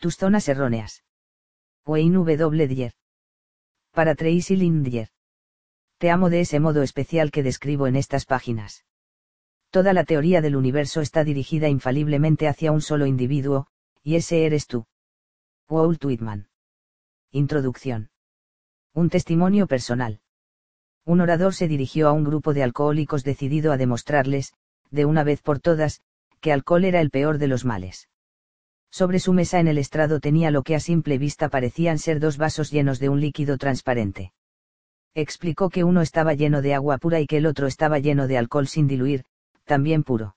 Tus zonas erróneas. Wayne W. Dyer. Para Tracy Lindier. Te amo de ese modo especial que describo en estas páginas. Toda la teoría del universo está dirigida infaliblemente hacia un solo individuo, y ese eres tú. Walt Whitman. Introducción. Un testimonio personal. Un orador se dirigió a un grupo de alcohólicos decidido a demostrarles, de una vez por todas, que alcohol era el peor de los males. Sobre su mesa en el estrado tenía lo que a simple vista parecían ser dos vasos llenos de un líquido transparente. Explicó que uno estaba lleno de agua pura y que el otro estaba lleno de alcohol sin diluir, también puro.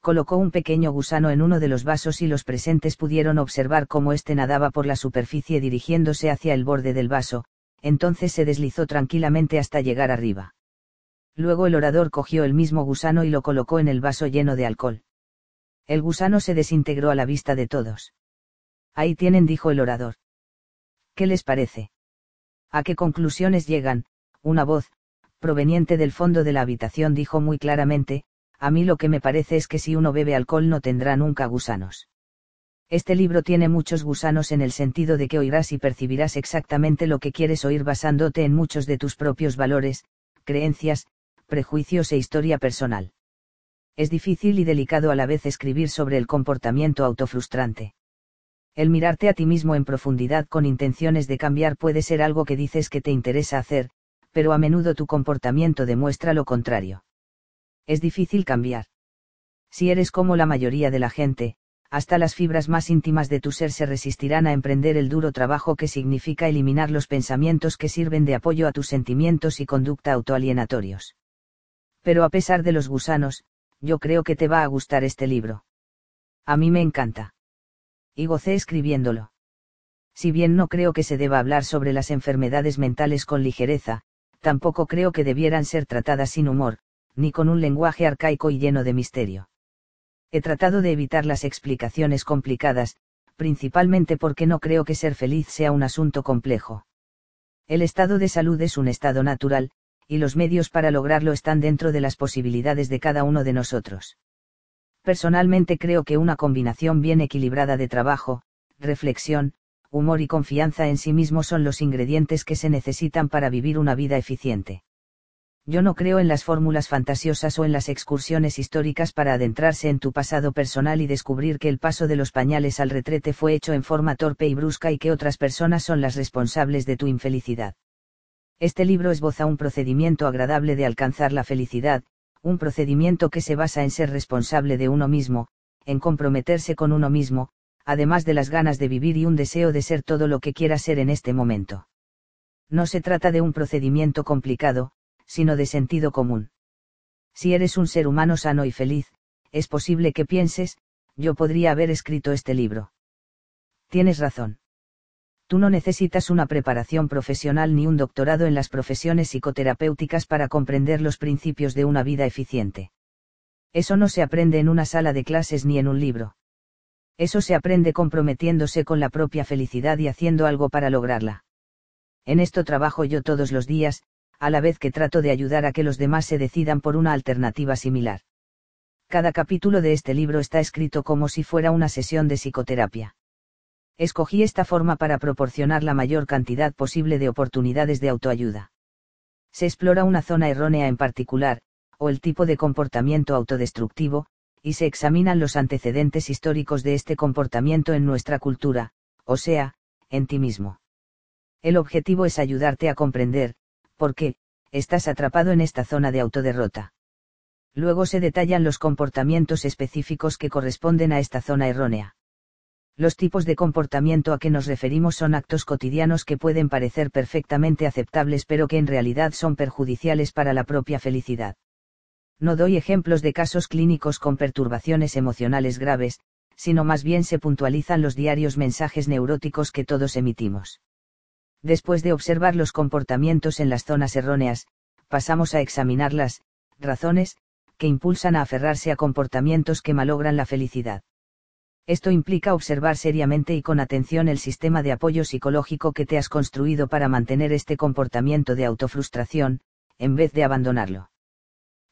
Colocó un pequeño gusano en uno de los vasos y los presentes pudieron observar cómo éste nadaba por la superficie dirigiéndose hacia el borde del vaso, entonces se deslizó tranquilamente hasta llegar arriba. Luego el orador cogió el mismo gusano y lo colocó en el vaso lleno de alcohol. El gusano se desintegró a la vista de todos. Ahí tienen, dijo el orador. ¿Qué les parece? ¿A qué conclusiones llegan? Una voz, proveniente del fondo de la habitación, dijo muy claramente, a mí lo que me parece es que si uno bebe alcohol no tendrá nunca gusanos. Este libro tiene muchos gusanos en el sentido de que oirás y percibirás exactamente lo que quieres oír basándote en muchos de tus propios valores, creencias, prejuicios e historia personal. Es difícil y delicado a la vez escribir sobre el comportamiento autofrustrante. El mirarte a ti mismo en profundidad con intenciones de cambiar puede ser algo que dices que te interesa hacer, pero a menudo tu comportamiento demuestra lo contrario es difícil cambiar. Si eres como la mayoría de la gente, hasta las fibras más íntimas de tu ser se resistirán a emprender el duro trabajo que significa eliminar los pensamientos que sirven de apoyo a tus sentimientos y conducta autoalienatorios. Pero a pesar de los gusanos, yo creo que te va a gustar este libro. A mí me encanta. Y gocé escribiéndolo. Si bien no creo que se deba hablar sobre las enfermedades mentales con ligereza, tampoco creo que debieran ser tratadas sin humor, ni con un lenguaje arcaico y lleno de misterio. He tratado de evitar las explicaciones complicadas, principalmente porque no creo que ser feliz sea un asunto complejo. El estado de salud es un estado natural, y los medios para lograrlo están dentro de las posibilidades de cada uno de nosotros. Personalmente creo que una combinación bien equilibrada de trabajo, reflexión, humor y confianza en sí mismo son los ingredientes que se necesitan para vivir una vida eficiente yo no creo en las fórmulas fantasiosas o en las excursiones históricas para adentrarse en tu pasado personal y descubrir que el paso de los pañales al retrete fue hecho en forma torpe y brusca y que otras personas son las responsables de tu infelicidad. Este libro esboza un procedimiento agradable de alcanzar la felicidad, un procedimiento que se basa en ser responsable de uno mismo, en comprometerse con uno mismo, además de las ganas de vivir y un deseo de ser todo lo que quiera ser en este momento. No se trata de un procedimiento complicado, sino de sentido común. Si eres un ser humano sano y feliz, es posible que pienses, yo podría haber escrito este libro. Tienes razón. Tú no necesitas una preparación profesional ni un doctorado en las profesiones psicoterapéuticas para comprender los principios de una vida eficiente. Eso no se aprende en una sala de clases ni en un libro. Eso se aprende comprometiéndose con la propia felicidad y haciendo algo para lograrla. En esto trabajo yo todos los días, a la vez que trato de ayudar a que los demás se decidan por una alternativa similar. Cada capítulo de este libro está escrito como si fuera una sesión de psicoterapia. Escogí esta forma para proporcionar la mayor cantidad posible de oportunidades de autoayuda. Se explora una zona errónea en particular, o el tipo de comportamiento autodestructivo, y se examinan los antecedentes históricos de este comportamiento en nuestra cultura, o sea, en ti mismo. El objetivo es ayudarte a comprender, porque, estás atrapado en esta zona de autoderrota. Luego se detallan los comportamientos específicos que corresponden a esta zona errónea. Los tipos de comportamiento a que nos referimos son actos cotidianos que pueden parecer perfectamente aceptables pero que en realidad son perjudiciales para la propia felicidad. No doy ejemplos de casos clínicos con perturbaciones emocionales graves, sino más bien se puntualizan los diarios mensajes neuróticos que todos emitimos. Después de observar los comportamientos en las zonas erróneas, pasamos a examinar las razones que impulsan a aferrarse a comportamientos que malogran la felicidad. Esto implica observar seriamente y con atención el sistema de apoyo psicológico que te has construido para mantener este comportamiento de autofrustración, en vez de abandonarlo.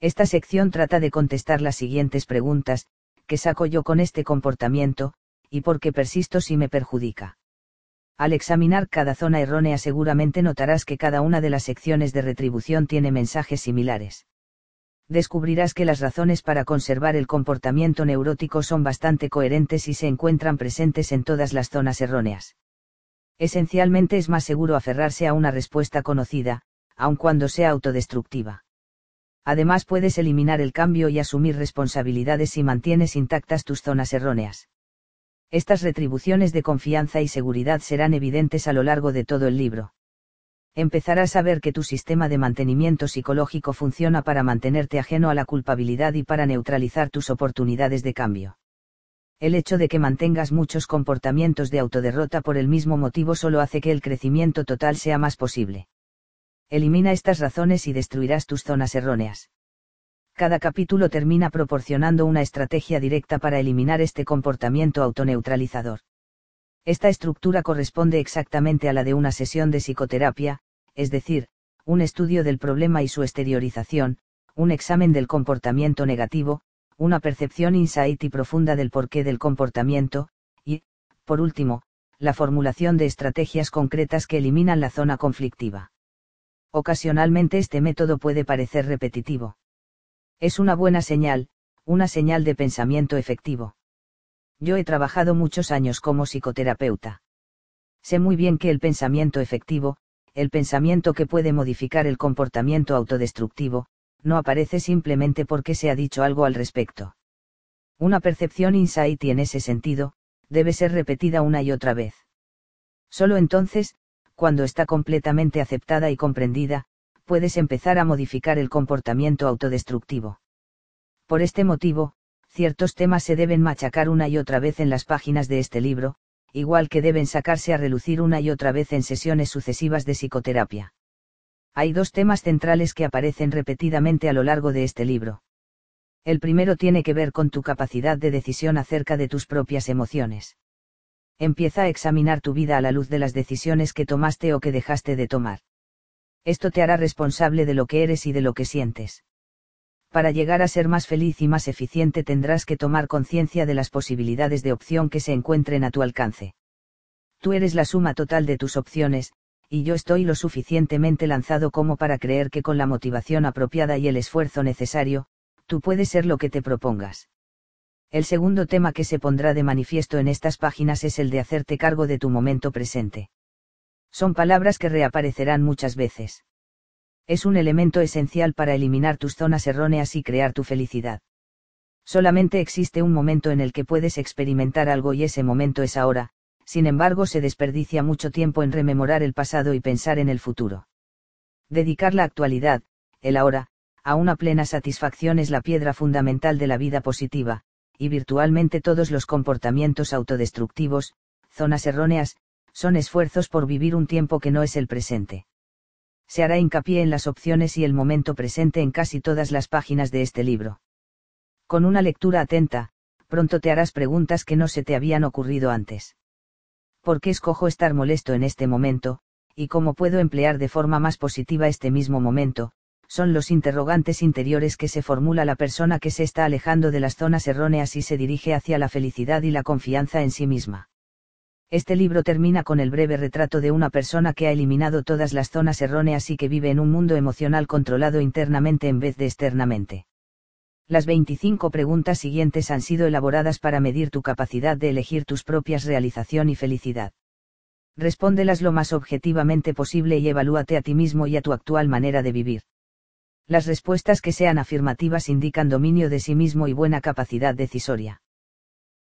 Esta sección trata de contestar las siguientes preguntas, ¿qué saco yo con este comportamiento? y por qué persisto si me perjudica. Al examinar cada zona errónea seguramente notarás que cada una de las secciones de retribución tiene mensajes similares. Descubrirás que las razones para conservar el comportamiento neurótico son bastante coherentes y se encuentran presentes en todas las zonas erróneas. Esencialmente es más seguro aferrarse a una respuesta conocida, aun cuando sea autodestructiva. Además puedes eliminar el cambio y asumir responsabilidades si mantienes intactas tus zonas erróneas. Estas retribuciones de confianza y seguridad serán evidentes a lo largo de todo el libro. Empezarás a ver que tu sistema de mantenimiento psicológico funciona para mantenerte ajeno a la culpabilidad y para neutralizar tus oportunidades de cambio. El hecho de que mantengas muchos comportamientos de autoderrota por el mismo motivo solo hace que el crecimiento total sea más posible. Elimina estas razones y destruirás tus zonas erróneas. Cada capítulo termina proporcionando una estrategia directa para eliminar este comportamiento autoneutralizador. Esta estructura corresponde exactamente a la de una sesión de psicoterapia, es decir, un estudio del problema y su exteriorización, un examen del comportamiento negativo, una percepción insight y profunda del porqué del comportamiento, y, por último, la formulación de estrategias concretas que eliminan la zona conflictiva. Ocasionalmente este método puede parecer repetitivo. Es una buena señal, una señal de pensamiento efectivo. Yo he trabajado muchos años como psicoterapeuta. Sé muy bien que el pensamiento efectivo, el pensamiento que puede modificar el comportamiento autodestructivo, no aparece simplemente porque se ha dicho algo al respecto. Una percepción insight y en ese sentido, debe ser repetida una y otra vez. Solo entonces, cuando está completamente aceptada y comprendida, puedes empezar a modificar el comportamiento autodestructivo. Por este motivo, ciertos temas se deben machacar una y otra vez en las páginas de este libro, igual que deben sacarse a relucir una y otra vez en sesiones sucesivas de psicoterapia. Hay dos temas centrales que aparecen repetidamente a lo largo de este libro. El primero tiene que ver con tu capacidad de decisión acerca de tus propias emociones. Empieza a examinar tu vida a la luz de las decisiones que tomaste o que dejaste de tomar. Esto te hará responsable de lo que eres y de lo que sientes. Para llegar a ser más feliz y más eficiente tendrás que tomar conciencia de las posibilidades de opción que se encuentren a tu alcance. Tú eres la suma total de tus opciones, y yo estoy lo suficientemente lanzado como para creer que con la motivación apropiada y el esfuerzo necesario, tú puedes ser lo que te propongas. El segundo tema que se pondrá de manifiesto en estas páginas es el de hacerte cargo de tu momento presente. Son palabras que reaparecerán muchas veces. Es un elemento esencial para eliminar tus zonas erróneas y crear tu felicidad. Solamente existe un momento en el que puedes experimentar algo y ese momento es ahora, sin embargo se desperdicia mucho tiempo en rememorar el pasado y pensar en el futuro. Dedicar la actualidad, el ahora, a una plena satisfacción es la piedra fundamental de la vida positiva, y virtualmente todos los comportamientos autodestructivos, zonas erróneas, son esfuerzos por vivir un tiempo que no es el presente. Se hará hincapié en las opciones y el momento presente en casi todas las páginas de este libro. Con una lectura atenta, pronto te harás preguntas que no se te habían ocurrido antes. ¿Por qué escojo estar molesto en este momento, y cómo puedo emplear de forma más positiva este mismo momento? Son los interrogantes interiores que se formula la persona que se está alejando de las zonas erróneas y se dirige hacia la felicidad y la confianza en sí misma. Este libro termina con el breve retrato de una persona que ha eliminado todas las zonas erróneas y que vive en un mundo emocional controlado internamente en vez de externamente. Las 25 preguntas siguientes han sido elaboradas para medir tu capacidad de elegir tus propias realización y felicidad. Respóndelas lo más objetivamente posible y evalúate a ti mismo y a tu actual manera de vivir. Las respuestas que sean afirmativas indican dominio de sí mismo y buena capacidad decisoria.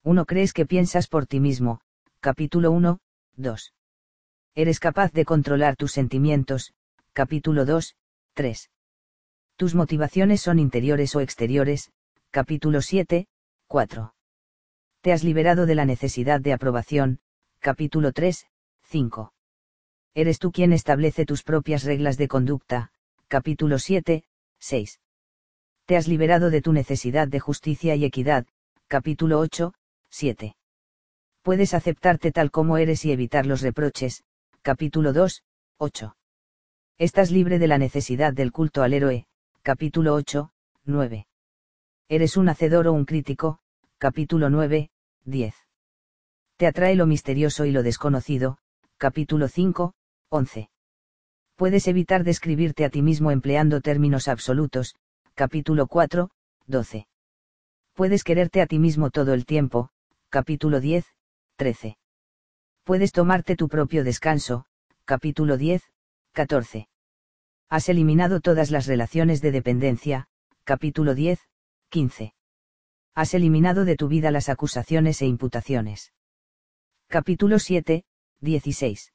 1. Crees que piensas por ti mismo. Capítulo 1, 2. Eres capaz de controlar tus sentimientos. Capítulo 2, 3. Tus motivaciones son interiores o exteriores, capítulo 7, 4. Te has liberado de la necesidad de aprobación, capítulo 3, 5. Eres tú quien establece tus propias reglas de conducta, capítulo 7, 6. Te has liberado de tu necesidad de justicia y equidad, capítulo 8, 7. Puedes aceptarte tal como eres y evitar los reproches, capítulo 2, 8. Estás libre de la necesidad del culto al héroe, capítulo 8, 9. Eres un hacedor o un crítico, capítulo 9, 10. Te atrae lo misterioso y lo desconocido, capítulo 5, 11. Puedes evitar describirte a ti mismo empleando términos absolutos, capítulo 4, 12. Puedes quererte a ti mismo todo el tiempo, capítulo 10, 13. Puedes tomarte tu propio descanso, capítulo 10, 14. Has eliminado todas las relaciones de dependencia, capítulo 10, 15. Has eliminado de tu vida las acusaciones e imputaciones. Capítulo 7, 16.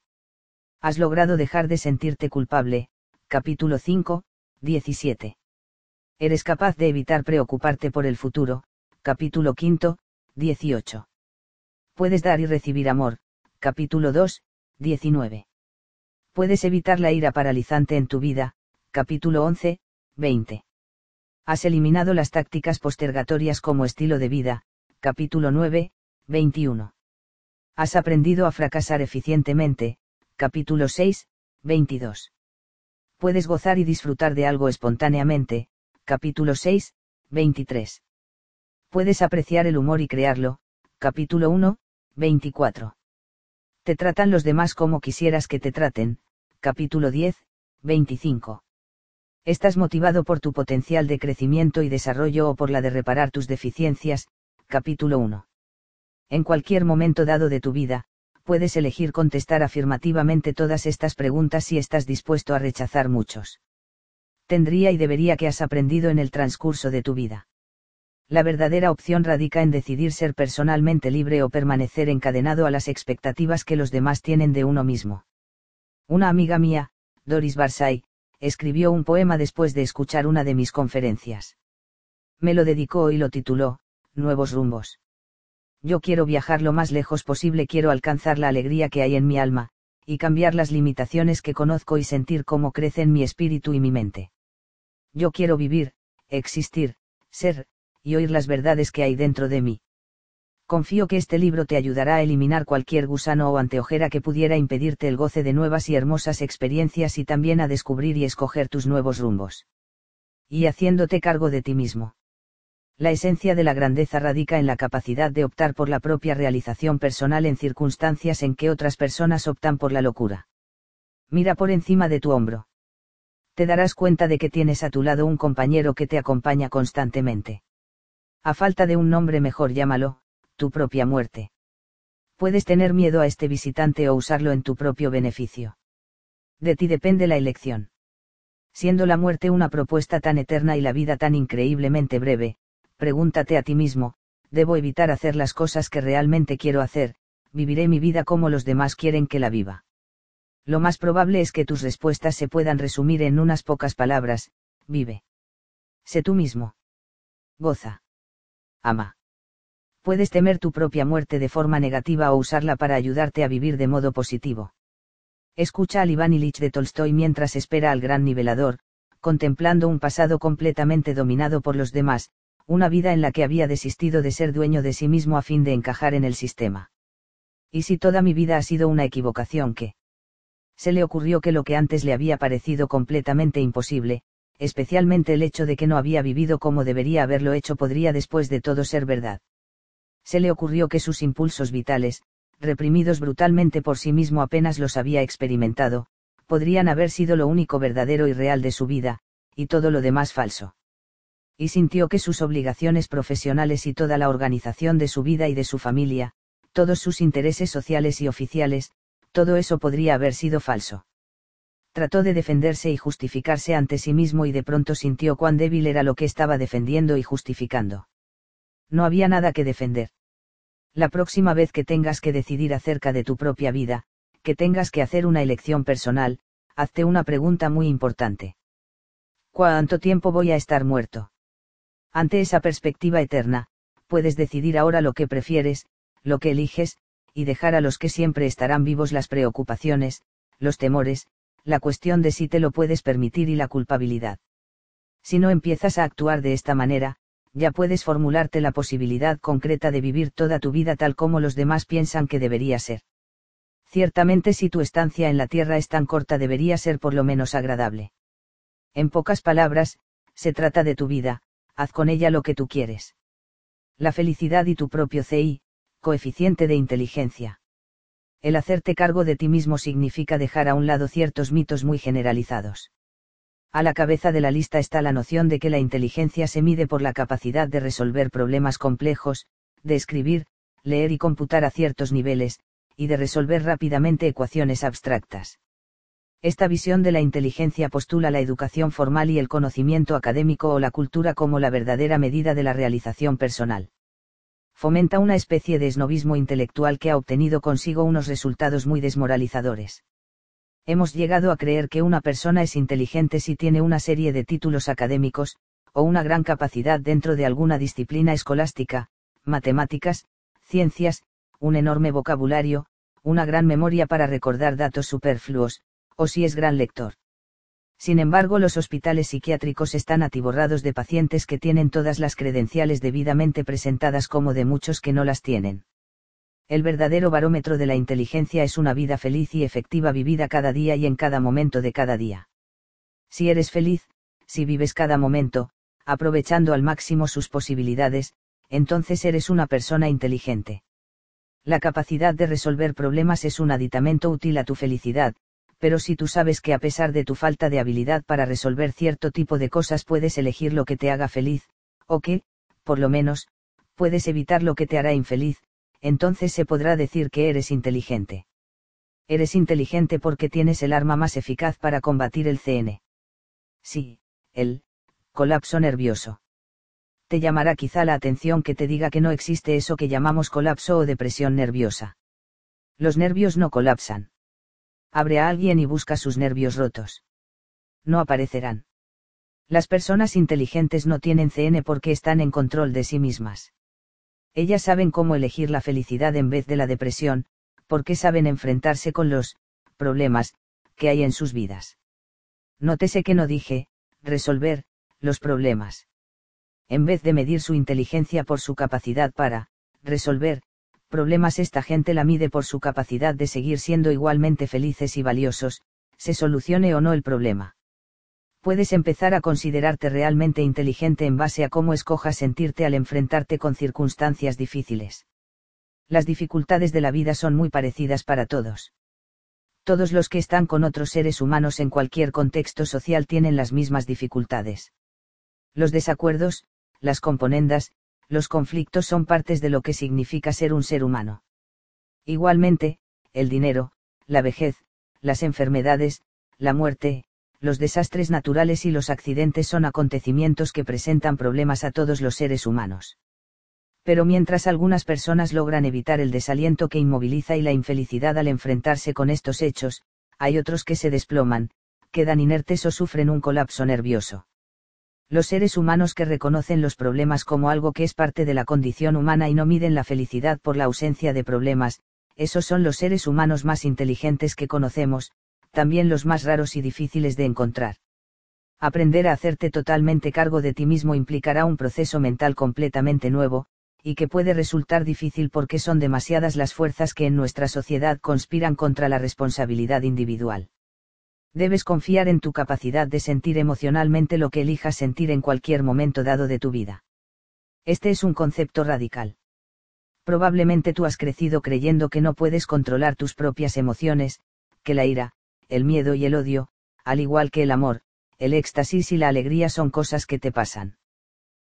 Has logrado dejar de sentirte culpable, capítulo 5, 17. Eres capaz de evitar preocuparte por el futuro, capítulo 5, 18. Puedes dar y recibir amor, capítulo 2, 19. Puedes evitar la ira paralizante en tu vida, capítulo 11, 20. Has eliminado las tácticas postergatorias como estilo de vida, capítulo 9, 21. Has aprendido a fracasar eficientemente, capítulo 6, 22. Puedes gozar y disfrutar de algo espontáneamente, capítulo 6, 23. Puedes apreciar el humor y crearlo, capítulo 1, 24. Te tratan los demás como quisieras que te traten, capítulo 10, 25. Estás motivado por tu potencial de crecimiento y desarrollo o por la de reparar tus deficiencias, capítulo 1. En cualquier momento dado de tu vida, puedes elegir contestar afirmativamente todas estas preguntas si estás dispuesto a rechazar muchos tendría y debería que has aprendido en el transcurso de tu vida. La verdadera opción radica en decidir ser personalmente libre o permanecer encadenado a las expectativas que los demás tienen de uno mismo. Una amiga mía, Doris Barsay, escribió un poema después de escuchar una de mis conferencias. Me lo dedicó y lo tituló, Nuevos rumbos. Yo quiero viajar lo más lejos posible, quiero alcanzar la alegría que hay en mi alma, y cambiar las limitaciones que conozco y sentir cómo crecen mi espíritu y mi mente. Yo quiero vivir, existir, ser, y oír las verdades que hay dentro de mí. Confío que este libro te ayudará a eliminar cualquier gusano o anteojera que pudiera impedirte el goce de nuevas y hermosas experiencias y también a descubrir y escoger tus nuevos rumbos. Y haciéndote cargo de ti mismo. La esencia de la grandeza radica en la capacidad de optar por la propia realización personal en circunstancias en que otras personas optan por la locura. Mira por encima de tu hombro te darás cuenta de que tienes a tu lado un compañero que te acompaña constantemente. A falta de un nombre mejor llámalo, tu propia muerte. Puedes tener miedo a este visitante o usarlo en tu propio beneficio. De ti depende la elección. Siendo la muerte una propuesta tan eterna y la vida tan increíblemente breve, pregúntate a ti mismo, ¿debo evitar hacer las cosas que realmente quiero hacer? ¿Viviré mi vida como los demás quieren que la viva? lo más probable es que tus respuestas se puedan resumir en unas pocas palabras, vive. Sé tú mismo. Goza. Ama. Puedes temer tu propia muerte de forma negativa o usarla para ayudarte a vivir de modo positivo. Escucha al Iván Ilich de Tolstoy mientras espera al gran nivelador, contemplando un pasado completamente dominado por los demás, una vida en la que había desistido de ser dueño de sí mismo a fin de encajar en el sistema. ¿Y si toda mi vida ha sido una equivocación que? se le ocurrió que lo que antes le había parecido completamente imposible, especialmente el hecho de que no había vivido como debería haberlo hecho podría después de todo ser verdad. Se le ocurrió que sus impulsos vitales, reprimidos brutalmente por sí mismo apenas los había experimentado, podrían haber sido lo único verdadero y real de su vida, y todo lo demás falso. Y sintió que sus obligaciones profesionales y toda la organización de su vida y de su familia, todos sus intereses sociales y oficiales, todo eso podría haber sido falso. Trató de defenderse y justificarse ante sí mismo y de pronto sintió cuán débil era lo que estaba defendiendo y justificando. No había nada que defender. La próxima vez que tengas que decidir acerca de tu propia vida, que tengas que hacer una elección personal, hazte una pregunta muy importante. ¿Cuánto tiempo voy a estar muerto? Ante esa perspectiva eterna, puedes decidir ahora lo que prefieres, lo que eliges, y dejar a los que siempre estarán vivos las preocupaciones, los temores, la cuestión de si te lo puedes permitir y la culpabilidad. Si no empiezas a actuar de esta manera, ya puedes formularte la posibilidad concreta de vivir toda tu vida tal como los demás piensan que debería ser. Ciertamente si tu estancia en la Tierra es tan corta debería ser por lo menos agradable. En pocas palabras, se trata de tu vida, haz con ella lo que tú quieres. La felicidad y tu propio CI, coeficiente de inteligencia. El hacerte cargo de ti mismo significa dejar a un lado ciertos mitos muy generalizados. A la cabeza de la lista está la noción de que la inteligencia se mide por la capacidad de resolver problemas complejos, de escribir, leer y computar a ciertos niveles, y de resolver rápidamente ecuaciones abstractas. Esta visión de la inteligencia postula la educación formal y el conocimiento académico o la cultura como la verdadera medida de la realización personal fomenta una especie de esnovismo intelectual que ha obtenido consigo unos resultados muy desmoralizadores. Hemos llegado a creer que una persona es inteligente si tiene una serie de títulos académicos, o una gran capacidad dentro de alguna disciplina escolástica, matemáticas, ciencias, un enorme vocabulario, una gran memoria para recordar datos superfluos, o si es gran lector. Sin embargo, los hospitales psiquiátricos están atiborrados de pacientes que tienen todas las credenciales debidamente presentadas como de muchos que no las tienen. El verdadero barómetro de la inteligencia es una vida feliz y efectiva vivida cada día y en cada momento de cada día. Si eres feliz, si vives cada momento, aprovechando al máximo sus posibilidades, entonces eres una persona inteligente. La capacidad de resolver problemas es un aditamento útil a tu felicidad, pero si tú sabes que a pesar de tu falta de habilidad para resolver cierto tipo de cosas puedes elegir lo que te haga feliz, o que, por lo menos, puedes evitar lo que te hará infeliz, entonces se podrá decir que eres inteligente. Eres inteligente porque tienes el arma más eficaz para combatir el CN. Sí, el colapso nervioso. Te llamará quizá la atención que te diga que no existe eso que llamamos colapso o depresión nerviosa. Los nervios no colapsan abre a alguien y busca sus nervios rotos. No aparecerán. Las personas inteligentes no tienen CN porque están en control de sí mismas. Ellas saben cómo elegir la felicidad en vez de la depresión, porque saben enfrentarse con los problemas que hay en sus vidas. Nótese que no dije, resolver, los problemas. En vez de medir su inteligencia por su capacidad para, resolver, problemas esta gente la mide por su capacidad de seguir siendo igualmente felices y valiosos, se solucione o no el problema. Puedes empezar a considerarte realmente inteligente en base a cómo escojas sentirte al enfrentarte con circunstancias difíciles. Las dificultades de la vida son muy parecidas para todos. Todos los que están con otros seres humanos en cualquier contexto social tienen las mismas dificultades. Los desacuerdos, las componendas, los conflictos son partes de lo que significa ser un ser humano. Igualmente, el dinero, la vejez, las enfermedades, la muerte, los desastres naturales y los accidentes son acontecimientos que presentan problemas a todos los seres humanos. Pero mientras algunas personas logran evitar el desaliento que inmoviliza y la infelicidad al enfrentarse con estos hechos, hay otros que se desploman, quedan inertes o sufren un colapso nervioso. Los seres humanos que reconocen los problemas como algo que es parte de la condición humana y no miden la felicidad por la ausencia de problemas, esos son los seres humanos más inteligentes que conocemos, también los más raros y difíciles de encontrar. Aprender a hacerte totalmente cargo de ti mismo implicará un proceso mental completamente nuevo, y que puede resultar difícil porque son demasiadas las fuerzas que en nuestra sociedad conspiran contra la responsabilidad individual debes confiar en tu capacidad de sentir emocionalmente lo que elijas sentir en cualquier momento dado de tu vida. Este es un concepto radical. Probablemente tú has crecido creyendo que no puedes controlar tus propias emociones, que la ira, el miedo y el odio, al igual que el amor, el éxtasis y la alegría son cosas que te pasan.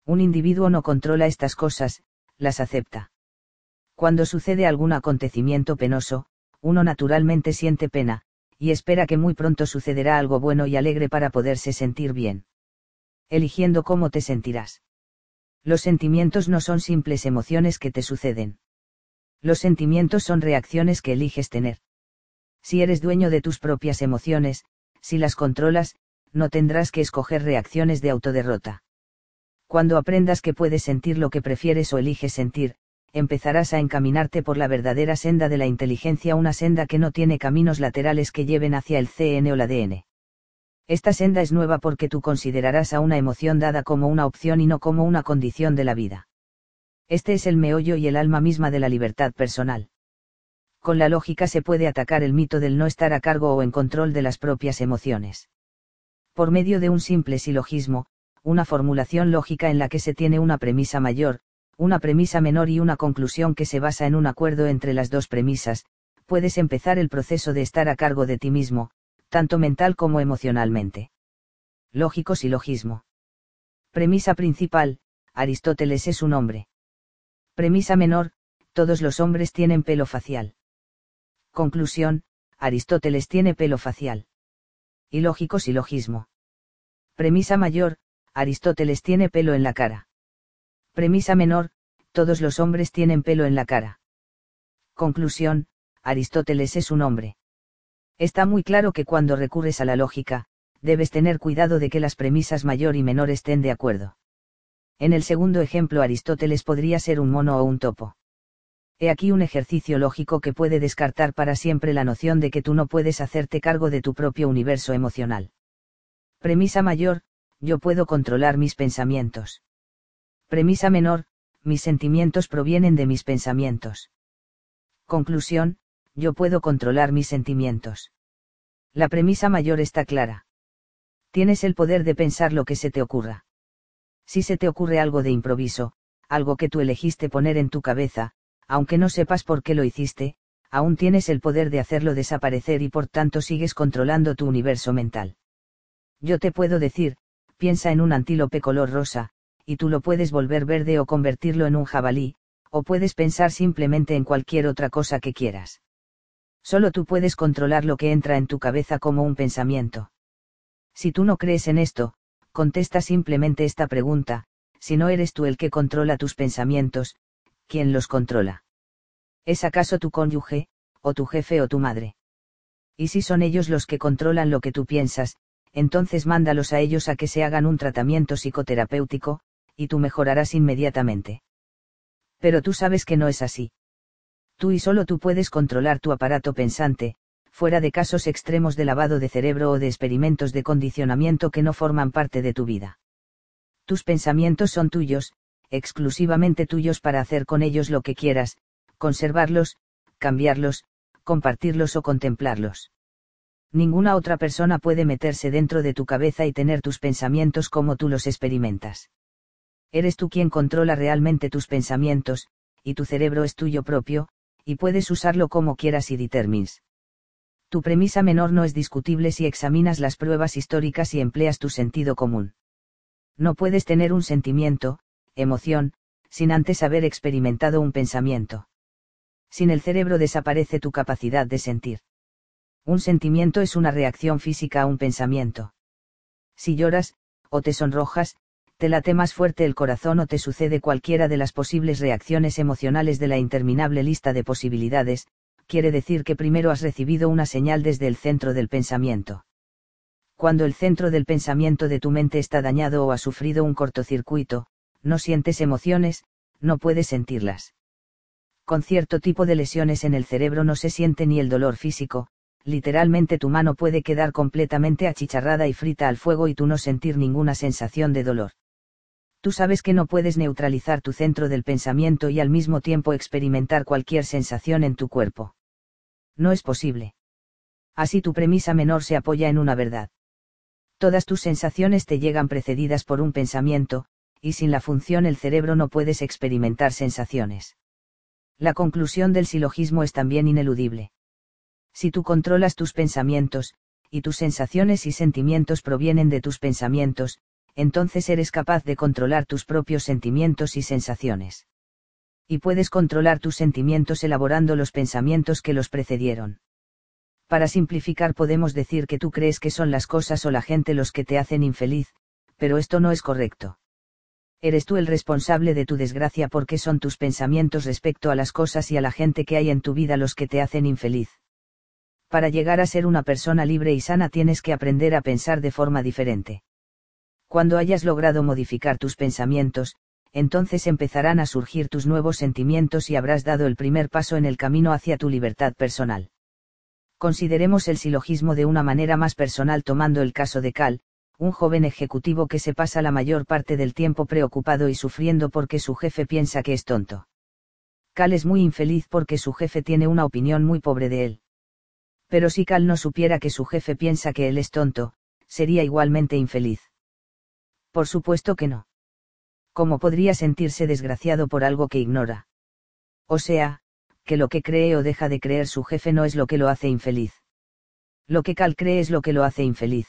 Un individuo no controla estas cosas, las acepta. Cuando sucede algún acontecimiento penoso, uno naturalmente siente pena, y espera que muy pronto sucederá algo bueno y alegre para poderse sentir bien. Eligiendo cómo te sentirás. Los sentimientos no son simples emociones que te suceden. Los sentimientos son reacciones que eliges tener. Si eres dueño de tus propias emociones, si las controlas, no tendrás que escoger reacciones de autoderrota. Cuando aprendas que puedes sentir lo que prefieres o eliges sentir, empezarás a encaminarte por la verdadera senda de la inteligencia, una senda que no tiene caminos laterales que lleven hacia el CN o la DN. Esta senda es nueva porque tú considerarás a una emoción dada como una opción y no como una condición de la vida. Este es el meollo y el alma misma de la libertad personal. Con la lógica se puede atacar el mito del no estar a cargo o en control de las propias emociones. Por medio de un simple silogismo, una formulación lógica en la que se tiene una premisa mayor, una premisa menor y una conclusión que se basa en un acuerdo entre las dos premisas, puedes empezar el proceso de estar a cargo de ti mismo, tanto mental como emocionalmente. Lógico silogismo. Premisa principal, Aristóteles es un hombre. Premisa menor, todos los hombres tienen pelo facial. Conclusión, Aristóteles tiene pelo facial. Y lógico silogismo. Premisa mayor, Aristóteles tiene pelo en la cara. Premisa menor, todos los hombres tienen pelo en la cara. Conclusión, Aristóteles es un hombre. Está muy claro que cuando recurres a la lógica, debes tener cuidado de que las premisas mayor y menor estén de acuerdo. En el segundo ejemplo Aristóteles podría ser un mono o un topo. He aquí un ejercicio lógico que puede descartar para siempre la noción de que tú no puedes hacerte cargo de tu propio universo emocional. Premisa mayor, yo puedo controlar mis pensamientos. Premisa menor, mis sentimientos provienen de mis pensamientos. Conclusión, yo puedo controlar mis sentimientos. La premisa mayor está clara. Tienes el poder de pensar lo que se te ocurra. Si se te ocurre algo de improviso, algo que tú elegiste poner en tu cabeza, aunque no sepas por qué lo hiciste, aún tienes el poder de hacerlo desaparecer y por tanto sigues controlando tu universo mental. Yo te puedo decir, piensa en un antílope color rosa, y tú lo puedes volver verde o convertirlo en un jabalí, o puedes pensar simplemente en cualquier otra cosa que quieras. Solo tú puedes controlar lo que entra en tu cabeza como un pensamiento. Si tú no crees en esto, contesta simplemente esta pregunta, si no eres tú el que controla tus pensamientos, ¿quién los controla? ¿Es acaso tu cónyuge, o tu jefe o tu madre? Y si son ellos los que controlan lo que tú piensas, entonces mándalos a ellos a que se hagan un tratamiento psicoterapéutico, y tú mejorarás inmediatamente. Pero tú sabes que no es así. Tú y solo tú puedes controlar tu aparato pensante, fuera de casos extremos de lavado de cerebro o de experimentos de condicionamiento que no forman parte de tu vida. Tus pensamientos son tuyos, exclusivamente tuyos para hacer con ellos lo que quieras, conservarlos, cambiarlos, compartirlos o contemplarlos. Ninguna otra persona puede meterse dentro de tu cabeza y tener tus pensamientos como tú los experimentas. Eres tú quien controla realmente tus pensamientos, y tu cerebro es tuyo propio, y puedes usarlo como quieras y determines. Tu premisa menor no es discutible si examinas las pruebas históricas y empleas tu sentido común. No puedes tener un sentimiento, emoción, sin antes haber experimentado un pensamiento. Sin el cerebro desaparece tu capacidad de sentir. Un sentimiento es una reacción física a un pensamiento. Si lloras, o te sonrojas, te late más fuerte el corazón o te sucede cualquiera de las posibles reacciones emocionales de la interminable lista de posibilidades, quiere decir que primero has recibido una señal desde el centro del pensamiento. Cuando el centro del pensamiento de tu mente está dañado o ha sufrido un cortocircuito, no sientes emociones, no puedes sentirlas. Con cierto tipo de lesiones en el cerebro no se siente ni el dolor físico, literalmente tu mano puede quedar completamente achicharrada y frita al fuego y tú no sentir ninguna sensación de dolor. Tú sabes que no puedes neutralizar tu centro del pensamiento y al mismo tiempo experimentar cualquier sensación en tu cuerpo. No es posible. Así tu premisa menor se apoya en una verdad. Todas tus sensaciones te llegan precedidas por un pensamiento, y sin la función el cerebro no puedes experimentar sensaciones. La conclusión del silogismo es también ineludible. Si tú controlas tus pensamientos, y tus sensaciones y sentimientos provienen de tus pensamientos, entonces eres capaz de controlar tus propios sentimientos y sensaciones. Y puedes controlar tus sentimientos elaborando los pensamientos que los precedieron. Para simplificar podemos decir que tú crees que son las cosas o la gente los que te hacen infeliz, pero esto no es correcto. Eres tú el responsable de tu desgracia porque son tus pensamientos respecto a las cosas y a la gente que hay en tu vida los que te hacen infeliz para llegar a ser una persona libre y sana tienes que aprender a pensar de forma diferente. Cuando hayas logrado modificar tus pensamientos, entonces empezarán a surgir tus nuevos sentimientos y habrás dado el primer paso en el camino hacia tu libertad personal. Consideremos el silogismo de una manera más personal tomando el caso de Cal, un joven ejecutivo que se pasa la mayor parte del tiempo preocupado y sufriendo porque su jefe piensa que es tonto. Cal es muy infeliz porque su jefe tiene una opinión muy pobre de él. Pero si Cal no supiera que su jefe piensa que él es tonto, sería igualmente infeliz. Por supuesto que no. ¿Cómo podría sentirse desgraciado por algo que ignora? O sea, que lo que cree o deja de creer su jefe no es lo que lo hace infeliz. Lo que Cal cree es lo que lo hace infeliz.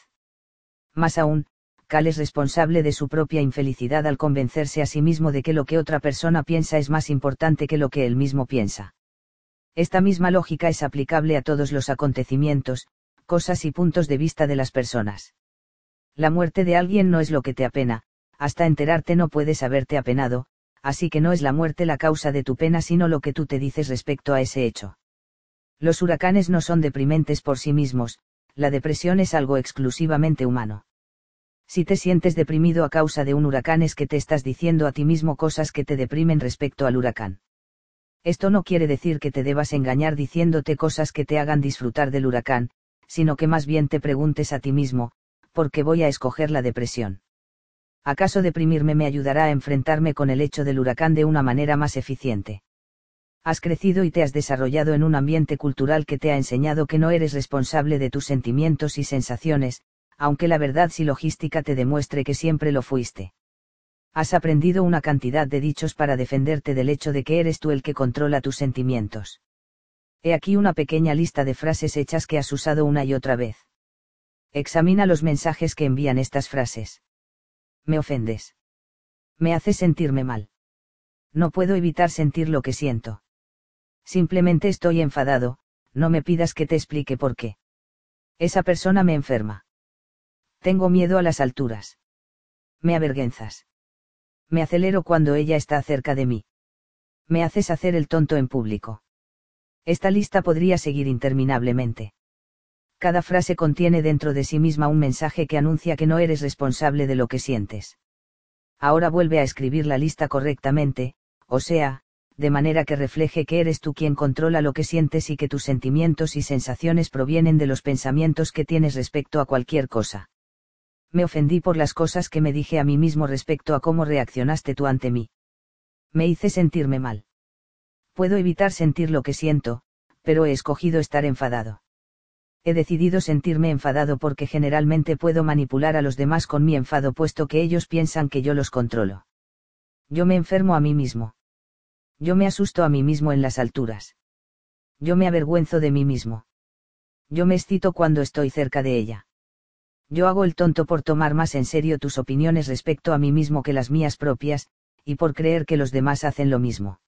Más aún, Cal es responsable de su propia infelicidad al convencerse a sí mismo de que lo que otra persona piensa es más importante que lo que él mismo piensa. Esta misma lógica es aplicable a todos los acontecimientos, cosas y puntos de vista de las personas. La muerte de alguien no es lo que te apena, hasta enterarte no puedes haberte apenado, así que no es la muerte la causa de tu pena sino lo que tú te dices respecto a ese hecho. Los huracanes no son deprimentes por sí mismos, la depresión es algo exclusivamente humano. Si te sientes deprimido a causa de un huracán es que te estás diciendo a ti mismo cosas que te deprimen respecto al huracán. Esto no quiere decir que te debas engañar diciéndote cosas que te hagan disfrutar del huracán, sino que más bien te preguntes a ti mismo, ¿por qué voy a escoger la depresión? ¿Acaso deprimirme me ayudará a enfrentarme con el hecho del huracán de una manera más eficiente? Has crecido y te has desarrollado en un ambiente cultural que te ha enseñado que no eres responsable de tus sentimientos y sensaciones, aunque la verdad logística te demuestre que siempre lo fuiste. Has aprendido una cantidad de dichos para defenderte del hecho de que eres tú el que controla tus sentimientos. He aquí una pequeña lista de frases hechas que has usado una y otra vez. Examina los mensajes que envían estas frases. Me ofendes. Me haces sentirme mal. No puedo evitar sentir lo que siento. Simplemente estoy enfadado, no me pidas que te explique por qué. Esa persona me enferma. Tengo miedo a las alturas. Me avergüenzas. Me acelero cuando ella está cerca de mí. Me haces hacer el tonto en público. Esta lista podría seguir interminablemente. Cada frase contiene dentro de sí misma un mensaje que anuncia que no eres responsable de lo que sientes. Ahora vuelve a escribir la lista correctamente, o sea, de manera que refleje que eres tú quien controla lo que sientes y que tus sentimientos y sensaciones provienen de los pensamientos que tienes respecto a cualquier cosa me ofendí por las cosas que me dije a mí mismo respecto a cómo reaccionaste tú ante mí. Me hice sentirme mal. Puedo evitar sentir lo que siento, pero he escogido estar enfadado. He decidido sentirme enfadado porque generalmente puedo manipular a los demás con mi enfado puesto que ellos piensan que yo los controlo. Yo me enfermo a mí mismo. Yo me asusto a mí mismo en las alturas. Yo me avergüenzo de mí mismo. Yo me excito cuando estoy cerca de ella yo hago el tonto por tomar más en serio tus opiniones respecto a mí mismo que las mías propias, y por creer que los demás hacen lo mismo.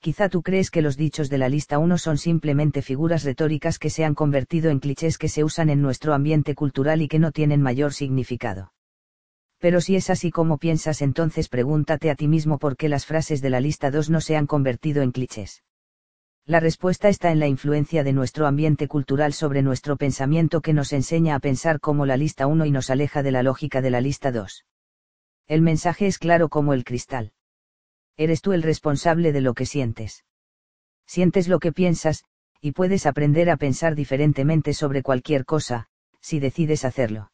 Quizá tú crees que los dichos de la lista 1 son simplemente figuras retóricas que se han convertido en clichés que se usan en nuestro ambiente cultural y que no tienen mayor significado. Pero si es así como piensas entonces pregúntate a ti mismo por qué las frases de la lista 2 no se han convertido en clichés. La respuesta está en la influencia de nuestro ambiente cultural sobre nuestro pensamiento que nos enseña a pensar como la lista 1 y nos aleja de la lógica de la lista 2. El mensaje es claro como el cristal. Eres tú el responsable de lo que sientes. Sientes lo que piensas, y puedes aprender a pensar diferentemente sobre cualquier cosa, si decides hacerlo.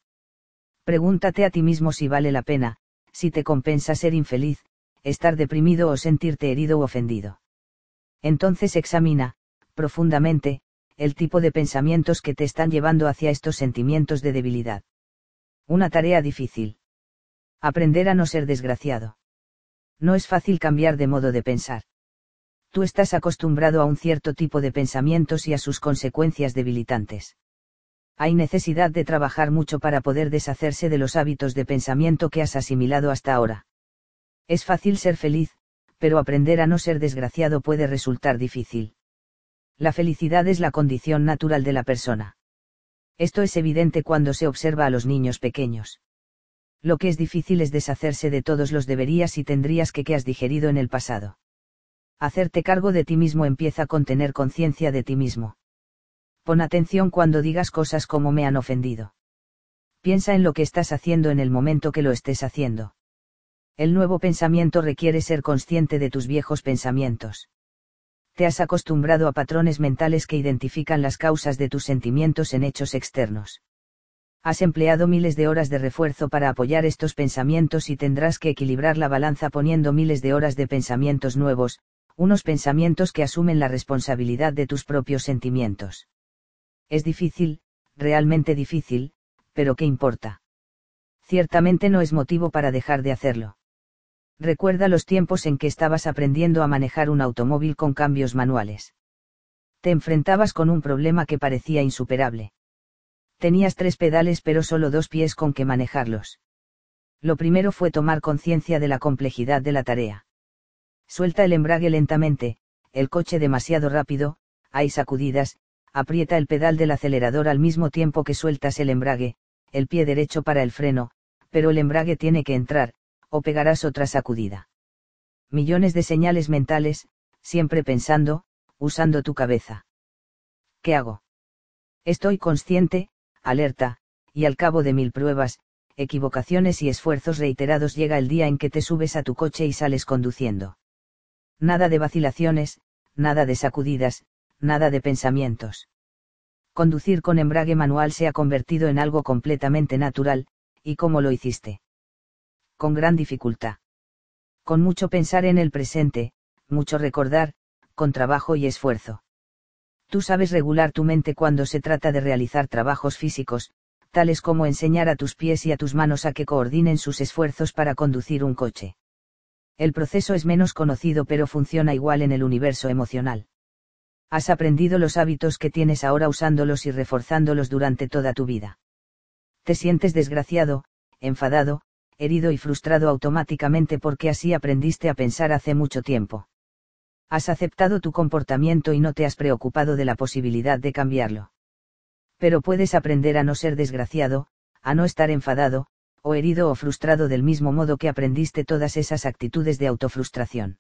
Pregúntate a ti mismo si vale la pena, si te compensa ser infeliz, estar deprimido o sentirte herido u ofendido entonces examina, profundamente, el tipo de pensamientos que te están llevando hacia estos sentimientos de debilidad. Una tarea difícil. Aprender a no ser desgraciado. No es fácil cambiar de modo de pensar. Tú estás acostumbrado a un cierto tipo de pensamientos y a sus consecuencias debilitantes. Hay necesidad de trabajar mucho para poder deshacerse de los hábitos de pensamiento que has asimilado hasta ahora. Es fácil ser feliz, pero aprender a no ser desgraciado puede resultar difícil. La felicidad es la condición natural de la persona. Esto es evidente cuando se observa a los niños pequeños. Lo que es difícil es deshacerse de todos los deberías y tendrías que has digerido en el pasado. Hacerte cargo de ti mismo empieza con tener conciencia de ti mismo. Pon atención cuando digas cosas como me han ofendido. Piensa en lo que estás haciendo en el momento que lo estés haciendo. El nuevo pensamiento requiere ser consciente de tus viejos pensamientos. Te has acostumbrado a patrones mentales que identifican las causas de tus sentimientos en hechos externos. Has empleado miles de horas de refuerzo para apoyar estos pensamientos y tendrás que equilibrar la balanza poniendo miles de horas de pensamientos nuevos, unos pensamientos que asumen la responsabilidad de tus propios sentimientos. Es difícil, realmente difícil, pero ¿qué importa? Ciertamente no es motivo para dejar de hacerlo Recuerda los tiempos en que estabas aprendiendo a manejar un automóvil con cambios manuales. Te enfrentabas con un problema que parecía insuperable. Tenías tres pedales pero solo dos pies con que manejarlos. Lo primero fue tomar conciencia de la complejidad de la tarea. Suelta el embrague lentamente, el coche demasiado rápido, hay sacudidas, aprieta el pedal del acelerador al mismo tiempo que sueltas el embrague, el pie derecho para el freno, pero el embrague tiene que entrar, o pegarás otra sacudida. Millones de señales mentales, siempre pensando, usando tu cabeza. ¿Qué hago? Estoy consciente, alerta, y al cabo de mil pruebas, equivocaciones y esfuerzos reiterados llega el día en que te subes a tu coche y sales conduciendo. Nada de vacilaciones, nada de sacudidas, nada de pensamientos. Conducir con embrague manual se ha convertido en algo completamente natural, ¿y cómo lo hiciste? Con gran dificultad. Con mucho pensar en el presente, mucho recordar, con trabajo y esfuerzo. Tú sabes regular tu mente cuando se trata de realizar trabajos físicos, tales como enseñar a tus pies y a tus manos a que coordinen sus esfuerzos para conducir un coche. El proceso es menos conocido pero funciona igual en el universo emocional. Has aprendido los hábitos que tienes ahora usándolos y reforzándolos durante toda tu vida. Te sientes desgraciado, enfadado, herido y frustrado automáticamente porque así aprendiste a pensar hace mucho tiempo. Has aceptado tu comportamiento y no te has preocupado de la posibilidad de cambiarlo. Pero puedes aprender a no ser desgraciado, a no estar enfadado, o herido o frustrado del mismo modo que aprendiste todas esas actitudes de autofrustración.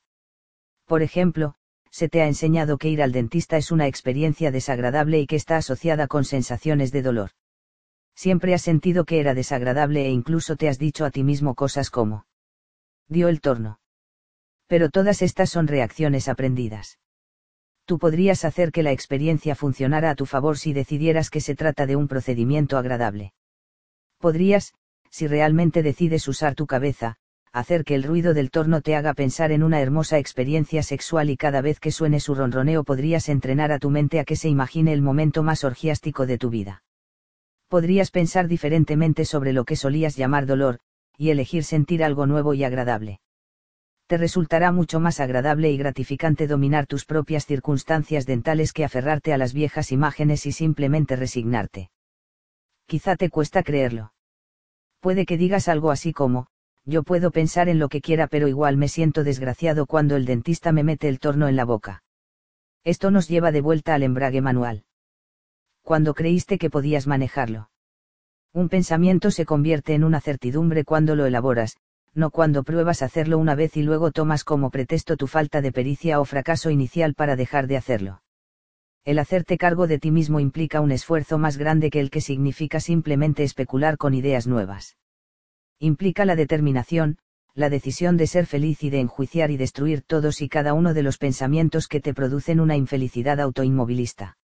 Por ejemplo, se te ha enseñado que ir al dentista es una experiencia desagradable y que está asociada con sensaciones de dolor. Siempre has sentido que era desagradable e incluso te has dicho a ti mismo cosas como. Dio el torno. Pero todas estas son reacciones aprendidas. Tú podrías hacer que la experiencia funcionara a tu favor si decidieras que se trata de un procedimiento agradable. Podrías, si realmente decides usar tu cabeza, hacer que el ruido del torno te haga pensar en una hermosa experiencia sexual y cada vez que suene su ronroneo podrías entrenar a tu mente a que se imagine el momento más orgiástico de tu vida. Podrías pensar diferentemente sobre lo que solías llamar dolor, y elegir sentir algo nuevo y agradable. Te resultará mucho más agradable y gratificante dominar tus propias circunstancias dentales que aferrarte a las viejas imágenes y simplemente resignarte. Quizá te cuesta creerlo Puede que digas algo así como, yo puedo pensar en lo que quiera pero igual me siento desgraciado cuando el dentista me mete el torno en la boca. Esto nos lleva de vuelta al embrague manual. Cuando creíste que podías manejarlo. Un pensamiento se convierte en una certidumbre cuando lo elaboras, no cuando pruebas hacerlo una vez y luego tomas como pretexto tu falta de pericia o fracaso inicial para dejar de hacerlo. El hacerte cargo de ti mismo implica un esfuerzo más grande que el que significa simplemente especular con ideas nuevas. Implica la determinación, la decisión de ser feliz y de enjuiciar y destruir todos y cada uno de los pensamientos que te producen una infelicidad autoinmovilista.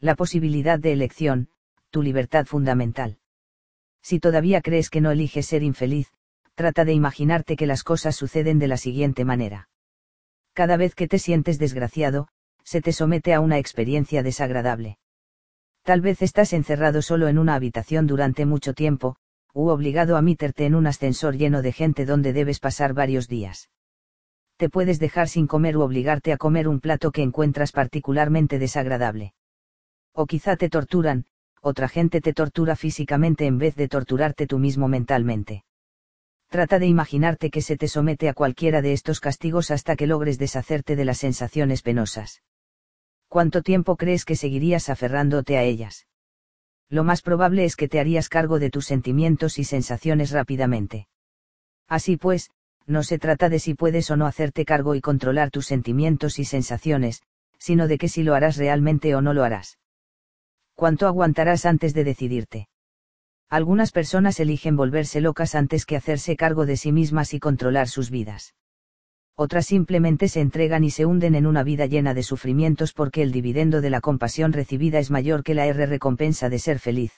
La posibilidad de elección, tu libertad fundamental. Si todavía crees que no eliges ser infeliz, trata de imaginarte que las cosas suceden de la siguiente manera. Cada vez que te sientes desgraciado, se te somete a una experiencia desagradable. Tal vez estás encerrado solo en una habitación durante mucho tiempo, u obligado a meterte en un ascensor lleno de gente donde debes pasar varios días. Te puedes dejar sin comer u obligarte a comer un plato que encuentras particularmente desagradable. O quizá te torturan, otra gente te tortura físicamente en vez de torturarte tú mismo mentalmente. Trata de imaginarte que se te somete a cualquiera de estos castigos hasta que logres deshacerte de las sensaciones penosas. ¿cuánto tiempo crees que seguirías aferrándote a ellas? Lo más probable es que te harías cargo de tus sentimientos y sensaciones rápidamente. Así pues, no se trata de si puedes o no hacerte cargo y controlar tus sentimientos y sensaciones, sino de que si lo harás realmente o no lo harás. ¿Cuánto aguantarás antes de decidirte? Algunas personas eligen volverse locas antes que hacerse cargo de sí mismas y controlar sus vidas otras simplemente se entregan y se hunden en una vida llena de sufrimientos porque el dividendo de la compasión recibida es mayor que la R recompensa de ser feliz.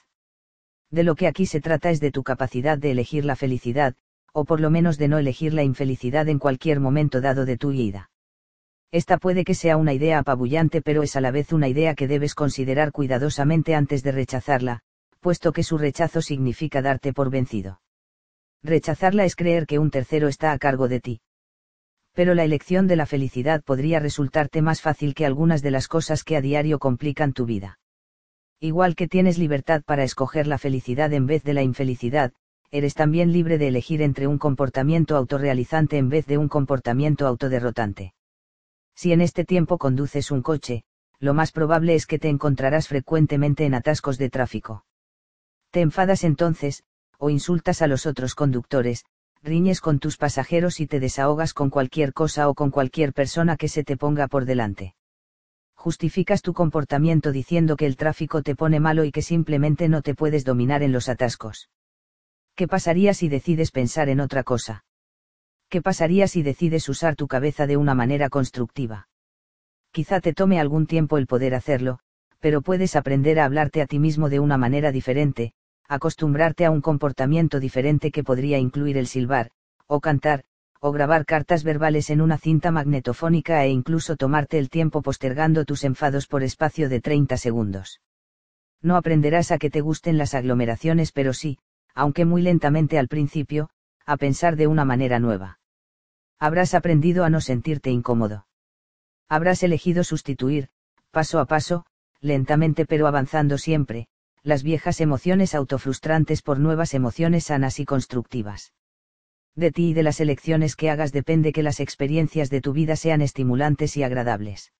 De lo que aquí se trata es de tu capacidad de elegir la felicidad, o por lo menos de no elegir la infelicidad en cualquier momento dado de tu vida. Esta puede que sea una idea apabullante pero es a la vez una idea que debes considerar cuidadosamente antes de rechazarla, puesto que su rechazo significa darte por vencido. Rechazarla es creer que un tercero está a cargo de ti. Pero la elección de la felicidad podría resultarte más fácil que algunas de las cosas que a diario complican tu vida. Igual que tienes libertad para escoger la felicidad en vez de la infelicidad, eres también libre de elegir entre un comportamiento autorrealizante en vez de un comportamiento autoderrotante. Si en este tiempo conduces un coche, lo más probable es que te encontrarás frecuentemente en atascos de tráfico. Te enfadas entonces, o insultas a los otros conductores, riñes con tus pasajeros y te desahogas con cualquier cosa o con cualquier persona que se te ponga por delante. Justificas tu comportamiento diciendo que el tráfico te pone malo y que simplemente no te puedes dominar en los atascos. ¿Qué pasaría si decides pensar en otra cosa? ¿Qué pasaría si decides usar tu cabeza de una manera constructiva? Quizá te tome algún tiempo el poder hacerlo, pero puedes aprender a hablarte a ti mismo de una manera diferente, acostumbrarte a un comportamiento diferente que podría incluir el silbar, o cantar, o grabar cartas verbales en una cinta magnetofónica e incluso tomarte el tiempo postergando tus enfados por espacio de 30 segundos. No aprenderás a que te gusten las aglomeraciones, pero sí, aunque muy lentamente al principio, a pensar de una manera nueva habrás aprendido a no sentirte incómodo. Habrás elegido sustituir, paso a paso, lentamente pero avanzando siempre, las viejas emociones autofrustrantes por nuevas emociones sanas y constructivas. De ti y de las elecciones que hagas depende que las experiencias de tu vida sean estimulantes y agradables.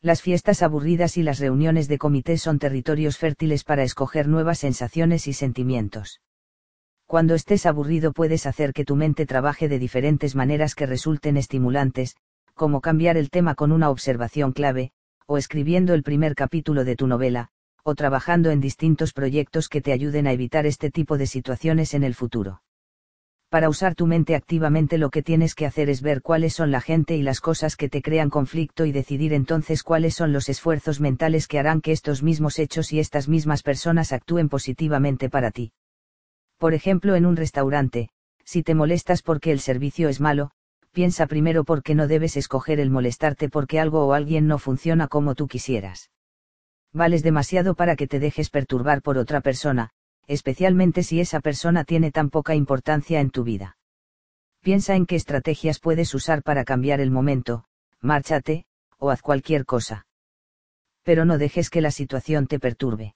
Las fiestas aburridas y las reuniones de comité son territorios fértiles para escoger nuevas sensaciones y sentimientos cuando estés aburrido puedes hacer que tu mente trabaje de diferentes maneras que resulten estimulantes, como cambiar el tema con una observación clave, o escribiendo el primer capítulo de tu novela, o trabajando en distintos proyectos que te ayuden a evitar este tipo de situaciones en el futuro. Para usar tu mente activamente lo que tienes que hacer es ver cuáles son la gente y las cosas que te crean conflicto y decidir entonces cuáles son los esfuerzos mentales que harán que estos mismos hechos y estas mismas personas actúen positivamente para ti. Por ejemplo, en un restaurante, si te molestas porque el servicio es malo, piensa primero por qué no debes escoger el molestarte porque algo o alguien no funciona como tú quisieras. Vales demasiado para que te dejes perturbar por otra persona, especialmente si esa persona tiene tan poca importancia en tu vida. Piensa en qué estrategias puedes usar para cambiar el momento, márchate, o haz cualquier cosa. Pero no dejes que la situación te perturbe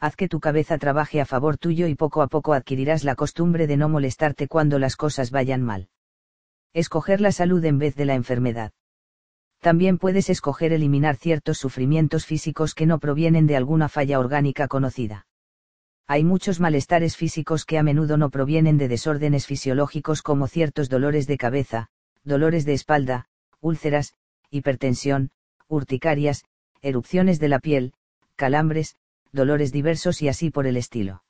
haz que tu cabeza trabaje a favor tuyo y poco a poco adquirirás la costumbre de no molestarte cuando las cosas vayan mal. Escoger la salud en vez de la enfermedad. También puedes escoger eliminar ciertos sufrimientos físicos que no provienen de alguna falla orgánica conocida. Hay muchos malestares físicos que a menudo no provienen de desórdenes fisiológicos como ciertos dolores de cabeza, dolores de espalda, úlceras, hipertensión, urticarias, erupciones de la piel, calambres, dolores diversos y así por el estilo.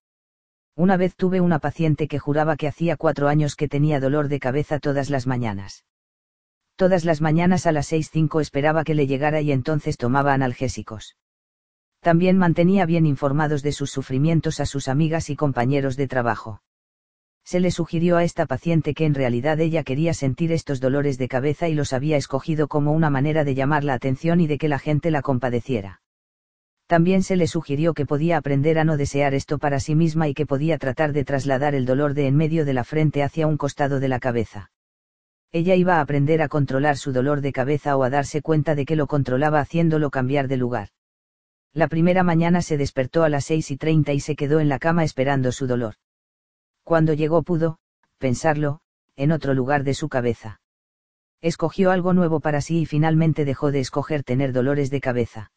Una vez tuve una paciente que juraba que hacía cuatro años que tenía dolor de cabeza todas las mañanas. Todas las mañanas a las 6.05 esperaba que le llegara y entonces tomaba analgésicos. También mantenía bien informados de sus sufrimientos a sus amigas y compañeros de trabajo. Se le sugirió a esta paciente que en realidad ella quería sentir estos dolores de cabeza y los había escogido como una manera de llamar la atención y de que la gente la compadeciera. También se le sugirió que podía aprender a no desear esto para sí misma y que podía tratar de trasladar el dolor de en medio de la frente hacia un costado de la cabeza. Ella iba a aprender a controlar su dolor de cabeza o a darse cuenta de que lo controlaba haciéndolo cambiar de lugar. La primera mañana se despertó a las seis y treinta y se quedó en la cama esperando su dolor. Cuando llegó pudo, pensarlo, en otro lugar de su cabeza. Escogió algo nuevo para sí y finalmente dejó de escoger tener dolores de cabeza.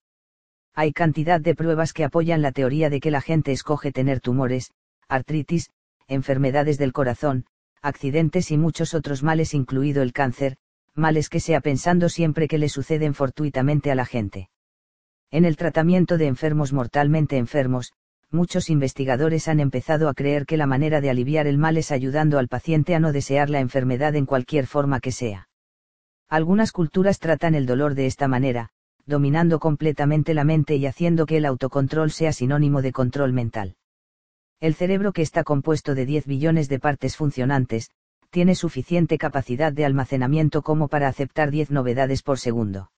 Hay cantidad de pruebas que apoyan la teoría de que la gente escoge tener tumores, artritis, enfermedades del corazón, accidentes y muchos otros males incluido el cáncer, males que sea pensando siempre que le suceden fortuitamente a la gente. En el tratamiento de enfermos mortalmente enfermos, muchos investigadores han empezado a creer que la manera de aliviar el mal es ayudando al paciente a no desear la enfermedad en cualquier forma que sea. Algunas culturas tratan el dolor de esta manera, dominando completamente la mente y haciendo que el autocontrol sea sinónimo de control mental. El cerebro que está compuesto de 10 billones de partes funcionantes, tiene suficiente capacidad de almacenamiento como para aceptar 10 novedades por segundo.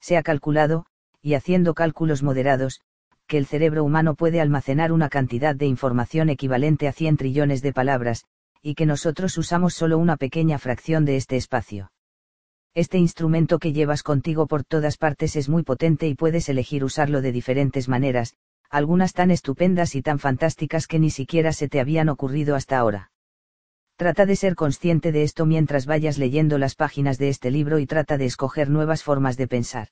Se ha calculado, y haciendo cálculos moderados, que el cerebro humano puede almacenar una cantidad de información equivalente a 100 trillones de palabras, y que nosotros usamos solo una pequeña fracción de este espacio. Este instrumento que llevas contigo por todas partes es muy potente y puedes elegir usarlo de diferentes maneras, algunas tan estupendas y tan fantásticas que ni siquiera se te habían ocurrido hasta ahora. Trata de ser consciente de esto mientras vayas leyendo las páginas de este libro y trata de escoger nuevas formas de pensar.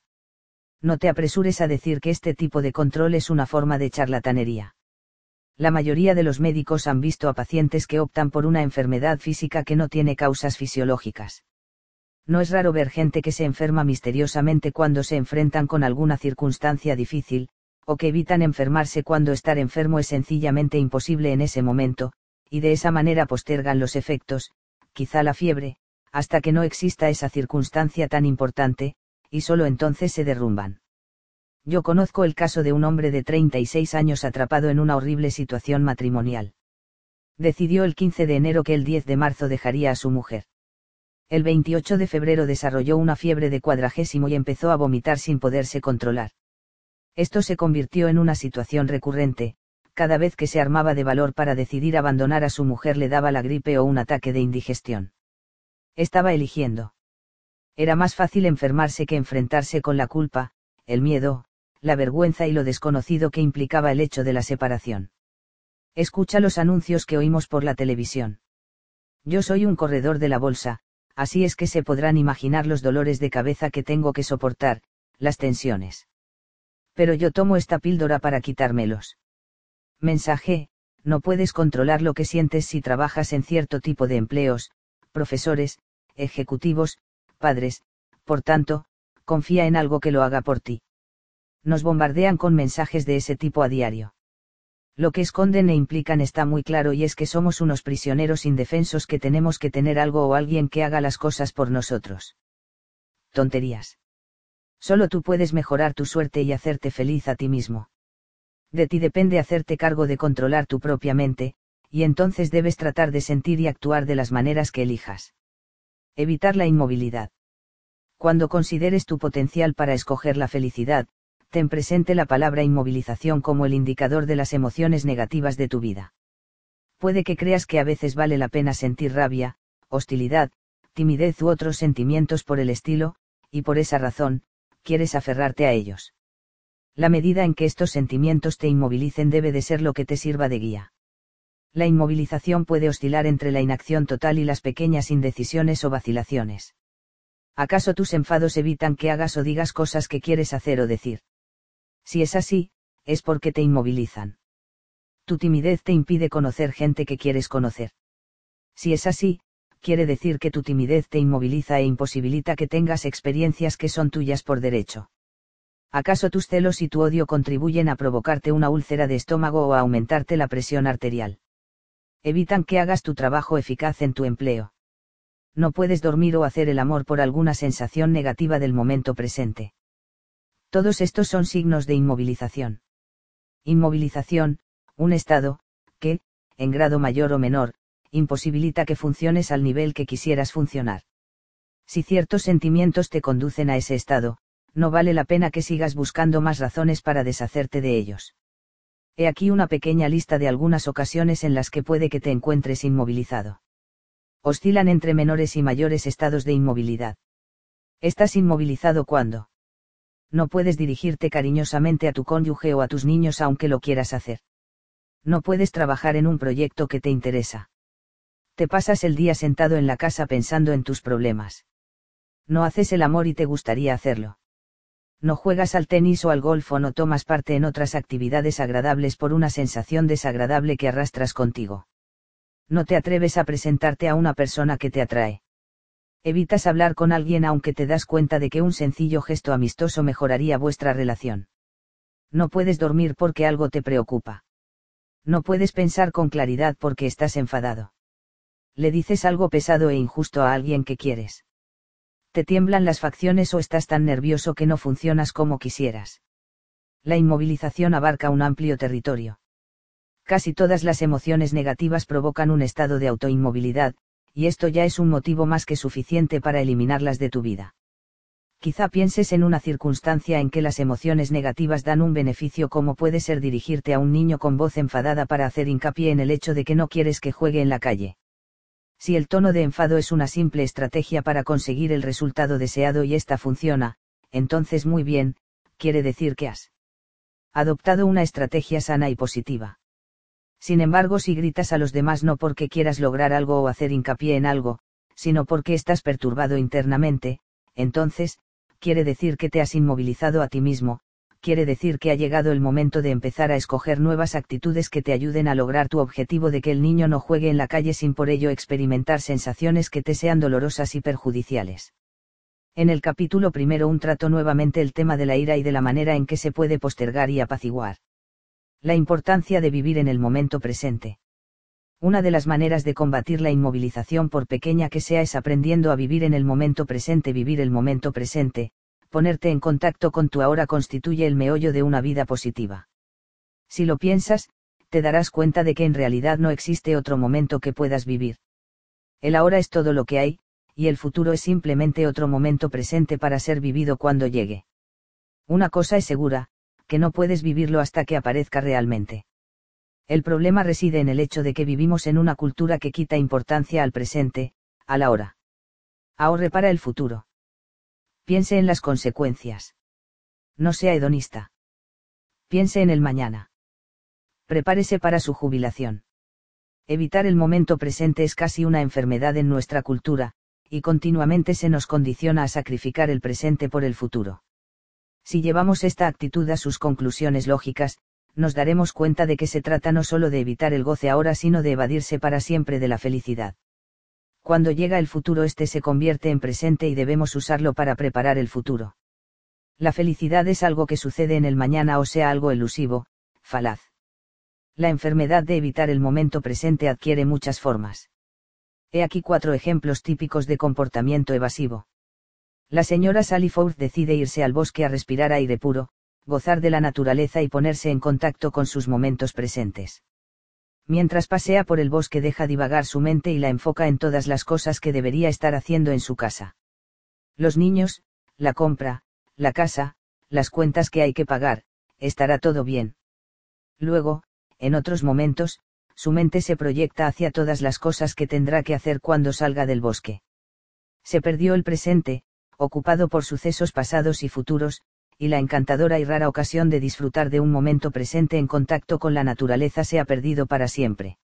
No te apresures a decir que este tipo de control es una forma de charlatanería. La mayoría de los médicos han visto a pacientes que optan por una enfermedad física que no tiene causas fisiológicas. No es raro ver gente que se enferma misteriosamente cuando se enfrentan con alguna circunstancia difícil, o que evitan enfermarse cuando estar enfermo es sencillamente imposible en ese momento, y de esa manera postergan los efectos, quizá la fiebre, hasta que no exista esa circunstancia tan importante, y solo entonces se derrumban. Yo conozco el caso de un hombre de 36 años atrapado en una horrible situación matrimonial. Decidió el 15 de enero que el 10 de marzo dejaría a su mujer. El 28 de febrero desarrolló una fiebre de cuadragésimo y empezó a vomitar sin poderse controlar. Esto se convirtió en una situación recurrente, cada vez que se armaba de valor para decidir abandonar a su mujer le daba la gripe o un ataque de indigestión. Estaba eligiendo. Era más fácil enfermarse que enfrentarse con la culpa, el miedo, la vergüenza y lo desconocido que implicaba el hecho de la separación. Escucha los anuncios que oímos por la televisión. Yo soy un corredor de la bolsa, así es que se podrán imaginar los dolores de cabeza que tengo que soportar, las tensiones pero yo tomo esta píldora para quitármelos. Mensaje, no puedes controlar lo que sientes si trabajas en cierto tipo de empleos, profesores, ejecutivos, padres, por tanto, confía en algo que lo haga por ti. Nos bombardean con mensajes de ese tipo a diario. Lo que esconden e implican está muy claro y es que somos unos prisioneros indefensos que tenemos que tener algo o alguien que haga las cosas por nosotros. Tonterías. Solo tú puedes mejorar tu suerte y hacerte feliz a ti mismo. De ti depende hacerte cargo de controlar tu propia mente, y entonces debes tratar de sentir y actuar de las maneras que elijas. Evitar la inmovilidad. Cuando consideres tu potencial para escoger la felicidad, ten presente la palabra inmovilización como el indicador de las emociones negativas de tu vida. Puede que creas que a veces vale la pena sentir rabia, hostilidad, timidez u otros sentimientos por el estilo, y por esa razón, quieres aferrarte a ellos. La medida en que estos sentimientos te inmovilicen debe de ser lo que te sirva de guía. La inmovilización puede oscilar entre la inacción total y las pequeñas indecisiones o vacilaciones. ¿Acaso tus enfados evitan que hagas o digas cosas que quieres hacer o decir? Si es así, es porque te inmovilizan. Tu timidez te impide conocer gente que quieres conocer. Si es así, quiere decir que tu timidez te inmoviliza e imposibilita que tengas experiencias que son tuyas por derecho. ¿Acaso tus celos y tu odio contribuyen a provocarte una úlcera de estómago o a aumentarte la presión arterial? Evitan que hagas tu trabajo eficaz en tu empleo. No puedes dormir o hacer el amor por alguna sensación negativa del momento presente. Todos estos son signos de inmovilización. Inmovilización, un estado, que, en grado mayor o menor, imposibilita que funciones al nivel que quisieras funcionar. Si ciertos sentimientos te conducen a ese estado, no vale la pena que sigas buscando más razones para deshacerte de ellos. He aquí una pequeña lista de algunas ocasiones en las que puede que te encuentres inmovilizado. Oscilan entre menores y mayores estados de inmovilidad. Estás inmovilizado cuando no puedes dirigirte cariñosamente a tu cónyuge o a tus niños aunque lo quieras hacer. No puedes trabajar en un proyecto que te interesa. Te pasas el día sentado en la casa pensando en tus problemas. No haces el amor y te gustaría hacerlo. No juegas al tenis o al golf o no tomas parte en otras actividades agradables por una sensación desagradable que arrastras contigo. No te atreves a presentarte a una persona que te atrae. Evitas hablar con alguien aunque te das cuenta de que un sencillo gesto amistoso mejoraría vuestra relación. No puedes dormir porque algo te preocupa. No puedes pensar con claridad porque estás enfadado le dices algo pesado e injusto a alguien que quieres. Te tiemblan las facciones o estás tan nervioso que no funcionas como quisieras. La inmovilización abarca un amplio territorio. Casi todas las emociones negativas provocan un estado de autoinmovilidad, y esto ya es un motivo más que suficiente para eliminarlas de tu vida. Quizá pienses en una circunstancia en que las emociones negativas dan un beneficio como puede ser dirigirte a un niño con voz enfadada para hacer hincapié en el hecho de que no quieres que juegue en la calle Si el tono de enfado es una simple estrategia para conseguir el resultado deseado y esta funciona, entonces muy bien, quiere decir que has adoptado una estrategia sana y positiva. Sin embargo, si gritas a los demás no porque quieras lograr algo o hacer hincapié en algo, sino porque estás perturbado internamente, entonces, quiere decir que te has inmovilizado a ti mismo, quiere decir que ha llegado el momento de empezar a escoger nuevas actitudes que te ayuden a lograr tu objetivo de que el niño no juegue en la calle sin por ello experimentar sensaciones que te sean dolorosas y perjudiciales. En el capítulo primero un trato nuevamente el tema de la ira y de la manera en que se puede postergar y apaciguar. La importancia de vivir en el momento presente. Una de las maneras de combatir la inmovilización por pequeña que sea es aprendiendo a vivir en el momento presente. Vivir el momento presente, ponerte en contacto con tu ahora constituye el meollo de una vida positiva. Si lo piensas, te darás cuenta de que en realidad no existe otro momento que puedas vivir. El ahora es todo lo que hay, y el futuro es simplemente otro momento presente para ser vivido cuando llegue. Una cosa es segura, que no puedes vivirlo hasta que aparezca realmente. El problema reside en el hecho de que vivimos en una cultura que quita importancia al presente, a la hora. Ahorre para el futuro. Piense en las consecuencias. No sea hedonista. Piense en el mañana. Prepárese para su jubilación. Evitar el momento presente es casi una enfermedad en nuestra cultura, y continuamente se nos condiciona a sacrificar el presente por el futuro. Si llevamos esta actitud a sus conclusiones lógicas, nos daremos cuenta de que se trata no solo de evitar el goce ahora, sino de evadirse para siempre de la felicidad. Cuando llega el futuro este se convierte en presente y debemos usarlo para preparar el futuro. La felicidad es algo que sucede en el mañana o sea algo elusivo, falaz. La enfermedad de evitar el momento presente adquiere muchas formas. He aquí cuatro ejemplos típicos de comportamiento evasivo. La señora Sally Ford decide irse al bosque a respirar aire puro, gozar de la naturaleza y ponerse en contacto con sus momentos presentes mientras pasea por el bosque deja divagar su mente y la enfoca en todas las cosas que debería estar haciendo en su casa. Los niños, la compra, la casa, las cuentas que hay que pagar, estará todo bien. Luego, en otros momentos, su mente se proyecta hacia todas las cosas que tendrá que hacer cuando salga del bosque. Se perdió el presente, ocupado por sucesos pasados y futuros, y la encantadora y rara ocasión de disfrutar de un momento presente en contacto con la naturaleza se ha perdido para siempre.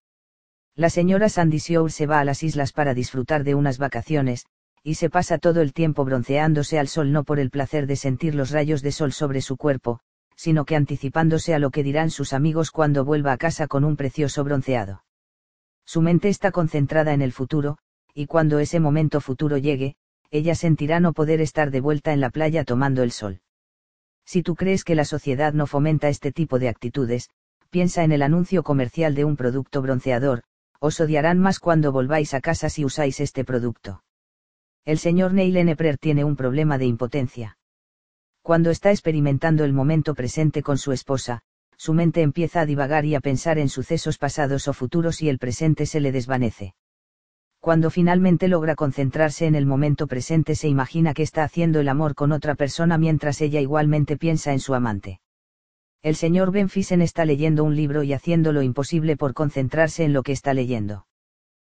La señora Sandy se va a las islas para disfrutar de unas vacaciones, y se pasa todo el tiempo bronceándose al sol no por el placer de sentir los rayos de sol sobre su cuerpo, sino que anticipándose a lo que dirán sus amigos cuando vuelva a casa con un precioso bronceado. Su mente está concentrada en el futuro, y cuando ese momento futuro llegue, ella sentirá no poder estar de vuelta en la playa tomando el sol. Si tú crees que la sociedad no fomenta este tipo de actitudes, piensa en el anuncio comercial de un producto bronceador, os odiarán más cuando volváis a casa si usáis este producto. El señor Neil Eneprer tiene un problema de impotencia. Cuando está experimentando el momento presente con su esposa, su mente empieza a divagar y a pensar en sucesos pasados o futuros y el presente se le desvanece cuando finalmente logra concentrarse en el momento presente se imagina que está haciendo el amor con otra persona mientras ella igualmente piensa en su amante. El señor Benfisen está leyendo un libro y haciendo lo imposible por concentrarse en lo que está leyendo.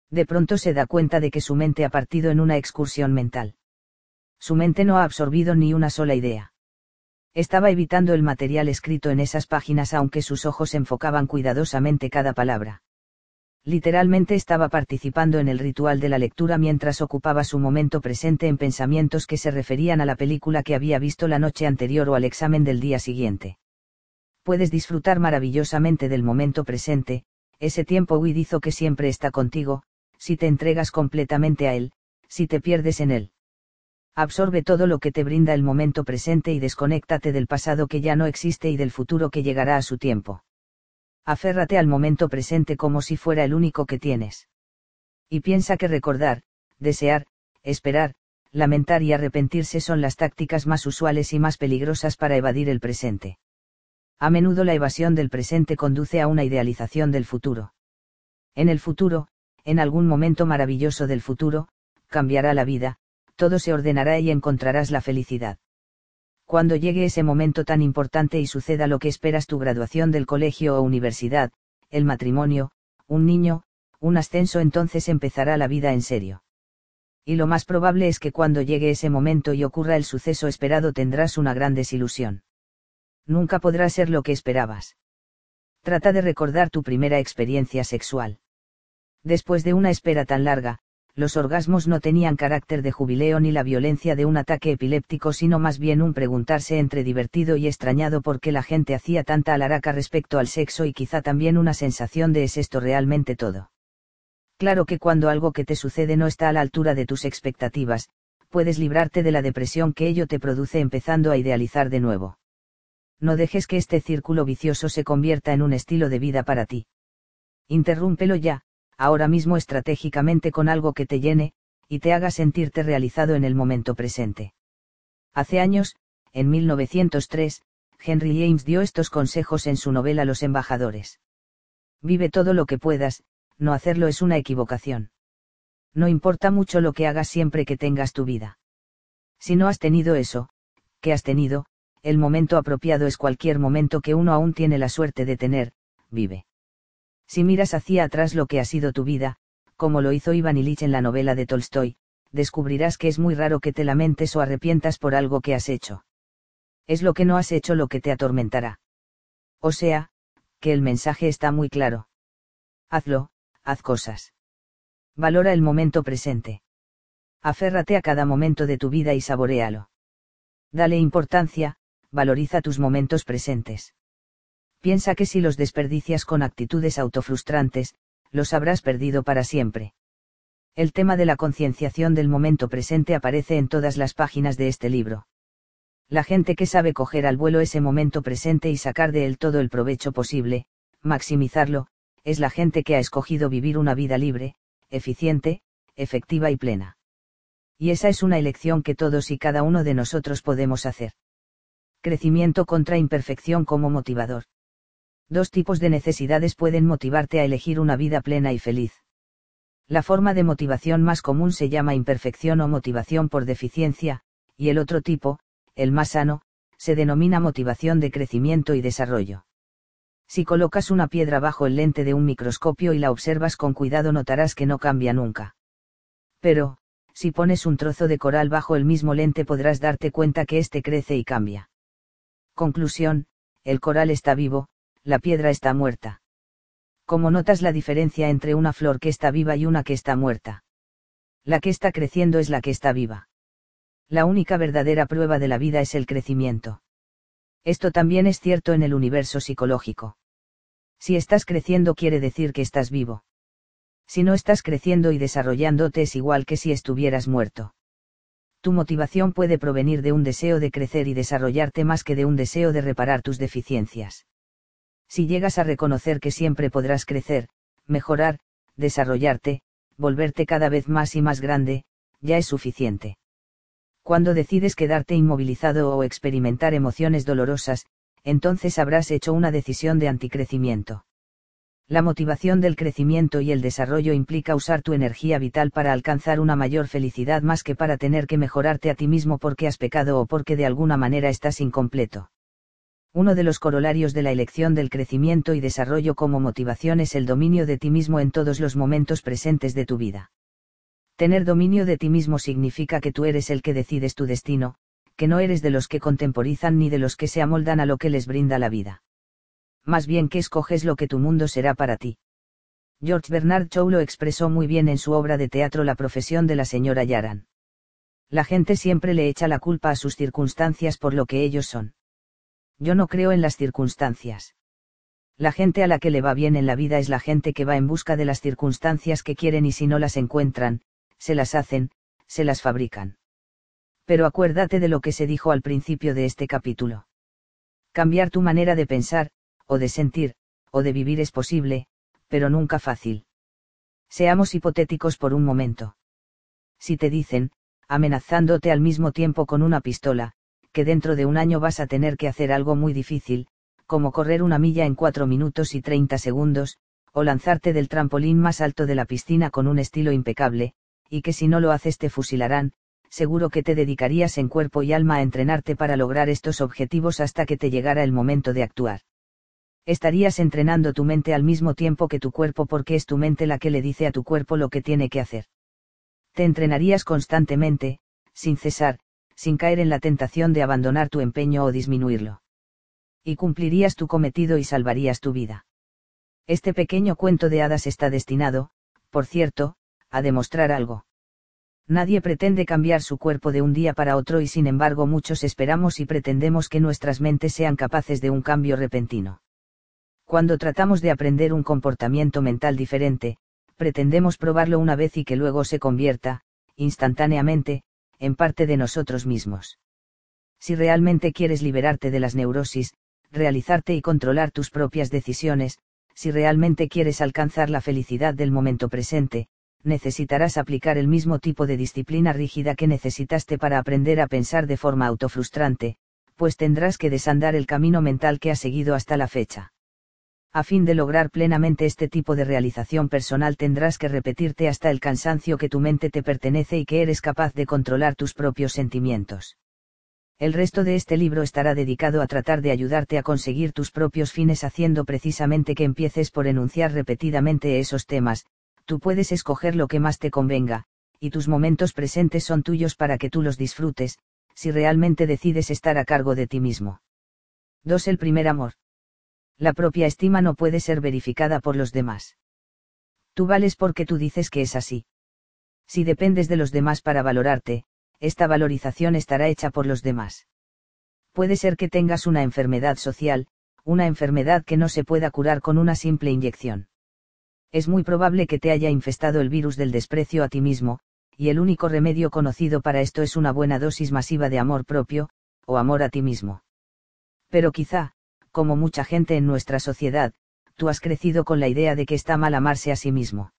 De pronto se da cuenta de que su mente ha partido en una excursión mental. Su mente no ha absorbido ni una sola idea. Estaba evitando el material escrito en esas páginas aunque sus ojos enfocaban cuidadosamente cada palabra literalmente estaba participando en el ritual de la lectura mientras ocupaba su momento presente en pensamientos que se referían a la película que había visto la noche anterior o al examen del día siguiente. Puedes disfrutar maravillosamente del momento presente, ese tiempo huidizo que siempre está contigo, si te entregas completamente a él, si te pierdes en él. Absorbe todo lo que te brinda el momento presente y desconéctate del pasado que ya no existe y del futuro que llegará a su tiempo aférrate al momento presente como si fuera el único que tienes. Y piensa que recordar, desear, esperar, lamentar y arrepentirse son las tácticas más usuales y más peligrosas para evadir el presente. A menudo la evasión del presente conduce a una idealización del futuro. En el futuro, en algún momento maravilloso del futuro, cambiará la vida, todo se ordenará y encontrarás la felicidad cuando llegue ese momento tan importante y suceda lo que esperas tu graduación del colegio o universidad, el matrimonio, un niño, un ascenso entonces empezará la vida en serio. Y lo más probable es que cuando llegue ese momento y ocurra el suceso esperado tendrás una gran desilusión. Nunca podrá ser lo que esperabas. Trata de recordar tu primera experiencia sexual. Después de una espera tan larga, los orgasmos no tenían carácter de jubileo ni la violencia de un ataque epiléptico, sino más bien un preguntarse entre divertido y extrañado por qué la gente hacía tanta alaraca respecto al sexo y quizá también una sensación de es esto realmente todo. Claro que cuando algo que te sucede no está a la altura de tus expectativas, puedes librarte de la depresión que ello te produce empezando a idealizar de nuevo. No dejes que este círculo vicioso se convierta en un estilo de vida para ti. Interrúmpelo ya, ahora mismo estratégicamente con algo que te llene, y te haga sentirte realizado en el momento presente. Hace años, en 1903, Henry James dio estos consejos en su novela Los embajadores. Vive todo lo que puedas, no hacerlo es una equivocación. No importa mucho lo que hagas siempre que tengas tu vida. Si no has tenido eso, que has tenido, el momento apropiado es cualquier momento que uno aún tiene la suerte de tener, vive. Si miras hacia atrás lo que ha sido tu vida, como lo hizo Ivan Illich en la novela de Tolstoy, descubrirás que es muy raro que te lamentes o arrepientas por algo que has hecho. Es lo que no has hecho lo que te atormentará. O sea, que el mensaje está muy claro. Hazlo, haz cosas. Valora el momento presente. Aférrate a cada momento de tu vida y saborealo. Dale importancia, valoriza tus momentos presentes. Piensa que si los desperdicias con actitudes autofrustrantes, los habrás perdido para siempre. El tema de la concienciación del momento presente aparece en todas las páginas de este libro. La gente que sabe coger al vuelo ese momento presente y sacar de él todo el provecho posible, maximizarlo, es la gente que ha escogido vivir una vida libre, eficiente, efectiva y plena. Y esa es una elección que todos y cada uno de nosotros podemos hacer. Crecimiento contra imperfección como motivador. Dos tipos de necesidades pueden motivarte a elegir una vida plena y feliz. La forma de motivación más común se llama imperfección o motivación por deficiencia, y el otro tipo, el más sano, se denomina motivación de crecimiento y desarrollo. Si colocas una piedra bajo el lente de un microscopio y la observas con cuidado notarás que no cambia nunca. Pero, si pones un trozo de coral bajo el mismo lente podrás darte cuenta que éste crece y cambia. Conclusión, el coral está vivo, la piedra está muerta. ¿Cómo notas la diferencia entre una flor que está viva y una que está muerta? La que está creciendo es la que está viva. La única verdadera prueba de la vida es el crecimiento. Esto también es cierto en el universo psicológico. Si estás creciendo quiere decir que estás vivo. Si no estás creciendo y desarrollándote es igual que si estuvieras muerto. Tu motivación puede provenir de un deseo de crecer y desarrollarte más que de un deseo de reparar tus deficiencias. Si llegas a reconocer que siempre podrás crecer, mejorar, desarrollarte, volverte cada vez más y más grande, ya es suficiente. Cuando decides quedarte inmovilizado o experimentar emociones dolorosas, entonces habrás hecho una decisión de anticrecimiento. La motivación del crecimiento y el desarrollo implica usar tu energía vital para alcanzar una mayor felicidad más que para tener que mejorarte a ti mismo porque has pecado o porque de alguna manera estás incompleto. Uno de los corolarios de la elección del crecimiento y desarrollo como motivación es el dominio de ti mismo en todos los momentos presentes de tu vida. Tener dominio de ti mismo significa que tú eres el que decides tu destino, que no eres de los que contemporizan ni de los que se amoldan a lo que les brinda la vida. Más bien que escoges lo que tu mundo será para ti. George Bernard Shaw lo expresó muy bien en su obra de teatro La profesión de la señora Yaran. La gente siempre le echa la culpa a sus circunstancias por lo que ellos son. Yo no creo en las circunstancias. La gente a la que le va bien en la vida es la gente que va en busca de las circunstancias que quieren y si no las encuentran, se las hacen, se las fabrican. Pero acuérdate de lo que se dijo al principio de este capítulo. Cambiar tu manera de pensar, o de sentir, o de vivir es posible, pero nunca fácil. Seamos hipotéticos por un momento. Si te dicen, amenazándote al mismo tiempo con una pistola, que dentro de un año vas a tener que hacer algo muy difícil, como correr una milla en 4 minutos y 30 segundos, o lanzarte del trampolín más alto de la piscina con un estilo impecable, y que si no lo haces te fusilarán, seguro que te dedicarías en cuerpo y alma a entrenarte para lograr estos objetivos hasta que te llegara el momento de actuar. Estarías entrenando tu mente al mismo tiempo que tu cuerpo porque es tu mente la que le dice a tu cuerpo lo que tiene que hacer. Te entrenarías constantemente, sin cesar, sin caer en la tentación de abandonar tu empeño o disminuirlo. Y cumplirías tu cometido y salvarías tu vida. Este pequeño cuento de hadas está destinado, por cierto, a demostrar algo. Nadie pretende cambiar su cuerpo de un día para otro y sin embargo muchos esperamos y pretendemos que nuestras mentes sean capaces de un cambio repentino. Cuando tratamos de aprender un comportamiento mental diferente, pretendemos probarlo una vez y que luego se convierta, instantáneamente, en parte de nosotros mismos. Si realmente quieres liberarte de las neurosis, realizarte y controlar tus propias decisiones, si realmente quieres alcanzar la felicidad del momento presente, necesitarás aplicar el mismo tipo de disciplina rígida que necesitaste para aprender a pensar de forma autofrustrante, pues tendrás que desandar el camino mental que has seguido hasta la fecha. A fin de lograr plenamente este tipo de realización personal tendrás que repetirte hasta el cansancio que tu mente te pertenece y que eres capaz de controlar tus propios sentimientos. El resto de este libro estará dedicado a tratar de ayudarte a conseguir tus propios fines haciendo precisamente que empieces por enunciar repetidamente esos temas, tú puedes escoger lo que más te convenga, y tus momentos presentes son tuyos para que tú los disfrutes, si realmente decides estar a cargo de ti mismo. 2. El primer amor la propia estima no puede ser verificada por los demás. Tú vales porque tú dices que es así. Si dependes de los demás para valorarte, esta valorización estará hecha por los demás. Puede ser que tengas una enfermedad social, una enfermedad que no se pueda curar con una simple inyección. Es muy probable que te haya infestado el virus del desprecio a ti mismo, y el único remedio conocido para esto es una buena dosis masiva de amor propio, o amor a ti mismo. Pero quizá, como mucha gente en nuestra sociedad, tú has crecido con la idea de que está mal amarse a sí mismo.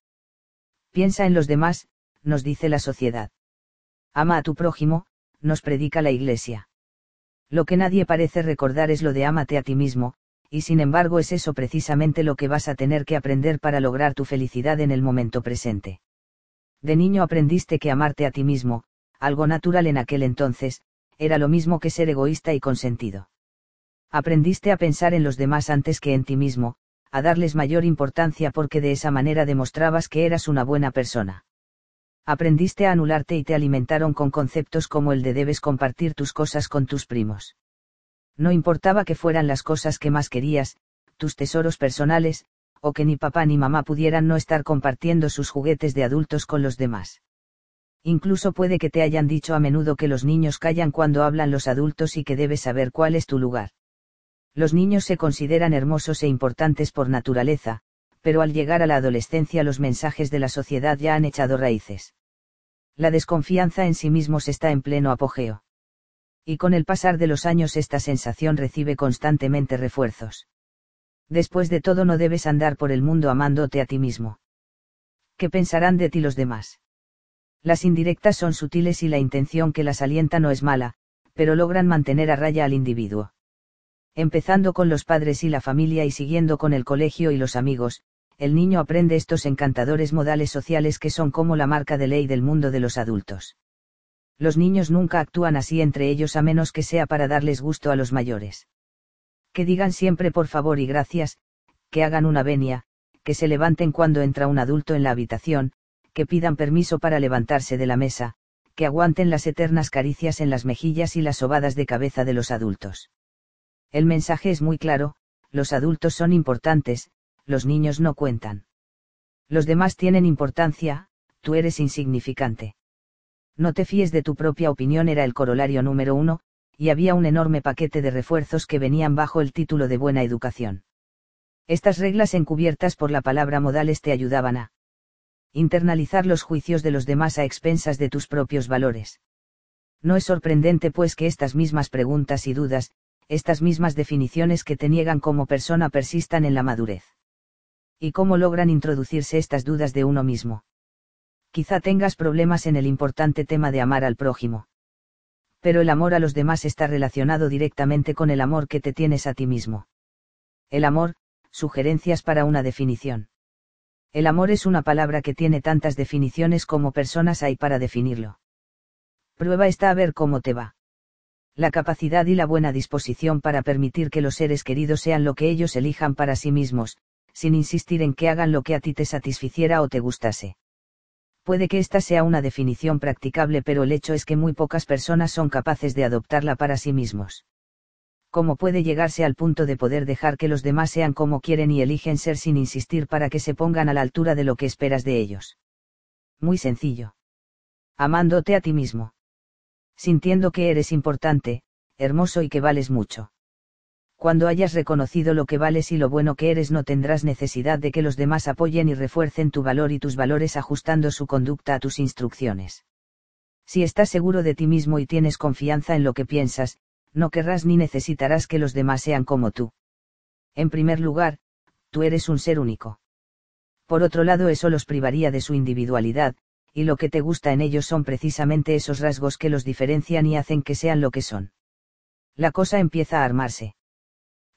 Piensa en los demás, nos dice la sociedad. Ama a tu prójimo, nos predica la Iglesia. Lo que nadie parece recordar es lo de ámate a ti mismo, y sin embargo es eso precisamente lo que vas a tener que aprender para lograr tu felicidad en el momento presente. De niño aprendiste que amarte a ti mismo, algo natural en aquel entonces, era lo mismo que ser egoísta y consentido. Aprendiste a pensar en los demás antes que en ti mismo, a darles mayor importancia porque de esa manera demostrabas que eras una buena persona. Aprendiste a anularte y te alimentaron con conceptos como el de debes compartir tus cosas con tus primos. No importaba que fueran las cosas que más querías, tus tesoros personales, o que ni papá ni mamá pudieran no estar compartiendo sus juguetes de adultos con los demás. Incluso puede que te hayan dicho a menudo que los niños callan cuando hablan los adultos y que debes saber cuál es tu lugar. Los niños se consideran hermosos e importantes por naturaleza, pero al llegar a la adolescencia los mensajes de la sociedad ya han echado raíces. La desconfianza en sí mismos está en pleno apogeo. Y con el pasar de los años esta sensación recibe constantemente refuerzos. Después de todo no debes andar por el mundo amándote a ti mismo. ¿Qué pensarán de ti los demás? Las indirectas son sutiles y la intención que las alienta no es mala, pero logran mantener a raya al individuo empezando con los padres y la familia y siguiendo con el colegio y los amigos, el niño aprende estos encantadores modales sociales que son como la marca de ley del mundo de los adultos. Los niños nunca actúan así entre ellos a menos que sea para darles gusto a los mayores. Que digan siempre por favor y gracias, que hagan una venia, que se levanten cuando entra un adulto en la habitación, que pidan permiso para levantarse de la mesa, que aguanten las eternas caricias en las mejillas y las sobadas de cabeza de los adultos. El mensaje es muy claro, los adultos son importantes, los niños no cuentan. Los demás tienen importancia, tú eres insignificante. No te fíes de tu propia opinión era el corolario número uno, y había un enorme paquete de refuerzos que venían bajo el título de buena educación. Estas reglas encubiertas por la palabra modales te ayudaban a internalizar los juicios de los demás a expensas de tus propios valores. No es sorprendente pues que estas mismas preguntas y dudas, estas mismas definiciones que te niegan como persona persistan en la madurez. ¿Y cómo logran introducirse estas dudas de uno mismo? Quizá tengas problemas en el importante tema de amar al prójimo. Pero el amor a los demás está relacionado directamente con el amor que te tienes a ti mismo. El amor, sugerencias para una definición. El amor es una palabra que tiene tantas definiciones como personas hay para definirlo. Prueba esta a ver cómo te va La capacidad y la buena disposición para permitir que los seres queridos sean lo que ellos elijan para sí mismos, sin insistir en que hagan lo que a ti te satisficiera o te gustase. Puede que esta sea una definición practicable, pero el hecho es que muy pocas personas son capaces de adoptarla para sí mismos. ¿Cómo puede llegarse al punto de poder dejar que los demás sean como quieren y eligen ser sin insistir para que se pongan a la altura de lo que esperas de ellos? Muy sencillo. Amándote a ti mismo. Sintiendo que eres importante, hermoso y que vales mucho. Cuando hayas reconocido lo que vales y lo bueno que eres no tendrás necesidad de que los demás apoyen y refuercen tu valor y tus valores ajustando su conducta a tus instrucciones. Si estás seguro de ti mismo y tienes confianza en lo que piensas, no querrás ni necesitarás que los demás sean como tú. En primer lugar, tú eres un ser único. Por otro lado, eso los privaría de su individualidad, y lo que te gusta en ellos son precisamente esos rasgos que los diferencian y hacen que sean lo que son. La cosa empieza a armarse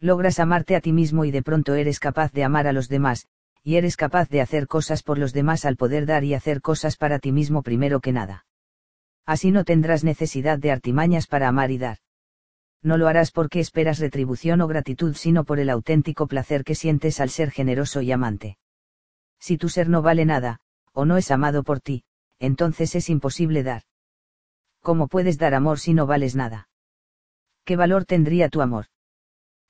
logras amarte a ti mismo y de pronto eres capaz de amar a los demás, y eres capaz de hacer cosas por los demás al poder dar y hacer cosas para ti mismo primero que nada. Así no tendrás necesidad de artimañas para amar y dar. No lo harás porque esperas retribución o gratitud, sino por el auténtico placer que sientes al ser generoso y amante. Si tu ser no vale nada, o no es amado por ti, entonces es imposible dar. ¿Cómo puedes dar amor si no vales nada? ¿Qué valor tendría tu amor?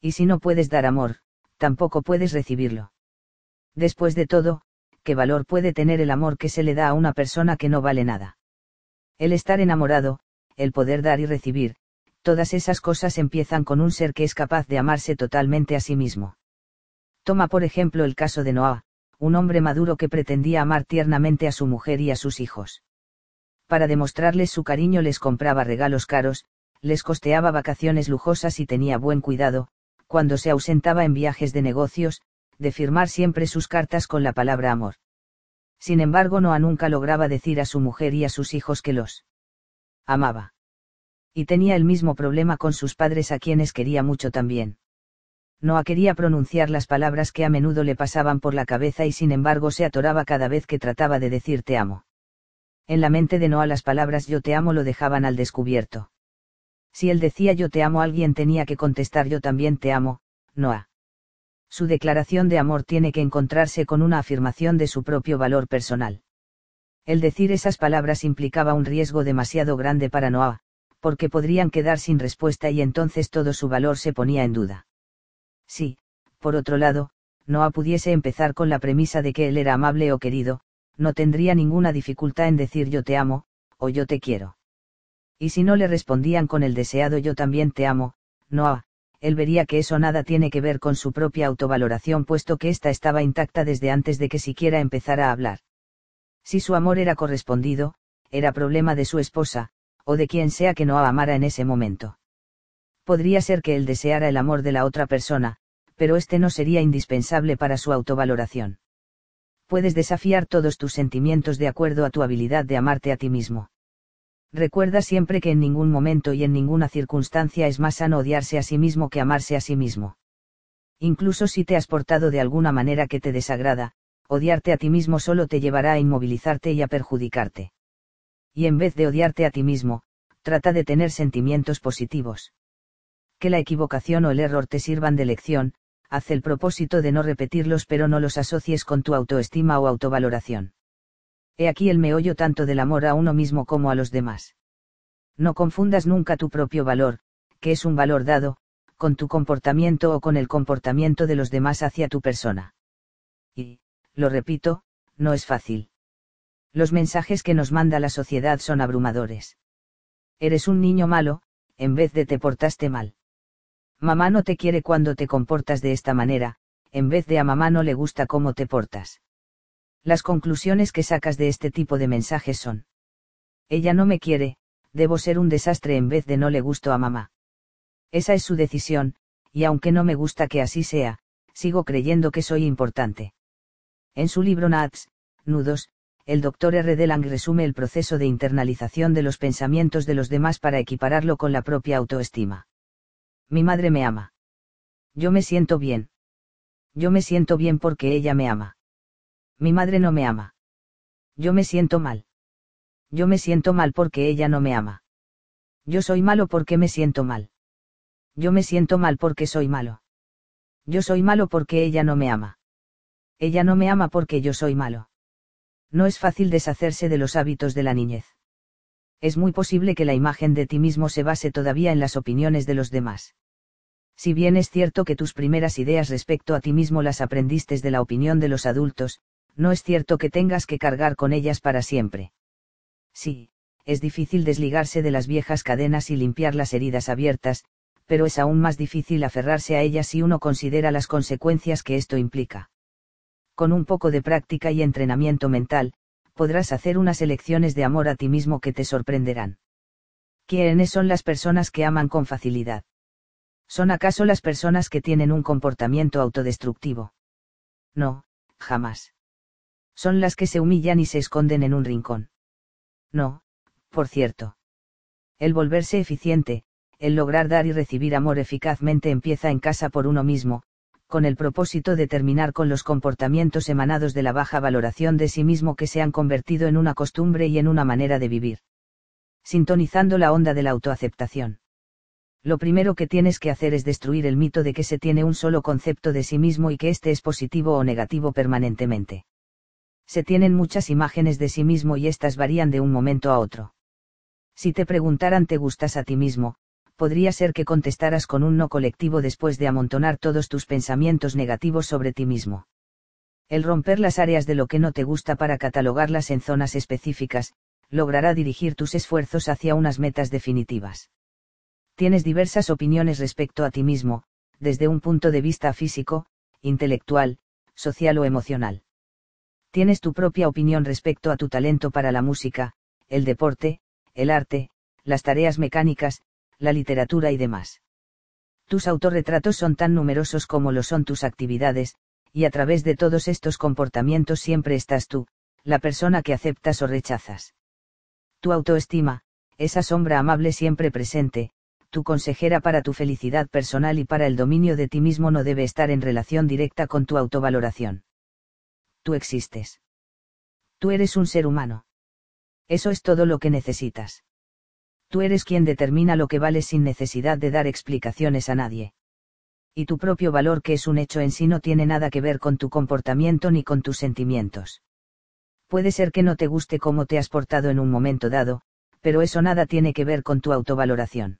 y si no puedes dar amor, tampoco puedes recibirlo. Después de todo, ¿qué valor puede tener el amor que se le da a una persona que no vale nada? El estar enamorado, el poder dar y recibir, todas esas cosas empiezan con un ser que es capaz de amarse totalmente a sí mismo. Toma por ejemplo el caso de Noah, un hombre maduro que pretendía amar tiernamente a su mujer y a sus hijos. Para demostrarles su cariño les compraba regalos caros, les costeaba vacaciones lujosas y tenía buen cuidado, cuando se ausentaba en viajes de negocios, de firmar siempre sus cartas con la palabra amor. Sin embargo, Noah nunca lograba decir a su mujer y a sus hijos que los amaba. Y tenía el mismo problema con sus padres a quienes quería mucho también. Noah quería pronunciar las palabras que a menudo le pasaban por la cabeza y sin embargo se atoraba cada vez que trataba de decir te amo. En la mente de Noah las palabras yo te amo lo dejaban al descubierto. Si él decía yo te amo, alguien tenía que contestar yo también te amo, Noah. Su declaración de amor tiene que encontrarse con una afirmación de su propio valor personal. El decir esas palabras implicaba un riesgo demasiado grande para Noah, porque podrían quedar sin respuesta y entonces todo su valor se ponía en duda. Si, por otro lado, Noah pudiese empezar con la premisa de que él era amable o querido, no tendría ninguna dificultad en decir yo te amo, o yo te quiero y si no le respondían con el deseado yo también te amo, Noah, él vería que eso nada tiene que ver con su propia autovaloración puesto que ésta estaba intacta desde antes de que siquiera empezara a hablar. Si su amor era correspondido, era problema de su esposa, o de quien sea que Noah amara en ese momento. Podría ser que él deseara el amor de la otra persona, pero este no sería indispensable para su autovaloración. Puedes desafiar todos tus sentimientos de acuerdo a tu habilidad de amarte a ti mismo. Recuerda siempre que en ningún momento y en ninguna circunstancia es más sano odiarse a sí mismo que amarse a sí mismo. Incluso si te has portado de alguna manera que te desagrada, odiarte a ti mismo solo te llevará a inmovilizarte y a perjudicarte. Y en vez de odiarte a ti mismo, trata de tener sentimientos positivos. Que la equivocación o el error te sirvan de lección, haz el propósito de no repetirlos pero no los asocies con tu autoestima o autovaloración. He aquí el meollo tanto del amor a uno mismo como a los demás. No confundas nunca tu propio valor, que es un valor dado, con tu comportamiento o con el comportamiento de los demás hacia tu persona. Y, lo repito, no es fácil. Los mensajes que nos manda la sociedad son abrumadores. Eres un niño malo, en vez de te portaste mal. Mamá no te quiere cuando te comportas de esta manera, en vez de a mamá no le gusta cómo te portas. Las conclusiones que sacas de este tipo de mensajes son. Ella no me quiere, debo ser un desastre en vez de no le gusto a mamá. Esa es su decisión, y aunque no me gusta que así sea, sigo creyendo que soy importante. En su libro Nats, Nudos, el Dr. R. Delang resume el proceso de internalización de los pensamientos de los demás para equipararlo con la propia autoestima. Mi madre me ama. Yo me siento bien. Yo me siento bien porque ella me ama. Mi madre no me ama. Yo me siento mal. Yo me siento mal porque ella no me ama. Yo soy malo porque me siento mal. Yo me siento mal porque soy malo. Yo soy malo porque ella no me ama. Ella no me ama porque yo soy malo. No es fácil deshacerse de los hábitos de la niñez. Es muy posible que la imagen de ti mismo se base todavía en las opiniones de los demás. Si bien es cierto que tus primeras ideas respecto a ti mismo las aprendiste de la opinión de los adultos, no es cierto que tengas que cargar con ellas para siempre. Sí, es difícil desligarse de las viejas cadenas y limpiar las heridas abiertas, pero es aún más difícil aferrarse a ellas si uno considera las consecuencias que esto implica. Con un poco de práctica y entrenamiento mental, podrás hacer unas elecciones de amor a ti mismo que te sorprenderán. ¿Quiénes son las personas que aman con facilidad? ¿Son acaso las personas que tienen un comportamiento autodestructivo? No, jamás. Son las que se humillan y se esconden en un rincón. No, por cierto. El volverse eficiente, el lograr dar y recibir amor eficazmente empieza en casa por uno mismo, con el propósito de terminar con los comportamientos emanados de la baja valoración de sí mismo que se han convertido en una costumbre y en una manera de vivir. Sintonizando la onda de la autoaceptación. Lo primero que tienes que hacer es destruir el mito de que se tiene un solo concepto de sí mismo y que éste es positivo o negativo permanentemente. Se tienen muchas imágenes de sí mismo y éstas varían de un momento a otro. Si te preguntaran ¿te gustas a ti mismo? Podría ser que contestaras con un no colectivo después de amontonar todos tus pensamientos negativos sobre ti mismo. El romper las áreas de lo que no te gusta para catalogarlas en zonas específicas, logrará dirigir tus esfuerzos hacia unas metas definitivas. Tienes diversas opiniones respecto a ti mismo, desde un punto de vista físico, intelectual, social o emocional. Tienes tu propia opinión respecto a tu talento para la música, el deporte, el arte, las tareas mecánicas, la literatura y demás. Tus autorretratos son tan numerosos como lo son tus actividades, y a través de todos estos comportamientos siempre estás tú, la persona que aceptas o rechazas. Tu autoestima, esa sombra amable siempre presente, tu consejera para tu felicidad personal y para el dominio de ti mismo no debe estar en relación directa con tu autovaloración. Tú existes. Tú eres un ser humano. Eso es todo lo que necesitas tú eres quien determina lo que vale sin necesidad de dar explicaciones a nadie. Y tu propio valor que es un hecho en sí no tiene nada que ver con tu comportamiento ni con tus sentimientos. Puede ser que no te guste cómo te has portado en un momento dado, pero eso nada tiene que ver con tu autovaloración.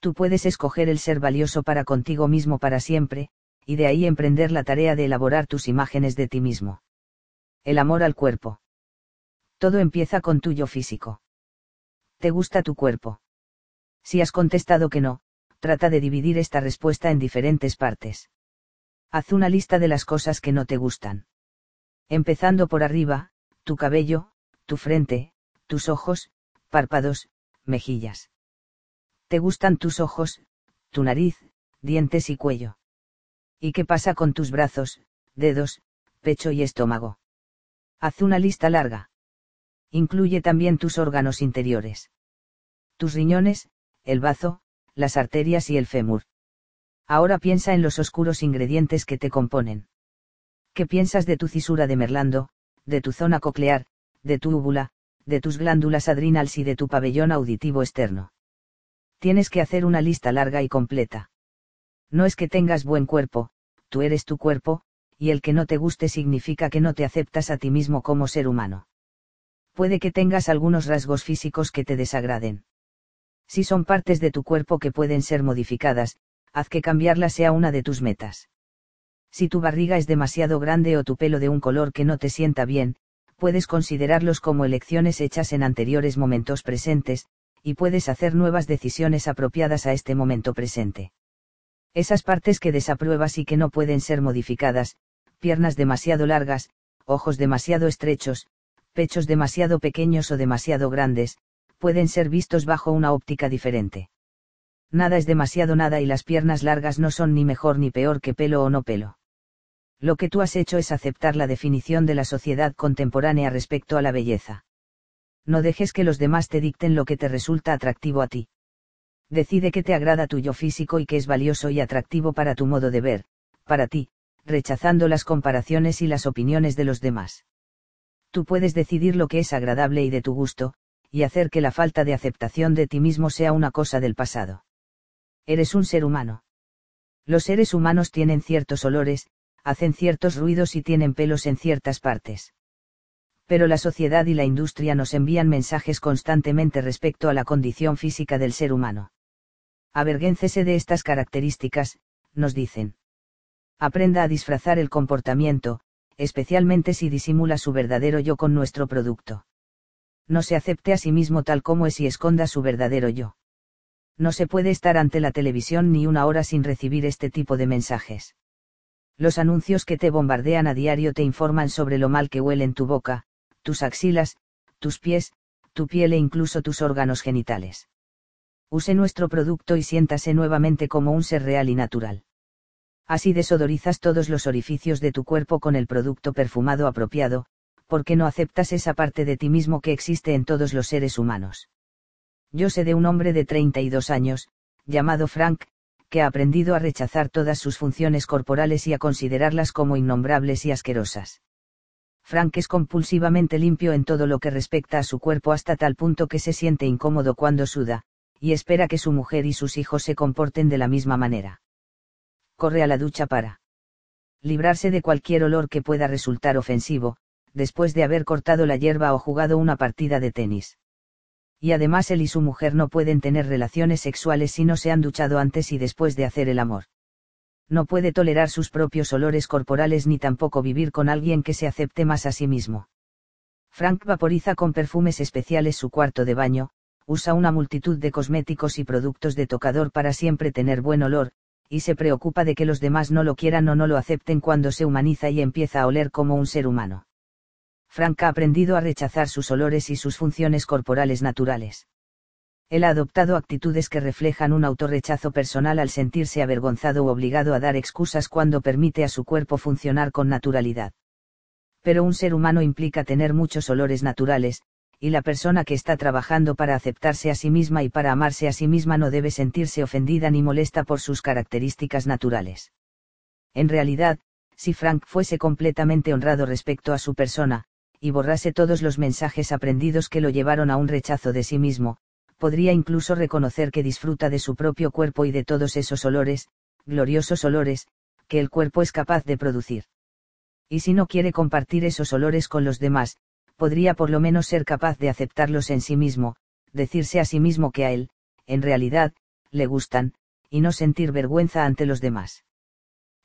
Tú puedes escoger el ser valioso para contigo mismo para siempre, y de ahí emprender la tarea de elaborar tus imágenes de ti mismo. El amor al cuerpo. Todo empieza con tuyo físico. ¿Te gusta tu cuerpo? Si has contestado que no, trata de dividir esta respuesta en diferentes partes. Haz una lista de las cosas que no te gustan. Empezando por arriba, tu cabello, tu frente, tus ojos, párpados, mejillas. ¿Te gustan tus ojos, tu nariz, dientes y cuello? ¿Y qué pasa con tus brazos, dedos, pecho y estómago? Haz una lista larga. Incluye también tus órganos interiores tus riñones, el bazo, las arterias y el fémur. Ahora piensa en los oscuros ingredientes que te componen. ¿Qué piensas de tu cisura de Merlando, de tu zona coclear, de tu úvula, de tus glándulas adrenales y de tu pabellón auditivo externo? Tienes que hacer una lista larga y completa. No es que tengas buen cuerpo, tú eres tu cuerpo, y el que no te guste significa que no te aceptas a ti mismo como ser humano. Puede que tengas algunos rasgos físicos que te desagraden. Si son partes de tu cuerpo que pueden ser modificadas, haz que cambiarlas sea una de tus metas. Si tu barriga es demasiado grande o tu pelo de un color que no te sienta bien, puedes considerarlos como elecciones hechas en anteriores momentos presentes, y puedes hacer nuevas decisiones apropiadas a este momento presente. Esas partes que desapruebas y que no pueden ser modificadas, piernas demasiado largas, ojos demasiado estrechos, pechos demasiado pequeños o demasiado grandes, pueden ser vistos bajo una óptica diferente. Nada es demasiado nada y las piernas largas no son ni mejor ni peor que pelo o no pelo. Lo que tú has hecho es aceptar la definición de la sociedad contemporánea respecto a la belleza. No dejes que los demás te dicten lo que te resulta atractivo a ti. Decide qué te agrada tu yo físico y qué es valioso y atractivo para tu modo de ver, para ti, rechazando las comparaciones y las opiniones de los demás. Tú puedes decidir lo que es agradable y de tu gusto, y hacer que la falta de aceptación de ti mismo sea una cosa del pasado. Eres un ser humano. Los seres humanos tienen ciertos olores, hacen ciertos ruidos y tienen pelos en ciertas partes. Pero la sociedad y la industria nos envían mensajes constantemente respecto a la condición física del ser humano. Avergéncese de estas características, nos dicen. Aprenda a disfrazar el comportamiento, especialmente si disimula su verdadero yo con nuestro producto no se acepte a sí mismo tal como es y esconda su verdadero yo. No se puede estar ante la televisión ni una hora sin recibir este tipo de mensajes. Los anuncios que te bombardean a diario te informan sobre lo mal que huelen tu boca, tus axilas, tus pies, tu piel e incluso tus órganos genitales. Use nuestro producto y siéntase nuevamente como un ser real y natural. Así desodorizas todos los orificios de tu cuerpo con el producto perfumado apropiado, porque no aceptas esa parte de ti mismo que existe en todos los seres humanos. Yo sé de un hombre de 32 años, llamado Frank, que ha aprendido a rechazar todas sus funciones corporales y a considerarlas como innombrables y asquerosas. Frank es compulsivamente limpio en todo lo que respecta a su cuerpo hasta tal punto que se siente incómodo cuando suda, y espera que su mujer y sus hijos se comporten de la misma manera. Corre a la ducha para librarse de cualquier olor que pueda resultar ofensivo, después de haber cortado la hierba o jugado una partida de tenis. Y además él y su mujer no pueden tener relaciones sexuales si no se han duchado antes y después de hacer el amor. No puede tolerar sus propios olores corporales ni tampoco vivir con alguien que se acepte más a sí mismo. Frank vaporiza con perfumes especiales su cuarto de baño, usa una multitud de cosméticos y productos de tocador para siempre tener buen olor, y se preocupa de que los demás no lo quieran o no lo acepten cuando se humaniza y empieza a oler como un ser humano. Frank ha aprendido a rechazar sus olores y sus funciones corporales naturales. Él ha adoptado actitudes que reflejan un autorrechazo personal al sentirse avergonzado o obligado a dar excusas cuando permite a su cuerpo funcionar con naturalidad. Pero un ser humano implica tener muchos olores naturales, y la persona que está trabajando para aceptarse a sí misma y para amarse a sí misma no debe sentirse ofendida ni molesta por sus características naturales. En realidad, si Frank fuese completamente honrado respecto a su persona, y borrase todos los mensajes aprendidos que lo llevaron a un rechazo de sí mismo, podría incluso reconocer que disfruta de su propio cuerpo y de todos esos olores, gloriosos olores, que el cuerpo es capaz de producir. Y si no quiere compartir esos olores con los demás, podría por lo menos ser capaz de aceptarlos en sí mismo, decirse a sí mismo que a él, en realidad, le gustan, y no sentir vergüenza ante los demás.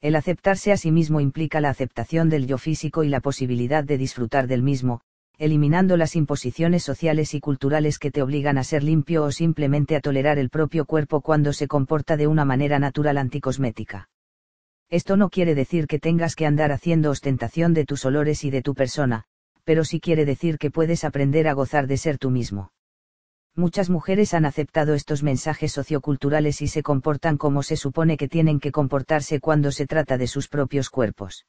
El aceptarse a sí mismo implica la aceptación del yo físico y la posibilidad de disfrutar del mismo, eliminando las imposiciones sociales y culturales que te obligan a ser limpio o simplemente a tolerar el propio cuerpo cuando se comporta de una manera natural anticosmética. Esto no quiere decir que tengas que andar haciendo ostentación de tus olores y de tu persona, pero sí quiere decir que puedes aprender a gozar de ser tú mismo. Muchas mujeres han aceptado estos mensajes socioculturales y se comportan como se supone que tienen que comportarse cuando se trata de sus propios cuerpos.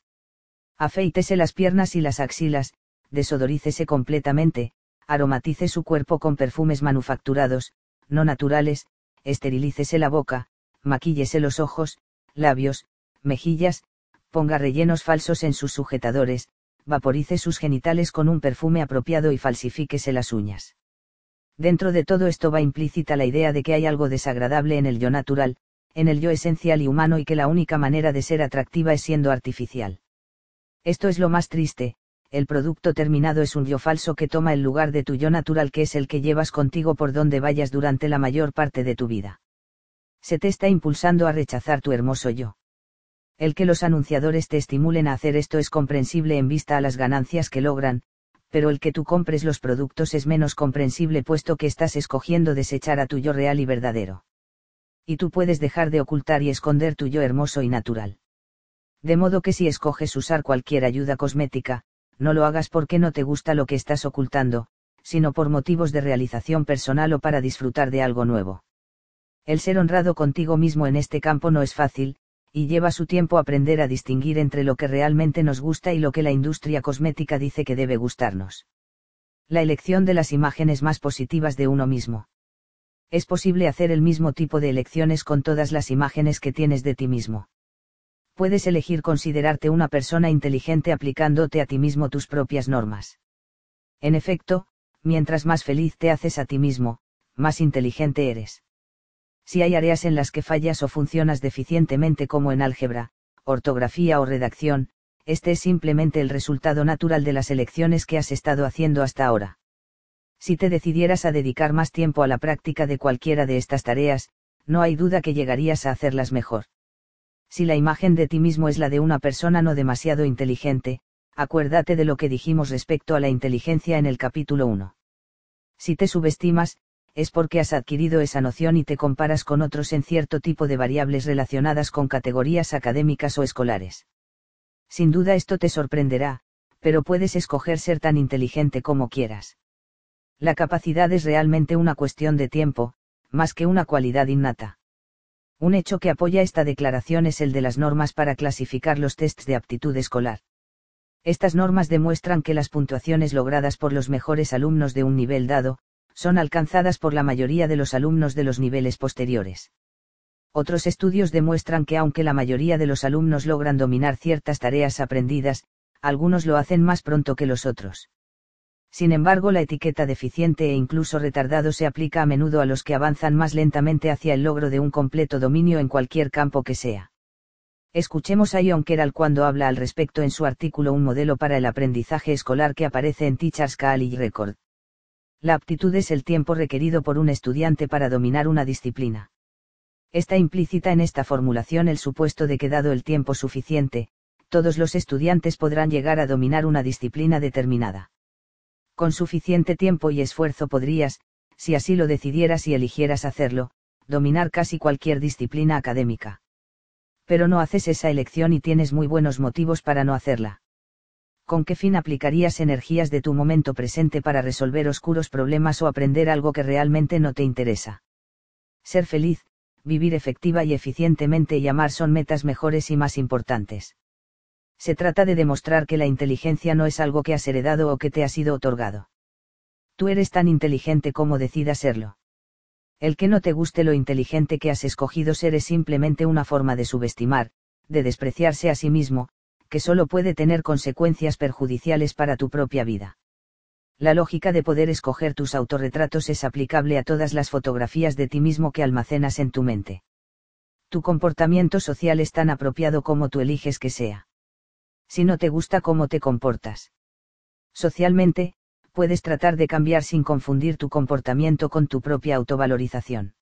Afeítese las piernas y las axilas, desodorícese completamente, aromatice su cuerpo con perfumes manufacturados, no naturales, esterilícese la boca, maquíllese los ojos, labios, mejillas, ponga rellenos falsos en sus sujetadores, vaporice sus genitales con un perfume apropiado y falsifíquese las uñas. Dentro de todo esto va implícita la idea de que hay algo desagradable en el yo natural, en el yo esencial y humano y que la única manera de ser atractiva es siendo artificial. Esto es lo más triste, el producto terminado es un yo falso que toma el lugar de tu yo natural que es el que llevas contigo por donde vayas durante la mayor parte de tu vida. Se te está impulsando a rechazar tu hermoso yo. El que los anunciadores te estimulen a hacer esto es comprensible en vista a las ganancias que logran, pero el que tú compres los productos es menos comprensible puesto que estás escogiendo desechar a tu yo real y verdadero. Y tú puedes dejar de ocultar y esconder tu yo hermoso y natural. De modo que si escoges usar cualquier ayuda cosmética, no lo hagas porque no te gusta lo que estás ocultando, sino por motivos de realización personal o para disfrutar de algo nuevo. El ser honrado contigo mismo en este campo no es fácil, y lleva su tiempo aprender a distinguir entre lo que realmente nos gusta y lo que la industria cosmética dice que debe gustarnos. La elección de las imágenes más positivas de uno mismo. Es posible hacer el mismo tipo de elecciones con todas las imágenes que tienes de ti mismo. Puedes elegir considerarte una persona inteligente aplicándote a ti mismo tus propias normas. En efecto, mientras más feliz te haces a ti mismo, más inteligente eres. Si hay áreas en las que fallas o funcionas deficientemente como en álgebra, ortografía o redacción, este es simplemente el resultado natural de las elecciones que has estado haciendo hasta ahora. Si te decidieras a dedicar más tiempo a la práctica de cualquiera de estas tareas, no hay duda que llegarías a hacerlas mejor. Si la imagen de ti mismo es la de una persona no demasiado inteligente, acuérdate de lo que dijimos respecto a la inteligencia en el capítulo 1. Si te subestimas, es porque has adquirido esa noción y te comparas con otros en cierto tipo de variables relacionadas con categorías académicas o escolares. Sin duda esto te sorprenderá, pero puedes escoger ser tan inteligente como quieras. La capacidad es realmente una cuestión de tiempo, más que una cualidad innata. Un hecho que apoya esta declaración es el de las normas para clasificar los tests de aptitud escolar. Estas normas demuestran que las puntuaciones logradas por los mejores alumnos de un nivel dado, son alcanzadas por la mayoría de los alumnos de los niveles posteriores. Otros estudios demuestran que aunque la mayoría de los alumnos logran dominar ciertas tareas aprendidas, algunos lo hacen más pronto que los otros. Sin embargo, la etiqueta deficiente e incluso retardado se aplica a menudo a los que avanzan más lentamente hacia el logro de un completo dominio en cualquier campo que sea. Escuchemos a Ion Keral cuando habla al respecto en su artículo Un modelo para el aprendizaje escolar que aparece en Teachers College Record. La aptitud es el tiempo requerido por un estudiante para dominar una disciplina. Está implícita en esta formulación el supuesto de que dado el tiempo suficiente, todos los estudiantes podrán llegar a dominar una disciplina determinada. Con suficiente tiempo y esfuerzo podrías, si así lo decidieras y eligieras hacerlo, dominar casi cualquier disciplina académica. Pero no haces esa elección y tienes muy buenos motivos para no hacerla. ¿Con qué fin aplicarías energías de tu momento presente para resolver oscuros problemas o aprender algo que realmente no te interesa? Ser feliz, vivir efectiva y eficientemente y amar son metas mejores y más importantes. Se trata de demostrar que la inteligencia no es algo que has heredado o que te ha sido otorgado. Tú eres tan inteligente como decidas serlo. El que no te guste lo inteligente que has escogido ser es simplemente una forma de subestimar, de despreciarse a sí mismo, que solo puede tener consecuencias perjudiciales para tu propia vida. La lógica de poder escoger tus autorretratos es aplicable a todas las fotografías de ti mismo que almacenas en tu mente. Tu comportamiento social es tan apropiado como tú eliges que sea. Si no te gusta cómo te comportas. Socialmente, puedes tratar de cambiar sin confundir tu comportamiento con tu propia autovalorización.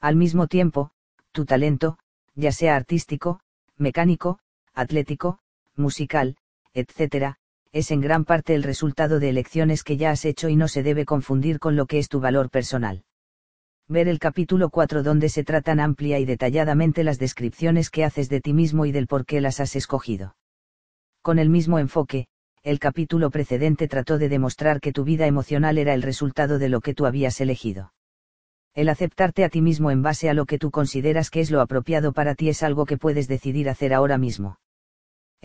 Al mismo tiempo, tu talento, ya sea artístico, mecánico, atlético, musical, etc., es en gran parte el resultado de elecciones que ya has hecho y no se debe confundir con lo que es tu valor personal. Ver el capítulo 4 donde se tratan amplia y detalladamente las descripciones que haces de ti mismo y del por qué las has escogido. Con el mismo enfoque, el capítulo precedente trató de demostrar que tu vida emocional era el resultado de lo que tú habías elegido. El aceptarte a ti mismo en base a lo que tú consideras que es lo apropiado para ti es algo que puedes decidir hacer ahora mismo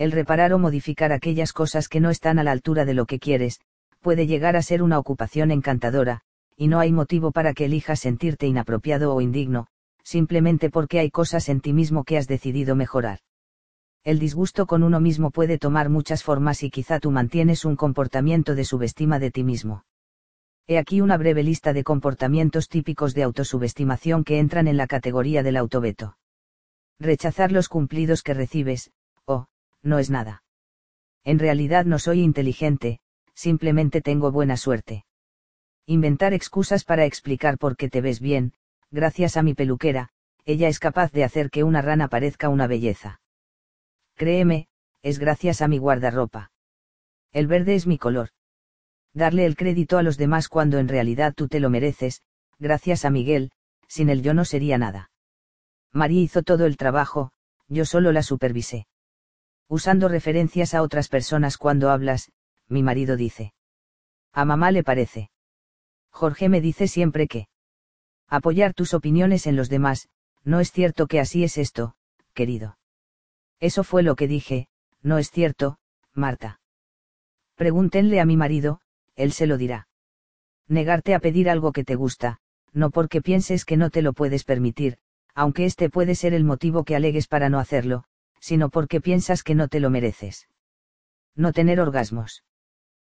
el reparar o modificar aquellas cosas que no están a la altura de lo que quieres, puede llegar a ser una ocupación encantadora, y no hay motivo para que elijas sentirte inapropiado o indigno, simplemente porque hay cosas en ti mismo que has decidido mejorar. El disgusto con uno mismo puede tomar muchas formas y quizá tú mantienes un comportamiento de subestima de ti mismo. He aquí una breve lista de comportamientos típicos de autosubestimación que entran en la categoría del autoveto. Rechazar los cumplidos que recibes, o, no es nada. En realidad no soy inteligente, simplemente tengo buena suerte. Inventar excusas para explicar por qué te ves bien, gracias a mi peluquera, ella es capaz de hacer que una rana parezca una belleza. Créeme, es gracias a mi guardarropa. El verde es mi color. Darle el crédito a los demás cuando en realidad tú te lo mereces, gracias a Miguel, sin él yo no sería nada. María hizo todo el trabajo, yo solo la supervisé usando referencias a otras personas cuando hablas, mi marido dice. A mamá le parece. Jorge me dice siempre que. Apoyar tus opiniones en los demás, no es cierto que así es esto, querido. Eso fue lo que dije, no es cierto, Marta. Pregúntenle a mi marido, él se lo dirá. Negarte a pedir algo que te gusta, no porque pienses que no te lo puedes permitir, aunque este puede ser el motivo que alegues para no hacerlo, sino porque piensas que no te lo mereces. No tener orgasmos.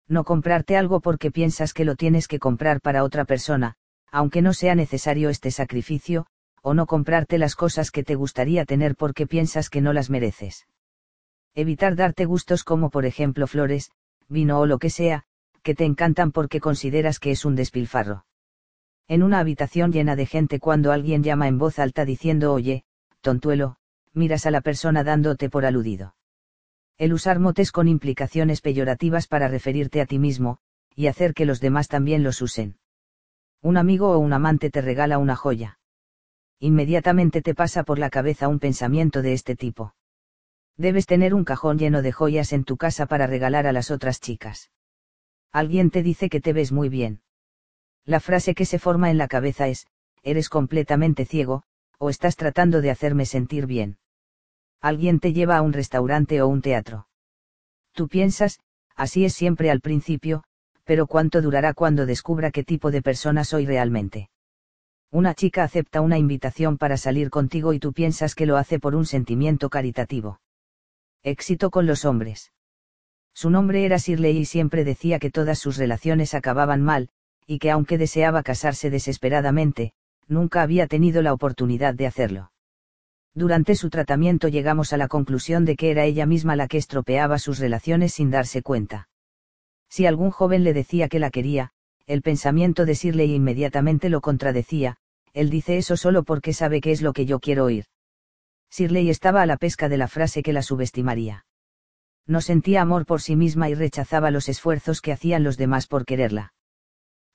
No comprarte algo porque piensas que lo tienes que comprar para otra persona, aunque no sea necesario este sacrificio, o no comprarte las cosas que te gustaría tener porque piensas que no las mereces. Evitar darte gustos como por ejemplo flores, vino o lo que sea, que te encantan porque consideras que es un despilfarro. En una habitación llena de gente cuando alguien llama en voz alta diciendo oye, tontuelo, miras a la persona dándote por aludido. El usar motes con implicaciones peyorativas para referirte a ti mismo, y hacer que los demás también los usen. Un amigo o un amante te regala una joya. Inmediatamente te pasa por la cabeza un pensamiento de este tipo. Debes tener un cajón lleno de joyas en tu casa para regalar a las otras chicas. Alguien te dice que te ves muy bien. La frase que se forma en la cabeza es, eres completamente ciego, o estás tratando de hacerme sentir bien. Alguien te lleva a un restaurante o un teatro. Tú piensas, así es siempre al principio, pero ¿cuánto durará cuando descubra qué tipo de persona soy realmente? Una chica acepta una invitación para salir contigo y tú piensas que lo hace por un sentimiento caritativo. Éxito con los hombres. Su nombre era Shirley y siempre decía que todas sus relaciones acababan mal, y que aunque deseaba casarse desesperadamente, nunca había tenido la oportunidad de hacerlo. Durante su tratamiento llegamos a la conclusión de que era ella misma la que estropeaba sus relaciones sin darse cuenta. Si algún joven le decía que la quería, el pensamiento de Shirley inmediatamente lo contradecía, él dice eso solo porque sabe que es lo que yo quiero oír. Shirley estaba a la pesca de la frase que la subestimaría no sentía amor por sí misma y rechazaba los esfuerzos que hacían los demás por quererla.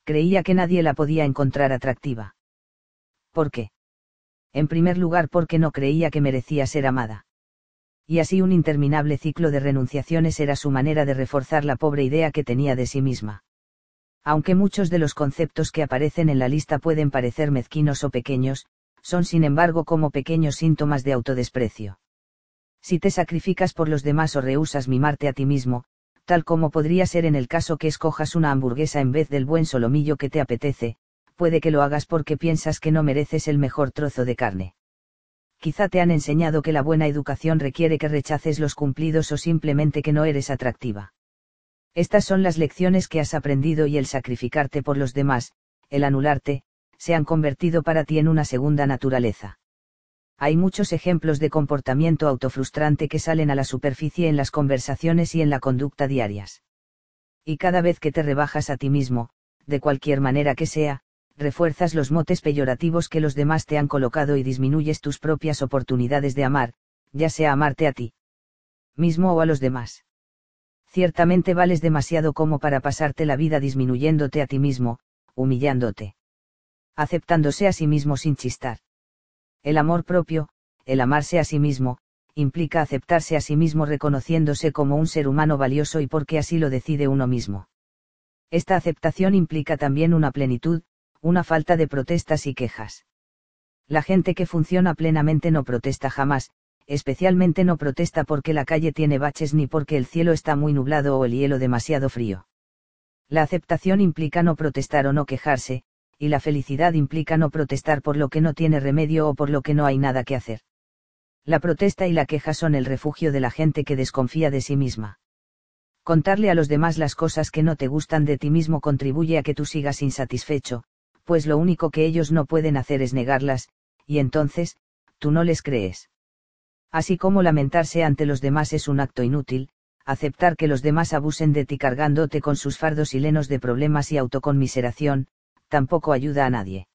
Creía que nadie la podía encontrar atractiva. ¿Por qué? En primer lugar porque no creía que merecía ser amada. Y así un interminable ciclo de renunciaciones era su manera de reforzar la pobre idea que tenía de sí misma. Aunque muchos de los conceptos que aparecen en la lista pueden parecer mezquinos o pequeños, son sin embargo como pequeños síntomas de autodesprecio si te sacrificas por los demás o rehusas mimarte a ti mismo, tal como podría ser en el caso que escojas una hamburguesa en vez del buen solomillo que te apetece, puede que lo hagas porque piensas que no mereces el mejor trozo de carne. Quizá te han enseñado que la buena educación requiere que rechaces los cumplidos o simplemente que no eres atractiva. Estas son las lecciones que has aprendido y el sacrificarte por los demás, el anularte, se han convertido para ti en una segunda naturaleza. Hay muchos ejemplos de comportamiento autofrustrante que salen a la superficie en las conversaciones y en la conducta diarias. Y cada vez que te rebajas a ti mismo, de cualquier manera que sea, refuerzas los motes peyorativos que los demás te han colocado y disminuyes tus propias oportunidades de amar, ya sea amarte a ti mismo o a los demás. Ciertamente vales demasiado como para pasarte la vida disminuyéndote a ti mismo, humillándote. Aceptándose a sí mismo sin chistar. El amor propio, el amarse a sí mismo, implica aceptarse a sí mismo reconociéndose como un ser humano valioso y porque así lo decide uno mismo. Esta aceptación implica también una plenitud, una falta de protestas y quejas. La gente que funciona plenamente no protesta jamás, especialmente no protesta porque la calle tiene baches ni porque el cielo está muy nublado o el hielo demasiado frío. La aceptación implica no protestar o no quejarse, y la felicidad implica no protestar por lo que no tiene remedio o por lo que no hay nada que hacer. La protesta y la queja son el refugio de la gente que desconfía de sí misma. Contarle a los demás las cosas que no te gustan de ti mismo contribuye a que tú sigas insatisfecho, pues lo único que ellos no pueden hacer es negarlas, y entonces, tú no les crees. Así como lamentarse ante los demás es un acto inútil, aceptar que los demás abusen de ti cargándote con sus fardos y lenos de problemas y autoconmiseración, tampoco ayuda a nadie.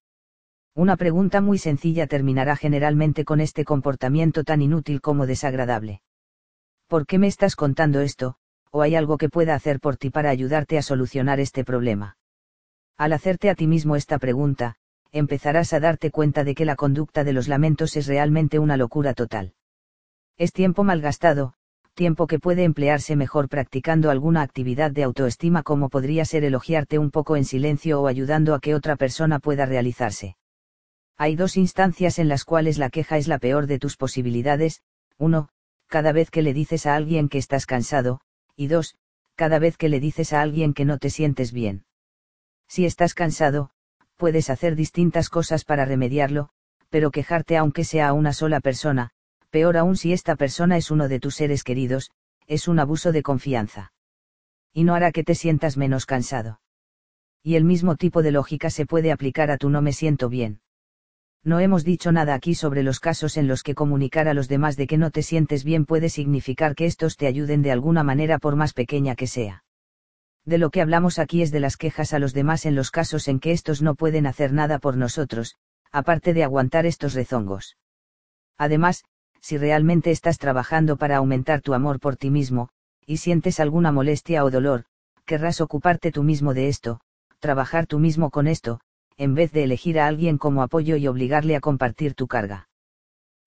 Una pregunta muy sencilla terminará generalmente con este comportamiento tan inútil como desagradable. ¿Por qué me estás contando esto, o hay algo que pueda hacer por ti para ayudarte a solucionar este problema? Al hacerte a ti mismo esta pregunta, empezarás a darte cuenta de que la conducta de los lamentos es realmente una locura total. Es tiempo malgastado, tiempo que puede emplearse mejor practicando alguna actividad de autoestima como podría ser elogiarte un poco en silencio o ayudando a que otra persona pueda realizarse. Hay dos instancias en las cuales la queja es la peor de tus posibilidades, uno, cada vez que le dices a alguien que estás cansado, y dos, cada vez que le dices a alguien que no te sientes bien. Si estás cansado, puedes hacer distintas cosas para remediarlo, pero quejarte aunque sea a una sola persona, peor aún si esta persona es uno de tus seres queridos, es un abuso de confianza. Y no hará que te sientas menos cansado. Y el mismo tipo de lógica se puede aplicar a tu no me siento bien. No hemos dicho nada aquí sobre los casos en los que comunicar a los demás de que no te sientes bien puede significar que estos te ayuden de alguna manera por más pequeña que sea. De lo que hablamos aquí es de las quejas a los demás en los casos en que estos no pueden hacer nada por nosotros, aparte de aguantar estos rezongos. Además, si realmente estás trabajando para aumentar tu amor por ti mismo, y sientes alguna molestia o dolor, querrás ocuparte tú mismo de esto, trabajar tú mismo con esto, en vez de elegir a alguien como apoyo y obligarle a compartir tu carga.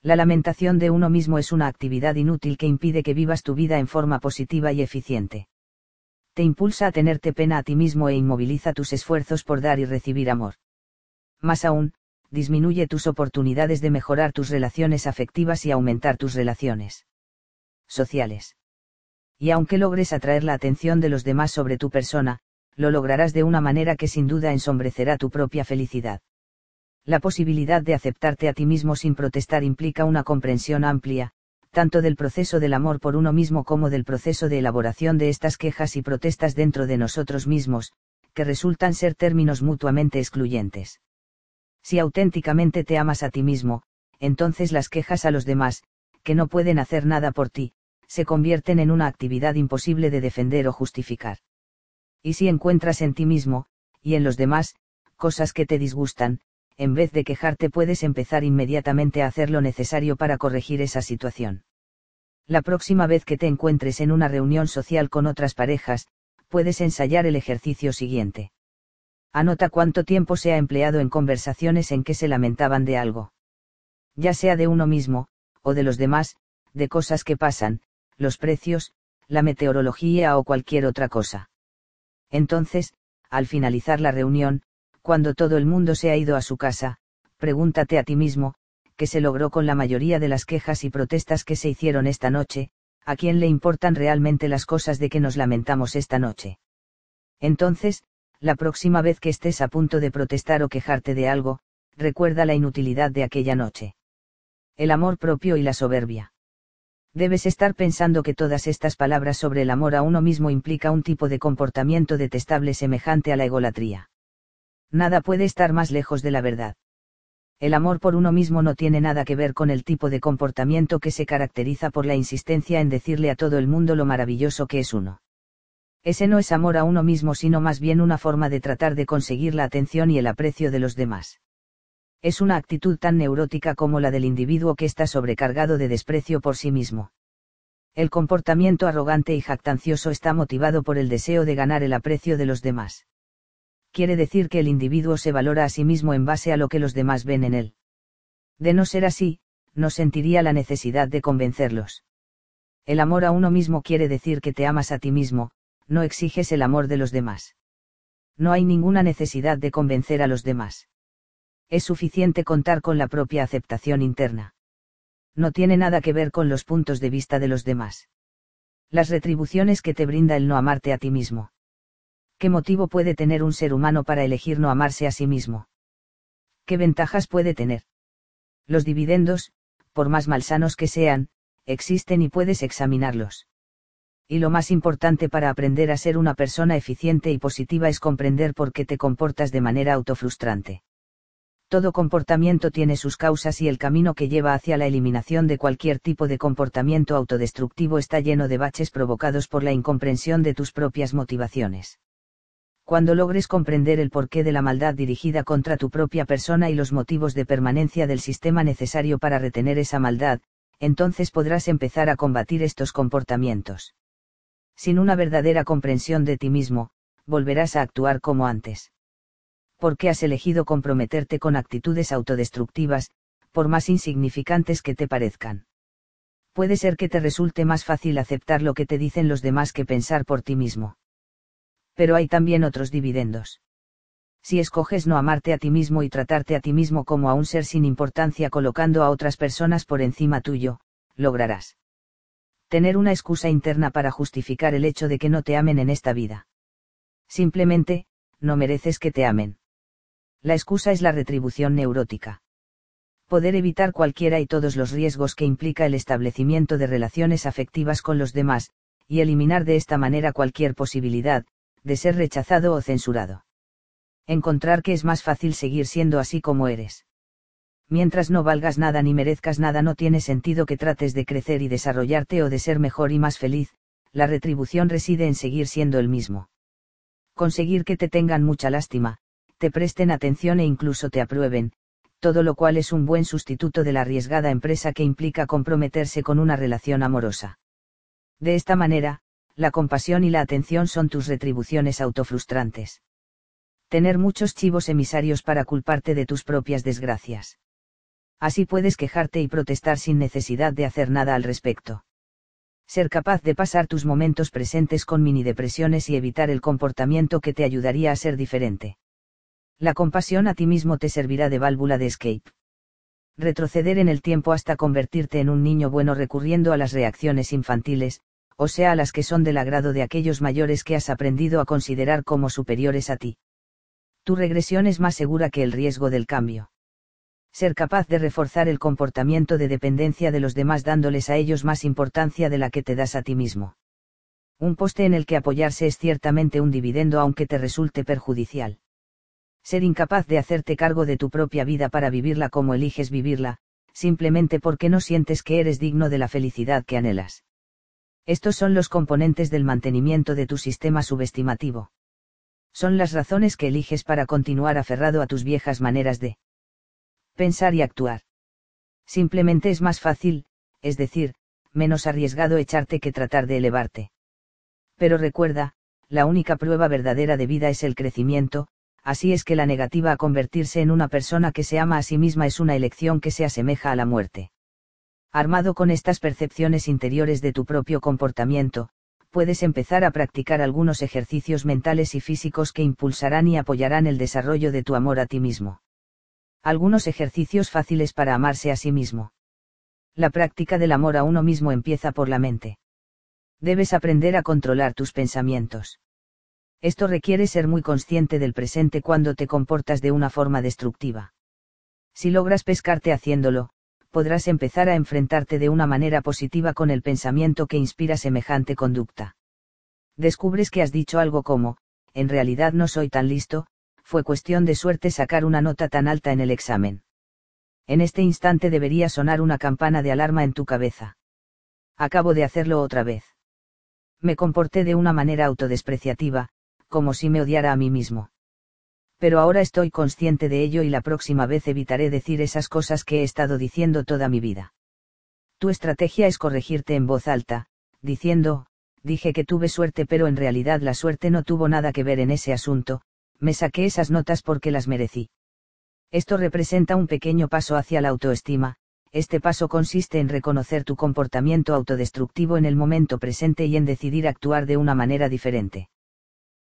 La lamentación de uno mismo es una actividad inútil que impide que vivas tu vida en forma positiva y eficiente. Te impulsa a tenerte pena a ti mismo e inmoviliza tus esfuerzos por dar y recibir amor. Más aún, disminuye tus oportunidades de mejorar tus relaciones afectivas y aumentar tus relaciones sociales. Y aunque logres atraer la atención de los demás sobre tu persona, lo lograrás de una manera que sin duda ensombrecerá tu propia felicidad. La posibilidad de aceptarte a ti mismo sin protestar implica una comprensión amplia, tanto del proceso del amor por uno mismo como del proceso de elaboración de estas quejas y protestas dentro de nosotros mismos, que resultan ser términos mutuamente excluyentes. Si auténticamente te amas a ti mismo, entonces las quejas a los demás, que no pueden hacer nada por ti, se convierten en una actividad imposible de defender o justificar. Y si encuentras en ti mismo, y en los demás, cosas que te disgustan, en vez de quejarte puedes empezar inmediatamente a hacer lo necesario para corregir esa situación. La próxima vez que te encuentres en una reunión social con otras parejas, puedes ensayar el ejercicio siguiente. Anota cuánto tiempo se ha empleado en conversaciones en que se lamentaban de algo. Ya sea de uno mismo, o de los demás, de cosas que pasan, los precios, la meteorología o cualquier otra cosa. Entonces, al finalizar la reunión, cuando todo el mundo se ha ido a su casa, pregúntate a ti mismo, ¿qué se logró con la mayoría de las quejas y protestas que se hicieron esta noche? ¿A quién le importan realmente las cosas de que nos lamentamos esta noche? Entonces, la próxima vez que estés a punto de protestar o quejarte de algo, recuerda la inutilidad de aquella noche. El amor propio y la soberbia. Debes estar pensando que todas estas palabras sobre el amor a uno mismo implica un tipo de comportamiento detestable semejante a la egolatría. Nada puede estar más lejos de la verdad. El amor por uno mismo no tiene nada que ver con el tipo de comportamiento que se caracteriza por la insistencia en decirle a todo el mundo lo maravilloso que es uno. Ese no es amor a uno mismo sino más bien una forma de tratar de conseguir la atención y el aprecio de los demás. Es una actitud tan neurótica como la del individuo que está sobrecargado de desprecio por sí mismo. El comportamiento arrogante y jactancioso está motivado por el deseo de ganar el aprecio de los demás. Quiere decir que el individuo se valora a sí mismo en base a lo que los demás ven en él. De no ser así, no sentiría la necesidad de convencerlos. El amor a uno mismo quiere decir que te amas a ti mismo, no exiges el amor de los demás. No hay ninguna necesidad de convencer a los demás. Es suficiente contar con la propia aceptación interna. No tiene nada que ver con los puntos de vista de los demás. Las retribuciones que te brinda el no amarte a ti mismo. ¿Qué motivo puede tener un ser humano para elegir no amarse a sí mismo? ¿Qué ventajas puede tener? Los dividendos, por más malsanos que sean, existen y puedes examinarlos y lo más importante para aprender a ser una persona eficiente y positiva es comprender por qué te comportas de manera autofrustrante. Todo comportamiento tiene sus causas y el camino que lleva hacia la eliminación de cualquier tipo de comportamiento autodestructivo está lleno de baches provocados por la incomprensión de tus propias motivaciones. Cuando logres comprender el porqué de la maldad dirigida contra tu propia persona y los motivos de permanencia del sistema necesario para retener esa maldad, entonces podrás empezar a combatir estos comportamientos sin una verdadera comprensión de ti mismo, volverás a actuar como antes. ¿Por qué has elegido comprometerte con actitudes autodestructivas, por más insignificantes que te parezcan? Puede ser que te resulte más fácil aceptar lo que te dicen los demás que pensar por ti mismo. Pero hay también otros dividendos. Si escoges no amarte a ti mismo y tratarte a ti mismo como a un ser sin importancia colocando a otras personas por encima tuyo, lograrás tener una excusa interna para justificar el hecho de que no te amen en esta vida. Simplemente, no mereces que te amen. La excusa es la retribución neurótica. Poder evitar cualquiera y todos los riesgos que implica el establecimiento de relaciones afectivas con los demás, y eliminar de esta manera cualquier posibilidad, de ser rechazado o censurado. Encontrar que es más fácil seguir siendo así como eres. Mientras no valgas nada ni merezcas nada no tiene sentido que trates de crecer y desarrollarte o de ser mejor y más feliz, la retribución reside en seguir siendo el mismo. Conseguir que te tengan mucha lástima, te presten atención e incluso te aprueben, todo lo cual es un buen sustituto de la arriesgada empresa que implica comprometerse con una relación amorosa. De esta manera, la compasión y la atención son tus retribuciones autofrustrantes. Tener muchos chivos emisarios para culparte de tus propias desgracias. Así puedes quejarte y protestar sin necesidad de hacer nada al respecto. Ser capaz de pasar tus momentos presentes con mini depresiones y evitar el comportamiento que te ayudaría a ser diferente. La compasión a ti mismo te servirá de válvula de escape. Retroceder en el tiempo hasta convertirte en un niño bueno recurriendo a las reacciones infantiles, o sea, las que son del agrado de aquellos mayores que has aprendido a considerar como superiores a ti. Tu regresión es más segura que el riesgo del cambio. Ser capaz de reforzar el comportamiento de dependencia de los demás dándoles a ellos más importancia de la que te das a ti mismo. Un poste en el que apoyarse es ciertamente un dividendo aunque te resulte perjudicial ser incapaz de hacerte cargo de tu propia vida para vivirla como eliges vivirla, simplemente porque no sientes que eres digno de la felicidad que anhelas. Estos son los componentes del mantenimiento de tu sistema subestimativo. Son las razones que eliges para continuar aferrado a tus viejas maneras de pensar y actuar. Simplemente es más fácil, es decir, menos arriesgado echarte que tratar de elevarte. Pero recuerda, la única prueba verdadera de vida es el crecimiento, así es que la negativa a convertirse en una persona que se ama a sí misma es una elección que se asemeja a la muerte. Armado con estas percepciones interiores de tu propio comportamiento, puedes empezar a practicar algunos ejercicios mentales y físicos que impulsarán y apoyarán el desarrollo de tu amor a ti mismo. Algunos ejercicios fáciles para amarse a sí mismo. La práctica del amor a uno mismo empieza por la mente. Debes aprender a controlar tus pensamientos. Esto requiere ser muy consciente del presente cuando te comportas de una forma destructiva. Si logras pescarte haciéndolo, podrás empezar a enfrentarte de una manera positiva con el pensamiento que inspira semejante conducta. Descubres que has dicho algo como, en realidad no soy tan listo, fue cuestión de suerte sacar una nota tan alta en el examen. En este instante debería sonar una campana de alarma en tu cabeza. Acabo de hacerlo otra vez. Me comporté de una manera autodespreciativa, como si me odiara a mí mismo. Pero ahora estoy consciente de ello y la próxima vez evitaré decir esas cosas que he estado diciendo toda mi vida. Tu estrategia es corregirte en voz alta, diciendo, dije que tuve suerte pero en realidad la suerte no tuvo nada que ver en ese asunto, me saqué esas notas porque las merecí. Esto representa un pequeño paso hacia la autoestima, este paso consiste en reconocer tu comportamiento autodestructivo en el momento presente y en decidir actuar de una manera diferente.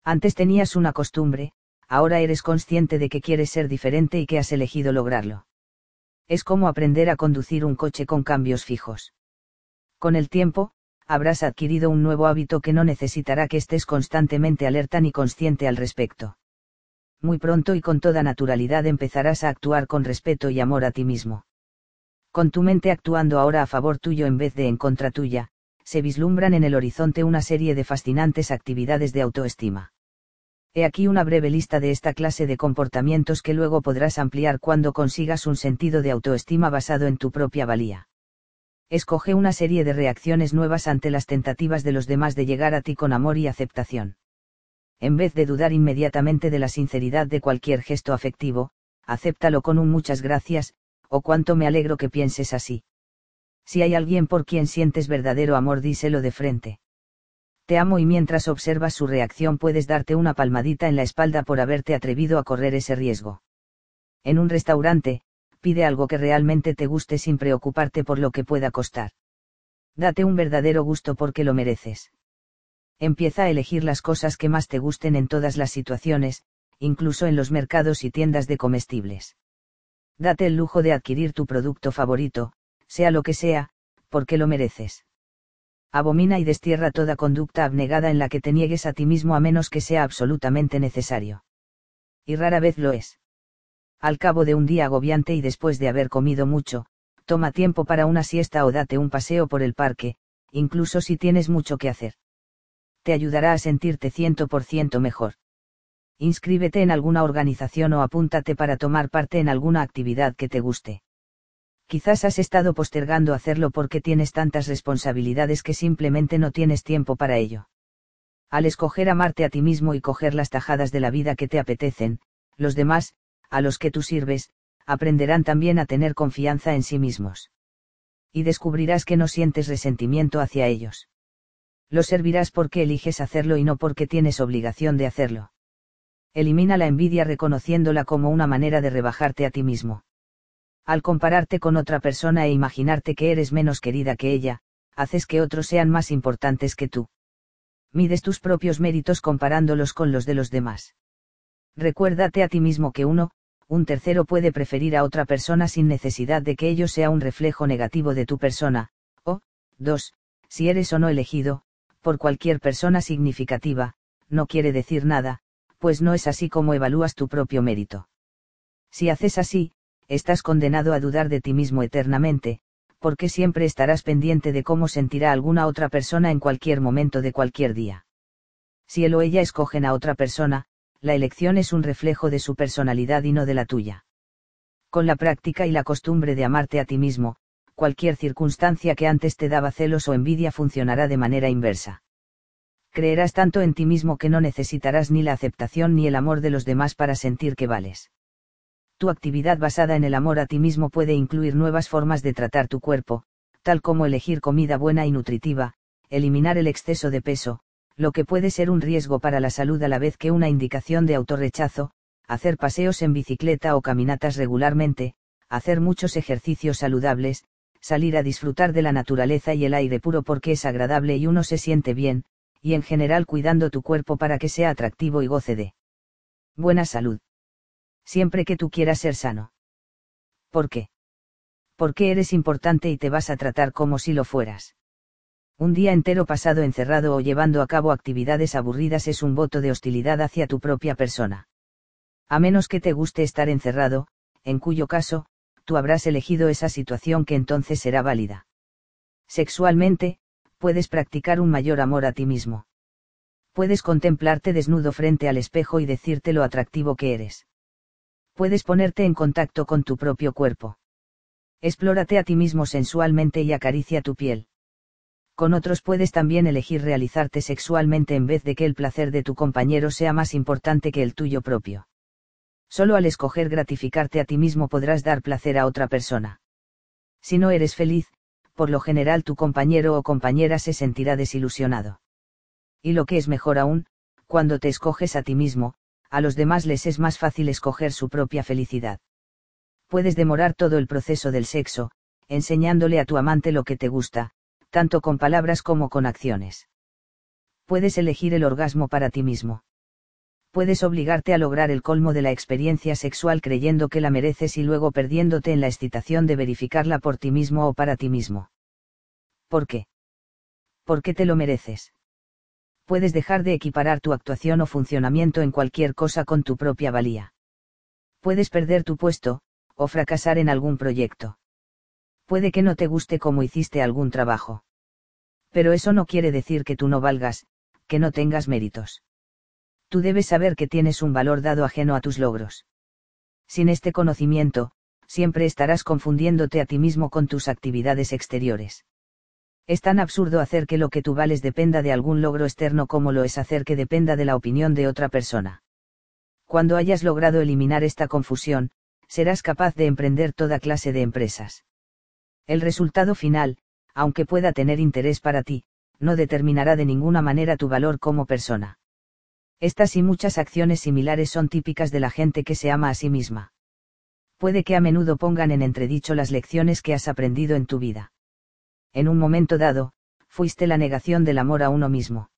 Antes tenías una costumbre, ahora eres consciente de que quieres ser diferente y que has elegido lograrlo. Es como aprender a conducir un coche con cambios fijos. Con el tiempo, habrás adquirido un nuevo hábito que no necesitará que estés constantemente alerta ni consciente al respecto. Muy pronto y con toda naturalidad empezarás a actuar con respeto y amor a ti mismo. Con tu mente actuando ahora a favor tuyo en vez de en contra tuya, se vislumbran en el horizonte una serie de fascinantes actividades de autoestima. He aquí una breve lista de esta clase de comportamientos que luego podrás ampliar cuando consigas un sentido de autoestima basado en tu propia valía. Escoge una serie de reacciones nuevas ante las tentativas de los demás de llegar a ti con amor y aceptación. En vez de dudar inmediatamente de la sinceridad de cualquier gesto afectivo, acéptalo con un muchas gracias, o cuánto me alegro que pienses así. Si hay alguien por quien sientes verdadero amor, díselo de frente. Te amo y mientras observas su reacción puedes darte una palmadita en la espalda por haberte atrevido a correr ese riesgo. En un restaurante, pide algo que realmente te guste sin preocuparte por lo que pueda costar. Date un verdadero gusto porque lo mereces. Empieza a elegir las cosas que más te gusten en todas las situaciones, incluso en los mercados y tiendas de comestibles. Date el lujo de adquirir tu producto favorito, sea lo que sea, porque lo mereces. Abomina y destierra toda conducta abnegada en la que te niegues a ti mismo a menos que sea absolutamente necesario. Y rara vez lo es. Al cabo de un día agobiante y después de haber comido mucho, toma tiempo para una siesta o date un paseo por el parque, incluso si tienes mucho que hacer. te ayudará a sentirte 100% mejor. Inscríbete en alguna organización o apúntate para tomar parte en alguna actividad que te guste. Quizás has estado postergando hacerlo porque tienes tantas responsabilidades que simplemente no tienes tiempo para ello. Al escoger amarte a ti mismo y coger las tajadas de la vida que te apetecen, los demás, a los que tú sirves, aprenderán también a tener confianza en sí mismos. Y descubrirás que no sientes resentimiento hacia ellos. Lo servirás porque eliges hacerlo y no porque tienes obligación de hacerlo. Elimina la envidia reconociéndola como una manera de rebajarte a ti mismo. Al compararte con otra persona e imaginarte que eres menos querida que ella, haces que otros sean más importantes que tú. Mides tus propios méritos comparándolos con los de los demás. Recuérdate a ti mismo que uno, un tercero puede preferir a otra persona sin necesidad de que ello sea un reflejo negativo de tu persona, o, dos, si eres o no elegido, por cualquier persona significativa, no quiere decir nada, pues no es así como evalúas tu propio mérito. Si haces así, estás condenado a dudar de ti mismo eternamente, porque siempre estarás pendiente de cómo sentirá alguna otra persona en cualquier momento de cualquier día. Si él o ella escogen a otra persona, la elección es un reflejo de su personalidad y no de la tuya. Con la práctica y la costumbre de amarte a ti mismo, cualquier circunstancia que antes te daba celos o envidia funcionará de manera inversa. Creerás tanto en ti mismo que no necesitarás ni la aceptación ni el amor de los demás para sentir que vales. Tu actividad basada en el amor a ti mismo puede incluir nuevas formas de tratar tu cuerpo, tal como elegir comida buena y nutritiva, eliminar el exceso de peso, lo que puede ser un riesgo para la salud a la vez que una indicación de autorrechazo, hacer paseos en bicicleta o caminatas regularmente, hacer muchos ejercicios saludables, salir a disfrutar de la naturaleza y el aire puro porque es agradable y uno se siente bien, y en general cuidando tu cuerpo para que sea atractivo y goce de buena salud. Siempre que tú quieras ser sano. ¿Por qué? Porque eres importante y te vas a tratar como si lo fueras. Un día entero pasado encerrado o llevando a cabo actividades aburridas es un voto de hostilidad hacia tu propia persona. A menos que te guste estar encerrado, en cuyo caso, tú habrás elegido esa situación que entonces será válida. Sexualmente, puedes practicar un mayor amor a ti mismo. Puedes contemplarte desnudo frente al espejo y decirte lo atractivo que eres. Puedes ponerte en contacto con tu propio cuerpo. Explórate a ti mismo sensualmente y acaricia tu piel. Con otros puedes también elegir realizarte sexualmente en vez de que el placer de tu compañero sea más importante que el tuyo propio. Solo al escoger gratificarte a ti mismo podrás dar placer a otra persona. Si no eres feliz, por lo general tu compañero o compañera se sentirá desilusionado. Y lo que es mejor aún, cuando te escoges a ti mismo, a los demás les es más fácil escoger su propia felicidad. Puedes demorar todo el proceso del sexo, enseñándole a tu amante lo que te gusta, tanto con palabras como con acciones. Puedes elegir el orgasmo para ti mismo puedes obligarte a lograr el colmo de la experiencia sexual creyendo que la mereces y luego perdiéndote en la excitación de verificarla por ti mismo o para ti mismo. ¿Por qué? Porque te lo mereces. Puedes dejar de equiparar tu actuación o funcionamiento en cualquier cosa con tu propia valía. Puedes perder tu puesto, o fracasar en algún proyecto. Puede que no te guste como hiciste algún trabajo. Pero eso no quiere decir que tú no valgas, que no tengas méritos tú debes saber que tienes un valor dado ajeno a tus logros. Sin este conocimiento, siempre estarás confundiéndote a ti mismo con tus actividades exteriores. Es tan absurdo hacer que lo que tú vales dependa de algún logro externo como lo es hacer que dependa de la opinión de otra persona. Cuando hayas logrado eliminar esta confusión, serás capaz de emprender toda clase de empresas. El resultado final, aunque pueda tener interés para ti, no determinará de ninguna manera tu valor como persona. Estas y muchas acciones similares son típicas de la gente que se ama a sí misma. Puede que a menudo pongan en entredicho las lecciones que has aprendido en tu vida. En un momento dado, fuiste la negación del amor a uno mismo.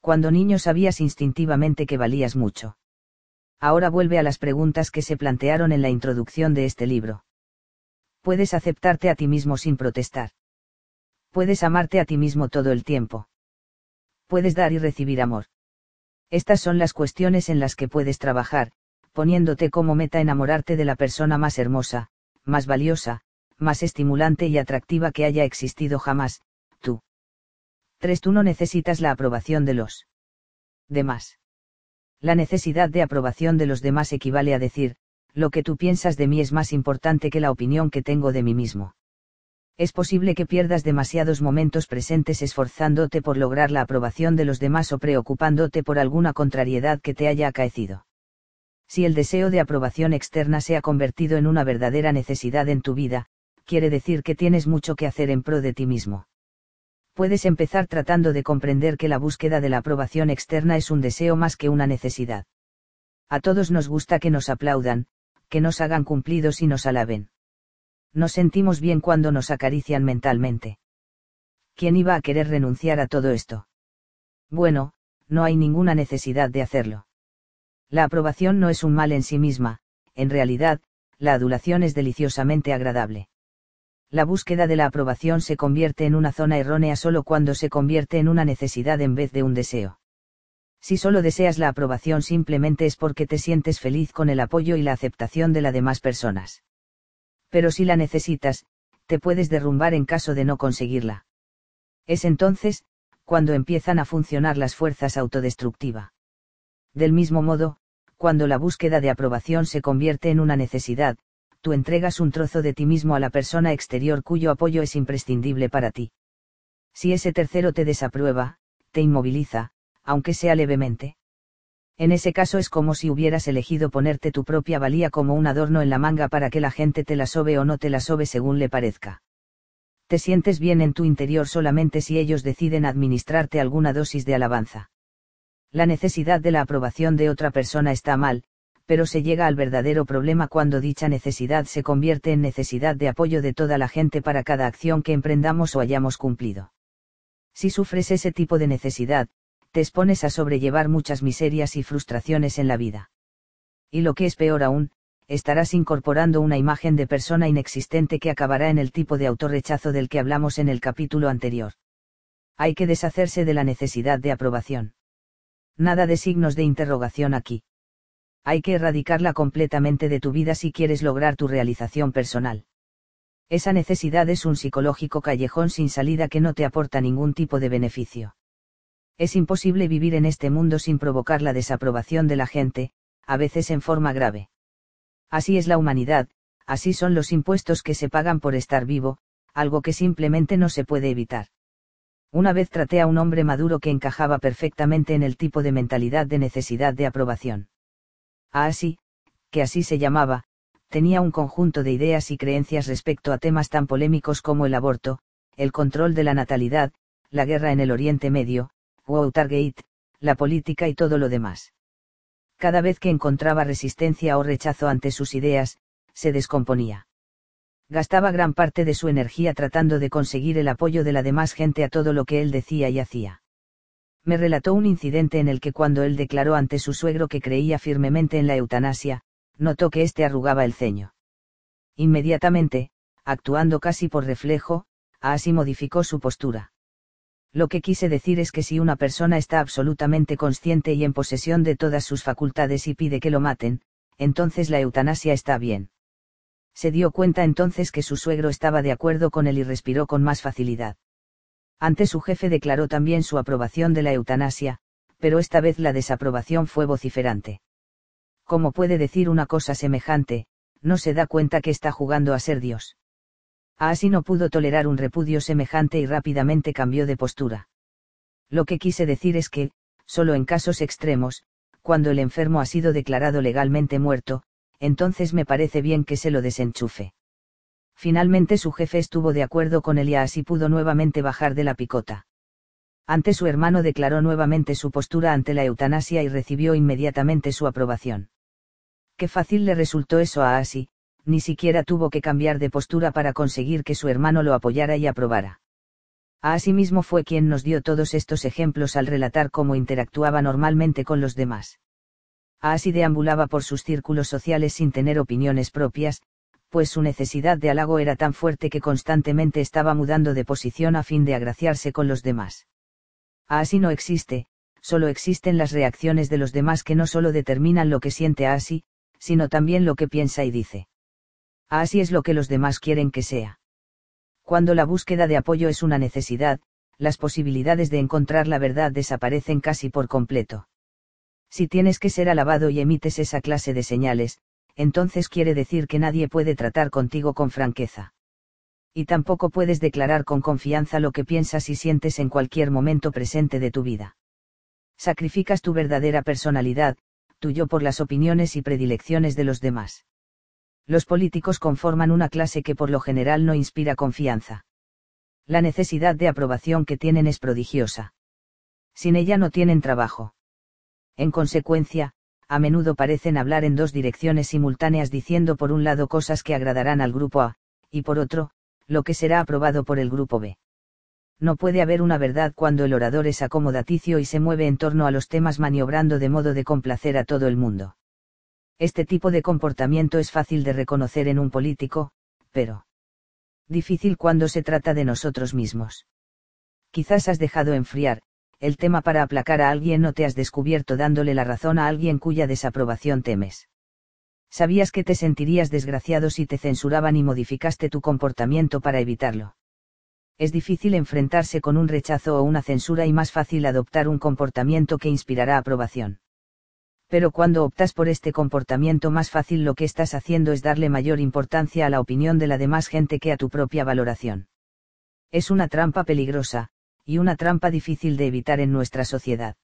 Cuando niño sabías instintivamente que valías mucho. Ahora vuelve a las preguntas que se plantearon en la introducción de este libro. Puedes aceptarte a ti mismo sin protestar. Puedes amarte a ti mismo todo el tiempo. Puedes dar y recibir amor. Estas son las cuestiones en las que puedes trabajar, poniéndote como meta enamorarte de la persona más hermosa, más valiosa, más estimulante y atractiva que haya existido jamás, tú. 3. Tú no necesitas la aprobación de los demás. La necesidad de aprobación de los demás equivale a decir, lo que tú piensas de mí es más importante que la opinión que tengo de mí mismo. Es posible que pierdas demasiados momentos presentes esforzándote por lograr la aprobación de los demás o preocupándote por alguna contrariedad que te haya acaecido. Si el deseo de aprobación externa se ha convertido en una verdadera necesidad en tu vida, quiere decir que tienes mucho que hacer en pro de ti mismo. Puedes empezar tratando de comprender que la búsqueda de la aprobación externa es un deseo más que una necesidad. A todos nos gusta que nos aplaudan, que nos hagan cumplidos y nos alaben. Nos sentimos bien cuando nos acarician mentalmente. ¿Quién iba a querer renunciar a todo esto? Bueno, no hay ninguna necesidad de hacerlo. La aprobación no es un mal en sí misma, en realidad, la adulación es deliciosamente agradable. La búsqueda de la aprobación se convierte en una zona errónea solo cuando se convierte en una necesidad en vez de un deseo. Si solo deseas la aprobación simplemente es porque te sientes feliz con el apoyo y la aceptación de las demás personas pero si la necesitas, te puedes derrumbar en caso de no conseguirla. Es entonces, cuando empiezan a funcionar las fuerzas autodestructiva. Del mismo modo, cuando la búsqueda de aprobación se convierte en una necesidad, tú entregas un trozo de ti mismo a la persona exterior cuyo apoyo es imprescindible para ti. Si ese tercero te desaprueba, te inmoviliza, aunque sea levemente. En ese caso es como si hubieras elegido ponerte tu propia valía como un adorno en la manga para que la gente te la sobe o no te la sobe según le parezca. Te sientes bien en tu interior solamente si ellos deciden administrarte alguna dosis de alabanza. La necesidad de la aprobación de otra persona está mal, pero se llega al verdadero problema cuando dicha necesidad se convierte en necesidad de apoyo de toda la gente para cada acción que emprendamos o hayamos cumplido. Si sufres ese tipo de necesidad, te expones a sobrellevar muchas miserias y frustraciones en la vida. Y lo que es peor aún, estarás incorporando una imagen de persona inexistente que acabará en el tipo de autorrechazo del que hablamos en el capítulo anterior. Hay que deshacerse de la necesidad de aprobación. Nada de signos de interrogación aquí. Hay que erradicarla completamente de tu vida si quieres lograr tu realización personal. Esa necesidad es un psicológico callejón sin salida que no te aporta ningún tipo de beneficio. Es imposible vivir en este mundo sin provocar la desaprobación de la gente, a veces en forma grave. Así es la humanidad, así son los impuestos que se pagan por estar vivo, algo que simplemente no se puede evitar. Una vez traté a un hombre maduro que encajaba perfectamente en el tipo de mentalidad de necesidad de aprobación. Así, que así se llamaba, tenía un conjunto de ideas y creencias respecto a temas tan polémicos como el aborto, el control de la natalidad, la guerra en el Oriente Medio, Watergate, la política y todo lo demás. Cada vez que encontraba resistencia o rechazo ante sus ideas, se descomponía. Gastaba gran parte de su energía tratando de conseguir el apoyo de la demás gente a todo lo que él decía y hacía. Me relató un incidente en el que cuando él declaró ante su suegro que creía firmemente en la eutanasia, notó que éste arrugaba el ceño. Inmediatamente, actuando casi por reflejo, así modificó su postura. Lo que quise decir es que si una persona está absolutamente consciente y en posesión de todas sus facultades y pide que lo maten, entonces la eutanasia está bien. Se dio cuenta entonces que su suegro estaba de acuerdo con él y respiró con más facilidad. Ante su jefe declaró también su aprobación de la eutanasia, pero esta vez la desaprobación fue vociferante. ¿Cómo puede decir una cosa semejante? No se da cuenta que está jugando a ser Dios. Así no pudo tolerar un repudio semejante y rápidamente cambió de postura. Lo que quise decir es que, solo en casos extremos, cuando el enfermo ha sido declarado legalmente muerto, entonces me parece bien que se lo desenchufe. Finalmente su jefe estuvo de acuerdo con él y así pudo nuevamente bajar de la picota. Ante su hermano declaró nuevamente su postura ante la eutanasia y recibió inmediatamente su aprobación. Qué fácil le resultó eso a Asi, ni siquiera tuvo que cambiar de postura para conseguir que su hermano lo apoyara y aprobara. Asimismo fue quien nos dio todos estos ejemplos al relatar cómo interactuaba normalmente con los demás. Así deambulaba por sus círculos sociales sin tener opiniones propias, pues su necesidad de halago era tan fuerte que constantemente estaba mudando de posición a fin de agraciarse con los demás. Así no existe, solo existen las reacciones de los demás que no solo determinan lo que siente Asi, sino también lo que piensa y dice. Así es lo que los demás quieren que sea. Cuando la búsqueda de apoyo es una necesidad, las posibilidades de encontrar la verdad desaparecen casi por completo. Si tienes que ser alabado y emites esa clase de señales, entonces quiere decir que nadie puede tratar contigo con franqueza. Y tampoco puedes declarar con confianza lo que piensas y sientes en cualquier momento presente de tu vida. Sacrificas tu verdadera personalidad, tuyo por las opiniones y predilecciones de los demás. Los políticos conforman una clase que por lo general no inspira confianza. La necesidad de aprobación que tienen es prodigiosa. Sin ella no tienen trabajo. En consecuencia, a menudo parecen hablar en dos direcciones simultáneas diciendo por un lado cosas que agradarán al grupo A, y por otro, lo que será aprobado por el grupo B. No puede haber una verdad cuando el orador es acomodaticio y se mueve en torno a los temas maniobrando de modo de complacer a todo el mundo. Este tipo de comportamiento es fácil de reconocer en un político, pero difícil cuando se trata de nosotros mismos. Quizás has dejado enfriar, el tema para aplacar a alguien no te has descubierto dándole la razón a alguien cuya desaprobación temes. Sabías que te sentirías desgraciado si te censuraban y modificaste tu comportamiento para evitarlo. Es difícil enfrentarse con un rechazo o una censura y más fácil adoptar un comportamiento que inspirará aprobación. Pero cuando optas por este comportamiento más fácil lo que estás haciendo es darle mayor importancia a la opinión de la demás gente que a tu propia valoración. Es una trampa peligrosa, y una trampa difícil de evitar en nuestra sociedad.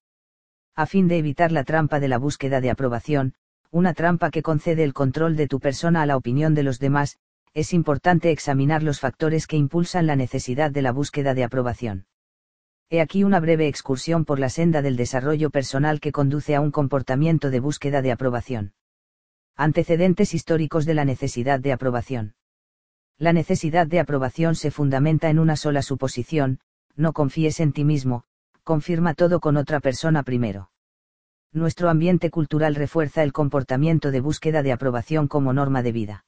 A fin de evitar la trampa de la búsqueda de aprobación, una trampa que concede el control de tu persona a la opinión de los demás, es importante examinar los factores que impulsan la necesidad de la búsqueda de aprobación. He aquí una breve excursión por la senda del desarrollo personal que conduce a un comportamiento de búsqueda de aprobación. Antecedentes históricos de la necesidad de aprobación. La necesidad de aprobación se fundamenta en una sola suposición, no confíes en ti mismo, confirma todo con otra persona primero. Nuestro ambiente cultural refuerza el comportamiento de búsqueda de aprobación como norma de vida.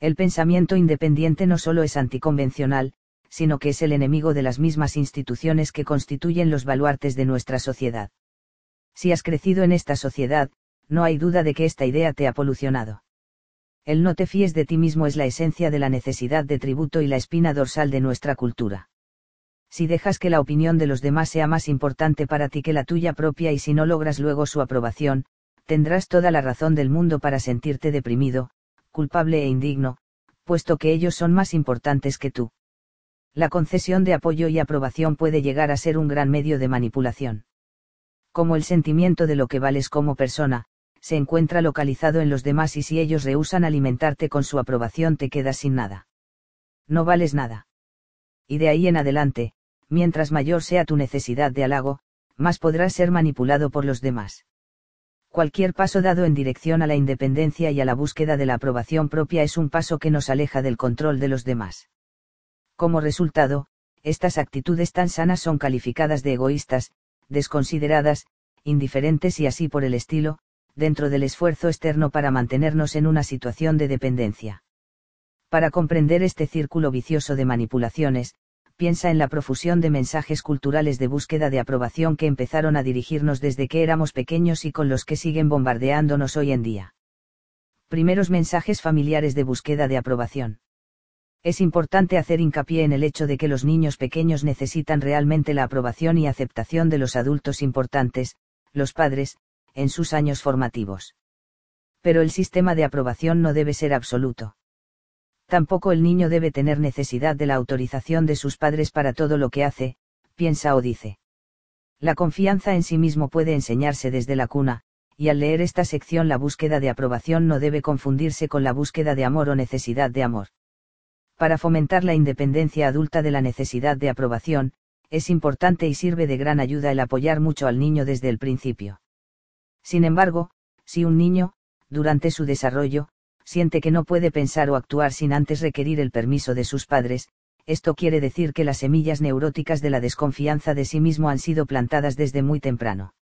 El pensamiento independiente no solo es anticonvencional, sino que es el enemigo de las mismas instituciones que constituyen los baluartes de nuestra sociedad. Si has crecido en esta sociedad, no hay duda de que esta idea te ha polucionado. El no te fíes de ti mismo es la esencia de la necesidad de tributo y la espina dorsal de nuestra cultura. Si dejas que la opinión de los demás sea más importante para ti que la tuya propia y si no logras luego su aprobación, tendrás toda la razón del mundo para sentirte deprimido, culpable e indigno, puesto que ellos son más importantes que tú la concesión de apoyo y aprobación puede llegar a ser un gran medio de manipulación. Como el sentimiento de lo que vales como persona, se encuentra localizado en los demás y si ellos rehusan alimentarte con su aprobación te quedas sin nada. No vales nada. Y de ahí en adelante, mientras mayor sea tu necesidad de halago, más podrás ser manipulado por los demás. Cualquier paso dado en dirección a la independencia y a la búsqueda de la aprobación propia es un paso que nos aleja del control de los demás. Como resultado, estas actitudes tan sanas son calificadas de egoístas, desconsideradas, indiferentes y así por el estilo, dentro del esfuerzo externo para mantenernos en una situación de dependencia. Para comprender este círculo vicioso de manipulaciones, piensa en la profusión de mensajes culturales de búsqueda de aprobación que empezaron a dirigirnos desde que éramos pequeños y con los que siguen bombardeándonos hoy en día. Primeros mensajes familiares de búsqueda de aprobación. Es importante hacer hincapié en el hecho de que los niños pequeños necesitan realmente la aprobación y aceptación de los adultos importantes, los padres, en sus años formativos. Pero el sistema de aprobación no debe ser absoluto. Tampoco el niño debe tener necesidad de la autorización de sus padres para todo lo que hace, piensa o dice. La confianza en sí mismo puede enseñarse desde la cuna, y al leer esta sección la búsqueda de aprobación no debe confundirse con la búsqueda de amor o necesidad de amor para fomentar la independencia adulta de la necesidad de aprobación, es importante y sirve de gran ayuda el apoyar mucho al niño desde el principio. Sin embargo, si un niño, durante su desarrollo, siente que no puede pensar o actuar sin antes requerir el permiso de sus padres, esto quiere decir que las semillas neuróticas de la desconfianza de sí mismo han sido plantadas desde muy temprano.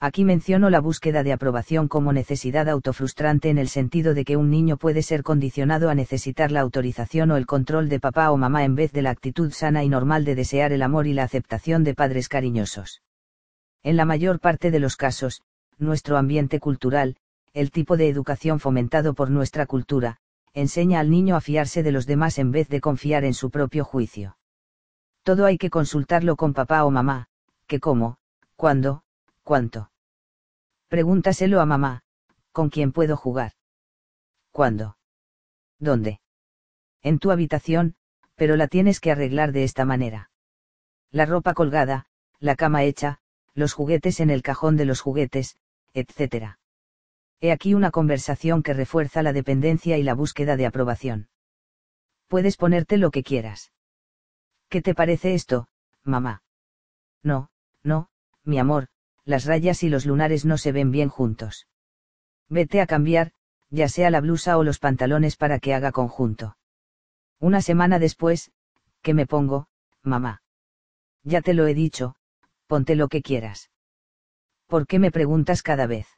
Aquí menciono la búsqueda de aprobación como necesidad autofrustrante en el sentido de que un niño puede ser condicionado a necesitar la autorización o el control de papá o mamá en vez de la actitud sana y normal de desear el amor y la aceptación de padres cariñosos. En la mayor parte de los casos, nuestro ambiente cultural, el tipo de educación fomentado por nuestra cultura, enseña al niño a fiarse de los demás en vez de confiar en su propio juicio Todo hay que consultarlo con papá o mamá, que cómo, cuándo, cuánto. Pregúntaselo a mamá, ¿con quién puedo jugar? ¿Cuándo? ¿Dónde? En tu habitación, pero la tienes que arreglar de esta manera. La ropa colgada, la cama hecha, los juguetes en el cajón de los juguetes, etc. He aquí una conversación que refuerza la dependencia y la búsqueda de aprobación. Puedes ponerte lo que quieras. ¿Qué te parece esto, mamá? No, no, mi amor, las rayas y los lunares no se ven bien juntos. Vete a cambiar, ya sea la blusa o los pantalones para que haga conjunto. Una semana después, ¿qué me pongo, mamá? Ya te lo he dicho, ponte lo que quieras. ¿Por qué me preguntas cada vez?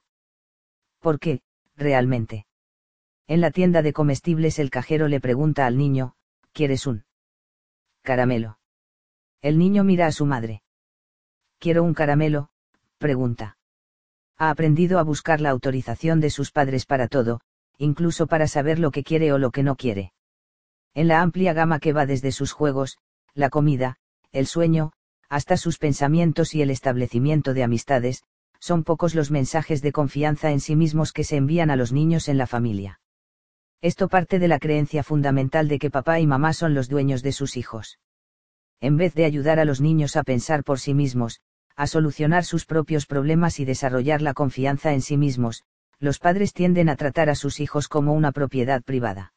¿Por qué, realmente? En la tienda de comestibles el cajero le pregunta al niño, ¿quieres un caramelo? El niño mira a su madre. ¿Quiero un caramelo? pregunta. Ha aprendido a buscar la autorización de sus padres para todo, incluso para saber lo que quiere o lo que no quiere. En la amplia gama que va desde sus juegos, la comida, el sueño, hasta sus pensamientos y el establecimiento de amistades, son pocos los mensajes de confianza en sí mismos que se envían a los niños en la familia. Esto parte de la creencia fundamental de que papá y mamá son los dueños de sus hijos. En vez de ayudar a los niños a pensar por sí mismos, a solucionar sus propios problemas y desarrollar la confianza en sí mismos, los padres tienden a tratar a sus hijos como una propiedad privada.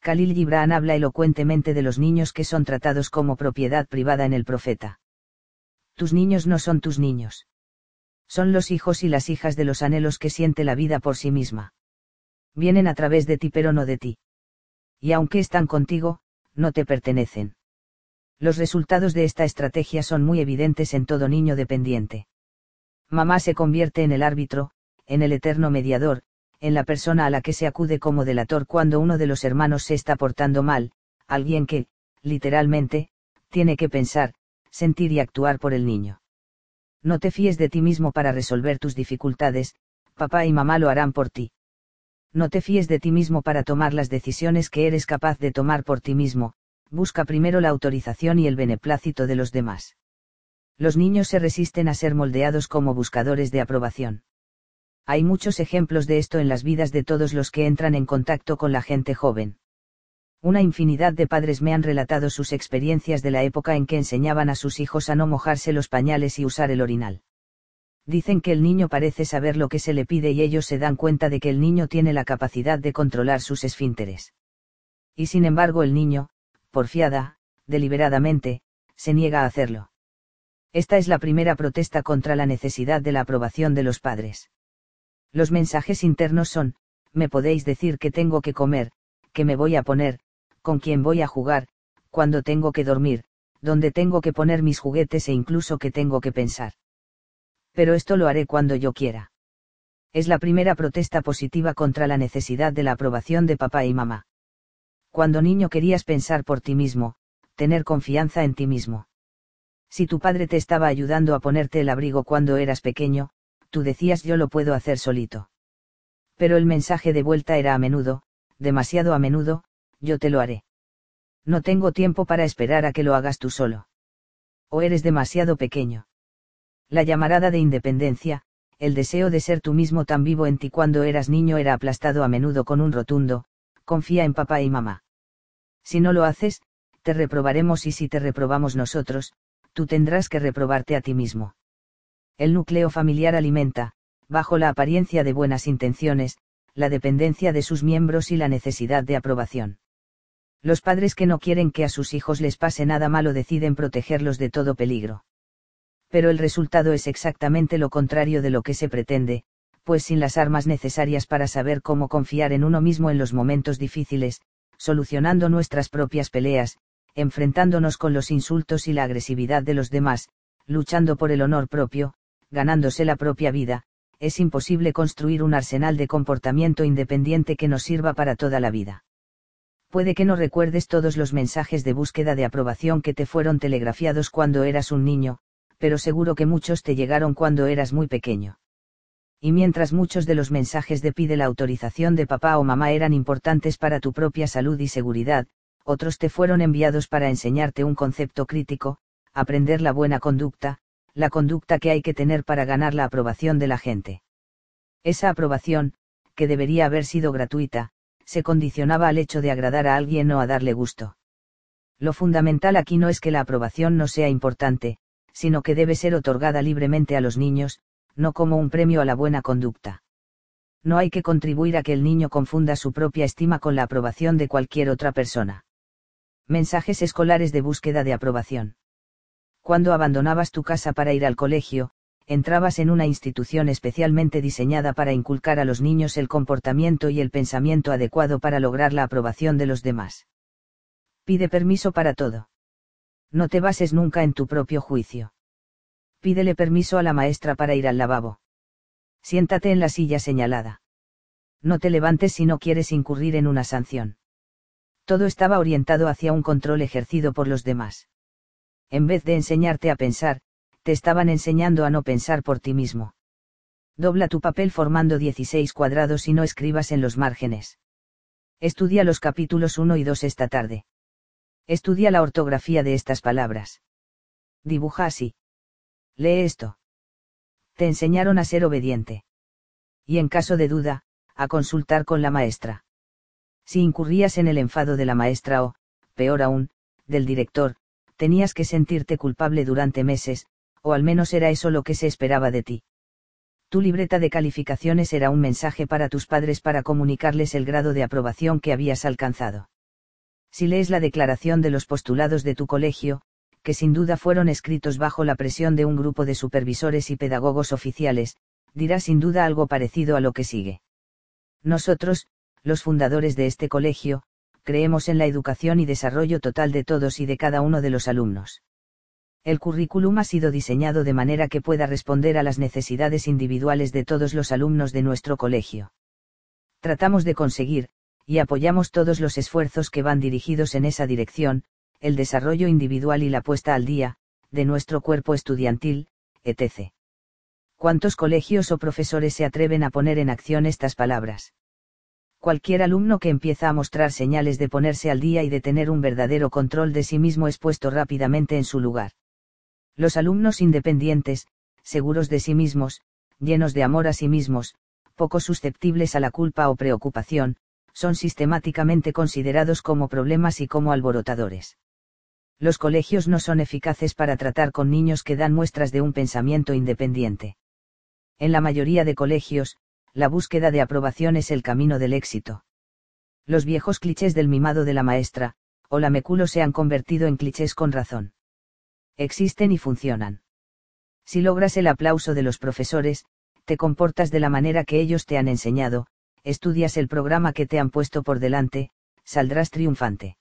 Khalil Gibran habla elocuentemente de los niños que son tratados como propiedad privada en el profeta. Tus niños no son tus niños. Son los hijos y las hijas de los anhelos que siente la vida por sí misma. Vienen a través de ti pero no de ti. Y aunque están contigo, no te pertenecen. Los resultados de esta estrategia son muy evidentes en todo niño dependiente. Mamá se convierte en el árbitro, en el eterno mediador, en la persona a la que se acude como delator cuando uno de los hermanos se está portando mal, alguien que, literalmente, tiene que pensar, sentir y actuar por el niño. No te fíes de ti mismo para resolver tus dificultades, papá y mamá lo harán por ti. No te fíes de ti mismo para tomar las decisiones que eres capaz de tomar por ti mismo, busca primero la autorización y el beneplácito de los demás. Los niños se resisten a ser moldeados como buscadores de aprobación. Hay muchos ejemplos de esto en las vidas de todos los que entran en contacto con la gente joven. Una infinidad de padres me han relatado sus experiencias de la época en que enseñaban a sus hijos a no mojarse los pañales y usar el orinal. Dicen que el niño parece saber lo que se le pide y ellos se dan cuenta de que el niño tiene la capacidad de controlar sus esfínteres. Y sin embargo el niño, porfiada, deliberadamente, se niega a hacerlo. Esta es la primera protesta contra la necesidad de la aprobación de los padres. Los mensajes internos son, me podéis decir que tengo que comer, que me voy a poner, con quién voy a jugar, cuándo tengo que dormir, dónde tengo que poner mis juguetes e incluso qué tengo que pensar. Pero esto lo haré cuando yo quiera. Es la primera protesta positiva contra la necesidad de la aprobación de papá y mamá. Cuando niño querías pensar por ti mismo, tener confianza en ti mismo. Si tu padre te estaba ayudando a ponerte el abrigo cuando eras pequeño, tú decías yo lo puedo hacer solito. Pero el mensaje de vuelta era a menudo, demasiado a menudo, yo te lo haré. No tengo tiempo para esperar a que lo hagas tú solo. O eres demasiado pequeño. La llamarada de independencia, el deseo de ser tú mismo tan vivo en ti cuando eras niño era aplastado a menudo con un rotundo, confía en papá y mamá. Si no lo haces, te reprobaremos y si te reprobamos nosotros, tú tendrás que reprobarte a ti mismo. El núcleo familiar alimenta, bajo la apariencia de buenas intenciones, la dependencia de sus miembros y la necesidad de aprobación. Los padres que no quieren que a sus hijos les pase nada malo deciden protegerlos de todo peligro. Pero el resultado es exactamente lo contrario de lo que se pretende, pues sin las armas necesarias para saber cómo confiar en uno mismo en los momentos difíciles, solucionando nuestras propias peleas, enfrentándonos con los insultos y la agresividad de los demás, luchando por el honor propio, ganándose la propia vida, es imposible construir un arsenal de comportamiento independiente que nos sirva para toda la vida. Puede que no recuerdes todos los mensajes de búsqueda de aprobación que te fueron telegrafiados cuando eras un niño, pero seguro que muchos te llegaron cuando eras muy pequeño. Y mientras muchos de los mensajes de pide la autorización de papá o mamá eran importantes para tu propia salud y seguridad, otros te fueron enviados para enseñarte un concepto crítico, aprender la buena conducta, la conducta que hay que tener para ganar la aprobación de la gente. Esa aprobación, que debería haber sido gratuita, se condicionaba al hecho de agradar a alguien o a darle gusto. Lo fundamental aquí no es que la aprobación no sea importante, sino que debe ser otorgada libremente a los niños, no como un premio a la buena conducta. No hay que contribuir a que el niño confunda su propia estima con la aprobación de cualquier otra persona. Mensajes escolares de búsqueda de aprobación. Cuando abandonabas tu casa para ir al colegio, entrabas en una institución especialmente diseñada para inculcar a los niños el comportamiento y el pensamiento adecuado para lograr la aprobación de los demás. Pide permiso para todo. No te bases nunca en tu propio juicio. Pídele permiso a la maestra para ir al lavabo. Siéntate en la silla señalada. No te levantes si no quieres incurrir en una sanción. Todo estaba orientado hacia un control ejercido por los demás. En vez de enseñarte a pensar, te estaban enseñando a no pensar por ti mismo. Dobla tu papel formando 16 cuadrados y no escribas en los márgenes. Estudia los capítulos 1 y 2 esta tarde. Estudia la ortografía de estas palabras. Dibuja así. Lee esto. Te enseñaron a ser obediente. Y en caso de duda, a consultar con la maestra. Si incurrías en el enfado de la maestra o, peor aún, del director, tenías que sentirte culpable durante meses, o al menos era eso lo que se esperaba de ti. Tu libreta de calificaciones era un mensaje para tus padres para comunicarles el grado de aprobación que habías alcanzado. Si lees la declaración de los postulados de tu colegio, que sin duda fueron escritos bajo la presión de un grupo de supervisores y pedagogos oficiales, dirá sin duda algo parecido a lo que sigue. Nosotros, los fundadores de este colegio, creemos en la educación y desarrollo total de todos y de cada uno de los alumnos. El currículum ha sido diseñado de manera que pueda responder a las necesidades individuales de todos los alumnos de nuestro colegio. Tratamos de conseguir, y apoyamos todos los esfuerzos que van dirigidos en esa dirección, el desarrollo individual y la puesta al día, de nuestro cuerpo estudiantil, etc. ¿Cuántos colegios o profesores se atreven a poner en acción estas palabras? Cualquier alumno que empieza a mostrar señales de ponerse al día y de tener un verdadero control de sí mismo es puesto rápidamente en su lugar. Los alumnos independientes, seguros de sí mismos, llenos de amor a sí mismos, poco susceptibles a la culpa o preocupación, son sistemáticamente considerados como problemas y como alborotadores. Los colegios no son eficaces para tratar con niños que dan muestras de un pensamiento independiente. En la mayoría de colegios, la búsqueda de aprobación es el camino del éxito. Los viejos clichés del mimado de la maestra, o la meculo se han convertido en clichés con razón existen y funcionan. Si logras el aplauso de los profesores, te comportas de la manera que ellos te han enseñado, estudias el programa que te han puesto por delante, saldrás triunfante.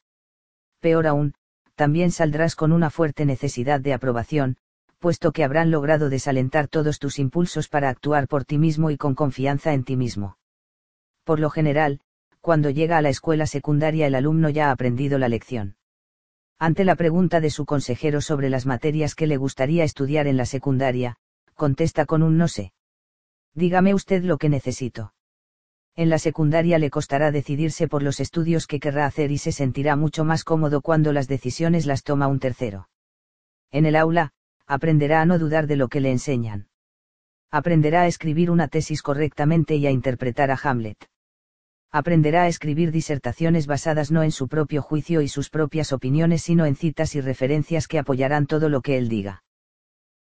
Peor aún, también saldrás con una fuerte necesidad de aprobación, puesto que habrán logrado desalentar todos tus impulsos para actuar por ti mismo y con confianza en ti mismo. Por lo general, cuando llega a la escuela secundaria el alumno ya ha aprendido la lección. Ante la pregunta de su consejero sobre las materias que le gustaría estudiar en la secundaria, contesta con un no sé. Dígame usted lo que necesito. En la secundaria le costará decidirse por los estudios que querrá hacer y se sentirá mucho más cómodo cuando las decisiones las toma un tercero. En el aula, aprenderá a no dudar de lo que le enseñan. Aprenderá a escribir una tesis correctamente y a interpretar a Hamlet aprenderá a escribir disertaciones basadas no en su propio juicio y sus propias opiniones, sino en citas y referencias que apoyarán todo lo que él diga.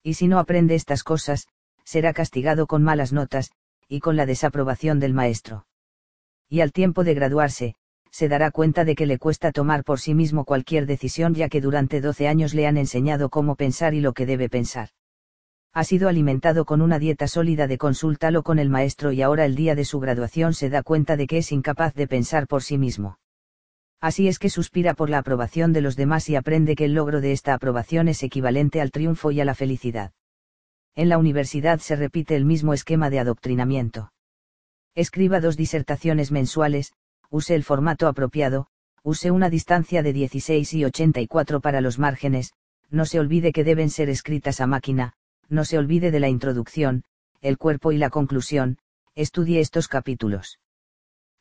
Y si no aprende estas cosas, será castigado con malas notas, y con la desaprobación del maestro. Y al tiempo de graduarse, se dará cuenta de que le cuesta tomar por sí mismo cualquier decisión ya que durante 12 años le han enseñado cómo pensar y lo que debe pensar ha sido alimentado con una dieta sólida de consúltalo con el maestro y ahora el día de su graduación se da cuenta de que es incapaz de pensar por sí mismo. Así es que suspira por la aprobación de los demás y aprende que el logro de esta aprobación es equivalente al triunfo y a la felicidad. En la universidad se repite el mismo esquema de adoctrinamiento. Escriba dos disertaciones mensuales, use el formato apropiado, use una distancia de 16 y 84 para los márgenes, no se olvide que deben ser escritas a máquina, no se olvide de la introducción, el cuerpo y la conclusión, estudie estos capítulos.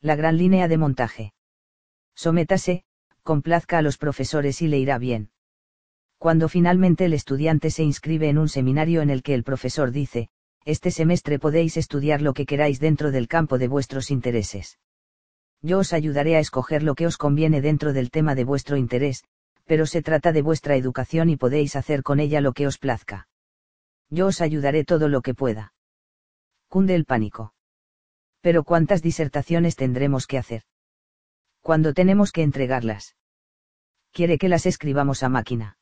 La gran línea de montaje. Sométase, complazca a los profesores y le irá bien. Cuando finalmente el estudiante se inscribe en un seminario en el que el profesor dice, este semestre podéis estudiar lo que queráis dentro del campo de vuestros intereses. Yo os ayudaré a escoger lo que os conviene dentro del tema de vuestro interés, pero se trata de vuestra educación y podéis hacer con ella lo que os plazca. Yo os ayudaré todo lo que pueda. Cunde el pánico. Pero ¿cuántas disertaciones tendremos que hacer? ¿Cuándo tenemos que entregarlas? Quiere que las escribamos a máquina.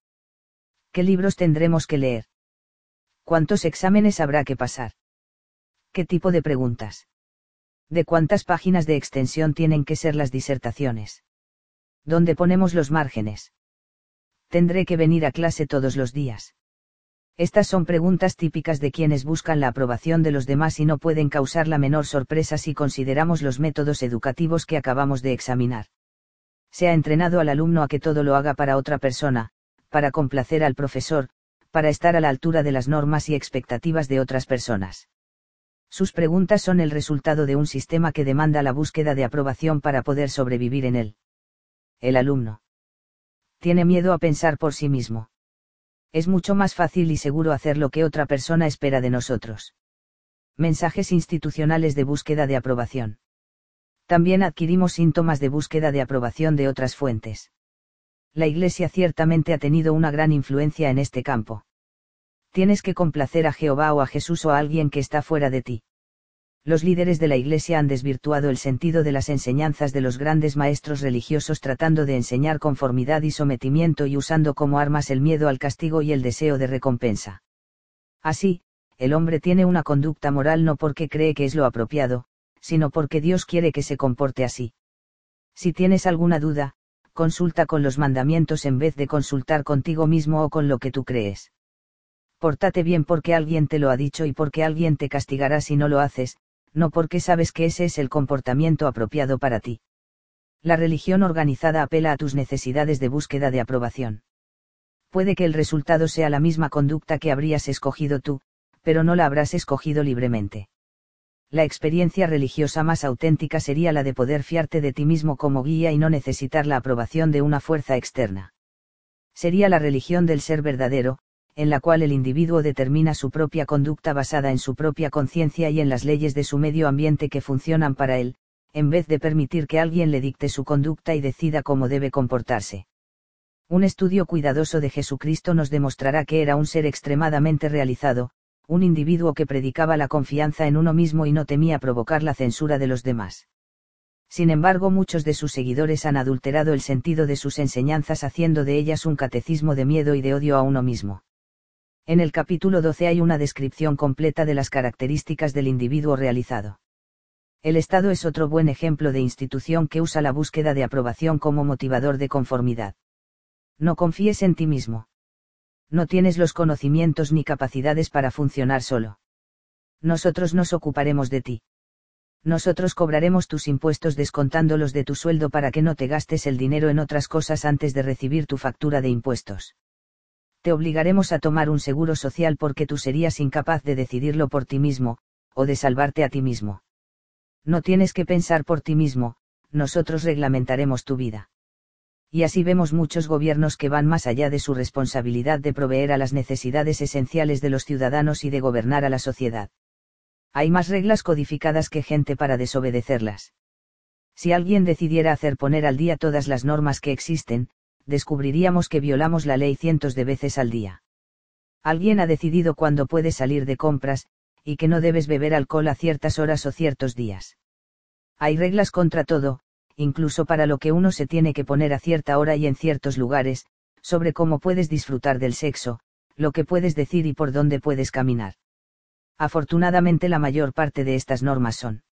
¿Qué libros tendremos que leer? ¿Cuántos exámenes habrá que pasar? ¿Qué tipo de preguntas? ¿De cuántas páginas de extensión tienen que ser las disertaciones? ¿Dónde ponemos los márgenes? Tendré que venir a clase todos los días. Estas son preguntas típicas de quienes buscan la aprobación de los demás y no pueden causar la menor sorpresa si consideramos los métodos educativos que acabamos de examinar. Se ha entrenado al alumno a que todo lo haga para otra persona, para complacer al profesor, para estar a la altura de las normas y expectativas de otras personas. Sus preguntas son el resultado de un sistema que demanda la búsqueda de aprobación para poder sobrevivir en él. El alumno. Tiene miedo a pensar por sí mismo es mucho más fácil y seguro hacer lo que otra persona espera de nosotros. Mensajes institucionales de búsqueda de aprobación. También adquirimos síntomas de búsqueda de aprobación de otras fuentes. La Iglesia ciertamente ha tenido una gran influencia en este campo. Tienes que complacer a Jehová o a Jesús o a alguien que está fuera de ti los líderes de la Iglesia han desvirtuado el sentido de las enseñanzas de los grandes maestros religiosos tratando de enseñar conformidad y sometimiento y usando como armas el miedo al castigo y el deseo de recompensa. Así, el hombre tiene una conducta moral no porque cree que es lo apropiado, sino porque Dios quiere que se comporte así. Si tienes alguna duda, consulta con los mandamientos en vez de consultar contigo mismo o con lo que tú crees. Pórtate bien porque alguien te lo ha dicho y porque alguien te castigará si no lo haces, no porque sabes que ese es el comportamiento apropiado para ti. La religión organizada apela a tus necesidades de búsqueda de aprobación. Puede que el resultado sea la misma conducta que habrías escogido tú, pero no la habrás escogido libremente. La experiencia religiosa más auténtica sería la de poder fiarte de ti mismo como guía y no necesitar la aprobación de una fuerza externa. Sería la religión del ser verdadero, en la cual el individuo determina su propia conducta basada en su propia conciencia y en las leyes de su medio ambiente que funcionan para él, en vez de permitir que alguien le dicte su conducta y decida cómo debe comportarse. Un estudio cuidadoso de Jesucristo nos demostrará que era un ser extremadamente realizado, un individuo que predicaba la confianza en uno mismo y no temía provocar la censura de los demás. Sin embargo, muchos de sus seguidores han adulterado el sentido de sus enseñanzas haciendo de ellas un catecismo de miedo y de odio a uno mismo. En el capítulo 12 hay una descripción completa de las características del individuo realizado. El Estado es otro buen ejemplo de institución que usa la búsqueda de aprobación como motivador de conformidad. No confíes en ti mismo. No tienes los conocimientos ni capacidades para funcionar solo. Nosotros nos ocuparemos de ti. Nosotros cobraremos tus impuestos descontándolos de tu sueldo para que no te gastes el dinero en otras cosas antes de recibir tu factura de impuestos te obligaremos a tomar un seguro social porque tú serías incapaz de decidirlo por ti mismo, o de salvarte a ti mismo. No tienes que pensar por ti mismo, nosotros reglamentaremos tu vida. Y así vemos muchos gobiernos que van más allá de su responsabilidad de proveer a las necesidades esenciales de los ciudadanos y de gobernar a la sociedad. Hay más reglas codificadas que gente para desobedecerlas. Si alguien decidiera hacer poner al día todas las normas que existen, descubriríamos que violamos la ley cientos de veces al día. Alguien ha decidido cuándo puedes salir de compras, y que no debes beber alcohol a ciertas horas o ciertos días. Hay reglas contra todo, incluso para lo que uno se tiene que poner a cierta hora y en ciertos lugares, sobre cómo puedes disfrutar del sexo, lo que puedes decir y por dónde puedes caminar. Afortunadamente la mayor parte de estas normas son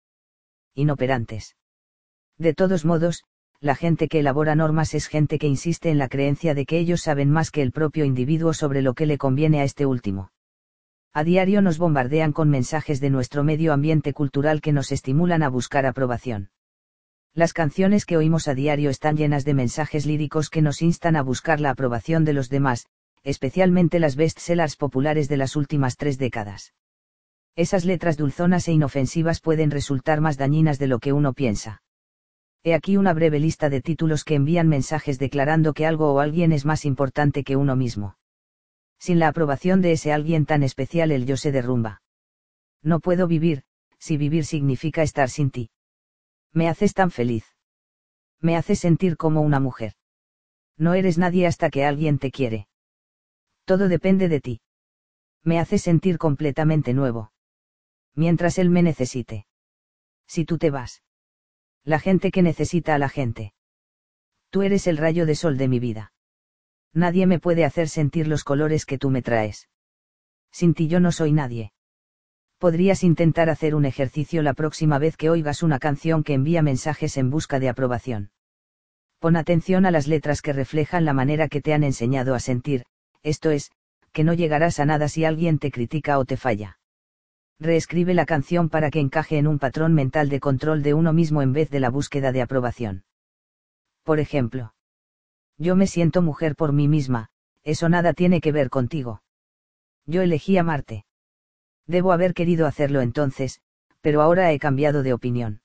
inoperantes. De todos modos, la gente que elabora normas es gente que insiste en la creencia de que ellos saben más que el propio individuo sobre lo que le conviene a este último. A diario nos bombardean con mensajes de nuestro medio ambiente cultural que nos estimulan a buscar aprobación. Las canciones que oímos a diario están llenas de mensajes líricos que nos instan a buscar la aprobación de los demás, especialmente las bestsellers populares de las últimas tres décadas. Esas letras dulzonas e inofensivas pueden resultar más dañinas de lo que uno piensa He aquí una breve lista de títulos que envían mensajes declarando que algo o alguien es más importante que uno mismo. Sin la aprobación de ese alguien tan especial el yo se derrumba. No puedo vivir, si vivir significa estar sin ti. Me haces tan feliz. Me haces sentir como una mujer. No eres nadie hasta que alguien te quiere. Todo depende de ti. Me haces sentir completamente nuevo. Mientras él me necesite. Si tú te vas. La gente que necesita a la gente. Tú eres el rayo de sol de mi vida. Nadie me puede hacer sentir los colores que tú me traes. Sin ti yo no soy nadie. Podrías intentar hacer un ejercicio la próxima vez que oigas una canción que envía mensajes en busca de aprobación. Pon atención a las letras que reflejan la manera que te han enseñado a sentir, esto es, que no llegarás a nada si alguien te critica o te falla. Reescribe la canción para que encaje en un patrón mental de control de uno mismo en vez de la búsqueda de aprobación. Por ejemplo, yo me siento mujer por mí misma, eso nada tiene que ver contigo. Yo elegí amarte. Debo haber querido hacerlo entonces, pero ahora he cambiado de opinión.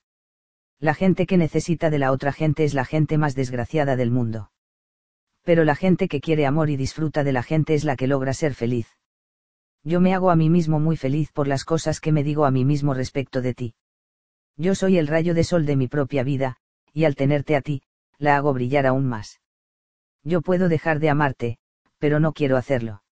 La gente que necesita de la otra gente es la gente más desgraciada del mundo. Pero la gente que quiere amor y disfruta de la gente es la que logra ser feliz. Yo me hago a mí mismo muy feliz por las cosas que me digo a mí mismo respecto de ti. Yo soy el rayo de sol de mi propia vida, y al tenerte a ti, la hago brillar aún más. Yo puedo dejar de amarte, pero no quiero hacerlo.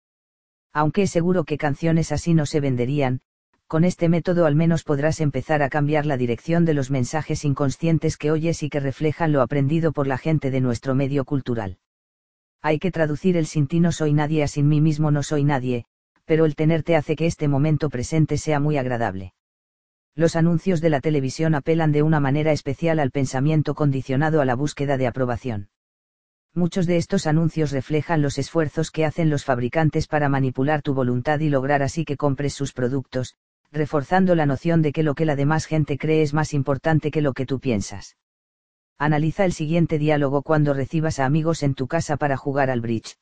Aunque es seguro que canciones así no se venderían, con este método al menos podrás empezar a cambiar la dirección de los mensajes inconscientes que oyes y que reflejan lo aprendido por la gente de nuestro medio cultural. Hay que traducir el sin ti no soy nadie a sin mí mismo no soy nadie, pero el tenerte hace que este momento presente sea muy agradable. Los anuncios de la televisión apelan de una manera especial al pensamiento condicionado a la búsqueda de aprobación. Muchos de estos anuncios reflejan los esfuerzos que hacen los fabricantes para manipular tu voluntad y lograr así que compres sus productos, reforzando la noción de que lo que la demás gente cree es más importante que lo que tú piensas. Analiza el siguiente diálogo cuando recibas a amigos en tu casa para jugar al bridge.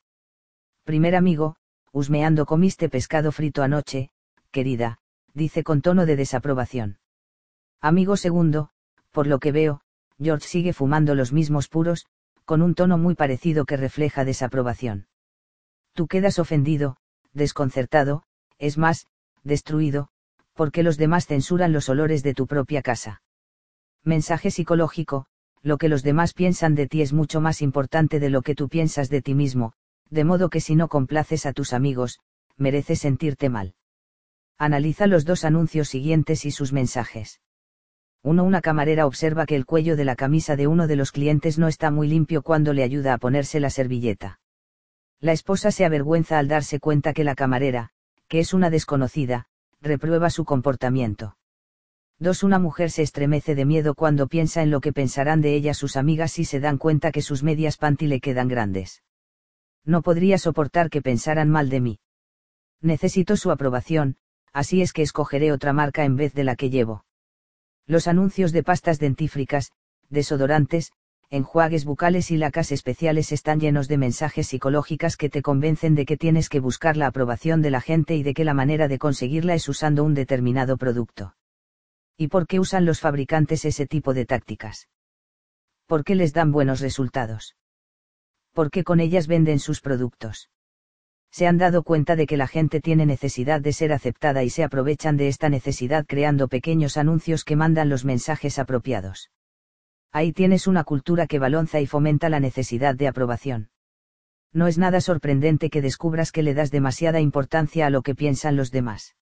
Primer amigo, husmeando comiste pescado frito anoche, querida, dice con tono de desaprobación. Amigo segundo, por lo que veo, George sigue fumando los mismos puros, con un tono muy parecido que refleja desaprobación. Tú quedas ofendido, desconcertado, es más, destruido, porque los demás censuran los olores de tu propia casa. Mensaje psicológico, lo que los demás piensan de ti es mucho más importante de lo que tú piensas de ti mismo, de modo que si no complaces a tus amigos, mereces sentirte mal. Analiza los dos anuncios siguientes y sus mensajes. 1. Una camarera observa que el cuello de la camisa de uno de los clientes no está muy limpio cuando le ayuda a ponerse la servilleta. La esposa se avergüenza al darse cuenta que la camarera, que es una desconocida, reprueba su comportamiento. 2. Una mujer se estremece de miedo cuando piensa en lo que pensarán de ella sus amigas si se dan cuenta que sus medias panty le quedan grandes. No podría soportar que pensaran mal de mí. Necesito su aprobación, así es que escogeré otra marca en vez de la que llevo. Los anuncios de pastas dentífricas, desodorantes, enjuagues bucales y lacas especiales están llenos de mensajes psicológicas que te convencen de que tienes que buscar la aprobación de la gente y de que la manera de conseguirla es usando un determinado producto. ¿Y por qué usan los fabricantes ese tipo de tácticas? ¿Por qué les dan buenos resultados? ¿Por qué con ellas venden sus productos? Se han dado cuenta de que la gente tiene necesidad de ser aceptada y se aprovechan de esta necesidad creando pequeños anuncios que mandan los mensajes apropiados. Ahí tienes una cultura que balonza y fomenta la necesidad de aprobación. No es nada sorprendente que descubras que le das demasiada importancia a lo que piensan los demás.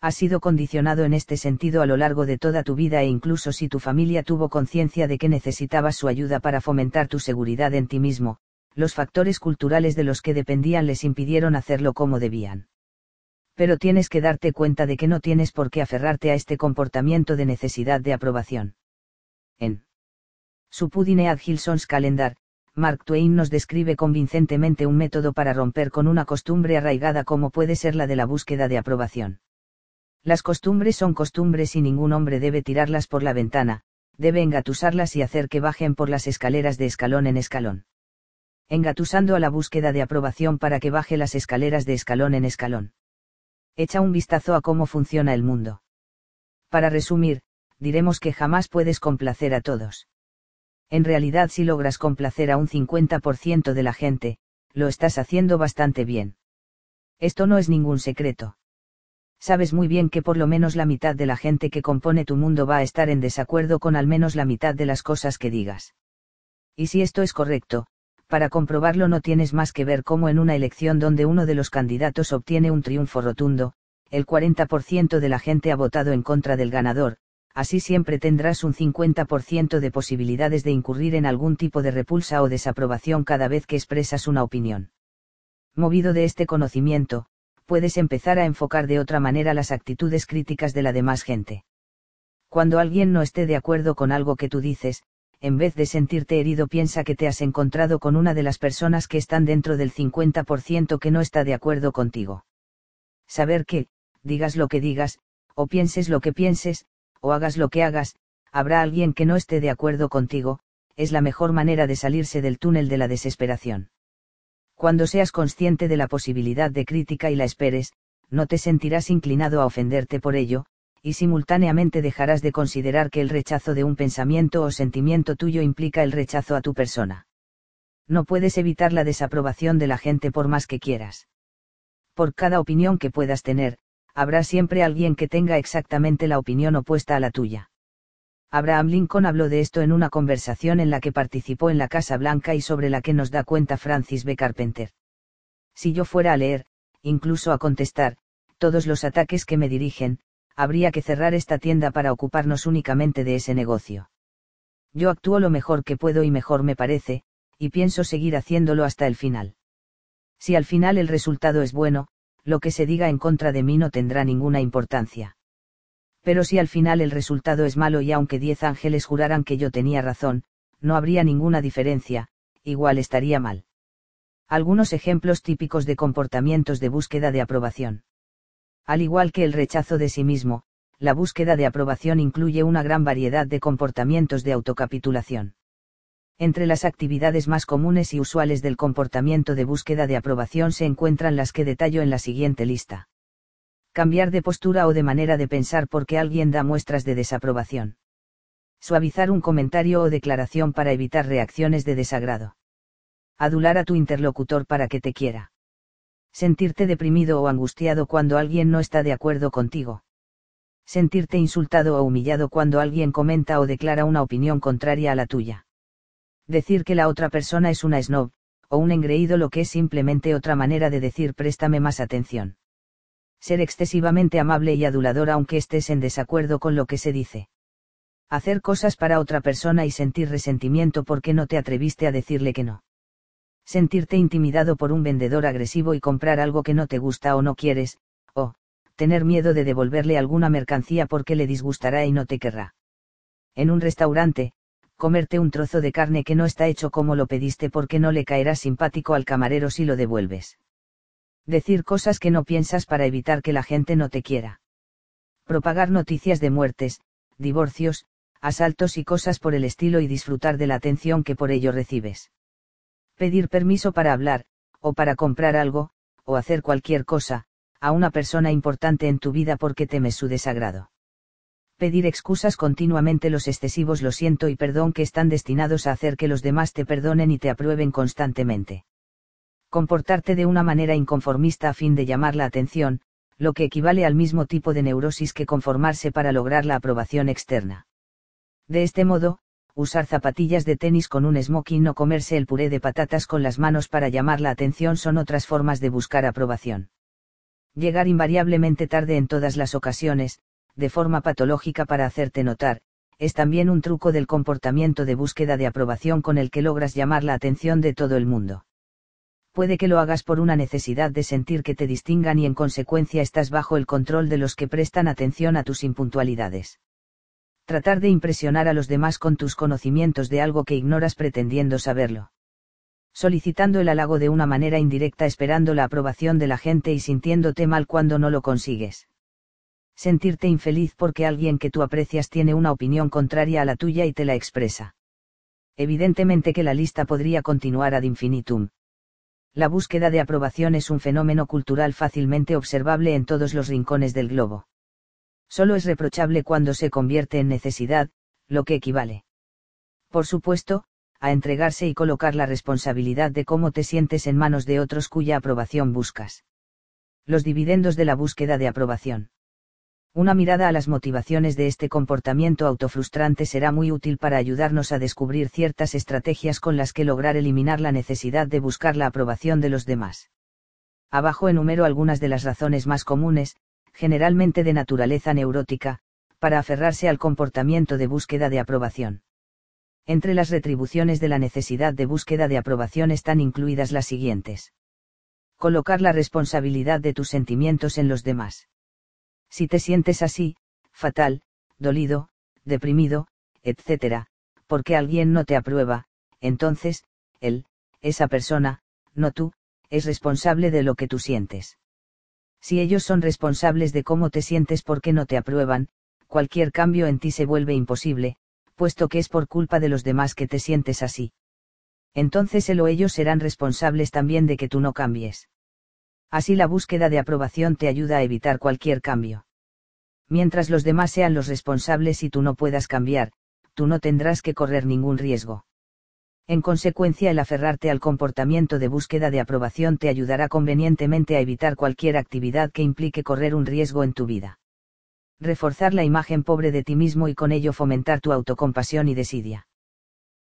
Has sido condicionado en este sentido a lo largo de toda tu vida e incluso si tu familia tuvo conciencia de que necesitabas su ayuda para fomentar tu seguridad en ti mismo, los factores culturales de los que dependían les impidieron hacerlo como debían. Pero tienes que darte cuenta de que no tienes por qué aferrarte a este comportamiento de necesidad de aprobación. En su Pudinead Gilson's Calendar, Mark Twain nos describe convincentemente un método para romper con una costumbre arraigada como puede ser la de la búsqueda de aprobación. Las costumbres son costumbres y ningún hombre debe tirarlas por la ventana, debe engatusarlas y hacer que bajen por las escaleras de escalón en escalón. Engatusando a la búsqueda de aprobación para que baje las escaleras de escalón en escalón. Echa un vistazo a cómo funciona el mundo. Para resumir, diremos que jamás puedes complacer a todos En realidad si logras complacer a un 50% de la gente, lo estás haciendo bastante bien. Esto no es ningún secreto. Sabes muy bien que por lo menos la mitad de la gente que compone tu mundo va a estar en desacuerdo con al menos la mitad de las cosas que digas. Y si esto es correcto, para comprobarlo no tienes más que ver cómo en una elección donde uno de los candidatos obtiene un triunfo rotundo, el 40% de la gente ha votado en contra del ganador, así siempre tendrás un 50% de posibilidades de incurrir en algún tipo de repulsa o desaprobación cada vez que expresas una opinión. Movido de este conocimiento, puedes empezar a enfocar de otra manera las actitudes críticas de la demás gente. Cuando alguien no esté de acuerdo con algo que tú dices, en vez de sentirte herido piensa que te has encontrado con una de las personas que están dentro del 50% que no está de acuerdo contigo. Saber que, digas lo que digas, o pienses lo que pienses, o hagas lo que hagas, habrá alguien que no esté de acuerdo contigo, es la mejor manera de salirse del túnel de la desesperación. Cuando seas consciente de la posibilidad de crítica y la esperes, no te sentirás inclinado a ofenderte por ello, y simultáneamente dejarás de considerar que el rechazo de un pensamiento o sentimiento tuyo implica el rechazo a tu persona. No puedes evitar la desaprobación de la gente por más que quieras. Por cada opinión que puedas tener, habrá siempre alguien que tenga exactamente la opinión opuesta a la tuya. Abraham Lincoln habló de esto en una conversación en la que participó en la Casa Blanca y sobre la que nos da cuenta Francis B. Carpenter. Si yo fuera a leer, incluso a contestar, todos los ataques que me dirigen, habría que cerrar esta tienda para ocuparnos únicamente de ese negocio. Yo actúo lo mejor que puedo y mejor me parece, y pienso seguir haciéndolo hasta el final. Si al final el resultado es bueno, lo que se diga en contra de mí no tendrá ninguna importancia. Pero si al final el resultado es malo y aunque diez ángeles juraran que yo tenía razón, no habría ninguna diferencia, igual estaría mal. Algunos ejemplos típicos de comportamientos de búsqueda de aprobación. Al igual que el rechazo de sí mismo, la búsqueda de aprobación incluye una gran variedad de comportamientos de autocapitulación. Entre las actividades más comunes y usuales del comportamiento de búsqueda de aprobación se encuentran las que detallo en la siguiente lista. Cambiar de postura o de manera de pensar porque alguien da muestras de desaprobación. Suavizar un comentario o declaración para evitar reacciones de desagrado. Adular a tu interlocutor para que te quiera. Sentirte deprimido o angustiado cuando alguien no está de acuerdo contigo. Sentirte insultado o humillado cuando alguien comenta o declara una opinión contraria a la tuya decir que la otra persona es una snob, o un engreído lo que es simplemente otra manera de decir préstame más atención. Ser excesivamente amable y adulador aunque estés en desacuerdo con lo que se dice. Hacer cosas para otra persona y sentir resentimiento porque no te atreviste a decirle que no. Sentirte intimidado por un vendedor agresivo y comprar algo que no te gusta o no quieres, o, tener miedo de devolverle alguna mercancía porque le disgustará y no te querrá. En un restaurante, comerte un trozo de carne que no está hecho como lo pediste porque no le caerá simpático al camarero si lo devuelves. Decir cosas que no piensas para evitar que la gente no te quiera. Propagar noticias de muertes, divorcios, asaltos y cosas por el estilo y disfrutar de la atención que por ello recibes. Pedir permiso para hablar, o para comprar algo, o hacer cualquier cosa, a una persona importante en tu vida porque temes su desagrado pedir excusas continuamente los excesivos lo siento y perdón que están destinados a hacer que los demás te perdonen y te aprueben constantemente. Comportarte de una manera inconformista a fin de llamar la atención, lo que equivale al mismo tipo de neurosis que conformarse para lograr la aprobación externa. De este modo, usar zapatillas de tenis con un smoking o comerse el puré de patatas con las manos para llamar la atención son otras formas de buscar aprobación. Llegar invariablemente tarde en todas las ocasiones, de forma patológica para hacerte notar, es también un truco del comportamiento de búsqueda de aprobación con el que logras llamar la atención de todo el mundo. Puede que lo hagas por una necesidad de sentir que te distingan y en consecuencia estás bajo el control de los que prestan atención a tus impuntualidades. Tratar de impresionar a los demás con tus conocimientos de algo que ignoras pretendiendo saberlo. Solicitando el halago de una manera indirecta esperando la aprobación de la gente y sintiéndote mal cuando no lo consigues sentirte infeliz porque alguien que tú aprecias tiene una opinión contraria a la tuya y te la expresa. Evidentemente que la lista podría continuar ad infinitum. La búsqueda de aprobación es un fenómeno cultural fácilmente observable en todos los rincones del globo. Solo es reprochable cuando se convierte en necesidad, lo que equivale. Por supuesto, a entregarse y colocar la responsabilidad de cómo te sientes en manos de otros cuya aprobación buscas. Los dividendos de la búsqueda de aprobación. Una mirada a las motivaciones de este comportamiento autofrustrante será muy útil para ayudarnos a descubrir ciertas estrategias con las que lograr eliminar la necesidad de buscar la aprobación de los demás. Abajo enumero algunas de las razones más comunes, generalmente de naturaleza neurótica, para aferrarse al comportamiento de búsqueda de aprobación. Entre las retribuciones de la necesidad de búsqueda de aprobación están incluidas las siguientes. Colocar la responsabilidad de tus sentimientos en los demás si te sientes así, fatal, dolido, deprimido, etc., porque alguien no te aprueba, entonces, él, esa persona, no tú, es responsable de lo que tú sientes. Si ellos son responsables de cómo te sientes porque no te aprueban, cualquier cambio en ti se vuelve imposible, puesto que es por culpa de los demás que te sientes así. Entonces él o ellos serán responsables también de que tú no cambies. Así la búsqueda de aprobación te ayuda a evitar cualquier cambio. Mientras los demás sean los responsables y tú no puedas cambiar, tú no tendrás que correr ningún riesgo. En consecuencia, el aferrarte al comportamiento de búsqueda de aprobación te ayudará convenientemente a evitar cualquier actividad que implique correr un riesgo en tu vida. Reforzar la imagen pobre de ti mismo y con ello fomentar tu autocompasión y desidia.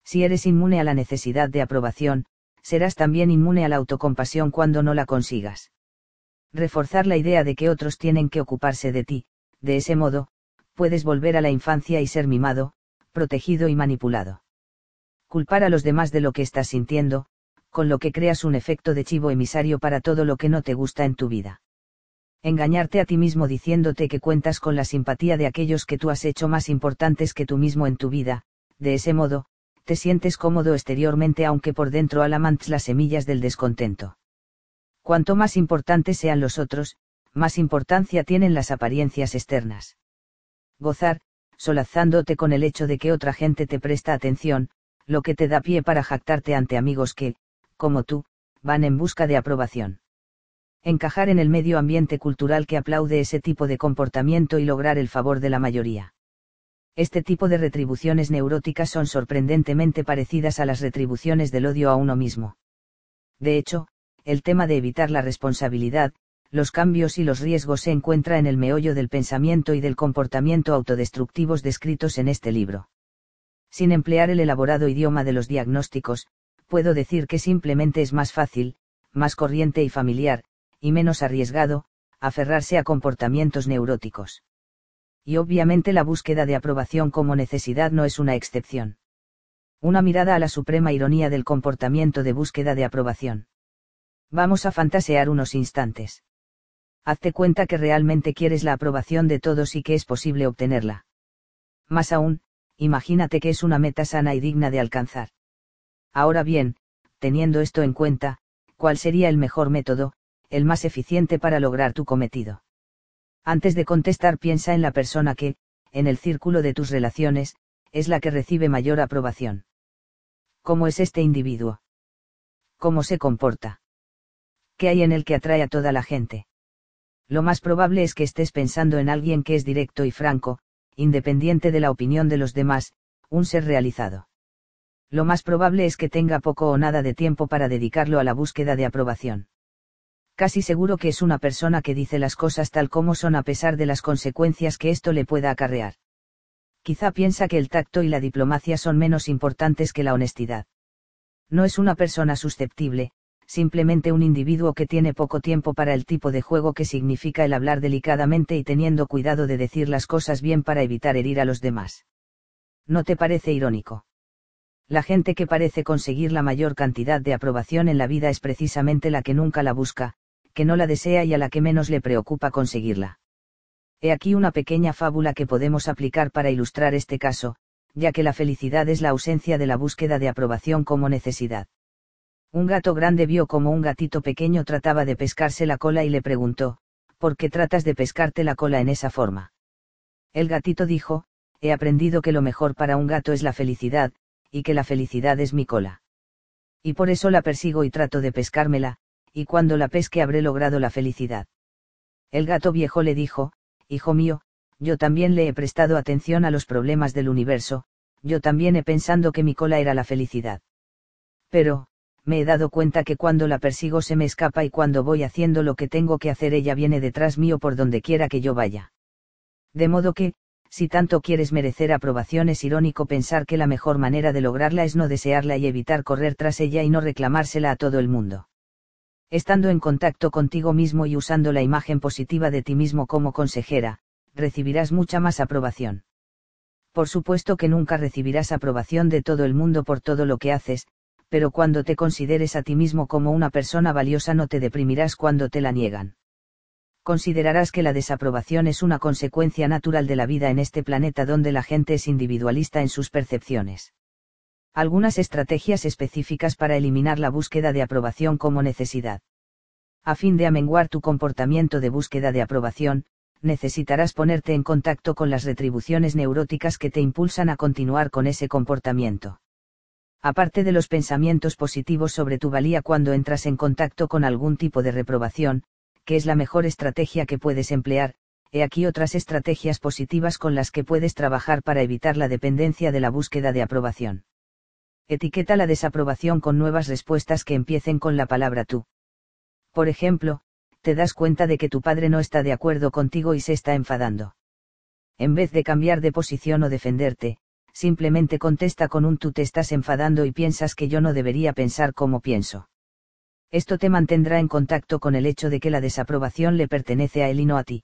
Si eres inmune a la necesidad de aprobación, serás también inmune a la autocompasión cuando no la consigas reforzar la idea de que otros tienen que ocuparse de ti, de ese modo, puedes volver a la infancia y ser mimado, protegido y manipulado. Culpar a los demás de lo que estás sintiendo, con lo que creas un efecto de chivo emisario para todo lo que no te gusta en tu vida. Engañarte a ti mismo diciéndote que cuentas con la simpatía de aquellos que tú has hecho más importantes que tú mismo en tu vida, de ese modo, te sientes cómodo exteriormente aunque por dentro alamantes las semillas del descontento. Cuanto más importantes sean los otros, más importancia tienen las apariencias externas. Gozar, solazándote con el hecho de que otra gente te presta atención, lo que te da pie para jactarte ante amigos que, como tú, van en busca de aprobación. Encajar en el medio ambiente cultural que aplaude ese tipo de comportamiento y lograr el favor de la mayoría. Este tipo de retribuciones neuróticas son sorprendentemente parecidas a las retribuciones del odio a uno mismo. De hecho, el tema de evitar la responsabilidad, los cambios y los riesgos se encuentra en el meollo del pensamiento y del comportamiento autodestructivos descritos en este libro. Sin emplear el elaborado idioma de los diagnósticos, puedo decir que simplemente es más fácil, más corriente y familiar, y menos arriesgado, aferrarse a comportamientos neuróticos. Y obviamente la búsqueda de aprobación como necesidad no es una excepción. Una mirada a la suprema ironía del comportamiento de búsqueda de aprobación. Vamos a fantasear unos instantes. Hazte cuenta que realmente quieres la aprobación de todos y que es posible obtenerla. Más aún, imagínate que es una meta sana y digna de alcanzar. Ahora bien, teniendo esto en cuenta, ¿cuál sería el mejor método, el más eficiente para lograr tu cometido? Antes de contestar piensa en la persona que, en el círculo de tus relaciones, es la que recibe mayor aprobación. ¿Cómo es este individuo? ¿Cómo se comporta? ¿Qué hay en el que atrae a toda la gente? Lo más probable es que estés pensando en alguien que es directo y franco, independiente de la opinión de los demás, un ser realizado. Lo más probable es que tenga poco o nada de tiempo para dedicarlo a la búsqueda de aprobación. Casi seguro que es una persona que dice las cosas tal como son a pesar de las consecuencias que esto le pueda acarrear. Quizá piensa que el tacto y la diplomacia son menos importantes que la honestidad. No es una persona susceptible, simplemente un individuo que tiene poco tiempo para el tipo de juego que significa el hablar delicadamente y teniendo cuidado de decir las cosas bien para evitar herir a los demás. ¿No te parece irónico? La gente que parece conseguir la mayor cantidad de aprobación en la vida es precisamente la que nunca la busca, que no la desea y a la que menos le preocupa conseguirla. He aquí una pequeña fábula que podemos aplicar para ilustrar este caso, ya que la felicidad es la ausencia de la búsqueda de aprobación como necesidad. Un gato grande vio como un gatito pequeño trataba de pescarse la cola y le preguntó, ¿por qué tratas de pescarte la cola en esa forma? El gatito dijo, he aprendido que lo mejor para un gato es la felicidad, y que la felicidad es mi cola. Y por eso la persigo y trato de pescármela, y cuando la pesque habré logrado la felicidad. El gato viejo le dijo, Hijo mío, yo también le he prestado atención a los problemas del universo, yo también he pensado que mi cola era la felicidad. Pero, me he dado cuenta que cuando la persigo se me escapa y cuando voy haciendo lo que tengo que hacer ella viene detrás mío por donde quiera que yo vaya. De modo que, si tanto quieres merecer aprobación es irónico pensar que la mejor manera de lograrla es no desearla y evitar correr tras ella y no reclamársela a todo el mundo. Estando en contacto contigo mismo y usando la imagen positiva de ti mismo como consejera, recibirás mucha más aprobación. Por supuesto que nunca recibirás aprobación de todo el mundo por todo lo que haces, pero cuando te consideres a ti mismo como una persona valiosa no te deprimirás cuando te la niegan. Considerarás que la desaprobación es una consecuencia natural de la vida en este planeta donde la gente es individualista en sus percepciones. Algunas estrategias específicas para eliminar la búsqueda de aprobación como necesidad. A fin de amenguar tu comportamiento de búsqueda de aprobación, necesitarás ponerte en contacto con las retribuciones neuróticas que te impulsan a continuar con ese comportamiento. Aparte de los pensamientos positivos sobre tu valía cuando entras en contacto con algún tipo de reprobación, que es la mejor estrategia que puedes emplear, he aquí otras estrategias positivas con las que puedes trabajar para evitar la dependencia de la búsqueda de aprobación. Etiqueta la desaprobación con nuevas respuestas que empiecen con la palabra tú. Por ejemplo, te das cuenta de que tu padre no está de acuerdo contigo y se está enfadando. En vez de cambiar de posición o defenderte, simplemente contesta con un tú te estás enfadando y piensas que yo no debería pensar como pienso. Esto te mantendrá en contacto con el hecho de que la desaprobación le pertenece a él y no a ti.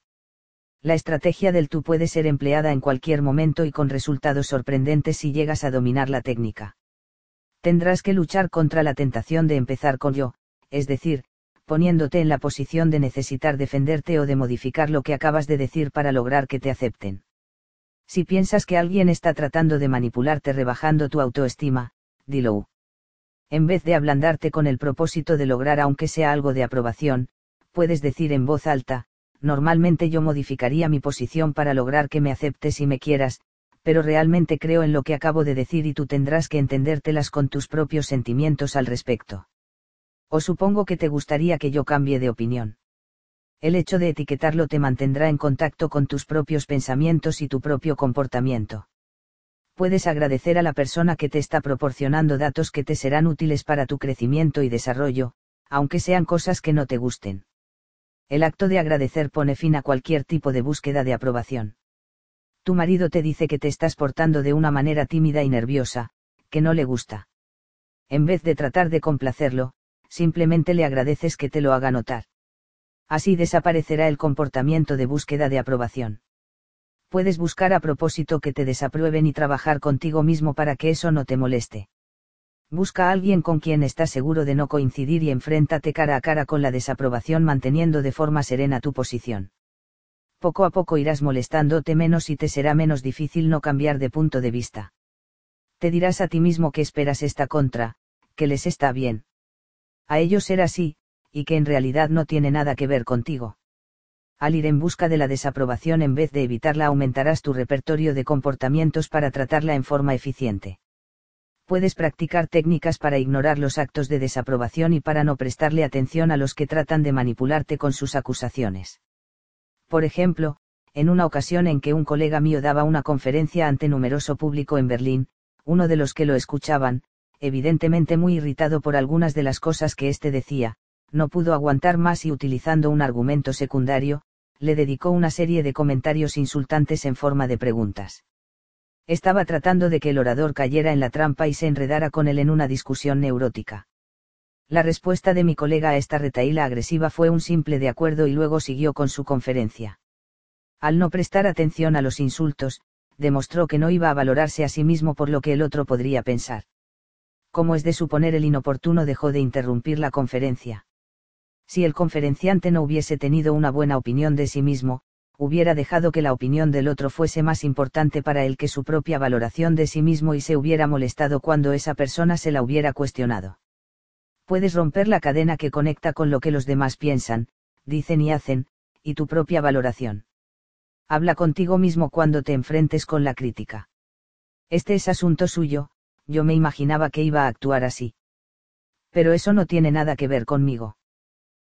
La estrategia del tú puede ser empleada en cualquier momento y con resultados sorprendentes si llegas a dominar la técnica. Tendrás que luchar contra la tentación de empezar con yo, es decir, poniéndote en la posición de necesitar defenderte o de modificar lo que acabas de decir para lograr que te acepten. Si piensas que alguien está tratando de manipularte rebajando tu autoestima, dilo. En vez de ablandarte con el propósito de lograr aunque sea algo de aprobación, puedes decir en voz alta, normalmente yo modificaría mi posición para lograr que me aceptes y me quieras, pero realmente creo en lo que acabo de decir y tú tendrás que entendértelas con tus propios sentimientos al respecto. O supongo que te gustaría que yo cambie de opinión. El hecho de etiquetarlo te mantendrá en contacto con tus propios pensamientos y tu propio comportamiento. Puedes agradecer a la persona que te está proporcionando datos que te serán útiles para tu crecimiento y desarrollo, aunque sean cosas que no te gusten. El acto de agradecer pone fin a cualquier tipo de búsqueda de aprobación. Tu marido te dice que te estás portando de una manera tímida y nerviosa, que no le gusta. En vez de tratar de complacerlo, simplemente le agradeces que te lo haga notar. Así desaparecerá el comportamiento de búsqueda de aprobación. Puedes buscar a propósito que te desaprueben y trabajar contigo mismo para que eso no te moleste. Busca a alguien con quien estás seguro de no coincidir y enfréntate cara a cara con la desaprobación manteniendo de forma serena tu posición. Poco a poco irás molestándote menos y te será menos difícil no cambiar de punto de vista. Te dirás a ti mismo que esperas esta contra, que les está bien a ellos será así, y que en realidad no tiene nada que ver contigo. Al ir en busca de la desaprobación en vez de evitarla aumentarás tu repertorio de comportamientos para tratarla en forma eficiente. Puedes practicar técnicas para ignorar los actos de desaprobación y para no prestarle atención a los que tratan de manipularte con sus acusaciones. Por ejemplo, en una ocasión en que un colega mío daba una conferencia ante numeroso público en Berlín, uno de los que lo escuchaban, evidentemente muy irritado por algunas de las cosas que éste decía, no pudo aguantar más y utilizando un argumento secundario, le dedicó una serie de comentarios insultantes en forma de preguntas. Estaba tratando de que el orador cayera en la trampa y se enredara con él en una discusión neurótica. La respuesta de mi colega a esta retaíla agresiva fue un simple de acuerdo y luego siguió con su conferencia. Al no prestar atención a los insultos, demostró que no iba a valorarse a sí mismo por lo que el otro podría pensar como es de suponer el inoportuno dejó de interrumpir la conferencia. Si el conferenciante no hubiese tenido una buena opinión de sí mismo, hubiera dejado que la opinión del otro fuese más importante para él que su propia valoración de sí mismo y se hubiera molestado cuando esa persona se la hubiera cuestionado. Puedes romper la cadena que conecta con lo que los demás piensan, dicen y hacen, y tu propia valoración. Habla contigo mismo cuando te enfrentes con la crítica. Este es asunto suyo, yo me imaginaba que iba a actuar así. Pero eso no tiene nada que ver conmigo.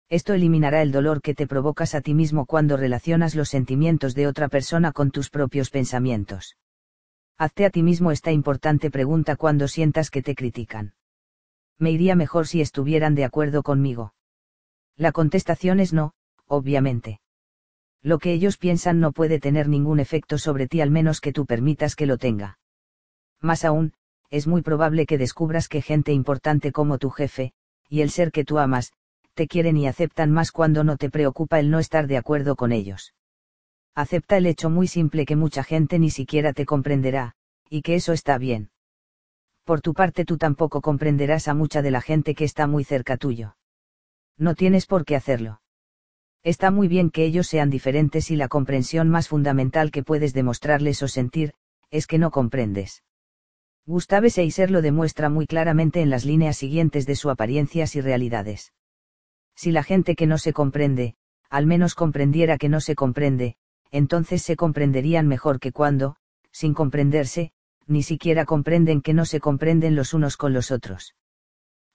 Esto eliminará el dolor que te provocas a ti mismo cuando relacionas los sentimientos de otra persona con tus propios pensamientos. Hazte a ti mismo esta importante pregunta cuando sientas que te critican. Me iría mejor si estuvieran de acuerdo conmigo. La contestación es no, obviamente. Lo que ellos piensan no puede tener ningún efecto sobre ti al menos que tú permitas que lo tenga. Más aún, es muy probable que descubras que gente importante como tu jefe, y el ser que tú amas, te quieren y aceptan más cuando no te preocupa el no estar de acuerdo con ellos. Acepta el hecho muy simple que mucha gente ni siquiera te comprenderá, y que eso está bien. Por tu parte tú tampoco comprenderás a mucha de la gente que está muy cerca tuyo. No tienes por qué hacerlo. Está muy bien que ellos sean diferentes y la comprensión más fundamental que puedes demostrarles o sentir, es que no comprendes. Gustave Seiser lo demuestra muy claramente en las líneas siguientes de su apariencias y realidades. Si la gente que no se comprende, al menos comprendiera que no se comprende, entonces se comprenderían mejor que cuando, sin comprenderse, ni siquiera comprenden que no se comprenden los unos con los otros.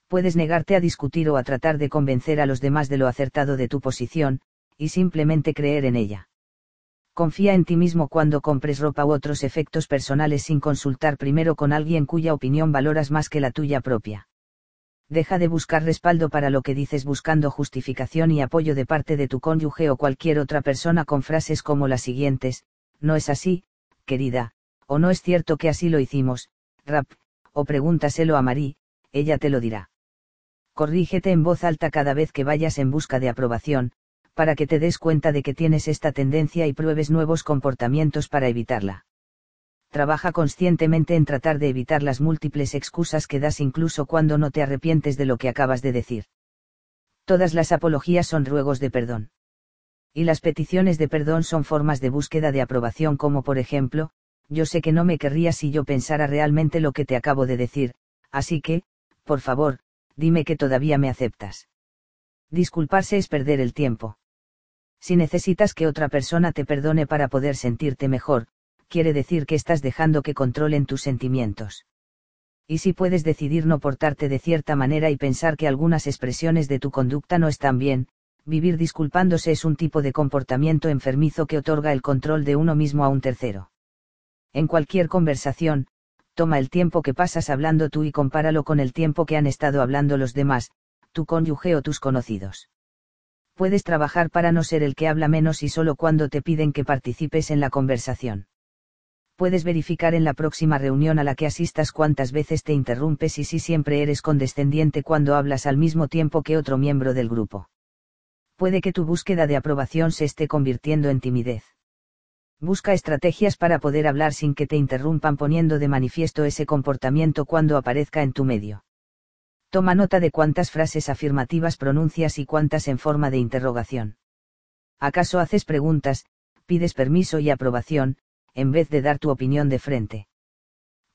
Puedes negarte a discutir o a tratar de convencer a los demás de lo acertado de tu posición, y simplemente creer en ella. Confía en ti mismo cuando compres ropa u otros efectos personales sin consultar primero con alguien cuya opinión valoras más que la tuya propia. Deja de buscar respaldo para lo que dices buscando justificación y apoyo de parte de tu cónyuge o cualquier otra persona con frases como las siguientes, no es así, querida, o no es cierto que así lo hicimos, rap, o pregúntaselo a Marí, ella te lo dirá. Corrígete en voz alta cada vez que vayas en busca de aprobación, para que te des cuenta de que tienes esta tendencia y pruebes nuevos comportamientos para evitarla. Trabaja conscientemente en tratar de evitar las múltiples excusas que das incluso cuando no te arrepientes de lo que acabas de decir. Todas las apologías son ruegos de perdón. Y las peticiones de perdón son formas de búsqueda de aprobación como por ejemplo, yo sé que no me querrías si yo pensara realmente lo que te acabo de decir, así que, por favor, dime que todavía me aceptas. Disculparse es perder el tiempo. Si necesitas que otra persona te perdone para poder sentirte mejor, quiere decir que estás dejando que controlen tus sentimientos. Y si puedes decidir no portarte de cierta manera y pensar que algunas expresiones de tu conducta no están bien, vivir disculpándose es un tipo de comportamiento enfermizo que otorga el control de uno mismo a un tercero. En cualquier conversación, toma el tiempo que pasas hablando tú y compáralo con el tiempo que han estado hablando los demás, tu cónyuge o tus conocidos puedes trabajar para no ser el que habla menos y solo cuando te piden que participes en la conversación. Puedes verificar en la próxima reunión a la que asistas cuántas veces te interrumpes y si siempre eres condescendiente cuando hablas al mismo tiempo que otro miembro del grupo. Puede que tu búsqueda de aprobación se esté convirtiendo en timidez. Busca estrategias para poder hablar sin que te interrumpan poniendo de manifiesto ese comportamiento cuando aparezca en tu medio. Toma nota de cuántas frases afirmativas pronuncias y cuántas en forma de interrogación. ¿Acaso haces preguntas, pides permiso y aprobación, en vez de dar tu opinión de frente?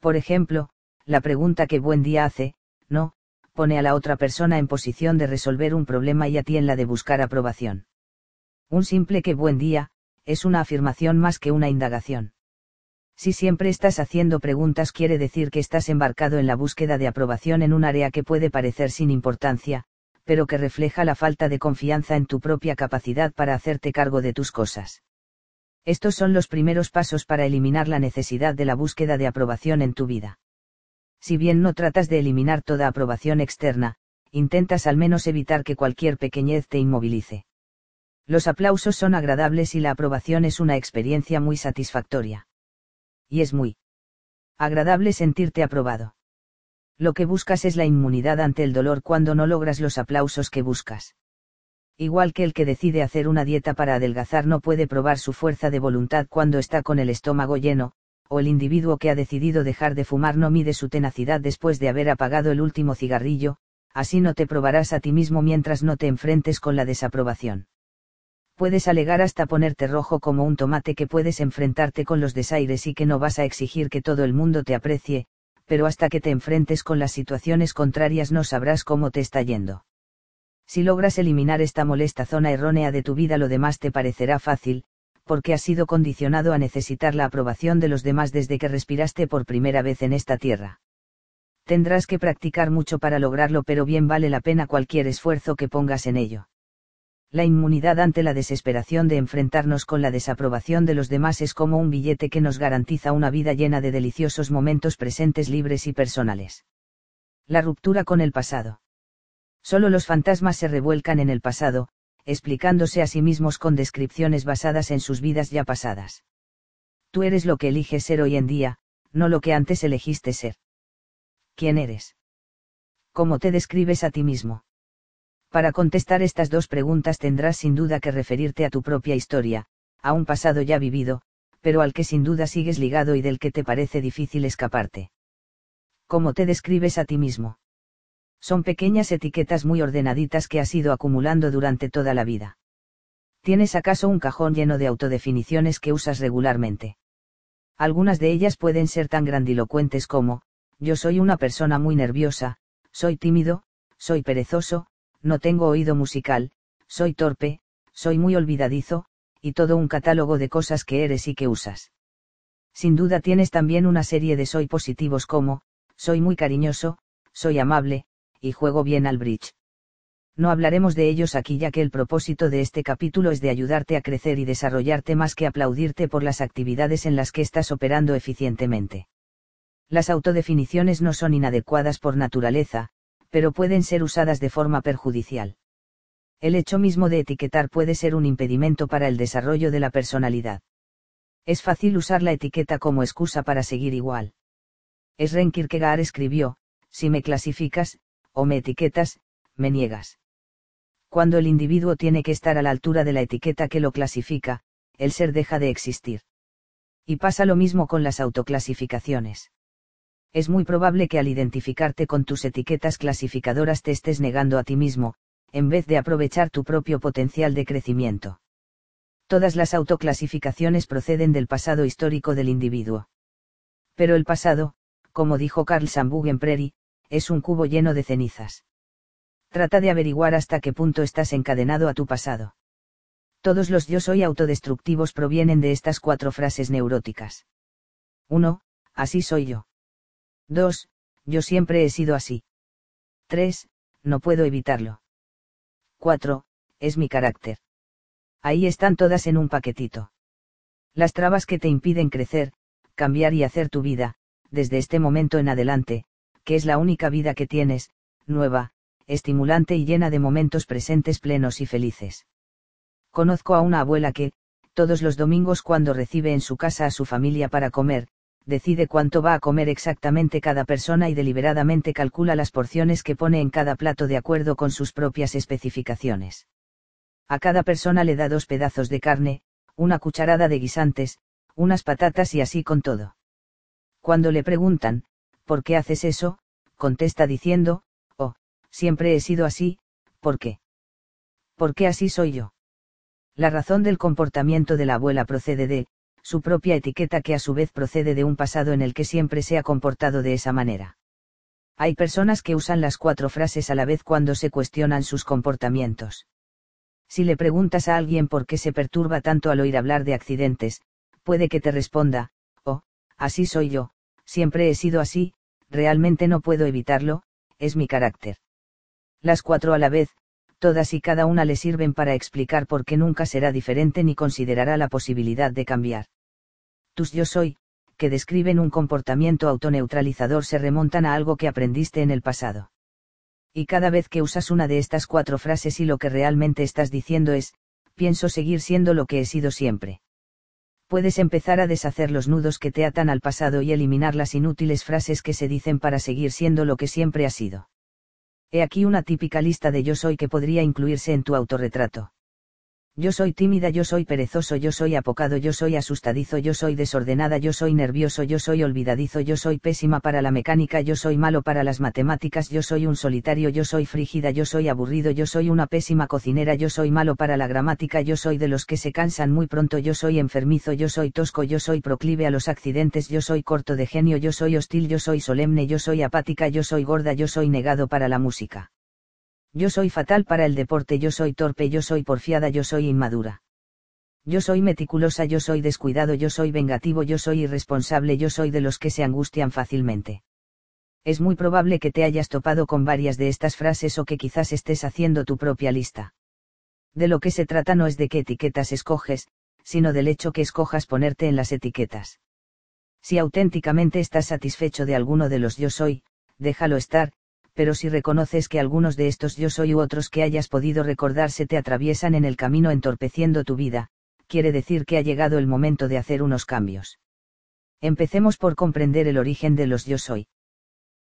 Por ejemplo, la pregunta que buen día hace, no, pone a la otra persona en posición de resolver un problema y a ti en la de buscar aprobación. Un simple que buen día, es una afirmación más que una indagación. Si siempre estás haciendo preguntas quiere decir que estás embarcado en la búsqueda de aprobación en un área que puede parecer sin importancia, pero que refleja la falta de confianza en tu propia capacidad para hacerte cargo de tus cosas. Estos son los primeros pasos para eliminar la necesidad de la búsqueda de aprobación en tu vida. Si bien no tratas de eliminar toda aprobación externa, intentas al menos evitar que cualquier pequeñez te inmovilice. Los aplausos son agradables y la aprobación es una experiencia muy satisfactoria y es muy agradable sentirte aprobado. Lo que buscas es la inmunidad ante el dolor cuando no logras los aplausos que buscas. Igual que el que decide hacer una dieta para adelgazar no puede probar su fuerza de voluntad cuando está con el estómago lleno, o el individuo que ha decidido dejar de fumar no mide su tenacidad después de haber apagado el último cigarrillo, así no te probarás a ti mismo mientras no te enfrentes con la desaprobación puedes alegar hasta ponerte rojo como un tomate que puedes enfrentarte con los desaires y que no vas a exigir que todo el mundo te aprecie, pero hasta que te enfrentes con las situaciones contrarias no sabrás cómo te está yendo. Si logras eliminar esta molesta zona errónea de tu vida lo demás te parecerá fácil, porque has sido condicionado a necesitar la aprobación de los demás desde que respiraste por primera vez en esta tierra. Tendrás que practicar mucho para lograrlo pero bien vale la pena cualquier esfuerzo que pongas en ello La inmunidad ante la desesperación de enfrentarnos con la desaprobación de los demás es como un billete que nos garantiza una vida llena de deliciosos momentos presentes libres y personales. La ruptura con el pasado. Solo los fantasmas se revuelcan en el pasado, explicándose a sí mismos con descripciones basadas en sus vidas ya pasadas. Tú eres lo que eliges ser hoy en día, no lo que antes elegiste ser. ¿Quién eres? ¿Cómo te describes a ti mismo? Para contestar estas dos preguntas tendrás sin duda que referirte a tu propia historia, a un pasado ya vivido, pero al que sin duda sigues ligado y del que te parece difícil escaparte. ¿Cómo te describes a ti mismo? Son pequeñas etiquetas muy ordenaditas que has ido acumulando durante toda la vida. ¿Tienes acaso un cajón lleno de autodefiniciones que usas regularmente? Algunas de ellas pueden ser tan grandilocuentes como, yo soy una persona muy nerviosa, soy tímido, soy perezoso, no tengo oído musical, soy torpe, soy muy olvidadizo, y todo un catálogo de cosas que eres y que usas. Sin duda tienes también una serie de soy positivos como, soy muy cariñoso, soy amable, y juego bien al bridge. No hablaremos de ellos aquí ya que el propósito de este capítulo es de ayudarte a crecer y desarrollarte más que aplaudirte por las actividades en las que estás operando eficientemente. Las autodefiniciones no son inadecuadas por naturaleza, pero pueden ser usadas de forma perjudicial. El hecho mismo de etiquetar puede ser un impedimento para el desarrollo de la personalidad. Es fácil usar la etiqueta como excusa para seguir igual. Esren Kierkegaard escribió, si me clasificas, o me etiquetas, me niegas. Cuando el individuo tiene que estar a la altura de la etiqueta que lo clasifica, el ser deja de existir. Y pasa lo mismo con las autoclasificaciones es muy probable que al identificarte con tus etiquetas clasificadoras te estés negando a ti mismo, en vez de aprovechar tu propio potencial de crecimiento. Todas las autoclasificaciones proceden del pasado histórico del individuo. Pero el pasado, como dijo Carl Preri, es un cubo lleno de cenizas. Trata de averiguar hasta qué punto estás encadenado a tu pasado. Todos los yo soy autodestructivos provienen de estas cuatro frases neuróticas. 1. Así soy yo. 2. Yo siempre he sido así. 3. No puedo evitarlo. 4. Es mi carácter. Ahí están todas en un paquetito. Las trabas que te impiden crecer, cambiar y hacer tu vida, desde este momento en adelante, que es la única vida que tienes, nueva, estimulante y llena de momentos presentes plenos y felices. Conozco a una abuela que, todos los domingos cuando recibe en su casa a su familia para comer, decide cuánto va a comer exactamente cada persona y deliberadamente calcula las porciones que pone en cada plato de acuerdo con sus propias especificaciones. A cada persona le da dos pedazos de carne, una cucharada de guisantes, unas patatas y así con todo. Cuando le preguntan, ¿por qué haces eso? contesta diciendo, oh, siempre he sido así, ¿por qué? Porque así soy yo. La razón del comportamiento de la abuela procede de, su propia etiqueta que a su vez procede de un pasado en el que siempre se ha comportado de esa manera. Hay personas que usan las cuatro frases a la vez cuando se cuestionan sus comportamientos. Si le preguntas a alguien por qué se perturba tanto al oír hablar de accidentes, puede que te responda, oh, así soy yo, siempre he sido así, realmente no puedo evitarlo, es mi carácter. Las cuatro a la vez, todas y cada una le sirven para explicar por qué nunca será diferente ni considerará la posibilidad de cambiar tus yo soy, que describen un comportamiento autoneutralizador se remontan a algo que aprendiste en el pasado. Y cada vez que usas una de estas cuatro frases y lo que realmente estás diciendo es, pienso seguir siendo lo que he sido siempre. Puedes empezar a deshacer los nudos que te atan al pasado y eliminar las inútiles frases que se dicen para seguir siendo lo que siempre has sido. He aquí una típica lista de yo soy que podría incluirse en tu autorretrato. Yo soy tímida, yo soy perezoso, yo soy apocado, yo soy asustadizo, yo soy desordenada, yo soy nervioso, yo soy olvidadizo, yo soy pésima para la mecánica, yo soy malo para las matemáticas, yo soy un solitario, yo soy frígida, yo soy aburrido, yo soy una pésima cocinera, yo soy malo para la gramática, yo soy de los que se cansan muy pronto, yo soy enfermizo, yo soy tosco, yo soy proclive a los accidentes, yo soy corto de genio, yo soy hostil, yo soy solemne, yo soy apática, yo soy gorda, yo soy negado para la música. Yo soy fatal para el deporte, yo soy torpe, yo soy porfiada, yo soy inmadura. Yo soy meticulosa, yo soy descuidado, yo soy vengativo, yo soy irresponsable, yo soy de los que se angustian fácilmente. Es muy probable que te hayas topado con varias de estas frases o que quizás estés haciendo tu propia lista. De lo que se trata no es de qué etiquetas escoges, sino del hecho que escojas ponerte en las etiquetas. Si auténticamente estás satisfecho de alguno de los yo soy, déjalo estar, pero si reconoces que algunos de estos yo soy u otros que hayas podido recordar se te atraviesan en el camino entorpeciendo tu vida, quiere decir que ha llegado el momento de hacer unos cambios. Empecemos por comprender el origen de los yo soy.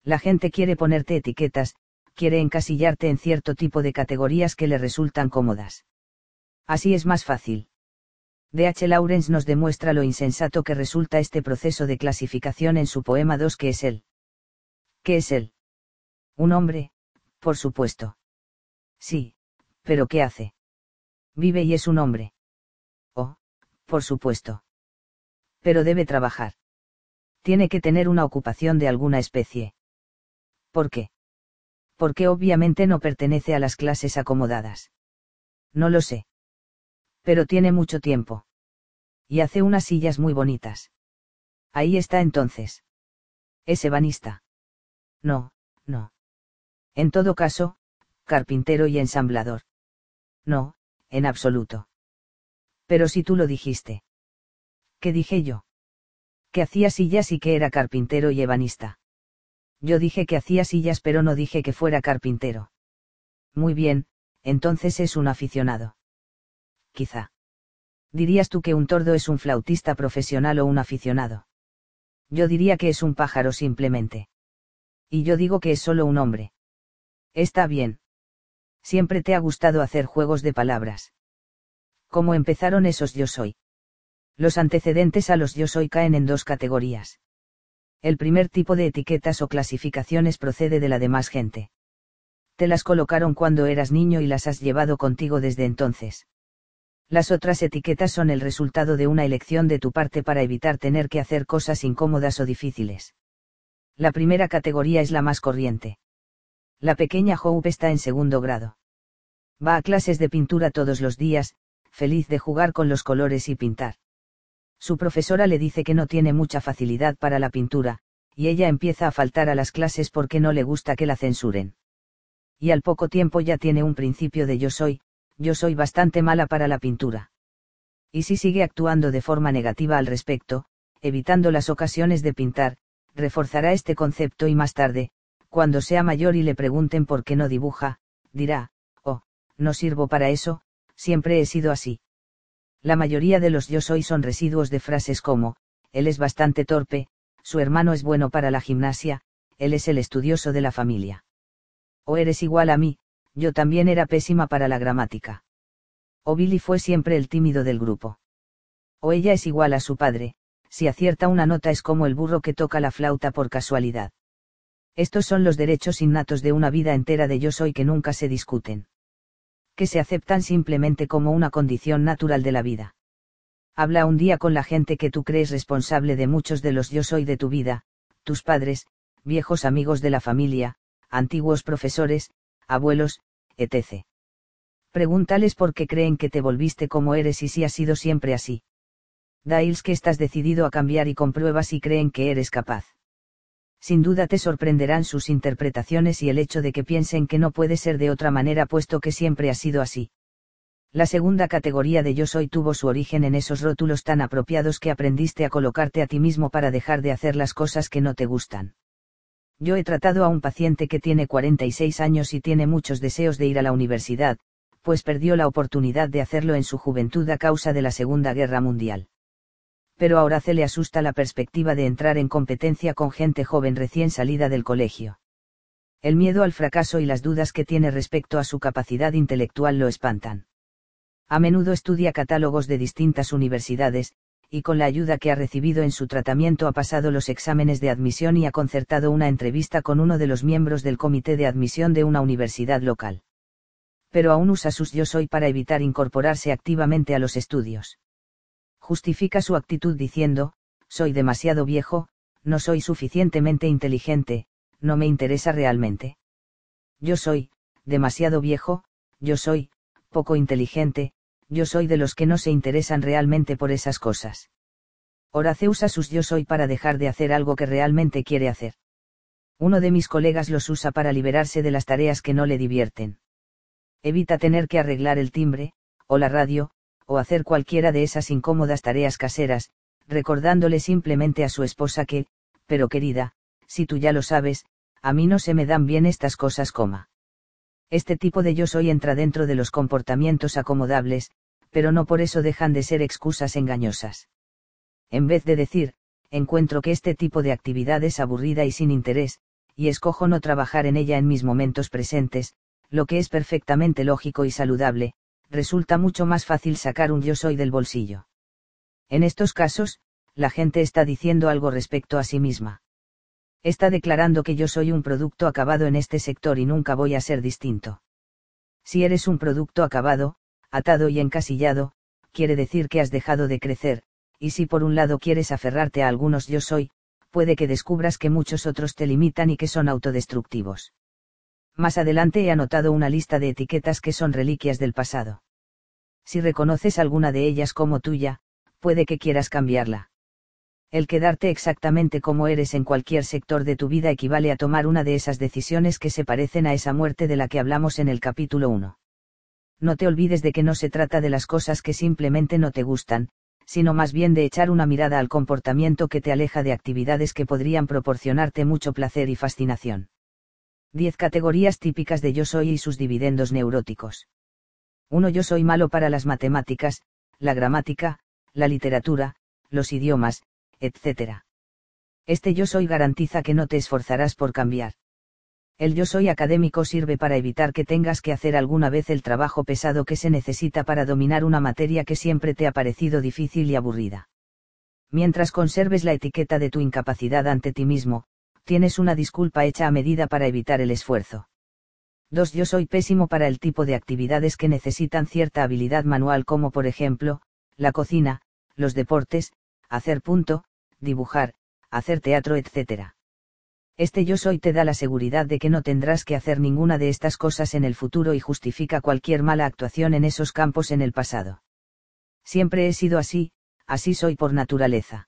La gente quiere ponerte etiquetas, quiere encasillarte en cierto tipo de categorías que le resultan cómodas. Así es más fácil. D. H. Lawrence nos demuestra lo insensato que resulta este proceso de clasificación en su poema 2 que es él. ¿Qué es él? Un hombre, por supuesto. Sí, pero ¿qué hace? Vive y es un hombre. Oh, por supuesto. Pero debe trabajar. Tiene que tener una ocupación de alguna especie. ¿Por qué? Porque obviamente no pertenece a las clases acomodadas. No lo sé. Pero tiene mucho tiempo. Y hace unas sillas muy bonitas. Ahí está entonces. Es ebanista. No, no. En todo caso, carpintero y ensamblador. No, en absoluto. Pero si tú lo dijiste. ¿Qué dije yo? Que hacía sillas y que era carpintero y ebanista. Yo dije que hacía sillas pero no dije que fuera carpintero. Muy bien, entonces es un aficionado. Quizá. ¿Dirías tú que un tordo es un flautista profesional o un aficionado? Yo diría que es un pájaro simplemente. Y yo digo que es solo un hombre. Está bien. Siempre te ha gustado hacer juegos de palabras. ¿Cómo empezaron esos yo soy? Los antecedentes a los yo soy caen en dos categorías. El primer tipo de etiquetas o clasificaciones procede de la demás gente. Te las colocaron cuando eras niño y las has llevado contigo desde entonces. Las otras etiquetas son el resultado de una elección de tu parte para evitar tener que hacer cosas incómodas o difíciles. La primera categoría es la más corriente. La pequeña Hope está en segundo grado. Va a clases de pintura todos los días, feliz de jugar con los colores y pintar. Su profesora le dice que no tiene mucha facilidad para la pintura, y ella empieza a faltar a las clases porque no le gusta que la censuren. Y al poco tiempo ya tiene un principio de yo soy, yo soy bastante mala para la pintura. Y si sigue actuando de forma negativa al respecto, evitando las ocasiones de pintar, reforzará este concepto y más tarde, cuando sea mayor y le pregunten por qué no dibuja, dirá, oh, no sirvo para eso, siempre he sido así. La mayoría de los yo soy son residuos de frases como, él es bastante torpe, su hermano es bueno para la gimnasia, él es el estudioso de la familia. O eres igual a mí, yo también era pésima para la gramática. O Billy fue siempre el tímido del grupo. O ella es igual a su padre, si acierta una nota es como el burro que toca la flauta por casualidad. Estos son los derechos innatos de una vida entera de yo soy que nunca se discuten. Que se aceptan simplemente como una condición natural de la vida. Habla un día con la gente que tú crees responsable de muchos de los yo soy de tu vida, tus padres, viejos amigos de la familia, antiguos profesores, abuelos, etc. Pregúntales por qué creen que te volviste como eres y si has sido siempre así. Dailes que estás decidido a cambiar y compruebas si creen que eres capaz. Sin duda te sorprenderán sus interpretaciones y el hecho de que piensen que no puede ser de otra manera puesto que siempre ha sido así. La segunda categoría de yo soy tuvo su origen en esos rótulos tan apropiados que aprendiste a colocarte a ti mismo para dejar de hacer las cosas que no te gustan. Yo he tratado a un paciente que tiene 46 años y tiene muchos deseos de ir a la universidad, pues perdió la oportunidad de hacerlo en su juventud a causa de la Segunda Guerra Mundial pero a Horace le asusta la perspectiva de entrar en competencia con gente joven recién salida del colegio. El miedo al fracaso y las dudas que tiene respecto a su capacidad intelectual lo espantan. A menudo estudia catálogos de distintas universidades, y con la ayuda que ha recibido en su tratamiento ha pasado los exámenes de admisión y ha concertado una entrevista con uno de los miembros del comité de admisión de una universidad local. Pero aún usa sus yo soy para evitar incorporarse activamente a los estudios justifica su actitud diciendo, soy demasiado viejo, no soy suficientemente inteligente, no me interesa realmente. Yo soy, demasiado viejo, yo soy, poco inteligente, yo soy de los que no se interesan realmente por esas cosas. Horace usa sus yo soy para dejar de hacer algo que realmente quiere hacer. Uno de mis colegas los usa para liberarse de las tareas que no le divierten. Evita tener que arreglar el timbre, o la radio, o hacer cualquiera de esas incómodas tareas caseras, recordándole simplemente a su esposa que, pero querida, si tú ya lo sabes, a mí no se me dan bien estas cosas, coma. Este tipo de yo soy entra dentro de los comportamientos acomodables, pero no por eso dejan de ser excusas engañosas. En vez de decir, encuentro que este tipo de actividad es aburrida y sin interés, y escojo no trabajar en ella en mis momentos presentes, lo que es perfectamente lógico y saludable, resulta mucho más fácil sacar un yo soy del bolsillo. En estos casos, la gente está diciendo algo respecto a sí misma. Está declarando que yo soy un producto acabado en este sector y nunca voy a ser distinto. Si eres un producto acabado, atado y encasillado, quiere decir que has dejado de crecer, y si por un lado quieres aferrarte a algunos yo soy, puede que descubras que muchos otros te limitan y que son autodestructivos. Más adelante he anotado una lista de etiquetas que son reliquias del pasado. Si reconoces alguna de ellas como tuya, puede que quieras cambiarla. El quedarte exactamente como eres en cualquier sector de tu vida equivale a tomar una de esas decisiones que se parecen a esa muerte de la que hablamos en el capítulo 1. No te olvides de que no se trata de las cosas que simplemente no te gustan, sino más bien de echar una mirada al comportamiento que te aleja de actividades que podrían proporcionarte mucho placer y fascinación. 10 categorías típicas de yo soy y sus dividendos neuróticos. 1. Yo soy malo para las matemáticas, la gramática, la literatura, los idiomas, etc. Este yo soy garantiza que no te esforzarás por cambiar. El yo soy académico sirve para evitar que tengas que hacer alguna vez el trabajo pesado que se necesita para dominar una materia que siempre te ha parecido difícil y aburrida. Mientras conserves la etiqueta de tu incapacidad ante ti mismo, tienes una disculpa hecha a medida para evitar el esfuerzo. 2. Yo soy pésimo para el tipo de actividades que necesitan cierta habilidad manual como por ejemplo, la cocina, los deportes, hacer punto, dibujar, hacer teatro, etc. Este yo soy te da la seguridad de que no tendrás que hacer ninguna de estas cosas en el futuro y justifica cualquier mala actuación en esos campos en el pasado. Siempre he sido así, así soy por naturaleza.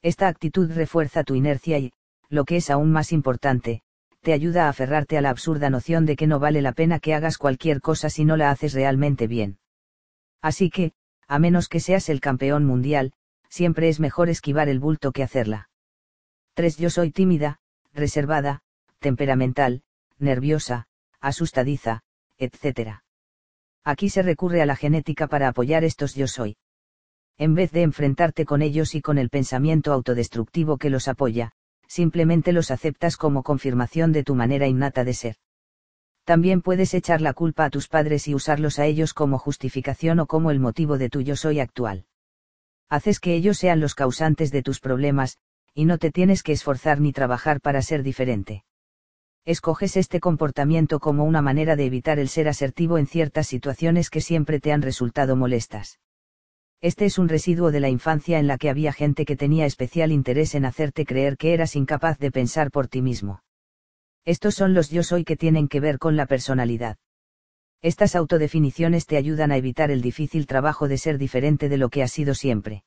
Esta actitud refuerza tu inercia y, lo que es aún más importante, te ayuda a aferrarte a la absurda noción de que no vale la pena que hagas cualquier cosa si no la haces realmente bien. Así que, a menos que seas el campeón mundial, siempre es mejor esquivar el bulto que hacerla. 3. Yo soy tímida, reservada, temperamental, nerviosa, asustadiza, etc. Aquí se recurre a la genética para apoyar estos yo soy. En vez de enfrentarte con ellos y con el pensamiento autodestructivo que los apoya, simplemente los aceptas como confirmación de tu manera innata de ser. También puedes echar la culpa a tus padres y usarlos a ellos como justificación o como el motivo de tu yo soy actual. Haces que ellos sean los causantes de tus problemas, y no te tienes que esforzar ni trabajar para ser diferente. Escoges este comportamiento como una manera de evitar el ser asertivo en ciertas situaciones que siempre te han resultado molestas. Este es un residuo de la infancia en la que había gente que tenía especial interés en hacerte creer que eras incapaz de pensar por ti mismo. Estos son los yo soy que tienen que ver con la personalidad. Estas autodefiniciones te ayudan a evitar el difícil trabajo de ser diferente de lo que has sido siempre.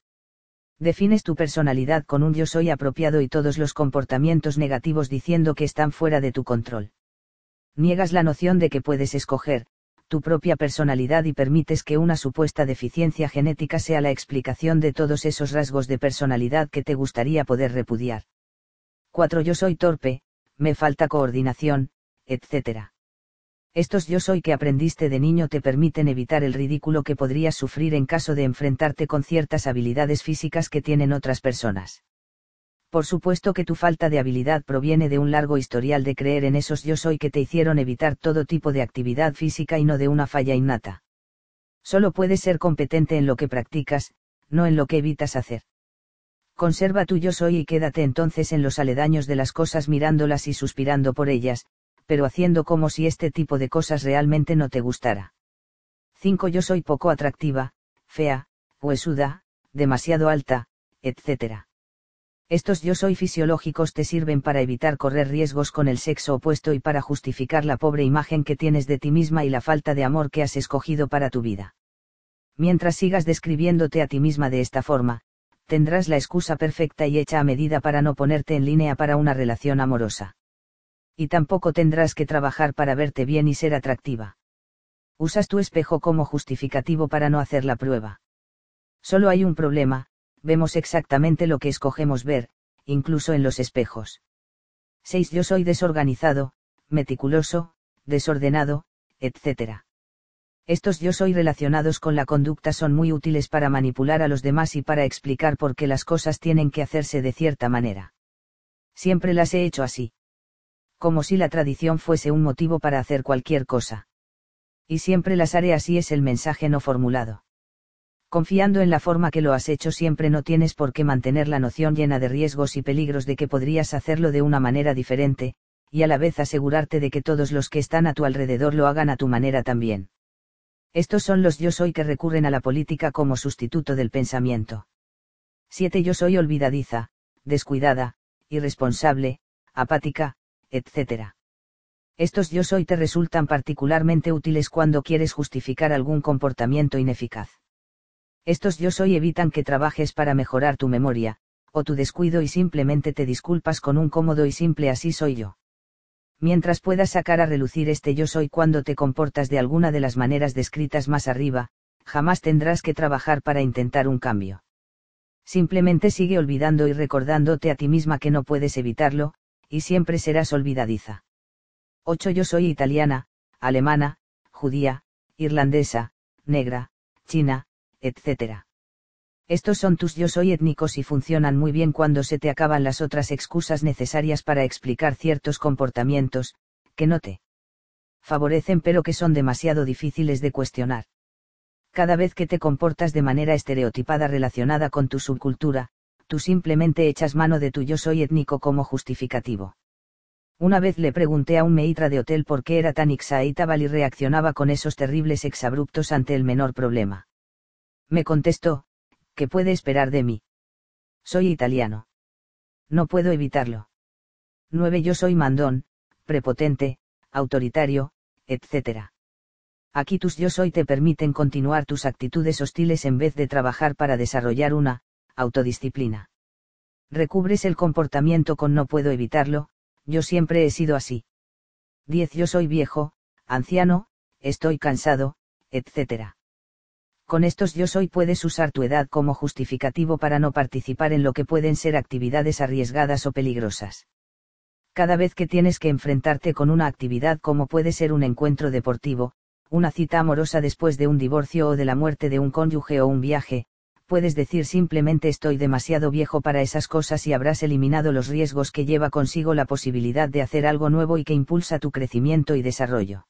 Defines tu personalidad con un yo soy apropiado y todos los comportamientos negativos diciendo que están fuera de tu control. Niegas la noción de que puedes escoger, tu propia personalidad y permites que una supuesta deficiencia genética sea la explicación de todos esos rasgos de personalidad que te gustaría poder repudiar. 4. Yo soy torpe, me falta coordinación, etc. Estos yo soy que aprendiste de niño te permiten evitar el ridículo que podrías sufrir en caso de enfrentarte con ciertas habilidades físicas que tienen otras personas. Por supuesto que tu falta de habilidad proviene de un largo historial de creer en esos yo soy que te hicieron evitar todo tipo de actividad física y no de una falla innata. Solo puedes ser competente en lo que practicas, no en lo que evitas hacer. Conserva tu yo soy y quédate entonces en los aledaños de las cosas mirándolas y suspirando por ellas, pero haciendo como si este tipo de cosas realmente no te gustara. 5. Yo soy poco atractiva, fea, huesuda, demasiado alta, etc. Estos yo soy fisiológicos te sirven para evitar correr riesgos con el sexo opuesto y para justificar la pobre imagen que tienes de ti misma y la falta de amor que has escogido para tu vida. Mientras sigas describiéndote a ti misma de esta forma, tendrás la excusa perfecta y hecha a medida para no ponerte en línea para una relación amorosa. Y tampoco tendrás que trabajar para verte bien y ser atractiva. Usas tu espejo como justificativo para no hacer la prueba. Solo hay un problema, vemos exactamente lo que escogemos ver, incluso en los espejos. 6. Yo soy desorganizado, meticuloso, desordenado, etc. Estos yo soy relacionados con la conducta son muy útiles para manipular a los demás y para explicar por qué las cosas tienen que hacerse de cierta manera. Siempre las he hecho así. Como si la tradición fuese un motivo para hacer cualquier cosa. Y siempre las haré así es el mensaje no formulado. Confiando en la forma que lo has hecho siempre no tienes por qué mantener la noción llena de riesgos y peligros de que podrías hacerlo de una manera diferente, y a la vez asegurarte de que todos los que están a tu alrededor lo hagan a tu manera también. Estos son los yo soy que recurren a la política como sustituto del pensamiento. 7. Yo soy olvidadiza, descuidada, irresponsable, apática, etc. Estos yo soy te resultan particularmente útiles cuando quieres justificar algún comportamiento ineficaz. Estos yo soy evitan que trabajes para mejorar tu memoria, o tu descuido y simplemente te disculpas con un cómodo y simple así soy yo mientras puedas sacar a relucir este yo soy cuando te comportas de alguna de las maneras descritas más arriba, jamás tendrás que trabajar para intentar un cambio. Simplemente sigue olvidando y recordándote a ti misma que no puedes evitarlo, y siempre serás olvidadiza. 8. Yo soy italiana, alemana, judía, irlandesa, negra, china, etc. Estos son tus yo soy étnicos y funcionan muy bien cuando se te acaban las otras excusas necesarias para explicar ciertos comportamientos, que no te favorecen pero que son demasiado difíciles de cuestionar. Cada vez que te comportas de manera estereotipada relacionada con tu subcultura, tú simplemente echas mano de tu yo soy étnico como justificativo. Una vez le pregunté a un meitra de hotel por qué era tan exaitable y reaccionaba con esos terribles exabruptos ante el menor problema. Me contestó, ¿qué puede esperar de mí? Soy italiano. No puedo evitarlo. 9. Yo soy mandón, prepotente, autoritario, etc. Aquí tus yo soy te permiten continuar tus actitudes hostiles en vez de trabajar para desarrollar una, autodisciplina. Recubres el comportamiento con no puedo evitarlo, yo siempre he sido así. 10. Yo soy viejo, anciano, estoy cansado, etc. Con estos yo soy puedes usar tu edad como justificativo para no participar en lo que pueden ser actividades arriesgadas o peligrosas. Cada vez que tienes que enfrentarte con una actividad como puede ser un encuentro deportivo, una cita amorosa después de un divorcio o de la muerte de un cónyuge o un viaje, puedes decir simplemente estoy demasiado viejo para esas cosas y habrás eliminado los riesgos que lleva consigo la posibilidad de hacer algo nuevo y que impulsa tu crecimiento y desarrollo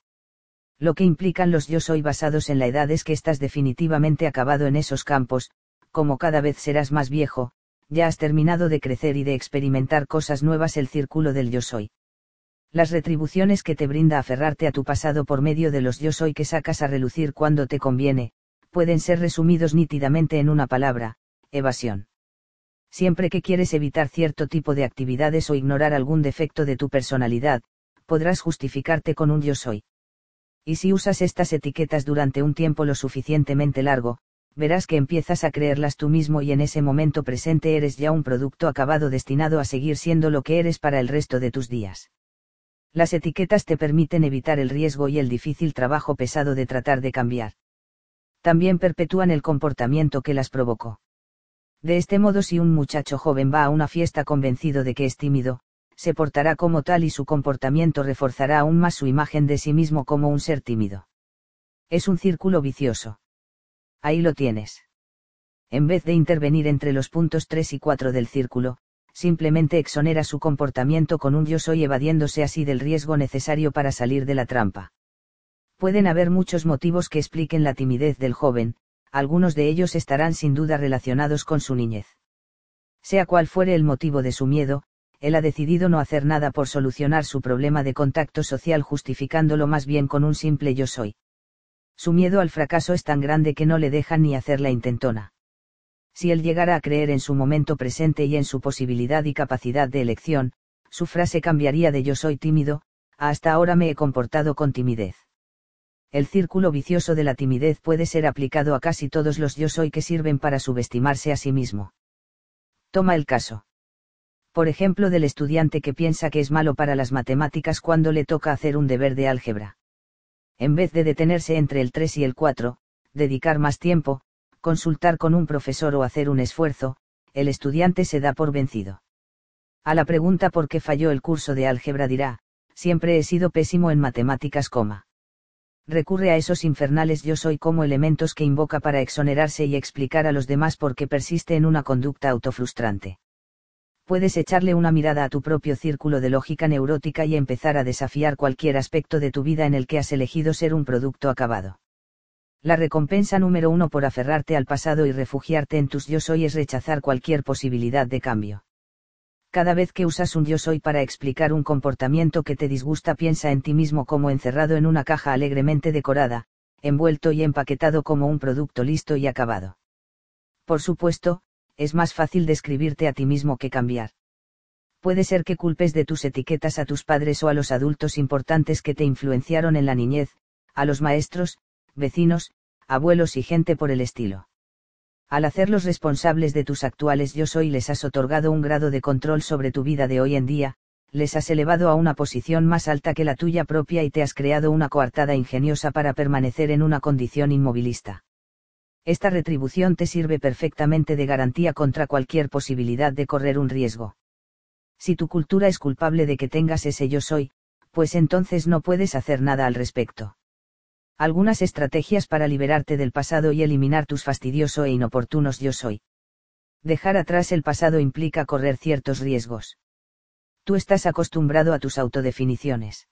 lo que implican los yo soy basados en la edad es que estás definitivamente acabado en esos campos, como cada vez serás más viejo, ya has terminado de crecer y de experimentar cosas nuevas el círculo del yo soy. Las retribuciones que te brinda aferrarte a tu pasado por medio de los yo soy que sacas a relucir cuando te conviene, pueden ser resumidos nítidamente en una palabra, evasión. Siempre que quieres evitar cierto tipo de actividades o ignorar algún defecto de tu personalidad, podrás justificarte con un yo soy. Y si usas estas etiquetas durante un tiempo lo suficientemente largo, verás que empiezas a creerlas tú mismo y en ese momento presente eres ya un producto acabado destinado a seguir siendo lo que eres para el resto de tus días. Las etiquetas te permiten evitar el riesgo y el difícil trabajo pesado de tratar de cambiar. También perpetúan el comportamiento que las provocó. De este modo si un muchacho joven va a una fiesta convencido de que es tímido, se portará como tal y su comportamiento reforzará aún más su imagen de sí mismo como un ser tímido. Es un círculo vicioso. Ahí lo tienes. En vez de intervenir entre los puntos 3 y 4 del círculo, simplemente exonera su comportamiento con un yo soy evadiéndose así del riesgo necesario para salir de la trampa. Pueden haber muchos motivos que expliquen la timidez del joven, algunos de ellos estarán sin duda relacionados con su niñez. Sea cual fuere el motivo de su miedo, él ha decidido no hacer nada por solucionar su problema de contacto social justificándolo más bien con un simple yo soy. Su miedo al fracaso es tan grande que no le deja ni hacer la intentona. Si él llegara a creer en su momento presente y en su posibilidad y capacidad de elección, su frase cambiaría de yo soy tímido, a hasta ahora me he comportado con timidez. El círculo vicioso de la timidez puede ser aplicado a casi todos los yo soy que sirven para subestimarse a sí mismo. Toma el caso por ejemplo del estudiante que piensa que es malo para las matemáticas cuando le toca hacer un deber de álgebra. En vez de detenerse entre el 3 y el 4, dedicar más tiempo, consultar con un profesor o hacer un esfuerzo, el estudiante se da por vencido. A la pregunta por qué falló el curso de álgebra dirá, siempre he sido pésimo en matemáticas. Recurre a esos infernales yo soy como elementos que invoca para exonerarse y explicar a los demás por qué persiste en una conducta autofrustrante puedes echarle una mirada a tu propio círculo de lógica neurótica y empezar a desafiar cualquier aspecto de tu vida en el que has elegido ser un producto acabado. La recompensa número uno por aferrarte al pasado y refugiarte en tus yo soy es rechazar cualquier posibilidad de cambio. Cada vez que usas un yo soy para explicar un comportamiento que te disgusta piensa en ti mismo como encerrado en una caja alegremente decorada, envuelto y empaquetado como un producto listo y acabado. Por supuesto, es más fácil describirte a ti mismo que cambiar. Puede ser que culpes de tus etiquetas a tus padres o a los adultos importantes que te influenciaron en la niñez, a los maestros, vecinos, abuelos y gente por el estilo. Al hacerlos responsables de tus actuales yo soy les has otorgado un grado de control sobre tu vida de hoy en día, les has elevado a una posición más alta que la tuya propia y te has creado una coartada ingeniosa para permanecer en una condición inmovilista esta retribución te sirve perfectamente de garantía contra cualquier posibilidad de correr un riesgo. Si tu cultura es culpable de que tengas ese yo soy, pues entonces no puedes hacer nada al respecto. Algunas estrategias para liberarte del pasado y eliminar tus fastidioso e inoportunos yo soy. Dejar atrás el pasado implica correr ciertos riesgos. Tú estás acostumbrado a tus autodefiniciones.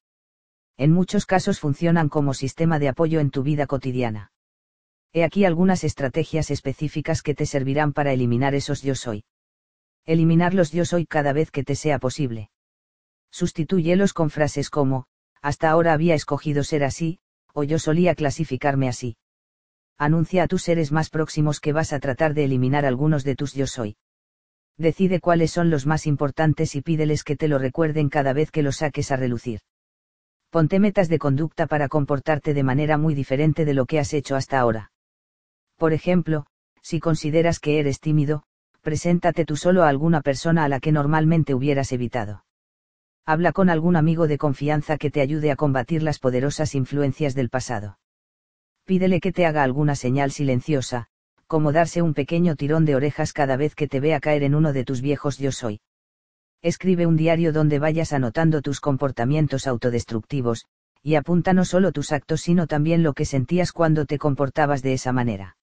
En muchos casos funcionan como sistema de apoyo en tu vida cotidiana. He aquí algunas estrategias específicas que te servirán para eliminar esos yo soy. Eliminar los yo soy cada vez que te sea posible. Sustitúyelos con frases como, hasta ahora había escogido ser así, o yo solía clasificarme así. Anuncia a tus seres más próximos que vas a tratar de eliminar algunos de tus yo soy. Decide cuáles son los más importantes y pídeles que te lo recuerden cada vez que los saques a relucir. Ponte metas de conducta para comportarte de manera muy diferente de lo que has hecho hasta ahora. Por ejemplo, si consideras que eres tímido, preséntate tú solo a alguna persona a la que normalmente hubieras evitado. Habla con algún amigo de confianza que te ayude a combatir las poderosas influencias del pasado. Pídele que te haga alguna señal silenciosa, como darse un pequeño tirón de orejas cada vez que te vea caer en uno de tus viejos yo soy. Escribe un diario donde vayas anotando tus comportamientos autodestructivos, y apunta no solo tus actos sino también lo que sentías cuando te comportabas de esa manera.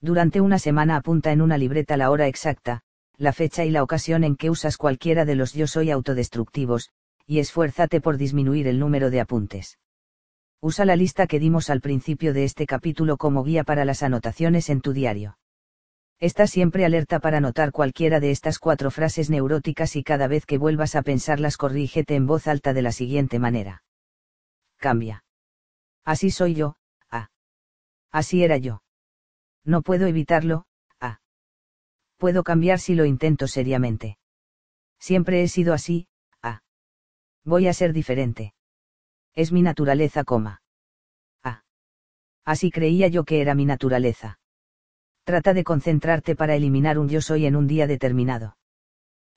Durante una semana apunta en una libreta la hora exacta, la fecha y la ocasión en que usas cualquiera de los yo soy autodestructivos, y esfuérzate por disminuir el número de apuntes. Usa la lista que dimos al principio de este capítulo como guía para las anotaciones en tu diario. Está siempre alerta para anotar cualquiera de estas cuatro frases neuróticas y cada vez que vuelvas a pensarlas corrígete en voz alta de la siguiente manera. Cambia. Así soy yo, ah. Así era yo. No puedo evitarlo, ah. Puedo cambiar si lo intento seriamente. Siempre he sido así, ah. Voy a ser diferente. Es mi naturaleza, coma. Ah. Así creía yo que era mi naturaleza. Trata de concentrarte para eliminar un yo soy en un día determinado.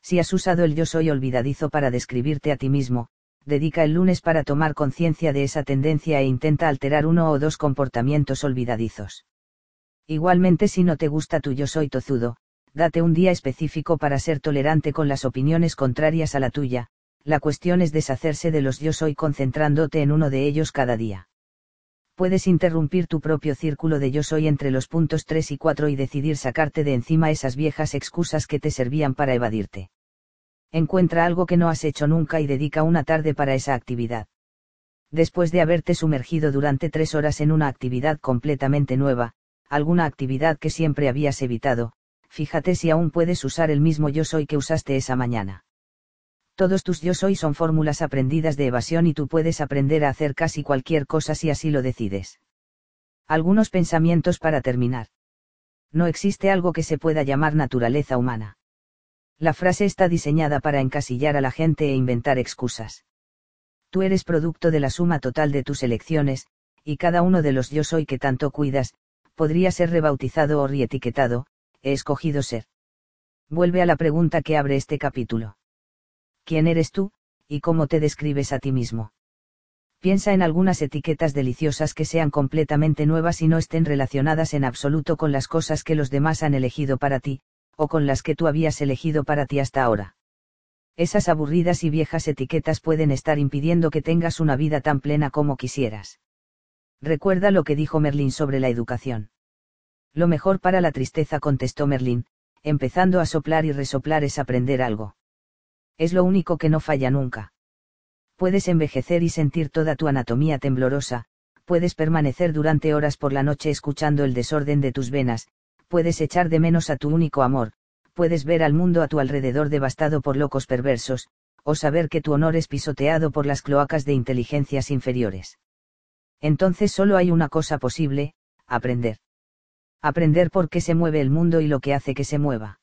Si has usado el yo soy olvidadizo para describirte a ti mismo, dedica el lunes para tomar conciencia de esa tendencia e intenta alterar uno o dos comportamientos olvidadizos. Igualmente si no te gusta tu yo soy tozudo, date un día específico para ser tolerante con las opiniones contrarias a la tuya, la cuestión es deshacerse de los yo soy concentrándote en uno de ellos cada día. Puedes interrumpir tu propio círculo de yo soy entre los puntos 3 y 4 y decidir sacarte de encima esas viejas excusas que te servían para evadirte. Encuentra algo que no has hecho nunca y dedica una tarde para esa actividad. Después de haberte sumergido durante tres horas en una actividad completamente nueva, alguna actividad que siempre habías evitado, fíjate si aún puedes usar el mismo yo soy que usaste esa mañana. Todos tus yo soy son fórmulas aprendidas de evasión y tú puedes aprender a hacer casi cualquier cosa si así lo decides. Algunos pensamientos para terminar. No existe algo que se pueda llamar naturaleza humana. La frase está diseñada para encasillar a la gente e inventar excusas. Tú eres producto de la suma total de tus elecciones, y cada uno de los yo soy que tanto cuidas, podría ser rebautizado o reetiquetado, he escogido ser. Vuelve a la pregunta que abre este capítulo. ¿Quién eres tú, y cómo te describes a ti mismo? Piensa en algunas etiquetas deliciosas que sean completamente nuevas y no estén relacionadas en absoluto con las cosas que los demás han elegido para ti, o con las que tú habías elegido para ti hasta ahora. Esas aburridas y viejas etiquetas pueden estar impidiendo que tengas una vida tan plena como quisieras. Recuerda lo que dijo Merlín sobre la educación. Lo mejor para la tristeza, contestó Merlín, empezando a soplar y resoplar es aprender algo. Es lo único que no falla nunca. Puedes envejecer y sentir toda tu anatomía temblorosa, puedes permanecer durante horas por la noche escuchando el desorden de tus venas, puedes echar de menos a tu único amor, puedes ver al mundo a tu alrededor devastado por locos perversos, o saber que tu honor es pisoteado por las cloacas de inteligencias inferiores. Entonces solo hay una cosa posible, aprender. Aprender por qué se mueve el mundo y lo que hace que se mueva.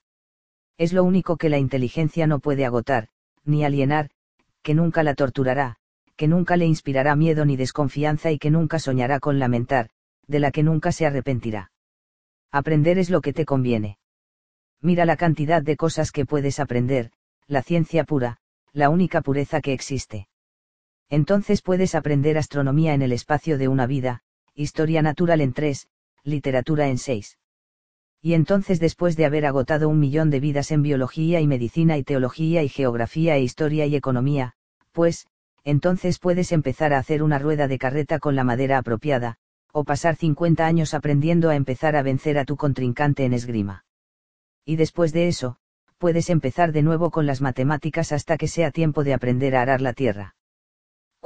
Es lo único que la inteligencia no puede agotar, ni alienar, que nunca la torturará, que nunca le inspirará miedo ni desconfianza y que nunca soñará con lamentar, de la que nunca se arrepentirá. Aprender es lo que te conviene. Mira la cantidad de cosas que puedes aprender, la ciencia pura, la única pureza que existe. Entonces puedes aprender astronomía en el espacio de una vida, historia natural en tres, literatura en seis. Y entonces después de haber agotado un millón de vidas en biología y medicina y teología y geografía e historia y economía, pues, entonces puedes empezar a hacer una rueda de carreta con la madera apropiada, o pasar 50 años aprendiendo a empezar a vencer a tu contrincante en esgrima. Y después de eso, puedes empezar de nuevo con las matemáticas hasta que sea tiempo de aprender a arar la tierra.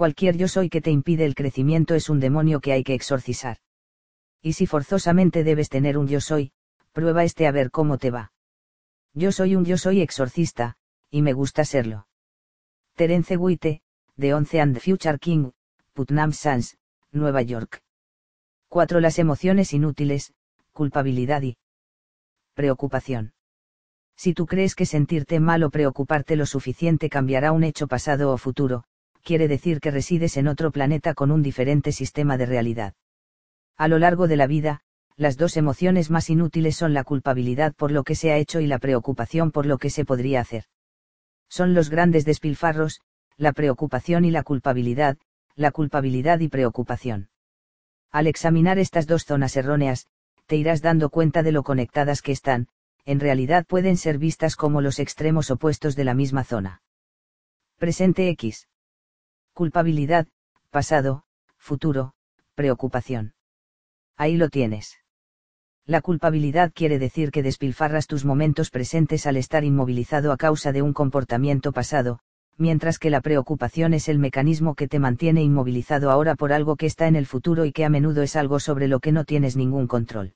Cualquier yo soy que te impide el crecimiento es un demonio que hay que exorcizar. Y si forzosamente debes tener un yo soy, prueba este a ver cómo te va. Yo soy un yo soy exorcista, y me gusta serlo. Terence Witte, de Once and Future King, Putnam Sans, Nueva York. 4. Las emociones inútiles, culpabilidad y preocupación. Si tú crees que sentirte mal o preocuparte lo suficiente cambiará un hecho pasado o futuro, quiere decir que resides en otro planeta con un diferente sistema de realidad. A lo largo de la vida, las dos emociones más inútiles son la culpabilidad por lo que se ha hecho y la preocupación por lo que se podría hacer. Son los grandes despilfarros, la preocupación y la culpabilidad, la culpabilidad y preocupación. Al examinar estas dos zonas erróneas, te irás dando cuenta de lo conectadas que están, en realidad pueden ser vistas como los extremos opuestos de la misma zona. Presente X. Culpabilidad, pasado, futuro, preocupación. Ahí lo tienes. La culpabilidad quiere decir que despilfarras tus momentos presentes al estar inmovilizado a causa de un comportamiento pasado, mientras que la preocupación es el mecanismo que te mantiene inmovilizado ahora por algo que está en el futuro y que a menudo es algo sobre lo que no tienes ningún control.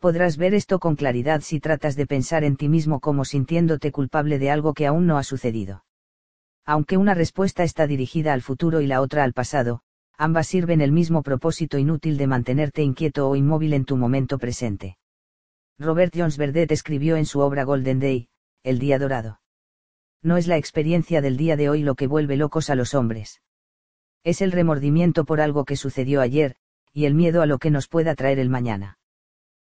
Podrás ver esto con claridad si tratas de pensar en ti mismo como sintiéndote culpable de algo que aún no ha sucedido. Aunque una respuesta está dirigida al futuro y la otra al pasado, ambas sirven el mismo propósito inútil de mantenerte inquieto o inmóvil en tu momento presente. Robert Jones Verdet escribió en su obra Golden Day, El Día Dorado. No es la experiencia del día de hoy lo que vuelve locos a los hombres. Es el remordimiento por algo que sucedió ayer, y el miedo a lo que nos pueda traer el mañana.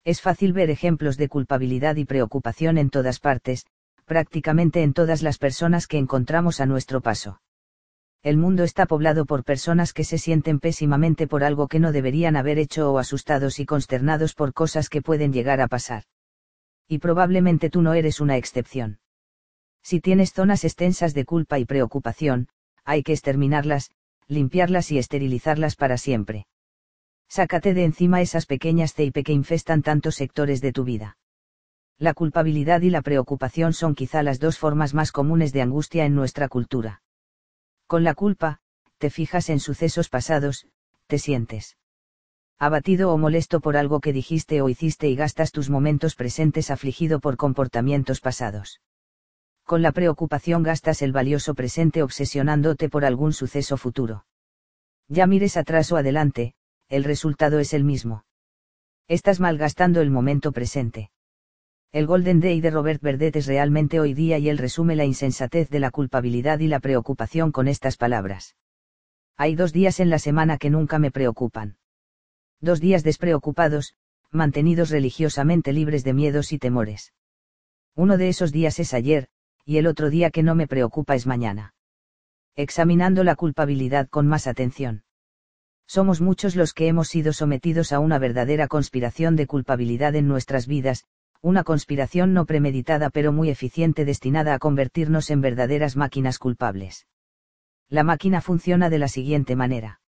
Es fácil ver ejemplos de culpabilidad y preocupación en todas partes, prácticamente en todas las personas que encontramos a nuestro paso el mundo está poblado por personas que se sienten pésimamente por algo que no deberían haber hecho o asustados y consternados por cosas que pueden llegar a pasar. Y probablemente tú no eres una excepción. Si tienes zonas extensas de culpa y preocupación, hay que exterminarlas, limpiarlas y esterilizarlas para siempre. Sácate de encima esas pequeñas CIP que infestan tantos sectores de tu vida. La culpabilidad y la preocupación son quizá las dos formas más comunes de angustia en nuestra cultura. Con la culpa, te fijas en sucesos pasados, te sientes abatido o molesto por algo que dijiste o hiciste y gastas tus momentos presentes afligido por comportamientos pasados. Con la preocupación gastas el valioso presente obsesionándote por algún suceso futuro. Ya mires atrás o adelante, el resultado es el mismo. Estás malgastando el momento presente. El Golden Day de Robert Verdet es realmente hoy día y él resume la insensatez de la culpabilidad y la preocupación con estas palabras. Hay dos días en la semana que nunca me preocupan. Dos días despreocupados, mantenidos religiosamente libres de miedos y temores. Uno de esos días es ayer, y el otro día que no me preocupa es mañana. examinando la culpabilidad con más atención. Somos muchos los que hemos sido sometidos a una verdadera conspiración de culpabilidad en nuestras vidas, una conspiración no premeditada pero muy eficiente destinada a convertirnos en verdaderas máquinas culpables. La máquina funciona de la siguiente manera.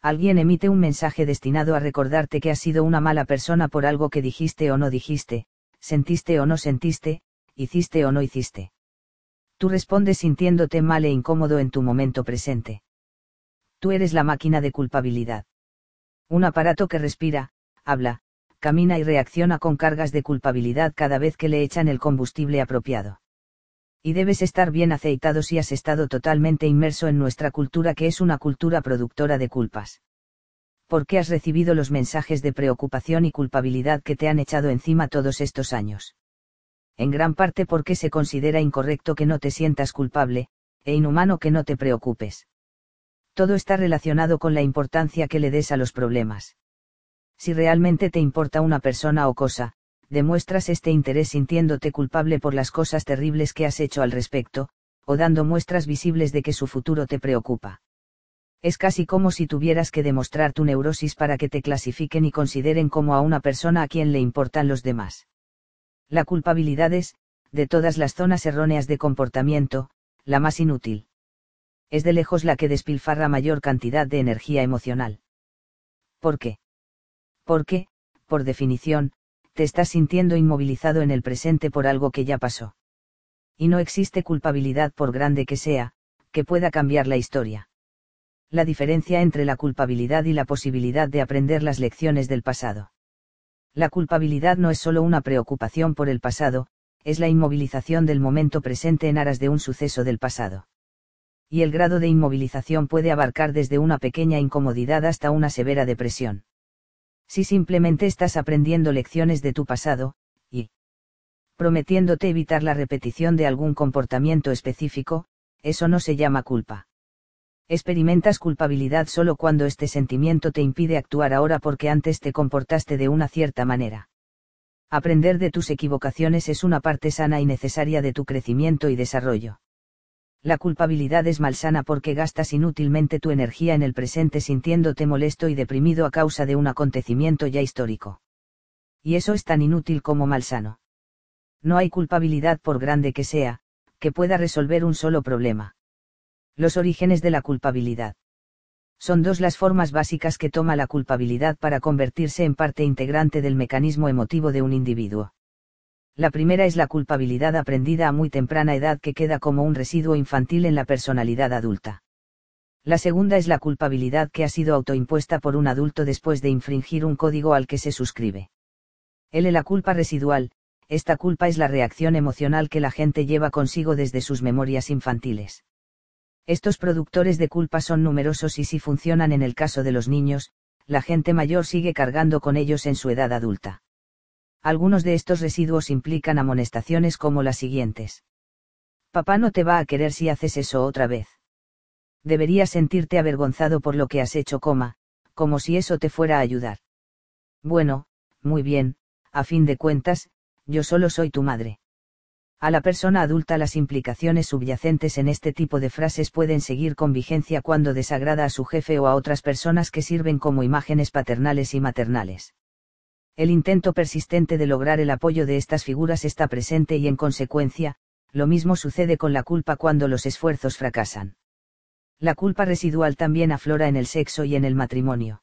Alguien emite un mensaje destinado a recordarte que has sido una mala persona por algo que dijiste o no dijiste, sentiste o no sentiste, hiciste o no hiciste. Tú respondes sintiéndote mal e incómodo en tu momento presente. Tú eres la máquina de culpabilidad. Un aparato que respira, habla, camina y reacciona con cargas de culpabilidad cada vez que le echan el combustible apropiado. Y debes estar bien aceitado si has estado totalmente inmerso en nuestra cultura que es una cultura productora de culpas. ¿Por qué has recibido los mensajes de preocupación y culpabilidad que te han echado encima todos estos años? En gran parte porque se considera incorrecto que no te sientas culpable, e inhumano que no te preocupes. Todo está relacionado con la importancia que le des a los problemas. Si realmente te importa una persona o cosa, demuestras este interés sintiéndote culpable por las cosas terribles que has hecho al respecto, o dando muestras visibles de que su futuro te preocupa. Es casi como si tuvieras que demostrar tu neurosis para que te clasifiquen y consideren como a una persona a quien le importan los demás. La culpabilidad es, de todas las zonas erróneas de comportamiento, la más inútil. Es de lejos la que despilfarra mayor cantidad de energía emocional. ¿Por qué? Porque, por definición, te estás sintiendo inmovilizado en el presente por algo que ya pasó. Y no existe culpabilidad por grande que sea, que pueda cambiar la historia. La diferencia entre la culpabilidad y la posibilidad de aprender las lecciones del pasado. La culpabilidad no es solo una preocupación por el pasado, es la inmovilización del momento presente en aras de un suceso del pasado. Y el grado de inmovilización puede abarcar desde una pequeña incomodidad hasta una severa depresión. Si simplemente estás aprendiendo lecciones de tu pasado, y prometiéndote evitar la repetición de algún comportamiento específico, eso no se llama culpa. Experimentas culpabilidad solo cuando este sentimiento te impide actuar ahora porque antes te comportaste de una cierta manera. Aprender de tus equivocaciones es una parte sana y necesaria de tu crecimiento y desarrollo. La culpabilidad es malsana porque gastas inútilmente tu energía en el presente sintiéndote molesto y deprimido a causa de un acontecimiento ya histórico. Y eso es tan inútil como malsano. No hay culpabilidad por grande que sea, que pueda resolver un solo problema. Los orígenes de la culpabilidad. Son dos las formas básicas que toma la culpabilidad para convertirse en parte integrante del mecanismo emotivo de un individuo. La primera es la culpabilidad aprendida a muy temprana edad que queda como un residuo infantil en la personalidad adulta. La segunda es la culpabilidad que ha sido autoimpuesta por un adulto después de infringir un código al que se suscribe. L. La culpa residual, esta culpa es la reacción emocional que la gente lleva consigo desde sus memorias infantiles. Estos productores de culpa son numerosos y si funcionan en el caso de los niños, la gente mayor sigue cargando con ellos en su edad adulta. Algunos de estos residuos implican amonestaciones como las siguientes. Papá no te va a querer si haces eso otra vez. Deberías sentirte avergonzado por lo que has hecho, coma, como si eso te fuera a ayudar. Bueno, muy bien, a fin de cuentas, yo solo soy tu madre. A la persona adulta las implicaciones subyacentes en este tipo de frases pueden seguir con vigencia cuando desagrada a su jefe o a otras personas que sirven como imágenes paternales y maternales. El intento persistente de lograr el apoyo de estas figuras está presente y en consecuencia, lo mismo sucede con la culpa cuando los esfuerzos fracasan. La culpa residual también aflora en el sexo y en el matrimonio.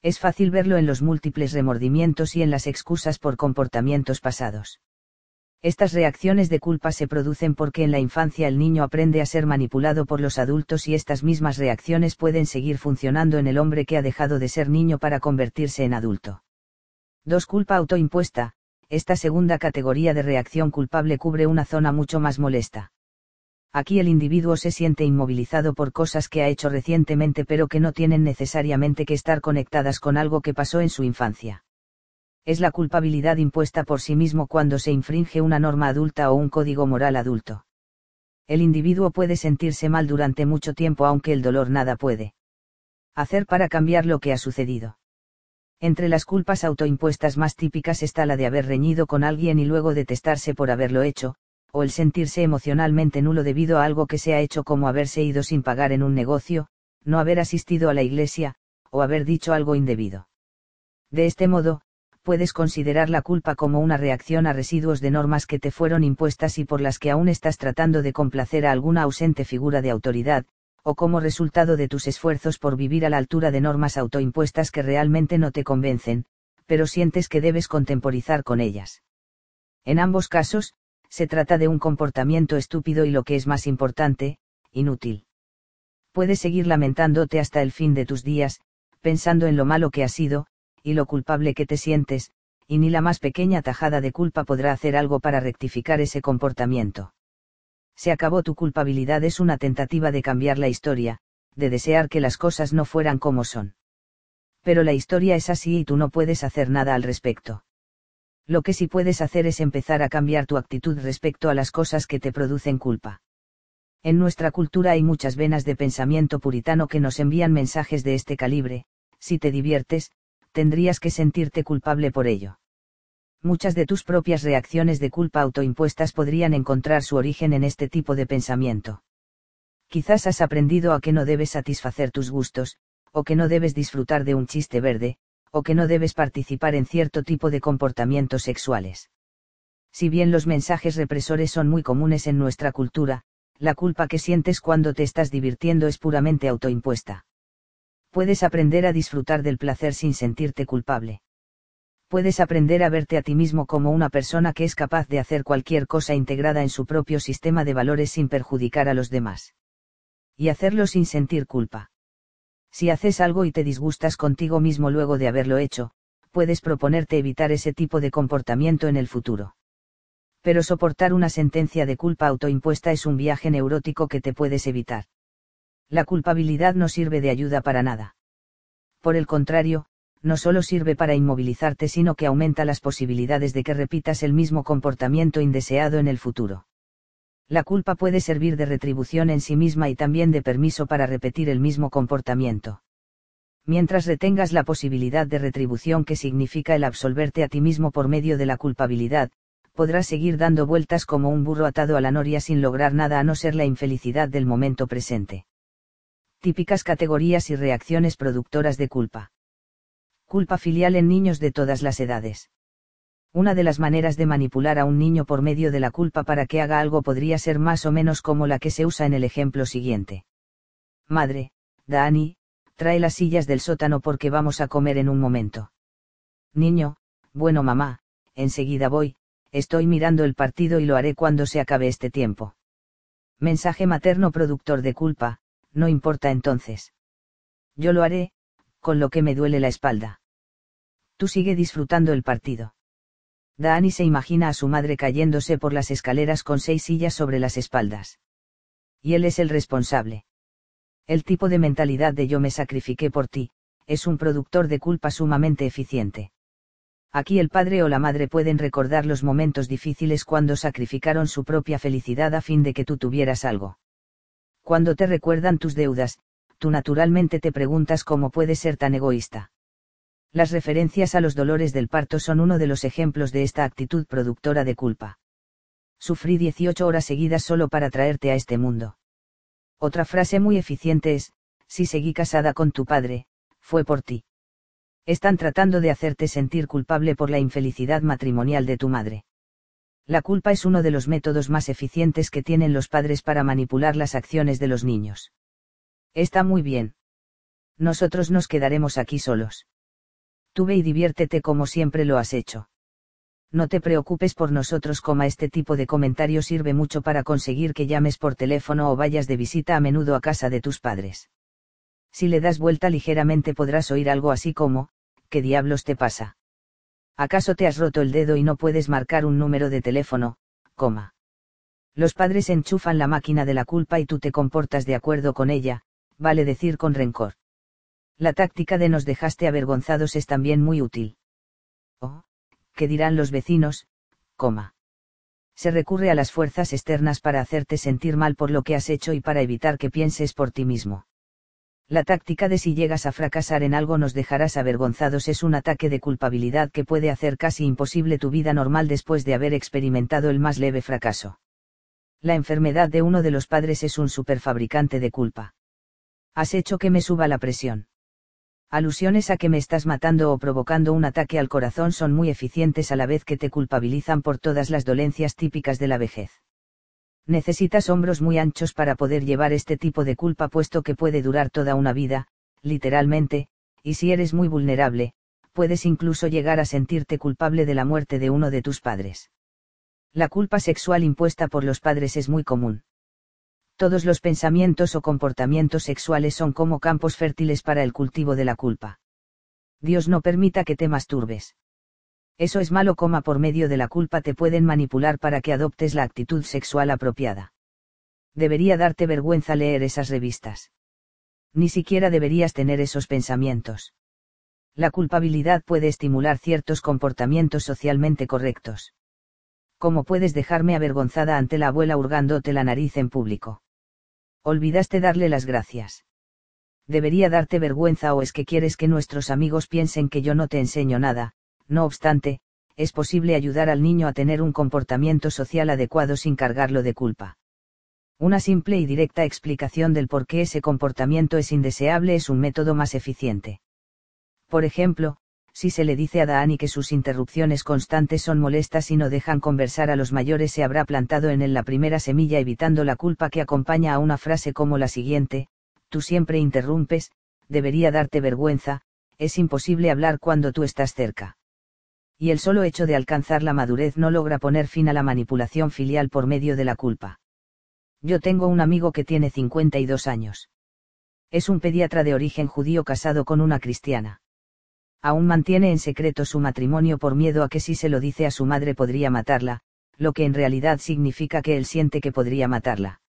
Es fácil verlo en los múltiples remordimientos y en las excusas por comportamientos pasados. Estas reacciones de culpa se producen porque en la infancia el niño aprende a ser manipulado por los adultos y estas mismas reacciones pueden seguir funcionando en el hombre que ha dejado de ser niño para convertirse en adulto. 2. Culpa autoimpuesta. Esta segunda categoría de reacción culpable cubre una zona mucho más molesta. Aquí el individuo se siente inmovilizado por cosas que ha hecho recientemente pero que no tienen necesariamente que estar conectadas con algo que pasó en su infancia. Es la culpabilidad impuesta por sí mismo cuando se infringe una norma adulta o un código moral adulto. El individuo puede sentirse mal durante mucho tiempo aunque el dolor nada puede hacer para cambiar lo que ha sucedido. Entre las culpas autoimpuestas más típicas está la de haber reñido con alguien y luego detestarse por haberlo hecho, o el sentirse emocionalmente nulo debido a algo que se ha hecho como haberse ido sin pagar en un negocio, no haber asistido a la iglesia, o haber dicho algo indebido. De este modo, puedes considerar la culpa como una reacción a residuos de normas que te fueron impuestas y por las que aún estás tratando de complacer a alguna ausente figura de autoridad, o como resultado de tus esfuerzos por vivir a la altura de normas autoimpuestas que realmente no te convencen, pero sientes que debes contemporizar con ellas. En ambos casos, se trata de un comportamiento estúpido y lo que es más importante, inútil. Puedes seguir lamentándote hasta el fin de tus días, pensando en lo malo que has sido, y lo culpable que te sientes, y ni la más pequeña tajada de culpa podrá hacer algo para rectificar ese comportamiento. Se acabó tu culpabilidad es una tentativa de cambiar la historia, de desear que las cosas no fueran como son. Pero la historia es así y tú no puedes hacer nada al respecto. Lo que sí puedes hacer es empezar a cambiar tu actitud respecto a las cosas que te producen culpa. En nuestra cultura hay muchas venas de pensamiento puritano que nos envían mensajes de este calibre, si te diviertes, tendrías que sentirte culpable por ello. Muchas de tus propias reacciones de culpa autoimpuestas podrían encontrar su origen en este tipo de pensamiento. Quizás has aprendido a que no debes satisfacer tus gustos, o que no debes disfrutar de un chiste verde, o que no debes participar en cierto tipo de comportamientos sexuales. Si bien los mensajes represores son muy comunes en nuestra cultura, la culpa que sientes cuando te estás divirtiendo es puramente autoimpuesta puedes aprender a disfrutar del placer sin sentirte culpable. Puedes aprender a verte a ti mismo como una persona que es capaz de hacer cualquier cosa integrada en su propio sistema de valores sin perjudicar a los demás. Y hacerlo sin sentir culpa. Si haces algo y te disgustas contigo mismo luego de haberlo hecho, puedes proponerte evitar ese tipo de comportamiento en el futuro. Pero soportar una sentencia de culpa autoimpuesta es un viaje neurótico que te puedes evitar la culpabilidad no sirve de ayuda para nada. Por el contrario, no solo sirve para inmovilizarte, sino que aumenta las posibilidades de que repitas el mismo comportamiento indeseado en el futuro. La culpa puede servir de retribución en sí misma y también de permiso para repetir el mismo comportamiento. Mientras retengas la posibilidad de retribución que significa el absolverte a ti mismo por medio de la culpabilidad, podrás seguir dando vueltas como un burro atado a la noria sin lograr nada a no ser la infelicidad del momento presente típicas categorías y reacciones productoras de culpa. Culpa filial en niños de todas las edades. Una de las maneras de manipular a un niño por medio de la culpa para que haga algo podría ser más o menos como la que se usa en el ejemplo siguiente. Madre, Dani, trae las sillas del sótano porque vamos a comer en un momento. Niño, bueno mamá, enseguida voy, estoy mirando el partido y lo haré cuando se acabe este tiempo. Mensaje materno productor de culpa, no importa entonces. Yo lo haré, con lo que me duele la espalda. Tú sigue disfrutando el partido. Dani se imagina a su madre cayéndose por las escaleras con seis sillas sobre las espaldas. Y él es el responsable. El tipo de mentalidad de yo me sacrifiqué por ti, es un productor de culpa sumamente eficiente. Aquí el padre o la madre pueden recordar los momentos difíciles cuando sacrificaron su propia felicidad a fin de que tú tuvieras algo. Cuando te recuerdan tus deudas, tú naturalmente te preguntas cómo puedes ser tan egoísta. Las referencias a los dolores del parto son uno de los ejemplos de esta actitud productora de culpa. Sufrí 18 horas seguidas solo para traerte a este mundo. Otra frase muy eficiente es, si seguí casada con tu padre, fue por ti. Están tratando de hacerte sentir culpable por la infelicidad matrimonial de tu madre. La culpa es uno de los métodos más eficientes que tienen los padres para manipular las acciones de los niños. Está muy bien. Nosotros nos quedaremos aquí solos. Tú ve y diviértete como siempre lo has hecho. No te preocupes por nosotros, como este tipo de comentario sirve mucho para conseguir que llames por teléfono o vayas de visita a menudo a casa de tus padres. Si le das vuelta ligeramente podrás oír algo así como, ¿qué diablos te pasa? ¿Acaso te has roto el dedo y no puedes marcar un número de teléfono, coma? Los padres enchufan la máquina de la culpa y tú te comportas de acuerdo con ella, vale decir con rencor. La táctica de nos dejaste avergonzados es también muy útil. Oh, ¿qué dirán los vecinos? Se recurre a las fuerzas externas para hacerte sentir mal por lo que has hecho y para evitar que pienses por ti mismo. La táctica de si llegas a fracasar en algo nos dejarás avergonzados es un ataque de culpabilidad que puede hacer casi imposible tu vida normal después de haber experimentado el más leve fracaso. La enfermedad de uno de los padres es un superfabricante de culpa. Has hecho que me suba la presión. Alusiones a que me estás matando o provocando un ataque al corazón son muy eficientes a la vez que te culpabilizan por todas las dolencias típicas de la vejez. Necesitas hombros muy anchos para poder llevar este tipo de culpa puesto que puede durar toda una vida, literalmente, y si eres muy vulnerable, puedes incluso llegar a sentirte culpable de la muerte de uno de tus padres. La culpa sexual impuesta por los padres es muy común. Todos los pensamientos o comportamientos sexuales son como campos fértiles para el cultivo de la culpa. Dios no permita que te masturbes. Eso es malo, por medio de la culpa te pueden manipular para que adoptes la actitud sexual apropiada. Debería darte vergüenza leer esas revistas. Ni siquiera deberías tener esos pensamientos. La culpabilidad puede estimular ciertos comportamientos socialmente correctos. ¿Cómo puedes dejarme avergonzada ante la abuela hurgándote la nariz en público? Olvidaste darle las gracias. Debería darte vergüenza o es que quieres que nuestros amigos piensen que yo no te enseño nada, no obstante, es posible ayudar al niño a tener un comportamiento social adecuado sin cargarlo de culpa. Una simple y directa explicación del por qué ese comportamiento es indeseable es un método más eficiente. Por ejemplo, si se le dice a Dani que sus interrupciones constantes son molestas y no dejan conversar a los mayores, se habrá plantado en él la primera semilla evitando la culpa que acompaña a una frase como la siguiente, tú siempre interrumpes, debería darte vergüenza, es imposible hablar cuando tú estás cerca. Y el solo hecho de alcanzar la madurez no logra poner fin a la manipulación filial por medio de la culpa. Yo tengo un amigo que tiene 52 años. Es un pediatra de origen judío casado con una cristiana aún mantiene en secreto su matrimonio por miedo a que si se lo dice a su madre podría matarla, lo que en realidad significa que él siente que podría matarla.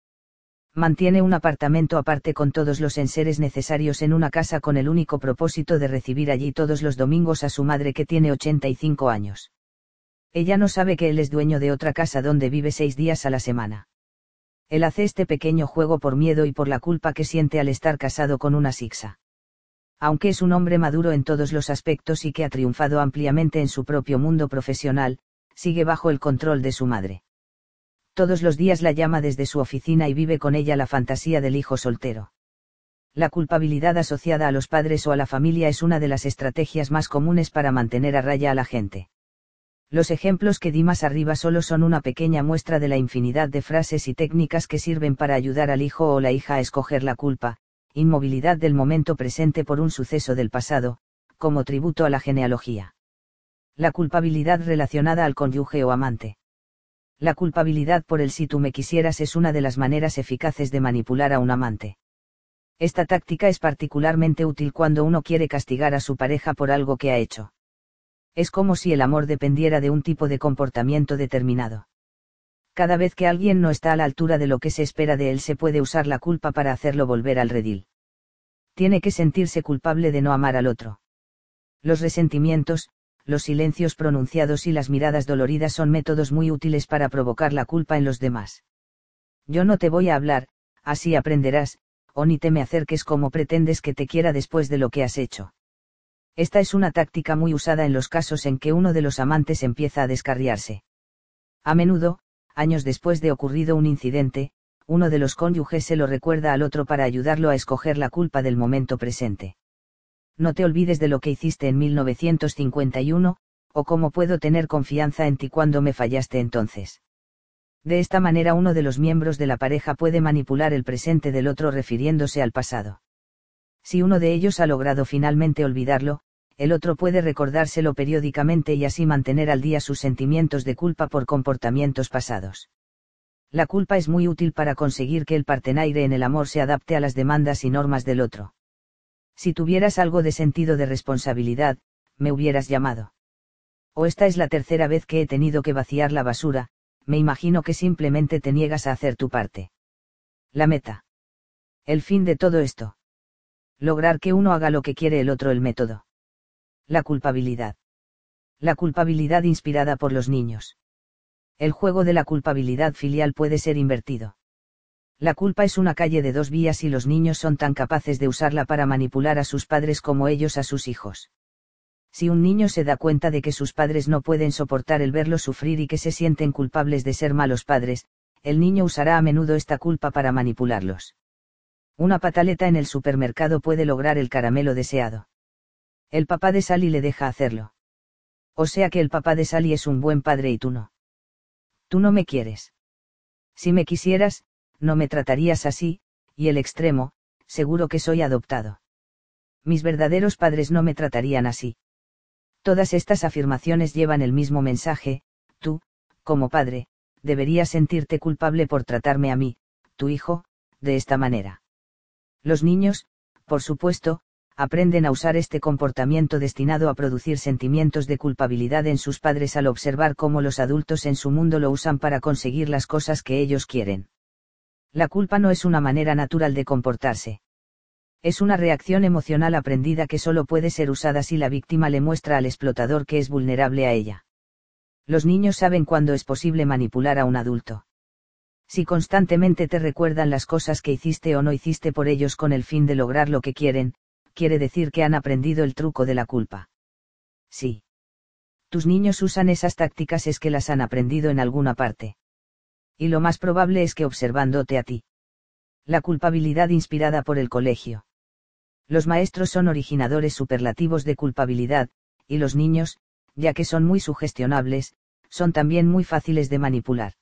Mantiene un apartamento aparte con todos los enseres necesarios en una casa con el único propósito de recibir allí todos los domingos a su madre que tiene 85 años. Ella no sabe que él es dueño de otra casa donde vive seis días a la semana. Él hace este pequeño juego por miedo y por la culpa que siente al estar casado con una sixa aunque es un hombre maduro en todos los aspectos y que ha triunfado ampliamente en su propio mundo profesional, sigue bajo el control de su madre. Todos los días la llama desde su oficina y vive con ella la fantasía del hijo soltero. La culpabilidad asociada a los padres o a la familia es una de las estrategias más comunes para mantener a raya a la gente. Los ejemplos que di más arriba solo son una pequeña muestra de la infinidad de frases y técnicas que sirven para ayudar al hijo o la hija a escoger la culpa, inmovilidad del momento presente por un suceso del pasado, como tributo a la genealogía. La culpabilidad relacionada al cónyuge o amante. La culpabilidad por el si tú me quisieras es una de las maneras eficaces de manipular a un amante. Esta táctica es particularmente útil cuando uno quiere castigar a su pareja por algo que ha hecho. Es como si el amor dependiera de un tipo de comportamiento determinado cada vez que alguien no está a la altura de lo que se espera de él se puede usar la culpa para hacerlo volver al redil. Tiene que sentirse culpable de no amar al otro. Los resentimientos, los silencios pronunciados y las miradas doloridas son métodos muy útiles para provocar la culpa en los demás. Yo no te voy a hablar, así aprenderás, o ni te me acerques como pretendes que te quiera después de lo que has hecho. Esta es una táctica muy usada en los casos en que uno de los amantes empieza a descarriarse. A menudo, años después de ocurrido un incidente, uno de los cónyuges se lo recuerda al otro para ayudarlo a escoger la culpa del momento presente. No te olvides de lo que hiciste en 1951, o cómo puedo tener confianza en ti cuando me fallaste entonces. De esta manera uno de los miembros de la pareja puede manipular el presente del otro refiriéndose al pasado. Si uno de ellos ha logrado finalmente olvidarlo, el otro puede recordárselo periódicamente y así mantener al día sus sentimientos de culpa por comportamientos pasados. La culpa es muy útil para conseguir que el partenaire en el amor se adapte a las demandas y normas del otro. Si tuvieras algo de sentido de responsabilidad, me hubieras llamado. O esta es la tercera vez que he tenido que vaciar la basura, me imagino que simplemente te niegas a hacer tu parte. La meta. El fin de todo esto. Lograr que uno haga lo que quiere el otro el método. La culpabilidad. La culpabilidad inspirada por los niños. El juego de la culpabilidad filial puede ser invertido. La culpa es una calle de dos vías y los niños son tan capaces de usarla para manipular a sus padres como ellos a sus hijos. Si un niño se da cuenta de que sus padres no pueden soportar el verlo sufrir y que se sienten culpables de ser malos padres, el niño usará a menudo esta culpa para manipularlos. Una pataleta en el supermercado puede lograr el caramelo deseado. El papá de Sally le deja hacerlo. O sea que el papá de Sally es un buen padre y tú no. Tú no me quieres. Si me quisieras, no me tratarías así, y el extremo, seguro que soy adoptado. Mis verdaderos padres no me tratarían así. Todas estas afirmaciones llevan el mismo mensaje, tú, como padre, deberías sentirte culpable por tratarme a mí, tu hijo, de esta manera. Los niños, por supuesto, aprenden a usar este comportamiento destinado a producir sentimientos de culpabilidad en sus padres al observar cómo los adultos en su mundo lo usan para conseguir las cosas que ellos quieren. La culpa no es una manera natural de comportarse. Es una reacción emocional aprendida que solo puede ser usada si la víctima le muestra al explotador que es vulnerable a ella. Los niños saben cuándo es posible manipular a un adulto. Si constantemente te recuerdan las cosas que hiciste o no hiciste por ellos con el fin de lograr lo que quieren, quiere decir que han aprendido el truco de la culpa. Sí. Tus niños usan esas tácticas es que las han aprendido en alguna parte. Y lo más probable es que observándote a ti. La culpabilidad inspirada por el colegio. Los maestros son originadores superlativos de culpabilidad, y los niños, ya que son muy sugestionables, son también muy fáciles de manipular.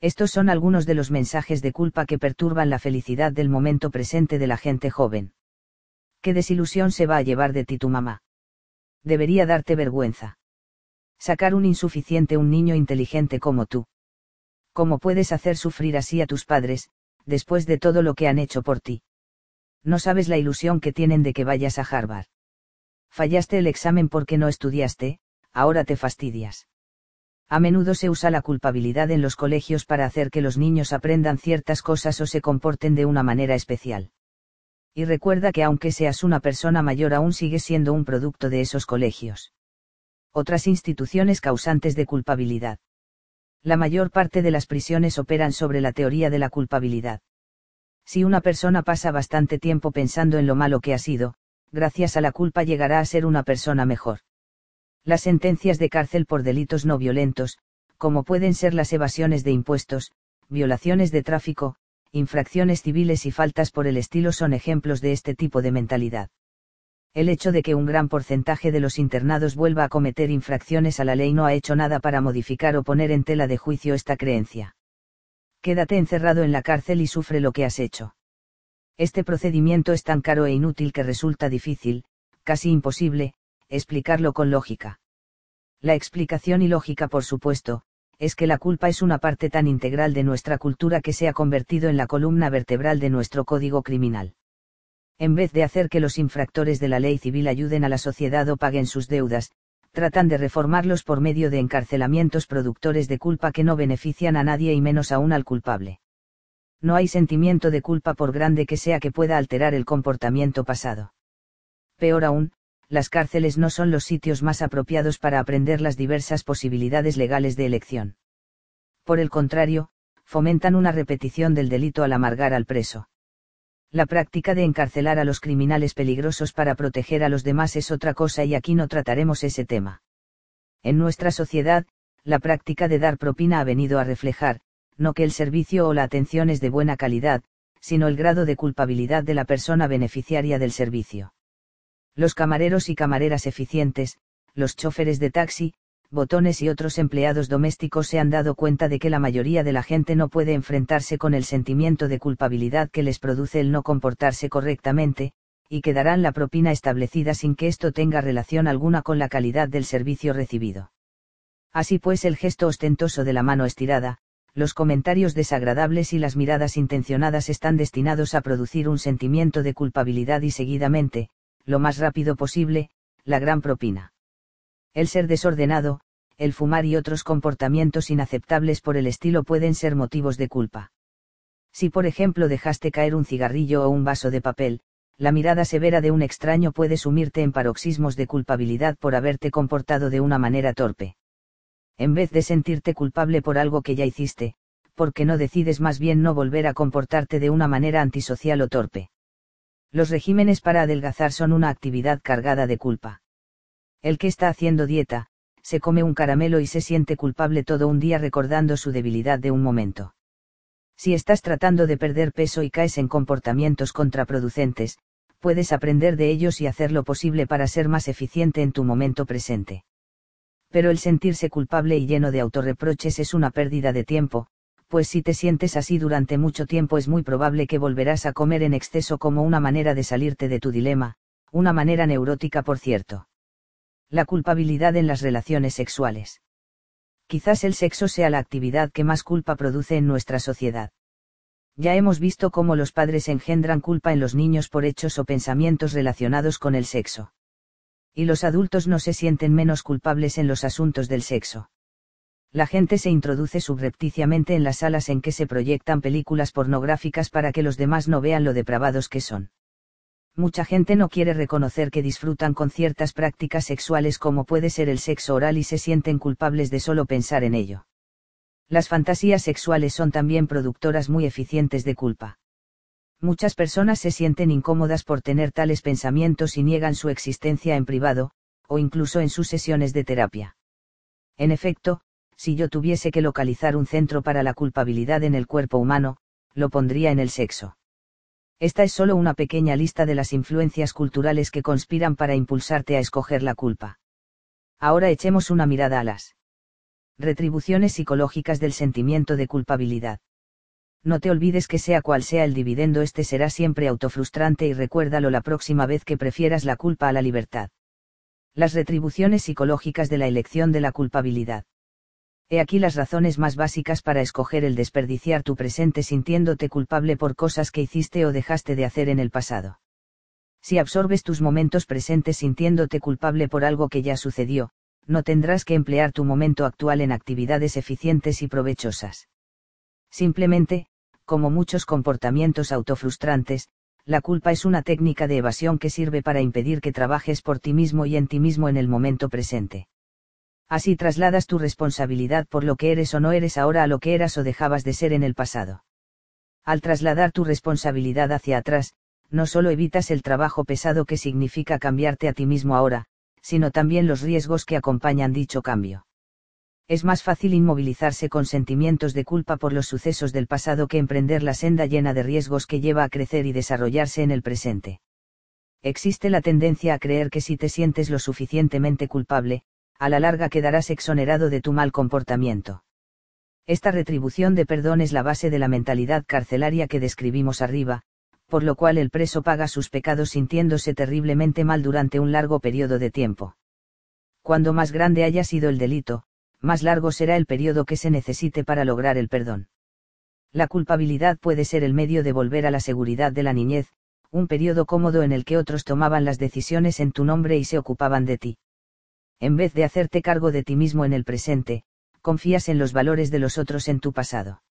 Estos son algunos de los mensajes de culpa que perturban la felicidad del momento presente de la gente joven. ¿Qué desilusión se va a llevar de ti tu mamá? Debería darte vergüenza. Sacar un insuficiente un niño inteligente como tú. ¿Cómo puedes hacer sufrir así a tus padres, después de todo lo que han hecho por ti? No sabes la ilusión que tienen de que vayas a Harvard. Fallaste el examen porque no estudiaste, ahora te fastidias. A menudo se usa la culpabilidad en los colegios para hacer que los niños aprendan ciertas cosas o se comporten de una manera especial y recuerda que aunque seas una persona mayor aún sigues siendo un producto de esos colegios. Otras instituciones causantes de culpabilidad. La mayor parte de las prisiones operan sobre la teoría de la culpabilidad. Si una persona pasa bastante tiempo pensando en lo malo que ha sido, gracias a la culpa llegará a ser una persona mejor. Las sentencias de cárcel por delitos no violentos, como pueden ser las evasiones de impuestos, violaciones de tráfico, infracciones civiles y faltas por el estilo son ejemplos de este tipo de mentalidad. El hecho de que un gran porcentaje de los internados vuelva a cometer infracciones a la ley no ha hecho nada para modificar o poner en tela de juicio esta creencia. Quédate encerrado en la cárcel y sufre lo que has hecho. Este procedimiento es tan caro e inútil que resulta difícil, casi imposible, explicarlo con lógica. La explicación ilógica, por supuesto, es que la culpa es una parte tan integral de nuestra cultura que se ha convertido en la columna vertebral de nuestro código criminal. En vez de hacer que los infractores de la ley civil ayuden a la sociedad o paguen sus deudas, tratan de reformarlos por medio de encarcelamientos productores de culpa que no benefician a nadie y menos aún al culpable. No hay sentimiento de culpa por grande que sea que pueda alterar el comportamiento pasado. Peor aún, las cárceles no son los sitios más apropiados para aprender las diversas posibilidades legales de elección. Por el contrario, fomentan una repetición del delito al amargar al preso. La práctica de encarcelar a los criminales peligrosos para proteger a los demás es otra cosa y aquí no trataremos ese tema. En nuestra sociedad, la práctica de dar propina ha venido a reflejar, no que el servicio o la atención es de buena calidad, sino el grado de culpabilidad de la persona beneficiaria del servicio los camareros y camareras eficientes, los choferes de taxi, botones y otros empleados domésticos se han dado cuenta de que la mayoría de la gente no puede enfrentarse con el sentimiento de culpabilidad que les produce el no comportarse correctamente, y que darán la propina establecida sin que esto tenga relación alguna con la calidad del servicio recibido. Así pues el gesto ostentoso de la mano estirada, los comentarios desagradables y las miradas intencionadas están destinados a producir un sentimiento de culpabilidad y seguidamente, lo más rápido posible, la gran propina. El ser desordenado, el fumar y otros comportamientos inaceptables por el estilo pueden ser motivos de culpa. Si por ejemplo dejaste caer un cigarrillo o un vaso de papel, la mirada severa de un extraño puede sumirte en paroxismos de culpabilidad por haberte comportado de una manera torpe. En vez de sentirte culpable por algo que ya hiciste, ¿por qué no decides más bien no volver a comportarte de una manera antisocial o torpe? Los regímenes para adelgazar son una actividad cargada de culpa. El que está haciendo dieta, se come un caramelo y se siente culpable todo un día recordando su debilidad de un momento. Si estás tratando de perder peso y caes en comportamientos contraproducentes, puedes aprender de ellos y hacer lo posible para ser más eficiente en tu momento presente. Pero el sentirse culpable y lleno de autorreproches es una pérdida de tiempo, pues si te sientes así durante mucho tiempo es muy probable que volverás a comer en exceso como una manera de salirte de tu dilema, una manera neurótica por cierto. La culpabilidad en las relaciones sexuales. Quizás el sexo sea la actividad que más culpa produce en nuestra sociedad. Ya hemos visto cómo los padres engendran culpa en los niños por hechos o pensamientos relacionados con el sexo. Y los adultos no se sienten menos culpables en los asuntos del sexo. La gente se introduce subrepticiamente en las salas en que se proyectan películas pornográficas para que los demás no vean lo depravados que son mucha gente no quiere reconocer que disfrutan con ciertas prácticas sexuales como puede ser el sexo oral y se sienten culpables de solo pensar en ello. Las fantasías sexuales son también productoras muy eficientes de culpa. Muchas personas se sienten incómodas por tener tales pensamientos y niegan su existencia en privado, o incluso en sus sesiones de terapia. En efecto, si yo tuviese que localizar un centro para la culpabilidad en el cuerpo humano, lo pondría en el sexo. Esta es solo una pequeña lista de las influencias culturales que conspiran para impulsarte a escoger la culpa. Ahora echemos una mirada a las retribuciones psicológicas del sentimiento de culpabilidad. No te olvides que sea cual sea el dividendo, este será siempre autofrustrante y recuérdalo la próxima vez que prefieras la culpa a la libertad. Las retribuciones psicológicas de la elección de la culpabilidad. He aquí las razones más básicas para escoger el desperdiciar tu presente sintiéndote culpable por cosas que hiciste o dejaste de hacer en el pasado. Si absorbes tus momentos presentes sintiéndote culpable por algo que ya sucedió, no tendrás que emplear tu momento actual en actividades eficientes y provechosas. Simplemente, como muchos comportamientos autofrustrantes, la culpa es una técnica de evasión que sirve para impedir que trabajes por ti mismo y en ti mismo en el momento presente. Así trasladas tu responsabilidad por lo que eres o no eres ahora a lo que eras o dejabas de ser en el pasado. Al trasladar tu responsabilidad hacia atrás, no solo evitas el trabajo pesado que significa cambiarte a ti mismo ahora, sino también los riesgos que acompañan dicho cambio. Es más fácil inmovilizarse con sentimientos de culpa por los sucesos del pasado que emprender la senda llena de riesgos que lleva a crecer y desarrollarse en el presente. Existe la tendencia a creer que si te sientes lo suficientemente culpable, a la larga quedarás exonerado de tu mal comportamiento. Esta retribución de perdón es la base de la mentalidad carcelaria que describimos arriba, por lo cual el preso paga sus pecados sintiéndose terriblemente mal durante un largo periodo de tiempo. Cuando más grande haya sido el delito, más largo será el periodo que se necesite para lograr el perdón. La culpabilidad puede ser el medio de volver a la seguridad de la niñez, un periodo cómodo en el que otros tomaban las decisiones en tu nombre y se ocupaban de ti en vez de hacerte cargo de ti mismo en el presente, confías en los valores de los otros en tu pasado.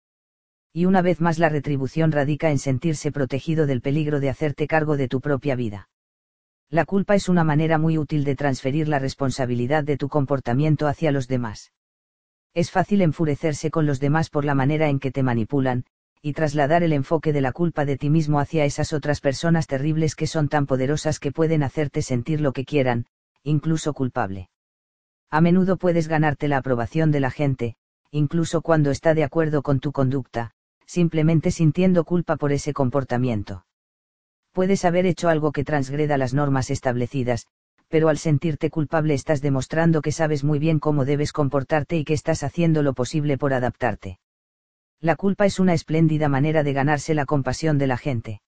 Y una vez más la retribución radica en sentirse protegido del peligro de hacerte cargo de tu propia vida. La culpa es una manera muy útil de transferir la responsabilidad de tu comportamiento hacia los demás. Es fácil enfurecerse con los demás por la manera en que te manipulan, y trasladar el enfoque de la culpa de ti mismo hacia esas otras personas terribles que son tan poderosas que pueden hacerte sentir lo que quieran, incluso culpable. A menudo puedes ganarte la aprobación de la gente, incluso cuando está de acuerdo con tu conducta, simplemente sintiendo culpa por ese comportamiento. Puedes haber hecho algo que transgreda las normas establecidas, pero al sentirte culpable estás demostrando que sabes muy bien cómo debes comportarte y que estás haciendo lo posible por adaptarte. La culpa es una espléndida manera de ganarse la compasión de la gente.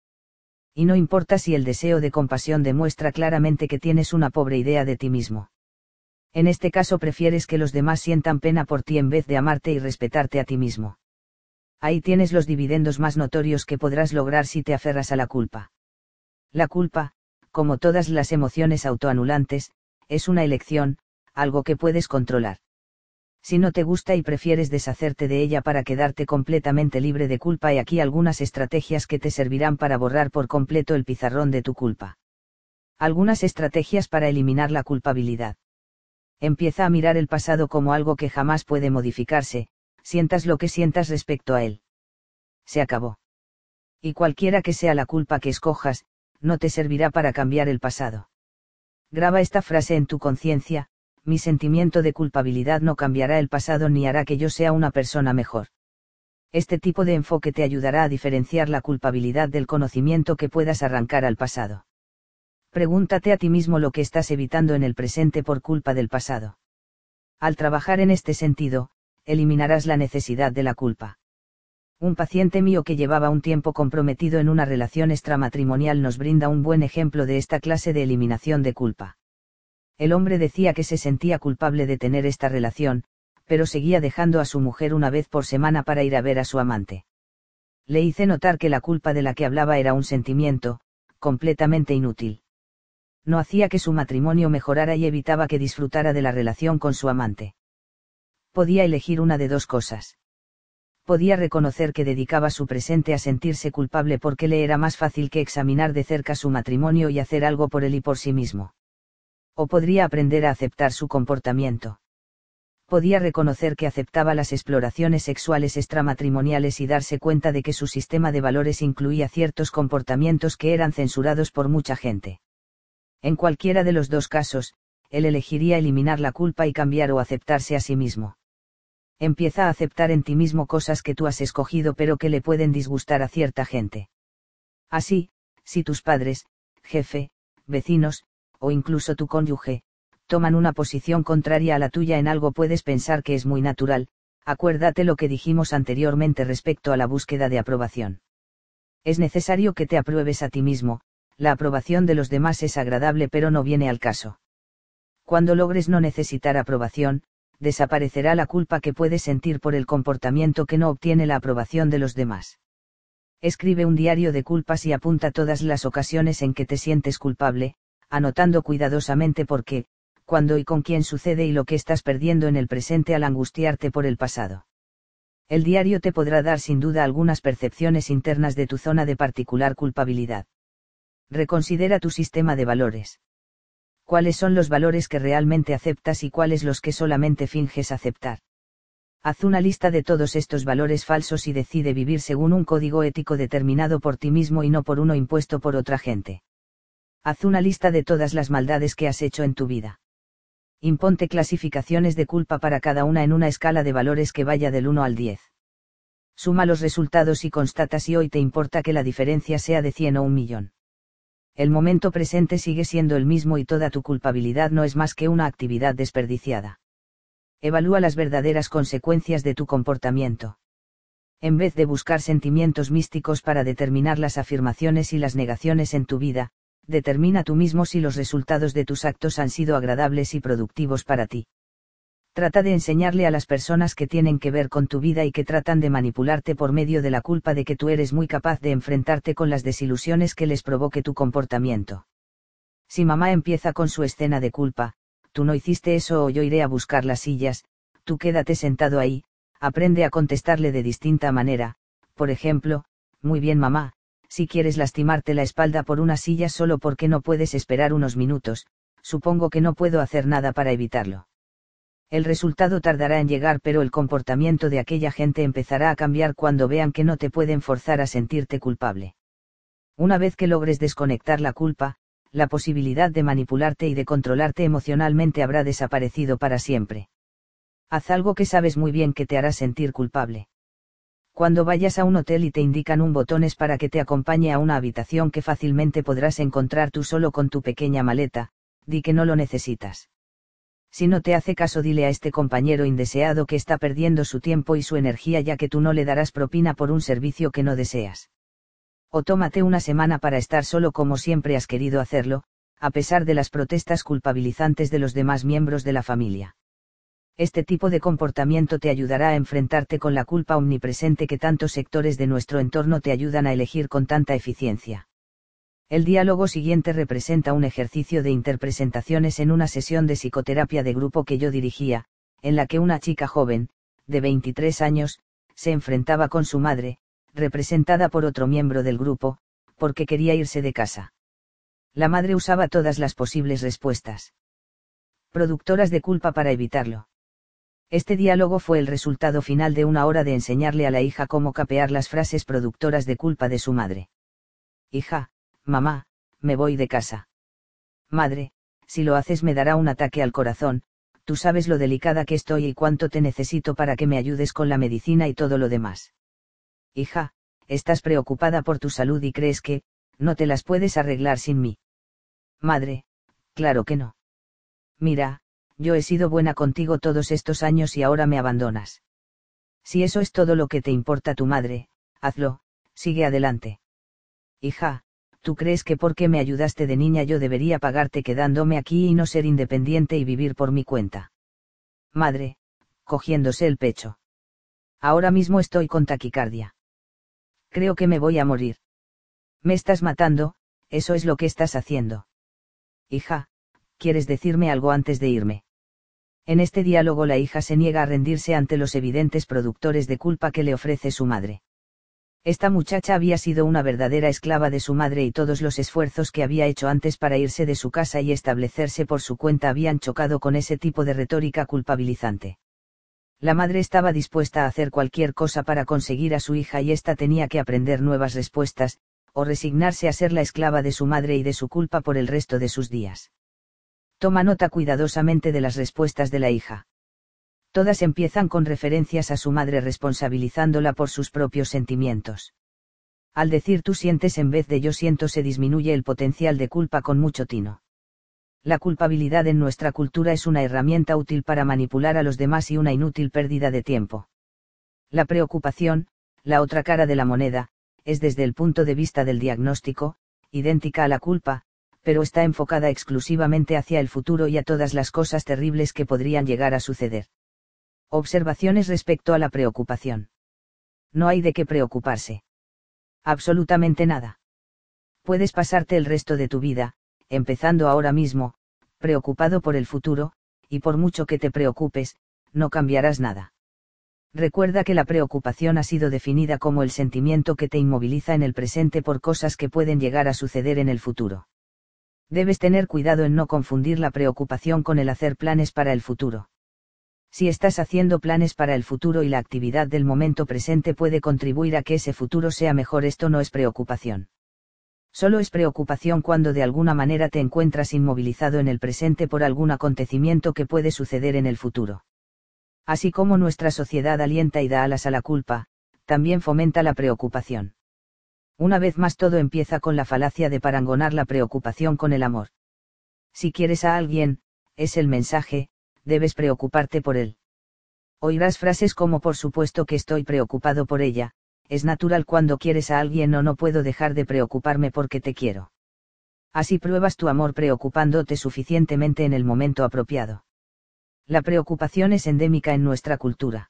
Y no importa si el deseo de compasión demuestra claramente que tienes una pobre idea de ti mismo en este caso prefieres que los demás sientan pena por ti en vez de amarte y respetarte a ti mismo. Ahí tienes los dividendos más notorios que podrás lograr si te aferras a la culpa. La culpa, como todas las emociones autoanulantes, es una elección, algo que puedes controlar. Si no te gusta y prefieres deshacerte de ella para quedarte completamente libre de culpa, hay aquí algunas estrategias que te servirán para borrar por completo el pizarrón de tu culpa. Algunas estrategias para eliminar la culpabilidad empieza a mirar el pasado como algo que jamás puede modificarse, sientas lo que sientas respecto a él. Se acabó. Y cualquiera que sea la culpa que escojas, no te servirá para cambiar el pasado. Graba esta frase en tu conciencia, mi sentimiento de culpabilidad no cambiará el pasado ni hará que yo sea una persona mejor. Este tipo de enfoque te ayudará a diferenciar la culpabilidad del conocimiento que puedas arrancar al pasado. Pregúntate a ti mismo lo que estás evitando en el presente por culpa del pasado. Al trabajar en este sentido, eliminarás la necesidad de la culpa. Un paciente mío que llevaba un tiempo comprometido en una relación extramatrimonial nos brinda un buen ejemplo de esta clase de eliminación de culpa. El hombre decía que se sentía culpable de tener esta relación, pero seguía dejando a su mujer una vez por semana para ir a ver a su amante. Le hice notar que la culpa de la que hablaba era un sentimiento, completamente inútil. No hacía que su matrimonio mejorara y evitaba que disfrutara de la relación con su amante. Podía elegir una de dos cosas podía reconocer que dedicaba su presente a sentirse culpable porque le era más fácil que examinar de cerca su matrimonio y hacer algo por él y por sí mismo. O podría aprender a aceptar su comportamiento. Podía reconocer que aceptaba las exploraciones sexuales extramatrimoniales y darse cuenta de que su sistema de valores incluía ciertos comportamientos que eran censurados por mucha gente. En cualquiera de los dos casos, él elegiría eliminar la culpa y cambiar o aceptarse a sí mismo empieza a aceptar en ti mismo cosas que tú has escogido pero que le pueden disgustar a cierta gente. Así, si tus padres, jefe, vecinos, o incluso tu cónyuge, toman una posición contraria a la tuya en algo puedes pensar que es muy natural, acuérdate lo que dijimos anteriormente respecto a la búsqueda de aprobación. Es necesario que te apruebes a ti mismo, la aprobación de los demás es agradable pero no viene al caso. Cuando logres no necesitar aprobación, desaparecerá la culpa que puedes sentir por el comportamiento que no obtiene la aprobación de los demás. Escribe un diario de culpas y apunta todas las ocasiones en que te sientes culpable, anotando cuidadosamente por qué, cuándo y con quién sucede y lo que estás perdiendo en el presente al angustiarte por el pasado. El diario te podrá dar sin duda algunas percepciones internas de tu zona de particular culpabilidad. Reconsidera tu sistema de valores cuáles son los valores que realmente aceptas y cuáles los que solamente finges aceptar. Haz una lista de todos estos valores falsos y decide vivir según un código ético determinado por ti mismo y no por uno impuesto por otra gente. Haz una lista de todas las maldades que has hecho en tu vida. Imponte clasificaciones de culpa para cada una en una escala de valores que vaya del 1 al 10. Suma los resultados y constata si hoy te importa que la diferencia sea de 100 o un millón el momento presente sigue siendo el mismo y toda tu culpabilidad no es más que una actividad desperdiciada. Evalúa las verdaderas consecuencias de tu comportamiento. En vez de buscar sentimientos místicos para determinar las afirmaciones y las negaciones en tu vida, determina tú mismo si los resultados de tus actos han sido agradables y productivos para ti. Trata de enseñarle a las personas que tienen que ver con tu vida y que tratan de manipularte por medio de la culpa de que tú eres muy capaz de enfrentarte con las desilusiones que les provoque tu comportamiento. Si mamá empieza con su escena de culpa, tú no hiciste eso o yo iré a buscar las sillas, tú quédate sentado ahí, aprende a contestarle de distinta manera, por ejemplo, muy bien mamá, si quieres lastimarte la espalda por una silla solo porque no puedes esperar unos minutos, supongo que no puedo hacer nada para evitarlo. El resultado tardará en llegar pero el comportamiento de aquella gente empezará a cambiar cuando vean que no te pueden forzar a sentirte culpable. Una vez que logres desconectar la culpa, la posibilidad de manipularte y de controlarte emocionalmente habrá desaparecido para siempre. Haz algo que sabes muy bien que te hará sentir culpable. Cuando vayas a un hotel y te indican un botón es para que te acompañe a una habitación que fácilmente podrás encontrar tú solo con tu pequeña maleta, di que no lo necesitas. Si no te hace caso dile a este compañero indeseado que está perdiendo su tiempo y su energía ya que tú no le darás propina por un servicio que no deseas. O tómate una semana para estar solo como siempre has querido hacerlo, a pesar de las protestas culpabilizantes de los demás miembros de la familia. Este tipo de comportamiento te ayudará a enfrentarte con la culpa omnipresente que tantos sectores de nuestro entorno te ayudan a elegir con tanta eficiencia. El diálogo siguiente representa un ejercicio de interpresentaciones en una sesión de psicoterapia de grupo que yo dirigía, en la que una chica joven, de 23 años, se enfrentaba con su madre, representada por otro miembro del grupo, porque quería irse de casa. La madre usaba todas las posibles respuestas. Productoras de culpa para evitarlo. Este diálogo fue el resultado final de una hora de enseñarle a la hija cómo capear las frases productoras de culpa de su madre. Hija, Mamá, me voy de casa. Madre, si lo haces me dará un ataque al corazón, tú sabes lo delicada que estoy y cuánto te necesito para que me ayudes con la medicina y todo lo demás. Hija, estás preocupada por tu salud y crees que, no te las puedes arreglar sin mí. Madre, claro que no. Mira, yo he sido buena contigo todos estos años y ahora me abandonas. Si eso es todo lo que te importa tu madre, hazlo, sigue adelante. Hija, ¿tú crees que porque me ayudaste de niña yo debería pagarte quedándome aquí y no ser independiente y vivir por mi cuenta? Madre, cogiéndose el pecho. Ahora mismo estoy con taquicardia. Creo que me voy a morir. Me estás matando, eso es lo que estás haciendo. Hija, ¿quieres decirme algo antes de irme? En este diálogo la hija se niega a rendirse ante los evidentes productores de culpa que le ofrece su madre. Esta muchacha había sido una verdadera esclava de su madre y todos los esfuerzos que había hecho antes para irse de su casa y establecerse por su cuenta habían chocado con ese tipo de retórica culpabilizante. La madre estaba dispuesta a hacer cualquier cosa para conseguir a su hija y ésta tenía que aprender nuevas respuestas, o resignarse a ser la esclava de su madre y de su culpa por el resto de sus días. Toma nota cuidadosamente de las respuestas de la hija. Todas empiezan con referencias a su madre responsabilizándola por sus propios sentimientos. Al decir tú sientes en vez de yo siento se disminuye el potencial de culpa con mucho tino. La culpabilidad en nuestra cultura es una herramienta útil para manipular a los demás y una inútil pérdida de tiempo. La preocupación, la otra cara de la moneda, es desde el punto de vista del diagnóstico, idéntica a la culpa, pero está enfocada exclusivamente hacia el futuro y a todas las cosas terribles que podrían llegar a suceder. Observaciones respecto a la preocupación. No hay de qué preocuparse. Absolutamente nada. Puedes pasarte el resto de tu vida, empezando ahora mismo, preocupado por el futuro, y por mucho que te preocupes, no cambiarás nada. Recuerda que la preocupación ha sido definida como el sentimiento que te inmoviliza en el presente por cosas que pueden llegar a suceder en el futuro. Debes tener cuidado en no confundir la preocupación con el hacer planes para el futuro. Si estás haciendo planes para el futuro y la actividad del momento presente puede contribuir a que ese futuro sea mejor, esto no es preocupación. Solo es preocupación cuando de alguna manera te encuentras inmovilizado en el presente por algún acontecimiento que puede suceder en el futuro. Así como nuestra sociedad alienta y da alas a la culpa, también fomenta la preocupación. Una vez más todo empieza con la falacia de parangonar la preocupación con el amor. Si quieres a alguien, es el mensaje, debes preocuparte por él. Oirás frases como por supuesto que estoy preocupado por ella, es natural cuando quieres a alguien o no puedo dejar de preocuparme porque te quiero. Así pruebas tu amor preocupándote suficientemente en el momento apropiado. La preocupación es endémica en nuestra cultura.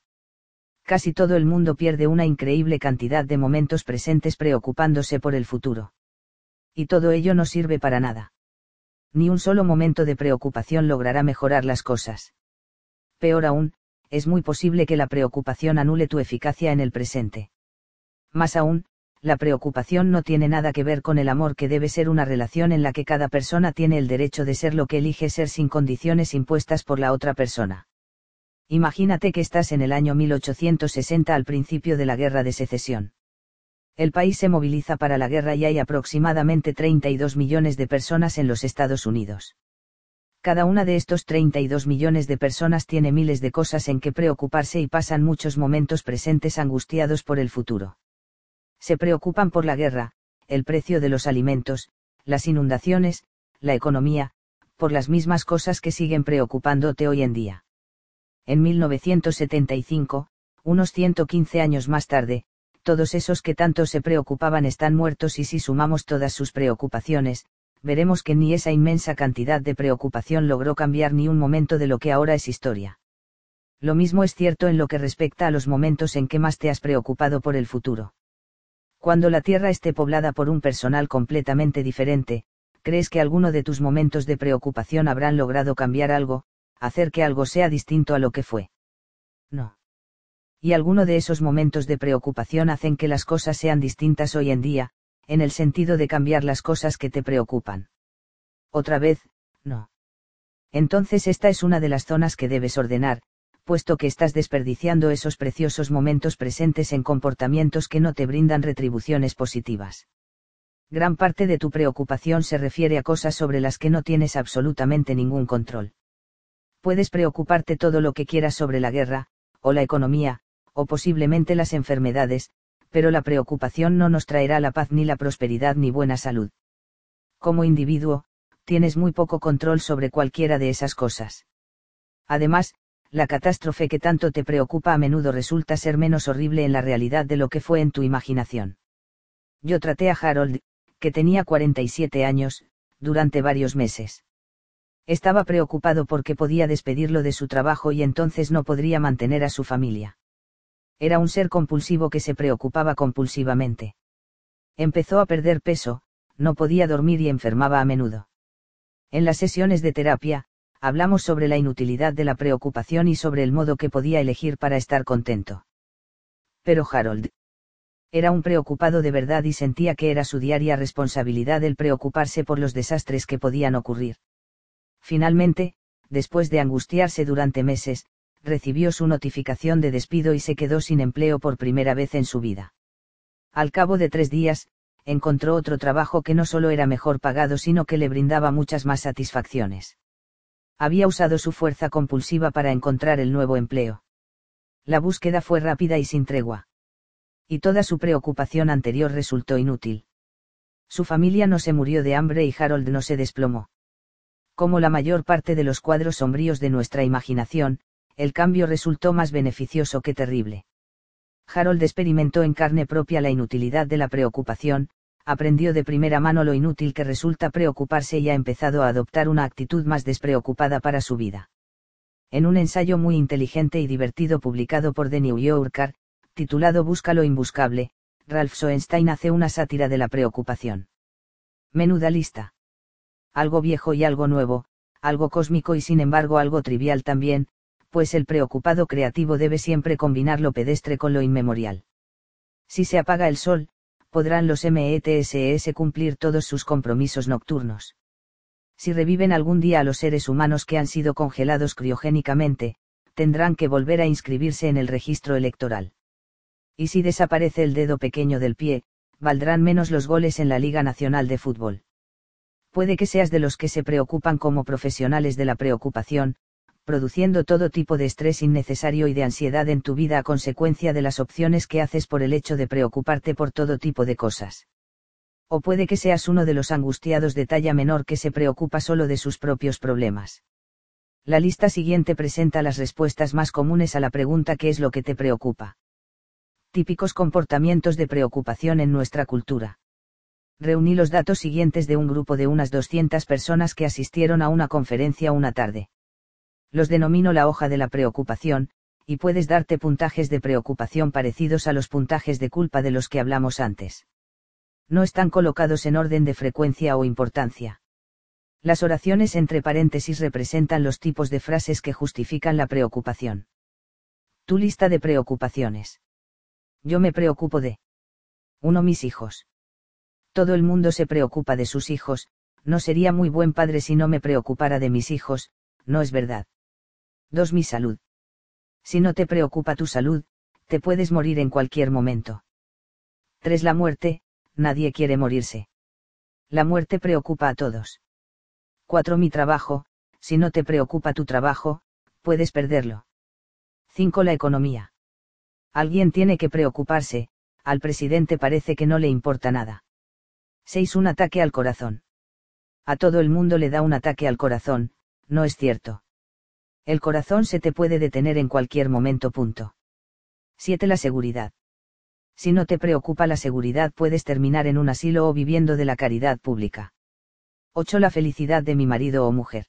Casi todo el mundo pierde una increíble cantidad de momentos presentes preocupándose por el futuro. Y todo ello no sirve para nada. Ni un solo momento de preocupación logrará mejorar las cosas. Peor aún, es muy posible que la preocupación anule tu eficacia en el presente. Más aún, la preocupación no tiene nada que ver con el amor que debe ser una relación en la que cada persona tiene el derecho de ser lo que elige ser sin condiciones impuestas por la otra persona. Imagínate que estás en el año 1860 al principio de la guerra de secesión. El país se moviliza para la guerra y hay aproximadamente 32 millones de personas en los Estados Unidos. Cada una de estos 32 millones de personas tiene miles de cosas en que preocuparse y pasan muchos momentos presentes angustiados por el futuro se preocupan por la guerra, el precio de los alimentos, las inundaciones, la economía, por las mismas cosas que siguen preocupándote hoy en día. En 1975, unos 115 años más tarde, todos esos que tanto se preocupaban están muertos y si sumamos todas sus preocupaciones, veremos que ni esa inmensa cantidad de preocupación logró cambiar ni un momento de lo que ahora es historia. Lo mismo es cierto en lo que respecta a los momentos en que más te has preocupado por el futuro. Cuando la Tierra esté poblada por un personal completamente diferente, ¿crees que alguno de tus momentos de preocupación habrán logrado cambiar algo, hacer que algo sea distinto a lo que fue? No. Y alguno de esos momentos de preocupación hacen que las cosas sean distintas hoy en día, en el sentido de cambiar las cosas que te preocupan. Otra vez, no. Entonces esta es una de las zonas que debes ordenar, puesto que estás desperdiciando esos preciosos momentos presentes en comportamientos que no te brindan retribuciones positivas. Gran parte de tu preocupación se refiere a cosas sobre las que no tienes absolutamente ningún control. Puedes preocuparte todo lo que quieras sobre la guerra, o la economía, o posiblemente las enfermedades, pero la preocupación no nos traerá la paz ni la prosperidad ni buena salud. Como individuo, tienes muy poco control sobre cualquiera de esas cosas. Además, la catástrofe que tanto te preocupa a menudo resulta ser menos horrible en la realidad de lo que fue en tu imaginación. Yo traté a Harold, que tenía 47 años, durante varios meses. Estaba preocupado porque podía despedirlo de su trabajo y entonces no podría mantener a su familia. Era un ser compulsivo que se preocupaba compulsivamente. Empezó a perder peso, no podía dormir y enfermaba a menudo. En las sesiones de terapia, hablamos sobre la inutilidad de la preocupación y sobre el modo que podía elegir para estar contento. Pero Harold era un preocupado de verdad y sentía que era su diaria responsabilidad el preocuparse por los desastres que podían ocurrir. Finalmente, después de angustiarse durante meses, recibió su notificación de despido y se quedó sin empleo por primera vez en su vida. Al cabo de tres días, encontró otro trabajo que no solo era mejor pagado sino que le brindaba muchas más satisfacciones. Había usado su fuerza compulsiva para encontrar el nuevo empleo. La búsqueda fue rápida y sin tregua. Y toda su preocupación anterior resultó inútil. Su familia no se murió de hambre y Harold no se desplomó. Como la mayor parte de los cuadros sombríos de nuestra imaginación, el cambio resultó más beneficioso que terrible. Harold experimentó en carne propia la inutilidad de la preocupación, aprendió de primera mano lo inútil que resulta preocuparse y ha empezado a adoptar una actitud más despreocupada para su vida. En un ensayo muy inteligente y divertido publicado por The New Yorker, titulado Busca lo imbuscable, Ralph Soenstein hace una sátira de la preocupación. Menuda lista. Algo viejo y algo nuevo, algo cósmico y sin embargo algo trivial también, pues el preocupado creativo debe siempre combinar lo pedestre con lo inmemorial. Si se apaga el sol, podrán los METSS cumplir todos sus compromisos nocturnos. Si reviven algún día a los seres humanos que han sido congelados criogénicamente, tendrán que volver a inscribirse en el registro electoral. Y si desaparece el dedo pequeño del pie, valdrán menos los goles en la Liga Nacional de Fútbol. Puede que seas de los que se preocupan como profesionales de la preocupación, produciendo todo tipo de estrés innecesario y de ansiedad en tu vida a consecuencia de las opciones que haces por el hecho de preocuparte por todo tipo de cosas. O puede que seas uno de los angustiados de talla menor que se preocupa solo de sus propios problemas. La lista siguiente presenta las respuestas más comunes a la pregunta ¿qué es lo que te preocupa? Típicos comportamientos de preocupación en nuestra cultura. Reuní los datos siguientes de un grupo de unas 200 personas que asistieron a una conferencia una tarde los denomino la hoja de la preocupación, y puedes darte puntajes de preocupación parecidos a los puntajes de culpa de los que hablamos antes. No están colocados en orden de frecuencia o importancia. Las oraciones entre paréntesis representan los tipos de frases que justifican la preocupación. Tu lista de preocupaciones. Yo me preocupo de. 1. Mis hijos. Todo el mundo se preocupa de sus hijos, no sería muy buen padre si no me preocupara de mis hijos, no es verdad. 2. Mi salud. Si no te preocupa tu salud, te puedes morir en cualquier momento. 3. La muerte, nadie quiere morirse. La muerte preocupa a todos. 4. Mi trabajo, si no te preocupa tu trabajo, puedes perderlo. 5. La economía. Alguien tiene que preocuparse, al presidente parece que no le importa nada. 6. Un ataque al corazón. A todo el mundo le da un ataque al corazón, no es cierto. El corazón se te puede detener en cualquier momento. Punto. 7. La seguridad. Si no te preocupa la seguridad puedes terminar en un asilo o viviendo de la caridad pública. 8. La felicidad de mi marido o mujer.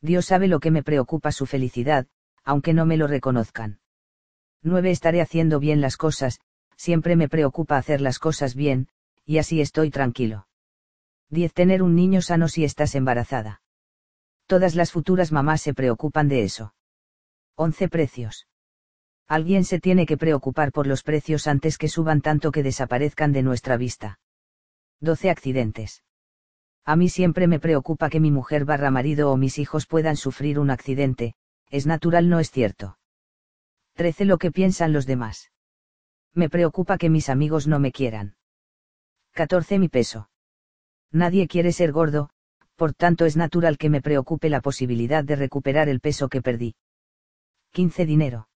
Dios sabe lo que me preocupa su felicidad, aunque no me lo reconozcan. 9. Estaré haciendo bien las cosas, siempre me preocupa hacer las cosas bien, y así estoy tranquilo. 10. Tener un niño sano si estás embarazada. Todas las futuras mamás se preocupan de eso. 11 precios. Alguien se tiene que preocupar por los precios antes que suban tanto que desaparezcan de nuestra vista. 12 accidentes. A mí siempre me preocupa que mi mujer barra marido o mis hijos puedan sufrir un accidente, es natural no es cierto. 13 lo que piensan los demás. Me preocupa que mis amigos no me quieran. 14 mi peso. Nadie quiere ser gordo, por tanto es natural que me preocupe la posibilidad de recuperar el peso que perdí. 15. Dinero.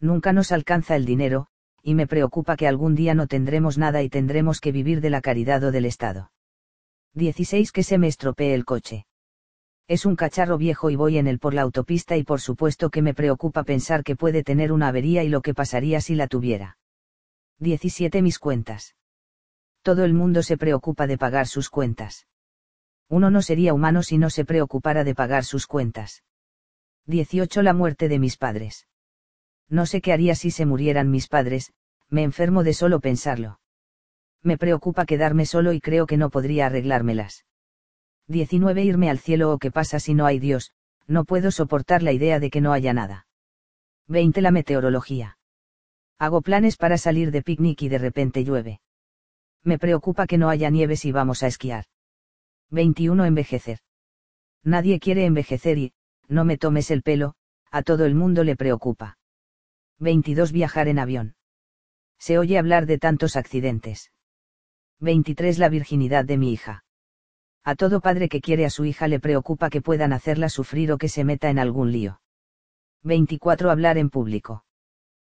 Nunca nos alcanza el dinero, y me preocupa que algún día no tendremos nada y tendremos que vivir de la caridad o del Estado. 16. Que se me estropee el coche. Es un cacharro viejo y voy en él por la autopista y por supuesto que me preocupa pensar que puede tener una avería y lo que pasaría si la tuviera. 17. Mis cuentas. Todo el mundo se preocupa de pagar sus cuentas. Uno no sería humano si no se preocupara de pagar sus cuentas. 18. La muerte de mis padres. No sé qué haría si se murieran mis padres, me enfermo de solo pensarlo. Me preocupa quedarme solo y creo que no podría arreglármelas. 19. Irme al cielo o qué pasa si no hay Dios, no puedo soportar la idea de que no haya nada. 20. La meteorología. Hago planes para salir de picnic y de repente llueve. Me preocupa que no haya nieve si vamos a esquiar. 21. Envejecer. Nadie quiere envejecer y, no me tomes el pelo, a todo el mundo le preocupa. 22. Viajar en avión. Se oye hablar de tantos accidentes. 23. La virginidad de mi hija. A todo padre que quiere a su hija le preocupa que puedan hacerla sufrir o que se meta en algún lío. 24. Hablar en público.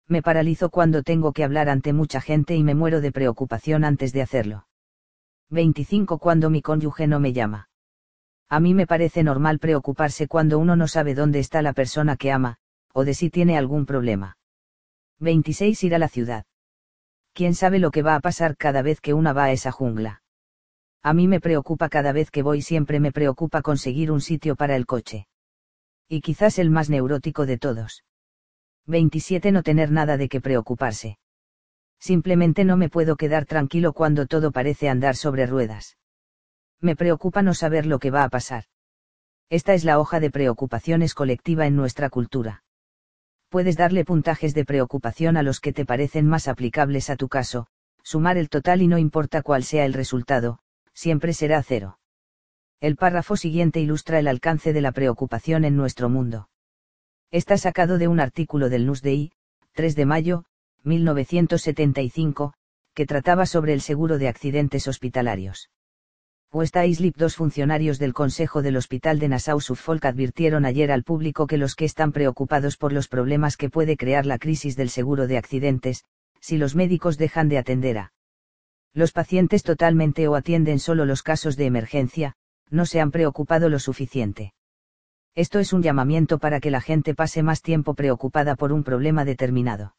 Me paralizo cuando tengo que hablar ante mucha gente y me muero de preocupación antes de hacerlo. 25. Cuando mi cónyuge no me llama. A mí me parece normal preocuparse cuando uno no sabe dónde está la persona que ama, o de si tiene algún problema. 26. Ir a la ciudad. ¿Quién sabe lo que va a pasar cada vez que una va a esa jungla? A mí me preocupa cada vez que voy, siempre me preocupa conseguir un sitio para el coche. Y quizás el más neurótico de todos. 27. No tener nada de qué preocuparse. Simplemente no me puedo quedar tranquilo cuando todo parece andar sobre ruedas. Me preocupa no saber lo que va a pasar. Esta es la hoja de preocupaciones colectiva en nuestra cultura. Puedes darle puntajes de preocupación a los que te parecen más aplicables a tu caso, sumar el total y no importa cuál sea el resultado, siempre será cero. El párrafo siguiente ilustra el alcance de la preocupación en nuestro mundo. Está sacado de un artículo del Newsday, 3 de mayo, 1975, que trataba sobre el seguro de accidentes hospitalarios. Puesta Islip, dos funcionarios del Consejo del Hospital de Nassau-Suffolk advirtieron ayer al público que los que están preocupados por los problemas que puede crear la crisis del seguro de accidentes, si los médicos dejan de atender a los pacientes totalmente o atienden solo los casos de emergencia, no se han preocupado lo suficiente. Esto es un llamamiento para que la gente pase más tiempo preocupada por un problema determinado.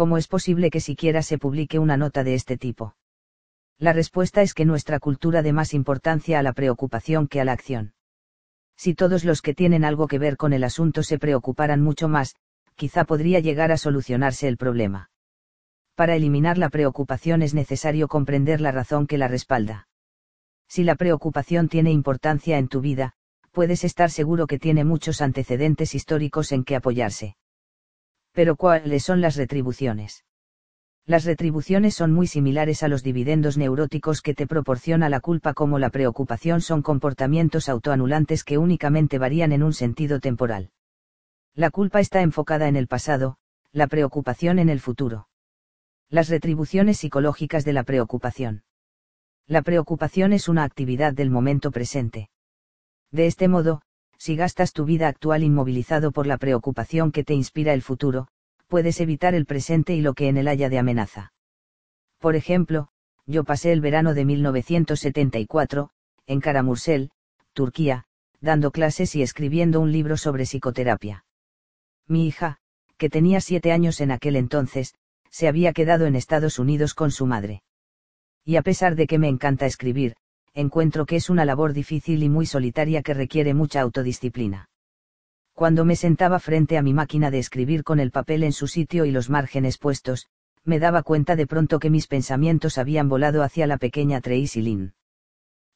¿Cómo es posible que siquiera se publique una nota de este tipo? La respuesta es que nuestra cultura da más importancia a la preocupación que a la acción. Si todos los que tienen algo que ver con el asunto se preocuparan mucho más, quizá podría llegar a solucionarse el problema para eliminar la preocupación es necesario comprender la razón que la respalda. Si la preocupación tiene importancia en tu vida, puedes estar seguro que tiene muchos antecedentes históricos en que apoyarse. Pero ¿cuáles son las retribuciones? Las retribuciones son muy similares a los dividendos neuróticos que te proporciona la culpa como la preocupación son comportamientos autoanulantes que únicamente varían en un sentido temporal. La culpa está enfocada en el pasado, la preocupación en el futuro. Las retribuciones psicológicas de la preocupación. La preocupación es una actividad del momento presente. De este modo, si gastas tu vida actual inmovilizado por la preocupación que te inspira el futuro, puedes evitar el presente y lo que en él haya de amenaza. Por ejemplo, yo pasé el verano de 1974, en Karamursel, Turquía, dando clases y escribiendo un libro sobre psicoterapia. Mi hija, que tenía siete años en aquel entonces, se había quedado en Estados Unidos con su madre. Y a pesar de que me encanta escribir, encuentro que es una labor difícil y muy solitaria que requiere mucha autodisciplina. Cuando me sentaba frente a mi máquina de escribir con el papel en su sitio y los márgenes puestos, me daba cuenta de pronto que mis pensamientos habían volado hacia la pequeña Tracy Lynn.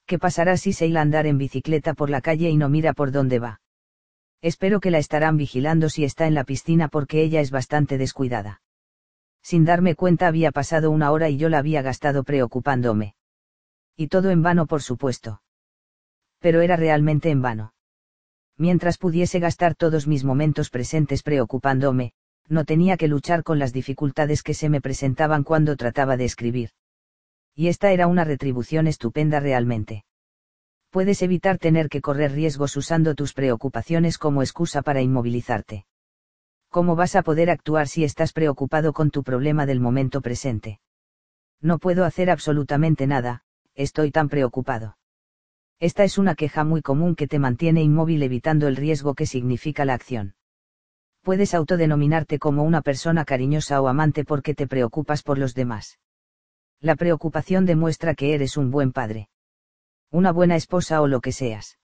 ¿Qué pasará si se a andar en bicicleta por la calle y no mira por dónde va? Espero que la estarán vigilando si está en la piscina porque ella es bastante descuidada sin darme cuenta había pasado una hora y yo la había gastado preocupándome. Y todo en vano, por supuesto. Pero era realmente en vano. Mientras pudiese gastar todos mis momentos presentes preocupándome, no tenía que luchar con las dificultades que se me presentaban cuando trataba de escribir. Y esta era una retribución estupenda realmente. Puedes evitar tener que correr riesgos usando tus preocupaciones como excusa para inmovilizarte ¿Cómo vas a poder actuar si estás preocupado con tu problema del momento presente? No puedo hacer absolutamente nada, estoy tan preocupado. Esta es una queja muy común que te mantiene inmóvil evitando el riesgo que significa la acción. Puedes autodenominarte como una persona cariñosa o amante porque te preocupas por los demás. La preocupación demuestra que eres un buen padre. Una buena esposa o lo que seas.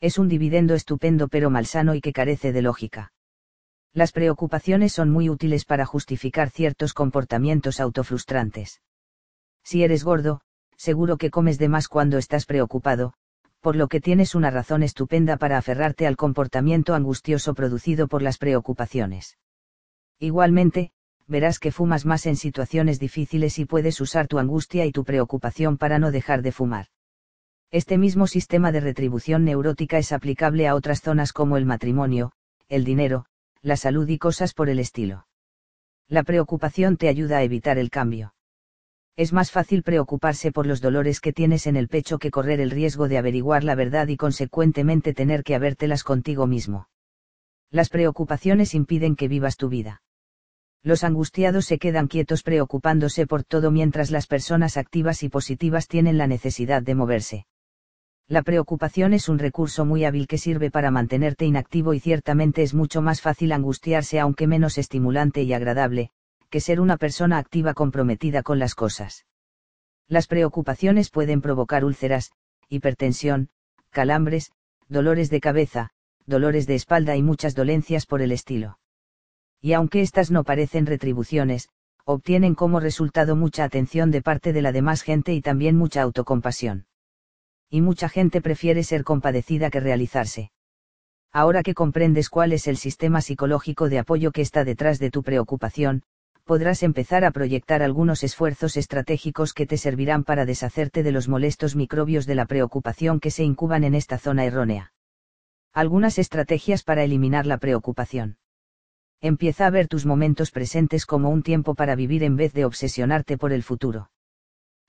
Es un dividendo estupendo pero malsano y que carece de lógica. Las preocupaciones son muy útiles para justificar ciertos comportamientos autofrustrantes. Si eres gordo, seguro que comes de más cuando estás preocupado, por lo que tienes una razón estupenda para aferrarte al comportamiento angustioso producido por las preocupaciones. Igualmente, verás que fumas más en situaciones difíciles y puedes usar tu angustia y tu preocupación para no dejar de fumar. Este mismo sistema de retribución neurótica es aplicable a otras zonas como el matrimonio, el dinero, la salud y cosas por el estilo. La preocupación te ayuda a evitar el cambio. Es más fácil preocuparse por los dolores que tienes en el pecho que correr el riesgo de averiguar la verdad y consecuentemente tener que habértelas contigo mismo. Las preocupaciones impiden que vivas tu vida. Los angustiados se quedan quietos preocupándose por todo mientras las personas activas y positivas tienen la necesidad de moverse. La preocupación es un recurso muy hábil que sirve para mantenerte inactivo y ciertamente es mucho más fácil angustiarse aunque menos estimulante y agradable, que ser una persona activa comprometida con las cosas. Las preocupaciones pueden provocar úlceras, hipertensión, calambres, dolores de cabeza, dolores de espalda y muchas dolencias por el estilo. Y aunque estas no parecen retribuciones, obtienen como resultado mucha atención de parte de la demás gente y también mucha autocompasión y mucha gente prefiere ser compadecida que realizarse. Ahora que comprendes cuál es el sistema psicológico de apoyo que está detrás de tu preocupación, podrás empezar a proyectar algunos esfuerzos estratégicos que te servirán para deshacerte de los molestos microbios de la preocupación que se incuban en esta zona errónea. Algunas estrategias para eliminar la preocupación. Empieza a ver tus momentos presentes como un tiempo para vivir en vez de obsesionarte por el futuro.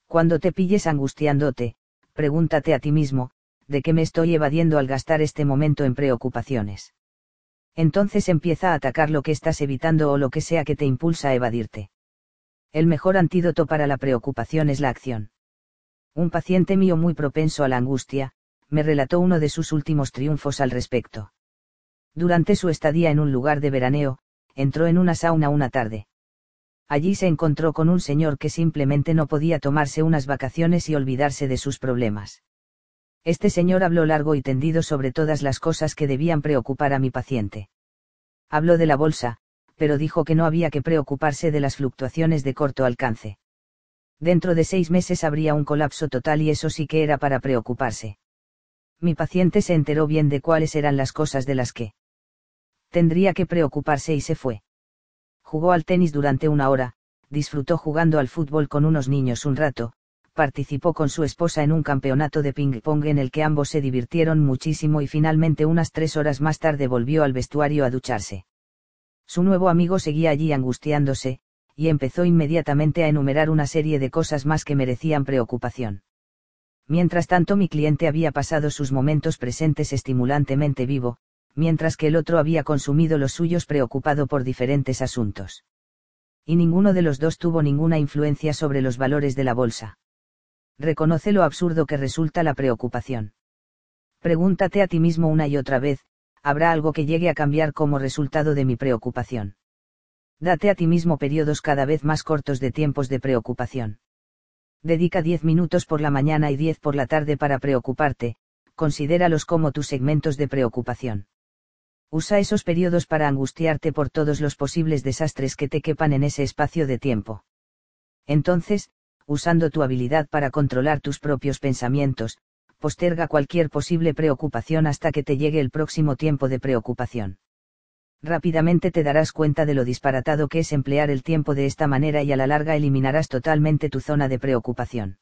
Cuando te pilles angustiándote, pregúntate a ti mismo, ¿de qué me estoy evadiendo al gastar este momento en preocupaciones? Entonces empieza a atacar lo que estás evitando o lo que sea que te impulsa a evadirte. El mejor antídoto para la preocupación es la acción. Un paciente mío muy propenso a la angustia, me relató uno de sus últimos triunfos al respecto. Durante su estadía en un lugar de veraneo, entró en una sauna una tarde. Allí se encontró con un señor que simplemente no podía tomarse unas vacaciones y olvidarse de sus problemas. Este señor habló largo y tendido sobre todas las cosas que debían preocupar a mi paciente. Habló de la bolsa, pero dijo que no había que preocuparse de las fluctuaciones de corto alcance. Dentro de seis meses habría un colapso total y eso sí que era para preocuparse. Mi paciente se enteró bien de cuáles eran las cosas de las que tendría que preocuparse y se fue jugó al tenis durante una hora, disfrutó jugando al fútbol con unos niños un rato, participó con su esposa en un campeonato de ping-pong en el que ambos se divirtieron muchísimo y finalmente unas tres horas más tarde volvió al vestuario a ducharse. Su nuevo amigo seguía allí angustiándose, y empezó inmediatamente a enumerar una serie de cosas más que merecían preocupación. Mientras tanto mi cliente había pasado sus momentos presentes estimulantemente vivo, mientras que el otro había consumido los suyos preocupado por diferentes asuntos. Y ninguno de los dos tuvo ninguna influencia sobre los valores de la bolsa. Reconoce lo absurdo que resulta la preocupación. Pregúntate a ti mismo una y otra vez, ¿habrá algo que llegue a cambiar como resultado de mi preocupación? Date a ti mismo periodos cada vez más cortos de tiempos de preocupación. Dedica 10 minutos por la mañana y 10 por la tarde para preocuparte, considéralos como tus segmentos de preocupación. Usa esos periodos para angustiarte por todos los posibles desastres que te quepan en ese espacio de tiempo. Entonces, usando tu habilidad para controlar tus propios pensamientos, posterga cualquier posible preocupación hasta que te llegue el próximo tiempo de preocupación. Rápidamente te darás cuenta de lo disparatado que es emplear el tiempo de esta manera y a la larga eliminarás totalmente tu zona de preocupación.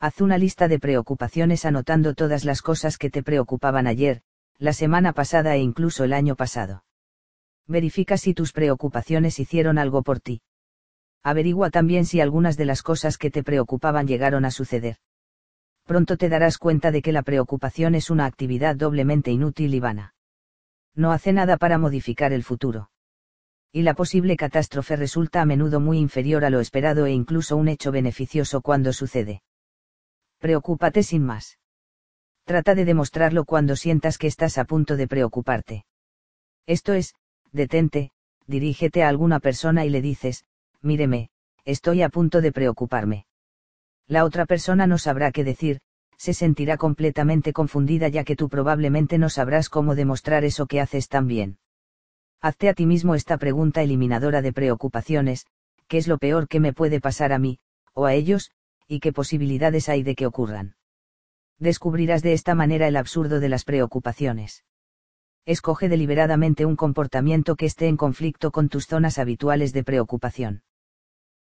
Haz una lista de preocupaciones anotando todas las cosas que te preocupaban ayer, la semana pasada e incluso el año pasado. Verifica si tus preocupaciones hicieron algo por ti. Averigua también si algunas de las cosas que te preocupaban llegaron a suceder. Pronto te darás cuenta de que la preocupación es una actividad doblemente inútil y vana. No hace nada para modificar el futuro. Y la posible catástrofe resulta a menudo muy inferior a lo esperado e incluso un hecho beneficioso cuando sucede. Preocúpate sin más. Trata de demostrarlo cuando sientas que estás a punto de preocuparte. Esto es, detente, dirígete a alguna persona y le dices, míreme, estoy a punto de preocuparme. La otra persona no sabrá qué decir, se sentirá completamente confundida ya que tú probablemente no sabrás cómo demostrar eso que haces tan bien. Hazte a ti mismo esta pregunta eliminadora de preocupaciones, ¿qué es lo peor que me puede pasar a mí, o a ellos, y qué posibilidades hay de que ocurran? Descubrirás de esta manera el absurdo de las preocupaciones. Escoge deliberadamente un comportamiento que esté en conflicto con tus zonas habituales de preocupación.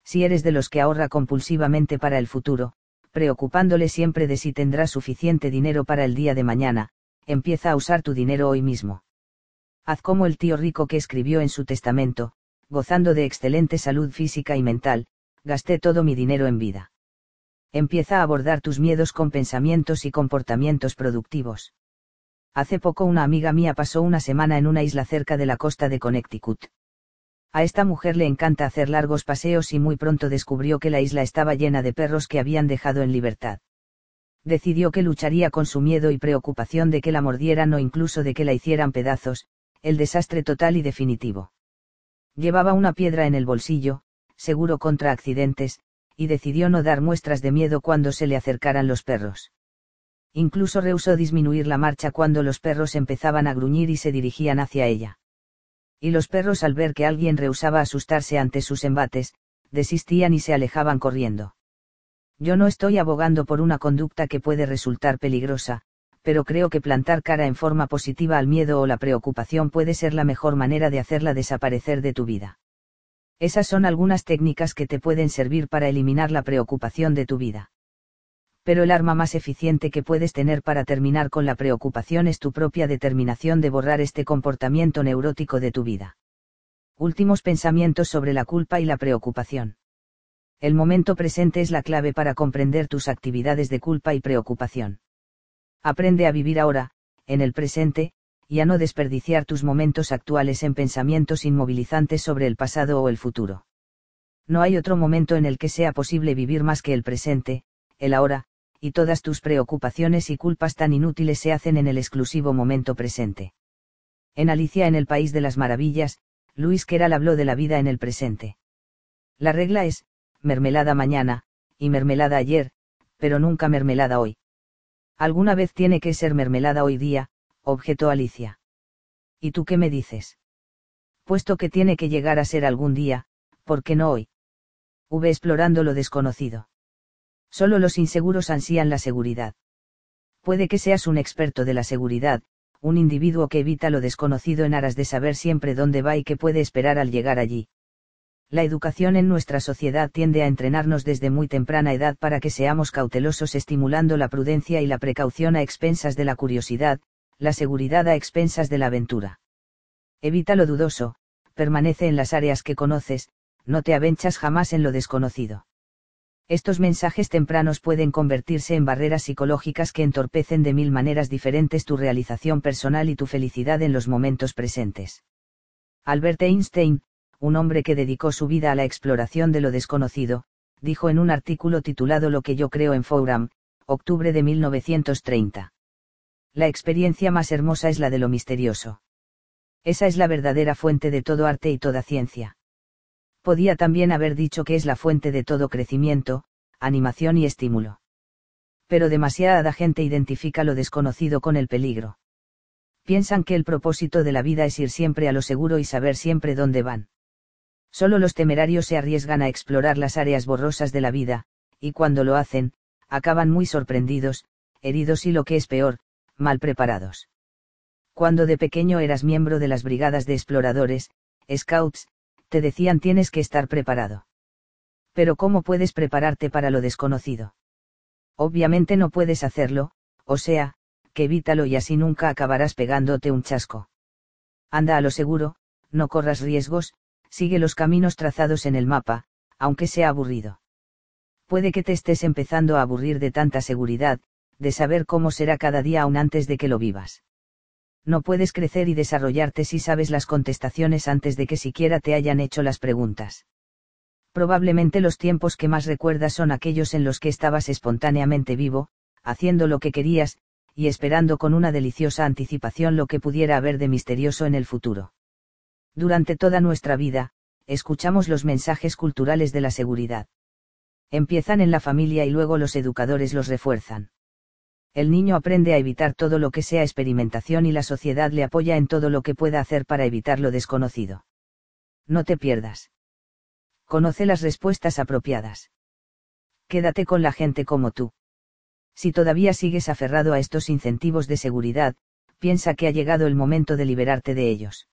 Si eres de los que ahorra compulsivamente para el futuro, preocupándole siempre de si tendrás suficiente dinero para el día de mañana, empieza a usar tu dinero hoy mismo. Haz como el tío rico que escribió en su testamento, gozando de excelente salud física y mental, gasté todo mi dinero en vida. Empieza a abordar tus miedos con pensamientos y comportamientos productivos. Hace poco una amiga mía pasó una semana en una isla cerca de la costa de Connecticut. A esta mujer le encanta hacer largos paseos y muy pronto descubrió que la isla estaba llena de perros que habían dejado en libertad. Decidió que lucharía con su miedo y preocupación de que la mordieran o incluso de que la hicieran pedazos, el desastre total y definitivo. Llevaba una piedra en el bolsillo, seguro contra accidentes, y decidió no dar muestras de miedo cuando se le acercaran los perros. Incluso rehusó disminuir la marcha cuando los perros empezaban a gruñir y se dirigían hacia ella y los perros al ver que alguien rehusaba asustarse ante sus embates, desistían y se alejaban corriendo. Yo no estoy abogando por una conducta que puede resultar peligrosa, pero creo que plantar cara en forma positiva al miedo o la preocupación puede ser la mejor manera de hacerla desaparecer de tu vida. Esas son algunas técnicas que te pueden servir para eliminar la preocupación de tu vida pero el arma más eficiente que puedes tener para terminar con la preocupación es tu propia determinación de borrar este comportamiento neurótico de tu vida. Últimos pensamientos sobre la culpa y la preocupación. El momento presente es la clave para comprender tus actividades de culpa y preocupación. Aprende a vivir ahora, en el presente, y a no desperdiciar tus momentos actuales en pensamientos inmovilizantes sobre el pasado o el futuro. No hay otro momento en el que sea posible vivir más que el presente, el ahora, y todas tus preocupaciones y culpas tan inútiles se hacen en el exclusivo momento presente. En Alicia en el País de las Maravillas, Luis Keral habló de la vida en el presente. La regla es, mermelada mañana, y mermelada ayer, pero nunca mermelada hoy. Alguna vez tiene que ser mermelada hoy día, objetó Alicia. ¿Y tú qué me dices? Puesto que tiene que llegar a ser algún día, ¿por qué no hoy? V explorando lo desconocido. Solo los inseguros ansían la seguridad. Puede que seas un experto de la seguridad, un individuo que evita lo desconocido en aras de saber siempre dónde va y qué puede esperar al llegar allí. La educación en nuestra sociedad tiende a entrenarnos desde muy temprana edad para que seamos cautelosos estimulando la prudencia y la precaución a expensas de la curiosidad, la seguridad a expensas de la aventura. Evita lo dudoso, permanece en las áreas que conoces, no te avenchas jamás en lo desconocido. Estos mensajes tempranos pueden convertirse en barreras psicológicas que entorpecen de mil maneras diferentes tu realización personal y tu felicidad en los momentos presentes. Albert Einstein, un hombre que dedicó su vida a la exploración de lo desconocido, dijo en un artículo titulado Lo que yo creo en Forum, octubre de 1930. La experiencia más hermosa es la de lo misterioso. Esa es la verdadera fuente de todo arte y toda ciencia podía también haber dicho que es la fuente de todo crecimiento, animación y estímulo. Pero demasiada gente identifica lo desconocido con el peligro. Piensan que el propósito de la vida es ir siempre a lo seguro y saber siempre dónde van. Solo los temerarios se arriesgan a explorar las áreas borrosas de la vida, y cuando lo hacen, acaban muy sorprendidos, heridos y lo que es peor, mal preparados. Cuando de pequeño eras miembro de las brigadas de exploradores, scouts, te decían tienes que estar preparado. Pero ¿cómo puedes prepararte para lo desconocido? Obviamente no puedes hacerlo, o sea, que evítalo y así nunca acabarás pegándote un chasco. Anda a lo seguro, no corras riesgos, sigue los caminos trazados en el mapa, aunque sea aburrido. Puede que te estés empezando a aburrir de tanta seguridad, de saber cómo será cada día aún antes de que lo vivas. No puedes crecer y desarrollarte si sabes las contestaciones antes de que siquiera te hayan hecho las preguntas. Probablemente los tiempos que más recuerdas son aquellos en los que estabas espontáneamente vivo, haciendo lo que querías, y esperando con una deliciosa anticipación lo que pudiera haber de misterioso en el futuro. Durante toda nuestra vida, escuchamos los mensajes culturales de la seguridad. Empiezan en la familia y luego los educadores los refuerzan. El niño aprende a evitar todo lo que sea experimentación y la sociedad le apoya en todo lo que pueda hacer para evitar lo desconocido. No te pierdas. Conoce las respuestas apropiadas. Quédate con la gente como tú. Si todavía sigues aferrado a estos incentivos de seguridad, piensa que ha llegado el momento de liberarte de ellos.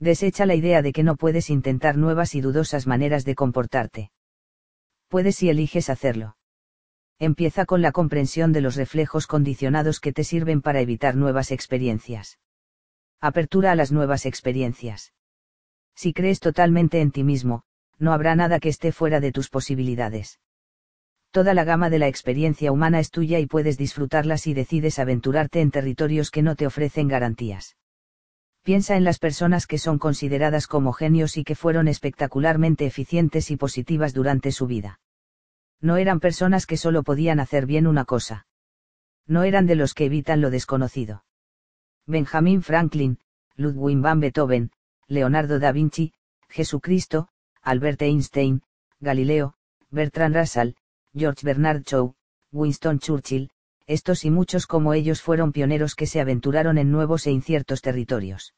Desecha la idea de que no puedes intentar nuevas y dudosas maneras de comportarte. Puedes si eliges hacerlo. Empieza con la comprensión de los reflejos condicionados que te sirven para evitar nuevas experiencias. Apertura a las nuevas experiencias. Si crees totalmente en ti mismo, no habrá nada que esté fuera de tus posibilidades. Toda la gama de la experiencia humana es tuya y puedes disfrutarla si decides aventurarte en territorios que no te ofrecen garantías. Piensa en las personas que son consideradas como genios y que fueron espectacularmente eficientes y positivas durante su vida. No eran personas que solo podían hacer bien una cosa. No eran de los que evitan lo desconocido. Benjamin Franklin, Ludwig van Beethoven, Leonardo da Vinci, Jesucristo, Albert Einstein, Galileo, Bertrand Russell, George Bernard Shaw, Winston Churchill, estos y muchos como ellos fueron pioneros que se aventuraron en nuevos e inciertos territorios.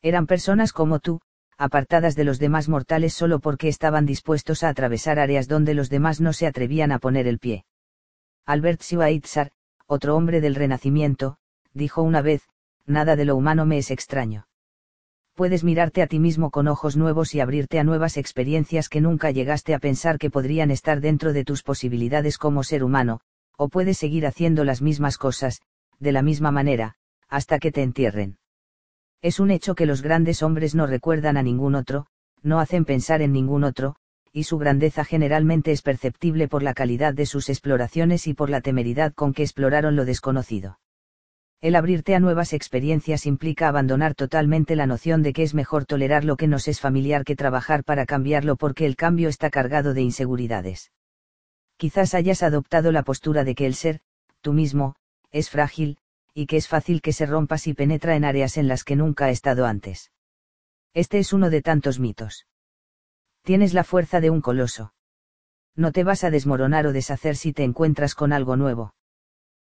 Eran personas como tú, apartadas de los demás mortales solo porque estaban dispuestos a atravesar áreas donde los demás no se atrevían a poner el pie. Albert Schweitzer, otro hombre del Renacimiento, dijo una vez, nada de lo humano me es extraño. Puedes mirarte a ti mismo con ojos nuevos y abrirte a nuevas experiencias que nunca llegaste a pensar que podrían estar dentro de tus posibilidades como ser humano, o puedes seguir haciendo las mismas cosas, de la misma manera, hasta que te entierren. Es un hecho que los grandes hombres no recuerdan a ningún otro, no hacen pensar en ningún otro, y su grandeza generalmente es perceptible por la calidad de sus exploraciones y por la temeridad con que exploraron lo desconocido. El abrirte a nuevas experiencias implica abandonar totalmente la noción de que es mejor tolerar lo que nos es familiar que trabajar para cambiarlo porque el cambio está cargado de inseguridades quizás hayas adoptado la postura de que el ser, tú mismo, es frágil, y que es fácil que se rompa si penetra en áreas en las que nunca ha estado antes. Este es uno de tantos mitos. Tienes la fuerza de un coloso. No te vas a desmoronar o deshacer si te encuentras con algo nuevo.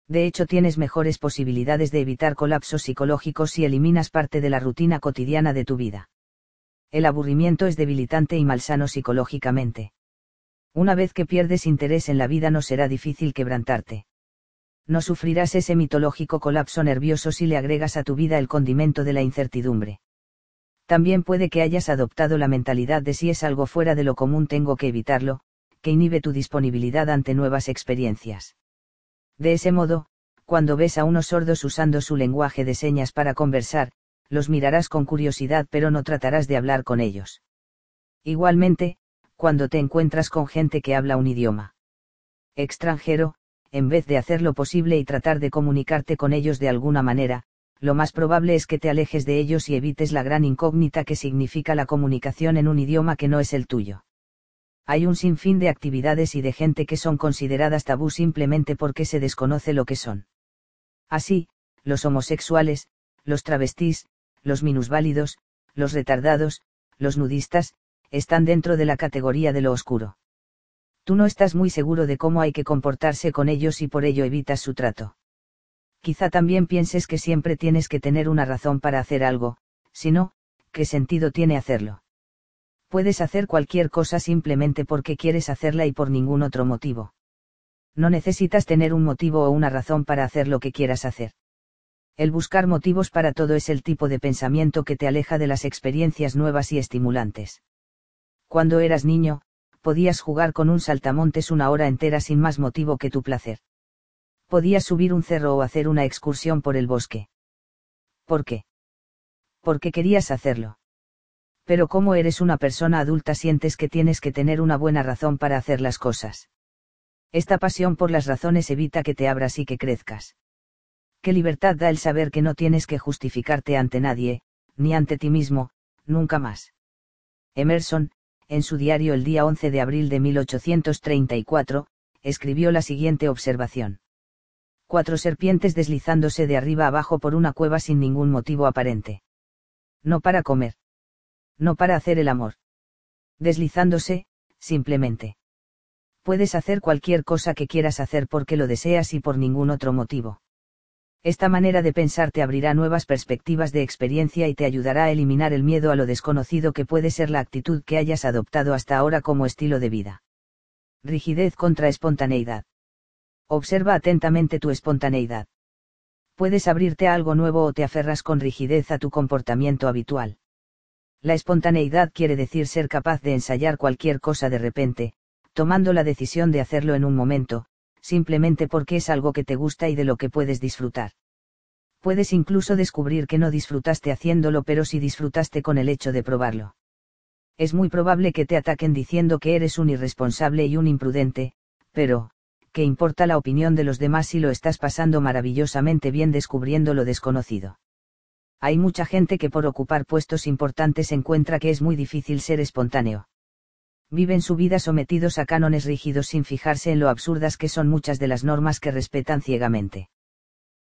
De hecho, tienes mejores posibilidades de evitar colapsos psicológicos si eliminas parte de la rutina cotidiana de tu vida. El aburrimiento es debilitante y malsano psicológicamente. Una vez que pierdes interés en la vida no será difícil quebrantarte. No sufrirás ese mitológico colapso nervioso si le agregas a tu vida el condimento de la incertidumbre. También puede que hayas adoptado la mentalidad de si es algo fuera de lo común tengo que evitarlo, que inhibe tu disponibilidad ante nuevas experiencias. De ese modo, cuando ves a unos sordos usando su lenguaje de señas para conversar, los mirarás con curiosidad pero no tratarás de hablar con ellos. Igualmente, cuando te encuentras con gente que habla un idioma extranjero, en vez de hacer lo posible y tratar de comunicarte con ellos de alguna manera, lo más probable es que te alejes de ellos y evites la gran incógnita que significa la comunicación en un idioma que no es el tuyo. Hay un sinfín de actividades y de gente que son consideradas tabú simplemente porque se desconoce lo que son. Así, los homosexuales, los travestís, los minusválidos, los retardados, los nudistas, están dentro de la categoría de lo oscuro. Tú no estás muy seguro de cómo hay que comportarse con ellos y por ello evitas su trato. Quizá también pienses que siempre tienes que tener una razón para hacer algo, si no, ¿qué sentido tiene hacerlo? Puedes hacer cualquier cosa simplemente porque quieres hacerla y por ningún otro motivo. No necesitas tener un motivo o una razón para hacer lo que quieras hacer. El buscar motivos para todo es el tipo de pensamiento que te aleja de las experiencias nuevas y estimulantes. Cuando eras niño, podías jugar con un saltamontes una hora entera sin más motivo que tu placer. Podías subir un cerro o hacer una excursión por el bosque. ¿Por qué? Porque querías hacerlo. Pero como eres una persona adulta sientes que tienes que tener una buena razón para hacer las cosas. Esta pasión por las razones evita que te abras y que crezcas. Qué libertad da el saber que no tienes que justificarte ante nadie, ni ante ti mismo, nunca más. Emerson, en su diario el día 11 de abril de 1834, escribió la siguiente observación. Cuatro serpientes deslizándose de arriba abajo por una cueva sin ningún motivo aparente. No para comer. No para hacer el amor. Deslizándose, simplemente. Puedes hacer cualquier cosa que quieras hacer porque lo deseas y por ningún otro motivo. Esta manera de pensar te abrirá nuevas perspectivas de experiencia y te ayudará a eliminar el miedo a lo desconocido que puede ser la actitud que hayas adoptado hasta ahora como estilo de vida. Rigidez contra espontaneidad. Observa atentamente tu espontaneidad. Puedes abrirte a algo nuevo o te aferras con rigidez a tu comportamiento habitual. La espontaneidad quiere decir ser capaz de ensayar cualquier cosa de repente, tomando la decisión de hacerlo en un momento, simplemente porque es algo que te gusta y de lo que puedes disfrutar. Puedes incluso descubrir que no disfrutaste haciéndolo pero sí disfrutaste con el hecho de probarlo. Es muy probable que te ataquen diciendo que eres un irresponsable y un imprudente, pero, ¿qué importa la opinión de los demás si lo estás pasando maravillosamente bien descubriendo lo desconocido? Hay mucha gente que por ocupar puestos importantes encuentra que es muy difícil ser espontáneo viven su vida sometidos a cánones rígidos sin fijarse en lo absurdas que son muchas de las normas que respetan ciegamente.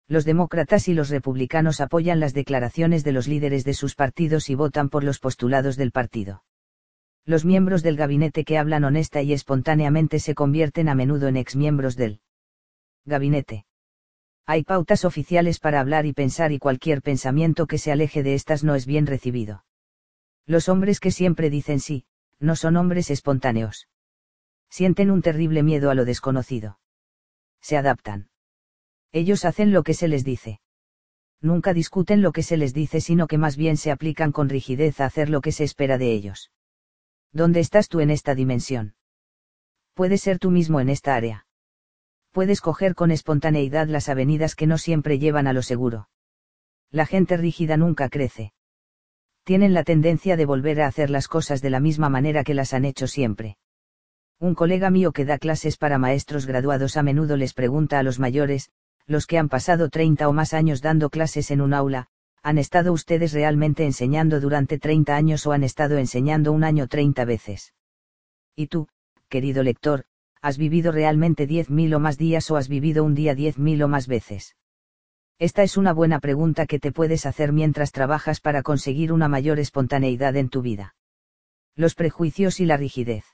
Los demócratas y los republicanos apoyan las declaraciones de los líderes de sus partidos y votan por los postulados del partido. Los miembros del gabinete que hablan honesta y espontáneamente se convierten a menudo en exmiembros del gabinete. Hay pautas oficiales para hablar y pensar y cualquier pensamiento que se aleje de estas no es bien recibido. Los hombres que siempre dicen sí, no son hombres espontáneos. Sienten un terrible miedo a lo desconocido. Se adaptan. Ellos hacen lo que se les dice. Nunca discuten lo que se les dice, sino que más bien se aplican con rigidez a hacer lo que se espera de ellos. ¿Dónde estás tú en esta dimensión? Puedes ser tú mismo en esta área. Puedes coger con espontaneidad las avenidas que no siempre llevan a lo seguro. La gente rígida nunca crece tienen la tendencia de volver a hacer las cosas de la misma manera que las han hecho siempre. Un colega mío que da clases para maestros graduados a menudo les pregunta a los mayores, los que han pasado 30 o más años dando clases en un aula, ¿han estado ustedes realmente enseñando durante 30 años o han estado enseñando un año 30 veces? Y tú, querido lector, ¿has vivido realmente 10.000 o más días o has vivido un día 10.000 o más veces? Esta es una buena pregunta que te puedes hacer mientras trabajas para conseguir una mayor espontaneidad en tu vida. Los prejuicios y la rigidez.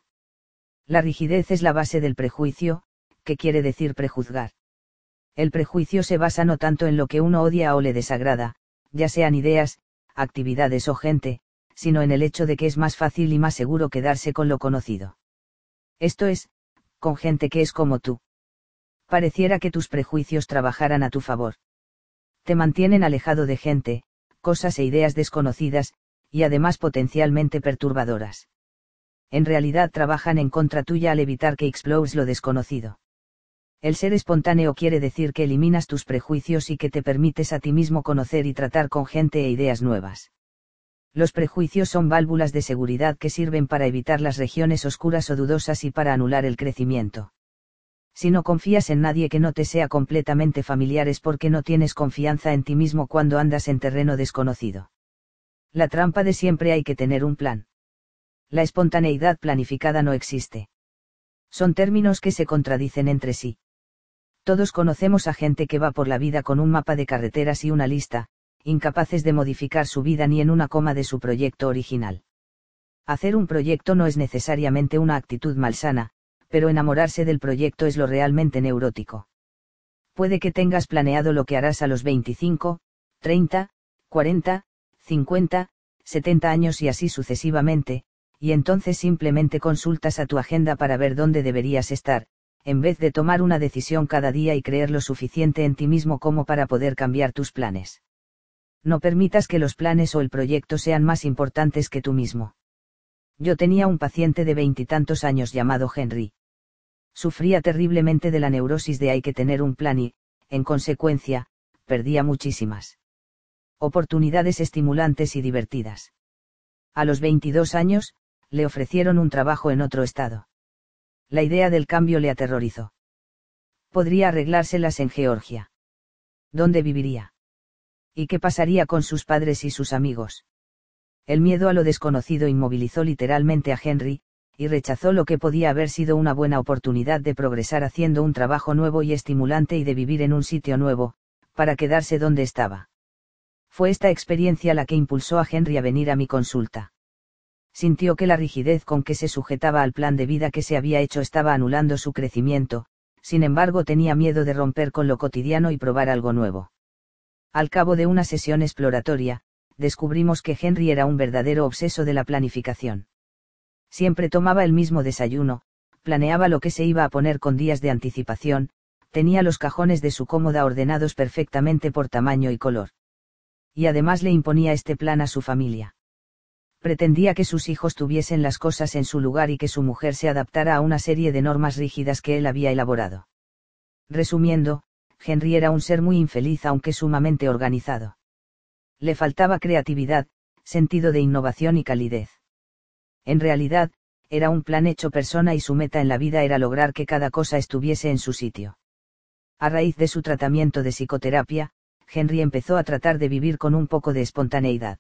La rigidez es la base del prejuicio, que quiere decir prejuzgar. El prejuicio se basa no tanto en lo que uno odia o le desagrada, ya sean ideas, actividades o gente, sino en el hecho de que es más fácil y más seguro quedarse con lo conocido. Esto es, con gente que es como tú. Pareciera que tus prejuicios trabajaran a tu favor te mantienen alejado de gente, cosas e ideas desconocidas, y además potencialmente perturbadoras. En realidad trabajan en contra tuya al evitar que explores lo desconocido. El ser espontáneo quiere decir que eliminas tus prejuicios y que te permites a ti mismo conocer y tratar con gente e ideas nuevas. Los prejuicios son válvulas de seguridad que sirven para evitar las regiones oscuras o dudosas y para anular el crecimiento. Si no confías en nadie que no te sea completamente familiar es porque no tienes confianza en ti mismo cuando andas en terreno desconocido. La trampa de siempre hay que tener un plan. La espontaneidad planificada no existe. Son términos que se contradicen entre sí. Todos conocemos a gente que va por la vida con un mapa de carreteras y una lista, incapaces de modificar su vida ni en una coma de su proyecto original. Hacer un proyecto no es necesariamente una actitud malsana, pero enamorarse del proyecto es lo realmente neurótico. Puede que tengas planeado lo que harás a los 25, 30, 40, 50, 70 años y así sucesivamente, y entonces simplemente consultas a tu agenda para ver dónde deberías estar, en vez de tomar una decisión cada día y creer lo suficiente en ti mismo como para poder cambiar tus planes. No permitas que los planes o el proyecto sean más importantes que tú mismo. Yo tenía un paciente de veintitantos años llamado Henry. Sufría terriblemente de la neurosis de hay que tener un plan y, en consecuencia, perdía muchísimas oportunidades estimulantes y divertidas. A los 22 años, le ofrecieron un trabajo en otro estado. La idea del cambio le aterrorizó. Podría arreglárselas en Georgia. ¿Dónde viviría? ¿Y qué pasaría con sus padres y sus amigos? El miedo a lo desconocido inmovilizó literalmente a Henry, y rechazó lo que podía haber sido una buena oportunidad de progresar haciendo un trabajo nuevo y estimulante y de vivir en un sitio nuevo, para quedarse donde estaba. Fue esta experiencia la que impulsó a Henry a venir a mi consulta. Sintió que la rigidez con que se sujetaba al plan de vida que se había hecho estaba anulando su crecimiento, sin embargo tenía miedo de romper con lo cotidiano y probar algo nuevo. Al cabo de una sesión exploratoria, descubrimos que Henry era un verdadero obseso de la planificación. Siempre tomaba el mismo desayuno, planeaba lo que se iba a poner con días de anticipación, tenía los cajones de su cómoda ordenados perfectamente por tamaño y color y además le imponía este plan a su familia. Pretendía que sus hijos tuviesen las cosas en su lugar y que su mujer se adaptara a una serie de normas rígidas que él había elaborado. Resumiendo, Henry era un ser muy infeliz aunque sumamente organizado. Le faltaba creatividad, sentido de innovación y calidez. En realidad, era un plan hecho persona y su meta en la vida era lograr que cada cosa estuviese en su sitio. A raíz de su tratamiento de psicoterapia, Henry empezó a tratar de vivir con un poco de espontaneidad.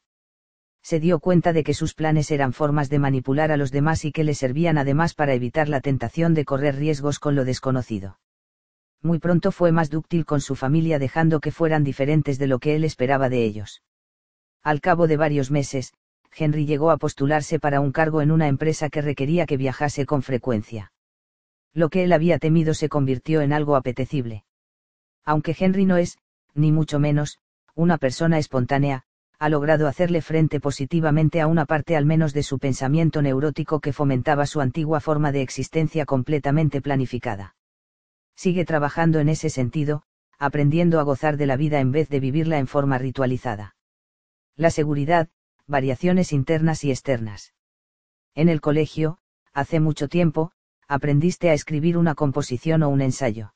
Se dio cuenta de que sus planes eran formas de manipular a los demás y que le servían además para evitar la tentación de correr riesgos con lo desconocido. Muy pronto fue más dúctil con su familia dejando que fueran diferentes de lo que él esperaba de ellos. Al cabo de varios meses, Henry llegó a postularse para un cargo en una empresa que requería que viajase con frecuencia. Lo que él había temido se convirtió en algo apetecible. Aunque Henry no es, ni mucho menos, una persona espontánea, ha logrado hacerle frente positivamente a una parte al menos de su pensamiento neurótico que fomentaba su antigua forma de existencia completamente planificada. Sigue trabajando en ese sentido, aprendiendo a gozar de la vida en vez de vivirla en forma ritualizada. La seguridad, variaciones internas y externas. En el colegio, hace mucho tiempo, aprendiste a escribir una composición o un ensayo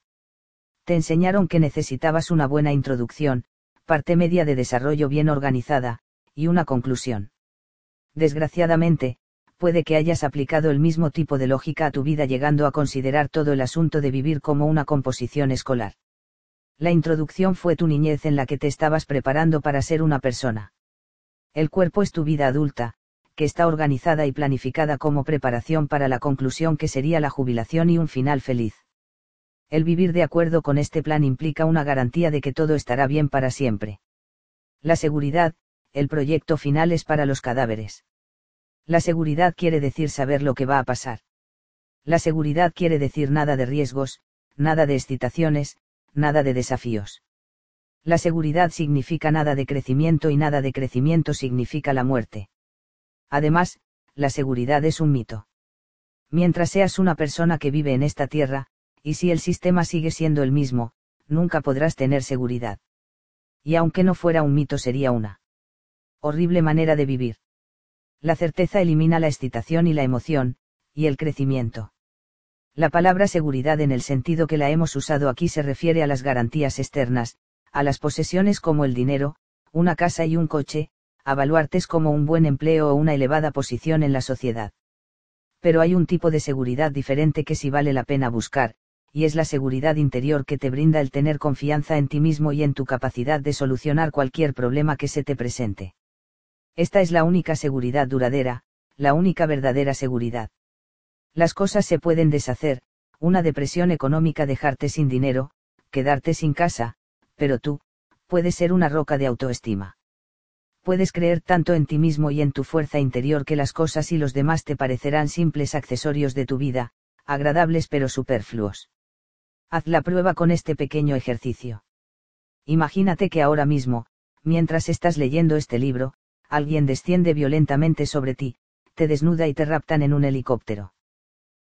te enseñaron que necesitabas una buena introducción, parte media de desarrollo bien organizada, y una conclusión. Desgraciadamente, puede que hayas aplicado el mismo tipo de lógica a tu vida llegando a considerar todo el asunto de vivir como una composición escolar. La introducción fue tu niñez en la que te estabas preparando para ser una persona. El cuerpo es tu vida adulta, que está organizada y planificada como preparación para la conclusión que sería la jubilación y un final feliz. El vivir de acuerdo con este plan implica una garantía de que todo estará bien para siempre. La seguridad, el proyecto final es para los cadáveres. La seguridad quiere decir saber lo que va a pasar. La seguridad quiere decir nada de riesgos, nada de excitaciones, nada de desafíos. La seguridad significa nada de crecimiento y nada de crecimiento significa la muerte. Además, la seguridad es un mito. Mientras seas una persona que vive en esta tierra, y si el sistema sigue siendo el mismo, nunca podrás tener seguridad. Y aunque no fuera un mito sería una horrible manera de vivir. La certeza elimina la excitación y la emoción, y el crecimiento. La palabra seguridad en el sentido que la hemos usado aquí se refiere a las garantías externas, a las posesiones como el dinero, una casa y un coche, a como un buen empleo o una elevada posición en la sociedad. Pero hay un tipo de seguridad diferente que sí vale la pena buscar, y es la seguridad interior que te brinda el tener confianza en ti mismo y en tu capacidad de solucionar cualquier problema que se te presente. Esta es la única seguridad duradera, la única verdadera seguridad. Las cosas se pueden deshacer, una depresión económica dejarte sin dinero, quedarte sin casa, pero tú, puedes ser una roca de autoestima. Puedes creer tanto en ti mismo y en tu fuerza interior que las cosas y los demás te parecerán simples accesorios de tu vida, agradables pero superfluos. Haz la prueba con este pequeño ejercicio. Imagínate que ahora mismo, mientras estás leyendo este libro, alguien desciende violentamente sobre ti, te desnuda y te raptan en un helicóptero.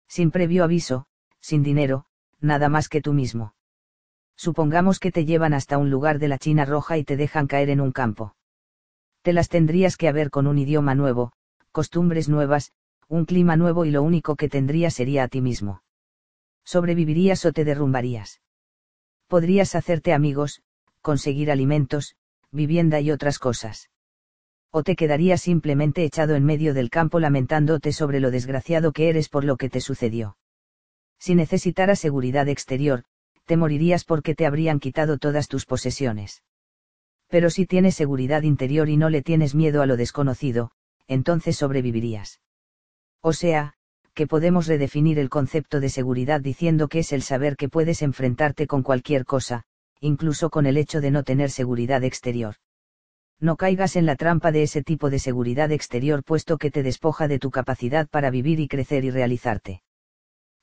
Sin previo aviso, sin dinero, nada más que tú mismo. Supongamos que te llevan hasta un lugar de la China roja y te dejan caer en un campo. Te las tendrías que haber con un idioma nuevo, costumbres nuevas, un clima nuevo y lo único que tendrías sería a ti mismo sobrevivirías o te derrumbarías. Podrías hacerte amigos, conseguir alimentos, vivienda y otras cosas. O te quedarías simplemente echado en medio del campo lamentándote sobre lo desgraciado que eres por lo que te sucedió. Si necesitaras seguridad exterior, te morirías porque te habrían quitado todas tus posesiones. Pero si tienes seguridad interior y no le tienes miedo a lo desconocido, entonces sobrevivirías. O sea, que podemos redefinir el concepto de seguridad diciendo que es el saber que puedes enfrentarte con cualquier cosa, incluso con el hecho de no tener seguridad exterior. No caigas en la trampa de ese tipo de seguridad exterior puesto que te despoja de tu capacidad para vivir y crecer y realizarte.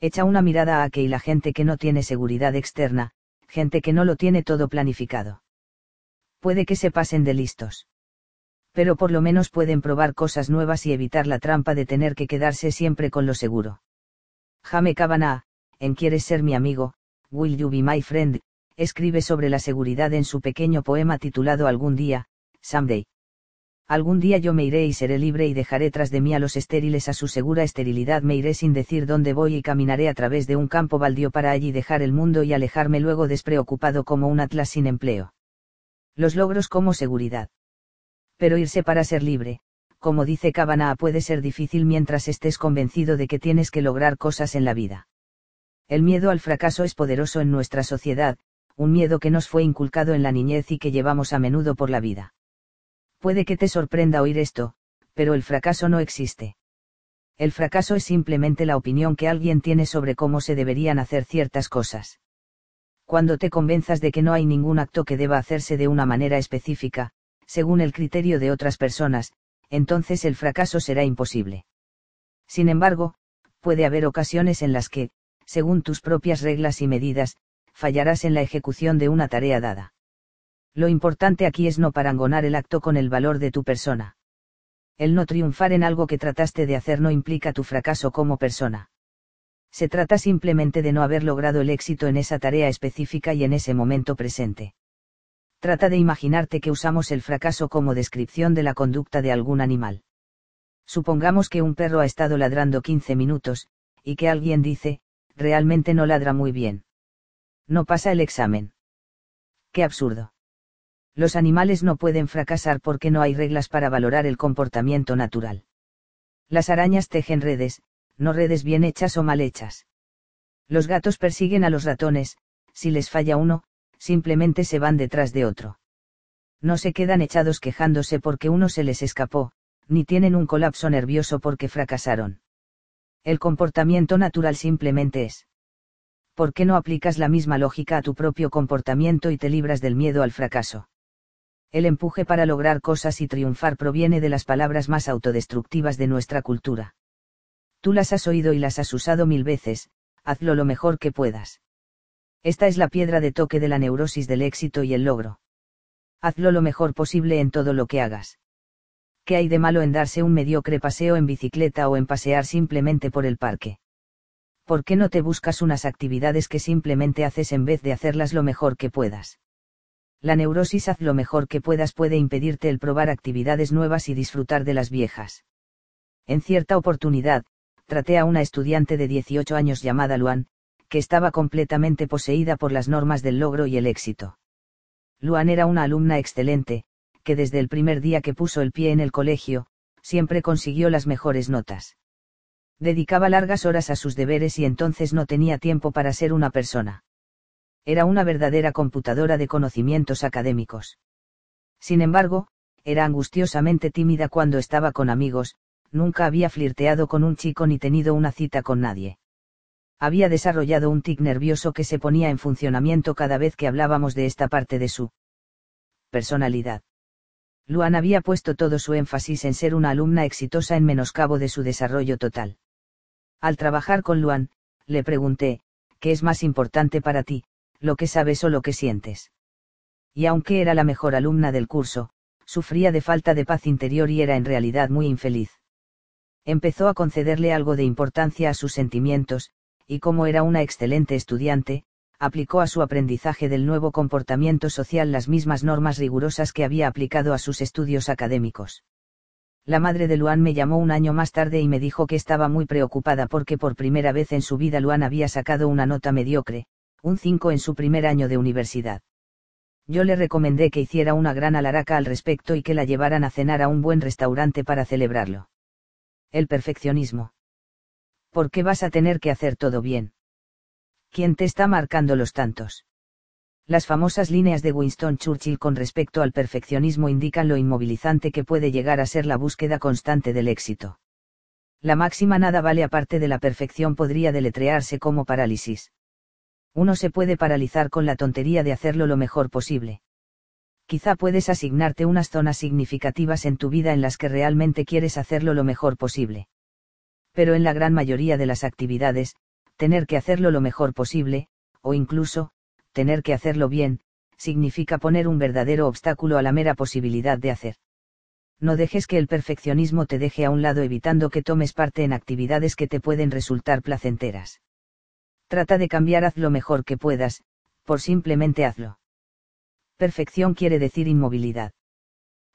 Echa una mirada a aquella la gente que no tiene seguridad externa, gente que no lo tiene todo planificado. Puede que se pasen de listos pero por lo menos pueden probar cosas nuevas y evitar la trampa de tener que quedarse siempre con lo seguro. Jame Kavanagh, en Quieres ser mi amigo, Will You Be My Friend, escribe sobre la seguridad en su pequeño poema titulado Algún día, Someday. Algún día yo me iré y seré libre y dejaré tras de mí a los estériles a su segura esterilidad me iré sin decir dónde voy y caminaré a través de un campo baldío para allí dejar el mundo y alejarme luego despreocupado como un atlas sin empleo. Los logros como seguridad pero irse para ser libre, como dice Kavanagh puede ser difícil mientras estés convencido de que tienes que lograr cosas en la vida. El miedo al fracaso es poderoso en nuestra sociedad, un miedo que nos fue inculcado en la niñez y que llevamos a menudo por la vida. Puede que te sorprenda oír esto, pero el fracaso no existe. El fracaso es simplemente la opinión que alguien tiene sobre cómo se deberían hacer ciertas cosas. Cuando te convenzas de que no hay ningún acto que deba hacerse de una manera específica, según el criterio de otras personas, entonces el fracaso será imposible. Sin embargo, puede haber ocasiones en las que, según tus propias reglas y medidas, fallarás en la ejecución de una tarea dada. Lo importante aquí es no parangonar el acto con el valor de tu persona. El no triunfar en algo que trataste de hacer no implica tu fracaso como persona. Se trata simplemente de no haber logrado el éxito en esa tarea específica y en ese momento presente. Trata de imaginarte que usamos el fracaso como descripción de la conducta de algún animal. Supongamos que un perro ha estado ladrando 15 minutos, y que alguien dice, realmente no ladra muy bien. No pasa el examen. Qué absurdo. Los animales no pueden fracasar porque no hay reglas para valorar el comportamiento natural. Las arañas tejen redes, no redes bien hechas o mal hechas. Los gatos persiguen a los ratones, si les falla uno, simplemente se van detrás de otro. No se quedan echados quejándose porque uno se les escapó, ni tienen un colapso nervioso porque fracasaron. El comportamiento natural simplemente es. ¿Por qué no aplicas la misma lógica a tu propio comportamiento y te libras del miedo al fracaso? El empuje para lograr cosas y triunfar proviene de las palabras más autodestructivas de nuestra cultura. Tú las has oído y las has usado mil veces, hazlo lo mejor que puedas. Esta es la piedra de toque de la neurosis del éxito y el logro. Hazlo lo mejor posible en todo lo que hagas. ¿Qué hay de malo en darse un mediocre paseo en bicicleta o en pasear simplemente por el parque? ¿Por qué no te buscas unas actividades que simplemente haces en vez de hacerlas lo mejor que puedas? La neurosis haz lo mejor que puedas puede impedirte el probar actividades nuevas y disfrutar de las viejas. En cierta oportunidad, traté a una estudiante de 18 años llamada Luan, que estaba completamente poseída por las normas del logro y el éxito. Luan era una alumna excelente, que desde el primer día que puso el pie en el colegio, siempre consiguió las mejores notas. Dedicaba largas horas a sus deberes y entonces no tenía tiempo para ser una persona. Era una verdadera computadora de conocimientos académicos. Sin embargo, era angustiosamente tímida cuando estaba con amigos, nunca había flirteado con un chico ni tenido una cita con nadie había desarrollado un tic nervioso que se ponía en funcionamiento cada vez que hablábamos de esta parte de su personalidad. Luan había puesto todo su énfasis en ser una alumna exitosa en menoscabo de su desarrollo total. Al trabajar con Luan, le pregunté, ¿qué es más importante para ti, lo que sabes o lo que sientes? Y aunque era la mejor alumna del curso, sufría de falta de paz interior y era en realidad muy infeliz. Empezó a concederle algo de importancia a sus sentimientos, y como era una excelente estudiante, aplicó a su aprendizaje del nuevo comportamiento social las mismas normas rigurosas que había aplicado a sus estudios académicos. La madre de Luan me llamó un año más tarde y me dijo que estaba muy preocupada porque por primera vez en su vida Luan había sacado una nota mediocre, un 5 en su primer año de universidad. Yo le recomendé que hiciera una gran alaraca al respecto y que la llevaran a cenar a un buen restaurante para celebrarlo. El perfeccionismo. ¿Por qué vas a tener que hacer todo bien? ¿Quién te está marcando los tantos? Las famosas líneas de Winston Churchill con respecto al perfeccionismo indican lo inmovilizante que puede llegar a ser la búsqueda constante del éxito. La máxima nada vale aparte de la perfección podría deletrearse como parálisis. Uno se puede paralizar con la tontería de hacerlo lo mejor posible. Quizá puedes asignarte unas zonas significativas en tu vida en las que realmente quieres hacerlo lo mejor posible. Pero en la gran mayoría de las actividades, tener que hacerlo lo mejor posible, o incluso, tener que hacerlo bien, significa poner un verdadero obstáculo a la mera posibilidad de hacer. No dejes que el perfeccionismo te deje a un lado evitando que tomes parte en actividades que te pueden resultar placenteras. Trata de cambiar haz lo mejor que puedas, por simplemente hazlo. Perfección quiere decir inmovilidad.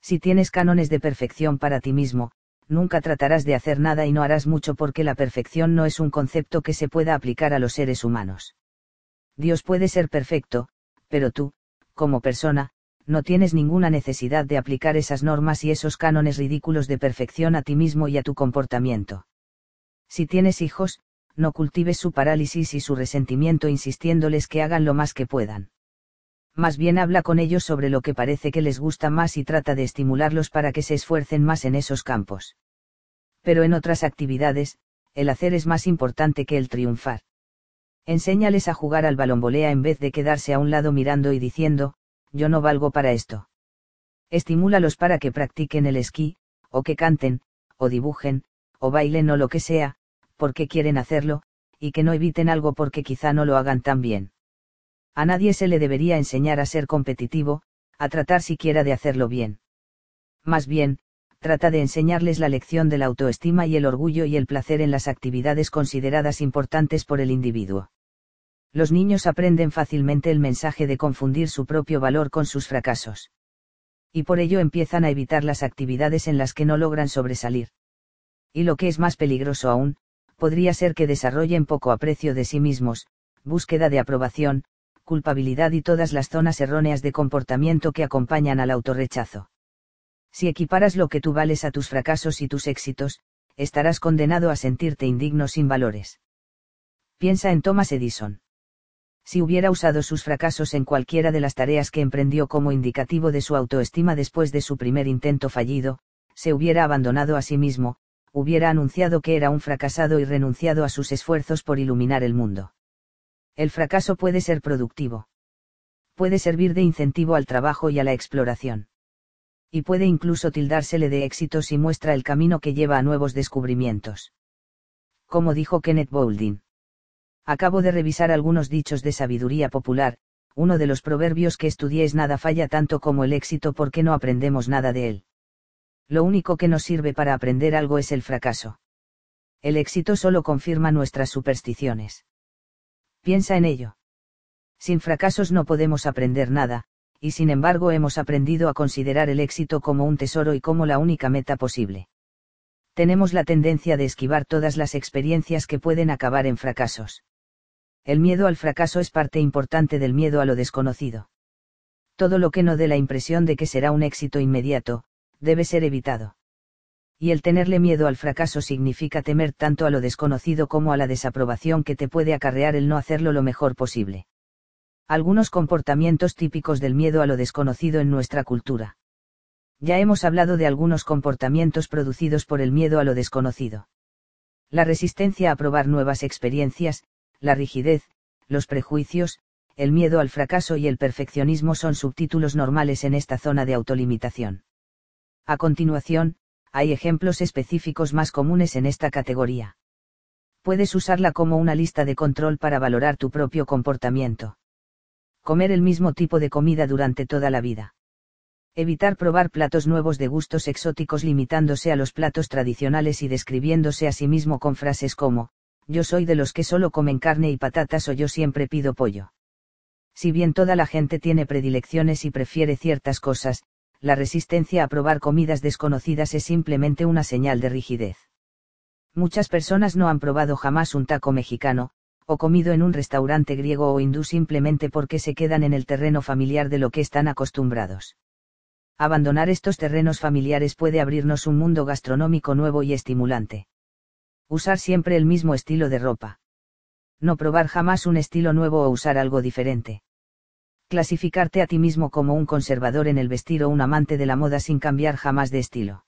Si tienes cánones de perfección para ti mismo, nunca tratarás de hacer nada y no harás mucho porque la perfección no es un concepto que se pueda aplicar a los seres humanos. Dios puede ser perfecto, pero tú, como persona, no tienes ninguna necesidad de aplicar esas normas y esos cánones ridículos de perfección a ti mismo y a tu comportamiento. Si tienes hijos, no cultives su parálisis y su resentimiento insistiéndoles que hagan lo más que puedan. Más bien habla con ellos sobre lo que parece que les gusta más y trata de estimularlos para que se esfuercen más en esos campos. Pero en otras actividades, el hacer es más importante que el triunfar. Enséñales a jugar al balonbolea en vez de quedarse a un lado mirando y diciendo, yo no valgo para esto. Estimúlalos para que practiquen el esquí, o que canten, o dibujen, o bailen o lo que sea, porque quieren hacerlo, y que no eviten algo porque quizá no lo hagan tan bien. A nadie se le debería enseñar a ser competitivo, a tratar siquiera de hacerlo bien. Más bien, trata de enseñarles la lección de la autoestima y el orgullo y el placer en las actividades consideradas importantes por el individuo. Los niños aprenden fácilmente el mensaje de confundir su propio valor con sus fracasos. Y por ello empiezan a evitar las actividades en las que no logran sobresalir. Y lo que es más peligroso aún, podría ser que desarrollen poco aprecio de sí mismos, búsqueda de aprobación, culpabilidad y todas las zonas erróneas de comportamiento que acompañan al autorrechazo. Si equiparas lo que tú vales a tus fracasos y tus éxitos, estarás condenado a sentirte indigno sin valores. Piensa en Thomas Edison. Si hubiera usado sus fracasos en cualquiera de las tareas que emprendió como indicativo de su autoestima después de su primer intento fallido, se hubiera abandonado a sí mismo, hubiera anunciado que era un fracasado y renunciado a sus esfuerzos por iluminar el mundo. El fracaso puede ser productivo. Puede servir de incentivo al trabajo y a la exploración y puede incluso tildársele de éxito si muestra el camino que lleva a nuevos descubrimientos. Como dijo Kenneth Boulding. Acabo de revisar algunos dichos de sabiduría popular, uno de los proverbios que estudié es nada falla tanto como el éxito porque no aprendemos nada de él. Lo único que nos sirve para aprender algo es el fracaso. El éxito solo confirma nuestras supersticiones. Piensa en ello. Sin fracasos no podemos aprender nada, y sin embargo hemos aprendido a considerar el éxito como un tesoro y como la única meta posible. Tenemos la tendencia de esquivar todas las experiencias que pueden acabar en fracasos. El miedo al fracaso es parte importante del miedo a lo desconocido. Todo lo que no dé la impresión de que será un éxito inmediato, debe ser evitado. Y el tenerle miedo al fracaso significa temer tanto a lo desconocido como a la desaprobación que te puede acarrear el no hacerlo lo mejor posible algunos comportamientos típicos del miedo a lo desconocido en nuestra cultura. Ya hemos hablado de algunos comportamientos producidos por el miedo a lo desconocido. La resistencia a probar nuevas experiencias, la rigidez, los prejuicios, el miedo al fracaso y el perfeccionismo son subtítulos normales en esta zona de autolimitación. A continuación, hay ejemplos específicos más comunes en esta categoría. Puedes usarla como una lista de control para valorar tu propio comportamiento comer el mismo tipo de comida durante toda la vida. Evitar probar platos nuevos de gustos exóticos limitándose a los platos tradicionales y describiéndose a sí mismo con frases como, yo soy de los que solo comen carne y patatas o yo siempre pido pollo. Si bien toda la gente tiene predilecciones y prefiere ciertas cosas, la resistencia a probar comidas desconocidas es simplemente una señal de rigidez. Muchas personas no han probado jamás un taco mexicano, o comido en un restaurante griego o hindú simplemente porque se quedan en el terreno familiar de lo que están acostumbrados. Abandonar estos terrenos familiares puede abrirnos un mundo gastronómico nuevo y estimulante. Usar siempre el mismo estilo de ropa. No probar jamás un estilo nuevo o usar algo diferente. Clasificarte a ti mismo como un conservador en el vestir o un amante de la moda sin cambiar jamás de estilo.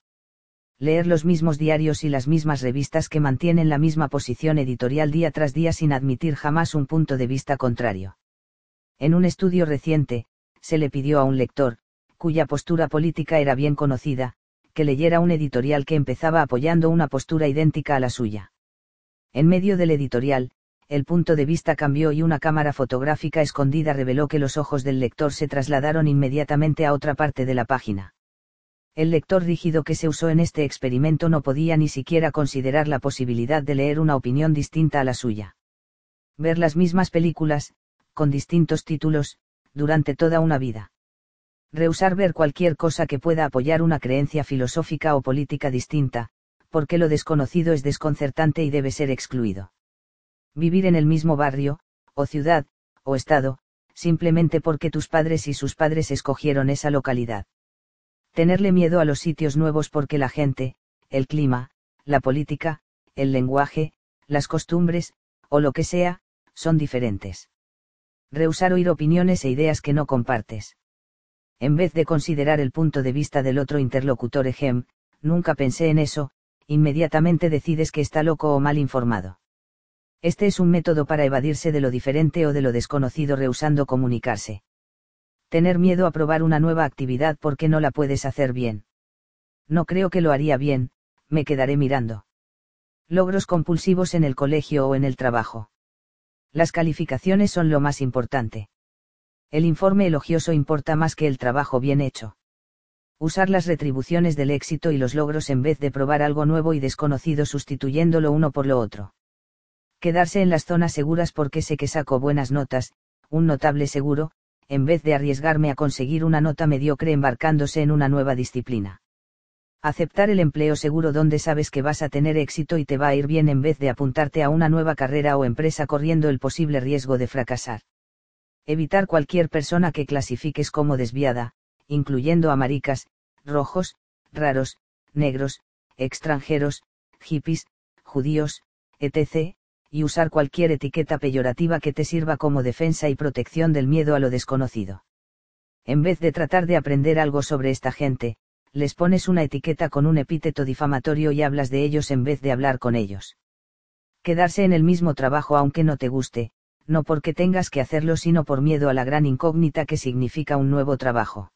Leer los mismos diarios y las mismas revistas que mantienen la misma posición editorial día tras día sin admitir jamás un punto de vista contrario. En un estudio reciente, se le pidió a un lector, cuya postura política era bien conocida, que leyera un editorial que empezaba apoyando una postura idéntica a la suya. En medio del editorial, el punto de vista cambió y una cámara fotográfica escondida reveló que los ojos del lector se trasladaron inmediatamente a otra parte de la página. El lector rígido que se usó en este experimento no podía ni siquiera considerar la posibilidad de leer una opinión distinta a la suya. Ver las mismas películas, con distintos títulos, durante toda una vida. Rehusar ver cualquier cosa que pueda apoyar una creencia filosófica o política distinta, porque lo desconocido es desconcertante y debe ser excluido vivir en el mismo barrio, o ciudad, o estado, simplemente porque tus padres y sus padres escogieron esa localidad. Tenerle miedo a los sitios nuevos porque la gente, el clima, la política, el lenguaje, las costumbres, o lo que sea, son diferentes. Rehusar oír opiniones e ideas que no compartes. En vez de considerar el punto de vista del otro interlocutor ejem, nunca pensé en eso, inmediatamente decides que está loco o mal informado. Este es un método para evadirse de lo diferente o de lo desconocido rehusando comunicarse. Tener miedo a probar una nueva actividad porque no la puedes hacer bien. No creo que lo haría bien, me quedaré mirando. Logros compulsivos en el colegio o en el trabajo. Las calificaciones son lo más importante. El informe elogioso importa más que el trabajo bien hecho. Usar las retribuciones del éxito y los logros en vez de probar algo nuevo y desconocido sustituyéndolo uno por lo otro quedarse en las zonas seguras porque sé que saco buenas notas, un notable seguro, en vez de arriesgarme a conseguir una nota mediocre embarcándose en una nueva disciplina. Aceptar el empleo seguro donde sabes que vas a tener éxito y te va a ir bien en vez de apuntarte a una nueva carrera o empresa corriendo el posible riesgo de fracasar. Evitar cualquier persona que clasifiques como desviada, incluyendo a maricas, rojos, raros, negros, extranjeros, hippies, judíos, etc., y usar cualquier etiqueta peyorativa que te sirva como defensa y protección del miedo a lo desconocido. En vez de tratar de aprender algo sobre esta gente, les pones una etiqueta con un epíteto difamatorio y hablas de ellos en vez de hablar con ellos. Quedarse en el mismo trabajo aunque no te guste, no porque tengas que hacerlo sino por miedo a la gran incógnita que significa un nuevo trabajo.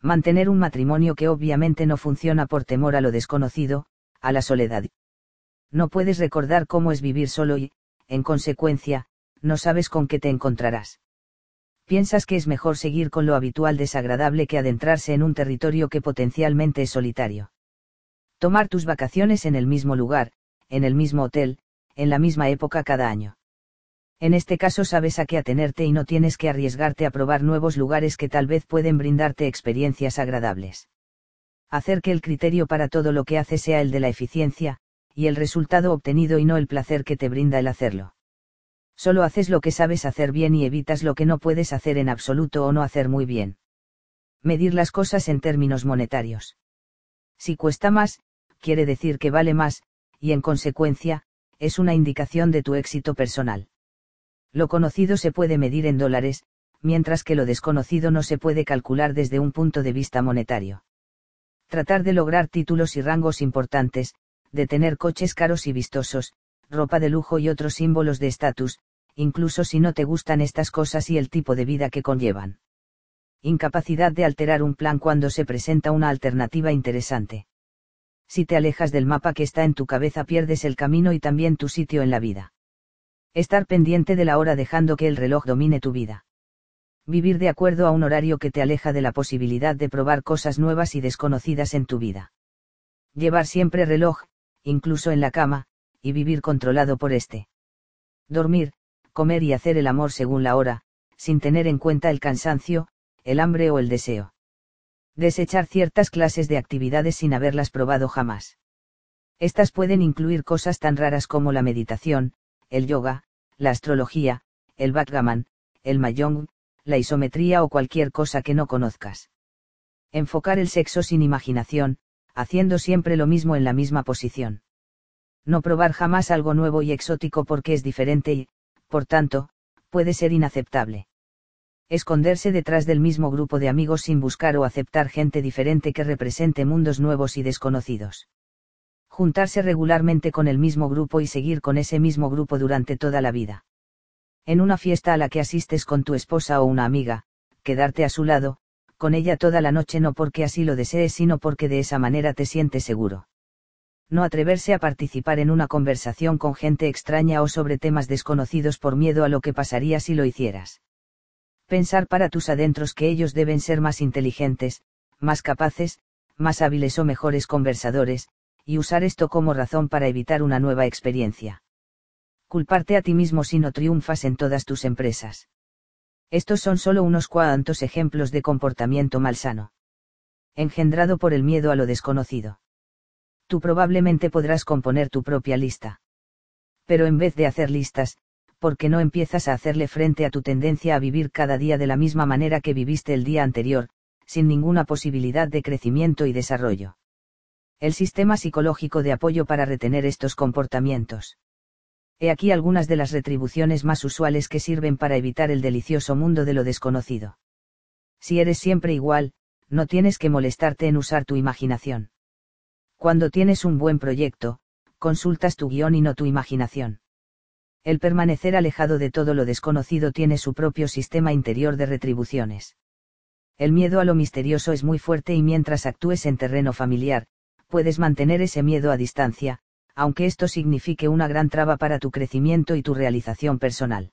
Mantener un matrimonio que obviamente no funciona por temor a lo desconocido, a la soledad no puedes recordar cómo es vivir solo y, en consecuencia, no sabes con qué te encontrarás. Piensas que es mejor seguir con lo habitual desagradable que adentrarse en un territorio que potencialmente es solitario. Tomar tus vacaciones en el mismo lugar, en el mismo hotel, en la misma época cada año. En este caso sabes a qué atenerte y no tienes que arriesgarte a probar nuevos lugares que tal vez pueden brindarte experiencias agradables. Hacer que el criterio para todo lo que haces sea el de la eficiencia, y el resultado obtenido y no el placer que te brinda el hacerlo. Solo haces lo que sabes hacer bien y evitas lo que no puedes hacer en absoluto o no hacer muy bien. Medir las cosas en términos monetarios. Si cuesta más, quiere decir que vale más, y en consecuencia, es una indicación de tu éxito personal. Lo conocido se puede medir en dólares, mientras que lo desconocido no se puede calcular desde un punto de vista monetario. Tratar de lograr títulos y rangos importantes, de tener coches caros y vistosos, ropa de lujo y otros símbolos de estatus, incluso si no te gustan estas cosas y el tipo de vida que conllevan. Incapacidad de alterar un plan cuando se presenta una alternativa interesante. Si te alejas del mapa que está en tu cabeza pierdes el camino y también tu sitio en la vida. Estar pendiente de la hora dejando que el reloj domine tu vida. Vivir de acuerdo a un horario que te aleja de la posibilidad de probar cosas nuevas y desconocidas en tu vida. Llevar siempre reloj, incluso en la cama, y vivir controlado por éste. Dormir, comer y hacer el amor según la hora, sin tener en cuenta el cansancio, el hambre o el deseo. Desechar ciertas clases de actividades sin haberlas probado jamás. Estas pueden incluir cosas tan raras como la meditación, el yoga, la astrología, el backgammon, el mahjong, la isometría o cualquier cosa que no conozcas. Enfocar el sexo sin imaginación, haciendo siempre lo mismo en la misma posición. No probar jamás algo nuevo y exótico porque es diferente y, por tanto, puede ser inaceptable. Esconderse detrás del mismo grupo de amigos sin buscar o aceptar gente diferente que represente mundos nuevos y desconocidos. Juntarse regularmente con el mismo grupo y seguir con ese mismo grupo durante toda la vida. En una fiesta a la que asistes con tu esposa o una amiga, quedarte a su lado, con ella toda la noche no porque así lo desees, sino porque de esa manera te sientes seguro. No atreverse a participar en una conversación con gente extraña o sobre temas desconocidos por miedo a lo que pasaría si lo hicieras. Pensar para tus adentros que ellos deben ser más inteligentes, más capaces, más hábiles o mejores conversadores, y usar esto como razón para evitar una nueva experiencia. Culparte a ti mismo si no triunfas en todas tus empresas. Estos son solo unos cuantos ejemplos de comportamiento malsano. Engendrado por el miedo a lo desconocido. Tú probablemente podrás componer tu propia lista. Pero en vez de hacer listas, ¿por qué no empiezas a hacerle frente a tu tendencia a vivir cada día de la misma manera que viviste el día anterior, sin ninguna posibilidad de crecimiento y desarrollo? El sistema psicológico de apoyo para retener estos comportamientos. He aquí algunas de las retribuciones más usuales que sirven para evitar el delicioso mundo de lo desconocido. Si eres siempre igual, no tienes que molestarte en usar tu imaginación. Cuando tienes un buen proyecto, consultas tu guion y no tu imaginación. El permanecer alejado de todo lo desconocido tiene su propio sistema interior de retribuciones. El miedo a lo misterioso es muy fuerte y mientras actúes en terreno familiar, puedes mantener ese miedo a distancia, aunque esto signifique una gran traba para tu crecimiento y tu realización personal.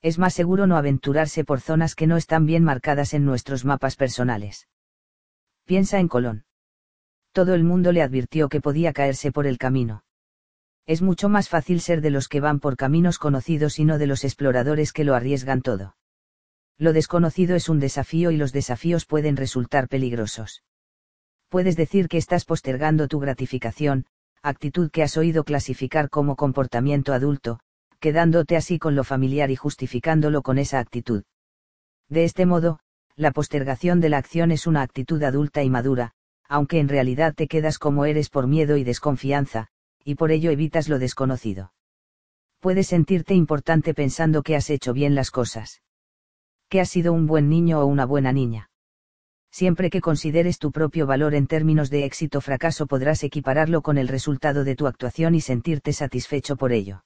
Es más seguro no aventurarse por zonas que no están bien marcadas en nuestros mapas personales. Piensa en Colón. Todo el mundo le advirtió que podía caerse por el camino. Es mucho más fácil ser de los que van por caminos conocidos y no de los exploradores que lo arriesgan todo. Lo desconocido es un desafío y los desafíos pueden resultar peligrosos. Puedes decir que estás postergando tu gratificación, actitud que has oído clasificar como comportamiento adulto, quedándote así con lo familiar y justificándolo con esa actitud. De este modo, la postergación de la acción es una actitud adulta y madura, aunque en realidad te quedas como eres por miedo y desconfianza, y por ello evitas lo desconocido. Puedes sentirte importante pensando que has hecho bien las cosas. Que has sido un buen niño o una buena niña siempre que consideres tu propio valor en términos de éxito fracaso podrás equipararlo con el resultado de tu actuación y sentirte satisfecho por ello.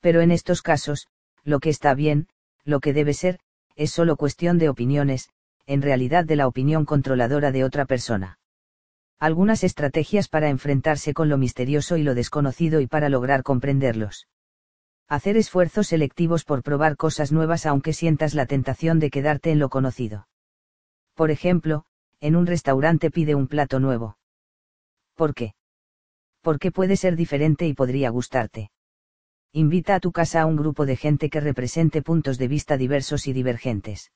Pero en estos casos, lo que está bien, lo que debe ser, es solo cuestión de opiniones, en realidad de la opinión controladora de otra persona. Algunas estrategias para enfrentarse con lo misterioso y lo desconocido y para lograr comprenderlos. Hacer esfuerzos selectivos por probar cosas nuevas aunque sientas la tentación de quedarte en lo conocido por ejemplo, en un restaurante pide un plato nuevo. ¿Por qué? Porque puede ser diferente y podría gustarte. Invita a tu casa a un grupo de gente que represente puntos de vista diversos y divergentes.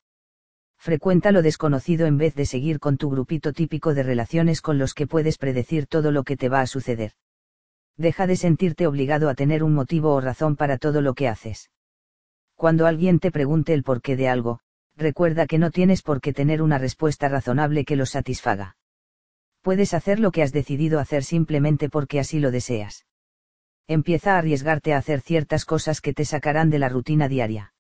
Frecuenta lo desconocido en vez de seguir con tu grupito típico de relaciones con los que puedes predecir todo lo que te va a suceder. Deja de sentirte obligado a tener un motivo o razón para todo lo que haces. Cuando alguien te pregunte el porqué de algo, recuerda que no tienes por qué tener una respuesta razonable que los satisfaga. Puedes hacer lo que has decidido hacer simplemente porque así lo deseas. Empieza a arriesgarte a hacer ciertas cosas que te sacarán de la rutina diaria.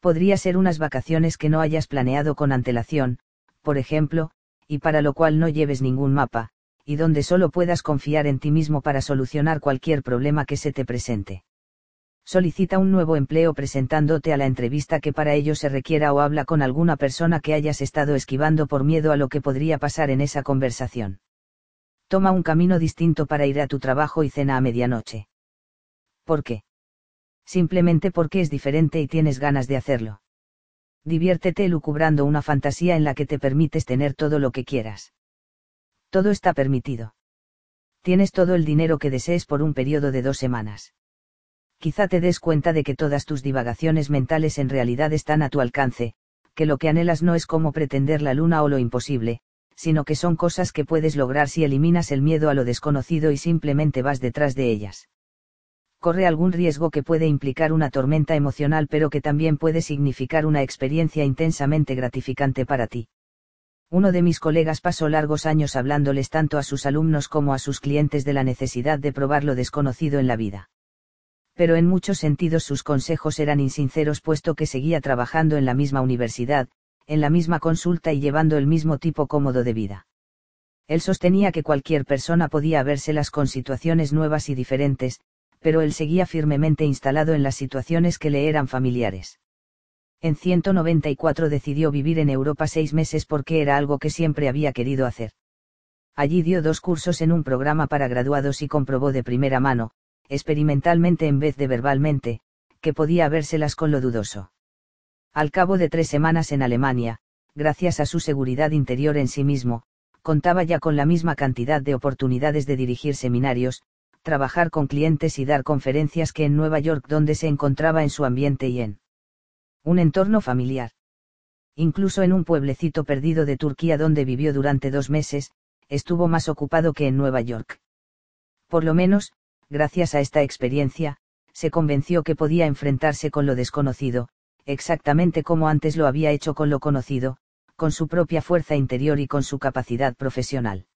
Podría ser unas vacaciones que no hayas planeado con antelación, por ejemplo, y para lo cual no lleves ningún mapa, y donde solo puedas confiar en ti mismo para solucionar cualquier problema que se te presente solicita un nuevo empleo presentándote a la entrevista que para ello se requiera o habla con alguna persona que hayas estado esquivando por miedo a lo que podría pasar en esa conversación. Toma un camino distinto para ir a tu trabajo y cena a medianoche. ¿Por qué? Simplemente porque es diferente y tienes ganas de hacerlo. Diviértete lucubrando una fantasía en la que te permites tener todo lo que quieras. Todo está permitido. Tienes todo el dinero que desees por un periodo de dos semanas quizá te des cuenta de que todas tus divagaciones mentales en realidad están a tu alcance, que lo que anhelas no es como pretender la luna o lo imposible, sino que son cosas que puedes lograr si eliminas el miedo a lo desconocido y simplemente vas detrás de ellas. Corre algún riesgo que puede implicar una tormenta emocional pero que también puede significar una experiencia intensamente gratificante para ti. Uno de mis colegas pasó largos años hablándoles tanto a sus alumnos como a sus clientes de la necesidad de probar lo desconocido en la vida Pero en muchos sentidos sus consejos eran insinceros puesto que seguía trabajando en la misma universidad, en la misma consulta y llevando el mismo tipo cómodo de vida. Él sostenía que cualquier persona podía vérselas con situaciones nuevas y diferentes, pero él seguía firmemente instalado en las situaciones que le eran familiares. En 194 decidió vivir en Europa seis meses porque era algo que siempre había querido hacer. Allí dio dos cursos en un programa para graduados y comprobó de primera mano, experimentalmente en vez de verbalmente, que podía vérselas con lo dudoso. Al cabo de tres semanas en Alemania, gracias a su seguridad interior en sí mismo, contaba ya con la misma cantidad de oportunidades de dirigir seminarios, trabajar con clientes y dar conferencias que en Nueva York donde se encontraba en su ambiente y en un entorno familiar. Incluso en un pueblecito perdido de Turquía donde vivió durante dos meses, estuvo más ocupado que en Nueva York. Por lo menos, gracias a esta experiencia, se convenció que podía enfrentarse con lo desconocido, exactamente como antes lo había hecho con lo conocido, con su propia fuerza interior y con su capacidad profesional.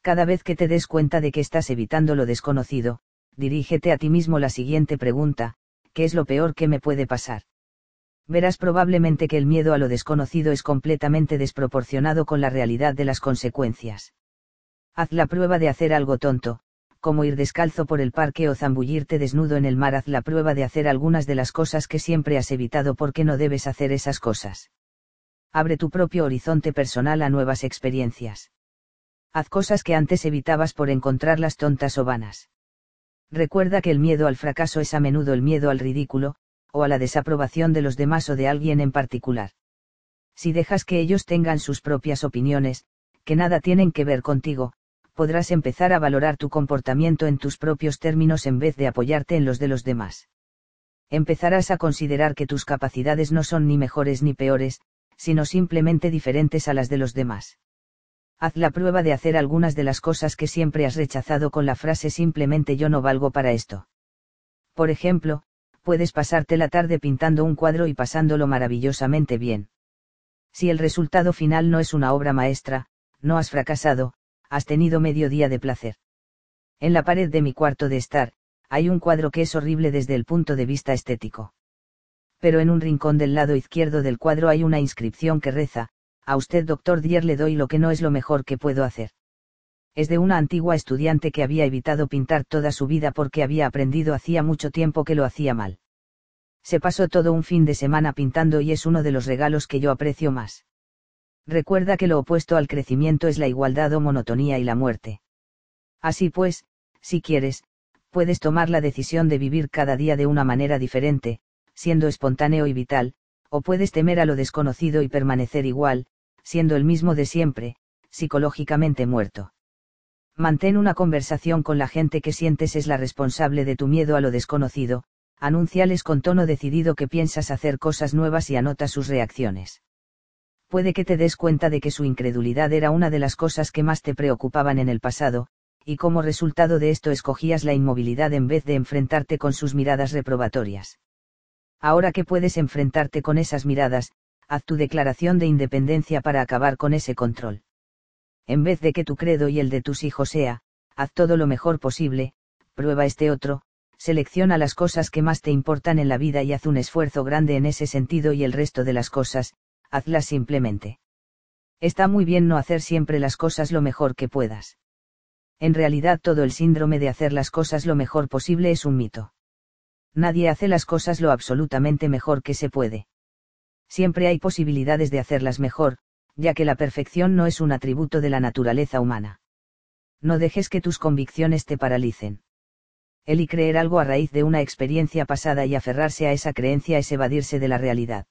Cada vez que te des cuenta de que estás evitando lo desconocido, dirígete a ti mismo la siguiente pregunta, ¿qué es lo peor que me puede pasar? Verás probablemente que el miedo a lo desconocido es completamente desproporcionado con la realidad de las consecuencias. Haz la prueba de hacer algo tonto, como ir descalzo por el parque o zambullirte desnudo en el mar. Haz la prueba de hacer algunas de las cosas que siempre has evitado porque no debes hacer esas cosas. Abre tu propio horizonte personal a nuevas experiencias. Haz cosas que antes evitabas por encontrarlas tontas o vanas. Recuerda que el miedo al fracaso es a menudo el miedo al ridículo, o a la desaprobación de los demás o de alguien en particular. Si dejas que ellos tengan sus propias opiniones, que nada tienen que ver contigo, podrás empezar a valorar tu comportamiento en tus propios términos en vez de apoyarte en los de los demás. Empezarás a considerar que tus capacidades no son ni mejores ni peores, sino simplemente diferentes a las de los demás. Haz la prueba de hacer algunas de las cosas que siempre has rechazado con la frase simplemente yo no valgo para esto. Por ejemplo, puedes pasarte la tarde pintando un cuadro y pasándolo maravillosamente bien. Si el resultado final no es una obra maestra, no has fracasado, has tenido medio día de placer. En la pared de mi cuarto de estar, hay un cuadro que es horrible desde el punto de vista estético pero en un rincón del lado izquierdo del cuadro hay una inscripción que reza, a usted doctor Dier le doy lo que no es lo mejor que puedo hacer. Es de una antigua estudiante que había evitado pintar toda su vida porque había aprendido hacía mucho tiempo que lo hacía mal. Se pasó todo un fin de semana pintando y es uno de los regalos que yo aprecio más. Recuerda que lo opuesto al crecimiento es la igualdad o monotonía y la muerte. Así pues, si quieres, puedes tomar la decisión de vivir cada día de una manera diferente, siendo espontáneo y vital, o puedes temer a lo desconocido y permanecer igual, siendo el mismo de siempre, psicológicamente muerto. Mantén una conversación con la gente que sientes es la responsable de tu miedo a lo desconocido, anunciales con tono decidido que piensas hacer cosas nuevas y anota sus reacciones. Puede que te des cuenta de que su incredulidad era una de las cosas que más te preocupaban en el pasado, y como resultado de esto escogías la inmovilidad en vez de enfrentarte con sus miradas reprobatorias. Ahora que puedes enfrentarte con esas miradas, haz tu declaración de independencia para acabar con ese control. En vez de que tu credo y el de tus hijos sea, haz todo lo mejor posible, prueba este otro, selecciona las cosas que más te importan en la vida y haz un esfuerzo grande en ese sentido y el resto de las cosas, hazlas simplemente. Está muy bien no hacer siempre las cosas lo mejor que puedas. En realidad todo el síndrome de hacer las cosas lo mejor posible es un mito nadie hace las cosas lo absolutamente mejor que se puede. Siempre hay posibilidades de hacerlas mejor, ya que la perfección no es un atributo de la naturaleza humana. No dejes que tus convicciones te paralicen. El y creer algo a raíz de una experiencia pasada y aferrarse a esa creencia es evadirse de la realidad.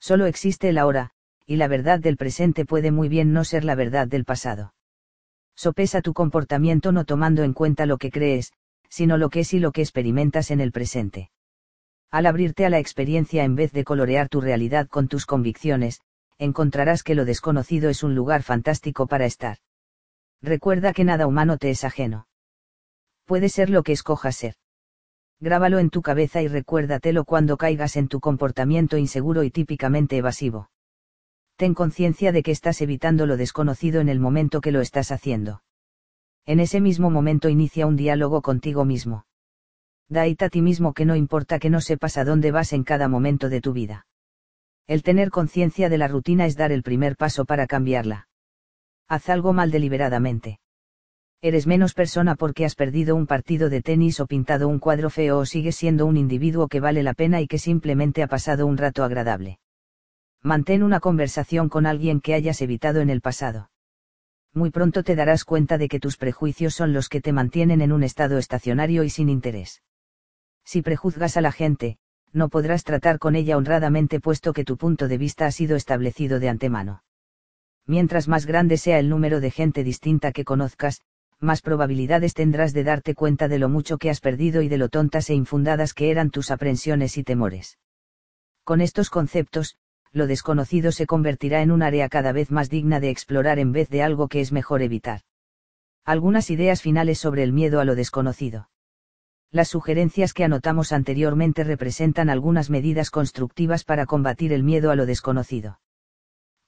Solo existe el ahora, y la verdad del presente puede muy bien no ser la verdad del pasado. Sopesa tu comportamiento no tomando en cuenta lo que crees, sino lo que es y lo que experimentas en el presente. Al abrirte a la experiencia en vez de colorear tu realidad con tus convicciones, encontrarás que lo desconocido es un lugar fantástico para estar. Recuerda que nada humano te es ajeno. Puede ser lo que escojas ser. Grábalo en tu cabeza y recuérdatelo cuando caigas en tu comportamiento inseguro y típicamente evasivo. Ten conciencia de que estás evitando lo desconocido en el momento que lo estás haciendo en ese mismo momento inicia un diálogo contigo mismo. Daite a ti mismo que no importa que no sepas a dónde vas en cada momento de tu vida. El tener conciencia de la rutina es dar el primer paso para cambiarla. Haz algo mal deliberadamente. Eres menos persona porque has perdido un partido de tenis o pintado un cuadro feo o sigues siendo un individuo que vale la pena y que simplemente ha pasado un rato agradable. Mantén una conversación con alguien que hayas evitado en el pasado. Muy pronto te darás cuenta de que tus prejuicios son los que te mantienen en un estado estacionario y sin interés. Si prejuzgas a la gente, no podrás tratar con ella honradamente puesto que tu punto de vista ha sido establecido de antemano. Mientras más grande sea el número de gente distinta que conozcas, más probabilidades tendrás de darte cuenta de lo mucho que has perdido y de lo tontas e infundadas que eran tus aprensiones y temores. Con estos conceptos, lo desconocido se convertirá en un área cada vez más digna de explorar en vez de algo que es mejor evitar. Algunas ideas finales sobre el miedo a lo desconocido. Las sugerencias que anotamos anteriormente representan algunas medidas constructivas para combatir el miedo a lo desconocido.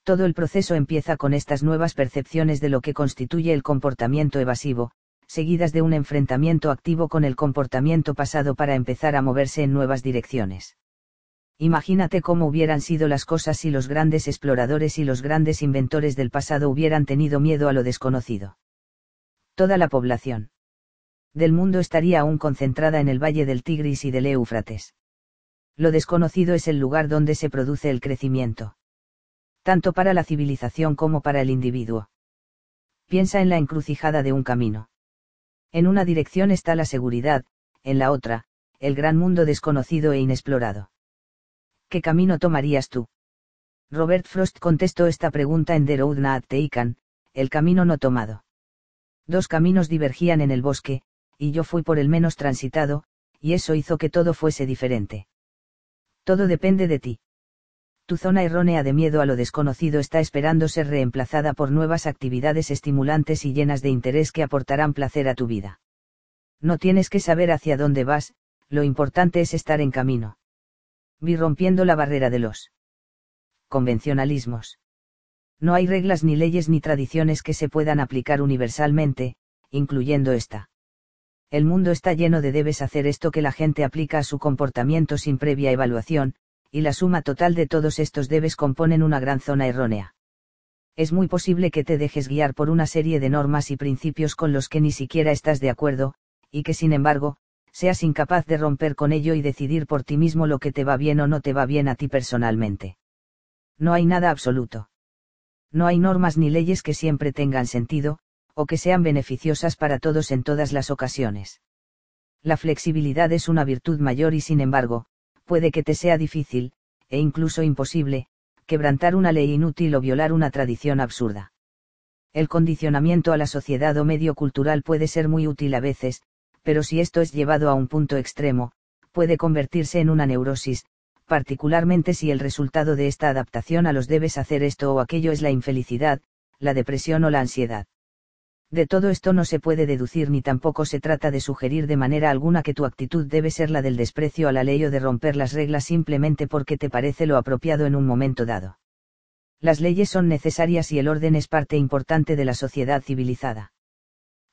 Todo el proceso empieza con estas nuevas percepciones de lo que constituye el comportamiento evasivo, seguidas de un enfrentamiento activo con el comportamiento pasado para empezar a moverse en nuevas direcciones. Imagínate cómo hubieran sido las cosas si los grandes exploradores y los grandes inventores del pasado hubieran tenido miedo a lo desconocido. Toda la población del mundo estaría aún concentrada en el valle del Tigris y del Éufrates. Lo desconocido es el lugar donde se produce el crecimiento. Tanto para la civilización como para el individuo. Piensa en la encrucijada de un camino. En una dirección está la seguridad, en la otra, el gran mundo desconocido e inexplorado. ¿Qué camino tomarías tú? Robert Frost contestó esta pregunta en The Road Not Taken, el camino no tomado. Dos caminos divergían en el bosque, y yo fui por el menos transitado, y eso hizo que todo fuese diferente. Todo depende de ti. Tu zona errónea de miedo a lo desconocido está esperando ser reemplazada por nuevas actividades estimulantes y llenas de interés que aportarán placer a tu vida. No tienes que saber hacia dónde vas, lo importante es estar en camino. Vi rompiendo la barrera de los convencionalismos. No hay reglas ni leyes ni tradiciones que se puedan aplicar universalmente, incluyendo esta el mundo está lleno de debes hacer esto que la gente aplica a su comportamiento sin previa evaluación, y la suma total de todos estos debes componen una gran zona errónea. Es muy posible que te dejes guiar por una serie de normas y principios con los que ni siquiera estás de acuerdo, y que sin embargo, seas incapaz de romper con ello y decidir por ti mismo lo que te va bien o no te va bien a ti personalmente. No hay nada absoluto. No hay normas ni leyes que siempre tengan sentido, o que sean beneficiosas para todos en todas las ocasiones. La flexibilidad es una virtud mayor y sin embargo, puede que te sea difícil, e incluso imposible, quebrantar una ley inútil o violar una tradición absurda. El condicionamiento a la sociedad o medio cultural puede ser muy útil a veces, pero si esto es llevado a un punto extremo, puede convertirse en una neurosis, particularmente si el resultado de esta adaptación a los debes hacer esto o aquello es la infelicidad, la depresión o la ansiedad. De todo esto no se puede deducir ni tampoco se trata de sugerir de manera alguna que tu actitud debe ser la del desprecio a la ley o de romper las reglas simplemente porque te parece lo apropiado en un momento dado. Las leyes son necesarias y el orden es parte importante de la sociedad civilizada.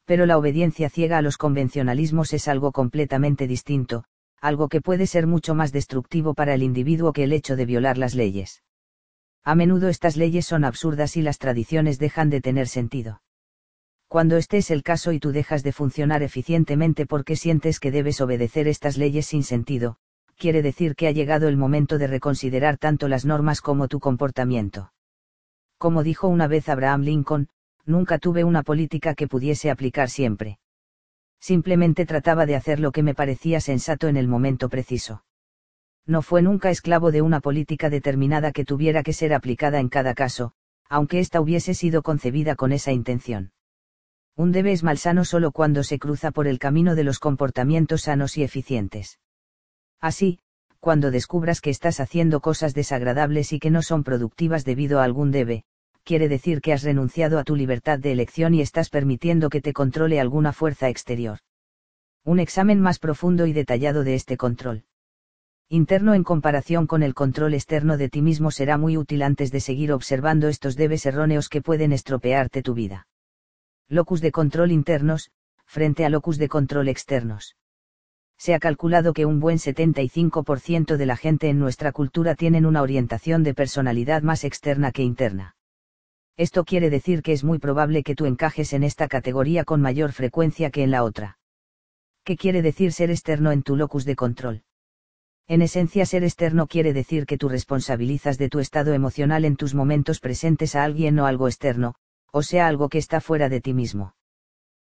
Pero la obediencia ciega a los convencionalismos es algo completamente distinto, algo que puede ser mucho más destructivo para el individuo que el hecho de violar las leyes. A menudo estas leyes son absurdas y las tradiciones dejan de tener sentido cuando este es el caso y tú dejas de funcionar eficientemente porque sientes que debes obedecer estas leyes sin sentido, quiere decir que ha llegado el momento de reconsiderar tanto las normas como tu comportamiento. Como dijo una vez Abraham Lincoln, nunca tuve una política que pudiese aplicar siempre. Simplemente trataba de hacer lo que me parecía sensato en el momento preciso. No fue nunca esclavo de una política determinada que tuviera que ser aplicada en cada caso, aunque ésta hubiese sido concebida con esa intención. Un debe es malsano solo cuando se cruza por el camino de los comportamientos sanos y eficientes. Así, cuando descubras que estás haciendo cosas desagradables y que no son productivas debido a algún debe, quiere decir que has renunciado a tu libertad de elección y estás permitiendo que te controle alguna fuerza exterior. Un examen más profundo y detallado de este control interno en comparación con el control externo de ti mismo será muy útil antes de seguir observando estos debes erróneos que pueden estropearte tu vida locus de control internos, frente a locus de control externos. Se ha calculado que un buen 75% de la gente en nuestra cultura tienen una orientación de personalidad más externa que interna. Esto quiere decir que es muy probable que tú encajes en esta categoría con mayor frecuencia que en la otra. ¿Qué quiere decir ser externo en tu locus de control? En esencia, ser externo quiere decir que tú responsabilizas de tu estado emocional en tus momentos presentes a alguien o algo externo, o sea, algo que está fuera de ti mismo.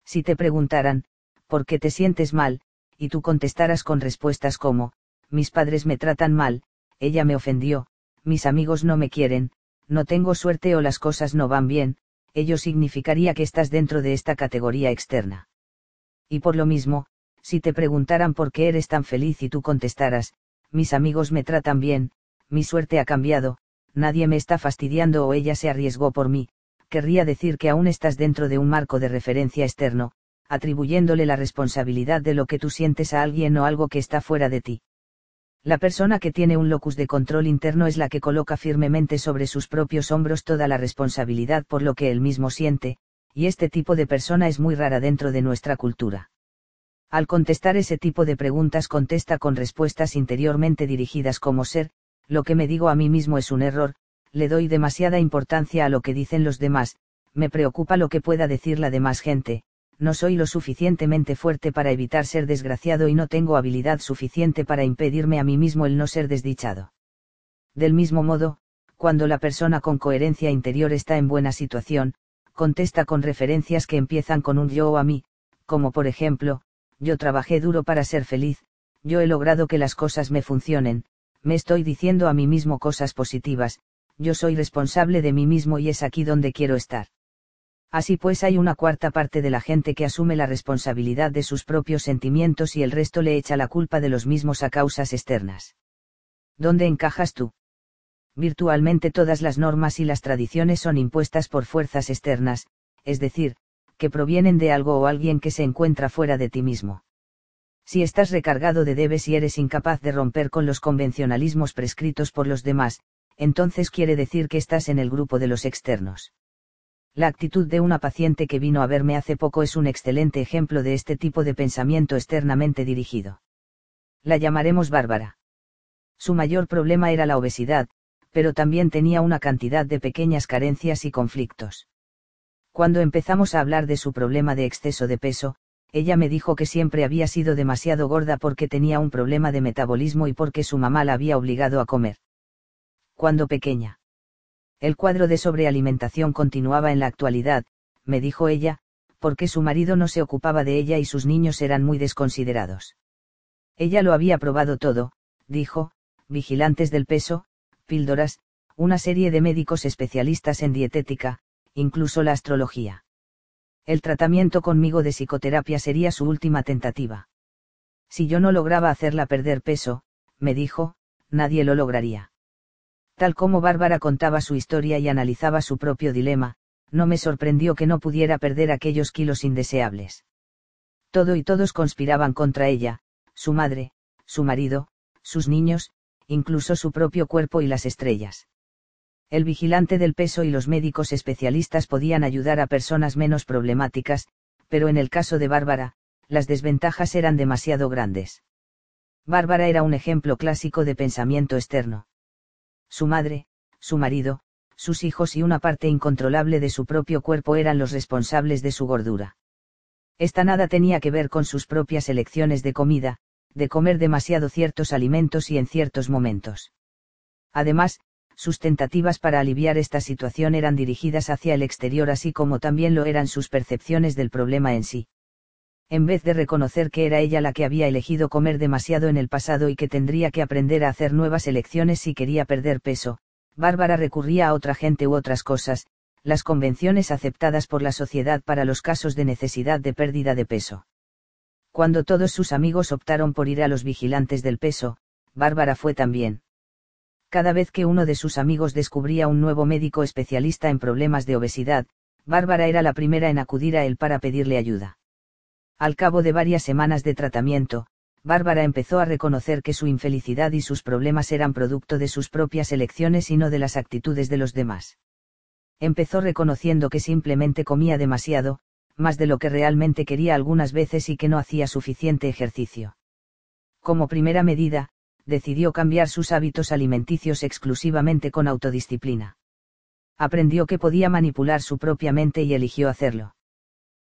Si te preguntaran, ¿por qué te sientes mal? y tú contestaras con respuestas como, mis padres me tratan mal, ella me ofendió, mis amigos no me quieren, no tengo suerte o las cosas no van bien, ello significaría que estás dentro de esta categoría externa. Y por lo mismo, si te preguntaran por qué eres tan feliz y tú contestaras, mis amigos me tratan bien, mi suerte ha cambiado, nadie me está fastidiando o ella se arriesgó por mí, querría decir que aún estás dentro de un marco de referencia externo, atribuyéndole la responsabilidad de lo que tú sientes a alguien o algo que está fuera de ti. La persona que tiene un locus de control interno es la que coloca firmemente sobre sus propios hombros toda la responsabilidad por lo que él mismo siente, y este tipo de persona es muy rara dentro de nuestra cultura. Al contestar ese tipo de preguntas contesta con respuestas interiormente dirigidas como ser, lo que me digo a mí mismo es un error, le doy demasiada importancia a lo que dicen los demás, me preocupa lo que pueda decir la demás gente, no soy lo suficientemente fuerte para evitar ser desgraciado y no tengo habilidad suficiente para impedirme a mí mismo el no ser desdichado. Del mismo modo, cuando la persona con coherencia interior está en buena situación, contesta con referencias que empiezan con un yo o a mí, como por ejemplo, yo trabajé duro para ser feliz, yo he logrado que las cosas me funcionen, me estoy diciendo a mí mismo cosas positivas, yo soy responsable de mí mismo y es aquí donde quiero estar. Así pues hay una cuarta parte de la gente que asume la responsabilidad de sus propios sentimientos y el resto le echa la culpa de los mismos a causas externas. ¿Dónde encajas tú? Virtualmente todas las normas y las tradiciones son impuestas por fuerzas externas, es decir, que provienen de algo o alguien que se encuentra fuera de ti mismo. Si estás recargado de debes y eres incapaz de romper con los convencionalismos prescritos por los demás, entonces quiere decir que estás en el grupo de los externos. La actitud de una paciente que vino a verme hace poco es un excelente ejemplo de este tipo de pensamiento externamente dirigido. La llamaremos Bárbara. Su mayor problema era la obesidad, pero también tenía una cantidad de pequeñas carencias y conflictos. Cuando empezamos a hablar de su problema de exceso de peso, ella me dijo que siempre había sido demasiado gorda porque tenía un problema de metabolismo y porque su mamá la había obligado a comer cuando pequeña. El cuadro de sobrealimentación continuaba en la actualidad, me dijo ella, porque su marido no se ocupaba de ella y sus niños eran muy desconsiderados. Ella lo había probado todo, dijo, vigilantes del peso, píldoras, una serie de médicos especialistas en dietética, incluso la astrología. El tratamiento conmigo de psicoterapia sería su última tentativa. Si yo no lograba hacerla perder peso, me dijo, nadie lo lograría. Tal como Bárbara contaba su historia y analizaba su propio dilema, no me sorprendió que no pudiera perder aquellos kilos indeseables. Todo y todos conspiraban contra ella, su madre, su marido, sus niños, incluso su propio cuerpo y las estrellas. El vigilante del peso y los médicos especialistas podían ayudar a personas menos problemáticas, pero en el caso de Bárbara, las desventajas eran demasiado grandes. Bárbara era un ejemplo clásico de pensamiento externo su madre, su marido, sus hijos y una parte incontrolable de su propio cuerpo eran los responsables de su gordura. Esta nada tenía que ver con sus propias elecciones de comida, de comer demasiado ciertos alimentos y en ciertos momentos. Además, sus tentativas para aliviar esta situación eran dirigidas hacia el exterior así como también lo eran sus percepciones del problema en sí en vez de reconocer que era ella la que había elegido comer demasiado en el pasado y que tendría que aprender a hacer nuevas elecciones si quería perder peso, Bárbara recurría a otra gente u otras cosas, las convenciones aceptadas por la sociedad para los casos de necesidad de pérdida de peso. Cuando todos sus amigos optaron por ir a los vigilantes del peso, Bárbara fue también. Cada vez que uno de sus amigos descubría un nuevo médico especialista en problemas de obesidad, Bárbara era la primera en acudir a él para pedirle ayuda. Al cabo de varias semanas de tratamiento, Bárbara empezó a reconocer que su infelicidad y sus problemas eran producto de sus propias elecciones y no de las actitudes de los demás. Empezó reconociendo que simplemente comía demasiado, más de lo que realmente quería algunas veces y que no hacía suficiente ejercicio. Como primera medida, decidió cambiar sus hábitos alimenticios exclusivamente con autodisciplina. Aprendió que podía manipular su propia mente y eligió hacerlo.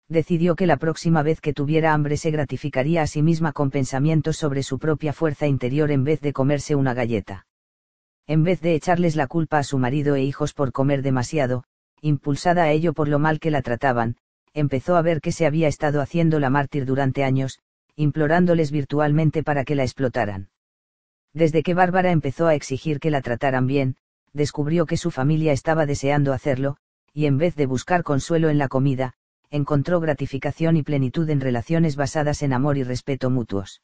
Decidió que la próxima vez que tuviera hambre se gratificaría a sí misma con pensamientos sobre su propia fuerza interior en vez de comerse una galleta. En vez de echarles la culpa a su marido e hijos por comer demasiado, impulsada a ello por lo mal que la trataban, empezó a ver que se había estado haciendo la mártir durante años, implorándoles virtualmente para que la explotaran. Desde que Bárbara empezó a exigir que la trataran bien, descubrió que su familia estaba deseando hacerlo, y en vez de buscar consuelo en la comida, encontró gratificación y plenitud en relaciones basadas en amor y respeto mutuos.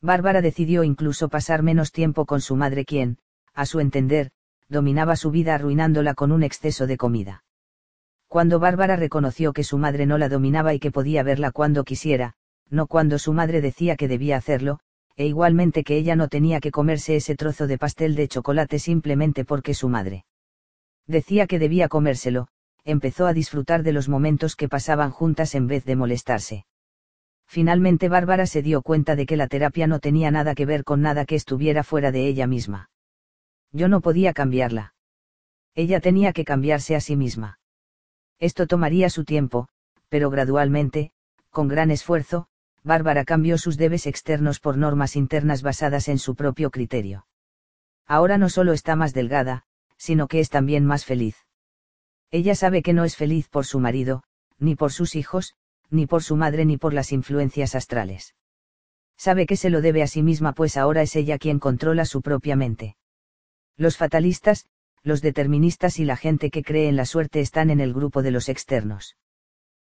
Bárbara decidió incluso pasar menos tiempo con su madre quien, a su entender, dominaba su vida arruinándola con un exceso de comida. Cuando Bárbara reconoció que su madre no la dominaba y que podía verla cuando quisiera, no cuando su madre decía que debía hacerlo, e igualmente que ella no tenía que comerse ese trozo de pastel de chocolate simplemente porque su madre decía que debía comérselo, empezó a disfrutar de los momentos que pasaban juntas en vez de molestarse. Finalmente Bárbara se dio cuenta de que la terapia no tenía nada que ver con nada que estuviera fuera de ella misma. Yo no podía cambiarla. Ella tenía que cambiarse a sí misma. Esto tomaría su tiempo, pero gradualmente, con gran esfuerzo, Bárbara cambió sus debes externos por normas internas basadas en su propio criterio. Ahora no solo está más delgada, sino que es también más feliz. Ella sabe que no es feliz por su marido, ni por sus hijos, ni por su madre ni por las influencias astrales. Sabe que se lo debe a sí misma pues ahora es ella quien controla su propia mente. Los fatalistas, los deterministas y la gente que cree en la suerte están en el grupo de los externos.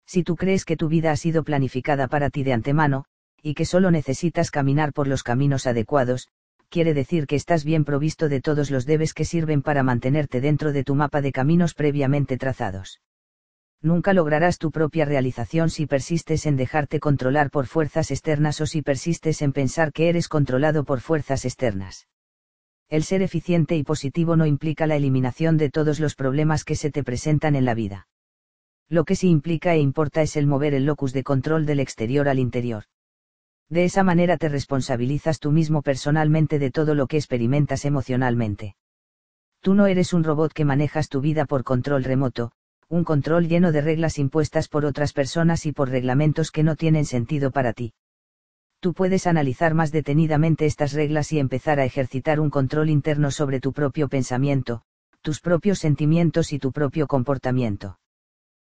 Si tú crees que tu vida ha sido planificada para ti de antemano, y que solo necesitas caminar por los caminos adecuados, quiere decir que estás bien provisto de todos los debes que sirven para mantenerte dentro de tu mapa de caminos previamente trazados. Nunca lograrás tu propia realización si persistes en dejarte controlar por fuerzas externas o si persistes en pensar que eres controlado por fuerzas externas. El ser eficiente y positivo no implica la eliminación de todos los problemas que se te presentan en la vida lo que sí implica e importa es el mover el locus de control del exterior al interior. De esa manera te responsabilizas tú mismo personalmente de todo lo que experimentas emocionalmente. Tú no eres un robot que manejas tu vida por control remoto, un control lleno de reglas impuestas por otras personas y por reglamentos que no tienen sentido para ti. Tú puedes analizar más detenidamente estas reglas y empezar a ejercitar un control interno sobre tu propio pensamiento, tus propios sentimientos y tu propio comportamiento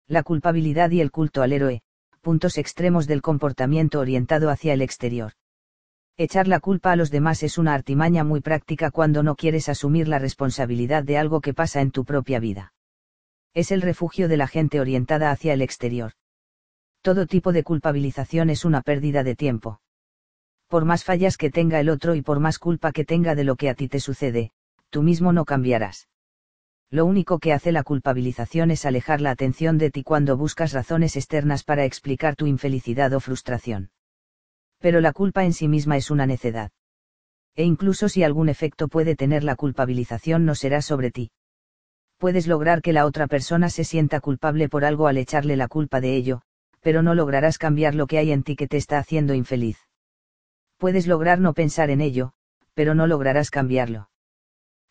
la culpabilidad y el culto al héroe, puntos extremos del comportamiento orientado hacia el exterior. Echar la culpa a los demás es una artimaña muy práctica cuando no quieres asumir la responsabilidad de algo que pasa en tu propia vida. Es el refugio de la gente orientada hacia el exterior. Todo tipo de culpabilización es una pérdida de tiempo. Por más fallas que tenga el otro y por más culpa que tenga de lo que a ti te sucede, tú mismo no cambiarás lo único que hace la culpabilización es alejar la atención de ti cuando buscas razones externas para explicar tu infelicidad o frustración. Pero la culpa en sí misma es una necedad. E incluso si algún efecto puede tener la culpabilización no será sobre ti. Puedes lograr que la otra persona se sienta culpable por algo al echarle la culpa de ello, pero no lograrás cambiar lo que hay en ti que te está haciendo infeliz. Puedes lograr no pensar en ello, pero no lograrás cambiarlo.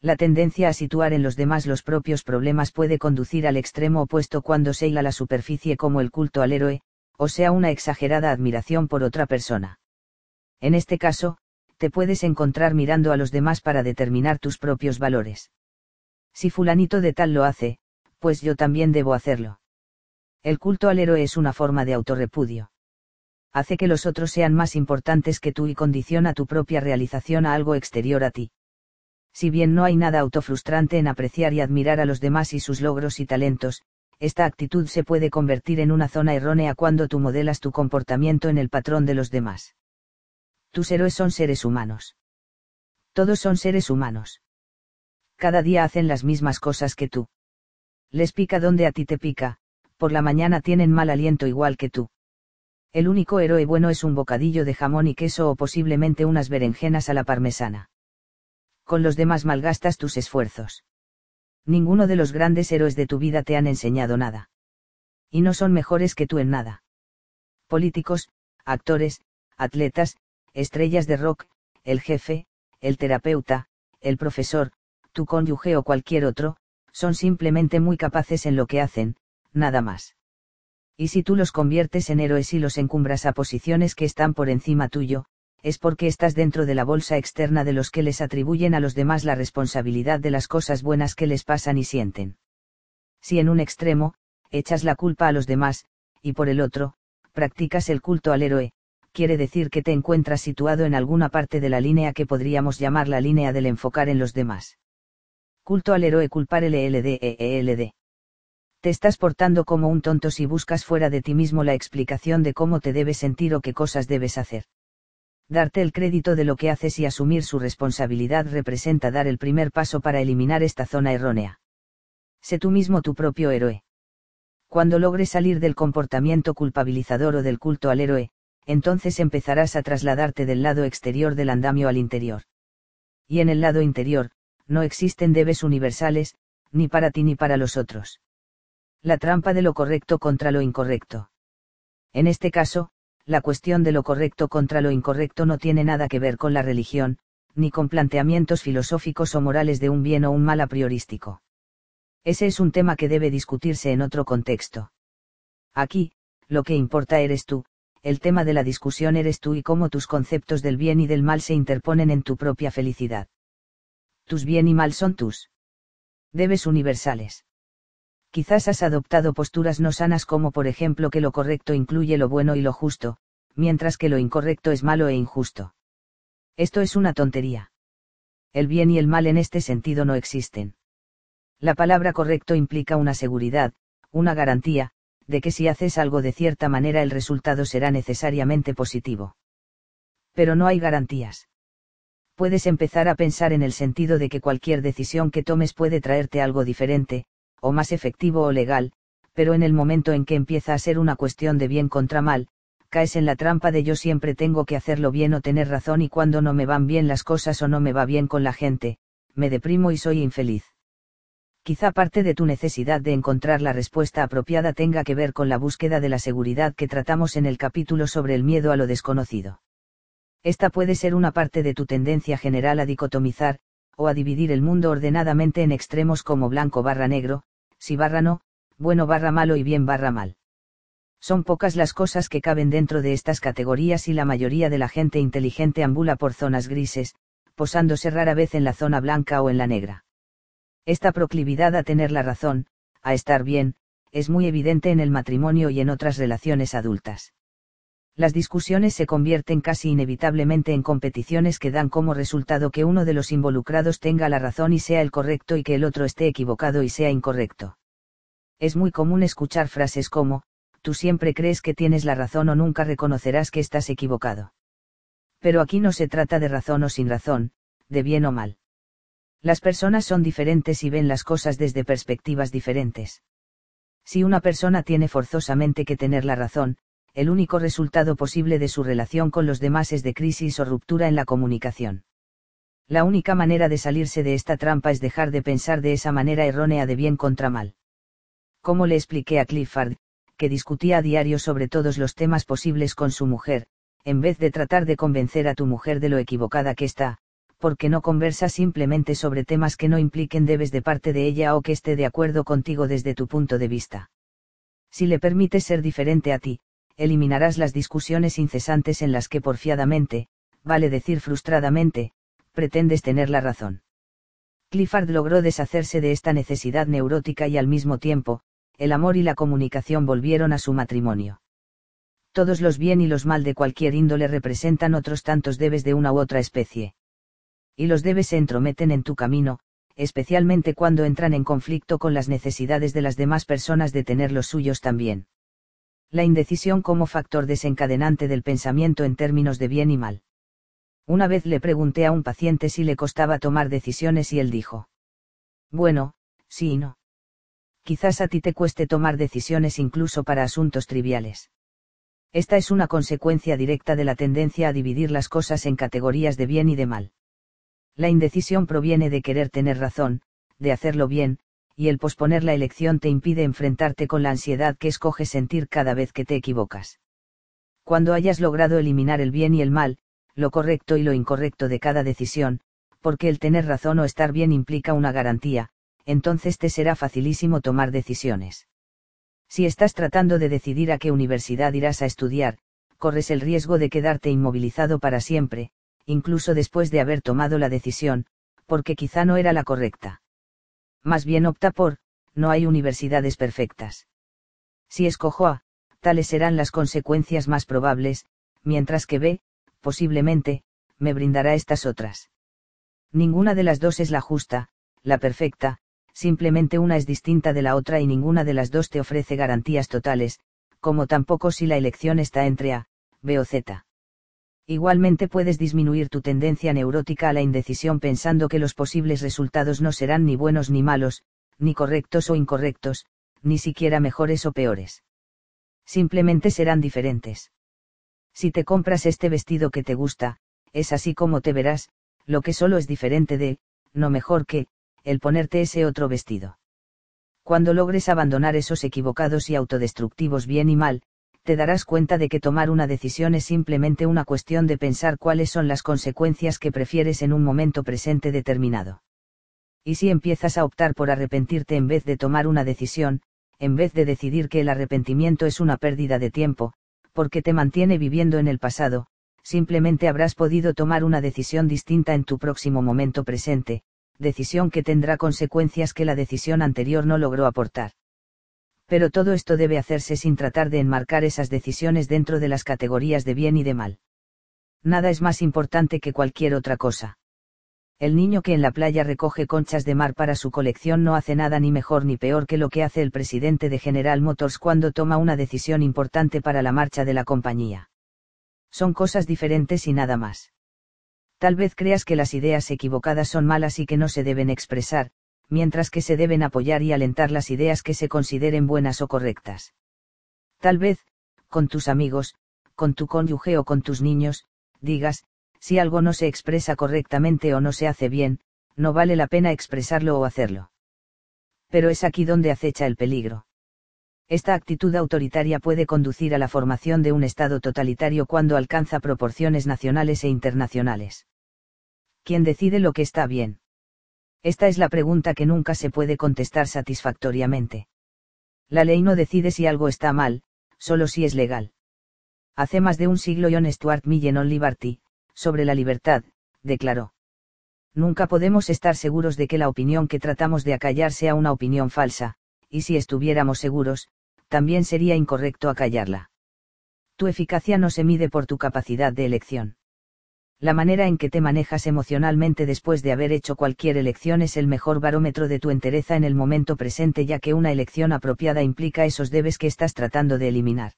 La tendencia a situar en los demás los propios problemas puede conducir al extremo opuesto cuando se hila la superficie como el culto al héroe, o sea una exagerada admiración por otra persona. En este caso, te puedes encontrar mirando a los demás para determinar tus propios valores. Si fulanito de tal lo hace, pues yo también debo hacerlo. El culto al héroe es una forma de autorrepudio. Hace que los otros sean más importantes que tú y condiciona tu propia realización a algo exterior a ti si bien no hay nada autofrustrante en apreciar y admirar a los demás y sus logros y talentos, esta actitud se puede convertir en una zona errónea cuando tú modelas tu comportamiento en el patrón de los demás. Tus héroes son seres humanos. Todos son seres humanos. Cada día hacen las mismas cosas que tú. Les pica donde a ti te pica, por la mañana tienen mal aliento igual que tú. El único héroe bueno es un bocadillo de jamón y queso o posiblemente unas berenjenas a la parmesana con los demás malgastas tus esfuerzos. Ninguno de los grandes héroes de tu vida te han enseñado nada. Y no son mejores que tú en nada. Políticos, actores, atletas, estrellas de rock, el jefe, el terapeuta, el profesor, tu cónyuge o cualquier otro, son simplemente muy capaces en lo que hacen, nada más. Y si tú los conviertes en héroes y los encumbras a posiciones que están por encima tuyo, es porque estás dentro de la bolsa externa de los que les atribuyen a los demás la responsabilidad de las cosas buenas que les pasan y sienten. Si en un extremo, echas la culpa a los demás, y por el otro, practicas el culto al héroe, quiere decir que te encuentras situado en alguna parte de la línea que podríamos llamar la línea del enfocar en los demás. Culto al héroe culpar el ELD Te estás portando como un tonto si buscas fuera de ti mismo la explicación de cómo te debes sentir o qué cosas debes hacer. Darte el crédito de lo que haces y asumir su responsabilidad representa dar el primer paso para eliminar esta zona errónea. Sé tú mismo tu propio héroe. Cuando logres salir del comportamiento culpabilizador o del culto al héroe, entonces empezarás a trasladarte del lado exterior del andamio al interior. Y en el lado interior, no existen debes universales, ni para ti ni para los otros. La trampa de lo correcto contra lo incorrecto. En este caso, la cuestión de lo correcto contra lo incorrecto no tiene nada que ver con la religión, ni con planteamientos filosóficos o morales de un bien o un mal a priorístico. Ese es un tema que debe discutirse en otro contexto. Aquí, lo que importa eres tú, el tema de la discusión eres tú y cómo tus conceptos del bien y del mal se interponen en tu propia felicidad tus bien y mal son tus debes universales. Quizás has adoptado posturas no sanas como por ejemplo que lo correcto incluye lo bueno y lo justo, mientras que lo incorrecto es malo e injusto. Esto es una tontería. El bien y el mal en este sentido no existen. La palabra correcto implica una seguridad, una garantía, de que si haces algo de cierta manera el resultado será necesariamente positivo. Pero no hay garantías puedes empezar a pensar en el sentido de que cualquier decisión que tomes puede traerte algo diferente, o más efectivo o legal, pero en el momento en que empieza a ser una cuestión de bien contra mal, caes en la trampa de yo siempre tengo que hacerlo bien o tener razón y cuando no me van bien las cosas o no me va bien con la gente, me deprimo y soy infeliz. Quizá parte de tu necesidad de encontrar la respuesta apropiada tenga que ver con la búsqueda de la seguridad que tratamos en el capítulo sobre el miedo a lo desconocido. Esta puede ser una parte de tu tendencia general a dicotomizar, o a dividir el mundo ordenadamente en extremos como blanco barra negro, si barra no, bueno barra malo y bien barra mal. Son pocas las cosas que caben dentro de estas categorías y la mayoría de la gente inteligente ambula por zonas grises, posándose rara vez en la zona blanca o en la negra. Esta proclividad a tener la razón, a estar bien, es muy evidente en el matrimonio y en otras relaciones adultas las discusiones se convierten casi inevitablemente en competiciones que dan como resultado que uno de los involucrados tenga la razón y sea el correcto y que el otro esté equivocado y sea incorrecto. Es muy común escuchar frases como, tú siempre crees que tienes la razón o nunca reconocerás que estás equivocado. Pero aquí no se trata de razón o sin razón, de bien o mal. Las personas son diferentes y ven las cosas desde perspectivas diferentes. Si una persona tiene forzosamente que tener la razón, el único resultado posible de su relación con los demás es de crisis o ruptura en la comunicación. La única manera de salirse de esta trampa es dejar de pensar de esa manera errónea de bien contra mal. Como le expliqué a Clifford, que discutía a diario sobre todos los temas posibles con su mujer, en vez de tratar de convencer a tu mujer de lo equivocada que está, porque no conversa simplemente sobre temas que no impliquen debes de parte de ella o que esté de acuerdo contigo desde tu punto de vista. Si le permites ser diferente a ti, eliminarás las discusiones incesantes en las que porfiadamente, vale decir frustradamente, pretendes tener la razón. Clifford logró deshacerse de esta necesidad neurótica y al mismo tiempo, el amor y la comunicación volvieron a su matrimonio. Todos los bien y los mal de cualquier índole representan otros tantos debes de una u otra especie. Y los debes se entrometen en tu camino, especialmente cuando entran en conflicto con las necesidades de las demás personas de tener los suyos también la indecisión como factor desencadenante del pensamiento en términos de bien y mal. Una vez le pregunté a un paciente si le costaba tomar decisiones y él dijo. Bueno, sí y no. Quizás a ti te cueste tomar decisiones incluso para asuntos triviales. Esta es una consecuencia directa de la tendencia a dividir las cosas en categorías de bien y de mal. La indecisión proviene de querer tener razón, de hacerlo bien, y el posponer la elección te impide enfrentarte con la ansiedad que escoges sentir cada vez que te equivocas. Cuando hayas logrado eliminar el bien y el mal, lo correcto y lo incorrecto de cada decisión, porque el tener razón o estar bien implica una garantía, entonces te será facilísimo tomar decisiones. Si estás tratando de decidir a qué universidad irás a estudiar, corres el riesgo de quedarte inmovilizado para siempre, incluso después de haber tomado la decisión, porque quizá no era la correcta. Más bien opta por, no hay universidades perfectas. Si escojo A, tales serán las consecuencias más probables, mientras que B, posiblemente, me brindará estas otras. Ninguna de las dos es la justa, la perfecta, simplemente una es distinta de la otra y ninguna de las dos te ofrece garantías totales, como tampoco si la elección está entre A, B o Z. Igualmente puedes disminuir tu tendencia neurótica a la indecisión pensando que los posibles resultados no serán ni buenos ni malos, ni correctos o incorrectos, ni siquiera mejores o peores. Simplemente serán diferentes. Si te compras este vestido que te gusta, es así como te verás, lo que solo es diferente de, no mejor que, el ponerte ese otro vestido. Cuando logres abandonar esos equivocados y autodestructivos bien y mal, te darás cuenta de que tomar una decisión es simplemente una cuestión de pensar cuáles son las consecuencias que prefieres en un momento presente determinado. Y si empiezas a optar por arrepentirte en vez de tomar una decisión, en vez de decidir que el arrepentimiento es una pérdida de tiempo, porque te mantiene viviendo en el pasado, simplemente habrás podido tomar una decisión distinta en tu próximo momento presente, decisión que tendrá consecuencias que la decisión anterior no logró aportar pero todo esto debe hacerse sin tratar de enmarcar esas decisiones dentro de las categorías de bien y de mal. Nada es más importante que cualquier otra cosa. El niño que en la playa recoge conchas de mar para su colección no hace nada ni mejor ni peor que lo que hace el presidente de General Motors cuando toma una decisión importante para la marcha de la compañía. Son cosas diferentes y nada más. Tal vez creas que las ideas equivocadas son malas y que no se deben expresar, mientras que se deben apoyar y alentar las ideas que se consideren buenas o correctas. Tal vez, con tus amigos, con tu cónyuge o con tus niños, digas, si algo no se expresa correctamente o no se hace bien, no vale la pena expresarlo o hacerlo. Pero es aquí donde acecha el peligro. Esta actitud autoritaria puede conducir a la formación de un Estado totalitario cuando alcanza proporciones nacionales e internacionales. ¿Quién decide lo que está bien? Esta es la pregunta que nunca se puede contestar satisfactoriamente. La ley no decide si algo está mal, solo si es legal. Hace más de un siglo John Stuart Mill en Liberty, sobre la libertad, declaró. Nunca podemos estar seguros de que la opinión que tratamos de acallar sea una opinión falsa, y si estuviéramos seguros, también sería incorrecto acallarla. Tu eficacia no se mide por tu capacidad de elección la manera en que te manejas emocionalmente después de haber hecho cualquier elección es el mejor barómetro de tu entereza en el momento presente ya que una elección apropiada implica esos debes que estás tratando de eliminar.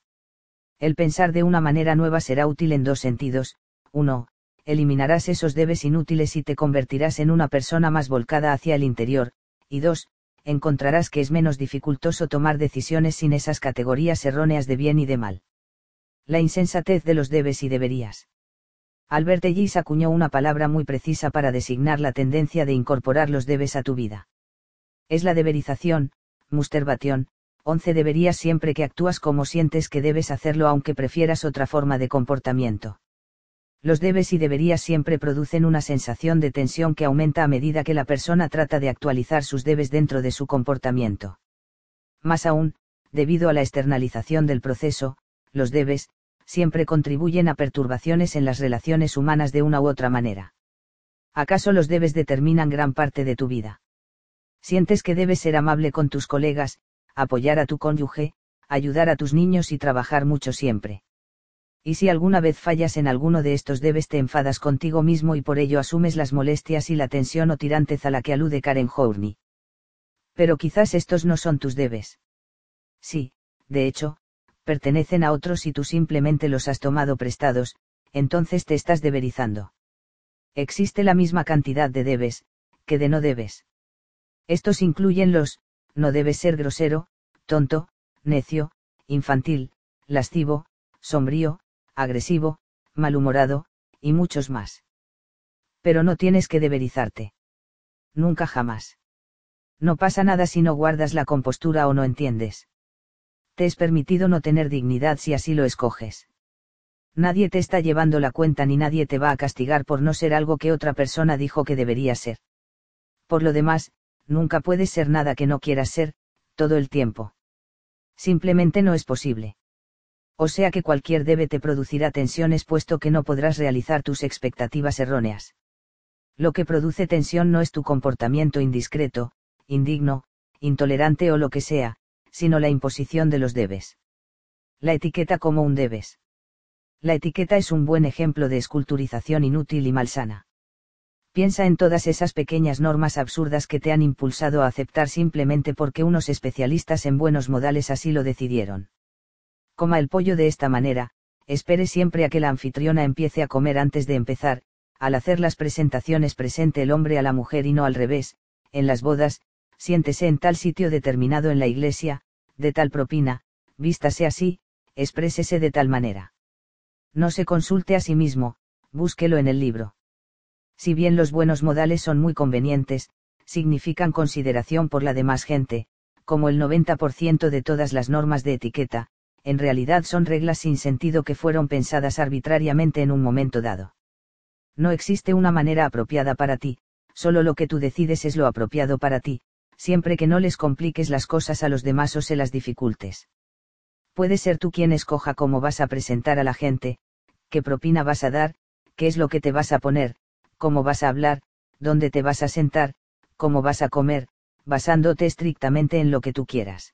El pensar de una manera nueva será útil en dos sentidos, uno, eliminarás esos debes inútiles y te convertirás en una persona más volcada hacia el interior, y dos, encontrarás que es menos dificultoso tomar decisiones sin esas categorías erróneas de bien y de mal. La insensatez de los debes y deberías. Albert Ellis acuñó una palabra muy precisa para designar la tendencia de incorporar los debes a tu vida. Es la deberización, musterbatión, 11 deberías siempre que actúas como sientes que debes hacerlo aunque prefieras otra forma de comportamiento. Los debes y deberías siempre producen una sensación de tensión que aumenta a medida que la persona trata de actualizar sus debes dentro de su comportamiento. Más aún, debido a la externalización del proceso, los debes, siempre contribuyen a perturbaciones en las relaciones humanas de una u otra manera. ¿Acaso los debes determinan gran parte de tu vida? Sientes que debes ser amable con tus colegas, apoyar a tu cónyuge, ayudar a tus niños y trabajar mucho siempre. Y si alguna vez fallas en alguno de estos debes te enfadas contigo mismo y por ello asumes las molestias y la tensión o tirantez a la que alude Karen Horney. Pero quizás estos no son tus debes. Sí, de hecho, pertenecen a otros y tú simplemente los has tomado prestados, entonces te estás deberizando. Existe la misma cantidad de debes, que de no debes. Estos incluyen los, no debes ser grosero, tonto, necio, infantil, lascivo, sombrío, agresivo, malhumorado, y muchos más. Pero no tienes que deberizarte. Nunca jamás. No pasa nada si no guardas la compostura o no entiendes te es permitido no tener dignidad si así lo escoges. Nadie te está llevando la cuenta ni nadie te va a castigar por no ser algo que otra persona dijo que debería ser. Por lo demás, nunca puedes ser nada que no quieras ser, todo el tiempo. Simplemente no es posible. O sea que cualquier debe te producirá tensiones puesto que no podrás realizar tus expectativas erróneas. Lo que produce tensión no es tu comportamiento indiscreto, indigno, intolerante o lo que sea, sino la imposición de los debes. La etiqueta como un debes. La etiqueta es un buen ejemplo de esculturización inútil y malsana. Piensa en todas esas pequeñas normas absurdas que te han impulsado a aceptar simplemente porque unos especialistas en buenos modales así lo decidieron. Coma el pollo de esta manera, espere siempre a que la anfitriona empiece a comer antes de empezar, al hacer las presentaciones presente el hombre a la mujer y no al revés, en las bodas, siéntese en tal sitio determinado en la iglesia, de tal propina, vístase así, exprésese de tal manera. No se consulte a sí mismo, búsquelo en el libro. Si bien los buenos modales son muy convenientes, significan consideración por la demás gente, como el 90% de todas las normas de etiqueta, en realidad son reglas sin sentido que fueron pensadas arbitrariamente en un momento dado. No existe una manera apropiada para ti, solo lo que tú decides es lo apropiado para ti, siempre que no les compliques las cosas a los demás o se las dificultes. Puede ser tú quien escoja cómo vas a presentar a la gente, qué propina vas a dar, qué es lo que te vas a poner, cómo vas a hablar, dónde te vas a sentar, cómo vas a comer, basándote estrictamente en lo que tú quieras.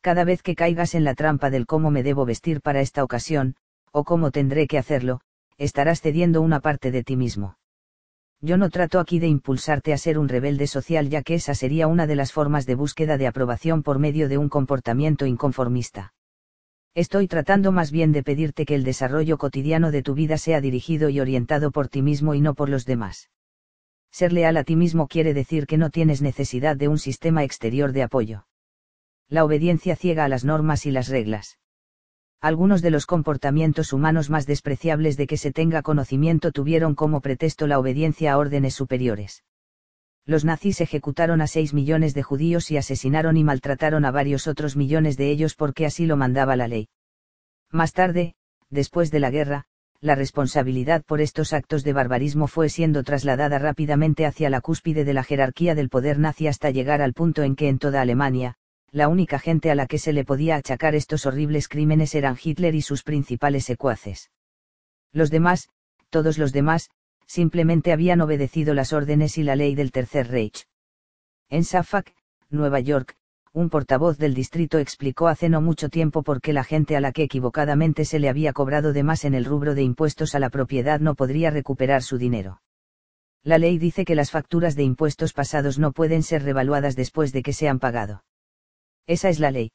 Cada vez que caigas en la trampa del cómo me debo vestir para esta ocasión, o cómo tendré que hacerlo, estarás cediendo una parte de ti mismo. Yo no trato aquí de impulsarte a ser un rebelde social ya que esa sería una de las formas de búsqueda de aprobación por medio de un comportamiento inconformista. Estoy tratando más bien de pedirte que el desarrollo cotidiano de tu vida sea dirigido y orientado por ti mismo y no por los demás. Ser leal a ti mismo quiere decir que no tienes necesidad de un sistema exterior de apoyo. La obediencia ciega a las normas y las reglas algunos de los comportamientos humanos más despreciables de que se tenga conocimiento tuvieron como pretexto la obediencia a órdenes superiores. Los nazis ejecutaron a 6 millones de judíos y asesinaron y maltrataron a varios otros millones de ellos porque así lo mandaba la ley. Más tarde, después de la guerra, la responsabilidad por estos actos de barbarismo fue siendo trasladada rápidamente hacia la cúspide de la jerarquía del poder nazi hasta llegar al punto en que en toda Alemania, la única gente a la que se le podía achacar estos horribles crímenes eran Hitler y sus principales secuaces. Los demás, todos los demás, simplemente habían obedecido las órdenes y la ley del Tercer Reich. En Suffolk, Nueva York, un portavoz del distrito explicó hace no mucho tiempo por qué la gente a la que equivocadamente se le había cobrado de más en el rubro de impuestos a la propiedad no podría recuperar su dinero. La ley dice que las facturas de impuestos pasados no pueden ser revaluadas después de que se han pagado. Esa es la ley.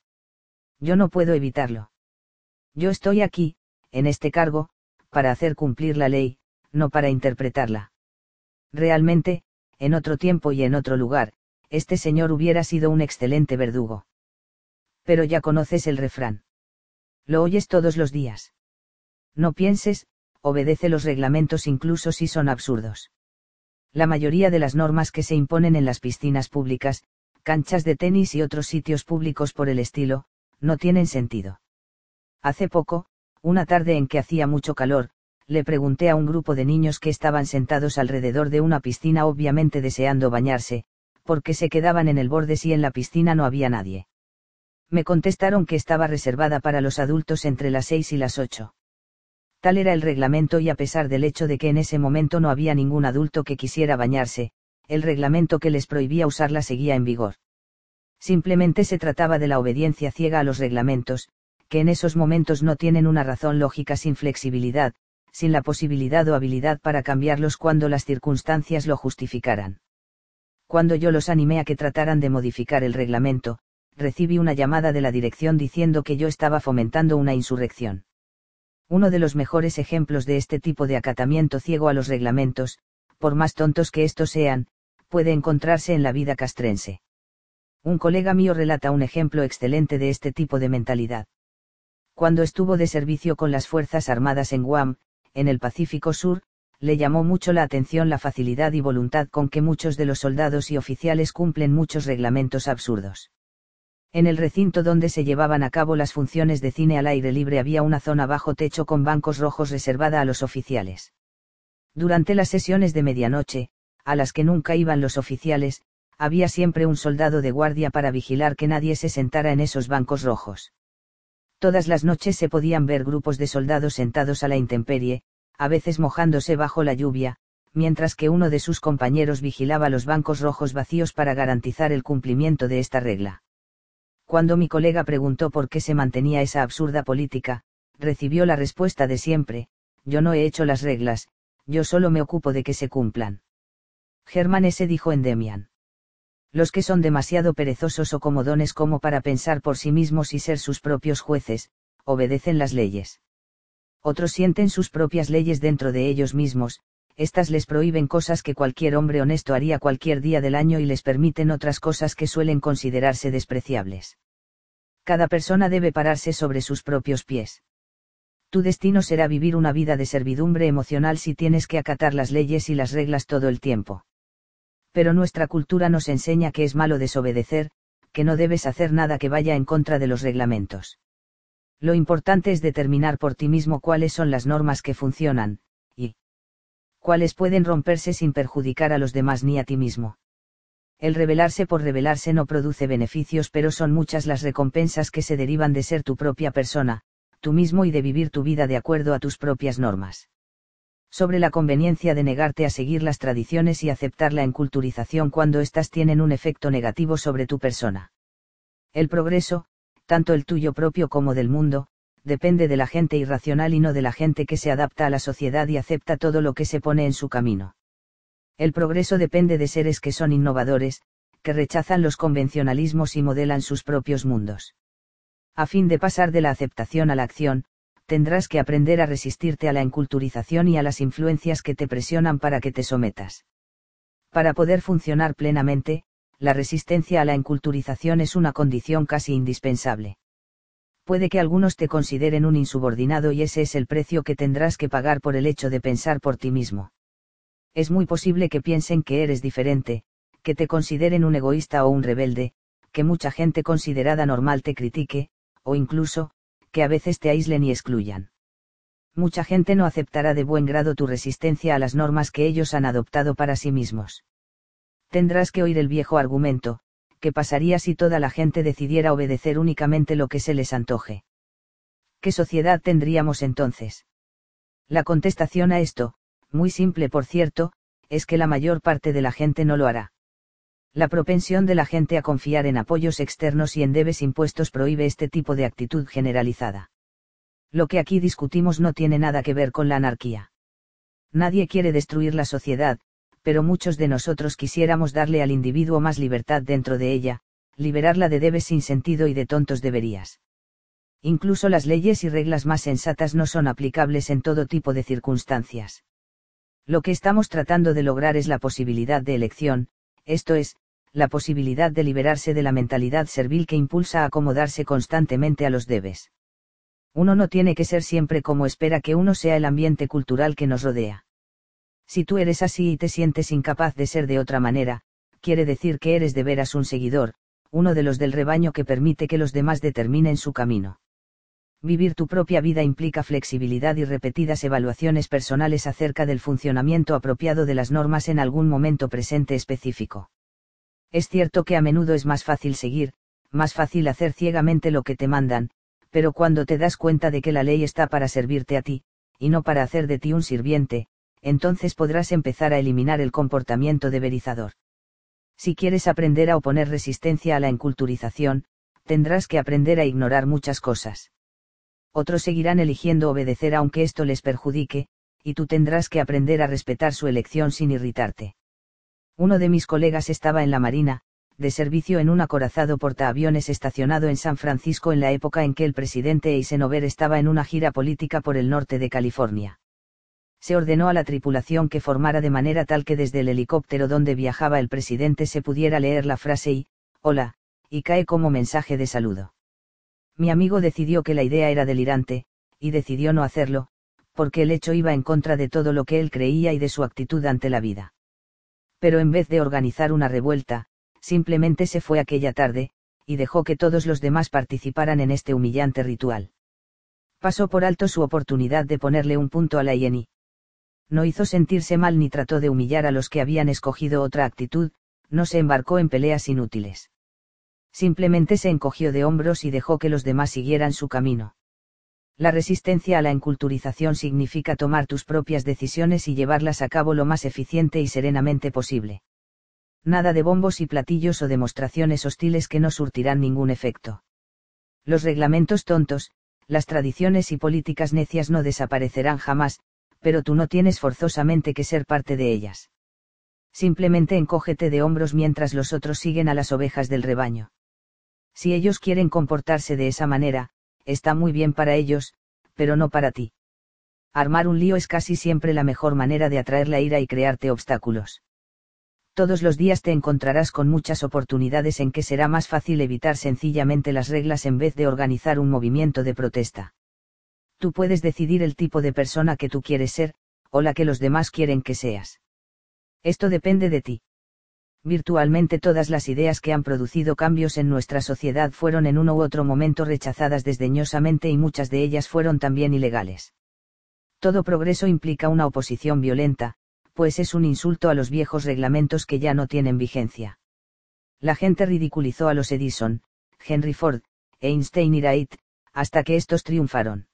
Yo no puedo evitarlo. Yo estoy aquí, en este cargo, para hacer cumplir la ley, no para interpretarla. Realmente, en otro tiempo y en otro lugar, este señor hubiera sido un excelente verdugo. Pero ya conoces el refrán. Lo oyes todos los días. No pienses, obedece los reglamentos incluso si son absurdos. La mayoría de las normas que se imponen en las piscinas públicas, canchas de tenis y otros sitios públicos por el estilo, no tienen sentido. Hace poco, una tarde en que hacía mucho calor, le pregunté a un grupo de niños que estaban sentados alrededor de una piscina obviamente deseando bañarse, porque se quedaban en el borde si en la piscina no había nadie. Me contestaron que estaba reservada para los adultos entre las seis y las ocho. Tal era el reglamento y a pesar del hecho de que en ese momento no había ningún adulto que quisiera bañarse, el reglamento que les prohibía usarla seguía en vigor. Simplemente se trataba de la obediencia ciega a los reglamentos, que en esos momentos no tienen una razón lógica sin flexibilidad, sin la posibilidad o habilidad para cambiarlos cuando las circunstancias lo justificaran. Cuando yo los animé a que trataran de modificar el reglamento, recibí una llamada de la dirección diciendo que yo estaba fomentando una insurrección. Uno de los mejores ejemplos de este tipo de acatamiento ciego a los reglamentos, por más tontos que estos sean, puede encontrarse en la vida castrense. Un colega mío relata un ejemplo excelente de este tipo de mentalidad. Cuando estuvo de servicio con las Fuerzas Armadas en Guam, en el Pacífico Sur, le llamó mucho la atención la facilidad y voluntad con que muchos de los soldados y oficiales cumplen muchos reglamentos absurdos. En el recinto donde se llevaban a cabo las funciones de cine al aire libre había una zona bajo techo con bancos rojos reservada a los oficiales. Durante las sesiones de medianoche, a las que nunca iban los oficiales, había siempre un soldado de guardia para vigilar que nadie se sentara en esos bancos rojos. Todas las noches se podían ver grupos de soldados sentados a la intemperie, a veces mojándose bajo la lluvia, mientras que uno de sus compañeros vigilaba los bancos rojos vacíos para garantizar el cumplimiento de esta regla. Cuando mi colega preguntó por qué se mantenía esa absurda política, recibió la respuesta de siempre, yo no he hecho las reglas, yo solo me ocupo de que se cumplan. Germán S. dijo en Demian. Los que son demasiado perezosos o comodones como para pensar por sí mismos y ser sus propios jueces, obedecen las leyes. Otros sienten sus propias leyes dentro de ellos mismos, estas les prohíben cosas que cualquier hombre honesto haría cualquier día del año y les permiten otras cosas que suelen considerarse despreciables. Cada persona debe pararse sobre sus propios pies. Tu destino será vivir una vida de servidumbre emocional si tienes que acatar las leyes y las reglas todo el tiempo. Pero nuestra cultura nos enseña que es malo desobedecer, que no debes hacer nada que vaya en contra de los reglamentos. Lo importante es determinar por ti mismo cuáles son las normas que funcionan, cuales pueden romperse sin perjudicar a los demás ni a ti mismo. El rebelarse por rebelarse no produce beneficios, pero son muchas las recompensas que se derivan de ser tu propia persona, tú mismo y de vivir tu vida de acuerdo a tus propias normas. Sobre la conveniencia de negarte a seguir las tradiciones y aceptar la enculturización cuando éstas tienen un efecto negativo sobre tu persona. El progreso, tanto el tuyo propio como del mundo, depende de la gente irracional y no de la gente que se adapta a la sociedad y acepta todo lo que se pone en su camino. El progreso depende de seres que son innovadores, que rechazan los convencionalismos y modelan sus propios mundos. A fin de pasar de la aceptación a la acción, tendrás que aprender a resistirte a la enculturización y a las influencias que te presionan para que te sometas. Para poder funcionar plenamente, la resistencia a la enculturización es una condición casi indispensable puede que algunos te consideren un insubordinado y ese es el precio que tendrás que pagar por el hecho de pensar por ti mismo. Es muy posible que piensen que eres diferente, que te consideren un egoísta o un rebelde, que mucha gente considerada normal te critique, o incluso, que a veces te aíslen y excluyan. Mucha gente no aceptará de buen grado tu resistencia a las normas que ellos han adoptado para sí mismos. Tendrás que oír el viejo argumento, ¿qué pasaría si toda la gente decidiera obedecer únicamente lo que se les antoje? ¿Qué sociedad tendríamos entonces? La contestación a esto, muy simple por cierto, es que la mayor parte de la gente no lo hará. La propensión de la gente a confiar en apoyos externos y en debes impuestos prohíbe este tipo de actitud generalizada. Lo que aquí discutimos no tiene nada que ver con la anarquía. Nadie quiere destruir la sociedad, pero muchos de nosotros quisiéramos darle al individuo más libertad dentro de ella, liberarla de debes sin sentido y de tontos deberías. Incluso las leyes y reglas más sensatas no son aplicables en todo tipo de circunstancias. Lo que estamos tratando de lograr es la posibilidad de elección, esto es, la posibilidad de liberarse de la mentalidad servil que impulsa a acomodarse constantemente a los debes. Uno no tiene que ser siempre como espera que uno sea el ambiente cultural que nos rodea. Si tú eres así y te sientes incapaz de ser de otra manera, quiere decir que eres de veras un seguidor, uno de los del rebaño que permite que los demás determinen su camino. Vivir tu propia vida implica flexibilidad y repetidas evaluaciones personales acerca del funcionamiento apropiado de las normas en algún momento presente específico. Es cierto que a menudo es más fácil seguir, más fácil hacer ciegamente lo que te mandan, pero cuando te das cuenta de que la ley está para servirte a ti, y no para hacer de ti un sirviente, entonces podrás empezar a eliminar el comportamiento de verizador. Si quieres aprender a oponer resistencia a la enculturización, tendrás que aprender a ignorar muchas cosas. Otros seguirán eligiendo obedecer aunque esto les perjudique, y tú tendrás que aprender a respetar su elección sin irritarte. Uno de mis colegas estaba en la Marina, de servicio en un acorazado portaaviones estacionado en San Francisco en la época en que el presidente Eisenhower estaba en una gira política por el norte de California se ordenó a la tripulación que formara de manera tal que desde el helicóptero donde viajaba el presidente se pudiera leer la frase y, hola, y cae como mensaje de saludo. Mi amigo decidió que la idea era delirante, y decidió no hacerlo, porque el hecho iba en contra de todo lo que él creía y de su actitud ante la vida. Pero en vez de organizar una revuelta, simplemente se fue aquella tarde, y dejó que todos los demás participaran en este humillante ritual. Pasó por alto su oportunidad de ponerle un punto a la Ieni. No hizo sentirse mal ni trató de humillar a los que habían escogido otra actitud, no se embarcó en peleas inútiles. Simplemente se encogió de hombros y dejó que los demás siguieran su camino. La resistencia a la enculturización significa tomar tus propias decisiones y llevarlas a cabo lo más eficiente y serenamente posible. Nada de bombos y platillos o demostraciones hostiles que no surtirán ningún efecto. Los reglamentos tontos, las tradiciones y políticas necias no desaparecerán jamás, pero tú no tienes forzosamente que ser parte de ellas. Simplemente encógete de hombros mientras los otros siguen a las ovejas del rebaño. Si ellos quieren comportarse de esa manera, está muy bien para ellos, pero no para ti. Armar un lío es casi siempre la mejor manera de atraer la ira y crearte obstáculos. Todos los días te encontrarás con muchas oportunidades en que será más fácil evitar sencillamente las reglas en vez de organizar un movimiento de protesta. Tú puedes decidir el tipo de persona que tú quieres ser, o la que los demás quieren que seas. Esto depende de ti virtualmente todas las ideas que han producido cambios en nuestra sociedad fueron en uno u otro momento rechazadas desdeñosamente y muchas de ellas fueron también ilegales. Todo progreso implica una oposición violenta, pues es un insulto a los viejos reglamentos que ya no tienen vigencia. La gente ridiculizó a los Edison, Henry Ford, Einstein y Wright, hasta que estos triunfaron.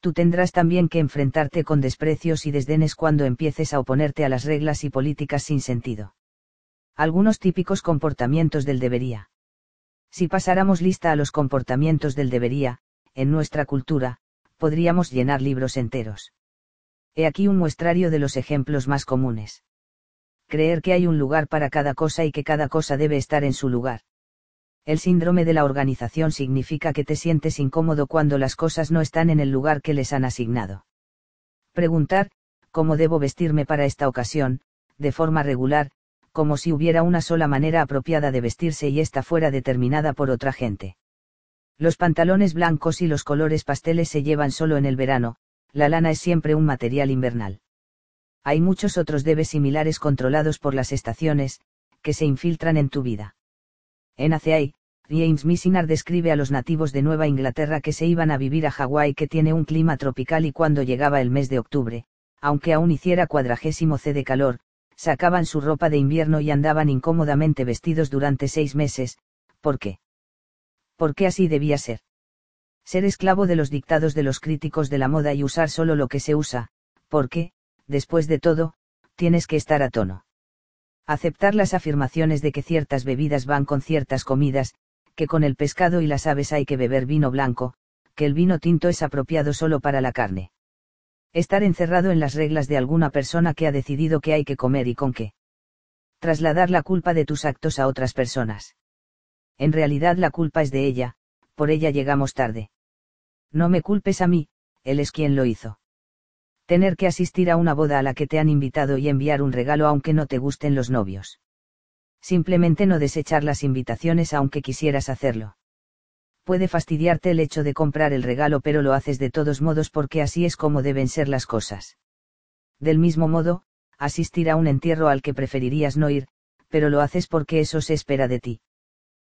Tú tendrás también que enfrentarte con desprecios y desdenes cuando empieces a oponerte a las reglas y políticas sin sentido algunos típicos comportamientos del debería. Si pasáramos lista a los comportamientos del debería, en nuestra cultura, podríamos llenar libros enteros. He aquí un muestrario de los ejemplos más comunes. Creer que hay un lugar para cada cosa y que cada cosa debe estar en su lugar. El síndrome de la organización significa que te sientes incómodo cuando las cosas no están en el lugar que les han asignado. Preguntar, ¿cómo debo vestirme para esta ocasión? De forma regular, como si hubiera una sola manera apropiada de vestirse y esta fuera determinada por otra gente. Los pantalones blancos y los colores pasteles se llevan solo en el verano, la lana es siempre un material invernal. Hay muchos otros debes similares controlados por las estaciones, que se infiltran en tu vida. En ACI, James Missinar describe a los nativos de Nueva Inglaterra que se iban a vivir a Hawái que tiene un clima tropical y cuando llegaba el mes de octubre, aunque aún hiciera cuadragésimo C de calor, sacaban su ropa de invierno y andaban incómodamente vestidos durante seis meses, ¿por qué? Porque así debía ser. Ser esclavo de los dictados de los críticos de la moda y usar solo lo que se usa, porque, después de todo, tienes que estar a tono. Aceptar las afirmaciones de que ciertas bebidas van con ciertas comidas, que con el pescado y las aves hay que beber vino blanco, que el vino tinto es apropiado solo para la carne. Estar encerrado en las reglas de alguna persona que ha decidido qué hay que comer y con qué. Trasladar la culpa de tus actos a otras personas. En realidad la culpa es de ella, por ella llegamos tarde. No me culpes a mí, él es quien lo hizo. Tener que asistir a una boda a la que te han invitado y enviar un regalo aunque no te gusten los novios. Simplemente no desechar las invitaciones aunque quisieras hacerlo puede fastidiarte el hecho de comprar el regalo pero lo haces de todos modos porque así es como deben ser las cosas. Del mismo modo, asistir a un entierro al que preferirías no ir, pero lo haces porque eso se espera de ti.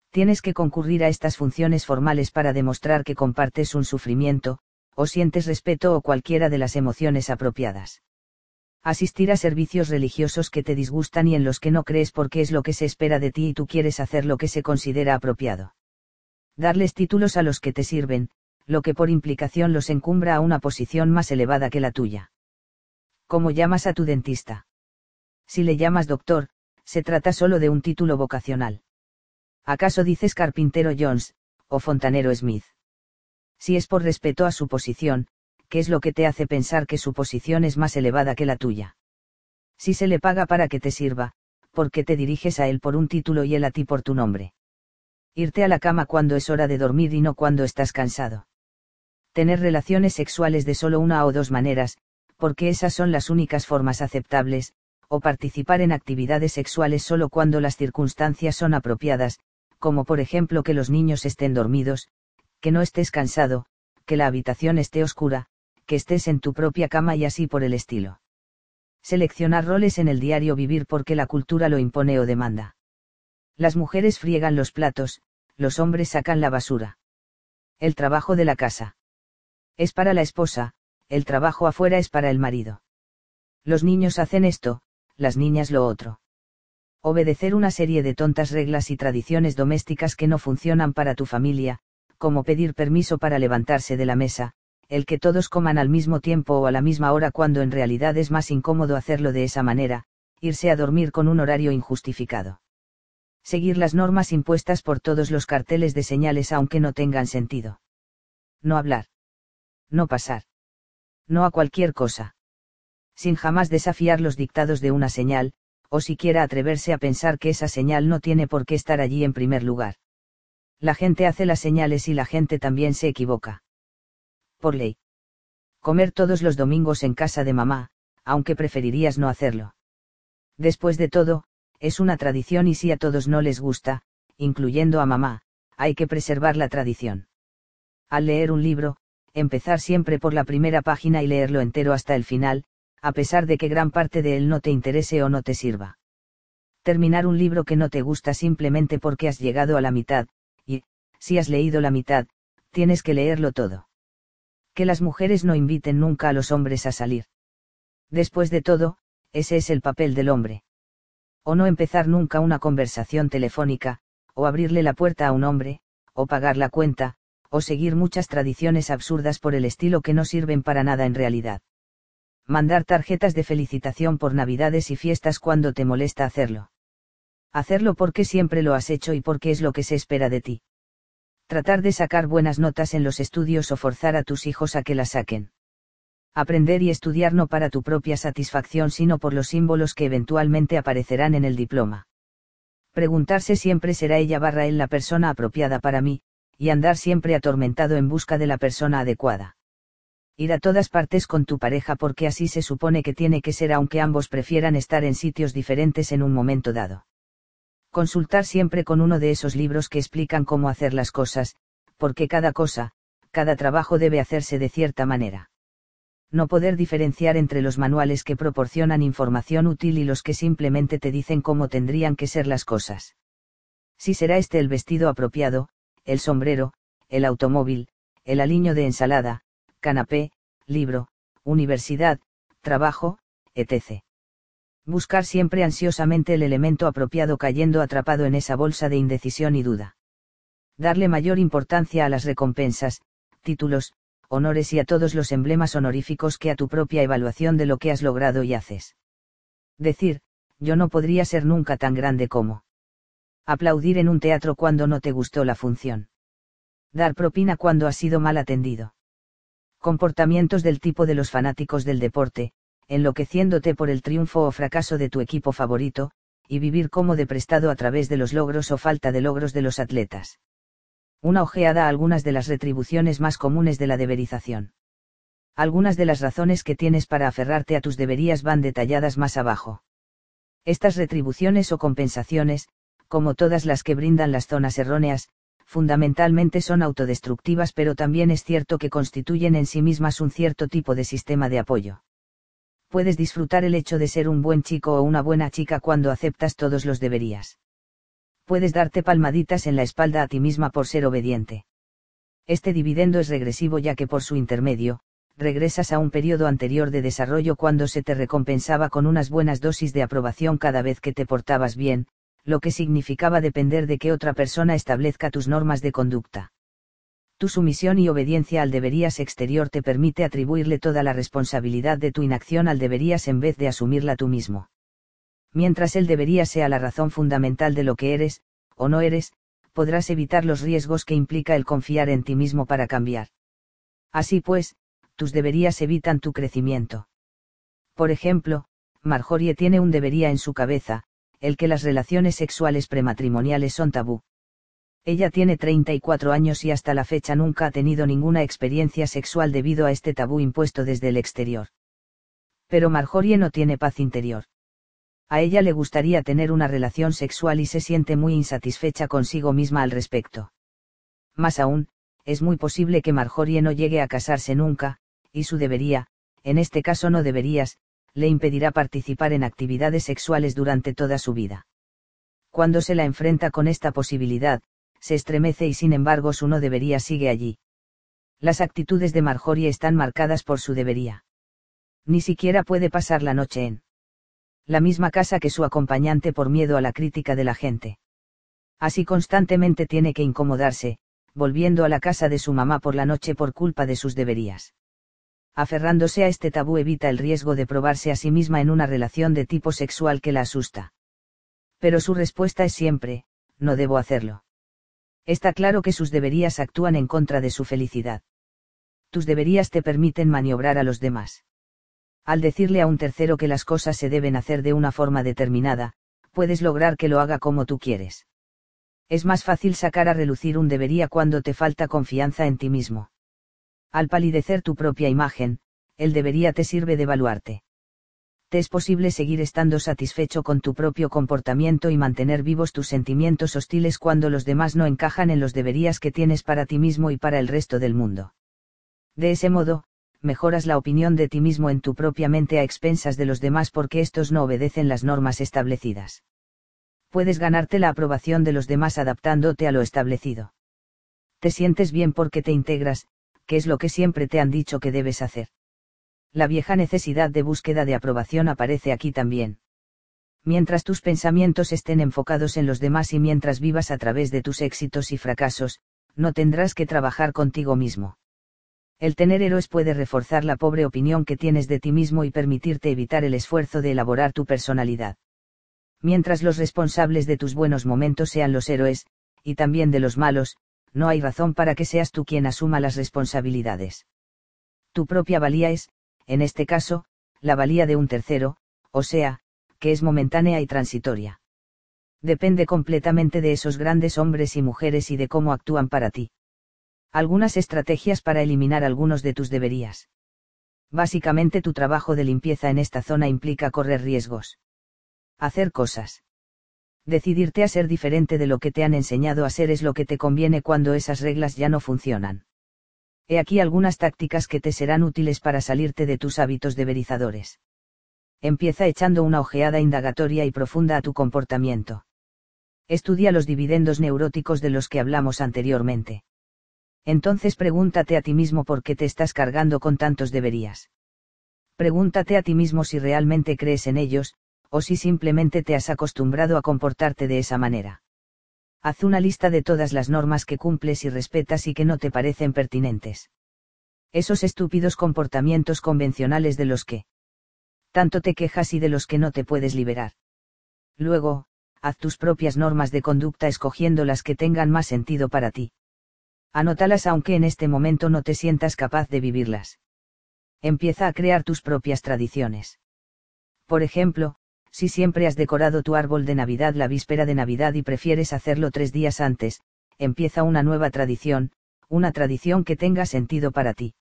Tienes que concurrir a estas funciones formales para demostrar que compartes un sufrimiento, o sientes respeto o cualquiera de las emociones apropiadas. Asistir a servicios religiosos que te disgustan y en los que no crees porque es lo que se espera de ti y tú quieres hacer lo que se considera apropiado darles títulos a los que te sirven, lo que por implicación los encumbra a una posición más elevada que la tuya. ¿Cómo llamas a tu dentista? Si le llamas doctor, se trata solo de un título vocacional. ¿Acaso dices carpintero Jones, o fontanero Smith? Si es por respeto a su posición, ¿qué es lo que te hace pensar que su posición es más elevada que la tuya? Si se le paga para que te sirva, ¿por qué te diriges a él por un título y él a ti por tu nombre? Irte a la cama cuando es hora de dormir y no cuando estás cansado. Tener relaciones sexuales de solo una o dos maneras, porque esas son las únicas formas aceptables, o participar en actividades sexuales solo cuando las circunstancias son apropiadas, como por ejemplo que los niños estén dormidos, que no estés cansado, que la habitación esté oscura, que estés en tu propia cama y así por el estilo. Seleccionar roles en el diario vivir porque la cultura lo impone o demanda. Las mujeres friegan los platos, los hombres sacan la basura. El trabajo de la casa. Es para la esposa, el trabajo afuera es para el marido. Los niños hacen esto, las niñas lo otro. Obedecer una serie de tontas reglas y tradiciones domésticas que no funcionan para tu familia, como pedir permiso para levantarse de la mesa, el que todos coman al mismo tiempo o a la misma hora cuando en realidad es más incómodo hacerlo de esa manera, irse a dormir con un horario injustificado. Seguir las normas impuestas por todos los carteles de señales aunque no tengan sentido. No hablar. No pasar. No a cualquier cosa. Sin jamás desafiar los dictados de una señal, o siquiera atreverse a pensar que esa señal no tiene por qué estar allí en primer lugar. La gente hace las señales y la gente también se equivoca. Por ley. Comer todos los domingos en casa de mamá, aunque preferirías no hacerlo. Después de todo, es una tradición y si a todos no les gusta, incluyendo a mamá, hay que preservar la tradición. Al leer un libro, empezar siempre por la primera página y leerlo entero hasta el final, a pesar de que gran parte de él no te interese o no te sirva. Terminar un libro que no te gusta simplemente porque has llegado a la mitad, y, si has leído la mitad, tienes que leerlo todo. Que las mujeres no inviten nunca a los hombres a salir. Después de todo, ese es el papel del hombre. O no empezar nunca una conversación telefónica, o abrirle la puerta a un hombre, o pagar la cuenta, o seguir muchas tradiciones absurdas por el estilo que no sirven para nada en realidad. Mandar tarjetas de felicitación por navidades y fiestas cuando te molesta hacerlo. Hacerlo porque siempre lo has hecho y porque es lo que se espera de ti. Tratar de sacar buenas notas en los estudios o forzar a tus hijos a que las saquen aprender y estudiar no para tu propia satisfacción sino por los símbolos que eventualmente aparecerán en el diploma. Preguntarse siempre será ella barra él la persona apropiada para mí, y andar siempre atormentado en busca de la persona adecuada. Ir a todas partes con tu pareja porque así se supone que tiene que ser aunque ambos prefieran estar en sitios diferentes en un momento dado. Consultar siempre con uno de esos libros que explican cómo hacer las cosas, porque cada cosa, cada trabajo debe hacerse de cierta manera no poder diferenciar entre los manuales que proporcionan información útil y los que simplemente te dicen cómo tendrían que ser las cosas. Si será este el vestido apropiado, el sombrero, el automóvil, el aliño de ensalada, canapé, libro, universidad, trabajo, etc. Buscar siempre ansiosamente el elemento apropiado cayendo atrapado en esa bolsa de indecisión y duda. Darle mayor importancia a las recompensas, títulos, honores y a todos los emblemas honoríficos que a tu propia evaluación de lo que has logrado y haces. Decir, yo no podría ser nunca tan grande como. Aplaudir en un teatro cuando no te gustó la función. Dar propina cuando has sido mal atendido. Comportamientos del tipo de los fanáticos del deporte, enloqueciéndote por el triunfo o fracaso de tu equipo favorito, y vivir como de prestado a través de los logros o falta de logros de los atletas una ojeada a algunas de las retribuciones más comunes de la deberización. Algunas de las razones que tienes para aferrarte a tus deberías van detalladas más abajo. Estas retribuciones o compensaciones, como todas las que brindan las zonas erróneas, fundamentalmente son autodestructivas pero también es cierto que constituyen en sí mismas un cierto tipo de sistema de apoyo. Puedes disfrutar el hecho de ser un buen chico o una buena chica cuando aceptas todos los deberías puedes darte palmaditas en la espalda a ti misma por ser obediente. Este dividendo es regresivo ya que por su intermedio, regresas a un periodo anterior de desarrollo cuando se te recompensaba con unas buenas dosis de aprobación cada vez que te portabas bien, lo que significaba depender de que otra persona establezca tus normas de conducta. Tu sumisión y obediencia al deberías exterior te permite atribuirle toda la responsabilidad de tu inacción al deberías en vez de asumirla tú mismo mientras él debería sea la razón fundamental de lo que eres, o no eres, podrás evitar los riesgos que implica el confiar en ti mismo para cambiar. Así pues, tus deberías evitan tu crecimiento. Por ejemplo, Marjorie tiene un debería en su cabeza, el que las relaciones sexuales prematrimoniales son tabú. Ella tiene 34 años y hasta la fecha nunca ha tenido ninguna experiencia sexual debido a este tabú impuesto desde el exterior. Pero Marjorie no tiene paz interior a ella le gustaría tener una relación sexual y se siente muy insatisfecha consigo misma al respecto. Más aún, es muy posible que Marjorie no llegue a casarse nunca, y su debería, en este caso no deberías, le impedirá participar en actividades sexuales durante toda su vida. Cuando se la enfrenta con esta posibilidad, se estremece y sin embargo su no debería sigue allí. Las actitudes de Marjorie están marcadas por su debería. Ni siquiera puede pasar la noche en la misma casa que su acompañante por miedo a la crítica de la gente. Así constantemente tiene que incomodarse, volviendo a la casa de su mamá por la noche por culpa de sus deberías. Aferrándose a este tabú evita el riesgo de probarse a sí misma en una relación de tipo sexual que la asusta. Pero su respuesta es siempre, no debo hacerlo. Está claro que sus deberías actúan en contra de su felicidad. Tus deberías te permiten maniobrar a los demás. Al decirle a un tercero que las cosas se deben hacer de una forma determinada, puedes lograr que lo haga como tú quieres. Es más fácil sacar a relucir un debería cuando te falta confianza en ti mismo. Al palidecer tu propia imagen, el debería te sirve de evaluarte es posible seguir estando satisfecho con tu propio comportamiento y mantener vivos tus sentimientos hostiles cuando los demás no encajan en los deberías que tienes para ti mismo y para el resto del mundo. De ese modo, mejoras la opinión de ti mismo en tu propia mente a expensas de los demás porque estos no obedecen las normas establecidas. Puedes ganarte la aprobación de los demás adaptándote a lo establecido. Te sientes bien porque te integras, que es lo que siempre te han dicho que debes hacer la vieja necesidad de búsqueda de aprobación aparece aquí también. Mientras tus pensamientos estén enfocados en los demás y mientras vivas a través de tus éxitos y fracasos, no tendrás que trabajar contigo mismo. El tener héroes puede reforzar la pobre opinión que tienes de ti mismo y permitirte evitar el esfuerzo de elaborar tu personalidad. Mientras los responsables de tus buenos momentos sean los héroes, y también de los malos, no hay razón para que seas tú quien asuma las responsabilidades. Tu propia valía es, en este caso, la valía de un tercero, o sea, que es momentánea y transitoria. Depende completamente de esos grandes hombres y mujeres y de cómo actúan para ti. Algunas estrategias para eliminar algunos de tus deberías. Básicamente tu trabajo de limpieza en esta zona implica correr riesgos. Hacer cosas. Decidirte a ser diferente de lo que te han enseñado a ser es lo que te conviene cuando esas reglas ya no funcionan. He aquí algunas tácticas que te serán útiles para salirte de tus hábitos deberizadores. Empieza echando una ojeada indagatoria y profunda a tu comportamiento. Estudia los dividendos neuróticos de los que hablamos anteriormente. Entonces pregúntate a ti mismo por qué te estás cargando con tantos deberías. Pregúntate a ti mismo si realmente crees en ellos, o si simplemente te has acostumbrado a comportarte de esa manera. Haz una lista de todas las normas que cumples y respetas y que no te parecen pertinentes. Esos estúpidos comportamientos convencionales de los que tanto te quejas y de los que no te puedes liberar. Luego, haz tus propias normas de conducta escogiendo las que tengan más sentido para ti. Anótalas aunque en este momento no te sientas capaz de vivirlas. Empieza a crear tus propias tradiciones. Por ejemplo, si siempre has decorado tu árbol de Navidad la víspera de Navidad y prefieres hacerlo tres días antes, empieza una nueva tradición, una tradición que tenga sentido para ti.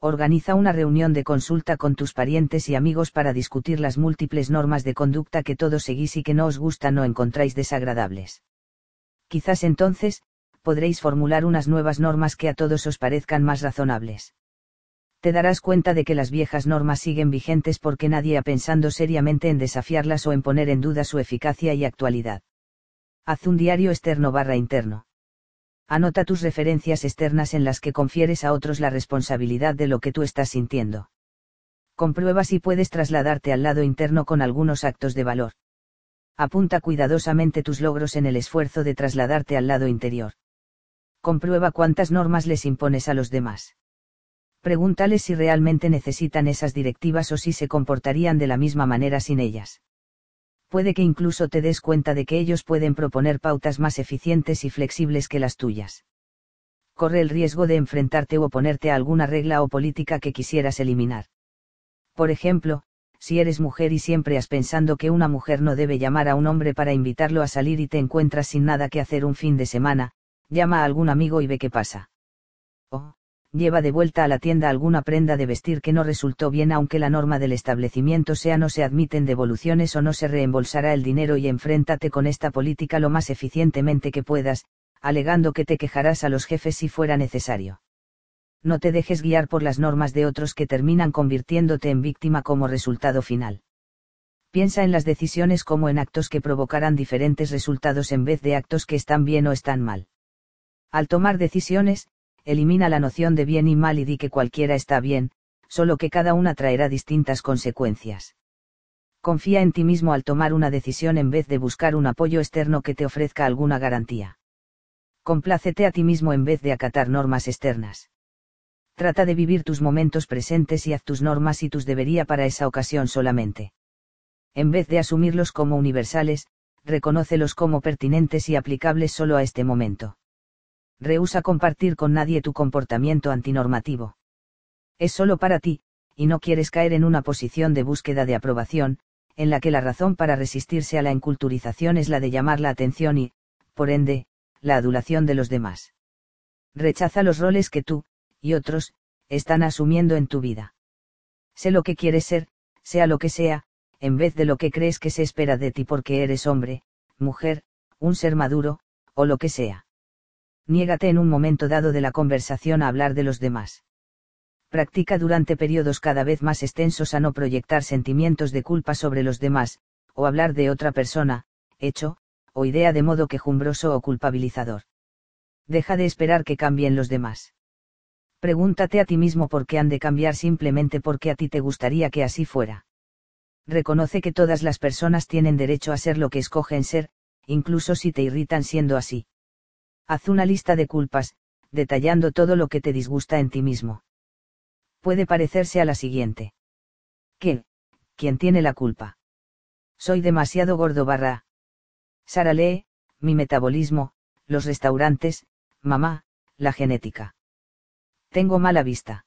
Organiza una reunión de consulta con tus parientes y amigos para discutir las múltiples normas de conducta que todos seguís y que no os gustan o encontráis desagradables. Quizás entonces, podréis formular unas nuevas normas que a todos os parezcan más razonables te darás cuenta de que las viejas normas siguen vigentes porque nadie ha pensado seriamente en desafiarlas o en poner en duda su eficacia y actualidad. Haz un diario externo barra interno. Anota tus referencias externas en las que confieres a otros la responsabilidad de lo que tú estás sintiendo. Comprueba si puedes trasladarte al lado interno con algunos actos de valor. Apunta cuidadosamente tus logros en el esfuerzo de trasladarte al lado interior. Comprueba cuántas normas les impones a los demás pregúntales si realmente necesitan esas directivas o si se comportarían de la misma manera sin ellas. Puede que incluso te des cuenta de que ellos pueden proponer pautas más eficientes y flexibles que las tuyas. Corre el riesgo de enfrentarte o oponerte a alguna regla o política que quisieras eliminar. Por ejemplo, si eres mujer y siempre has pensando que una mujer no debe llamar a un hombre para invitarlo a salir y te encuentras sin nada que hacer un fin de semana, llama a algún amigo y ve qué pasa. Oh, lleva de vuelta a la tienda alguna prenda de vestir que no resultó bien aunque la norma del establecimiento sea no se admiten devoluciones o no se reembolsará el dinero y enfréntate con esta política lo más eficientemente que puedas, alegando que te quejarás a los jefes si fuera necesario. No te dejes guiar por las normas de otros que terminan convirtiéndote en víctima como resultado final. Piensa en las decisiones como en actos que provocarán diferentes resultados en vez de actos que están bien o están mal Al tomar decisiones, elimina la noción de bien y mal y di que cualquiera está bien, solo que cada una traerá distintas consecuencias. Confía en ti mismo al tomar una decisión en vez de buscar un apoyo externo que te ofrezca alguna garantía. Complácete a ti mismo en vez de acatar normas externas. Trata de vivir tus momentos presentes y haz tus normas y tus debería para esa ocasión solamente. En vez de asumirlos como universales, reconócelos como pertinentes y aplicables solo a este momento. Rehúsa compartir con nadie tu comportamiento antinormativo. Es solo para ti, y no quieres caer en una posición de búsqueda de aprobación, en la que la razón para resistirse a la enculturización es la de llamar la atención y, por ende, la adulación de los demás. Rechaza los roles que tú, y otros, están asumiendo en tu vida. Sé lo que quieres ser, sea lo que sea, en vez de lo que crees que se espera de ti porque eres hombre, mujer, un ser maduro, o lo que sea. Niégate en un momento dado de la conversación a hablar de los demás practica durante periodos cada vez más extensos a no proyectar sentimientos de culpa sobre los demás, o hablar de otra persona, hecho, o idea de modo quejumbroso o culpabilizador. Deja de esperar que cambien los demás. Pregúntate a ti mismo por qué han de cambiar simplemente porque a ti te gustaría que así fuera. Reconoce que todas las personas tienen derecho a ser lo que escogen ser, incluso si te irritan siendo así. Haz una lista de culpas, detallando todo lo que te disgusta en ti mismo puede parecerse a la siguiente. ¿Qué? ¿Quién tiene la culpa? Soy demasiado gordo barra. Sara lee, mi metabolismo, los restaurantes, mamá, la genética. Tengo mala vista.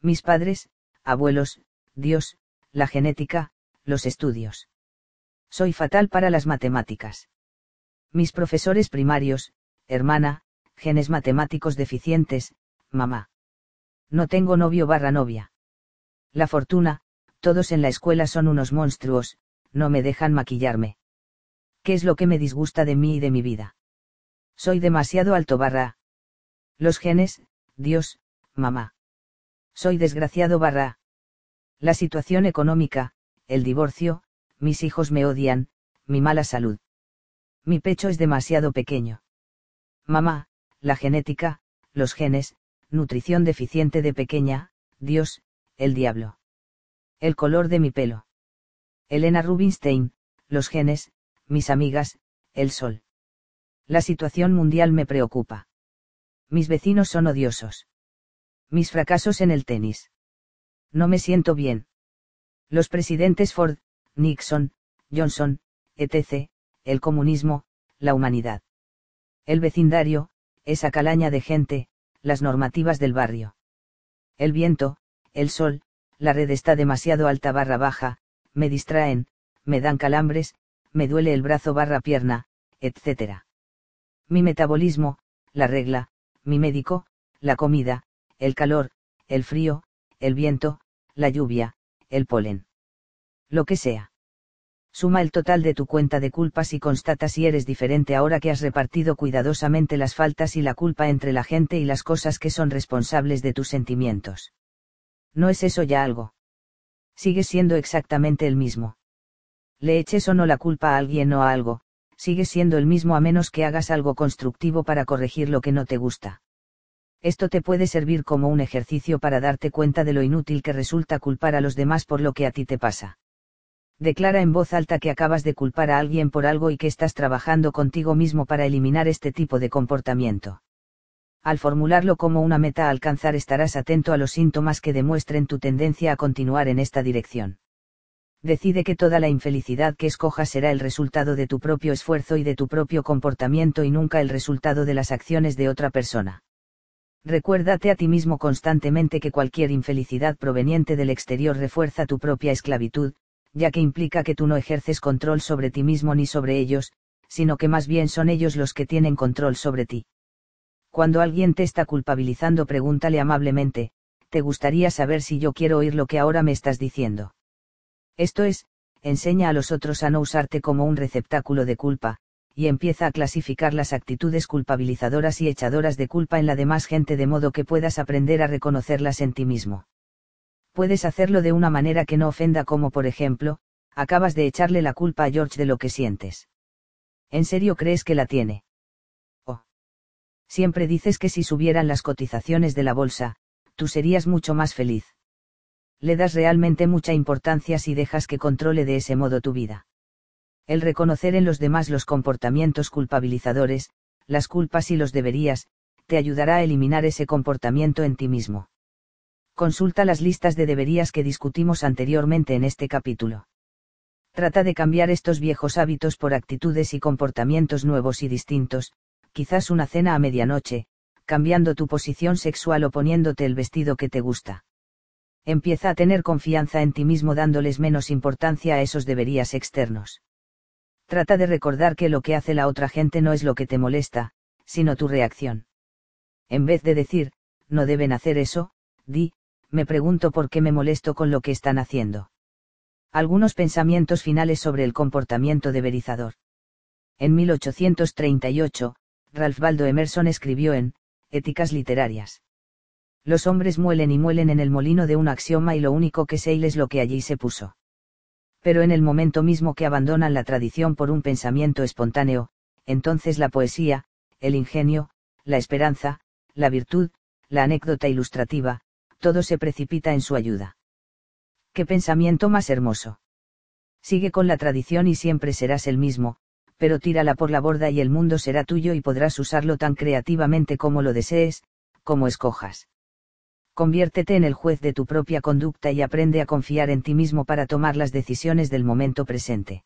Mis padres, abuelos, Dios, la genética, los estudios. Soy fatal para las matemáticas. Mis profesores primarios, hermana, genes matemáticos deficientes, mamá. No tengo novio barra novia. La fortuna, todos en la escuela son unos monstruos, no me dejan maquillarme. ¿Qué es lo que me disgusta de mí y de mi vida? Soy demasiado alto barra. Los genes, Dios, mamá. Soy desgraciado barra. La situación económica, el divorcio, mis hijos me odian, mi mala salud. Mi pecho es demasiado pequeño. Mamá, la genética, los genes, nutrición deficiente de pequeña, Dios, el diablo. El color de mi pelo. Elena Rubinstein, los genes, mis amigas, el sol. La situación mundial me preocupa. Mis vecinos son odiosos. Mis fracasos en el tenis. No me siento bien. Los presidentes Ford, Nixon, Johnson, etc., el comunismo, la humanidad. El vecindario, esa calaña de gente, las normativas del barrio. El viento, el sol, la red está demasiado alta barra baja, me distraen, me dan calambres, me duele el brazo barra pierna, etc. Mi metabolismo, la regla, mi médico, la comida, el calor, el frío, el viento, la lluvia, el polen. Lo que sea. Suma el total de tu cuenta de culpas y constata si eres diferente ahora que has repartido cuidadosamente las faltas y la culpa entre la gente y las cosas que son responsables de tus sentimientos. ¿No es eso ya algo? Sigues siendo exactamente el mismo. Le eches o no la culpa a alguien o a algo, sigues siendo el mismo a menos que hagas algo constructivo para corregir lo que no te gusta. Esto te puede servir como un ejercicio para darte cuenta de lo inútil que resulta culpar a los demás por lo que a ti te pasa declara en voz alta que acabas de culpar a alguien por algo y que estás trabajando contigo mismo para eliminar este tipo de comportamiento. Al formularlo como una meta a alcanzar estarás atento a los síntomas que demuestren tu tendencia a continuar en esta dirección. Decide que toda la infelicidad que escojas será el resultado de tu propio esfuerzo y de tu propio comportamiento y nunca el resultado de las acciones de otra persona. Recuérdate a ti mismo constantemente que cualquier infelicidad proveniente del exterior refuerza tu propia esclavitud, ya que implica que tú no ejerces control sobre ti mismo ni sobre ellos, sino que más bien son ellos los que tienen control sobre ti. Cuando alguien te está culpabilizando, pregúntale amablemente, ¿te gustaría saber si yo quiero oír lo que ahora me estás diciendo? Esto es, enseña a los otros a no usarte como un receptáculo de culpa, y empieza a clasificar las actitudes culpabilizadoras y echadoras de culpa en la demás gente de modo que puedas aprender a reconocerlas en ti mismo puedes hacerlo de una manera que no ofenda como por ejemplo, acabas de echarle la culpa a George de lo que sientes. ¿En serio crees que la tiene? Oh. Siempre dices que si subieran las cotizaciones de la bolsa, tú serías mucho más feliz. Le das realmente mucha importancia si dejas que controle de ese modo tu vida. El reconocer en los demás los comportamientos culpabilizadores, las culpas y los deberías, te ayudará a eliminar ese comportamiento en ti mismo. Consulta las listas de deberías que discutimos anteriormente en este capítulo. Trata de cambiar estos viejos hábitos por actitudes y comportamientos nuevos y distintos, quizás una cena a medianoche, cambiando tu posición sexual o poniéndote el vestido que te gusta. Empieza a tener confianza en ti mismo dándoles menos importancia a esos deberías externos. Trata de recordar que lo que hace la otra gente no es lo que te molesta, sino tu reacción. En vez de decir, no deben hacer eso, di, me pregunto por qué me molesto con lo que están haciendo. Algunos pensamientos finales sobre el comportamiento deberizador. En 1838, Ralph Waldo Emerson escribió en Éticas Literarias. Los hombres muelen y muelen en el molino de un axioma y lo único que sé es lo que allí se puso. Pero en el momento mismo que abandonan la tradición por un pensamiento espontáneo, entonces la poesía, el ingenio, la esperanza, la virtud, la anécdota ilustrativa, todo se precipita en su ayuda. ¡Qué pensamiento más hermoso! Sigue con la tradición y siempre serás el mismo, pero tírala por la borda y el mundo será tuyo y podrás usarlo tan creativamente como lo desees, como escojas. Conviértete en el juez de tu propia conducta y aprende a confiar en ti mismo para tomar las decisiones del momento presente.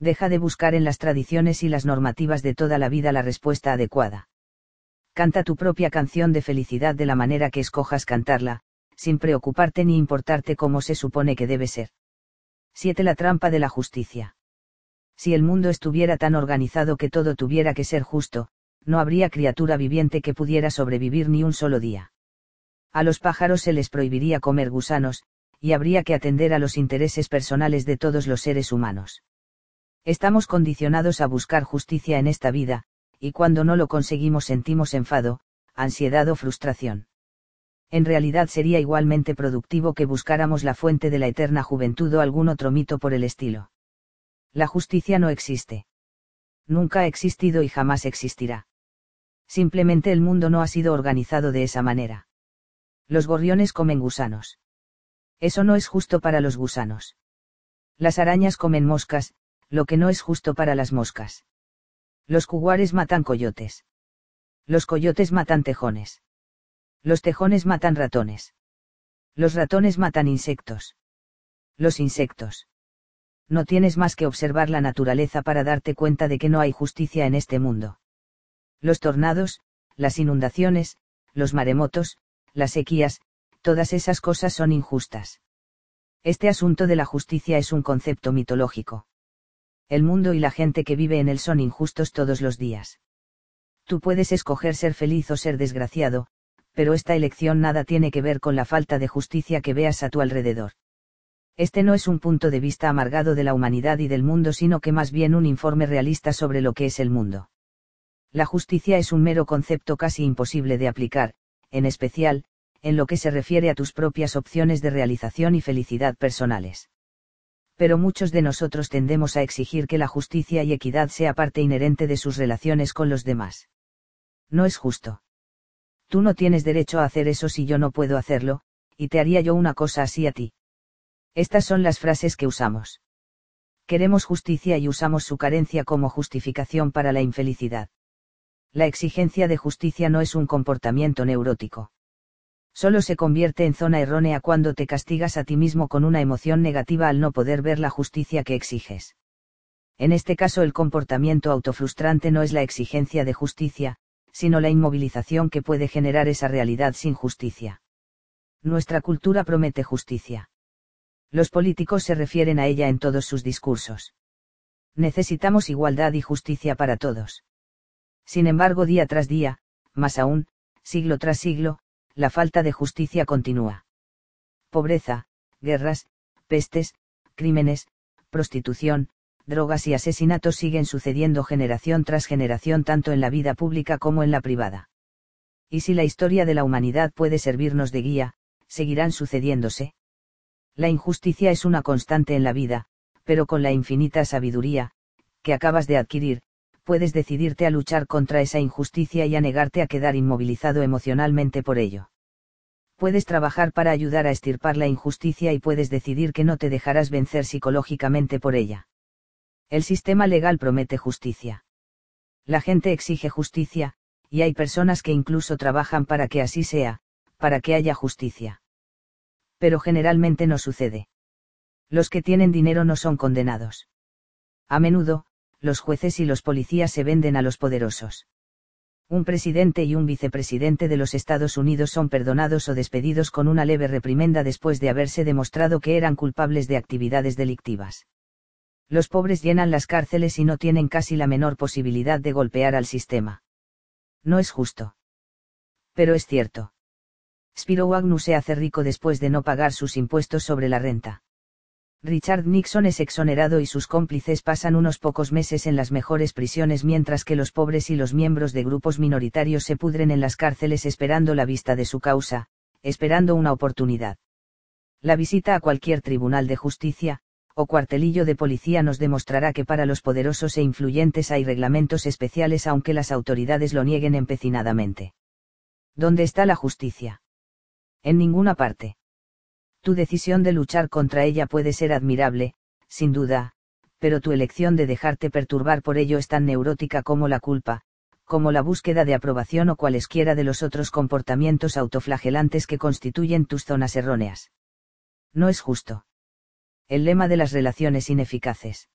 Deja de buscar en las tradiciones y las normativas de toda la vida la respuesta adecuada. Canta tu propia canción de felicidad de la manera que escojas cantarla, sin preocuparte ni importarte cómo se supone que debe ser. 7. La trampa de la justicia. Si el mundo estuviera tan organizado que todo tuviera que ser justo, no habría criatura viviente que pudiera sobrevivir ni un solo día. A los pájaros se les prohibiría comer gusanos, y habría que atender a los intereses personales de todos los seres humanos. Estamos condicionados a buscar justicia en esta vida, y cuando no lo conseguimos sentimos enfado, ansiedad o frustración. En realidad sería igualmente productivo que buscáramos la fuente de la eterna juventud o algún otro mito por el estilo. La justicia no existe. Nunca ha existido y jamás existirá. Simplemente el mundo no ha sido organizado de esa manera. Los gorriones comen gusanos. Eso no es justo para los gusanos. Las arañas comen moscas, lo que no es justo para las moscas. Los cuguares matan coyotes. Los coyotes matan tejones. Los tejones matan ratones. Los ratones matan insectos. Los insectos. No tienes más que observar la naturaleza para darte cuenta de que no hay justicia en este mundo. Los tornados, las inundaciones, los maremotos, las sequías, todas esas cosas son injustas. Este asunto de la justicia es un concepto mitológico el mundo y la gente que vive en él son injustos todos los días. Tú puedes escoger ser feliz o ser desgraciado, pero esta elección nada tiene que ver con la falta de justicia que veas a tu alrededor. Este no es un punto de vista amargado de la humanidad y del mundo, sino que más bien un informe realista sobre lo que es el mundo. La justicia es un mero concepto casi imposible de aplicar, en especial, en lo que se refiere a tus propias opciones de realización y felicidad personales pero muchos de nosotros tendemos a exigir que la justicia y equidad sea parte inherente de sus relaciones con los demás. No es justo. Tú no tienes derecho a hacer eso si yo no puedo hacerlo, y te haría yo una cosa así a ti. Estas son las frases que usamos. Queremos justicia y usamos su carencia como justificación para la infelicidad. La exigencia de justicia no es un comportamiento neurótico solo se convierte en zona errónea cuando te castigas a ti mismo con una emoción negativa al no poder ver la justicia que exiges. En este caso el comportamiento autofrustrante no es la exigencia de justicia, sino la inmovilización que puede generar esa realidad sin justicia. Nuestra cultura promete justicia. Los políticos se refieren a ella en todos sus discursos. Necesitamos igualdad y justicia para todos. Sin embargo, día tras día, más aún, siglo tras siglo, la falta de justicia continúa. Pobreza, guerras, pestes, crímenes, prostitución, drogas y asesinatos siguen sucediendo generación tras generación tanto en la vida pública como en la privada. Y si la historia de la humanidad puede servirnos de guía, seguirán sucediéndose. La injusticia es una constante en la vida, pero con la infinita sabiduría, que acabas de adquirir, puedes decidirte a luchar contra esa injusticia y a negarte a quedar inmovilizado emocionalmente por ello. Puedes trabajar para ayudar a estirpar la injusticia y puedes decidir que no te dejarás vencer psicológicamente por ella. El sistema legal promete justicia. La gente exige justicia, y hay personas que incluso trabajan para que así sea, para que haya justicia. Pero generalmente no sucede. Los que tienen dinero no son condenados. A menudo, los jueces y los policías se venden a los poderosos. Un presidente y un vicepresidente de los Estados Unidos son perdonados o despedidos con una leve reprimenda después de haberse demostrado que eran culpables de actividades delictivas. Los pobres llenan las cárceles y no tienen casi la menor posibilidad de golpear al sistema. No es justo. Pero es cierto. Spiro Agnew se hace rico después de no pagar sus impuestos sobre la renta. Richard Nixon es exonerado y sus cómplices pasan unos pocos meses en las mejores prisiones mientras que los pobres y los miembros de grupos minoritarios se pudren en las cárceles esperando la vista de su causa, esperando una oportunidad. La visita a cualquier tribunal de justicia, o cuartelillo de policía nos demostrará que para los poderosos e influyentes hay reglamentos especiales aunque las autoridades lo nieguen empecinadamente. ¿Dónde está la justicia? En ninguna parte. Tu decisión de luchar contra ella puede ser admirable, sin duda, pero tu elección de dejarte perturbar por ello es tan neurótica como la culpa, como la búsqueda de aprobación o cualesquiera de los otros comportamientos autoflagelantes que constituyen tus zonas erróneas. No es justo. El lema de las relaciones ineficaces.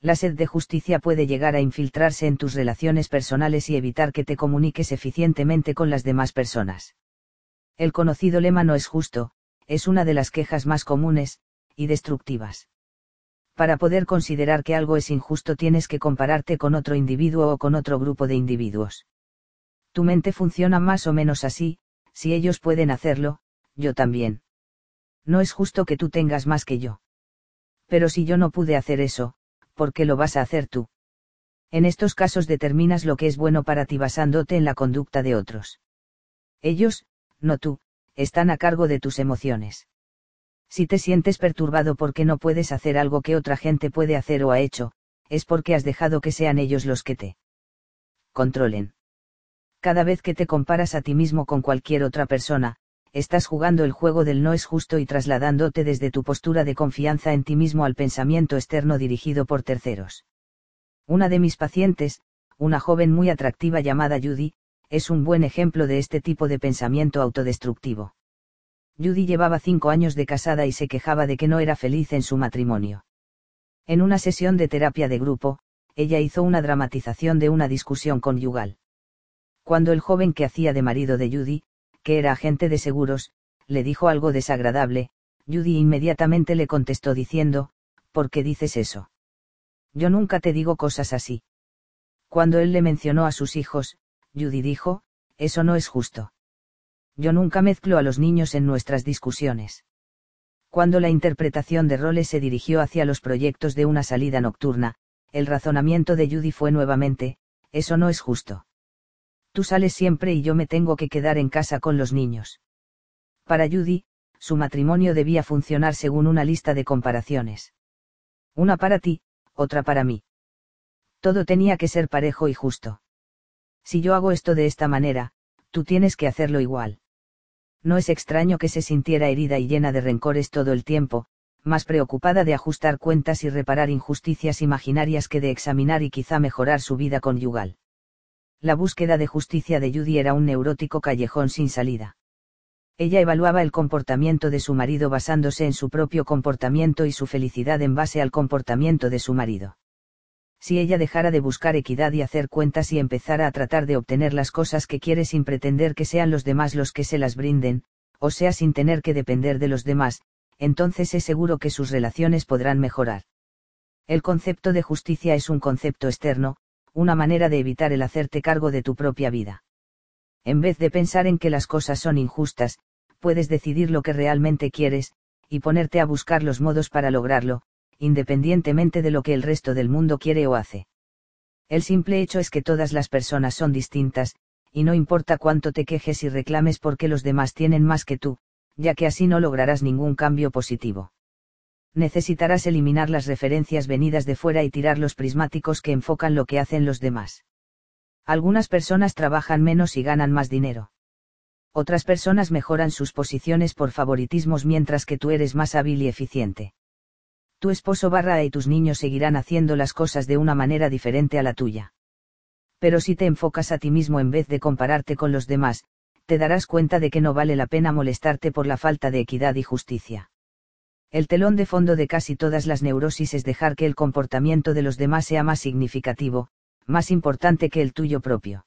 La sed de justicia puede llegar a infiltrarse en tus relaciones personales y evitar que te comuniques eficientemente con las demás personas. El conocido lema no es justo, es una de las quejas más comunes, y destructivas. Para poder considerar que algo es injusto tienes que compararte con otro individuo o con otro grupo de individuos. Tu mente funciona más o menos así, si ellos pueden hacerlo, yo también. No es justo que tú tengas más que yo. Pero si yo no pude hacer eso, ¿por qué lo vas a hacer tú? En estos casos determinas lo que es bueno para ti basándote en la conducta de otros. Ellos, no tú, están a cargo de tus emociones. Si te sientes perturbado porque no puedes hacer algo que otra gente puede hacer o ha hecho, es porque has dejado que sean ellos los que te controlen. Cada vez que te comparas a ti mismo con cualquier otra persona, estás jugando el juego del no es justo y trasladándote desde tu postura de confianza en ti mismo al pensamiento externo dirigido por terceros. Una de mis pacientes, una joven muy atractiva llamada Judy, es un buen ejemplo de este tipo de pensamiento autodestructivo. Judy llevaba cinco años de casada y se quejaba de que no era feliz en su matrimonio. En una sesión de terapia de grupo, ella hizo una dramatización de una discusión conyugal. Cuando el joven que hacía de marido de Judy, que era agente de seguros, le dijo algo desagradable, Judy inmediatamente le contestó diciendo, ¿por qué dices eso? Yo nunca te digo cosas así. Cuando él le mencionó a sus hijos, Judy dijo, eso no es justo. Yo nunca mezclo a los niños en nuestras discusiones. Cuando la interpretación de roles se dirigió hacia los proyectos de una salida nocturna, el razonamiento de Judy fue nuevamente, eso no es justo. Tú sales siempre y yo me tengo que quedar en casa con los niños. Para Judy, su matrimonio debía funcionar según una lista de comparaciones. Una para ti, otra para mí. Todo tenía que ser parejo y justo si yo hago esto de esta manera, tú tienes que hacerlo igual. No es extraño que se sintiera herida y llena de rencores todo el tiempo, más preocupada de ajustar cuentas y reparar injusticias imaginarias que de examinar y quizá mejorar su vida conyugal. La búsqueda de justicia de Judy era un neurótico callejón sin salida. Ella evaluaba el comportamiento de su marido basándose en su propio comportamiento y su felicidad en base al comportamiento de su marido si ella dejara de buscar equidad y hacer cuentas y empezara a tratar de obtener las cosas que quiere sin pretender que sean los demás los que se las brinden, o sea sin tener que depender de los demás, entonces es seguro que sus relaciones podrán mejorar. El concepto de justicia es un concepto externo, una manera de evitar el hacerte cargo de tu propia vida. En vez de pensar en que las cosas son injustas, puedes decidir lo que realmente quieres, y ponerte a buscar los modos para lograrlo, independientemente de lo que el resto del mundo quiere o hace. El simple hecho es que todas las personas son distintas, y no importa cuánto te quejes y reclames porque los demás tienen más que tú, ya que así no lograrás ningún cambio positivo. necesitarás eliminar las referencias venidas de fuera y tirar los prismáticos que enfocan lo que hacen los demás. Algunas personas trabajan menos y ganan más dinero. Otras personas mejoran sus posiciones por favoritismos mientras que tú eres más hábil y eficiente. Tu esposo barra y tus niños seguirán haciendo las cosas de una manera diferente a la tuya. Pero si te enfocas a ti mismo en vez de compararte con los demás, te darás cuenta de que no vale la pena molestarte por la falta de equidad y justicia. El telón de fondo de casi todas las neurosis es dejar que el comportamiento de los demás sea más significativo, más importante que el tuyo propio.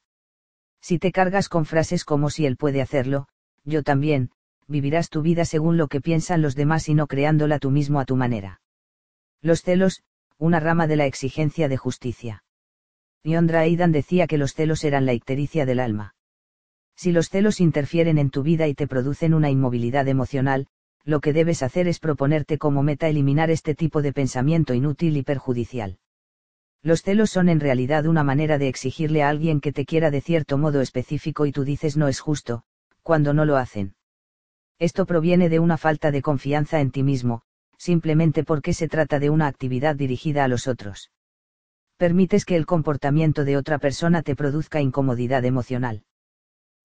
Si te cargas con frases como si él puede hacerlo, yo también, vivirás tu vida según lo que piensan los demás y no creándola tú mismo a tu manera. Los celos, una rama de la exigencia de justicia. Yondra Aidan decía que los celos eran la ictericia del alma. Si los celos interfieren en tu vida y te producen una inmovilidad emocional, lo que debes hacer es proponerte como meta eliminar este tipo de pensamiento inútil y perjudicial. Los celos son en realidad una manera de exigirle a alguien que te quiera de cierto modo específico y tú dices no es justo, cuando no lo hacen. Esto proviene de una falta de confianza en ti mismo, simplemente porque se trata de una actividad dirigida a los otros. Permites que el comportamiento de otra persona te produzca incomodidad emocional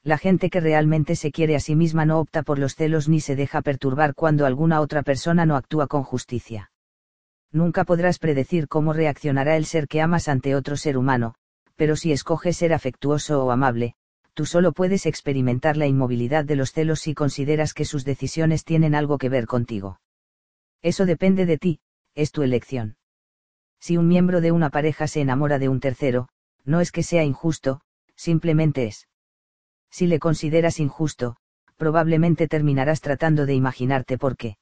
la gente que realmente se quiere a sí misma no opta por los celos ni se deja perturbar cuando alguna otra persona no actúa con justicia. Nunca podrás predecir cómo reaccionará el ser que amas ante otro ser humano, pero si escoges ser afectuoso o amable, tú solo puedes experimentar la inmovilidad de los celos si consideras que sus decisiones tienen algo que ver contigo. Eso depende de ti, es tu elección. Si un miembro de una pareja se enamora de un tercero, no es que sea injusto, simplemente es si le consideras injusto, probablemente terminarás tratando de imaginarte por qué.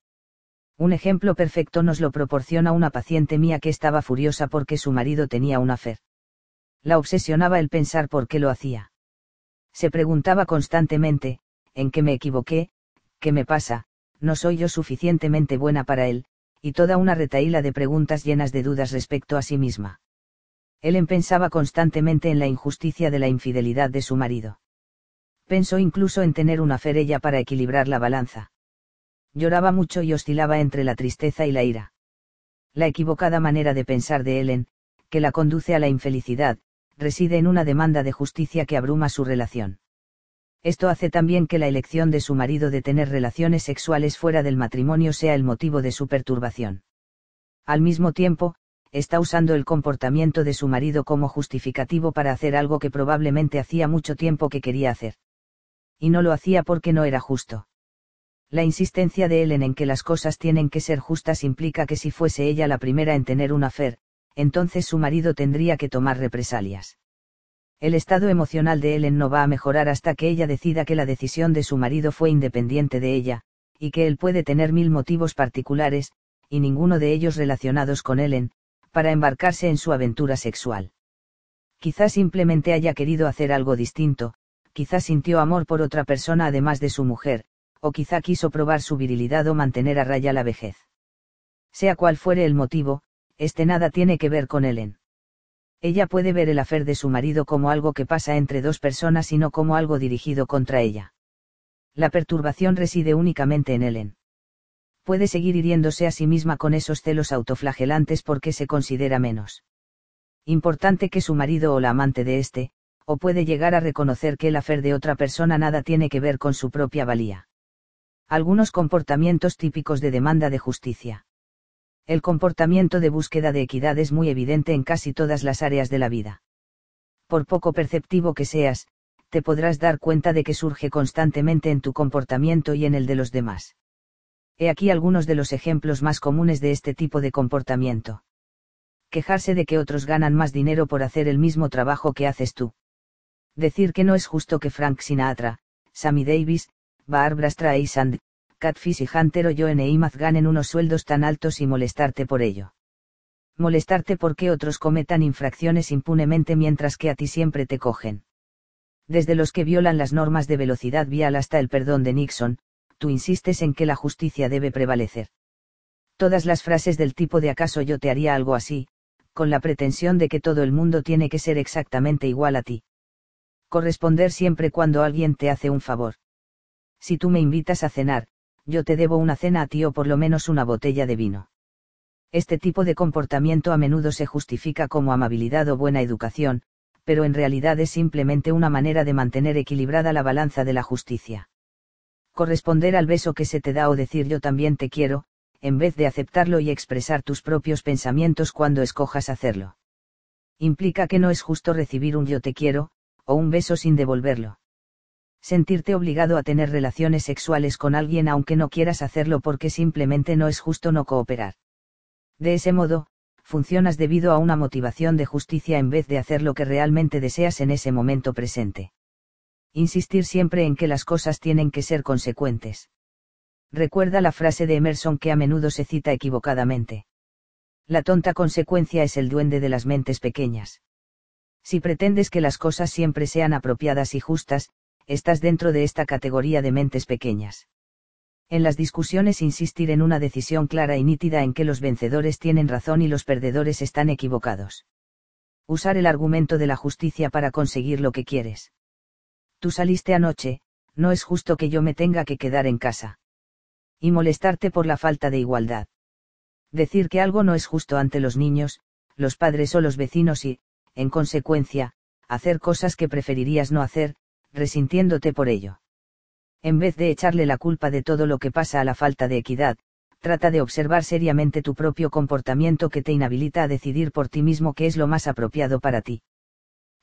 Un ejemplo perfecto nos lo proporciona una paciente mía que estaba furiosa porque su marido tenía una fe. La obsesionaba el pensar por qué lo hacía. Se preguntaba constantemente, ¿en qué me equivoqué? ¿Qué me pasa? ¿No soy yo suficientemente buena para él? Y toda una retaíla de preguntas llenas de dudas respecto a sí misma. Ellen pensaba constantemente en la injusticia de la infidelidad de su marido pensó incluso en tener una ferella para equilibrar la balanza. Lloraba mucho y oscilaba entre la tristeza y la ira. La equivocada manera de pensar de Ellen, que la conduce a la infelicidad, reside en una demanda de justicia que abruma su relación. Esto hace también que la elección de su marido de tener relaciones sexuales fuera del matrimonio sea el motivo de su perturbación. Al mismo tiempo, está usando el comportamiento de su marido como justificativo para hacer algo que probablemente hacía mucho tiempo que quería hacer y no lo hacía porque no era justo. La insistencia de Ellen en que las cosas tienen que ser justas implica que si fuese ella la primera en tener una fer, entonces su marido tendría que tomar represalias. El estado emocional de Ellen no va a mejorar hasta que ella decida que la decisión de su marido fue independiente de ella, y que él puede tener mil motivos particulares, y ninguno de ellos relacionados con Ellen, para embarcarse en su aventura sexual. Quizás simplemente haya querido hacer algo distinto, quizá sintió amor por otra persona además de su mujer, o quizá quiso probar su virilidad o mantener a raya la vejez. Sea cual fuere el motivo, este nada tiene que ver con Ellen. Ella puede ver el afer de su marido como algo que pasa entre dos personas y no como algo dirigido contra ella. La perturbación reside únicamente en Ellen. Puede seguir hiriéndose a sí misma con esos celos autoflagelantes porque se considera menos importante que su marido o la amante de éste, o puede llegar a reconocer que el afer de otra persona nada tiene que ver con su propia valía. Algunos comportamientos típicos de demanda de justicia. El comportamiento de búsqueda de equidad es muy evidente en casi todas las áreas de la vida. Por poco perceptivo que seas, te podrás dar cuenta de que surge constantemente en tu comportamiento y en el de los demás. He aquí algunos de los ejemplos más comunes de este tipo de comportamiento. Quejarse de que otros ganan más dinero por hacer el mismo trabajo que haces tú decir que no es justo que Frank Sinatra, Sammy Davis, Barbra Streisand, Catfish y Hunter o Joe Namath ganen unos sueldos tan altos y molestarte por ello. Molestarte porque otros cometan infracciones impunemente mientras que a ti siempre te cogen. Desde los que violan las normas de velocidad vial hasta el perdón de Nixon, tú insistes en que la justicia debe prevalecer. Todas las frases del tipo de acaso yo te haría algo así, con la pretensión de que todo el mundo tiene que ser exactamente igual a ti corresponder siempre cuando alguien te hace un favor. Si tú me invitas a cenar, yo te debo una cena a ti o por lo menos una botella de vino. Este tipo de comportamiento a menudo se justifica como amabilidad o buena educación, pero en realidad es simplemente una manera de mantener equilibrada la balanza de la justicia. Corresponder al beso que se te da o decir yo también te quiero, en vez de aceptarlo y expresar tus propios pensamientos cuando escojas hacerlo. Implica que no es justo recibir un yo te quiero, o un beso sin devolverlo. Sentirte obligado a tener relaciones sexuales con alguien aunque no quieras hacerlo porque simplemente no es justo no cooperar. De ese modo, funcionas debido a una motivación de justicia en vez de hacer lo que realmente deseas en ese momento presente. Insistir siempre en que las cosas tienen que ser consecuentes. Recuerda la frase de Emerson que a menudo se cita equivocadamente. La tonta consecuencia es el duende de las mentes pequeñas. Si pretendes que las cosas siempre sean apropiadas y justas, estás dentro de esta categoría de mentes pequeñas. En las discusiones insistir en una decisión clara y nítida en que los vencedores tienen razón y los perdedores están equivocados. Usar el argumento de la justicia para conseguir lo que quieres. Tú saliste anoche, no es justo que yo me tenga que quedar en casa. Y molestarte por la falta de igualdad. Decir que algo no es justo ante los niños, los padres o los vecinos y, en consecuencia, hacer cosas que preferirías no hacer, resintiéndote por ello. En vez de echarle la culpa de todo lo que pasa a la falta de equidad, trata de observar seriamente tu propio comportamiento que te inhabilita a decidir por ti mismo qué es lo más apropiado para ti.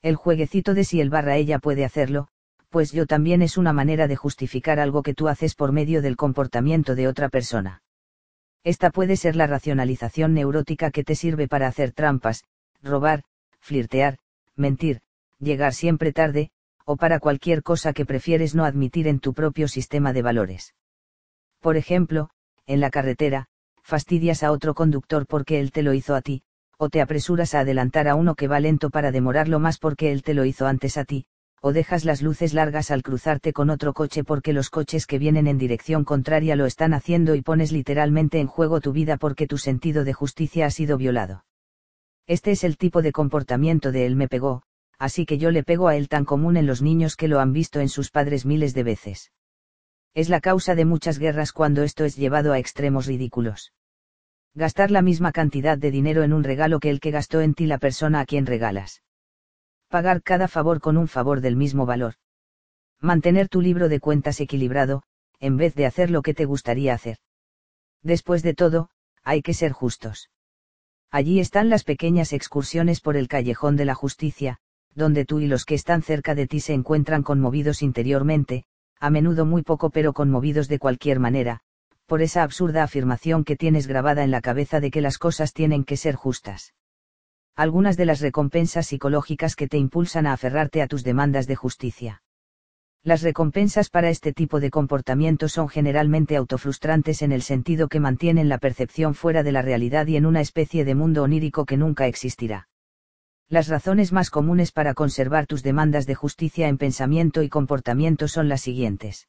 El jueguecito de si el barra ella puede hacerlo, pues yo también es una manera de justificar algo que tú haces por medio del comportamiento de otra persona. Esta puede ser la racionalización neurótica que te sirve para hacer trampas, robar, flirtear, mentir, llegar siempre tarde, o para cualquier cosa que prefieres no admitir en tu propio sistema de valores. Por ejemplo, en la carretera, fastidias a otro conductor porque él te lo hizo a ti, o te apresuras a adelantar a uno que va lento para demorarlo más porque él te lo hizo antes a ti, o dejas las luces largas al cruzarte con otro coche porque los coches que vienen en dirección contraria lo están haciendo y pones literalmente en juego tu vida porque tu sentido de justicia ha sido violado. Este es el tipo de comportamiento de él me pegó, así que yo le pego a él tan común en los niños que lo han visto en sus padres miles de veces. Es la causa de muchas guerras cuando esto es llevado a extremos ridículos. Gastar la misma cantidad de dinero en un regalo que el que gastó en ti la persona a quien regalas. Pagar cada favor con un favor del mismo valor. Mantener tu libro de cuentas equilibrado, en vez de hacer lo que te gustaría hacer. Después de todo, hay que ser justos. Allí están las pequeñas excursiones por el callejón de la justicia, donde tú y los que están cerca de ti se encuentran conmovidos interiormente, a menudo muy poco pero conmovidos de cualquier manera, por esa absurda afirmación que tienes grabada en la cabeza de que las cosas tienen que ser justas. Algunas de las recompensas psicológicas que te impulsan a aferrarte a tus demandas de justicia. Las recompensas para este tipo de comportamiento son generalmente autofrustrantes en el sentido que mantienen la percepción fuera de la realidad y en una especie de mundo onírico que nunca existirá. Las razones más comunes para conservar tus demandas de justicia en pensamiento y comportamiento son las siguientes.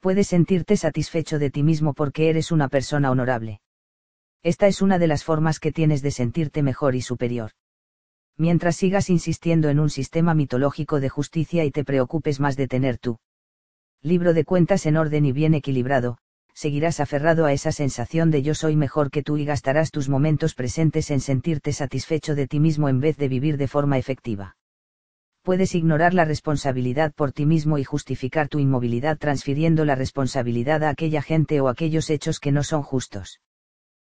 Puedes sentirte satisfecho de ti mismo porque eres una persona honorable. Esta es una de las formas que tienes de sentirte mejor y superior. Mientras sigas insistiendo en un sistema mitológico de justicia y te preocupes más de tener tu libro de cuentas en orden y bien equilibrado, seguirás aferrado a esa sensación de yo soy mejor que tú y gastarás tus momentos presentes en sentirte satisfecho de ti mismo en vez de vivir de forma efectiva. Puedes ignorar la responsabilidad por ti mismo y justificar tu inmovilidad transfiriendo la responsabilidad a aquella gente o aquellos hechos que no son justos.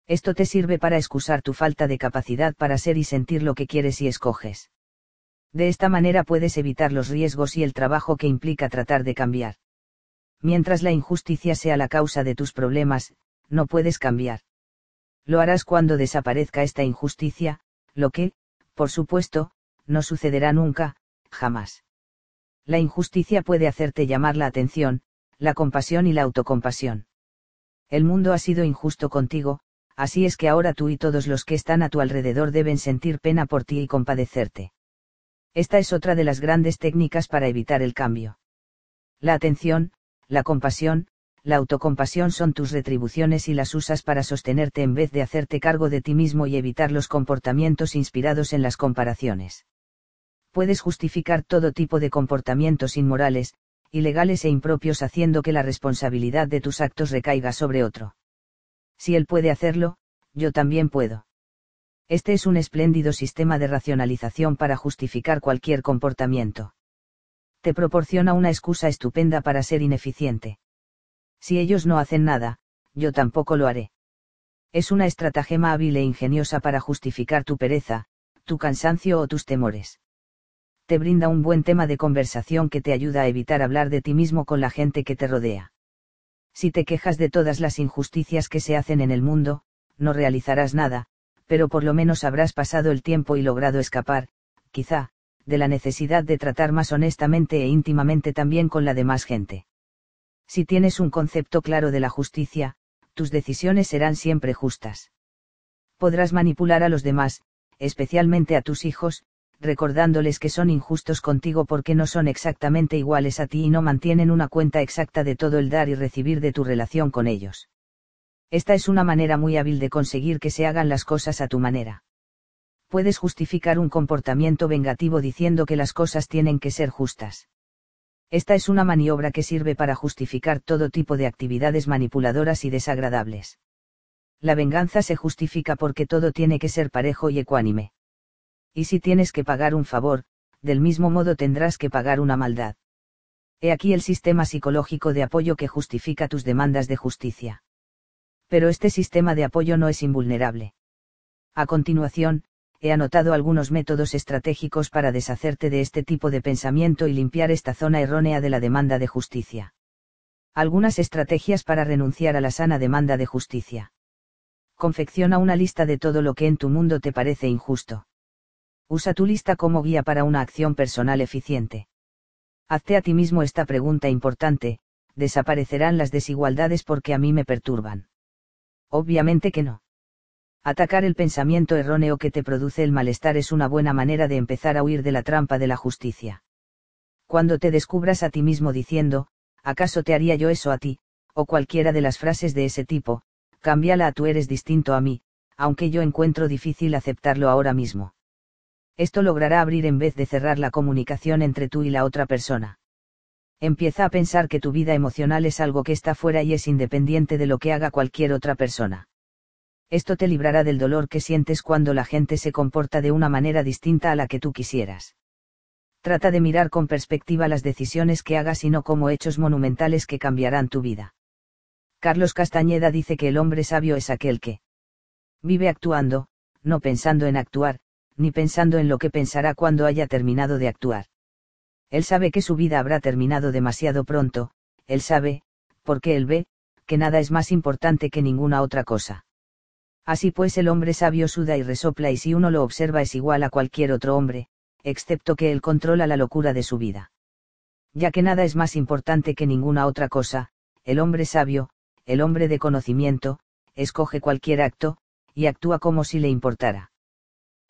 Esto te sirve para excusar tu falta de capacidad para ser y sentir lo que quieres y escoges. De esta manera puedes evitar los riesgos y el trabajo que implica tratar de cambiar mientras la injusticia sea la causa de tus problemas, no puedes cambiar. Lo harás cuando desaparezca esta injusticia, lo que, por supuesto, no sucederá nunca, jamás. La injusticia puede hacerte llamar la atención, la compasión y la autocompasión. El mundo ha sido injusto contigo, así es que ahora tú y todos los que están a tu alrededor deben sentir pena por ti y compadecerte. Esta es otra de las grandes técnicas para evitar el cambio. La atención, la compasión, la autocompasión son tus retribuciones y las usas para sostenerte en vez de hacerte cargo de ti mismo y evitar los comportamientos inspirados en las comparaciones. Puedes justificar todo tipo de comportamientos inmorales, ilegales e impropios haciendo que la responsabilidad de tus actos recaiga sobre otro. Si él puede hacerlo, yo también puedo. Este es un espléndido sistema de racionalización para justificar cualquier comportamiento. Te proporciona una excusa estupenda para ser ineficiente. Si ellos no hacen nada, yo tampoco lo haré. Es una estratagema hábil e ingeniosa para justificar tu pereza, tu cansancio o tus temores. Te brinda un buen tema de conversación que te ayuda a evitar hablar de ti mismo con la gente que te rodea. Si te quejas de todas las injusticias que se hacen en el mundo, no realizarás nada, pero por lo menos habrás pasado el tiempo y logrado escapar, quizá, de la necesidad de tratar más honestamente e íntimamente también con la demás gente. Si tienes un concepto claro de la justicia, tus decisiones serán siempre justas. Podrás manipular a los demás, especialmente a tus hijos, recordándoles que son injustos contigo porque no son exactamente iguales a ti y no mantienen una cuenta exacta de todo el dar y recibir de tu relación con ellos. Esta es una manera muy hábil de conseguir que se hagan las cosas a tu manera. Puedes justificar un comportamiento vengativo diciendo que las cosas tienen que ser justas. Esta es una maniobra que sirve para justificar todo tipo de actividades manipuladoras y desagradables. La venganza se justifica porque todo tiene que ser parejo y ecuánime. Y si tienes que pagar un favor, del mismo modo tendrás que pagar una maldad. He aquí el sistema psicológico de apoyo que justifica tus demandas de justicia. Pero este sistema de apoyo no es invulnerable. A continuación, he anotado algunos métodos estratégicos para deshacerte de este tipo de pensamiento y limpiar esta zona errónea de la demanda de justicia. Algunas estrategias para renunciar a la sana demanda de justicia. Confecciona una lista de todo lo que en tu mundo te parece injusto. Usa tu lista como guía para una acción personal eficiente. Hazte a ti mismo esta pregunta importante, ¿desaparecerán las desigualdades porque a mí me perturban? Obviamente que no. Atacar el pensamiento erróneo que te produce el malestar es una buena manera de empezar a huir de la trampa de la justicia. Cuando te descubras a ti mismo diciendo, ¿acaso te haría yo eso a ti? o cualquiera de las frases de ese tipo, cámbiala a tú eres distinto a mí, aunque yo encuentro difícil aceptarlo ahora mismo. Esto logrará abrir en vez de cerrar la comunicación entre tú y la otra persona. Empieza a pensar que tu vida emocional es algo que está fuera y es independiente de lo que haga cualquier otra persona. Esto te librará del dolor que sientes cuando la gente se comporta de una manera distinta a la que tú quisieras. Trata de mirar con perspectiva las decisiones que hagas y no como hechos monumentales que cambiarán tu vida. Carlos Castañeda dice que el hombre sabio es aquel que vive actuando, no pensando en actuar, ni pensando en lo que pensará cuando haya terminado de actuar. Él sabe que su vida habrá terminado demasiado pronto, él sabe, porque él ve, que nada es más importante que ninguna otra cosa. Así pues el hombre sabio suda y resopla y si uno lo observa es igual a cualquier otro hombre, excepto que él controla la locura de su vida. Ya que nada es más importante que ninguna otra cosa, el hombre sabio, el hombre de conocimiento, escoge cualquier acto, y actúa como si le importara.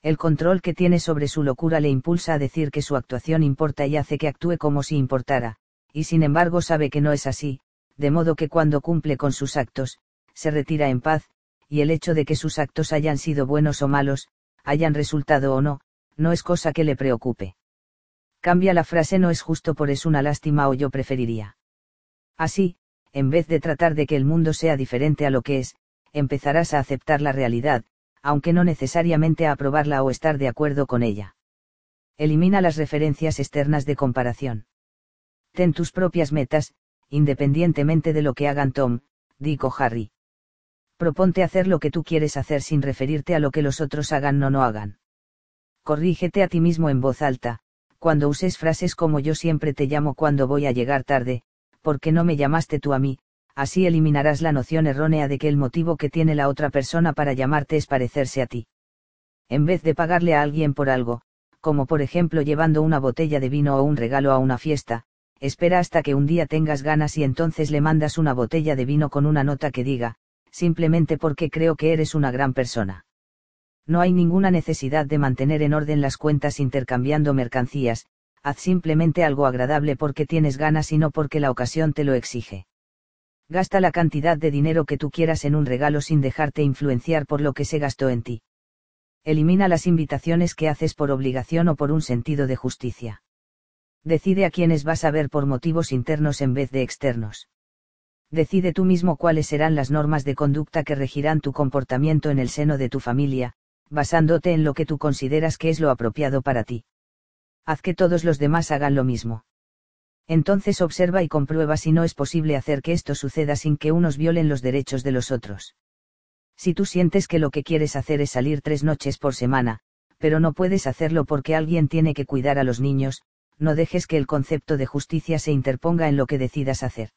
El control que tiene sobre su locura le impulsa a decir que su actuación importa y hace que actúe como si importara, y sin embargo sabe que no es así, de modo que cuando cumple con sus actos, se retira en paz, y el hecho de que sus actos hayan sido buenos o malos, hayan resultado o no, no es cosa que le preocupe. Cambia la frase no es justo por es una lástima o yo preferiría. Así, en vez de tratar de que el mundo sea diferente a lo que es, empezarás a aceptar la realidad, aunque no necesariamente a aprobarla o estar de acuerdo con ella. Elimina las referencias externas de comparación. Ten tus propias metas, independientemente de lo que hagan Tom, Dick o Harry. Proponte hacer lo que tú quieres hacer sin referirte a lo que los otros hagan o no hagan. Corrígete a ti mismo en voz alta, cuando uses frases como yo siempre te llamo cuando voy a llegar tarde, porque no me llamaste tú a mí, así eliminarás la noción errónea de que el motivo que tiene la otra persona para llamarte es parecerse a ti. En vez de pagarle a alguien por algo, como por ejemplo llevando una botella de vino o un regalo a una fiesta, espera hasta que un día tengas ganas y entonces le mandas una botella de vino con una nota que diga, simplemente porque creo que eres una gran persona. No hay ninguna necesidad de mantener en orden las cuentas intercambiando mercancías, haz simplemente algo agradable porque tienes ganas y no porque la ocasión te lo exige. Gasta la cantidad de dinero que tú quieras en un regalo sin dejarte influenciar por lo que se gastó en ti. Elimina las invitaciones que haces por obligación o por un sentido de justicia. Decide a quienes vas a ver por motivos internos en vez de externos. Decide tú mismo cuáles serán las normas de conducta que regirán tu comportamiento en el seno de tu familia, basándote en lo que tú consideras que es lo apropiado para ti. Haz que todos los demás hagan lo mismo. Entonces observa y comprueba si no es posible hacer que esto suceda sin que unos violen los derechos de los otros. Si tú sientes que lo que quieres hacer es salir tres noches por semana, pero no puedes hacerlo porque alguien tiene que cuidar a los niños, no dejes que el concepto de justicia se interponga en lo que decidas hacer.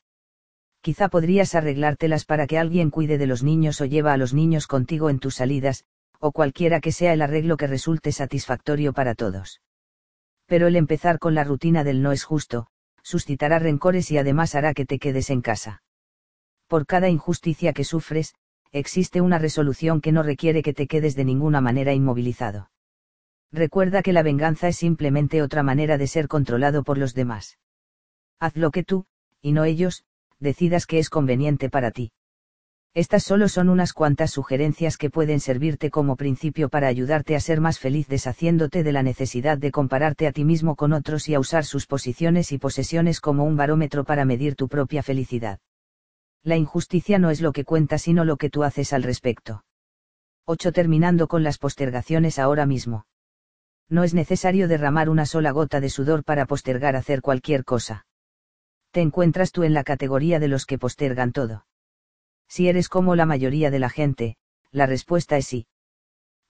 Quizá podrías arreglártelas para que alguien cuide de los niños o lleva a los niños contigo en tus salidas, o cualquiera que sea el arreglo que resulte satisfactorio para todos. Pero el empezar con la rutina del no es justo, suscitará rencores y además hará que te quedes en casa. Por cada injusticia que sufres, existe una resolución que no requiere que te quedes de ninguna manera inmovilizado. Recuerda que la venganza es simplemente otra manera de ser controlado por los demás. Haz lo que tú, y no ellos, decidas que es conveniente para ti. Estas solo son unas cuantas sugerencias que pueden servirte como principio para ayudarte a ser más feliz deshaciéndote de la necesidad de compararte a ti mismo con otros y a usar sus posiciones y posesiones como un barómetro para medir tu propia felicidad. La injusticia no es lo que cuenta sino lo que tú haces al respecto. 8. Terminando con las postergaciones ahora mismo. No es necesario derramar una sola gota de sudor para postergar hacer cualquier cosa. ¿Te encuentras tú en la categoría de los que postergan todo? Si eres como la mayoría de la gente, la respuesta es sí.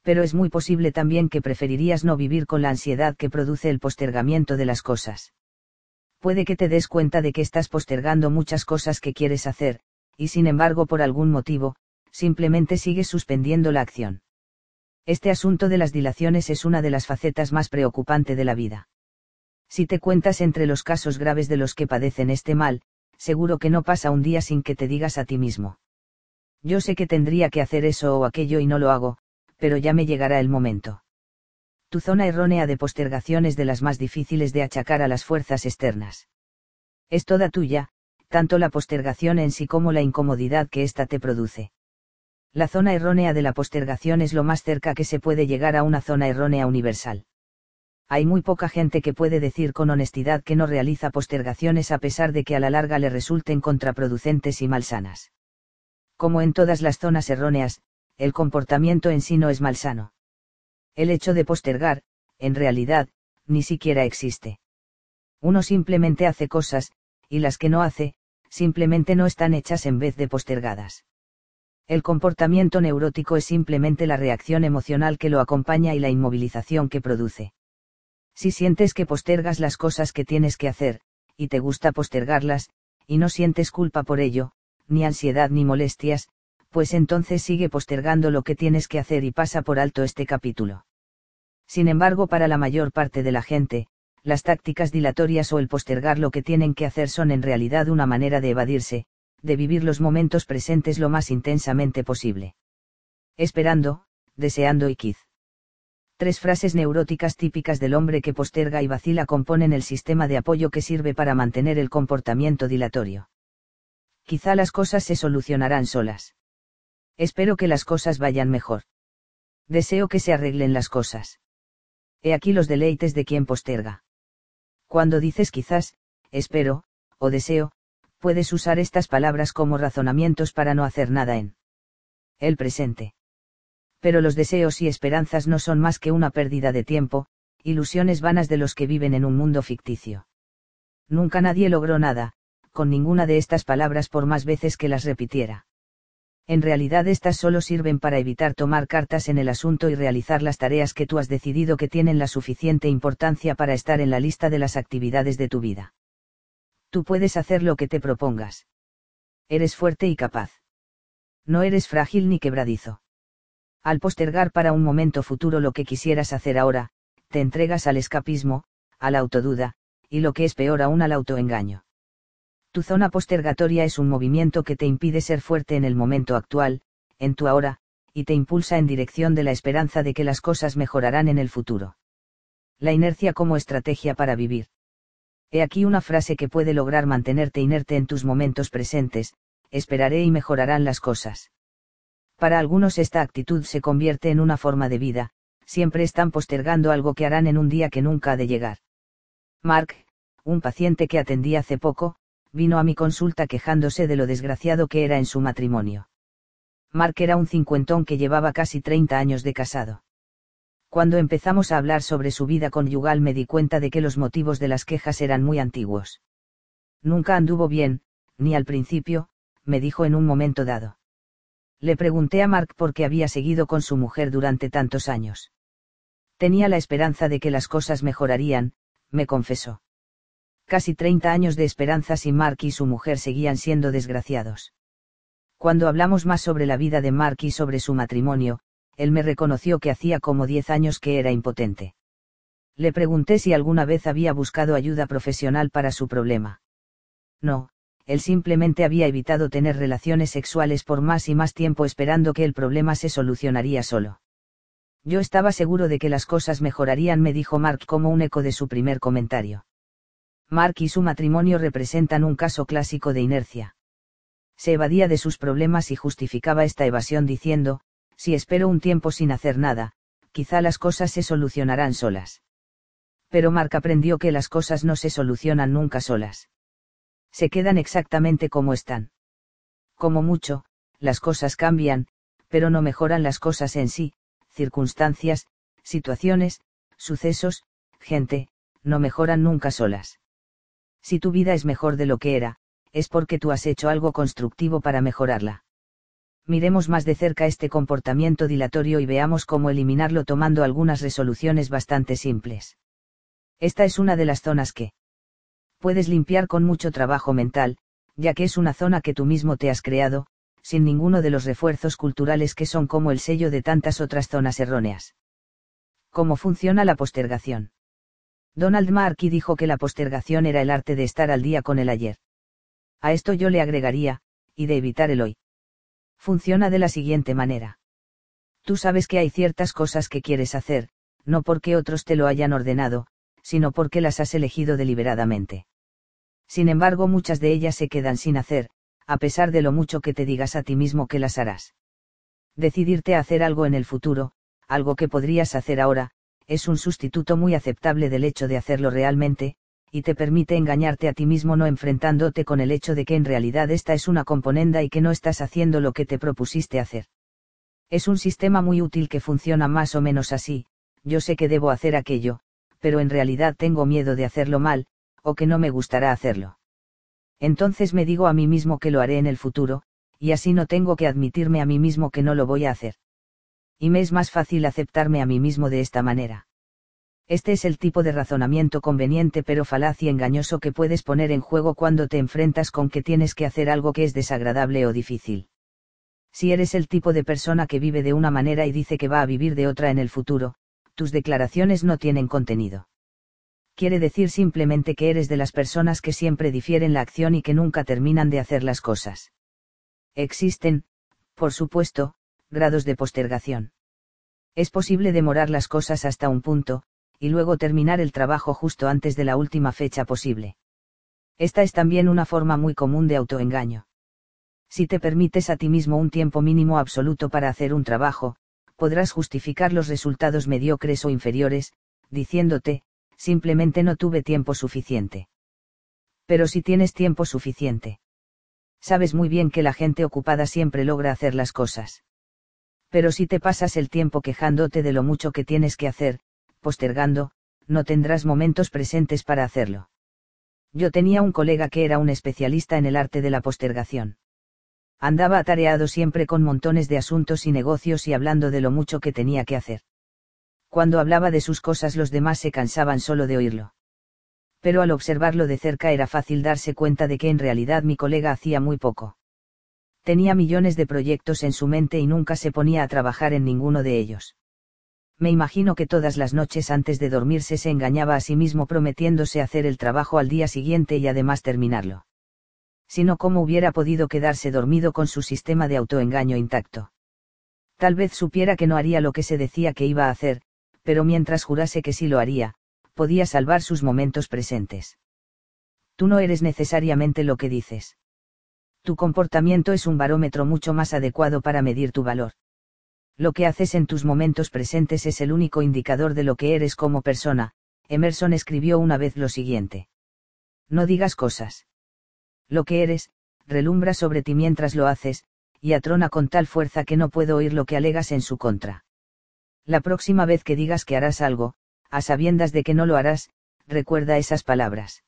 Pero es muy posible también que preferirías no vivir con la ansiedad que produce el postergamiento de las cosas. Puede que te des cuenta de que estás postergando muchas cosas que quieres hacer, y sin embargo por algún motivo, simplemente sigues suspendiendo la acción. Este asunto de las dilaciones es una de las facetas más preocupantes de la vida. Si te cuentas entre los casos graves de los que padecen este mal, seguro que no pasa un día sin que te digas a ti mismo. Yo sé que tendría que hacer eso o aquello y no lo hago, pero ya me llegará el momento. Tu zona errónea de postergación es de las más difíciles de achacar a las fuerzas externas. Es toda tuya, tanto la postergación en sí como la incomodidad que ésta te produce. La zona errónea de la postergación es lo más cerca que se puede llegar a una zona errónea universal. Hay muy poca gente que puede decir con honestidad que no realiza postergaciones a pesar de que a la larga le resulten contraproducentes y malsanas como en todas las zonas erróneas, el comportamiento en sí no es malsano. El hecho de postergar, en realidad, ni siquiera existe. Uno simplemente hace cosas, y las que no hace, simplemente no están hechas en vez de postergadas. El comportamiento neurótico es simplemente la reacción emocional que lo acompaña y la inmovilización que produce. Si sientes que postergas las cosas que tienes que hacer, y te gusta postergarlas, y no sientes culpa por ello, ni ansiedad ni molestias, pues entonces sigue postergando lo que tienes que hacer y pasa por alto este capítulo. Sin embargo, para la mayor parte de la gente, las tácticas dilatorias o el postergar lo que tienen que hacer son en realidad una manera de evadirse, de vivir los momentos presentes lo más intensamente posible. Esperando, deseando y quiz. Tres frases neuróticas típicas del hombre que posterga y vacila componen el sistema de apoyo que sirve para mantener el comportamiento dilatorio quizá las cosas se solucionarán solas. Espero que las cosas vayan mejor. Deseo que se arreglen las cosas. He aquí los deleites de quien posterga. Cuando dices quizás, espero, o deseo, puedes usar estas palabras como razonamientos para no hacer nada en el presente. Pero los deseos y esperanzas no son más que una pérdida de tiempo, ilusiones vanas de los que viven en un mundo ficticio. Nunca nadie logró nada, con ninguna de estas palabras por más veces que las repitiera. En realidad estas solo sirven para evitar tomar cartas en el asunto y realizar las tareas que tú has decidido que tienen la suficiente importancia para estar en la lista de las actividades de tu vida. Tú puedes hacer lo que te propongas. Eres fuerte y capaz. No eres frágil ni quebradizo. Al postergar para un momento futuro lo que quisieras hacer ahora, te entregas al escapismo, a la autoduda, y lo que es peor aún al autoengaño. Tu zona postergatoria es un movimiento que te impide ser fuerte en el momento actual, en tu ahora, y te impulsa en dirección de la esperanza de que las cosas mejorarán en el futuro. La inercia como estrategia para vivir. He aquí una frase que puede lograr mantenerte inerte en tus momentos presentes, esperaré y mejorarán las cosas. Para algunos esta actitud se convierte en una forma de vida, siempre están postergando algo que harán en un día que nunca ha de llegar. Mark, un paciente que atendí hace poco, vino a mi consulta quejándose de lo desgraciado que era en su matrimonio. Mark era un cincuentón que llevaba casi 30 años de casado. Cuando empezamos a hablar sobre su vida conyugal me di cuenta de que los motivos de las quejas eran muy antiguos. Nunca anduvo bien, ni al principio, me dijo en un momento dado. Le pregunté a Mark por qué había seguido con su mujer durante tantos años. Tenía la esperanza de que las cosas mejorarían, me confesó. Casi 30 años de esperanza sin Mark y su mujer seguían siendo desgraciados. Cuando hablamos más sobre la vida de Mark y sobre su matrimonio, él me reconoció que hacía como 10 años que era impotente. Le pregunté si alguna vez había buscado ayuda profesional para su problema. No, él simplemente había evitado tener relaciones sexuales por más y más tiempo esperando que el problema se solucionaría solo. Yo estaba seguro de que las cosas mejorarían, me dijo Mark como un eco de su primer comentario. Mark y su matrimonio representan un caso clásico de inercia. Se evadía de sus problemas y justificaba esta evasión diciendo, si espero un tiempo sin hacer nada, quizá las cosas se solucionarán solas. Pero Mark aprendió que las cosas no se solucionan nunca solas se quedan exactamente como están. Como mucho, las cosas cambian, pero no mejoran las cosas en sí, circunstancias, situaciones, sucesos, gente, no mejoran nunca solas. Si tu vida es mejor de lo que era, es porque tú has hecho algo constructivo para mejorarla. Miremos más de cerca este comportamiento dilatorio y veamos cómo eliminarlo tomando algunas resoluciones bastante simples. Esta es una de las zonas que, puedes limpiar con mucho trabajo mental, ya que es una zona que tú mismo te has creado, sin ninguno de los refuerzos culturales que son como el sello de tantas otras zonas erróneas. ¿Cómo funciona la postergación? Donald Markey dijo que la postergación era el arte de estar al día con el ayer. A esto yo le agregaría, y de evitar el hoy. Funciona de la siguiente manera. Tú sabes que hay ciertas cosas que quieres hacer, no porque otros te lo hayan ordenado, sino porque las has elegido deliberadamente. Sin embargo, muchas de ellas se quedan sin hacer, a pesar de lo mucho que te digas a ti mismo que las harás. Decidirte a hacer algo en el futuro, algo que podrías hacer ahora, es un sustituto muy aceptable del hecho de hacerlo realmente, y te permite engañarte a ti mismo no enfrentándote con el hecho de que en realidad esta es una componenda y que no estás haciendo lo que te propusiste hacer. Es un sistema muy útil que funciona más o menos así, yo sé que debo hacer aquello, pero en realidad tengo miedo de hacerlo mal, o que no me gustará hacerlo. Entonces me digo a mí mismo que lo haré en el futuro, y así no tengo que admitirme a mí mismo que no lo voy a hacer. Y me es más fácil aceptarme a mí mismo de esta manera. Este es el tipo de razonamiento conveniente pero falaz y engañoso que puedes poner en juego cuando te enfrentas con que tienes que hacer algo que es desagradable o difícil. Si eres el tipo de persona que vive de una manera y dice que va a vivir de otra en el futuro, tus declaraciones no tienen contenido. Quiere decir simplemente que eres de las personas que siempre difieren la acción y que nunca terminan de hacer las cosas. Existen, por supuesto, grados de postergación. Es posible demorar las cosas hasta un punto, y luego terminar el trabajo justo antes de la última fecha posible. Esta es también una forma muy común de autoengaño. Si te permites a ti mismo un tiempo mínimo absoluto para hacer un trabajo, podrás justificar los resultados mediocres o inferiores, diciéndote, simplemente no tuve tiempo suficiente. Pero si tienes tiempo suficiente. Sabes muy bien que la gente ocupada siempre logra hacer las cosas. Pero si te pasas el tiempo quejándote de lo mucho que tienes que hacer, postergando, no tendrás momentos presentes para hacerlo. Yo tenía un colega que era un especialista en el arte de la postergación andaba atareado siempre con montones de asuntos y negocios y hablando de lo mucho que tenía que hacer. Cuando hablaba de sus cosas los demás se cansaban solo de oírlo. Pero al observarlo de cerca era fácil darse cuenta de que en realidad mi colega hacía muy poco. Tenía millones de proyectos en su mente y nunca se ponía a trabajar en ninguno de ellos. Me imagino que todas las noches antes de dormirse se engañaba a sí mismo prometiéndose hacer el trabajo al día siguiente y además terminarlo sino cómo hubiera podido quedarse dormido con su sistema de autoengaño intacto. Tal vez supiera que no haría lo que se decía que iba a hacer, pero mientras jurase que sí lo haría, podía salvar sus momentos presentes. Tú no eres necesariamente lo que dices. Tu comportamiento es un barómetro mucho más adecuado para medir tu valor. Lo que haces en tus momentos presentes es el único indicador de lo que eres como persona, Emerson escribió una vez lo siguiente. No digas cosas Lo que eres, relumbra sobre ti mientras lo haces, y atrona con tal fuerza que no puedo oír lo que alegas en su contra. La próxima vez que digas que harás algo, a sabiendas de que no lo harás, recuerda esas palabras.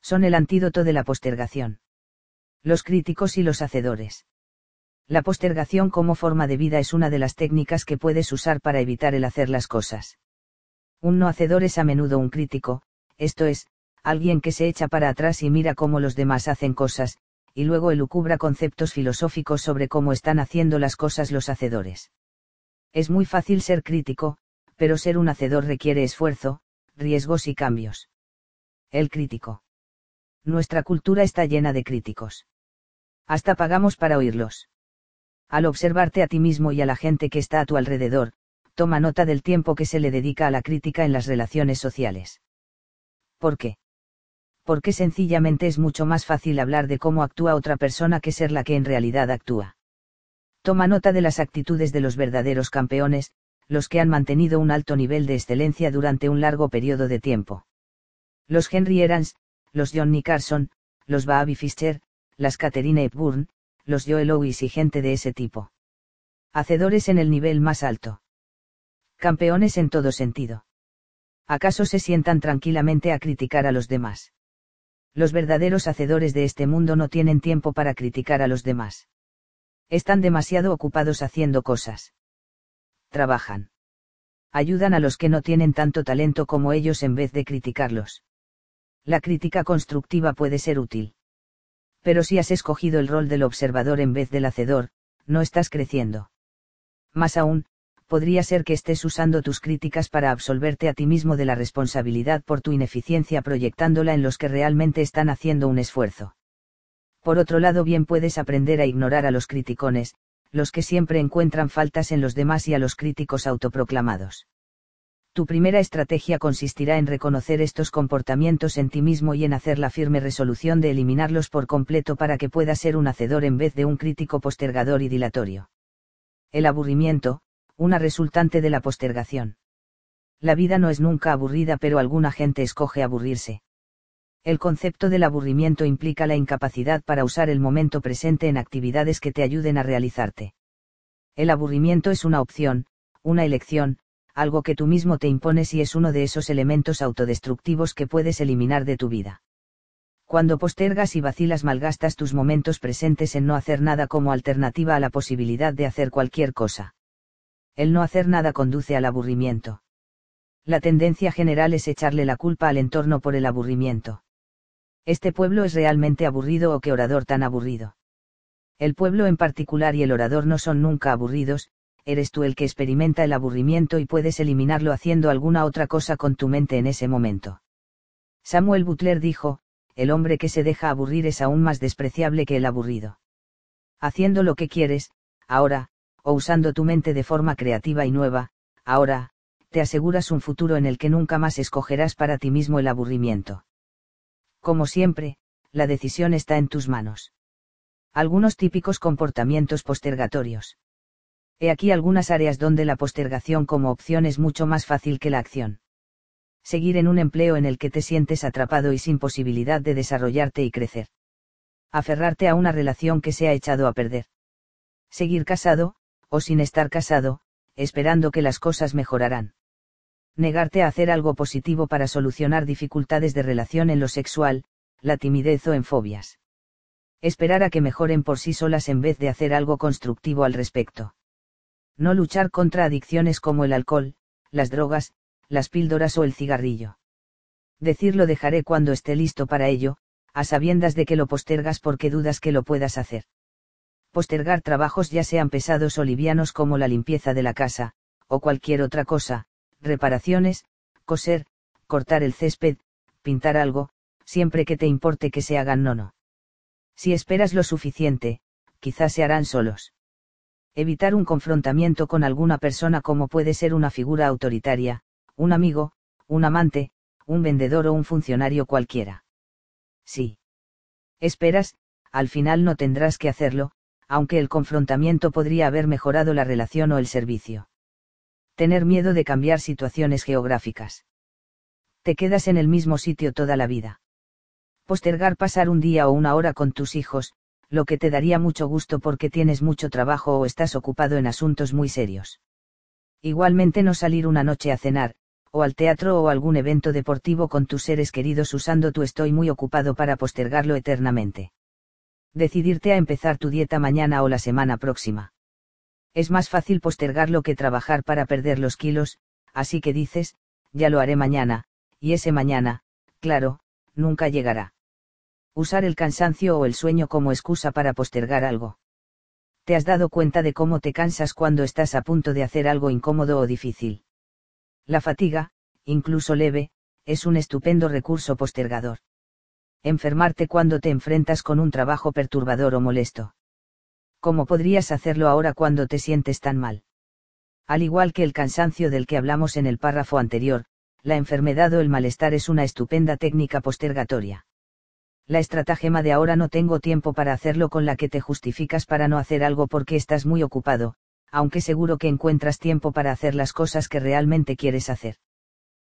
Son el antídoto de la postergación. Los críticos y los hacedores. La postergación como forma de vida es una de las técnicas que puedes usar para evitar el hacer las cosas. Un no hacedor es a menudo un crítico, esto es, alguien que se echa para atrás y mira cómo los demás hacen cosas, y luego elucubra conceptos filosóficos sobre cómo están haciendo las cosas los hacedores. Es muy fácil ser crítico, pero ser un hacedor requiere esfuerzo, riesgos y cambios. El crítico. Nuestra cultura está llena de críticos. Hasta pagamos para oírlos. Al observarte a ti mismo y a la gente que está a tu alrededor, toma nota del tiempo que se le dedica a la crítica en las relaciones sociales. ¿Por qué? Porque sencillamente es mucho más fácil hablar de cómo actúa otra persona que ser la que en realidad actúa. Toma nota de las actitudes de los verdaderos campeones, los que han mantenido un alto nivel de excelencia durante un largo periodo de tiempo. Los Henry Erans, los Johnny Carson, los Bobby Fischer, las Catherine Hepburn, los Joel Owens y gente de ese tipo. Hacedores en el nivel más alto. Campeones en todo sentido. ¿Acaso se sientan tranquilamente a criticar a los demás? Los verdaderos hacedores de este mundo no tienen tiempo para criticar a los demás. Están demasiado ocupados haciendo cosas. Trabajan. Ayudan a los que no tienen tanto talento como ellos en vez de criticarlos. La crítica constructiva puede ser útil pero si has escogido el rol del observador en vez del hacedor, no estás creciendo. Más aún, podría ser que estés usando tus críticas para absolverte a ti mismo de la responsabilidad por tu ineficiencia proyectándola en los que realmente están haciendo un esfuerzo. Por otro lado, bien puedes aprender a ignorar a los criticones, los que siempre encuentran faltas en los demás y a los críticos autoproclamados. Tu primera estrategia consistirá en reconocer estos comportamientos en ti mismo y en hacer la firme resolución de eliminarlos por completo para que puedas ser un hacedor en vez de un crítico postergador y dilatorio. El aburrimiento, una resultante de la postergación. La vida no es nunca aburrida pero alguna gente escoge aburrirse. El concepto del aburrimiento implica la incapacidad para usar el momento presente en actividades que te ayuden a realizarte. El aburrimiento es una opción, una elección, algo que tú mismo te impones y es uno de esos elementos autodestructivos que puedes eliminar de tu vida. Cuando postergas y vacilas malgastas tus momentos presentes en no hacer nada como alternativa a la posibilidad de hacer cualquier cosa. El no hacer nada conduce al aburrimiento. La tendencia general es echarle la culpa al entorno por el aburrimiento. Este pueblo es realmente aburrido o qué orador tan aburrido. El pueblo en particular y el orador no son nunca aburridos, eres tú el que experimenta el aburrimiento y puedes eliminarlo haciendo alguna otra cosa con tu mente en ese momento. Samuel Butler dijo, el hombre que se deja aburrir es aún más despreciable que el aburrido. Haciendo lo que quieres, ahora, o usando tu mente de forma creativa y nueva, ahora, te aseguras un futuro en el que nunca más escogerás para ti mismo el aburrimiento. Como siempre, la decisión está en tus manos. Algunos típicos comportamientos postergatorios. He aquí algunas áreas donde la postergación como opción es mucho más fácil que la acción. Seguir en un empleo en el que te sientes atrapado y sin posibilidad de desarrollarte y crecer. Aferrarte a una relación que se ha echado a perder. Seguir casado, o sin estar casado, esperando que las cosas mejorarán. Negarte a hacer algo positivo para solucionar dificultades de relación en lo sexual, la timidez o en fobias. Esperar a que mejoren por sí solas en vez de hacer algo constructivo al respecto no luchar contra adicciones como el alcohol, las drogas, las píldoras o el cigarrillo. Decir lo dejaré cuando esté listo para ello, a sabiendas de que lo postergas porque dudas que lo puedas hacer. Postergar trabajos ya sean pesados o livianos como la limpieza de la casa, o cualquier otra cosa, reparaciones, coser, cortar el césped, pintar algo, siempre que te importe que se hagan no no. Si esperas lo suficiente, quizás se harán solos evitar un confrontamiento con alguna persona como puede ser una figura autoritaria, un amigo, un amante, un vendedor o un funcionario cualquiera. Sí. Esperas, al final no tendrás que hacerlo, aunque el confrontamiento podría haber mejorado la relación o el servicio. Tener miedo de cambiar situaciones geográficas. Te quedas en el mismo sitio toda la vida. Postergar pasar un día o una hora con tus hijos, lo que te daría mucho gusto porque tienes mucho trabajo o estás ocupado en asuntos muy serios. Igualmente no salir una noche a cenar, o al teatro o algún evento deportivo con tus seres queridos usando tu estoy muy ocupado para postergarlo eternamente. Decidirte a empezar tu dieta mañana o la semana próxima. Es más fácil postergarlo que trabajar para perder los kilos, así que dices, ya lo haré mañana, y ese mañana, claro, nunca llegará. Usar el cansancio o el sueño como excusa para postergar algo. ¿Te has dado cuenta de cómo te cansas cuando estás a punto de hacer algo incómodo o difícil? La fatiga, incluso leve, es un estupendo recurso postergador. Enfermarte cuando te enfrentas con un trabajo perturbador o molesto. ¿Cómo podrías hacerlo ahora cuando te sientes tan mal? Al igual que el cansancio del que hablamos en el párrafo anterior, la enfermedad o el malestar es una estupenda técnica postergatoria. La estratagema de ahora no tengo tiempo para hacerlo con la que te justificas para no hacer algo porque estás muy ocupado, aunque seguro que encuentras tiempo para hacer las cosas que realmente quieres hacer.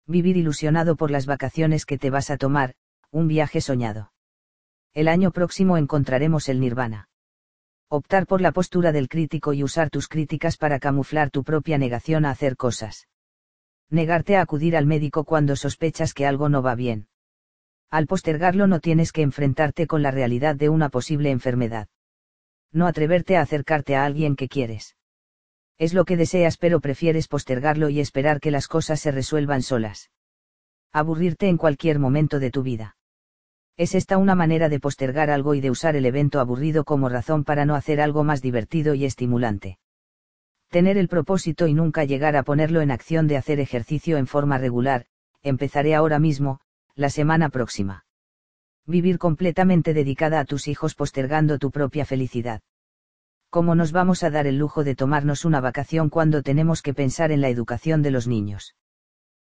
Vivir ilusionado por las vacaciones que te vas a tomar, un viaje soñado. El año próximo encontraremos el nirvana. Optar por la postura del crítico y usar tus críticas para camuflar tu propia negación a hacer cosas negarte a acudir al médico cuando sospechas que algo no va bien. Al postergarlo no tienes que enfrentarte con la realidad de una posible enfermedad. No atreverte a acercarte a alguien que quieres. Es lo que deseas pero prefieres postergarlo y esperar que las cosas se resuelvan solas. Aburrirte en cualquier momento de tu vida. Es esta una manera de postergar algo y de usar el evento aburrido como razón para no hacer algo más divertido y estimulante tener el propósito y nunca llegar a ponerlo en acción de hacer ejercicio en forma regular, empezaré ahora mismo, la semana próxima. Vivir completamente dedicada a tus hijos postergando tu propia felicidad. ¿Cómo nos vamos a dar el lujo de tomarnos una vacación cuando tenemos que pensar en la educación de los niños?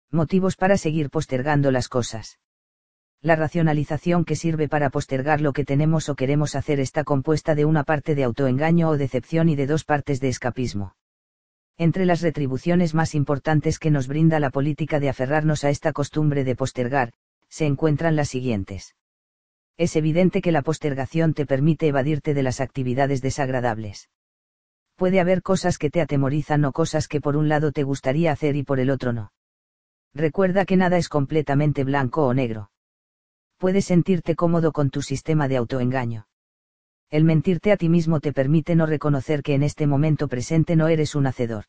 Motivos para seguir postergando las cosas. La racionalización que sirve para postergar lo que tenemos o queremos hacer está compuesta de una parte de autoengaño o decepción y de dos partes de escapismo. Entre las retribuciones más importantes que nos brinda la política de aferrarnos a esta costumbre de postergar, se encuentran las siguientes. Es evidente que la postergación te permite evadirte de las actividades desagradables. Puede haber cosas que te atemorizan o cosas que por un lado te gustaría hacer y por el otro no. Recuerda que nada es completamente blanco o negro. Puedes sentirte cómodo con tu sistema de autoengaño el mentirte a ti mismo te permite no reconocer que en este momento presente no eres un hacedor.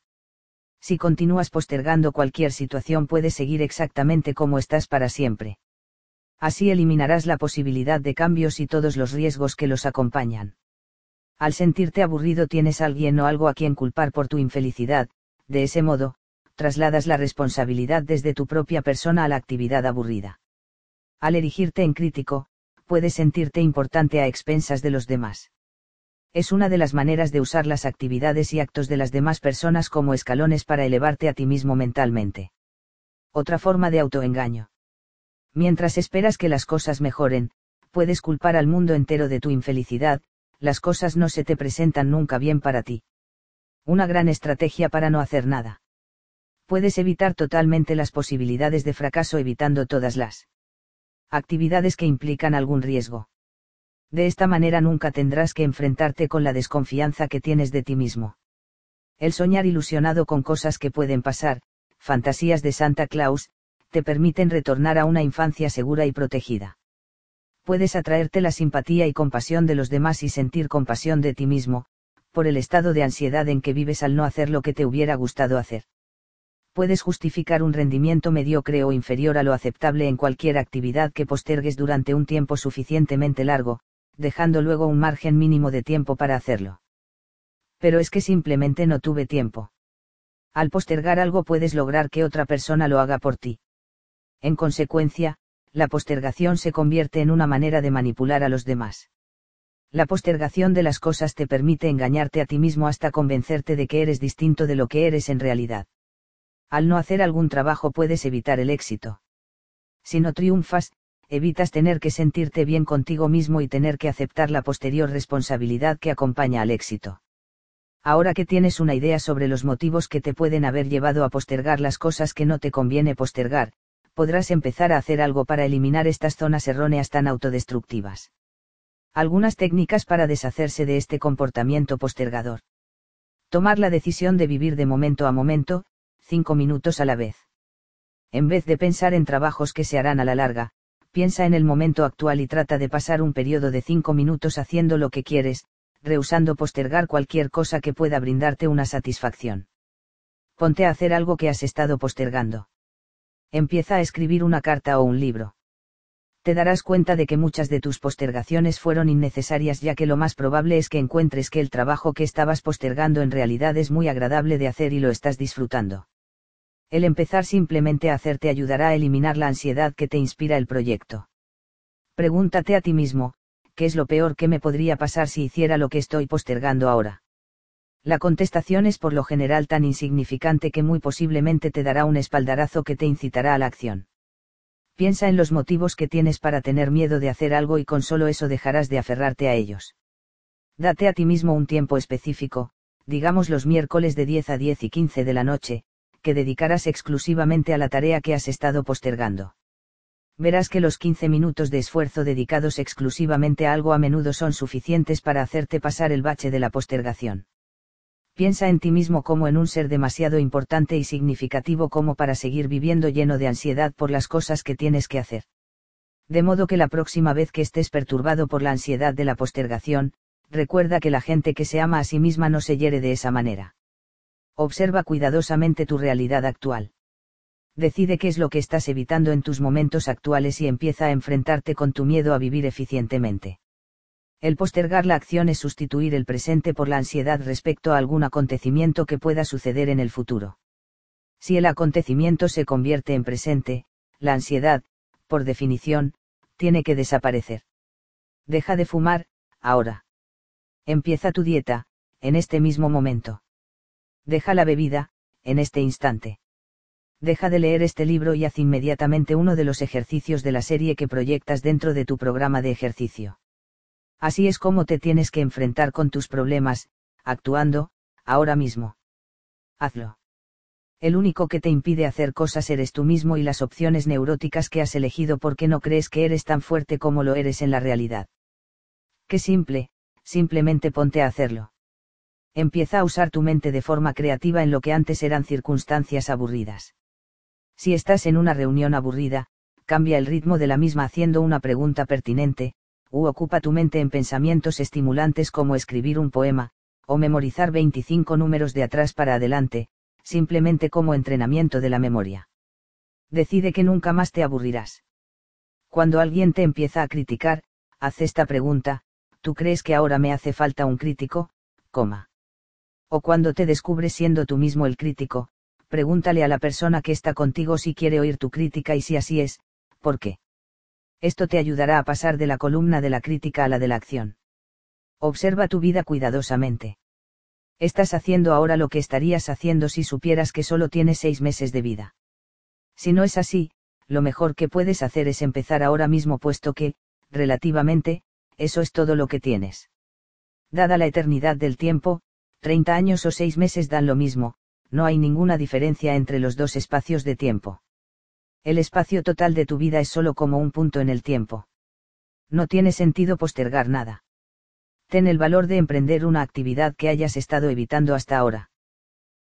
Si continúas postergando cualquier situación puedes seguir exactamente como estás para siempre. Así eliminarás la posibilidad de cambios y todos los riesgos que los acompañan. Al sentirte aburrido tienes alguien o algo a quien culpar por tu infelicidad, de ese modo, trasladas la responsabilidad desde tu propia persona a la actividad aburrida. Al erigirte en crítico, puedes sentirte importante a expensas de los demás. Es una de las maneras de usar las actividades y actos de las demás personas como escalones para elevarte a ti mismo mentalmente. Otra forma de autoengaño. Mientras esperas que las cosas mejoren, puedes culpar al mundo entero de tu infelicidad, las cosas no se te presentan nunca bien para ti. Una gran estrategia para no hacer nada. Puedes evitar totalmente las posibilidades de fracaso evitando todas las actividades que implican algún riesgo. De esta manera nunca tendrás que enfrentarte con la desconfianza que tienes de ti mismo. El soñar ilusionado con cosas que pueden pasar, fantasías de Santa Claus, te permiten retornar a una infancia segura y protegida. Puedes atraerte la simpatía y compasión de los demás y sentir compasión de ti mismo, por el estado de ansiedad en que vives al no hacer lo que te hubiera gustado hacer puedes justificar un rendimiento mediocre o inferior a lo aceptable en cualquier actividad que postergues durante un tiempo suficientemente largo, dejando luego un margen mínimo de tiempo para hacerlo. Pero es que simplemente no tuve tiempo. Al postergar algo puedes lograr que otra persona lo haga por ti. En consecuencia, la postergación se convierte en una manera de manipular a los demás. La postergación de las cosas te permite engañarte a ti mismo hasta convencerte de que eres distinto de lo que eres en realidad al no hacer algún trabajo puedes evitar el éxito. Si no triunfas, evitas tener que sentirte bien contigo mismo y tener que aceptar la posterior responsabilidad que acompaña al éxito. Ahora que tienes una idea sobre los motivos que te pueden haber llevado a postergar las cosas que no te conviene postergar, podrás empezar a hacer algo para eliminar estas zonas erróneas tan autodestructivas. Algunas técnicas para deshacerse de este comportamiento postergador. Tomar la decisión de vivir de momento a momento, cinco minutos a la vez. En vez de pensar en trabajos que se harán a la larga, piensa en el momento actual y trata de pasar un periodo de cinco minutos haciendo lo que quieres, rehusando postergar cualquier cosa que pueda brindarte una satisfacción. Ponte a hacer algo que has estado postergando. Empieza a escribir una carta o un libro. Te darás cuenta de que muchas de tus postergaciones fueron innecesarias ya que lo más probable es que encuentres que el trabajo que estabas postergando en realidad es muy agradable de hacer y lo estás disfrutando. El empezar simplemente a hacer te ayudará a eliminar la ansiedad que te inspira el proyecto. Pregúntate a ti mismo, ¿qué es lo peor que me podría pasar si hiciera lo que estoy postergando ahora? La contestación es por lo general tan insignificante que muy posiblemente te dará un espaldarazo que te incitará a la acción. Piensa en los motivos que tienes para tener miedo de hacer algo y con solo eso dejarás de aferrarte a ellos. Date a ti mismo un tiempo específico, digamos los miércoles de 10 a 10 y 15 de la noche, que dedicarás exclusivamente a la tarea que has estado postergando verás que los 15 minutos de esfuerzo dedicados exclusivamente a algo a menudo son suficientes para hacerte pasar el bache de la postergación. Piensa en ti mismo como en un ser demasiado importante y significativo como para seguir viviendo lleno de ansiedad por las cosas que tienes que hacer. De modo que la próxima vez que estés perturbado por la ansiedad de la postergación, recuerda que la gente que se ama a sí misma no se hiere de esa manera. Observa cuidadosamente tu realidad actual decide qué es lo que estás evitando en tus momentos actuales y empieza a enfrentarte con tu miedo a vivir eficientemente. El postergar la acción es sustituir el presente por la ansiedad respecto a algún acontecimiento que pueda suceder en el futuro. Si el acontecimiento se convierte en presente, la ansiedad, por definición, tiene que desaparecer. Deja de fumar, ahora. Empieza tu dieta, en este mismo momento. Deja la bebida, en este instante deja de leer este libro y haz inmediatamente uno de los ejercicios de la serie que proyectas dentro de tu programa de ejercicio. Así es como te tienes que enfrentar con tus problemas, actuando, ahora mismo. Hazlo. El único que te impide hacer cosas eres tú mismo y las opciones neuróticas que has elegido porque no crees que eres tan fuerte como lo eres en la realidad. Qué simple, simplemente ponte a hacerlo. Empieza a usar tu mente de forma creativa en lo que antes eran circunstancias aburridas. Si estás en una reunión aburrida, cambia el ritmo de la misma haciendo una pregunta pertinente, u ocupa tu mente en pensamientos estimulantes como escribir un poema, o memorizar 25 números de atrás para adelante, simplemente como entrenamiento de la memoria. Decide que nunca más te aburrirás. Cuando alguien te empieza a criticar, haz esta pregunta, ¿tú crees que ahora me hace falta un crítico? Coma. O cuando te descubres siendo tú mismo el crítico, pregúntale a la persona que está contigo si quiere oír tu crítica y si así es, ¿por qué? Esto te ayudará a pasar de la columna de la crítica a la de la acción. Observa tu vida cuidadosamente. Estás haciendo ahora lo que estarías haciendo si supieras que solo tienes seis meses de vida. Si no es así, lo mejor que puedes hacer es empezar ahora mismo puesto que, relativamente, eso es todo lo que tienes. Dada la eternidad del tiempo, 30 años o seis meses dan lo mismo, no hay ninguna diferencia entre los dos espacios de tiempo. El espacio total de tu vida es solo como un punto en el tiempo. No tiene sentido postergar nada. Ten el valor de emprender una actividad que hayas estado evitando hasta ahora.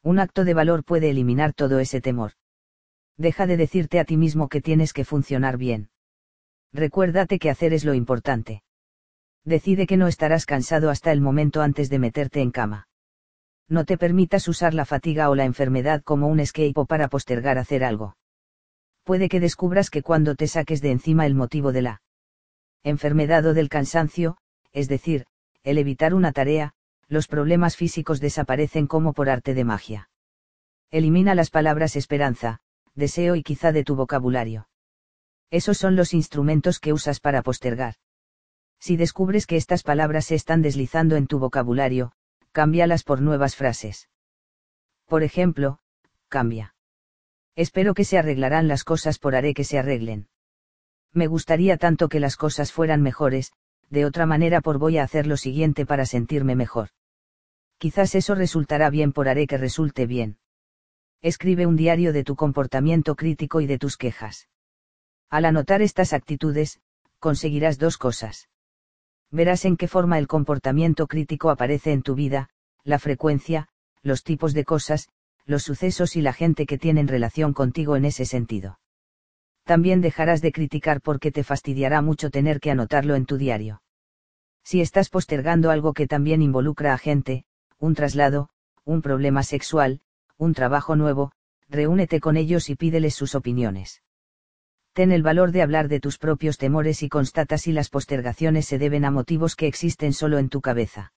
Un acto de valor puede eliminar todo ese temor. Deja de decirte a ti mismo que tienes que funcionar bien. Recuérdate que hacer es lo importante. Decide que no estarás cansado hasta el momento antes de meterte en cama no te permitas usar la fatiga o la enfermedad como un escape para postergar hacer algo. Puede que descubras que cuando te saques de encima el motivo de la enfermedad o del cansancio, es decir, el evitar una tarea, los problemas físicos desaparecen como por arte de magia. Elimina las palabras esperanza, deseo y quizá de tu vocabulario. Esos son los instrumentos que usas para postergar. Si descubres que estas palabras se están deslizando en tu vocabulario, cámbialas por nuevas frases. Por ejemplo, cambia. Espero que se arreglarán las cosas por haré que se arreglen. Me gustaría tanto que las cosas fueran mejores, de otra manera por voy a hacer lo siguiente para sentirme mejor. Quizás eso resultará bien por haré que resulte bien. Escribe un diario de tu comportamiento crítico y de tus quejas. Al anotar estas actitudes, conseguirás dos cosas. Verás en qué forma el comportamiento crítico aparece en tu vida, la frecuencia, los tipos de cosas, los sucesos y la gente que tienen relación contigo en ese sentido. También dejarás de criticar porque te fastidiará mucho tener que anotarlo en tu diario. Si estás postergando algo que también involucra a gente, un traslado, un problema sexual, un trabajo nuevo, reúnete con ellos y pídeles sus opiniones. Ten el valor de hablar de tus propios temores y constata si las postergaciones se deben a motivos que existen solo en tu cabeza.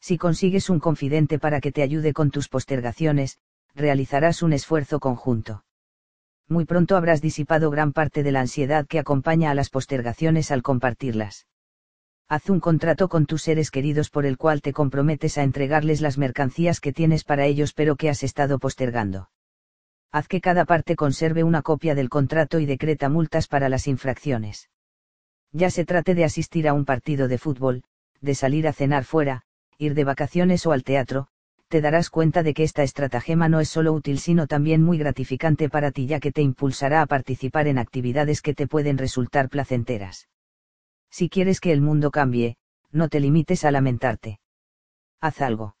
Si consigues un confidente para que te ayude con tus postergaciones, realizarás un esfuerzo conjunto. Muy pronto habrás disipado gran parte de la ansiedad que acompaña a las postergaciones al compartirlas. Haz un contrato con tus seres queridos por el cual te comprometes a entregarles las mercancías que tienes para ellos pero que has estado postergando haz que cada parte conserve una copia del contrato y decreta multas para las infracciones. Ya se trate de asistir a un partido de fútbol, de salir a cenar fuera, ir de vacaciones o al teatro, te darás cuenta de que esta estratagema no es solo útil sino también muy gratificante para ti ya que te impulsará a participar en actividades que te pueden resultar placenteras. Si quieres que el mundo cambie, no te limites a lamentarte. Haz algo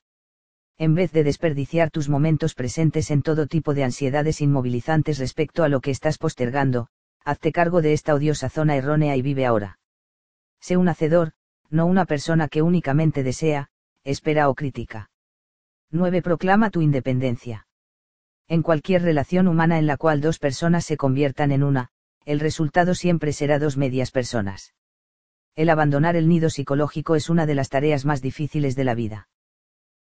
en vez de desperdiciar tus momentos presentes en todo tipo de ansiedades inmovilizantes respecto a lo que estás postergando, hazte cargo de esta odiosa zona errónea y vive ahora. Sé un hacedor, no una persona que únicamente desea, espera o critica. 9. Proclama tu independencia. En cualquier relación humana en la cual dos personas se conviertan en una, el resultado siempre será dos medias personas. El abandonar el nido psicológico es una de las tareas más difíciles de la vida.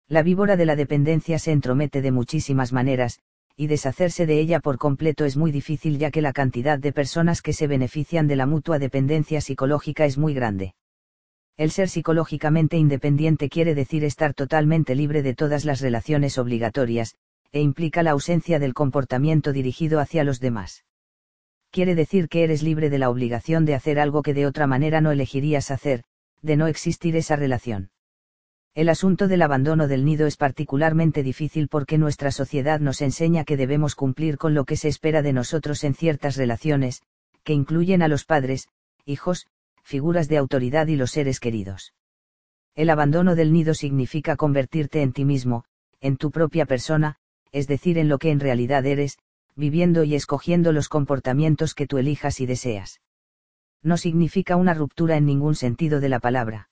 La víbora de la dependencia se entromete de muchísimas maneras, y deshacerse de ella por completo es muy difícil ya que la cantidad de personas que se benefician de la mutua dependencia psicológica es muy grande. El ser psicológicamente independiente quiere decir estar totalmente libre de todas las relaciones obligatorias, e implica la ausencia del comportamiento dirigido hacia los demás. Quiere decir que eres libre de la obligación de hacer algo que de otra manera no elegirías hacer, de no existir esa relación. El asunto del abandono del nido es particularmente difícil porque nuestra sociedad nos enseña que debemos cumplir con lo que se espera de nosotros en ciertas relaciones, que incluyen a los padres, hijos, figuras de autoridad y los seres queridos. El abandono del nido significa convertirte en ti mismo, en tu propia persona, es decir, en lo que en realidad eres, viviendo y escogiendo los comportamientos que tú elijas y deseas. No significa una ruptura en ningún sentido de la palabra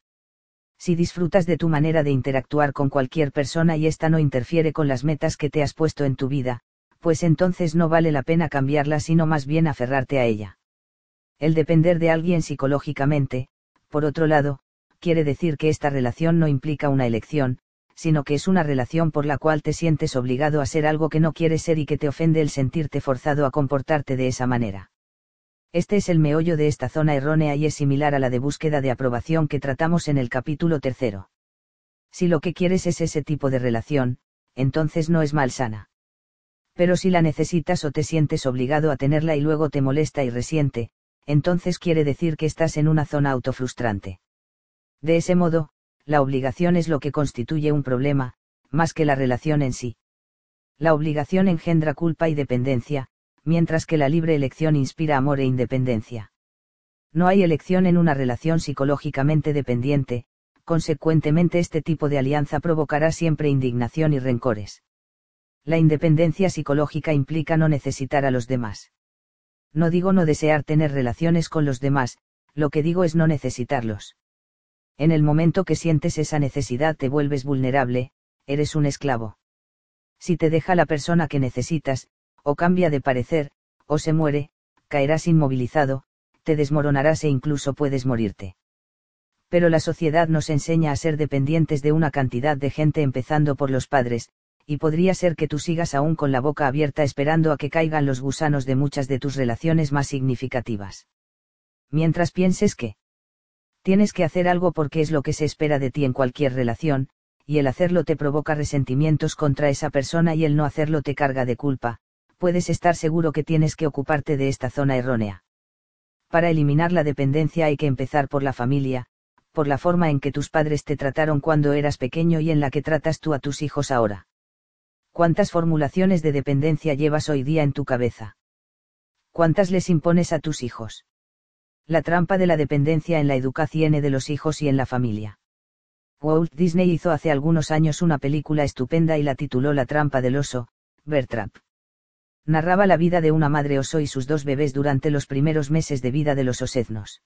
si disfrutas de tu manera de interactuar con cualquier persona y ésta no interfiere con las metas que te has puesto en tu vida, pues entonces no vale la pena cambiarla sino más bien aferrarte a ella. El depender de alguien psicológicamente, por otro lado, quiere decir que esta relación no implica una elección, sino que es una relación por la cual te sientes obligado a ser algo que no quieres ser y que te ofende el sentirte forzado a comportarte de esa manera. Este es el meollo de esta zona errónea y es similar a la de búsqueda de aprobación que tratamos en el capítulo tercero. Si lo que quieres es ese tipo de relación, entonces no es malsana. Pero si la necesitas o te sientes obligado a tenerla y luego te molesta y resiente, entonces quiere decir que estás en una zona autofrustrante. De ese modo, la obligación es lo que constituye un problema, más que la relación en sí. La obligación engendra culpa y dependencia, mientras que la libre elección inspira amor e independencia. No hay elección en una relación psicológicamente dependiente, consecuentemente este tipo de alianza provocará siempre indignación y rencores. La independencia psicológica implica no necesitar a los demás. No digo no desear tener relaciones con los demás, lo que digo es no necesitarlos. En el momento que sientes esa necesidad te vuelves vulnerable, eres un esclavo. Si te deja la persona que necesitas, o cambia de parecer, o se muere, caerás inmovilizado, te desmoronarás e incluso puedes morirte. Pero la sociedad nos enseña a ser dependientes de una cantidad de gente empezando por los padres, y podría ser que tú sigas aún con la boca abierta esperando a que caigan los gusanos de muchas de tus relaciones más significativas. Mientras pienses que tienes que hacer algo porque es lo que se espera de ti en cualquier relación, y el hacerlo te provoca resentimientos contra esa persona y el no hacerlo te carga de culpa, puedes estar seguro que tienes que ocuparte de esta zona errónea. Para eliminar la dependencia hay que empezar por la familia, por la forma en que tus padres te trataron cuando eras pequeño y en la que tratas tú a tus hijos ahora. ¿Cuántas formulaciones de dependencia llevas hoy día en tu cabeza? ¿Cuántas les impones a tus hijos? La trampa de la dependencia en la educación de los hijos y en la familia. Walt Disney hizo hace algunos años una película estupenda y la tituló La trampa del oso, Bertrap. Narraba la vida de una madre oso y sus dos bebés durante los primeros meses de vida de los osednos.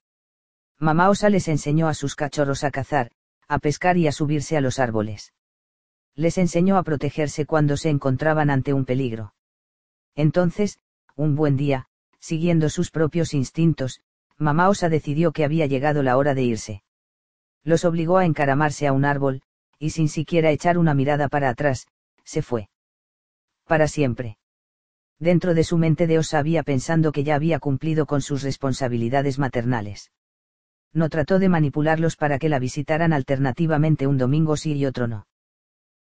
Mamá osa les enseñó a sus cachorros a cazar, a pescar y a subirse a los árboles. Les enseñó a protegerse cuando se encontraban ante un peligro. Entonces, un buen día, siguiendo sus propios instintos, mamá osa decidió que había llegado la hora de irse los obligó a encaramarse a un árbol, y sin siquiera echar una mirada para atrás, se fue. Para siempre. Dentro de su mente de osa había pensando que ya había cumplido con sus responsabilidades maternales. No trató de manipularlos para que la visitaran alternativamente un domingo sí y otro no.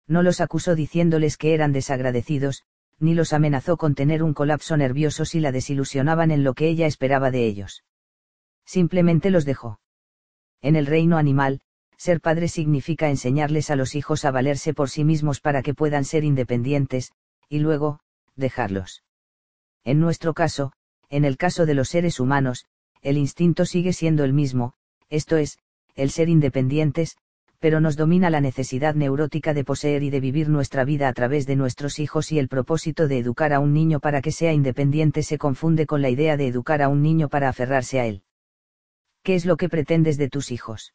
No los acusó diciéndoles que eran desagradecidos, ni los amenazó con tener un colapso nervioso si la desilusionaban en lo que ella esperaba de ellos. Simplemente los dejó. En el reino animal, ser padre significa enseñarles a los hijos a valerse por sí mismos para que puedan ser independientes, y luego, dejarlos. En nuestro caso, en el caso de los seres humanos, el instinto sigue siendo el mismo, esto es, el ser independientes, pero nos domina la necesidad neurótica de poseer y de vivir nuestra vida a través de nuestros hijos y el propósito de educar a un niño para que sea independiente se confunde con la idea de educar a un niño para aferrarse a él. ¿Qué es lo que pretendes de tus hijos?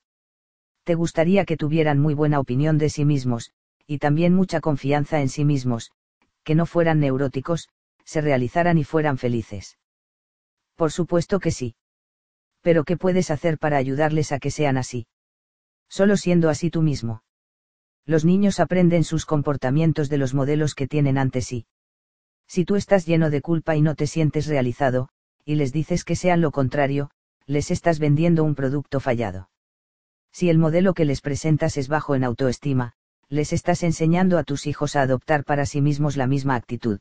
Te gustaría que tuvieran muy buena opinión de sí mismos, y también mucha confianza en sí mismos, que no fueran neuróticos, se realizaran y fueran felices. Por supuesto que sí. Pero ¿qué puedes hacer para ayudarles a que sean así? Solo siendo así tú mismo. Los niños aprenden sus comportamientos de los modelos que tienen ante sí. Si tú estás lleno de culpa y no te sientes realizado, y les dices que sean lo contrario, les estás vendiendo un producto fallado. Si el modelo que les presentas es bajo en autoestima, les estás enseñando a tus hijos a adoptar para sí mismos la misma actitud.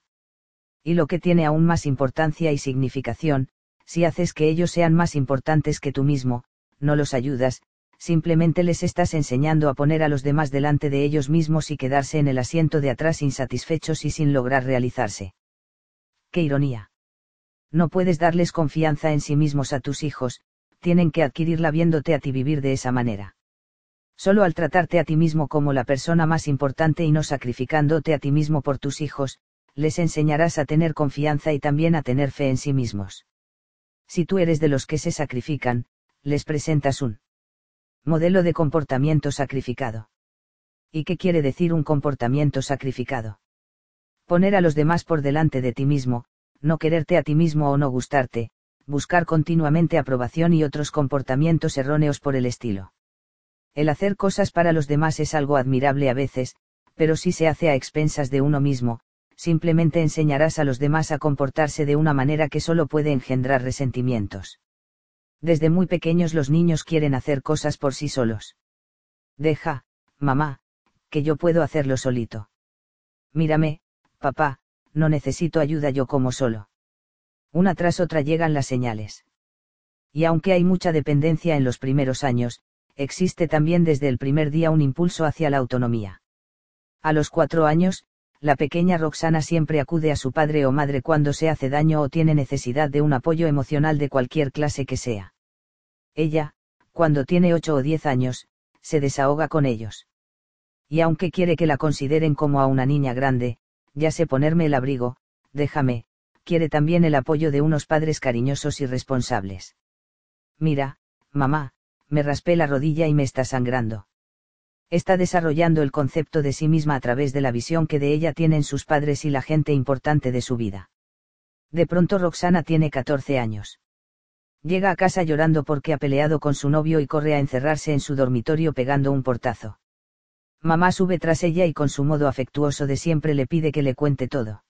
Y lo que tiene aún más importancia y significación, si haces que ellos sean más importantes que tú mismo, no los ayudas, simplemente les estás enseñando a poner a los demás delante de ellos mismos y quedarse en el asiento de atrás insatisfechos y sin lograr realizarse. ¡Qué ironía! no puedes darles confianza en sí mismos a tus hijos, tienen que adquirirla viéndote a ti vivir de esa manera. Solo al tratarte a ti mismo como la persona más importante y no sacrificándote a ti mismo por tus hijos, les enseñarás a tener confianza y también a tener fe en sí mismos. Si tú eres de los que se sacrifican, les presentas un modelo de comportamiento sacrificado. ¿Y qué quiere decir un comportamiento sacrificado? Poner a los demás por delante de ti mismo, no quererte a ti mismo o no gustarte, buscar continuamente aprobación y otros comportamientos erróneos por el estilo. El hacer cosas para los demás es algo admirable a veces, pero si se hace a expensas de uno mismo, simplemente enseñarás a los demás a comportarse de una manera que solo puede engendrar resentimientos. Desde muy pequeños los niños quieren hacer cosas por sí solos. Deja, mamá, que yo puedo hacerlo solito. Mírame, papá, no necesito ayuda yo como solo. Una tras otra llegan las señales. Y aunque hay mucha dependencia en los primeros años, existe también desde el primer día un impulso hacia la autonomía. A los cuatro años, la pequeña Roxana siempre acude a su padre o madre cuando se hace daño o tiene necesidad de un apoyo emocional de cualquier clase que sea. Ella, cuando tiene ocho o diez años, se desahoga con ellos. Y aunque quiere que la consideren como a una niña grande, ya sé ponerme el abrigo, déjame, quiere también el apoyo de unos padres cariñosos y responsables. Mira, mamá, me raspé la rodilla y me está sangrando. Está desarrollando el concepto de sí misma a través de la visión que de ella tienen sus padres y la gente importante de su vida. De pronto Roxana tiene 14 años. Llega a casa llorando porque ha peleado con su novio y corre a encerrarse en su dormitorio pegando un portazo. Mamá sube tras ella y con su modo afectuoso de siempre le pide que le cuente todo.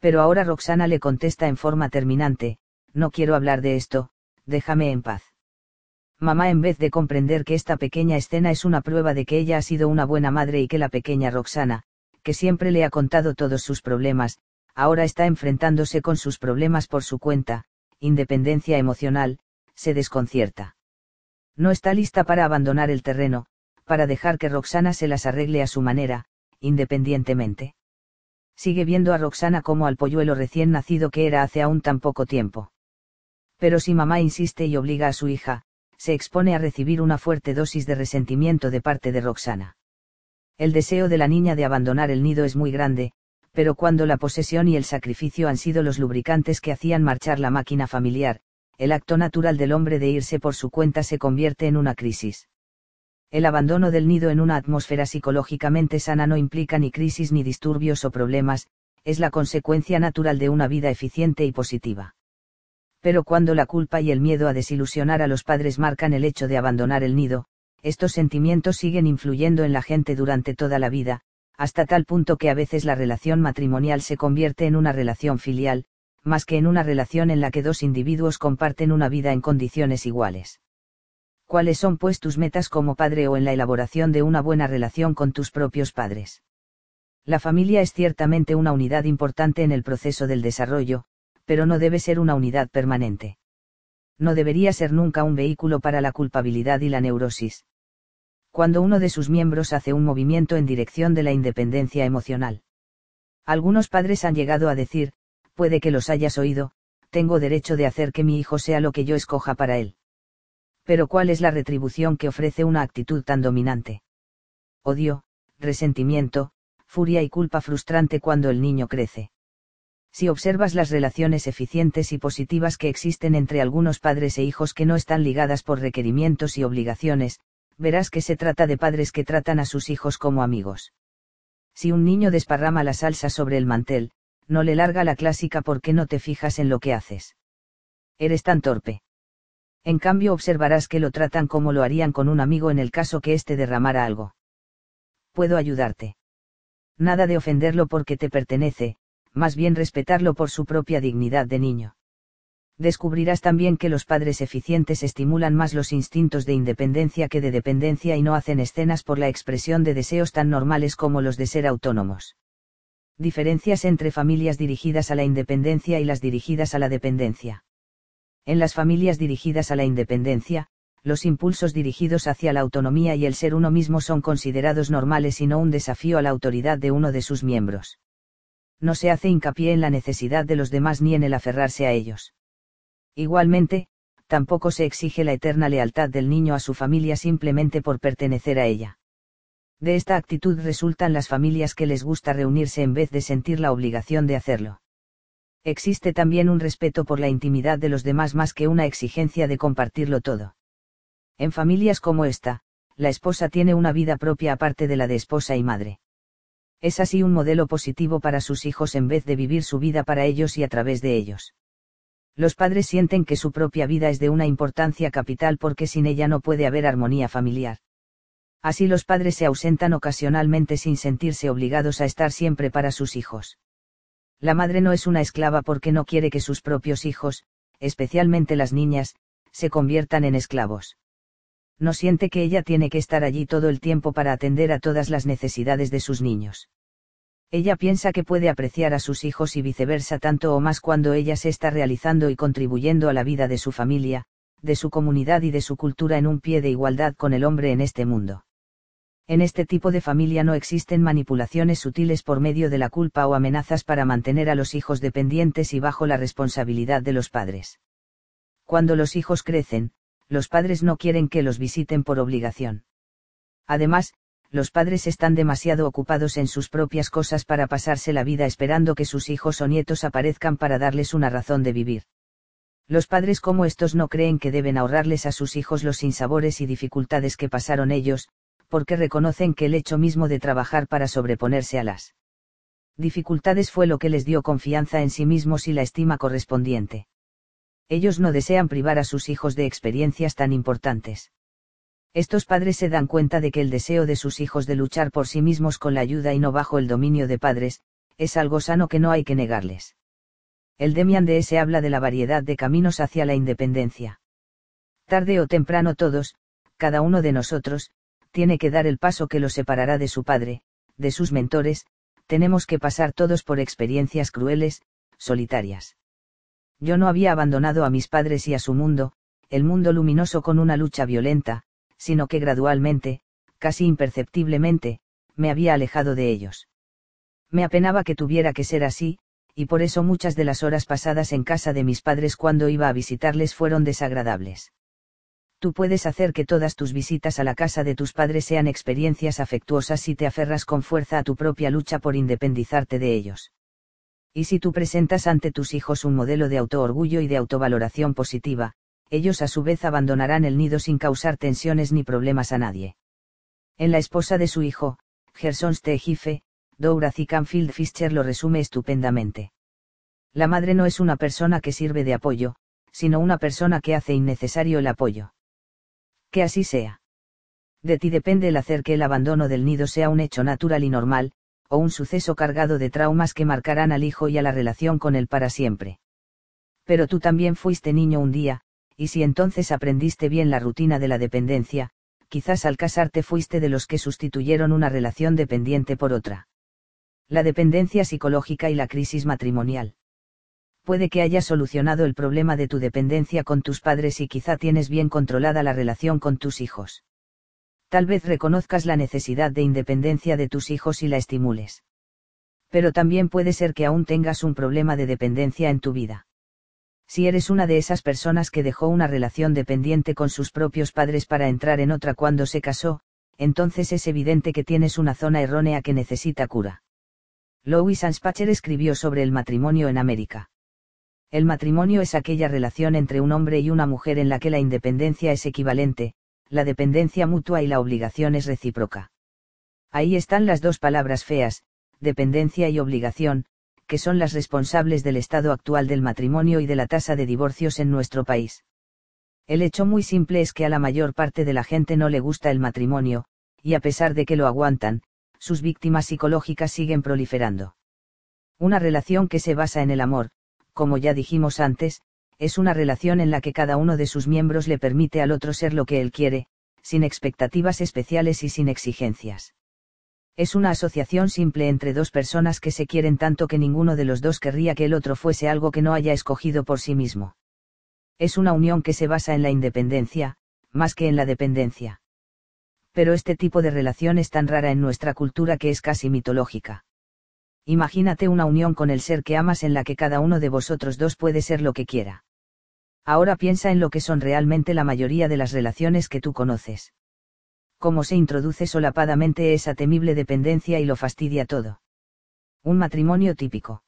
Pero ahora Roxana le contesta en forma terminante, no quiero hablar de esto, déjame en paz. Mamá en vez de comprender que esta pequeña escena es una prueba de que ella ha sido una buena madre y que la pequeña Roxana, que siempre le ha contado todos sus problemas, ahora está enfrentándose con sus problemas por su cuenta, independencia emocional, se desconcierta. No está lista para abandonar el terreno, para dejar que Roxana se las arregle a su manera, independientemente. Sigue viendo a Roxana como al polluelo recién nacido que era hace aún tan poco tiempo. Pero si mamá insiste y obliga a su hija, se expone a recibir una fuerte dosis de resentimiento de parte de Roxana. El deseo de la niña de abandonar el nido es muy grande, pero cuando la posesión y el sacrificio han sido los lubricantes que hacían marchar la máquina familiar, el acto natural del hombre de irse por su cuenta se convierte en una crisis. El abandono del nido en una atmósfera psicológicamente sana no implica ni crisis ni disturbios o problemas, es la consecuencia natural de una vida eficiente y positiva. Pero cuando la culpa y el miedo a desilusionar a los padres marcan el hecho de abandonar el nido, estos sentimientos siguen influyendo en la gente durante toda la vida, hasta tal punto que a veces la relación matrimonial se convierte en una relación filial, más que en una relación en la que dos individuos comparten una vida en condiciones iguales cuáles son pues tus metas como padre o en la elaboración de una buena relación con tus propios padres. La familia es ciertamente una unidad importante en el proceso del desarrollo, pero no debe ser una unidad permanente. No debería ser nunca un vehículo para la culpabilidad y la neurosis. Cuando uno de sus miembros hace un movimiento en dirección de la independencia emocional. Algunos padres han llegado a decir, puede que los hayas oído, tengo derecho de hacer que mi hijo sea lo que yo escoja para él pero ¿cuál es la retribución que ofrece una actitud tan dominante? Odio, resentimiento, furia y culpa frustrante cuando el niño crece. Si observas las relaciones eficientes y positivas que existen entre algunos padres e hijos que no están ligadas por requerimientos y obligaciones, verás que se trata de padres que tratan a sus hijos como amigos. Si un niño desparrama la salsa sobre el mantel, no le larga la clásica porque no te fijas en lo que haces. Eres tan torpe en cambio observarás que lo tratan como lo harían con un amigo en el caso que éste derramara algo. Puedo ayudarte. Nada de ofenderlo porque te pertenece, más bien respetarlo por su propia dignidad de niño. Descubrirás también que los padres eficientes estimulan más los instintos de independencia que de dependencia y no hacen escenas por la expresión de deseos tan normales como los de ser autónomos. Diferencias entre familias dirigidas a la independencia y las dirigidas a la dependencia. En las familias dirigidas a la independencia, los impulsos dirigidos hacia la autonomía y el ser uno mismo son considerados normales y no un desafío a la autoridad de uno de sus miembros. No se hace hincapié en la necesidad de los demás ni en el aferrarse a ellos. Igualmente, tampoco se exige la eterna lealtad del niño a su familia simplemente por pertenecer a ella. De esta actitud resultan las familias que les gusta reunirse en vez de sentir la obligación de hacerlo existe también un respeto por la intimidad de los demás más que una exigencia de compartirlo todo. En familias como esta, la esposa tiene una vida propia aparte de la de esposa y madre. Es así un modelo positivo para sus hijos en vez de vivir su vida para ellos y a través de ellos. Los padres sienten que su propia vida es de una importancia capital porque sin ella no puede haber armonía familiar. Así los padres se ausentan ocasionalmente sin sentirse obligados a estar siempre para sus hijos. La madre no es una esclava porque no quiere que sus propios hijos, especialmente las niñas, se conviertan en esclavos. No siente que ella tiene que estar allí todo el tiempo para atender a todas las necesidades de sus niños. Ella piensa que puede apreciar a sus hijos y viceversa tanto o más cuando ella se está realizando y contribuyendo a la vida de su familia, de su comunidad y de su cultura en un pie de igualdad con el hombre en este mundo. En este tipo de familia no existen manipulaciones sutiles por medio de la culpa o amenazas para mantener a los hijos dependientes y bajo la responsabilidad de los padres. Cuando los hijos crecen, los padres no quieren que los visiten por obligación. Además, los padres están demasiado ocupados en sus propias cosas para pasarse la vida esperando que sus hijos o nietos aparezcan para darles una razón de vivir. Los padres como estos no creen que deben ahorrarles a sus hijos los sinsabores y dificultades que pasaron ellos, porque reconocen que el hecho mismo de trabajar para sobreponerse a las dificultades fue lo que les dio confianza en sí mismos y la estima correspondiente. Ellos no desean privar a sus hijos de experiencias tan importantes. Estos padres se dan cuenta de que el deseo de sus hijos de luchar por sí mismos con la ayuda y no bajo el dominio de padres, es algo sano que no hay que negarles. El Demian de S habla de la variedad de caminos hacia la independencia. Tarde o temprano todos, cada uno de nosotros, tiene que dar el paso que lo separará de su padre, de sus mentores, tenemos que pasar todos por experiencias crueles, solitarias. Yo no había abandonado a mis padres y a su mundo, el mundo luminoso con una lucha violenta, sino que gradualmente, casi imperceptiblemente, me había alejado de ellos. Me apenaba que tuviera que ser así, y por eso muchas de las horas pasadas en casa de mis padres cuando iba a visitarles fueron desagradables. Tú puedes hacer que todas tus visitas a la casa de tus padres sean experiencias afectuosas si te aferras con fuerza a tu propia lucha por independizarte de ellos. Y si tú presentas ante tus hijos un modelo de autoorgullo y de autovaloración positiva, ellos a su vez abandonarán el nido sin causar tensiones ni problemas a nadie. En la esposa de su hijo, Gerson Stegife, Dorothy Canfield Fischer lo resume estupendamente. La madre no es una persona que sirve de apoyo, sino una persona que hace innecesario el apoyo. Que así sea. De ti depende el hacer que el abandono del nido sea un hecho natural y normal, o un suceso cargado de traumas que marcarán al hijo y a la relación con él para siempre. Pero tú también fuiste niño un día, y si entonces aprendiste bien la rutina de la dependencia, quizás al casarte fuiste de los que sustituyeron una relación dependiente por otra. La dependencia psicológica y la crisis matrimonial. Puede que hayas solucionado el problema de tu dependencia con tus padres y quizá tienes bien controlada la relación con tus hijos. Tal vez reconozcas la necesidad de independencia de tus hijos y la estimules. Pero también puede ser que aún tengas un problema de dependencia en tu vida. Si eres una de esas personas que dejó una relación dependiente con sus propios padres para entrar en otra cuando se casó, entonces es evidente que tienes una zona errónea que necesita cura. Louis Anspacher escribió sobre el matrimonio en América. El matrimonio es aquella relación entre un hombre y una mujer en la que la independencia es equivalente, la dependencia mutua y la obligación es recíproca. Ahí están las dos palabras feas, dependencia y obligación, que son las responsables del estado actual del matrimonio y de la tasa de divorcios en nuestro país. El hecho muy simple es que a la mayor parte de la gente no le gusta el matrimonio, y a pesar de que lo aguantan, sus víctimas psicológicas siguen proliferando. Una relación que se basa en el amor, como ya dijimos antes, es una relación en la que cada uno de sus miembros le permite al otro ser lo que él quiere, sin expectativas especiales y sin exigencias. Es una asociación simple entre dos personas que se quieren tanto que ninguno de los dos querría que el otro fuese algo que no haya escogido por sí mismo. Es una unión que se basa en la independencia, más que en la dependencia. Pero este tipo de relación es tan rara en nuestra cultura que es casi mitológica. Imagínate una unión con el ser que amas en la que cada uno de vosotros dos puede ser lo que quiera. Ahora piensa en lo que son realmente la mayoría de las relaciones que tú conoces cómo se introduce solapadamente esa temible dependencia y lo fastidia todo. Un matrimonio típico.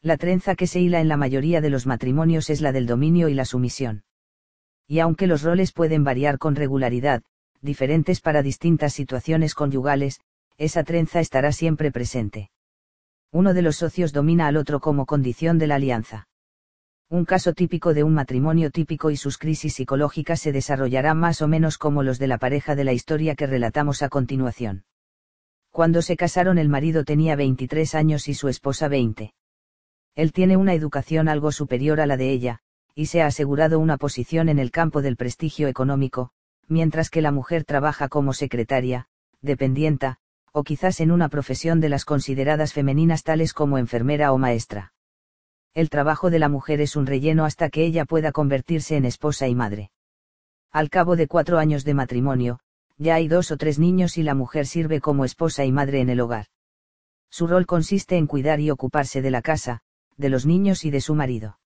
La trenza que se hila en la mayoría de los matrimonios es la del dominio y la sumisión. Y aunque los roles pueden variar con regularidad, diferentes para distintas situaciones conyugales, esa trenza estará siempre presente. Uno de los socios domina al otro como condición de la alianza. Un caso típico de un matrimonio típico y sus crisis psicológicas se desarrollará más o menos como los de la pareja de la historia que relatamos a continuación. Cuando se casaron el marido tenía 23 años y su esposa 20. Él tiene una educación algo superior a la de ella, y se ha asegurado una posición en el campo del prestigio económico, mientras que la mujer trabaja como secretaria, dependienta, o quizás en una profesión de las consideradas femeninas tales como enfermera o maestra el trabajo de la mujer es un relleno hasta que ella pueda convertirse en esposa y madre. Al cabo de cuatro años de matrimonio, ya hay dos o tres niños y la mujer sirve como esposa y madre en el hogar. Su rol consiste en cuidar y ocuparse de la casa, de los niños y de su marido.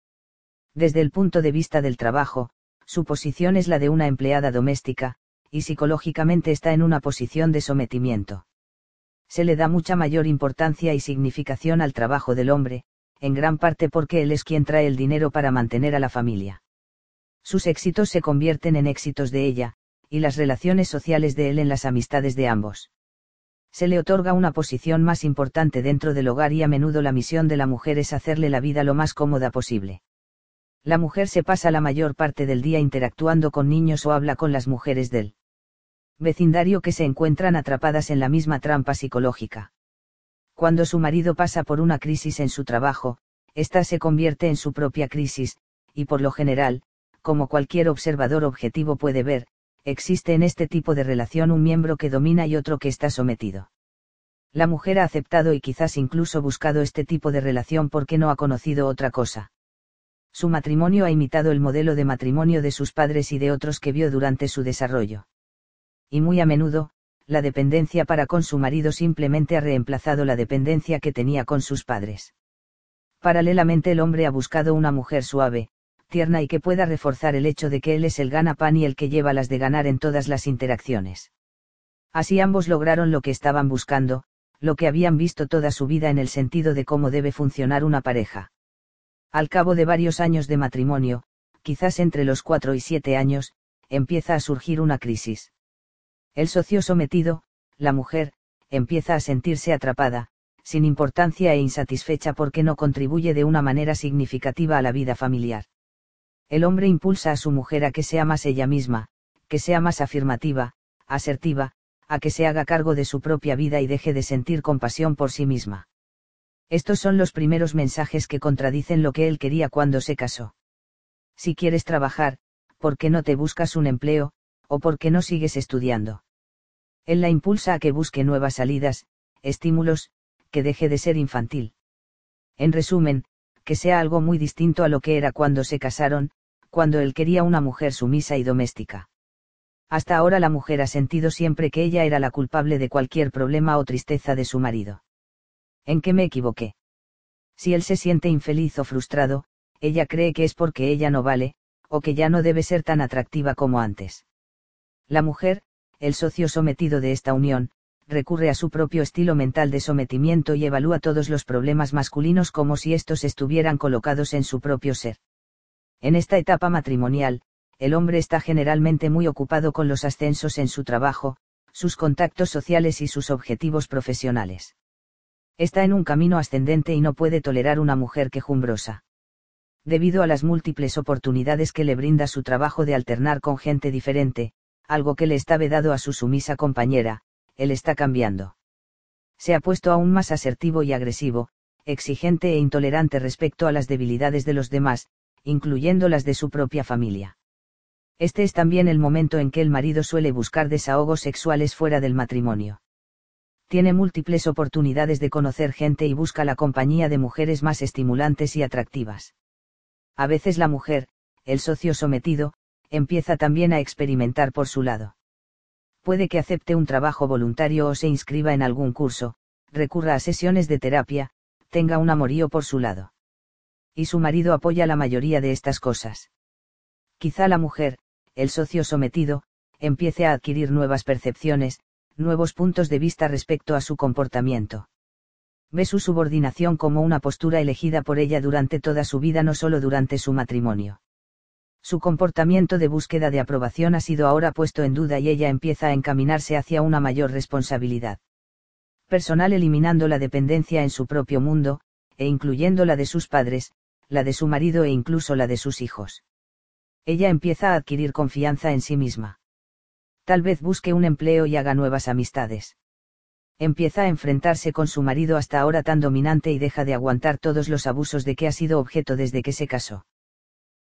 Desde el punto de vista del trabajo, su posición es la de una empleada doméstica, y psicológicamente está en una posición de sometimiento. Se le da mucha mayor importancia y significación al trabajo del hombre, en gran parte porque él es quien trae el dinero para mantener a la familia. Sus éxitos se convierten en éxitos de ella, y las relaciones sociales de él en las amistades de ambos. Se le otorga una posición más importante dentro del hogar y a menudo la misión de la mujer es hacerle la vida lo más cómoda posible. La mujer se pasa la mayor parte del día interactuando con niños o habla con las mujeres del vecindario que se encuentran atrapadas en la misma trampa psicológica. Cuando su marido pasa por una crisis en su trabajo, ésta se convierte en su propia crisis, y por lo general, como cualquier observador objetivo puede ver, existe en este tipo de relación un miembro que domina y otro que está sometido. La mujer ha aceptado y quizás incluso buscado este tipo de relación porque no ha conocido otra cosa. Su matrimonio ha imitado el modelo de matrimonio de sus padres y de otros que vio durante su desarrollo. Y muy a menudo, la dependencia para con su marido simplemente ha reemplazado la dependencia que tenía con sus padres. Paralelamente el hombre ha buscado una mujer suave, tierna y que pueda reforzar el hecho de que él es el gana pan y el que lleva las de ganar en todas las interacciones. Así ambos lograron lo que estaban buscando, lo que habían visto toda su vida en el sentido de cómo debe funcionar una pareja. Al cabo de varios años de matrimonio, quizás entre los cuatro y siete años, empieza a surgir una crisis. El socio sometido, la mujer, empieza a sentirse atrapada, sin importancia e insatisfecha porque no contribuye de una manera significativa a la vida familiar. El hombre impulsa a su mujer a que sea más ella misma, que sea más afirmativa, asertiva, a que se haga cargo de su propia vida y deje de sentir compasión por sí misma. Estos son los primeros mensajes que contradicen lo que él quería cuando se casó. Si quieres trabajar, ¿por qué no te buscas un empleo, o por qué no sigues estudiando? Él la impulsa a que busque nuevas salidas, estímulos, que deje de ser infantil. En resumen, que sea algo muy distinto a lo que era cuando se casaron, cuando él quería una mujer sumisa y doméstica. Hasta ahora la mujer ha sentido siempre que ella era la culpable de cualquier problema o tristeza de su marido. ¿En qué me equivoqué? Si él se siente infeliz o frustrado, ella cree que es porque ella no vale, o que ya no debe ser tan atractiva como antes. La mujer, el socio sometido de esta unión, recurre a su propio estilo mental de sometimiento y evalúa todos los problemas masculinos como si estos estuvieran colocados en su propio ser. En esta etapa matrimonial, el hombre está generalmente muy ocupado con los ascensos en su trabajo, sus contactos sociales y sus objetivos profesionales. Está en un camino ascendente y no puede tolerar una mujer quejumbrosa. Debido a las múltiples oportunidades que le brinda su trabajo de alternar con gente diferente, algo que le está vedado a su sumisa compañera, él está cambiando. Se ha puesto aún más asertivo y agresivo, exigente e intolerante respecto a las debilidades de los demás, incluyendo las de su propia familia. Este es también el momento en que el marido suele buscar desahogos sexuales fuera del matrimonio. Tiene múltiples oportunidades de conocer gente y busca la compañía de mujeres más estimulantes y atractivas. A veces la mujer, el socio sometido, empieza también a experimentar por su lado puede que acepte un trabajo voluntario o se inscriba en algún curso, recurra a sesiones de terapia, tenga un amorío por su lado. Y su marido apoya la mayoría de estas cosas. Quizá la mujer, el socio sometido, empiece a adquirir nuevas percepciones, nuevos puntos de vista respecto a su comportamiento. Ve su subordinación como una postura elegida por ella durante toda su vida, no solo durante su matrimonio. Su comportamiento de búsqueda de aprobación ha sido ahora puesto en duda y ella empieza a encaminarse hacia una mayor responsabilidad personal eliminando la dependencia en su propio mundo, e incluyendo la de sus padres, la de su marido e incluso la de sus hijos. Ella empieza a adquirir confianza en sí misma. Tal vez busque un empleo y haga nuevas amistades. Empieza a enfrentarse con su marido hasta ahora tan dominante y deja de aguantar todos los abusos de que ha sido objeto desde que se casó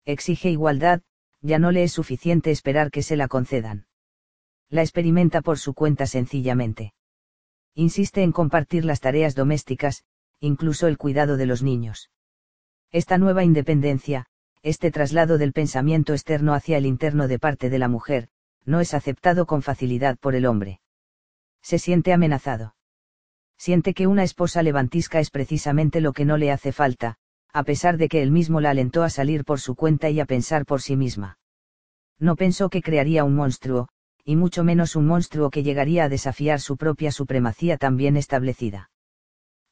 exige igualdad, ya no le es suficiente esperar que se la concedan. La experimenta por su cuenta sencillamente. Insiste en compartir las tareas domésticas, incluso el cuidado de los niños. Esta nueva independencia, este traslado del pensamiento externo hacia el interno de parte de la mujer, no es aceptado con facilidad por el hombre. Se siente amenazado. Siente que una esposa levantisca es precisamente lo que no le hace falta, a pesar de que él mismo la alentó a salir por su cuenta y a pensar por sí misma. No pensó que crearía un monstruo, y mucho menos un monstruo que llegaría a desafiar su propia supremacía tan bien establecida.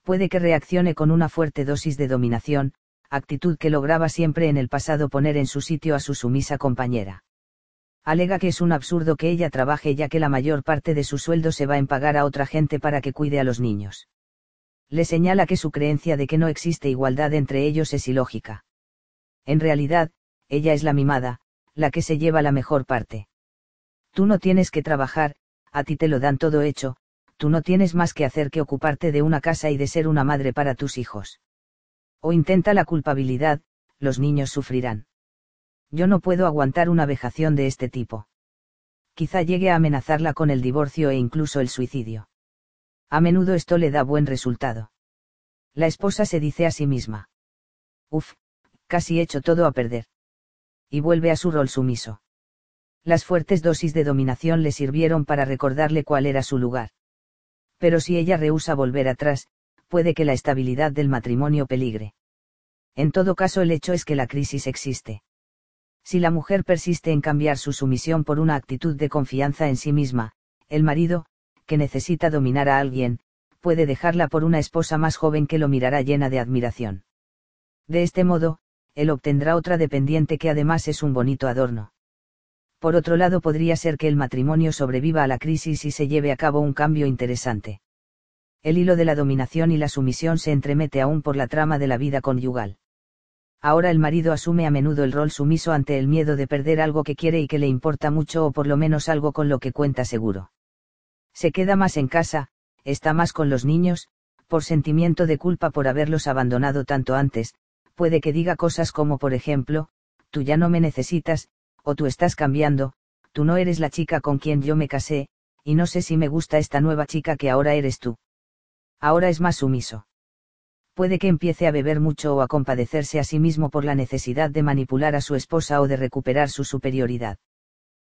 Puede que reaccione con una fuerte dosis de dominación, actitud que lograba siempre en el pasado poner en su sitio a su sumisa compañera. Alega que es un absurdo que ella trabaje ya que la mayor parte de su sueldo se va en pagar a otra gente para que cuide a los niños le señala que su creencia de que no existe igualdad entre ellos es ilógica. En realidad, ella es la mimada, la que se lleva la mejor parte. Tú no tienes que trabajar, a ti te lo dan todo hecho, tú no tienes más que hacer que ocuparte de una casa y de ser una madre para tus hijos. O intenta la culpabilidad, los niños sufrirán. Yo no puedo aguantar una vejación de este tipo. Quizá llegue a amenazarla con el divorcio e incluso el suicidio. A menudo esto le da buen resultado. La esposa se dice a sí misma. Uf, casi he hecho todo a perder. Y vuelve a su rol sumiso. Las fuertes dosis de dominación le sirvieron para recordarle cuál era su lugar. Pero si ella rehúsa volver atrás, puede que la estabilidad del matrimonio peligre. En todo caso el hecho es que la crisis existe. Si la mujer persiste en cambiar su sumisión por una actitud de confianza en sí misma, el marido, que necesita dominar a alguien, puede dejarla por una esposa más joven que lo mirará llena de admiración. De este modo, él obtendrá otra dependiente que además es un bonito adorno. Por otro lado, podría ser que el matrimonio sobreviva a la crisis y se lleve a cabo un cambio interesante. El hilo de la dominación y la sumisión se entremete aún por la trama de la vida conyugal. Ahora el marido asume a menudo el rol sumiso ante el miedo de perder algo que quiere y que le importa mucho o por lo menos algo con lo que cuenta seguro. Se queda más en casa, está más con los niños, por sentimiento de culpa por haberlos abandonado tanto antes, puede que diga cosas como por ejemplo, tú ya no me necesitas, o tú estás cambiando, tú no eres la chica con quien yo me casé, y no sé si me gusta esta nueva chica que ahora eres tú. Ahora es más sumiso. Puede que empiece a beber mucho o a compadecerse a sí mismo por la necesidad de manipular a su esposa o de recuperar su superioridad.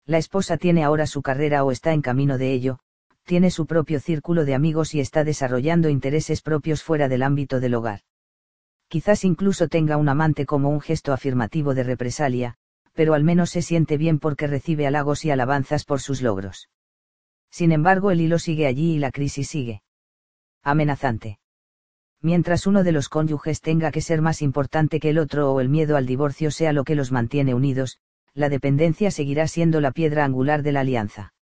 La esposa tiene ahora su carrera o está en camino de ello, tiene su propio círculo de amigos y está desarrollando intereses propios fuera del ámbito del hogar quizás incluso tenga un amante como un gesto afirmativo de represalia, pero al menos se siente bien porque recibe halagos y alabanzas por sus logros. Sin embargo, el hilo sigue allí y la crisis sigue. Amenazante. Mientras uno de los cónyuges tenga que ser más importante que el otro o el miedo al divorcio sea lo que los mantiene unidos, la dependencia seguirá siendo la piedra angular de la alianza.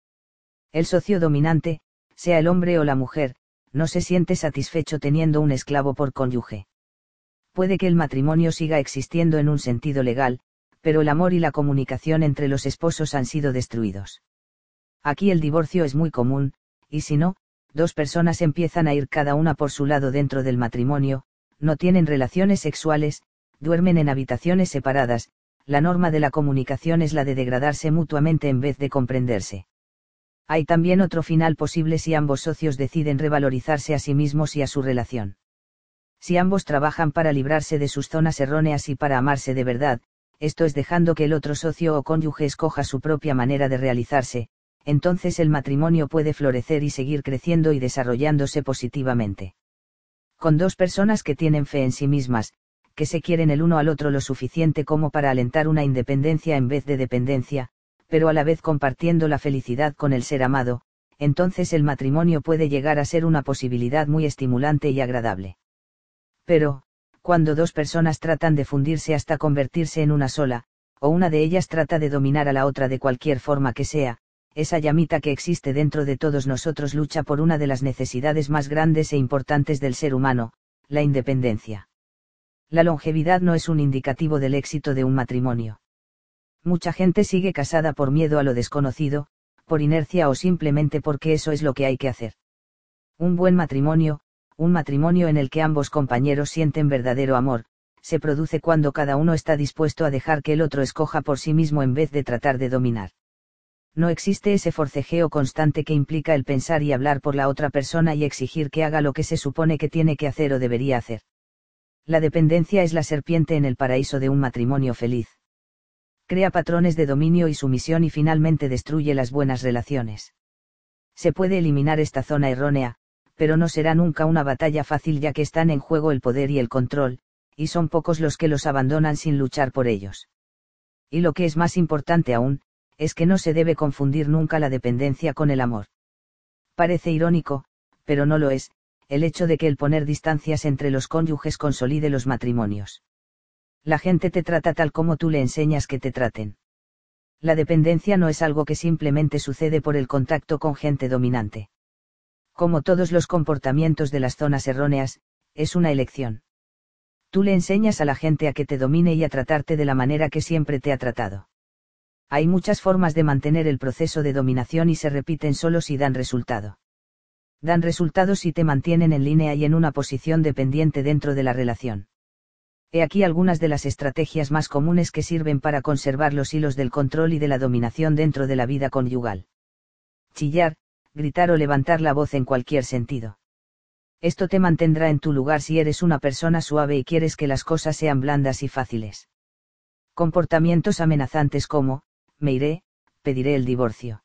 El socio dominante, sea el hombre o la mujer, no se siente satisfecho teniendo un esclavo por cónyuge puede que el matrimonio siga existiendo en un sentido legal, pero el amor y la comunicación entre los esposos han sido destruidos. Aquí el divorcio es muy común, y si no, dos personas empiezan a ir cada una por su lado dentro del matrimonio, no tienen relaciones sexuales, duermen en habitaciones separadas, la norma de la comunicación es la de degradarse mutuamente en vez de comprenderse. Hay también otro final posible si ambos socios deciden revalorizarse a sí mismos y a su relación si ambos trabajan para librarse de sus zonas erróneas y para amarse de verdad, esto es dejando que el otro socio o cónyuge escoja su propia manera de realizarse, entonces el matrimonio puede florecer y seguir creciendo y desarrollándose positivamente. Con dos personas que tienen fe en sí mismas, que se quieren el uno al otro lo suficiente como para alentar una independencia en vez de dependencia, pero a la vez compartiendo la felicidad con el ser amado, entonces el matrimonio puede llegar a ser una posibilidad muy estimulante y agradable. Pero, cuando dos personas tratan de fundirse hasta convertirse en una sola, o una de ellas trata de dominar a la otra de cualquier forma que sea, esa llamita que existe dentro de todos nosotros lucha por una de las necesidades más grandes e importantes del ser humano, la independencia. La longevidad no es un indicativo del éxito de un matrimonio. Mucha gente sigue casada por miedo a lo desconocido, por inercia o simplemente porque eso es lo que hay que hacer. Un buen matrimonio, un matrimonio en el que ambos compañeros sienten verdadero amor, se produce cuando cada uno está dispuesto a dejar que el otro escoja por sí mismo en vez de tratar de dominar. No existe ese forcejeo constante que implica el pensar y hablar por la otra persona y exigir que haga lo que se supone que tiene que hacer o debería hacer. La dependencia es la serpiente en el paraíso de un matrimonio feliz. Crea patrones de dominio y sumisión y finalmente destruye las buenas relaciones. Se puede eliminar esta zona errónea, pero no será nunca una batalla fácil ya que están en juego el poder y el control, y son pocos los que los abandonan sin luchar por ellos. Y lo que es más importante aún, es que no se debe confundir nunca la dependencia con el amor. Parece irónico, pero no lo es, el hecho de que el poner distancias entre los cónyuges consolide los matrimonios. La gente te trata tal como tú le enseñas que te traten. La dependencia no es algo que simplemente sucede por el contacto con gente dominante como todos los comportamientos de las zonas erróneas, es una elección. Tú le enseñas a la gente a que te domine y a tratarte de la manera que siempre te ha tratado. Hay muchas formas de mantener el proceso de dominación y se repiten solo si dan resultado. Dan resultados si te mantienen en línea y en una posición dependiente dentro de la relación. He aquí algunas de las estrategias más comunes que sirven para conservar los hilos del control y de la dominación dentro de la vida conyugal. Chillar, gritar o levantar la voz en cualquier sentido. Esto te mantendrá en tu lugar si eres una persona suave y quieres que las cosas sean blandas y fáciles. Comportamientos amenazantes como, me iré, pediré el divorcio.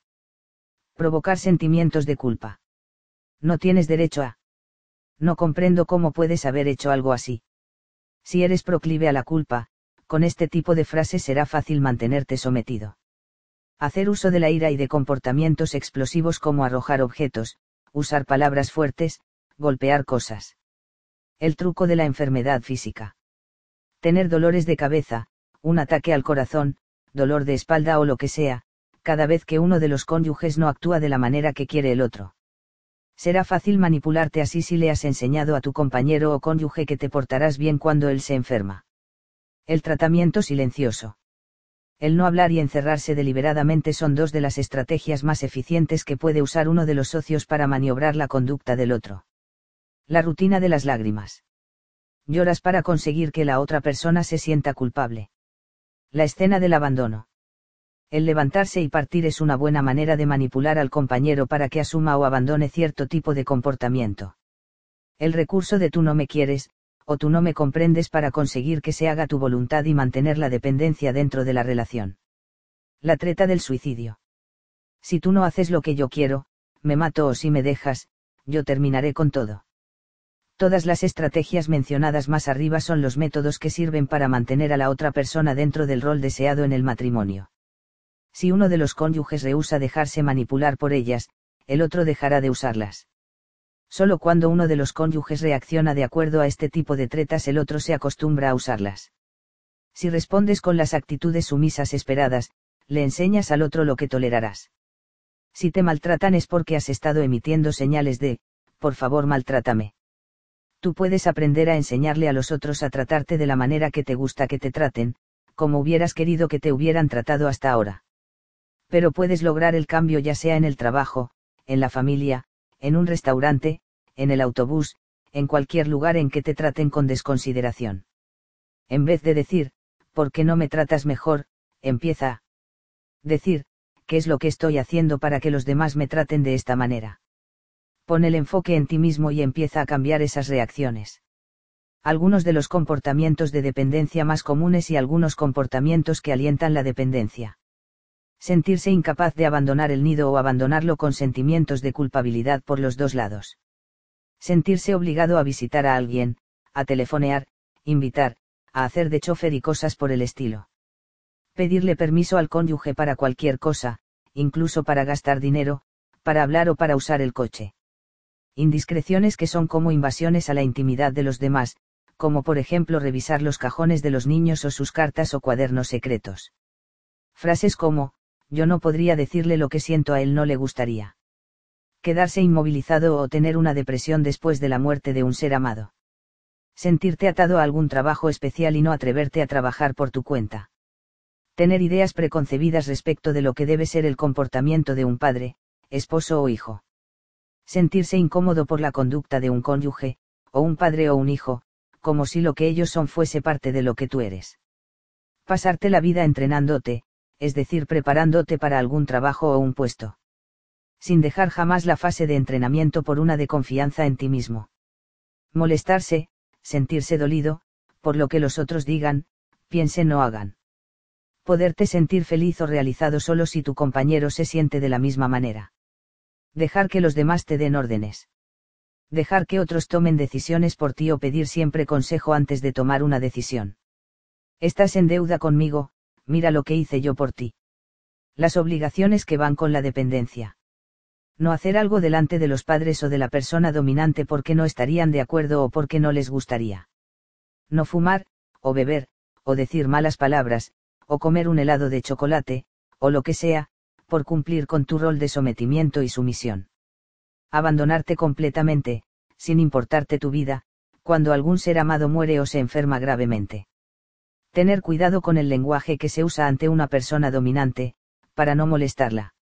Provocar sentimientos de culpa. No tienes derecho a. No comprendo cómo puedes haber hecho algo así. Si eres proclive a la culpa, con este tipo de frases será fácil mantenerte sometido. Hacer uso de la ira y de comportamientos explosivos como arrojar objetos, usar palabras fuertes, golpear cosas. El truco de la enfermedad física. Tener dolores de cabeza, un ataque al corazón, dolor de espalda o lo que sea, cada vez que uno de los cónyuges no actúa de la manera que quiere el otro. Será fácil manipularte así si le has enseñado a tu compañero o cónyuge que te portarás bien cuando él se enferma. El tratamiento silencioso. El no hablar y encerrarse deliberadamente son dos de las estrategias más eficientes que puede usar uno de los socios para maniobrar la conducta del otro. La rutina de las lágrimas. Lloras para conseguir que la otra persona se sienta culpable. La escena del abandono. El levantarse y partir es una buena manera de manipular al compañero para que asuma o abandone cierto tipo de comportamiento. El recurso de tú no me quieres, o tú no me comprendes para conseguir que se haga tu voluntad y mantener la dependencia dentro de la relación. La treta del suicidio. Si tú no haces lo que yo quiero, me mato o si me dejas, yo terminaré con todo. Todas las estrategias mencionadas más arriba son los métodos que sirven para mantener a la otra persona dentro del rol deseado en el matrimonio si uno de los cónyuges rehúsa dejarse manipular por ellas, el otro dejará de usarlas. Solo cuando uno de los cónyuges reacciona de acuerdo a este tipo de tretas el otro se acostumbra a usarlas. Si respondes con las actitudes sumisas esperadas, le enseñas al otro lo que tolerarás. Si te maltratan es porque has estado emitiendo señales de, por favor maltrátame. Tú puedes aprender a enseñarle a los otros a tratarte de la manera que te gusta que te traten, como hubieras querido que te hubieran tratado hasta ahora pero puedes lograr el cambio ya sea en el trabajo, en la familia, en un restaurante, en el autobús, en cualquier lugar en que te traten con desconsideración. En vez de decir, ¿por qué no me tratas mejor? empieza a decir, ¿qué es lo que estoy haciendo para que los demás me traten de esta manera? Pon el enfoque en ti mismo y empieza a cambiar esas reacciones. Algunos de los comportamientos de dependencia más comunes y algunos comportamientos que alientan la dependencia sentirse incapaz de abandonar el nido o abandonarlo con sentimientos de culpabilidad por los dos lados. Sentirse obligado a visitar a alguien, a telefonear, invitar, a hacer de chofer y cosas por el estilo. Pedirle permiso al cónyuge para cualquier cosa, incluso para gastar dinero, para hablar o para usar el coche. Indiscreciones que son como invasiones a la intimidad de los demás, como por ejemplo revisar los cajones de los niños o sus cartas o cuadernos secretos. Frases como, yo no podría decirle lo que siento a él no le gustaría. Quedarse inmovilizado o tener una depresión después de la muerte de un ser amado. Sentirte atado a algún trabajo especial y no atreverte a trabajar por tu cuenta. Tener ideas preconcebidas respecto de lo que debe ser el comportamiento de un padre, esposo o hijo. Sentirse incómodo por la conducta de un cónyuge, o un padre o un hijo, como si lo que ellos son fuese parte de lo que tú eres. Pasarte la vida entrenándote, es decir, preparándote para algún trabajo o un puesto. Sin dejar jamás la fase de entrenamiento por una de confianza en ti mismo. Molestarse, sentirse dolido, por lo que los otros digan, piensen o hagan. Poderte sentir feliz o realizado solo si tu compañero se siente de la misma manera. Dejar que los demás te den órdenes. Dejar que otros tomen decisiones por ti o pedir siempre consejo antes de tomar una decisión. Estás en deuda conmigo, mira lo que hice yo por ti. Las obligaciones que van con la dependencia. No hacer algo delante de los padres o de la persona dominante porque no estarían de acuerdo o porque no les gustaría. No fumar, o beber, o decir malas palabras, o comer un helado de chocolate, o lo que sea, por cumplir con tu rol de sometimiento y sumisión. Abandonarte completamente, sin importarte tu vida, cuando algún ser amado muere o se enferma gravemente. Tener cuidado con el lenguaje que se usa ante una persona dominante, para no molestarla.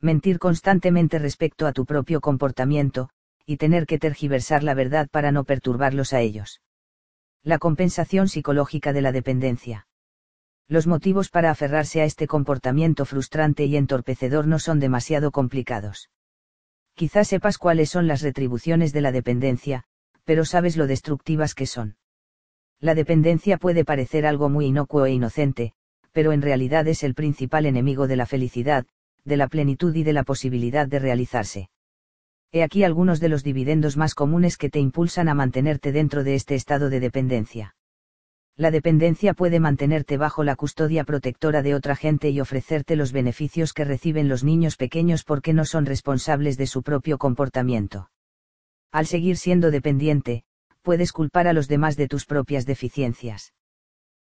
Mentir constantemente respecto a tu propio comportamiento, y tener que tergiversar la verdad para no perturbarlos a ellos. La compensación psicológica de la dependencia. Los motivos para aferrarse a este comportamiento frustrante y entorpecedor no son demasiado complicados. Quizás sepas cuáles son las retribuciones de la dependencia, pero sabes lo destructivas que son. La dependencia puede parecer algo muy inocuo e inocente, pero en realidad es el principal enemigo de la felicidad, de la plenitud y de la posibilidad de realizarse. He aquí algunos de los dividendos más comunes que te impulsan a mantenerte dentro de este estado de dependencia. La dependencia puede mantenerte bajo la custodia protectora de otra gente y ofrecerte los beneficios que reciben los niños pequeños porque no son responsables de su propio comportamiento. Al seguir siendo dependiente, puedes culpar a los demás de tus propias deficiencias.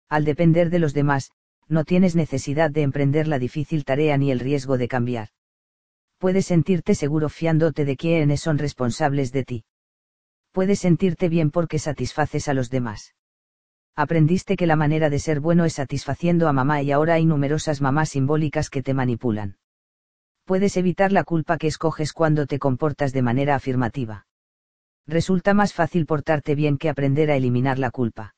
Al depender de los demás, no tienes necesidad de emprender la difícil tarea ni el riesgo de cambiar. Puedes sentirte seguro fiándote de quienes son responsables de ti. Puedes sentirte bien porque satisfaces a los demás. Aprendiste que la manera de ser bueno es satisfaciendo a mamá y ahora hay numerosas mamás simbólicas que te manipulan. Puedes evitar la culpa que escoges cuando te comportas de manera afirmativa. Resulta más fácil portarte bien que aprender a eliminar la culpa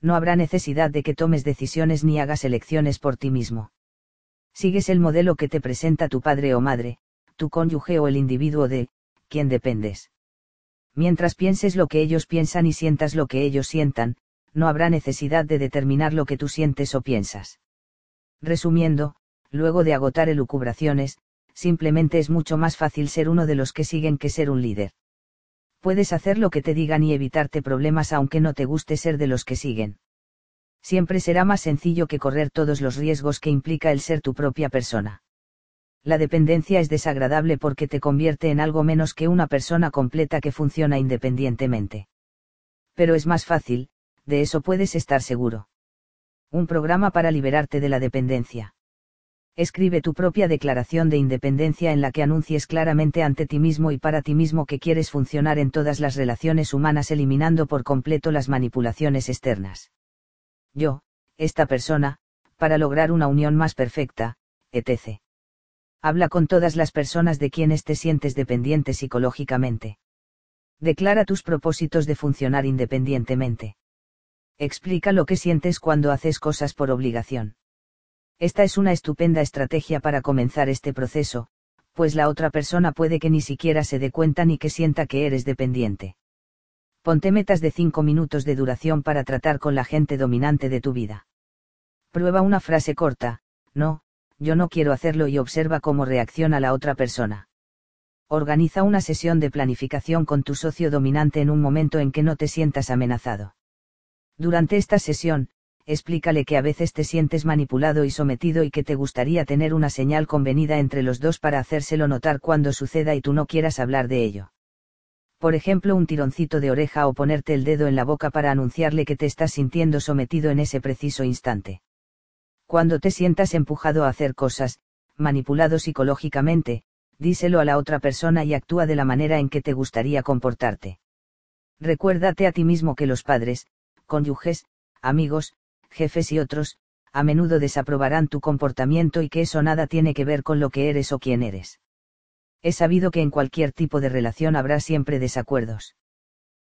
no habrá necesidad de que tomes decisiones ni hagas elecciones por ti mismo. Sigues el modelo que te presenta tu padre o madre, tu cónyuge o el individuo de, quien dependes. Mientras pienses lo que ellos piensan y sientas lo que ellos sientan, no habrá necesidad de determinar lo que tú sientes o piensas. Resumiendo, luego de agotar elucubraciones, simplemente es mucho más fácil ser uno de los que siguen que ser un líder puedes hacer lo que te digan y evitarte problemas aunque no te guste ser de los que siguen. Siempre será más sencillo que correr todos los riesgos que implica el ser tu propia persona. La dependencia es desagradable porque te convierte en algo menos que una persona completa que funciona independientemente. Pero es más fácil, de eso puedes estar seguro. Un programa para liberarte de la dependencia. Escribe tu propia declaración de independencia en la que anuncies claramente ante ti mismo y para ti mismo que quieres funcionar en todas las relaciones humanas eliminando por completo las manipulaciones externas. Yo, esta persona, para lograr una unión más perfecta, etc. Habla con todas las personas de quienes te sientes dependiente psicológicamente. Declara tus propósitos de funcionar independientemente. Explica lo que sientes cuando haces cosas por obligación. Esta es una estupenda estrategia para comenzar este proceso, pues la otra persona puede que ni siquiera se dé cuenta ni que sienta que eres dependiente. Ponte metas de 5 minutos de duración para tratar con la gente dominante de tu vida. Prueba una frase corta, no, yo no quiero hacerlo y observa cómo reacciona la otra persona. Organiza una sesión de planificación con tu socio dominante en un momento en que no te sientas amenazado. Durante esta sesión, explícale que a veces te sientes manipulado y sometido y que te gustaría tener una señal convenida entre los dos para hacérselo notar cuando suceda y tú no quieras hablar de ello. Por ejemplo, un tironcito de oreja o ponerte el dedo en la boca para anunciarle que te estás sintiendo sometido en ese preciso instante. Cuando te sientas empujado a hacer cosas, manipulado psicológicamente, díselo a la otra persona y actúa de la manera en que te gustaría comportarte. Recuérdate a ti mismo que los padres, cónyuges, amigos, jefes y otros, a menudo desaprobarán tu comportamiento y que eso nada tiene que ver con lo que eres o quién eres. He sabido que en cualquier tipo de relación habrá siempre desacuerdos.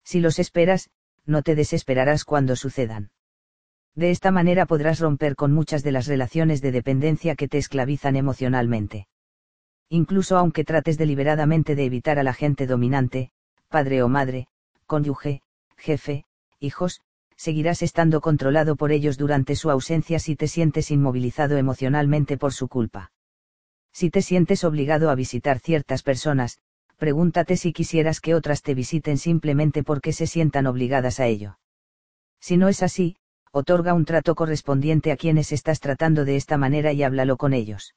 Si los esperas, no te desesperarás cuando sucedan. De esta manera podrás romper con muchas de las relaciones de dependencia que te esclavizan emocionalmente. Incluso aunque trates deliberadamente de evitar a la gente dominante, padre o madre, cónyuge, jefe, hijos, seguirás estando controlado por ellos durante su ausencia si te sientes inmovilizado emocionalmente por su culpa. Si te sientes obligado a visitar ciertas personas, pregúntate si quisieras que otras te visiten simplemente porque se sientan obligadas a ello. Si no es así, otorga un trato correspondiente a quienes estás tratando de esta manera y háblalo con ellos.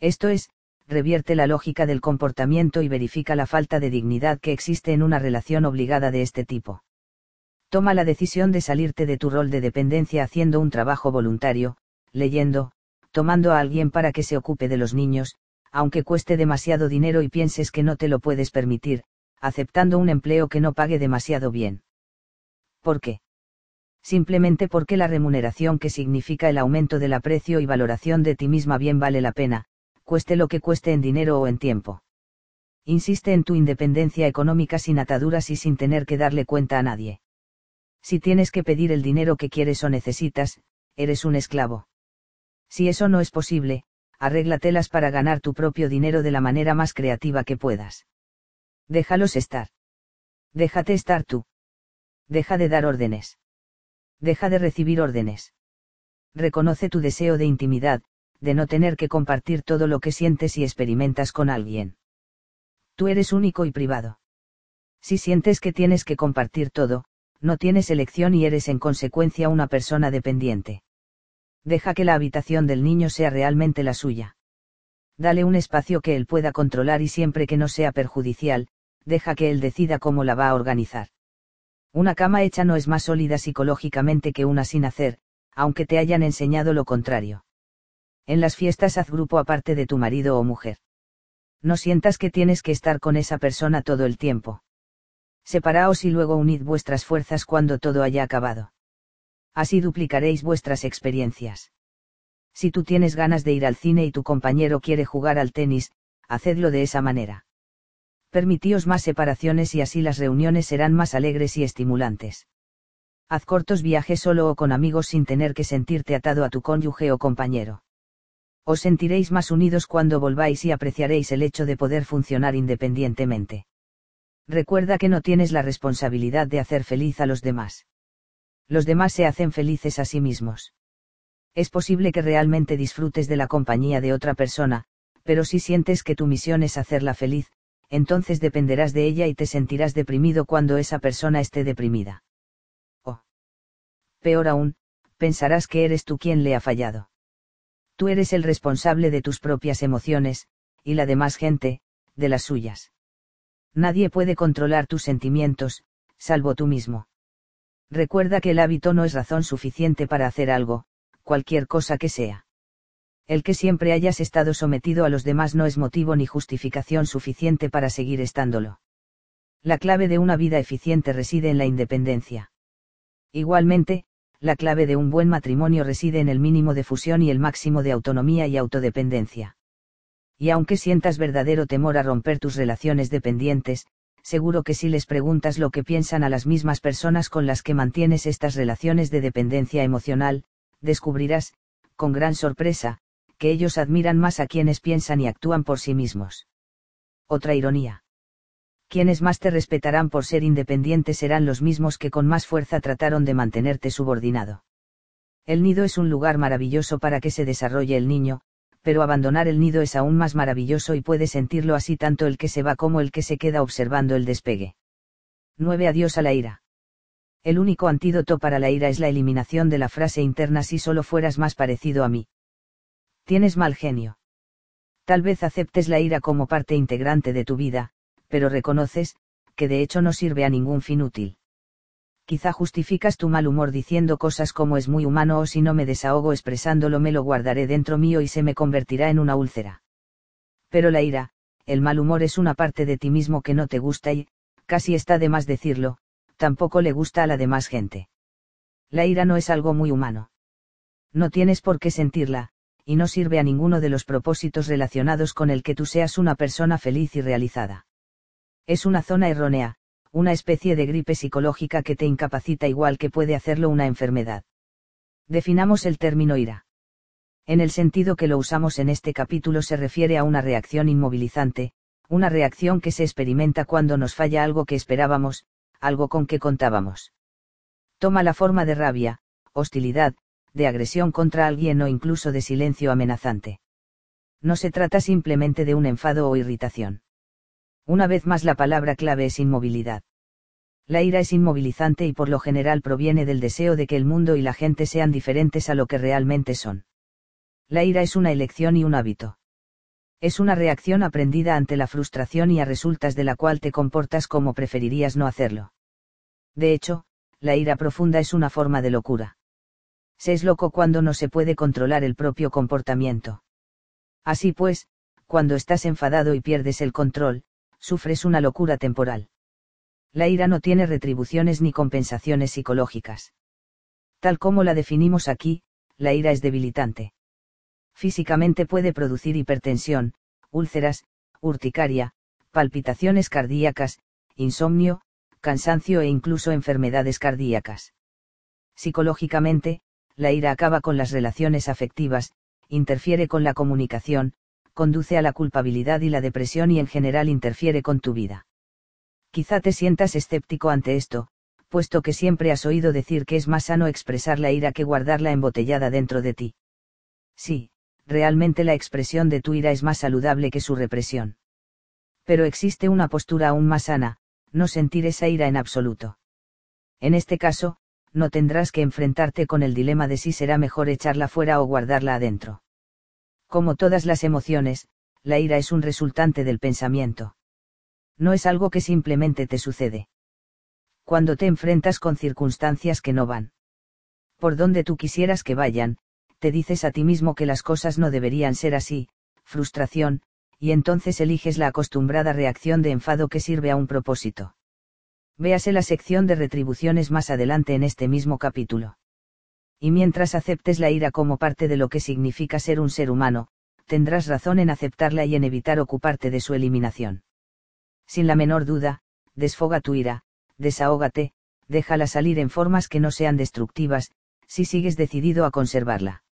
Esto es, revierte la lógica del comportamiento y verifica la falta de dignidad que existe en una relación obligada de este tipo. Toma la decisión de salirte de tu rol de dependencia haciendo un trabajo voluntario, leyendo, tomando a alguien para que se ocupe de los niños, aunque cueste demasiado dinero y pienses que no te lo puedes permitir, aceptando un empleo que no pague demasiado bien. ¿Por qué? Simplemente porque la remuneración que significa el aumento del aprecio y valoración de ti misma bien vale la pena, cueste lo que cueste en dinero o en tiempo. Insiste en tu independencia económica sin ataduras y sin tener que darle cuenta a nadie. Si tienes que pedir el dinero que quieres o necesitas, eres un esclavo. Si eso no es posible, arréglatelas para ganar tu propio dinero de la manera más creativa que puedas. Déjalos estar. Déjate estar tú. Deja de dar órdenes. Deja de recibir órdenes. Reconoce tu deseo de intimidad, de no tener que compartir todo lo que sientes y experimentas con alguien. Tú eres único y privado. Si sientes que tienes que compartir todo, no tienes elección y eres en consecuencia una persona dependiente. Deja que la habitación del niño sea realmente la suya. Dale un espacio que él pueda controlar y siempre que no sea perjudicial, deja que él decida cómo la va a organizar. Una cama hecha no es más sólida psicológicamente que una sin hacer, aunque te hayan enseñado lo contrario. En las fiestas haz grupo aparte de tu marido o mujer. No sientas que tienes que estar con esa persona todo el tiempo. Separaos y luego unid vuestras fuerzas cuando todo haya acabado. Así duplicaréis vuestras experiencias. Si tú tienes ganas de ir al cine y tu compañero quiere jugar al tenis, hacedlo de esa manera. Permitíos más separaciones y así las reuniones serán más alegres y estimulantes. Haz cortos viajes solo o con amigos sin tener que sentirte atado a tu cónyuge o compañero. Os sentiréis más unidos cuando volváis y apreciaréis el hecho de poder funcionar independientemente. Recuerda que no tienes la responsabilidad de hacer feliz a los demás. Los demás se hacen felices a sí mismos. Es posible que realmente disfrutes de la compañía de otra persona, pero si sientes que tu misión es hacerla feliz, entonces dependerás de ella y te sentirás deprimido cuando esa persona esté deprimida. O. Peor aún, pensarás que eres tú quien le ha fallado. Tú eres el responsable de tus propias emociones, y la demás gente, de las suyas. Nadie puede controlar tus sentimientos, salvo tú mismo. Recuerda que el hábito no es razón suficiente para hacer algo, cualquier cosa que sea. El que siempre hayas estado sometido a los demás no es motivo ni justificación suficiente para seguir estándolo. La clave de una vida eficiente reside en la independencia. Igualmente, la clave de un buen matrimonio reside en el mínimo de fusión y el máximo de autonomía y autodependencia. Y aunque sientas verdadero temor a romper tus relaciones dependientes, seguro que si les preguntas lo que piensan a las mismas personas con las que mantienes estas relaciones de dependencia emocional, descubrirás, con gran sorpresa, que ellos admiran más a quienes piensan y actúan por sí mismos. Otra ironía quienes más te respetarán por ser independiente serán los mismos que con más fuerza trataron de mantenerte subordinado. El nido es un lugar maravilloso para que se desarrolle el niño, pero abandonar el nido es aún más maravilloso y puede sentirlo así tanto el que se va como el que se queda observando el despegue. 9. Adiós a la ira. El único antídoto para la ira es la eliminación de la frase interna si solo fueras más parecido a mí. Tienes mal genio. Tal vez aceptes la ira como parte integrante de tu vida, pero reconoces, que de hecho no sirve a ningún fin útil. Quizá justificas tu mal humor diciendo cosas como es muy humano o si no me desahogo expresándolo me lo guardaré dentro mío y se me convertirá en una úlcera. Pero la ira, el mal humor es una parte de ti mismo que no te gusta y, casi está de más decirlo, tampoco le gusta a la demás gente. La ira no es algo muy humano. No tienes por qué sentirla, y no sirve a ninguno de los propósitos relacionados con el que tú seas una persona feliz y realizada. Es una zona errónea, una especie de gripe psicológica que te incapacita igual que puede hacerlo una enfermedad. Definamos el término ira. En el sentido que lo usamos en este capítulo se refiere a una reacción inmovilizante, una reacción que se experimenta cuando nos falla algo que esperábamos, algo con que contábamos. Toma la forma de rabia, hostilidad, de agresión contra alguien o incluso de silencio amenazante. No se trata simplemente de un enfado o irritación. Una vez más la palabra clave es inmovilidad. La ira es inmovilizante y por lo general proviene del deseo de que el mundo y la gente sean diferentes a lo que realmente son. La ira es una elección y un hábito. Es una reacción aprendida ante la frustración y a resultas de la cual te comportas como preferirías no hacerlo. De hecho, la ira profunda es una forma de locura. Se es loco cuando no se puede controlar el propio comportamiento. Así pues, cuando estás enfadado y pierdes el control, sufres una locura temporal. La ira no tiene retribuciones ni compensaciones psicológicas. Tal como la definimos aquí, la ira es debilitante. Físicamente puede producir hipertensión, úlceras, urticaria, palpitaciones cardíacas, insomnio, cansancio e incluso enfermedades cardíacas. Psicológicamente, la ira acaba con las relaciones afectivas, interfiere con la comunicación, conduce a la culpabilidad y la depresión y en general interfiere con tu vida. Quizá te sientas escéptico ante esto, puesto que siempre has oído decir que es más sano expresar la ira que guardarla embotellada dentro de ti. Sí, realmente la expresión de tu ira es más saludable que su represión. Pero existe una postura aún más sana, no sentir esa ira en absoluto. En este caso, no tendrás que enfrentarte con el dilema de si será mejor echarla fuera o guardarla adentro. Como todas las emociones, la ira es un resultante del pensamiento. No es algo que simplemente te sucede. Cuando te enfrentas con circunstancias que no van por donde tú quisieras que vayan, te dices a ti mismo que las cosas no deberían ser así, frustración, y entonces eliges la acostumbrada reacción de enfado que sirve a un propósito. Véase la sección de retribuciones más adelante en este mismo capítulo. Y mientras aceptes la ira como parte de lo que significa ser un ser humano, tendrás razón en aceptarla y en evitar ocuparte de su eliminación. Sin la menor duda, desfoga tu ira, desahógate, déjala salir en formas que no sean destructivas, si sigues decidido a conservarla.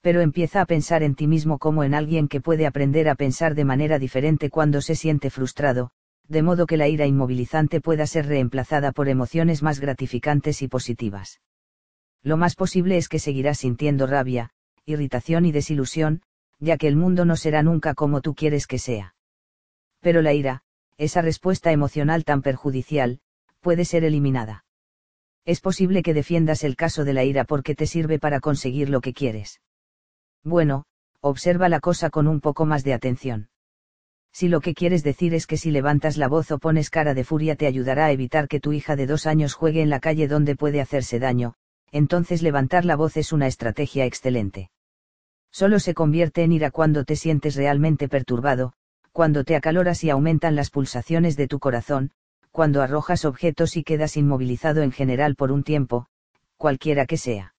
Pero empieza a pensar en ti mismo como en alguien que puede aprender a pensar de manera diferente cuando se siente frustrado, de modo que la ira inmovilizante pueda ser reemplazada por emociones más gratificantes y positivas. Lo más posible es que seguirás sintiendo rabia, irritación y desilusión, ya que el mundo no será nunca como tú quieres que sea. Pero la ira, esa respuesta emocional tan perjudicial, puede ser eliminada. Es posible que defiendas el caso de la ira porque te sirve para conseguir lo que quieres. Bueno, observa la cosa con un poco más de atención. Si lo que quieres decir es que si levantas la voz o pones cara de furia te ayudará a evitar que tu hija de dos años juegue en la calle donde puede hacerse daño, entonces levantar la voz es una estrategia excelente. Solo se convierte en ira cuando te sientes realmente perturbado, cuando te acaloras y aumentan las pulsaciones de tu corazón, cuando arrojas objetos y quedas inmovilizado en general por un tiempo, cualquiera que sea.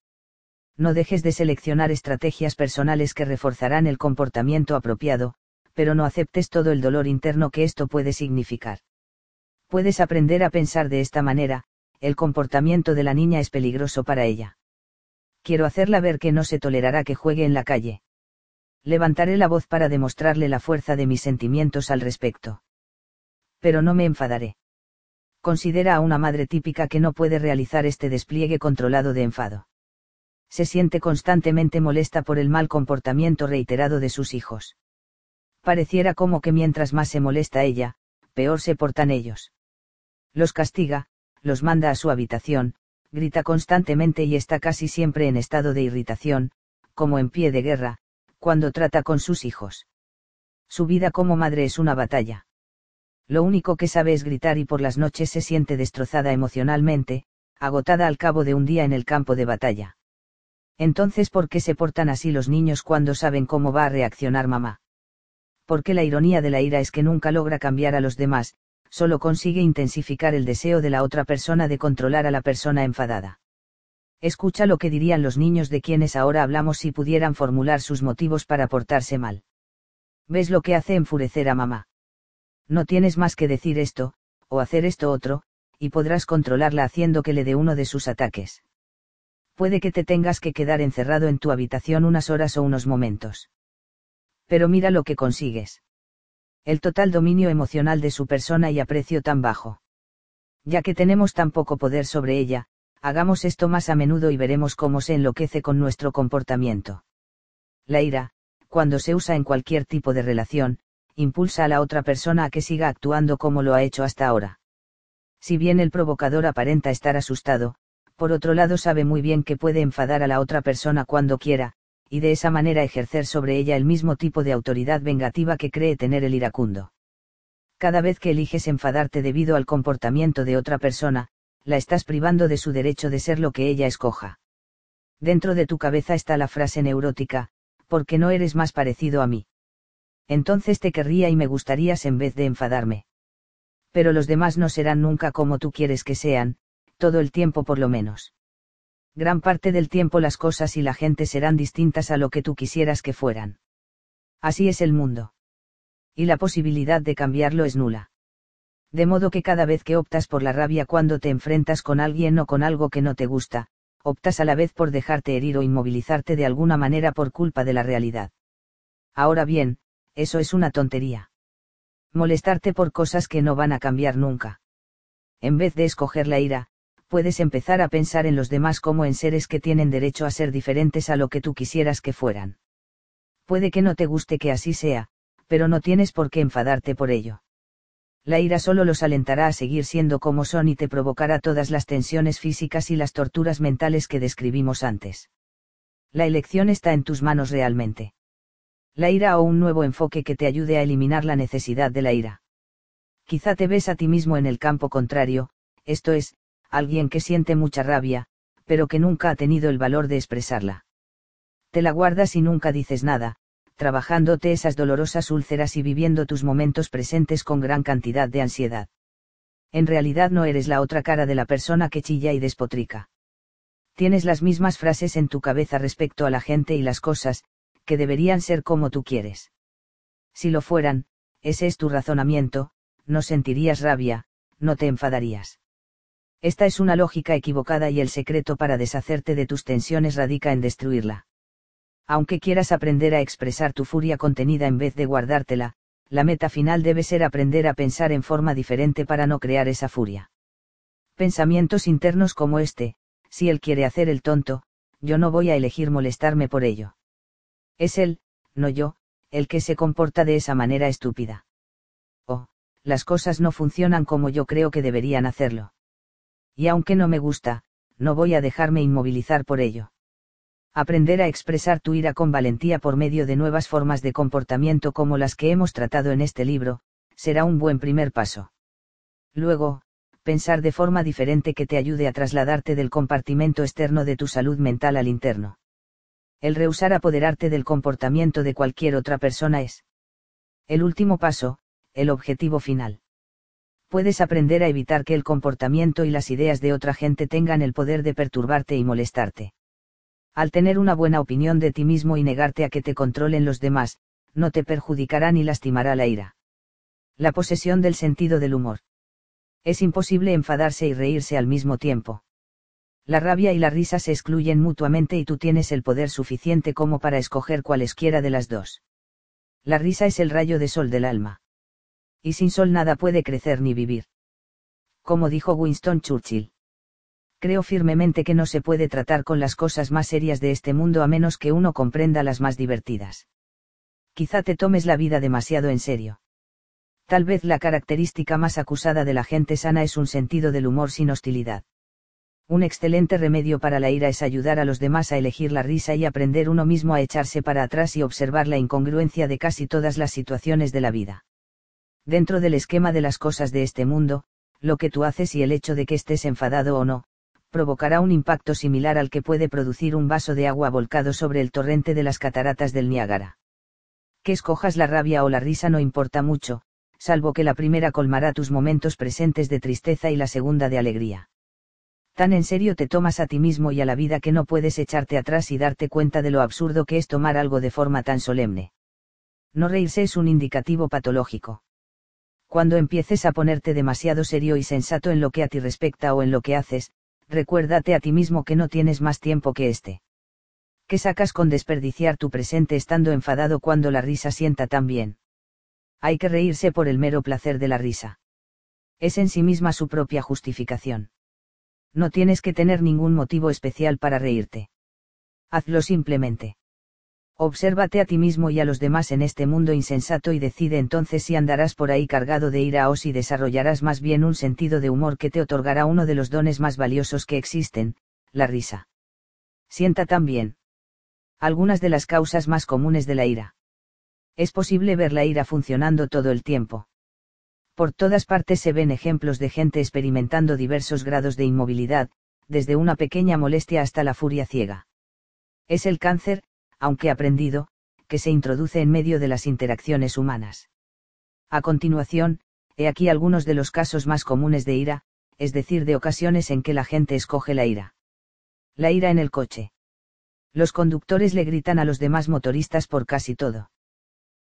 No dejes de seleccionar estrategias personales que reforzarán el comportamiento apropiado, pero no aceptes todo el dolor interno que esto puede significar. Puedes aprender a pensar de esta manera, el comportamiento de la niña es peligroso para ella. Quiero hacerla ver que no se tolerará que juegue en la calle. Levantaré la voz para demostrarle la fuerza de mis sentimientos al respecto. Pero no me enfadaré. Considera a una madre típica que no puede realizar este despliegue controlado de enfado. Se siente constantemente molesta por el mal comportamiento reiterado de sus hijos pareciera como que mientras más se molesta ella, peor se portan ellos. Los castiga, los manda a su habitación, grita constantemente y está casi siempre en estado de irritación, como en pie de guerra, cuando trata con sus hijos. Su vida como madre es una batalla. Lo único que sabe es gritar y por las noches se siente destrozada emocionalmente, agotada al cabo de un día en el campo de batalla. Entonces, ¿por qué se portan así los niños cuando saben cómo va a reaccionar mamá? porque la ironía de la ira es que nunca logra cambiar a los demás, solo consigue intensificar el deseo de la otra persona de controlar a la persona enfadada. Escucha lo que dirían los niños de quienes ahora hablamos si pudieran formular sus motivos para portarse mal. ¿Ves lo que hace enfurecer a mamá? No tienes más que decir esto, o hacer esto otro, y podrás controlarla haciendo que le dé uno de sus ataques. Puede que te tengas que quedar encerrado en tu habitación unas horas o unos momentos pero mira lo que consigues. El total dominio emocional de su persona y aprecio tan bajo. Ya que tenemos tan poco poder sobre ella, hagamos esto más a menudo y veremos cómo se enloquece con nuestro comportamiento. La ira, cuando se usa en cualquier tipo de relación, impulsa a la otra persona a que siga actuando como lo ha hecho hasta ahora. Si bien el provocador aparenta estar asustado, por otro lado sabe muy bien que puede enfadar a la otra persona cuando quiera, y de esa manera ejercer sobre ella el mismo tipo de autoridad vengativa que cree tener el iracundo. Cada vez que eliges enfadarte debido al comportamiento de otra persona, la estás privando de su derecho de ser lo que ella escoja. Dentro de tu cabeza está la frase neurótica, porque no eres más parecido a mí. Entonces te querría y me gustarías en vez de enfadarme. Pero los demás no serán nunca como tú quieres que sean, todo el tiempo por lo menos gran parte del tiempo las cosas y la gente serán distintas a lo que tú quisieras que fueran. Así es el mundo. Y la posibilidad de cambiarlo es nula. De modo que cada vez que optas por la rabia cuando te enfrentas con alguien o con algo que no te gusta, optas a la vez por dejarte herir o inmovilizarte de alguna manera por culpa de la realidad. Ahora bien, eso es una tontería. Molestarte por cosas que no van a cambiar nunca. En vez de escoger la ira, puedes empezar a pensar en los demás como en seres que tienen derecho a ser diferentes a lo que tú quisieras que fueran. Puede que no te guste que así sea, pero no tienes por qué enfadarte por ello. La ira solo los alentará a seguir siendo como son y te provocará todas las tensiones físicas y las torturas mentales que describimos antes. La elección está en tus manos realmente. La ira o un nuevo enfoque que te ayude a eliminar la necesidad de la ira. Quizá te ves a ti mismo en el campo contrario, esto es, alguien que siente mucha rabia, pero que nunca ha tenido el valor de expresarla. Te la guardas y nunca dices nada, trabajándote esas dolorosas úlceras y viviendo tus momentos presentes con gran cantidad de ansiedad. En realidad no eres la otra cara de la persona que chilla y despotrica. Tienes las mismas frases en tu cabeza respecto a la gente y las cosas, que deberían ser como tú quieres. Si lo fueran, ese es tu razonamiento, no sentirías rabia, no te enfadarías. Esta es una lógica equivocada y el secreto para deshacerte de tus tensiones radica en destruirla. Aunque quieras aprender a expresar tu furia contenida en vez de guardártela, la meta final debe ser aprender a pensar en forma diferente para no crear esa furia. Pensamientos internos como este, si él quiere hacer el tonto, yo no voy a elegir molestarme por ello. Es él, no yo, el que se comporta de esa manera estúpida. Oh, las cosas no funcionan como yo creo que deberían hacerlo. Y aunque no me gusta, no voy a dejarme inmovilizar por ello. Aprender a expresar tu ira con valentía por medio de nuevas formas de comportamiento como las que hemos tratado en este libro, será un buen primer paso. Luego, pensar de forma diferente que te ayude a trasladarte del compartimento externo de tu salud mental al interno. El rehusar apoderarte del comportamiento de cualquier otra persona es el último paso, el objetivo final. Puedes aprender a evitar que el comportamiento y las ideas de otra gente tengan el poder de perturbarte y molestarte. Al tener una buena opinión de ti mismo y negarte a que te controlen los demás, no te perjudicará ni lastimará la ira. La posesión del sentido del humor. Es imposible enfadarse y reírse al mismo tiempo. La rabia y la risa se excluyen mutuamente y tú tienes el poder suficiente como para escoger cualesquiera de las dos. La risa es el rayo de sol del alma. Y sin sol nada puede crecer ni vivir. Como dijo Winston Churchill creo firmemente que no se puede tratar con las cosas más serias de este mundo a menos que uno comprenda las más divertidas. Quizá te tomes la vida demasiado en serio. Tal vez la característica más acusada de la gente sana es un sentido del humor sin hostilidad. Un excelente remedio para la ira es ayudar a los demás a elegir la risa y aprender uno mismo a echarse para atrás y observar la incongruencia de casi todas las situaciones de la vida. Dentro del esquema de las cosas de este mundo, lo que tú haces y el hecho de que estés enfadado o no, provocará un impacto similar al que puede producir un vaso de agua volcado sobre el torrente de las cataratas del Niágara. Que escojas la rabia o la risa no importa mucho, salvo que la primera colmará tus momentos presentes de tristeza y la segunda de alegría. Tan en serio te tomas a ti mismo y a la vida que no puedes echarte atrás y darte cuenta de lo absurdo que es tomar algo de forma tan solemne. No reírse es un indicativo patológico. Cuando empieces a ponerte demasiado serio y sensato en lo que a ti respecta o en lo que haces, recuérdate a ti mismo que no tienes más tiempo que este. ¿Qué sacas con desperdiciar tu presente estando enfadado cuando la risa sienta tan bien? Hay que reírse por el mero placer de la risa. Es en sí misma su propia justificación. No tienes que tener ningún motivo especial para reírte. Hazlo simplemente. Obsérvate a ti mismo y a los demás en este mundo insensato y decide entonces si andarás por ahí cargado de ira o si desarrollarás más bien un sentido de humor que te otorgará uno de los dones más valiosos que existen, la risa. Sienta también. Algunas de las causas más comunes de la ira. Es posible ver la ira funcionando todo el tiempo. Por todas partes se ven ejemplos de gente experimentando diversos grados de inmovilidad, desde una pequeña molestia hasta la furia ciega. Es el cáncer, aunque aprendido, que se introduce en medio de las interacciones humanas. A continuación, he aquí algunos de los casos más comunes de ira, es decir, de ocasiones en que la gente escoge la ira. La ira en el coche. Los conductores le gritan a los demás motoristas por casi todo.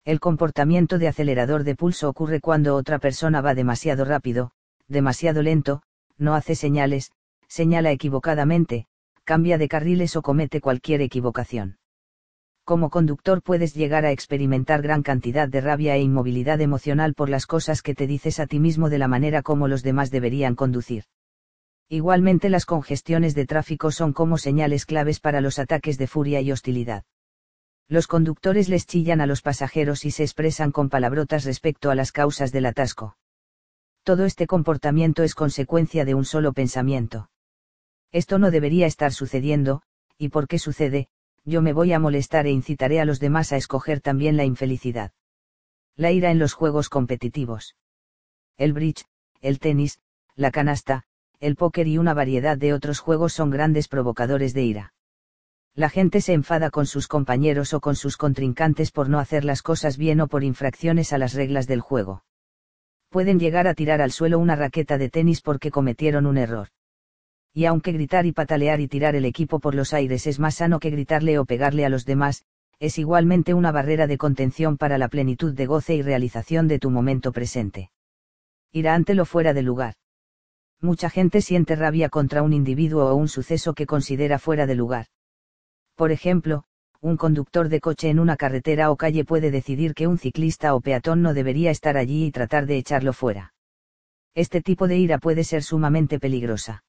El comportamiento de acelerador de pulso ocurre cuando otra persona va demasiado rápido, demasiado lento, no hace señales, señala equivocadamente, cambia de carriles o comete cualquier equivocación como conductor puedes llegar a experimentar gran cantidad de rabia e inmovilidad emocional por las cosas que te dices a ti mismo de la manera como los demás deberían conducir. Igualmente las congestiones de tráfico son como señales claves para los ataques de furia y hostilidad. Los conductores les chillan a los pasajeros y se expresan con palabrotas respecto a las causas del atasco. Todo este comportamiento es consecuencia de un solo pensamiento. Esto no debería estar sucediendo, y ¿por qué sucede? Yo me voy a molestar e incitaré a los demás a escoger también la infelicidad. La ira en los juegos competitivos. El bridge, el tenis, la canasta, el póker y una variedad de otros juegos son grandes provocadores de ira. La gente se enfada con sus compañeros o con sus contrincantes por no hacer las cosas bien o por infracciones a las reglas del juego. Pueden llegar a tirar al suelo una raqueta de tenis porque cometieron un error. Y aunque gritar y patalear y tirar el equipo por los aires es más sano que gritarle o pegarle a los demás, es igualmente una barrera de contención para la plenitud de goce y realización de tu momento presente. Irá ante lo fuera de lugar. Mucha gente siente rabia contra un individuo o un suceso que considera fuera de lugar por ejemplo, un conductor de coche en una carretera o calle puede decidir que un ciclista o peatón no debería estar allí y tratar de echarlo fuera. Este tipo de ira puede ser sumamente peligrosa.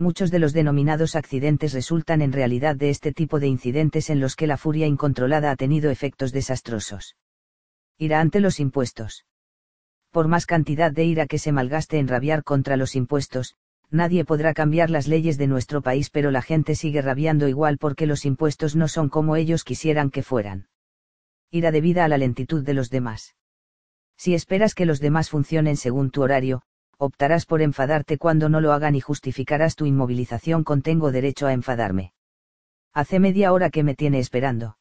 Muchos de los denominados accidentes resultan en realidad de este tipo de incidentes en los que la furia incontrolada ha tenido efectos desastrosos. Ira ante los impuestos. Por más cantidad de ira que se malgaste en rabiar contra los impuestos, nadie podrá cambiar las leyes de nuestro país pero la gente sigue rabiando igual porque los impuestos no son como ellos quisieran que fueran. Ira debida a la lentitud de los demás. Si esperas que los demás funcionen según tu horario, optarás por enfadarte cuando no lo hagan y justificarás tu inmovilización con tengo derecho a enfadarme. Hace media hora que me tiene esperando.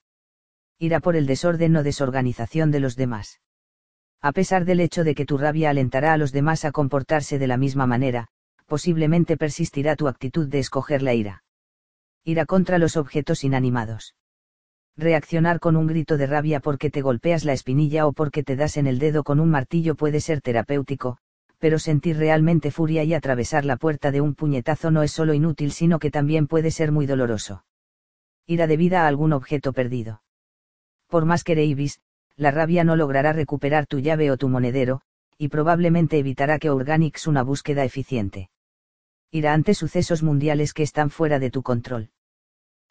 Ira por el desorden o desorganización de los demás. A pesar del hecho de que tu rabia alentará a los demás a comportarse de la misma manera, posiblemente persistirá tu actitud de escoger la ira. Ira contra los objetos inanimados. Reaccionar con un grito de rabia porque te golpeas la espinilla o porque te das en el dedo con un martillo puede ser terapéutico, pero sentir realmente furia y atravesar la puerta de un puñetazo no es solo inútil sino que también puede ser muy doloroso. Ira debida a algún objeto perdido. Por más que reibis, la rabia no logrará recuperar tu llave o tu monedero, y probablemente evitará que Organix una búsqueda eficiente irá ante sucesos mundiales que están fuera de tu control.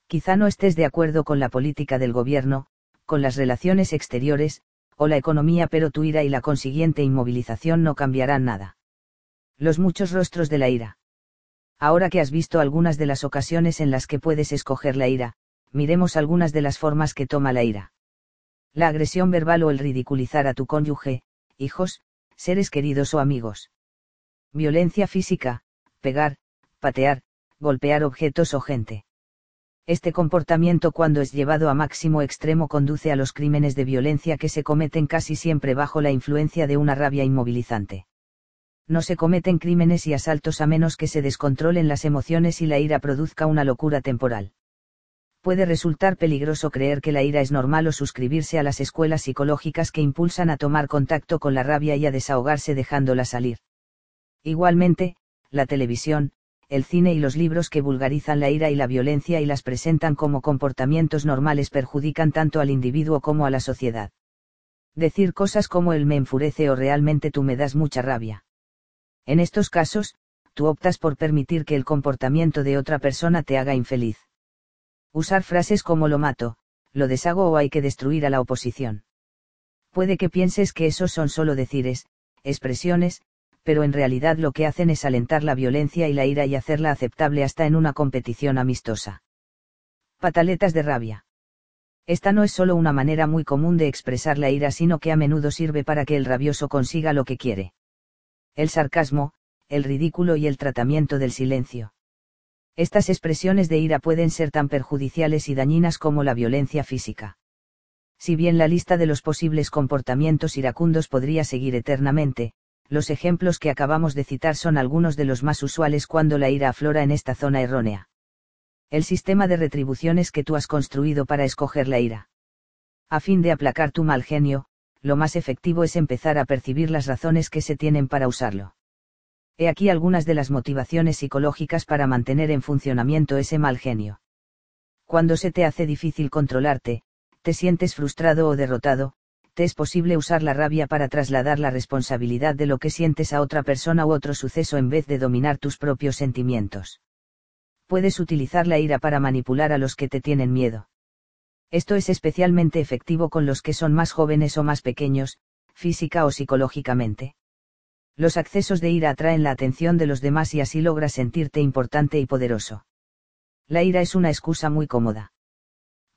Quizá no estés de acuerdo con la política del gobierno, con las relaciones exteriores, o la economía, pero tu ira y la consiguiente inmovilización no cambiarán nada. Los muchos rostros de la ira. Ahora que has visto algunas de las ocasiones en las que puedes escoger la ira, miremos algunas de las formas que toma la ira. La agresión verbal o el ridiculizar a tu cónyuge, hijos, seres queridos o amigos. Violencia física, pegar, patear, golpear objetos o gente. Este comportamiento cuando es llevado a máximo extremo conduce a los crímenes de violencia que se cometen casi siempre bajo la influencia de una rabia inmovilizante. No se cometen crímenes y asaltos a menos que se descontrolen las emociones y la ira produzca una locura temporal. Puede resultar peligroso creer que la ira es normal o suscribirse a las escuelas psicológicas que impulsan a tomar contacto con la rabia y a desahogarse dejándola salir. Igualmente, la televisión, el cine y los libros que vulgarizan la ira y la violencia y las presentan como comportamientos normales perjudican tanto al individuo como a la sociedad. Decir cosas como el me enfurece o realmente tú me das mucha rabia. En estos casos, tú optas por permitir que el comportamiento de otra persona te haga infeliz. Usar frases como lo mato, lo deshago o hay que destruir a la oposición. Puede que pienses que esos son solo decires, expresiones, pero en realidad lo que hacen es alentar la violencia y la ira y hacerla aceptable hasta en una competición amistosa. Pataletas de rabia. Esta no es solo una manera muy común de expresar la ira, sino que a menudo sirve para que el rabioso consiga lo que quiere. El sarcasmo, el ridículo y el tratamiento del silencio. Estas expresiones de ira pueden ser tan perjudiciales y dañinas como la violencia física. Si bien la lista de los posibles comportamientos iracundos podría seguir eternamente, los ejemplos que acabamos de citar son algunos de los más usuales cuando la ira aflora en esta zona errónea. El sistema de retribuciones que tú has construido para escoger la ira. A fin de aplacar tu mal genio, lo más efectivo es empezar a percibir las razones que se tienen para usarlo. He aquí algunas de las motivaciones psicológicas para mantener en funcionamiento ese mal genio. Cuando se te hace difícil controlarte, te sientes frustrado o derrotado, te es posible usar la rabia para trasladar la responsabilidad de lo que sientes a otra persona u otro suceso en vez de dominar tus propios sentimientos. Puedes utilizar la ira para manipular a los que te tienen miedo. Esto es especialmente efectivo con los que son más jóvenes o más pequeños, física o psicológicamente. Los accesos de ira atraen la atención de los demás y así logras sentirte importante y poderoso. La ira es una excusa muy cómoda.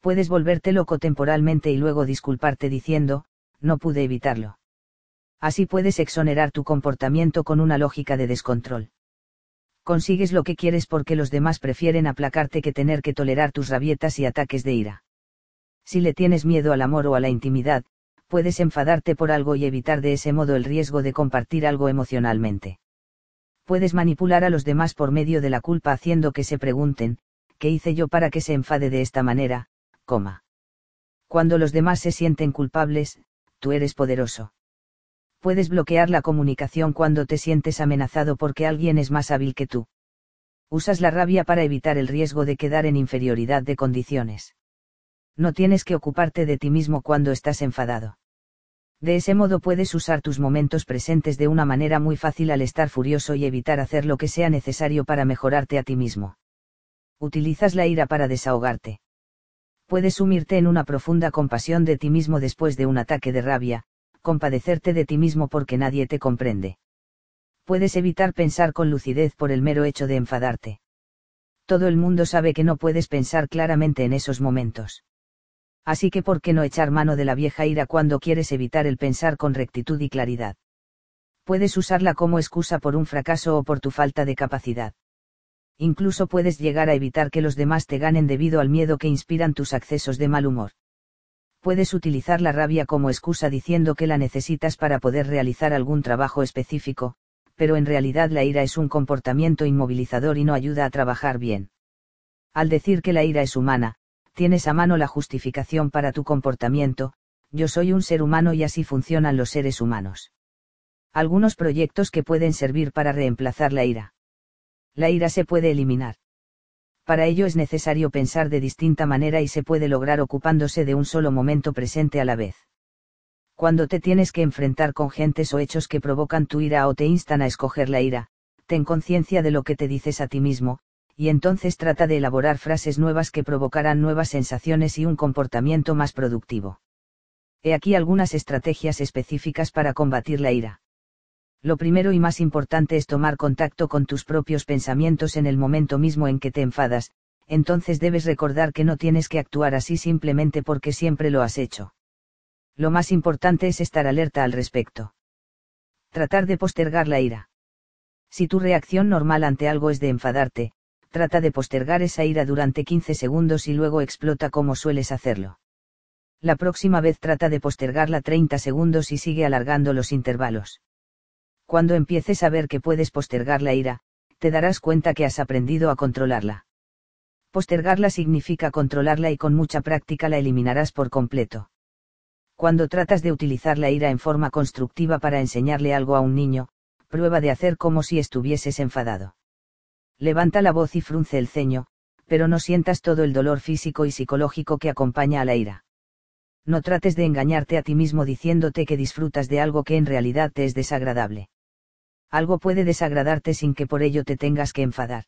Puedes volverte loco temporalmente y luego disculparte diciendo, no pude evitarlo. Así puedes exonerar tu comportamiento con una lógica de descontrol. Consigues lo que quieres porque los demás prefieren aplacarte que tener que tolerar tus rabietas y ataques de ira. Si le tienes miedo al amor o a la intimidad, puedes enfadarte por algo y evitar de ese modo el riesgo de compartir algo emocionalmente. Puedes manipular a los demás por medio de la culpa haciendo que se pregunten, ¿qué hice yo para que se enfade de esta manera? Coma. Cuando los demás se sienten culpables, tú eres poderoso. Puedes bloquear la comunicación cuando te sientes amenazado porque alguien es más hábil que tú. Usas la rabia para evitar el riesgo de quedar en inferioridad de condiciones. No tienes que ocuparte de ti mismo cuando estás enfadado. De ese modo puedes usar tus momentos presentes de una manera muy fácil al estar furioso y evitar hacer lo que sea necesario para mejorarte a ti mismo. Utilizas la ira para desahogarte puedes sumirte en una profunda compasión de ti mismo después de un ataque de rabia, compadecerte de ti mismo porque nadie te comprende. Puedes evitar pensar con lucidez por el mero hecho de enfadarte. Todo el mundo sabe que no puedes pensar claramente en esos momentos. Así que ¿por qué no echar mano de la vieja ira cuando quieres evitar el pensar con rectitud y claridad? Puedes usarla como excusa por un fracaso o por tu falta de capacidad incluso puedes llegar a evitar que los demás te ganen debido al miedo que inspiran tus accesos de mal humor. Puedes utilizar la rabia como excusa diciendo que la necesitas para poder realizar algún trabajo específico, pero en realidad la ira es un comportamiento inmovilizador y no ayuda a trabajar bien. Al decir que la ira es humana, tienes a mano la justificación para tu comportamiento, yo soy un ser humano y así funcionan los seres humanos. Algunos proyectos que pueden servir para reemplazar la ira la ira se puede eliminar. Para ello es necesario pensar de distinta manera y se puede lograr ocupándose de un solo momento presente a la vez. Cuando te tienes que enfrentar con gentes o hechos que provocan tu ira o te instan a escoger la ira, ten conciencia de lo que te dices a ti mismo, y entonces trata de elaborar frases nuevas que provocarán nuevas sensaciones y un comportamiento más productivo. He aquí algunas estrategias específicas para combatir la ira lo primero y más importante es tomar contacto con tus propios pensamientos en el momento mismo en que te enfadas, entonces debes recordar que no tienes que actuar así simplemente porque siempre lo has hecho. Lo más importante es estar alerta al respecto. Tratar de postergar la ira. Si tu reacción normal ante algo es de enfadarte, trata de postergar esa ira durante 15 segundos y luego explota como sueles hacerlo. La próxima vez trata de postergarla 30 segundos y sigue alargando los intervalos. Cuando empieces a ver que puedes postergar la ira, te darás cuenta que has aprendido a controlarla. Postergarla significa controlarla y con mucha práctica la eliminarás por completo. Cuando tratas de utilizar la ira en forma constructiva para enseñarle algo a un niño, prueba de hacer como si estuvieses enfadado. Levanta la voz y frunce el ceño, pero no sientas todo el dolor físico y psicológico que acompaña a la ira. No trates de engañarte a ti mismo diciéndote que disfrutas de algo que en realidad te es desagradable algo puede desagradarte sin que por ello te tengas que enfadar.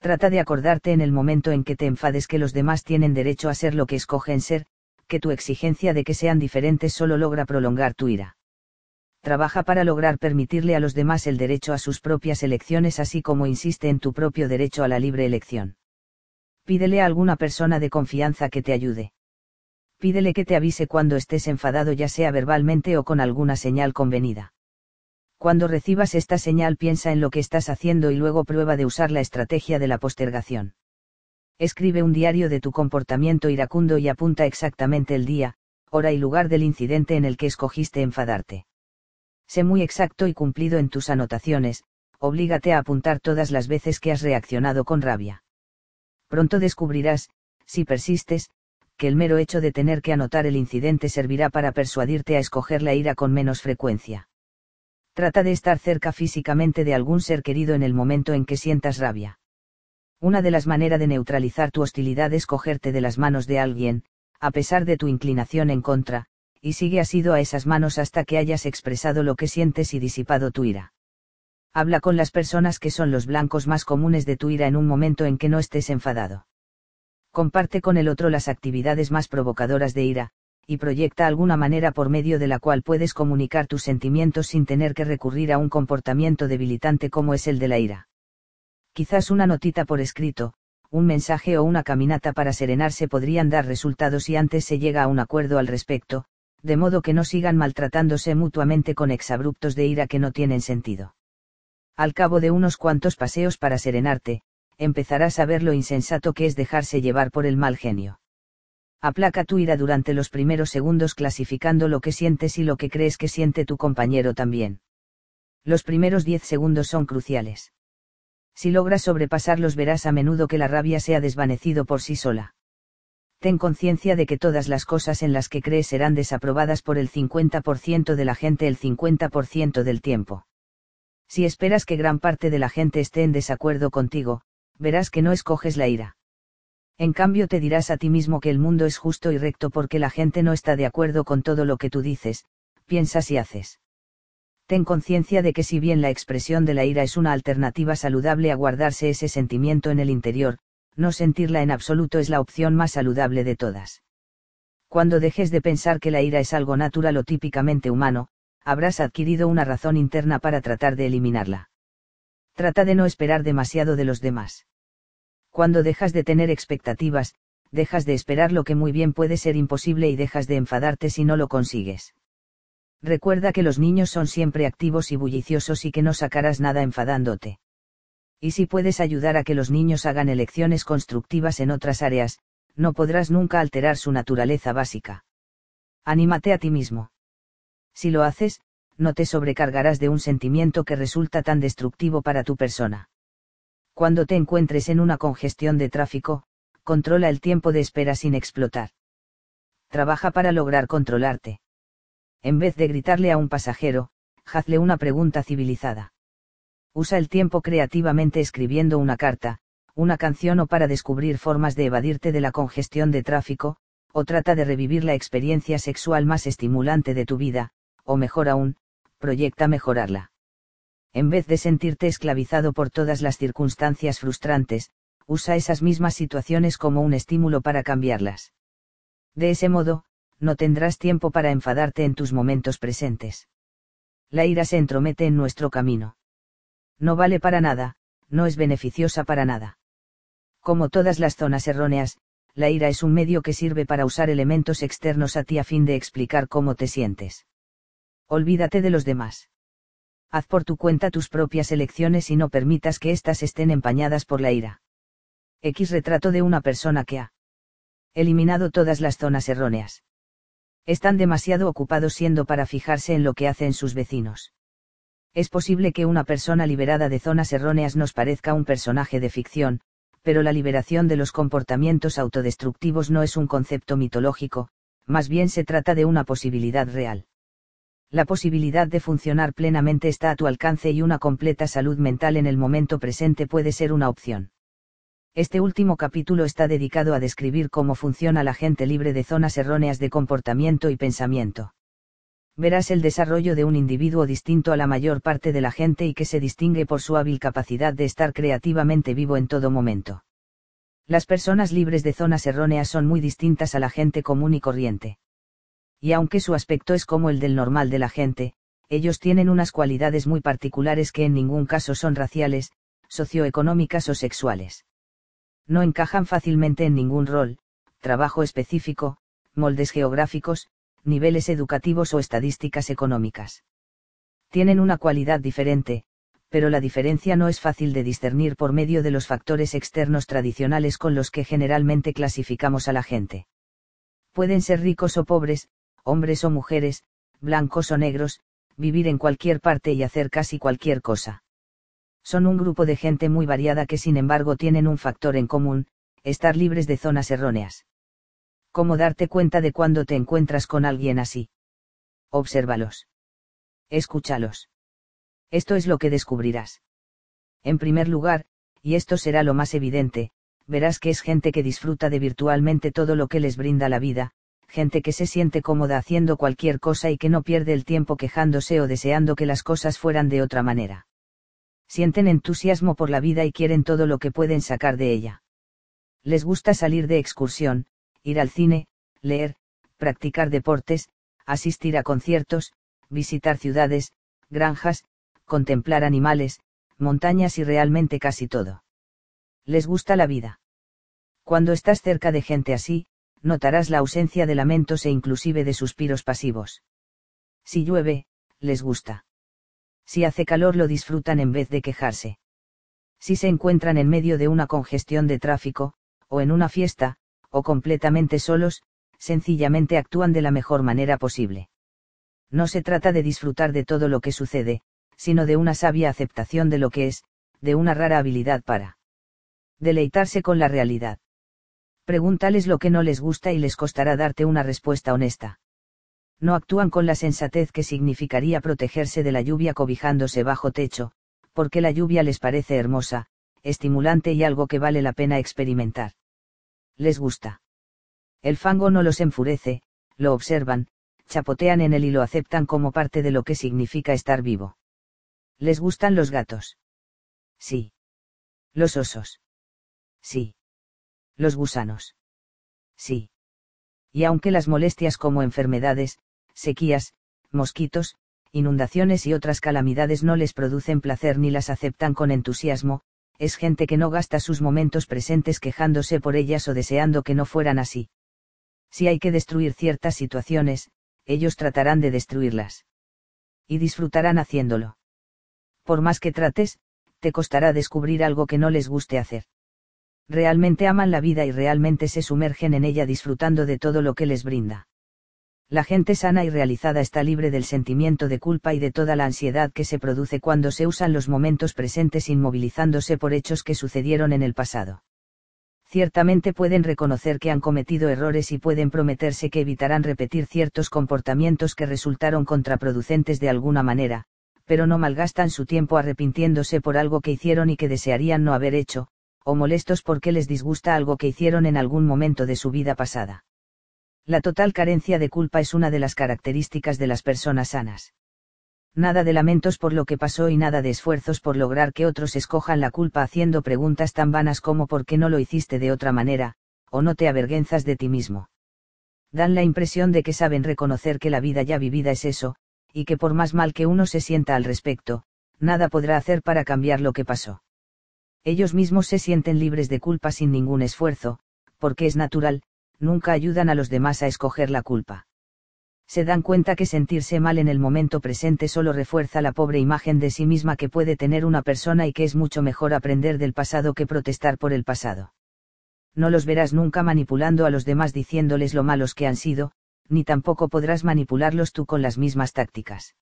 Trata de acordarte en el momento en que te enfades que los demás tienen derecho a ser lo que escogen ser, que tu exigencia de que sean diferentes solo logra prolongar tu ira. Trabaja para lograr permitirle a los demás el derecho a sus propias elecciones así como insiste en tu propio derecho a la libre elección. Pídele a alguna persona de confianza que te ayude. Pídele que te avise cuando estés enfadado ya sea verbalmente o con alguna señal convenida. Cuando recibas esta señal piensa en lo que estás haciendo y luego prueba de usar la estrategia de la postergación. Escribe un diario de tu comportamiento iracundo y apunta exactamente el día, hora y lugar del incidente en el que escogiste enfadarte. Sé muy exacto y cumplido en tus anotaciones, oblígate a apuntar todas las veces que has reaccionado con rabia. Pronto descubrirás, si persistes, que el mero hecho de tener que anotar el incidente servirá para persuadirte a escoger la ira con menos frecuencia. Trata de estar cerca físicamente de algún ser querido en el momento en que sientas rabia. Una de las maneras de neutralizar tu hostilidad es cogerte de las manos de alguien, a pesar de tu inclinación en contra, y sigue asido a esas manos hasta que hayas expresado lo que sientes y disipado tu ira. Habla con las personas que son los blancos más comunes de tu ira en un momento en que no estés enfadado. Comparte con el otro las actividades más provocadoras de ira, y proyecta alguna manera por medio de la cual puedes comunicar tus sentimientos sin tener que recurrir a un comportamiento debilitante como es el de la ira. Quizás una notita por escrito, un mensaje o una caminata para serenarse podrían dar resultados si antes se llega a un acuerdo al respecto, de modo que no sigan maltratándose mutuamente con exabruptos de ira que no tienen sentido. Al cabo de unos cuantos paseos para serenarte, empezarás a ver lo insensato que es dejarse llevar por el mal genio. Aplaca tu ira durante los primeros segundos clasificando lo que sientes y lo que crees que siente tu compañero también. Los primeros diez segundos son cruciales. Si logras sobrepasarlos verás a menudo que la rabia se ha desvanecido por sí sola. Ten conciencia de que todas las cosas en las que crees serán desaprobadas por el 50% de la gente el 50% del tiempo. Si esperas que gran parte de la gente esté en desacuerdo contigo, verás que no escoges la ira. En cambio te dirás a ti mismo que el mundo es justo y recto porque la gente no está de acuerdo con todo lo que tú dices, piensas y haces. Ten conciencia de que si bien la expresión de la ira es una alternativa saludable a guardarse ese sentimiento en el interior, no sentirla en absoluto es la opción más saludable de todas. Cuando dejes de pensar que la ira es algo natural o típicamente humano, habrás adquirido una razón interna para tratar de eliminarla. Trata de no esperar demasiado de los demás. Cuando dejas de tener expectativas, dejas de esperar lo que muy bien puede ser imposible y dejas de enfadarte si no lo consigues. Recuerda que los niños son siempre activos y bulliciosos y que no sacarás nada enfadándote. Y si puedes ayudar a que los niños hagan elecciones constructivas en otras áreas, no podrás nunca alterar su naturaleza básica. Anímate a ti mismo. Si lo haces, no te sobrecargarás de un sentimiento que resulta tan destructivo para tu persona. Cuando te encuentres en una congestión de tráfico, controla el tiempo de espera sin explotar. Trabaja para lograr controlarte. En vez de gritarle a un pasajero, hazle una pregunta civilizada. Usa el tiempo creativamente escribiendo una carta, una canción o para descubrir formas de evadirte de la congestión de tráfico, o trata de revivir la experiencia sexual más estimulante de tu vida, o mejor aún, proyecta mejorarla. En vez de sentirte esclavizado por todas las circunstancias frustrantes, usa esas mismas situaciones como un estímulo para cambiarlas. De ese modo, no tendrás tiempo para enfadarte en tus momentos presentes. La ira se entromete en nuestro camino. No vale para nada, no es beneficiosa para nada. Como todas las zonas erróneas, la ira es un medio que sirve para usar elementos externos a ti a fin de explicar cómo te sientes. Olvídate de los demás. Haz por tu cuenta tus propias elecciones y no permitas que éstas estén empañadas por la ira. X retrato de una persona que ha eliminado todas las zonas erróneas. Están demasiado ocupados siendo para fijarse en lo que hacen sus vecinos. Es posible que una persona liberada de zonas erróneas nos parezca un personaje de ficción, pero la liberación de los comportamientos autodestructivos no es un concepto mitológico, más bien se trata de una posibilidad real la posibilidad de funcionar plenamente está a tu alcance y una completa salud mental en el momento presente puede ser una opción. Este último capítulo está dedicado a describir cómo funciona la gente libre de zonas erróneas de comportamiento y pensamiento. Verás el desarrollo de un individuo distinto a la mayor parte de la gente y que se distingue por su hábil capacidad de estar creativamente vivo en todo momento. Las personas libres de zonas erróneas son muy distintas a la gente común y corriente y aunque su aspecto es como el del normal de la gente, ellos tienen unas cualidades muy particulares que en ningún caso son raciales, socioeconómicas o sexuales. No encajan fácilmente en ningún rol, trabajo específico, moldes geográficos, niveles educativos o estadísticas económicas. Tienen una cualidad diferente, pero la diferencia no es fácil de discernir por medio de los factores externos tradicionales con los que generalmente clasificamos a la gente. Pueden ser ricos o pobres, hombres o mujeres, blancos o negros, vivir en cualquier parte y hacer casi cualquier cosa. Son un grupo de gente muy variada que sin embargo tienen un factor en común, estar libres de zonas erróneas. ¿Cómo darte cuenta de cuando te encuentras con alguien así? Obsérvalos. Escúchalos. Esto es lo que descubrirás. En primer lugar, y esto será lo más evidente, verás que es gente que disfruta de virtualmente todo lo que les brinda la vida, gente que se siente cómoda haciendo cualquier cosa y que no pierde el tiempo quejándose o deseando que las cosas fueran de otra manera. Sienten entusiasmo por la vida y quieren todo lo que pueden sacar de ella. Les gusta salir de excursión, ir al cine, leer, practicar deportes, asistir a conciertos, visitar ciudades, granjas, contemplar animales, montañas y realmente casi todo. Les gusta la vida. Cuando estás cerca de gente así, notarás la ausencia de lamentos e inclusive de suspiros pasivos. Si llueve, les gusta. Si hace calor lo disfrutan en vez de quejarse. Si se encuentran en medio de una congestión de tráfico, o en una fiesta, o completamente solos, sencillamente actúan de la mejor manera posible. No se trata de disfrutar de todo lo que sucede, sino de una sabia aceptación de lo que es, de una rara habilidad para deleitarse con la realidad. Pregúntales lo que no les gusta y les costará darte una respuesta honesta. No actúan con la sensatez que significaría protegerse de la lluvia cobijándose bajo techo, porque la lluvia les parece hermosa, estimulante y algo que vale la pena experimentar. Les gusta. El fango no los enfurece, lo observan, chapotean en él y lo aceptan como parte de lo que significa estar vivo. ¿Les gustan los gatos? Sí. Los osos. Sí. Los gusanos. Sí. Y aunque las molestias como enfermedades, sequías, mosquitos, inundaciones y otras calamidades no les producen placer ni las aceptan con entusiasmo, es gente que no gasta sus momentos presentes quejándose por ellas o deseando que no fueran así. Si hay que destruir ciertas situaciones, ellos tratarán de destruirlas. Y disfrutarán haciéndolo. Por más que trates, te costará descubrir algo que no les guste hacer realmente aman la vida y realmente se sumergen en ella disfrutando de todo lo que les brinda. La gente sana y realizada está libre del sentimiento de culpa y de toda la ansiedad que se produce cuando se usan los momentos presentes inmovilizándose por hechos que sucedieron en el pasado. Ciertamente pueden reconocer que han cometido errores y pueden prometerse que evitarán repetir ciertos comportamientos que resultaron contraproducentes de alguna manera, pero no malgastan su tiempo arrepintiéndose por algo que hicieron y que desearían no haber hecho, o molestos porque les disgusta algo que hicieron en algún momento de su vida pasada. La total carencia de culpa es una de las características de las personas sanas. Nada de lamentos por lo que pasó y nada de esfuerzos por lograr que otros escojan la culpa haciendo preguntas tan vanas como por qué no lo hiciste de otra manera, o no te avergüenzas de ti mismo. Dan la impresión de que saben reconocer que la vida ya vivida es eso, y que por más mal que uno se sienta al respecto, nada podrá hacer para cambiar lo que pasó ellos mismos se sienten libres de culpa sin ningún esfuerzo, porque es natural, nunca ayudan a los demás a escoger la culpa. Se dan cuenta que sentirse mal en el momento presente solo refuerza la pobre imagen de sí misma que puede tener una persona y que es mucho mejor aprender del pasado que protestar por el pasado. No los verás nunca manipulando a los demás diciéndoles lo malos que han sido, ni tampoco podrás manipularlos tú con las mismas tácticas.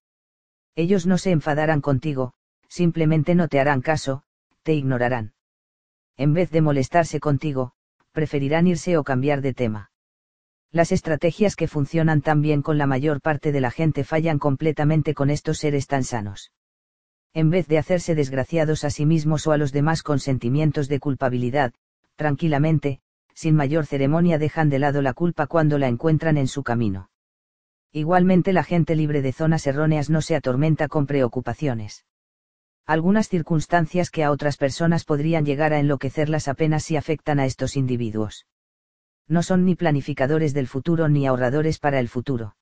Ellos no se enfadarán contigo, simplemente no te harán caso, te ignorarán. En vez de molestarse contigo, preferirán irse o cambiar de tema. Las estrategias que funcionan tan bien con la mayor parte de la gente fallan completamente con estos seres tan sanos. En vez de hacerse desgraciados a sí mismos o a los demás con sentimientos de culpabilidad, tranquilamente, sin mayor ceremonia dejan de lado la culpa cuando la encuentran en su camino. Igualmente la gente libre de zonas erróneas no se atormenta con preocupaciones algunas circunstancias que a otras personas podrían llegar a enloquecerlas apenas si afectan a estos individuos. No son ni planificadores del futuro ni ahorradores para el futuro.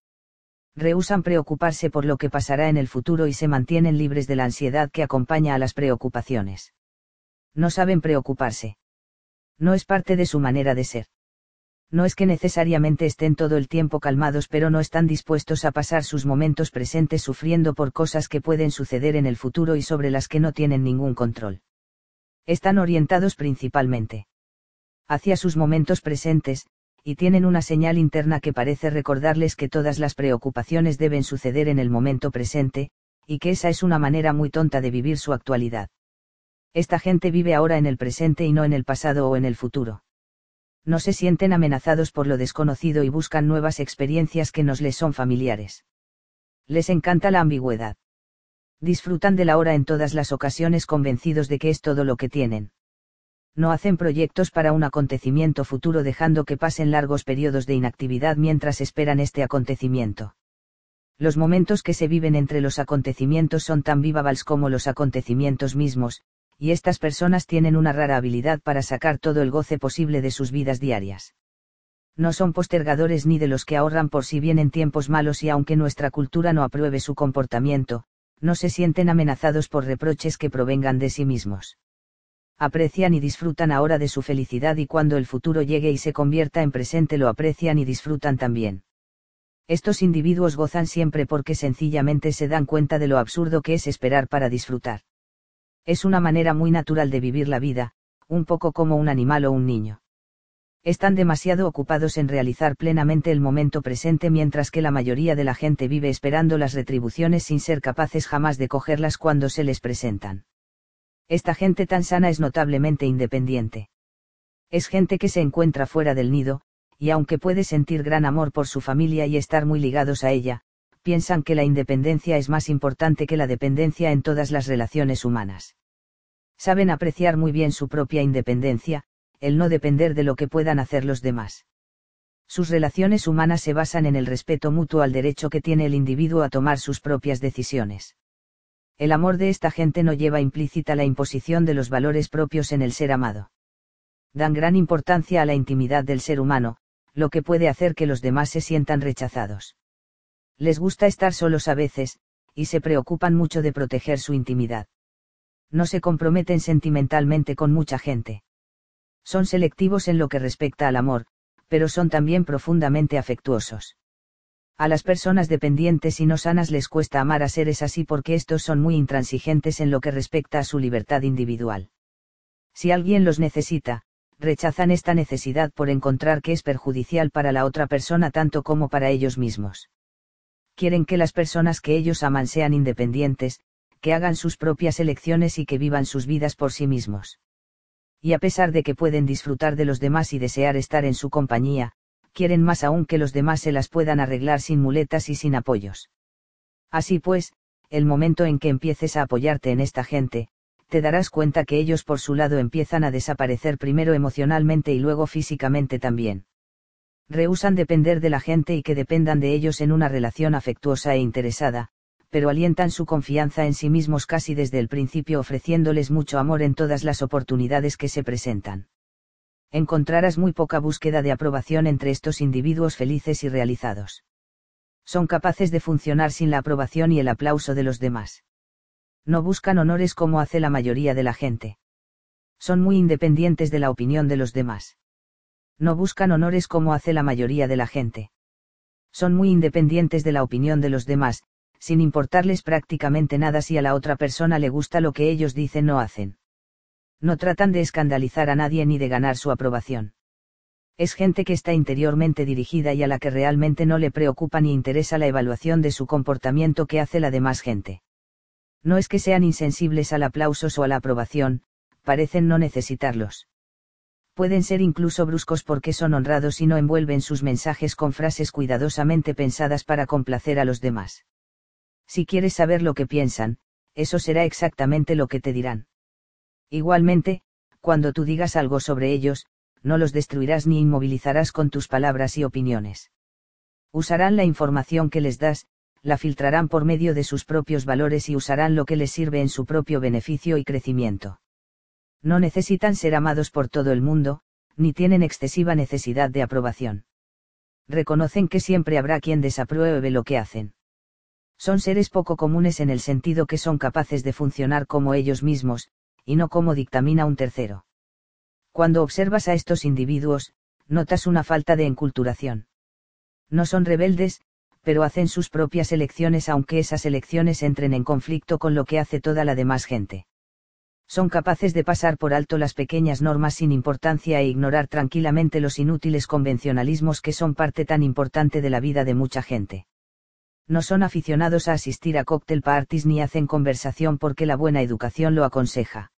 Rehusan preocuparse por lo que pasará en el futuro y se mantienen libres de la ansiedad que acompaña a las preocupaciones. No saben preocuparse. No es parte de su manera de ser no es que necesariamente estén todo el tiempo calmados pero no están dispuestos a pasar sus momentos presentes sufriendo por cosas que pueden suceder en el futuro y sobre las que no tienen ningún control. Están orientados principalmente hacia sus momentos presentes, y tienen una señal interna que parece recordarles que todas las preocupaciones deben suceder en el momento presente, y que esa es una manera muy tonta de vivir su actualidad. Esta gente vive ahora en el presente y no en el pasado o en el futuro no se sienten amenazados por lo desconocido y buscan nuevas experiencias que nos les son familiares. Les encanta la ambigüedad. Disfrutan de la hora en todas las ocasiones convencidos de que es todo lo que tienen. No hacen proyectos para un acontecimiento futuro dejando que pasen largos periodos de inactividad mientras esperan este acontecimiento. Los momentos que se viven entre los acontecimientos son tan vivavals como los acontecimientos mismos, y estas personas tienen una rara habilidad para sacar todo el goce posible de sus vidas diarias. No son postergadores ni de los que ahorran por si vienen tiempos malos y aunque nuestra cultura no apruebe su comportamiento, no se sienten amenazados por reproches que provengan de sí mismos aprecian y disfrutan ahora de su felicidad y cuando el futuro llegue y se convierta en presente lo aprecian y disfrutan también. Estos individuos gozan siempre porque sencillamente se dan cuenta de lo absurdo que es esperar para disfrutar. Es una manera muy natural de vivir la vida, un poco como un animal o un niño. Están demasiado ocupados en realizar plenamente el momento presente mientras que la mayoría de la gente vive esperando las retribuciones sin ser capaces jamás de cogerlas cuando se les presentan. Esta gente tan sana es notablemente independiente. Es gente que se encuentra fuera del nido, y aunque puede sentir gran amor por su familia y estar muy ligados a ella, piensan que la independencia es más importante que la dependencia en todas las relaciones humanas. Saben apreciar muy bien su propia independencia, el no depender de lo que puedan hacer los demás. Sus relaciones humanas se basan en el respeto mutuo al derecho que tiene el individuo a tomar sus propias decisiones el amor de esta gente no lleva implícita la imposición de los valores propios en el ser amado. Dan gran importancia a la intimidad del ser humano, lo que puede hacer que los demás se sientan rechazados. Les gusta estar solos a veces, y se preocupan mucho de proteger su intimidad. No se comprometen sentimentalmente con mucha gente. Son selectivos en lo que respecta al amor, pero son también profundamente afectuosos. A las personas dependientes y no sanas les cuesta amar a seres así porque estos son muy intransigentes en lo que respecta a su libertad individual. Si alguien los necesita, rechazan esta necesidad por encontrar que es perjudicial para la otra persona tanto como para ellos mismos. Quieren que las personas que ellos aman sean independientes, que hagan sus propias elecciones y que vivan sus vidas por sí mismos. Y a pesar de que pueden disfrutar de los demás y desear estar en su compañía, quieren más aún que los demás se las puedan arreglar sin muletas y sin apoyos. Así pues, el momento en que empieces a apoyarte en esta gente, te darás cuenta que ellos por su lado empiezan a desaparecer primero emocionalmente y luego físicamente también. Rehusan depender de la gente y que dependan de ellos en una relación afectuosa e interesada, pero alientan su confianza en sí mismos casi desde el principio ofreciéndoles mucho amor en todas las oportunidades que se presentan encontrarás muy poca búsqueda de aprobación entre estos individuos felices y realizados. Son capaces de funcionar sin la aprobación y el aplauso de los demás. No buscan honores como hace la mayoría de la gente. Son muy independientes de la opinión de los demás. No buscan honores como hace la mayoría de la gente. Son muy independientes de la opinión de los demás, sin importarles prácticamente nada si a la otra persona le gusta lo que ellos dicen o hacen no tratan de escandalizar a nadie ni de ganar su aprobación. Es gente que está interiormente dirigida y a la que realmente no le preocupa ni interesa la evaluación de su comportamiento que hace la demás gente. No es que sean insensibles al aplauso o a la aprobación, parecen no necesitarlos. Pueden ser incluso bruscos porque son honrados y no envuelven sus mensajes con frases cuidadosamente pensadas para complacer a los demás. Si quieres saber lo que piensan, eso será exactamente lo que te dirán. Igualmente, cuando tú digas algo sobre ellos, no los destruirás ni inmovilizarás con tus palabras y opiniones. Usarán la información que les das, la filtrarán por medio de sus propios valores y usarán lo que les sirve en su propio beneficio y crecimiento. No necesitan ser amados por todo el mundo, ni tienen excesiva necesidad de aprobación. Reconocen que siempre habrá quien desapruebe lo que hacen. Son seres poco comunes en el sentido que son capaces de funcionar como ellos mismos, y no como dictamina un tercero. Cuando observas a estos individuos, notas una falta de enculturación. No son rebeldes, pero hacen sus propias elecciones aunque esas elecciones entren en conflicto con lo que hace toda la demás gente. Son capaces de pasar por alto las pequeñas normas sin importancia e ignorar tranquilamente los inútiles convencionalismos que son parte tan importante de la vida de mucha gente no son aficionados a asistir a cóctel parties ni hacen conversación porque la buena educación lo aconseja.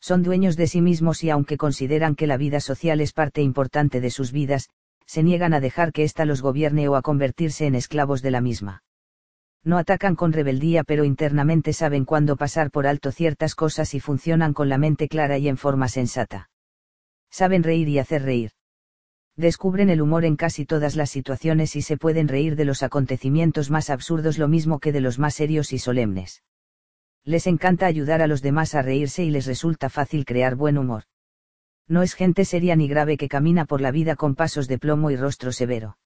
Son dueños de sí mismos y aunque consideran que la vida social es parte importante de sus vidas, se niegan a dejar que ésta los gobierne o a convertirse en esclavos de la misma. No atacan con rebeldía pero internamente saben cuándo pasar por alto ciertas cosas y funcionan con la mente clara y en forma sensata. Saben reír y hacer reír. Descubren el humor en casi todas las situaciones y se pueden reír de los acontecimientos más absurdos lo mismo que de los más serios y solemnes. Les encanta ayudar a los demás a reírse y les resulta fácil crear buen humor. No es gente seria ni grave que camina por la vida con pasos de plomo y rostro severo.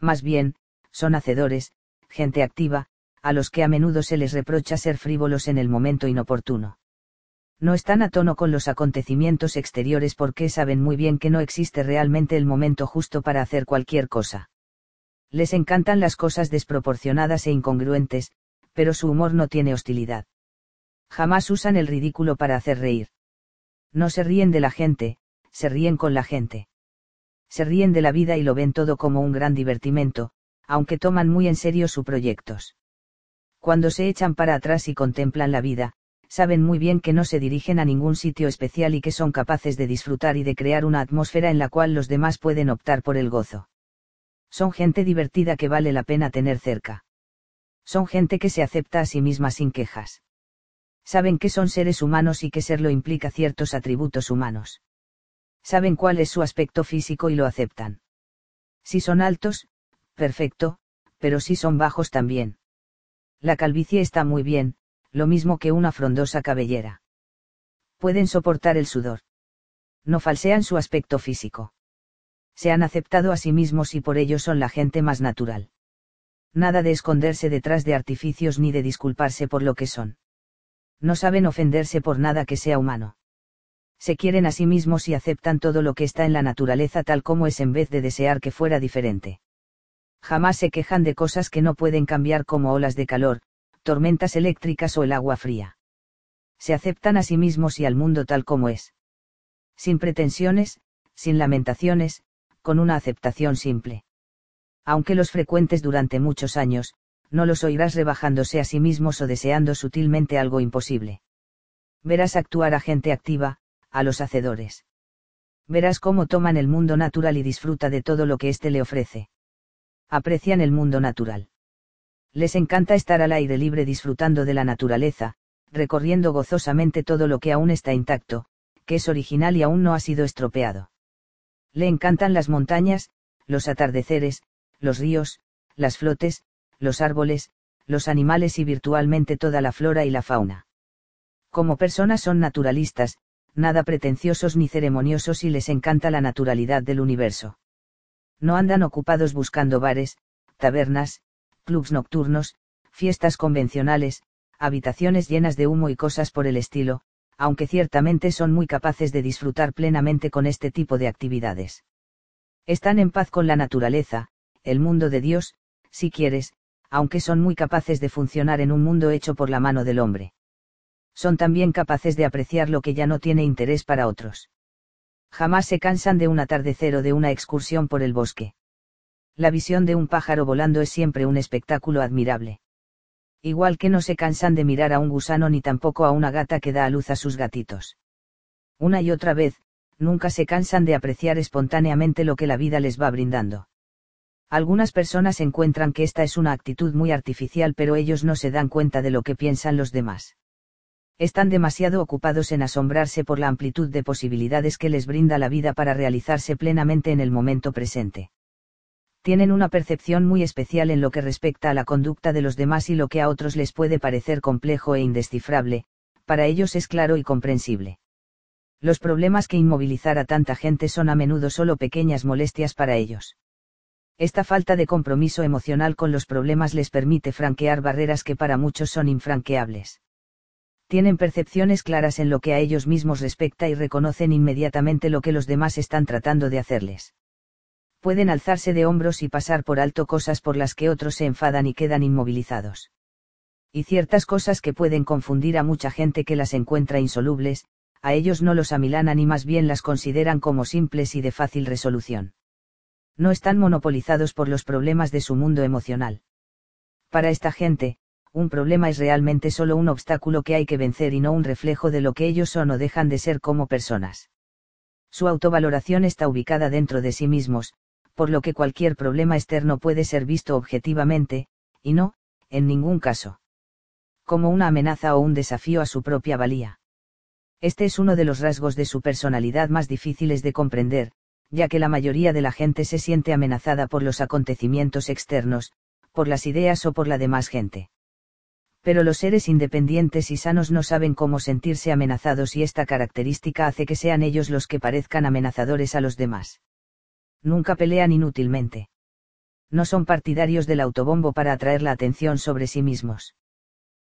Más bien, son hacedores, gente activa, a los que a menudo se les reprocha ser frívolos en el momento inoportuno. No están a tono con los acontecimientos exteriores porque saben muy bien que no existe realmente el momento justo para hacer cualquier cosa. Les encantan las cosas desproporcionadas e incongruentes, pero su humor no tiene hostilidad. Jamás usan el ridículo para hacer reír. No se ríen de la gente, se ríen con la gente. Se ríen de la vida y lo ven todo como un gran divertimento, aunque toman muy en serio sus proyectos. Cuando se echan para atrás y contemplan la vida, saben muy bien que no se dirigen a ningún sitio especial y que son capaces de disfrutar y de crear una atmósfera en la cual los demás pueden optar por el gozo. Son gente divertida que vale la pena tener cerca son gente que se acepta a sí misma sin quejas. Saben que son seres humanos y que serlo implica ciertos atributos humanos. Saben cuál es su aspecto físico y lo aceptan. Si son altos, perfecto, pero si son bajos también. La calvicie está muy bien, lo mismo que una frondosa cabellera. Pueden soportar el sudor. No falsean su aspecto físico. Se han aceptado a sí mismos y por ello son la gente más natural nada de esconderse detrás de artificios ni de disculparse por lo que son. No saben ofenderse por nada que sea humano. Se quieren a sí mismos y aceptan todo lo que está en la naturaleza tal como es en vez de desear que fuera diferente. Jamás se quejan de cosas que no pueden cambiar como olas de calor, tormentas eléctricas o el agua fría. Se aceptan a sí mismos y al mundo tal como es. Sin pretensiones, sin lamentaciones, con una aceptación simple aunque los frecuentes durante muchos años, no los oirás rebajándose a sí mismos o deseando sutilmente algo imposible. Verás actuar a gente activa, a los hacedores. Verás cómo toman el mundo natural y disfruta de todo lo que éste le ofrece. Aprecian el mundo natural. Les encanta estar al aire libre disfrutando de la naturaleza, recorriendo gozosamente todo lo que aún está intacto, que es original y aún no ha sido estropeado. Le encantan las montañas, los atardeceres, los ríos, las flotes, los árboles, los animales y virtualmente toda la flora y la fauna. Como personas son naturalistas, nada pretenciosos ni ceremoniosos y les encanta la naturalidad del universo. No andan ocupados buscando bares, tabernas, clubs nocturnos, fiestas convencionales, habitaciones llenas de humo y cosas por el estilo, aunque ciertamente son muy capaces de disfrutar plenamente con este tipo de actividades. Están en paz con la naturaleza, el mundo de Dios, si quieres, aunque son muy capaces de funcionar en un mundo hecho por la mano del hombre. Son también capaces de apreciar lo que ya no tiene interés para otros. Jamás se cansan de un atardecer o de una excursión por el bosque. La visión de un pájaro volando es siempre un espectáculo admirable. Igual que no se cansan de mirar a un gusano ni tampoco a una gata que da a luz a sus gatitos. Una y otra vez, nunca se cansan de apreciar espontáneamente lo que la vida les va brindando. Algunas personas encuentran que esta es una actitud muy artificial pero ellos no se dan cuenta de lo que piensan los demás. Están demasiado ocupados en asombrarse por la amplitud de posibilidades que les brinda la vida para realizarse plenamente en el momento presente. Tienen una percepción muy especial en lo que respecta a la conducta de los demás y lo que a otros les puede parecer complejo e indescifrable, para ellos es claro y comprensible. Los problemas que inmovilizar a tanta gente son a menudo solo pequeñas molestias para ellos. Esta falta de compromiso emocional con los problemas les permite franquear barreras que para muchos son infranqueables. Tienen percepciones claras en lo que a ellos mismos respecta y reconocen inmediatamente lo que los demás están tratando de hacerles. Pueden alzarse de hombros y pasar por alto cosas por las que otros se enfadan y quedan inmovilizados. Y ciertas cosas que pueden confundir a mucha gente que las encuentra insolubles, a ellos no los amilanan y más bien las consideran como simples y de fácil resolución no están monopolizados por los problemas de su mundo emocional. Para esta gente, un problema es realmente solo un obstáculo que hay que vencer y no un reflejo de lo que ellos son o dejan de ser como personas. Su autovaloración está ubicada dentro de sí mismos, por lo que cualquier problema externo puede ser visto objetivamente, y no, en ningún caso, como una amenaza o un desafío a su propia valía. Este es uno de los rasgos de su personalidad más difíciles de comprender, ya que la mayoría de la gente se siente amenazada por los acontecimientos externos, por las ideas o por la demás gente. Pero los seres independientes y sanos no saben cómo sentirse amenazados y esta característica hace que sean ellos los que parezcan amenazadores a los demás. Nunca pelean inútilmente. No son partidarios del autobombo para atraer la atención sobre sí mismos.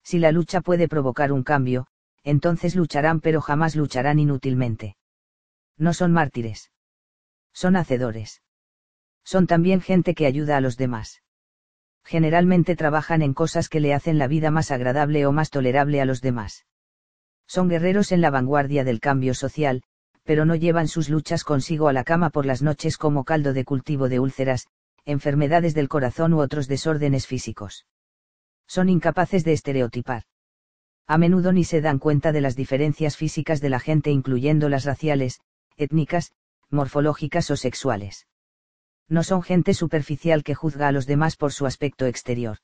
Si la lucha puede provocar un cambio, entonces lucharán pero jamás lucharán inútilmente. No son mártires. Son hacedores. Son también gente que ayuda a los demás. Generalmente trabajan en cosas que le hacen la vida más agradable o más tolerable a los demás. Son guerreros en la vanguardia del cambio social, pero no llevan sus luchas consigo a la cama por las noches como caldo de cultivo de úlceras, enfermedades del corazón u otros desórdenes físicos. Son incapaces de estereotipar. A menudo ni se dan cuenta de las diferencias físicas de la gente incluyendo las raciales, étnicas, morfológicas o sexuales. No son gente superficial que juzga a los demás por su aspecto exterior.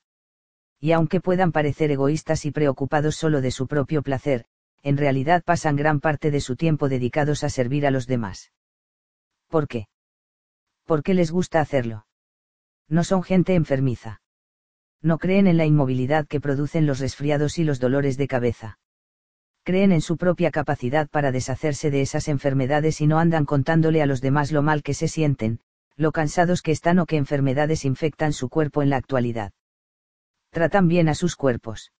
Y aunque puedan parecer egoístas y preocupados solo de su propio placer, en realidad pasan gran parte de su tiempo dedicados a servir a los demás. ¿Por qué? ¿Por qué les gusta hacerlo? No son gente enfermiza. No creen en la inmovilidad que producen los resfriados y los dolores de cabeza creen en su propia capacidad para deshacerse de esas enfermedades y no andan contándole a los demás lo mal que se sienten, lo cansados que están o qué enfermedades infectan su cuerpo en la actualidad. Tratan bien a sus cuerpos.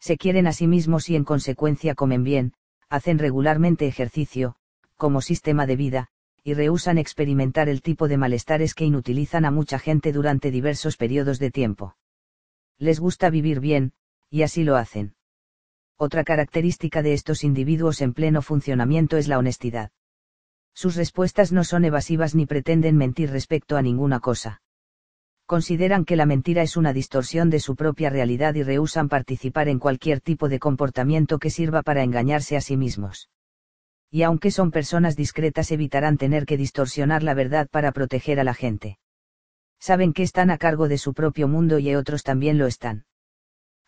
Se quieren a sí mismos y en consecuencia comen bien, hacen regularmente ejercicio, como sistema de vida, y rehusan experimentar el tipo de malestares que inutilizan a mucha gente durante diversos periodos de tiempo. Les gusta vivir bien, y así lo hacen. Otra característica de estos individuos en pleno funcionamiento es la honestidad. Sus respuestas no son evasivas ni pretenden mentir respecto a ninguna cosa. Consideran que la mentira es una distorsión de su propia realidad y rehusan participar en cualquier tipo de comportamiento que sirva para engañarse a sí mismos. Y aunque son personas discretas evitarán tener que distorsionar la verdad para proteger a la gente. Saben que están a cargo de su propio mundo y otros también lo están.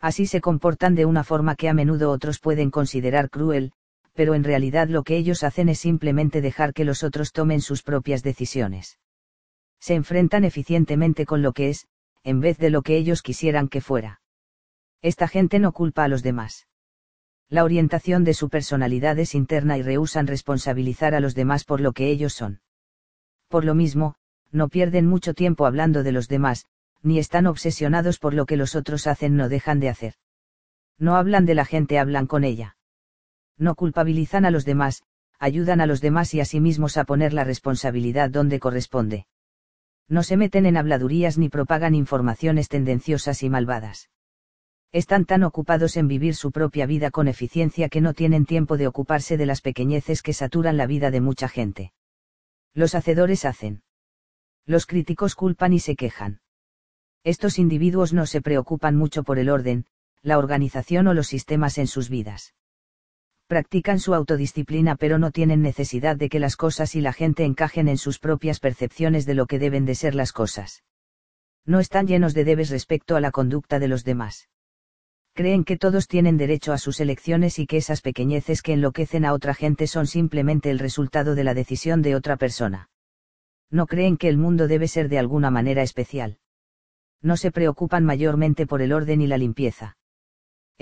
Así se comportan de una forma que a menudo otros pueden considerar cruel, pero en realidad lo que ellos hacen es simplemente dejar que los otros tomen sus propias decisiones. Se enfrentan eficientemente con lo que es, en vez de lo que ellos quisieran que fuera. Esta gente no culpa a los demás. La orientación de su personalidad es interna y rehusan responsabilizar a los demás por lo que ellos son. Por lo mismo, no pierden mucho tiempo hablando de los demás, ni están obsesionados por lo que los otros hacen no dejan de hacer. No hablan de la gente, hablan con ella. No culpabilizan a los demás, ayudan a los demás y a sí mismos a poner la responsabilidad donde corresponde. No se meten en habladurías ni propagan informaciones tendenciosas y malvadas. Están tan ocupados en vivir su propia vida con eficiencia que no tienen tiempo de ocuparse de las pequeñeces que saturan la vida de mucha gente. Los hacedores hacen. Los críticos culpan y se quejan. Estos individuos no se preocupan mucho por el orden, la organización o los sistemas en sus vidas. Practican su autodisciplina pero no tienen necesidad de que las cosas y la gente encajen en sus propias percepciones de lo que deben de ser las cosas. No están llenos de debes respecto a la conducta de los demás. Creen que todos tienen derecho a sus elecciones y que esas pequeñeces que enloquecen a otra gente son simplemente el resultado de la decisión de otra persona. No creen que el mundo debe ser de alguna manera especial no se preocupan mayormente por el orden y la limpieza.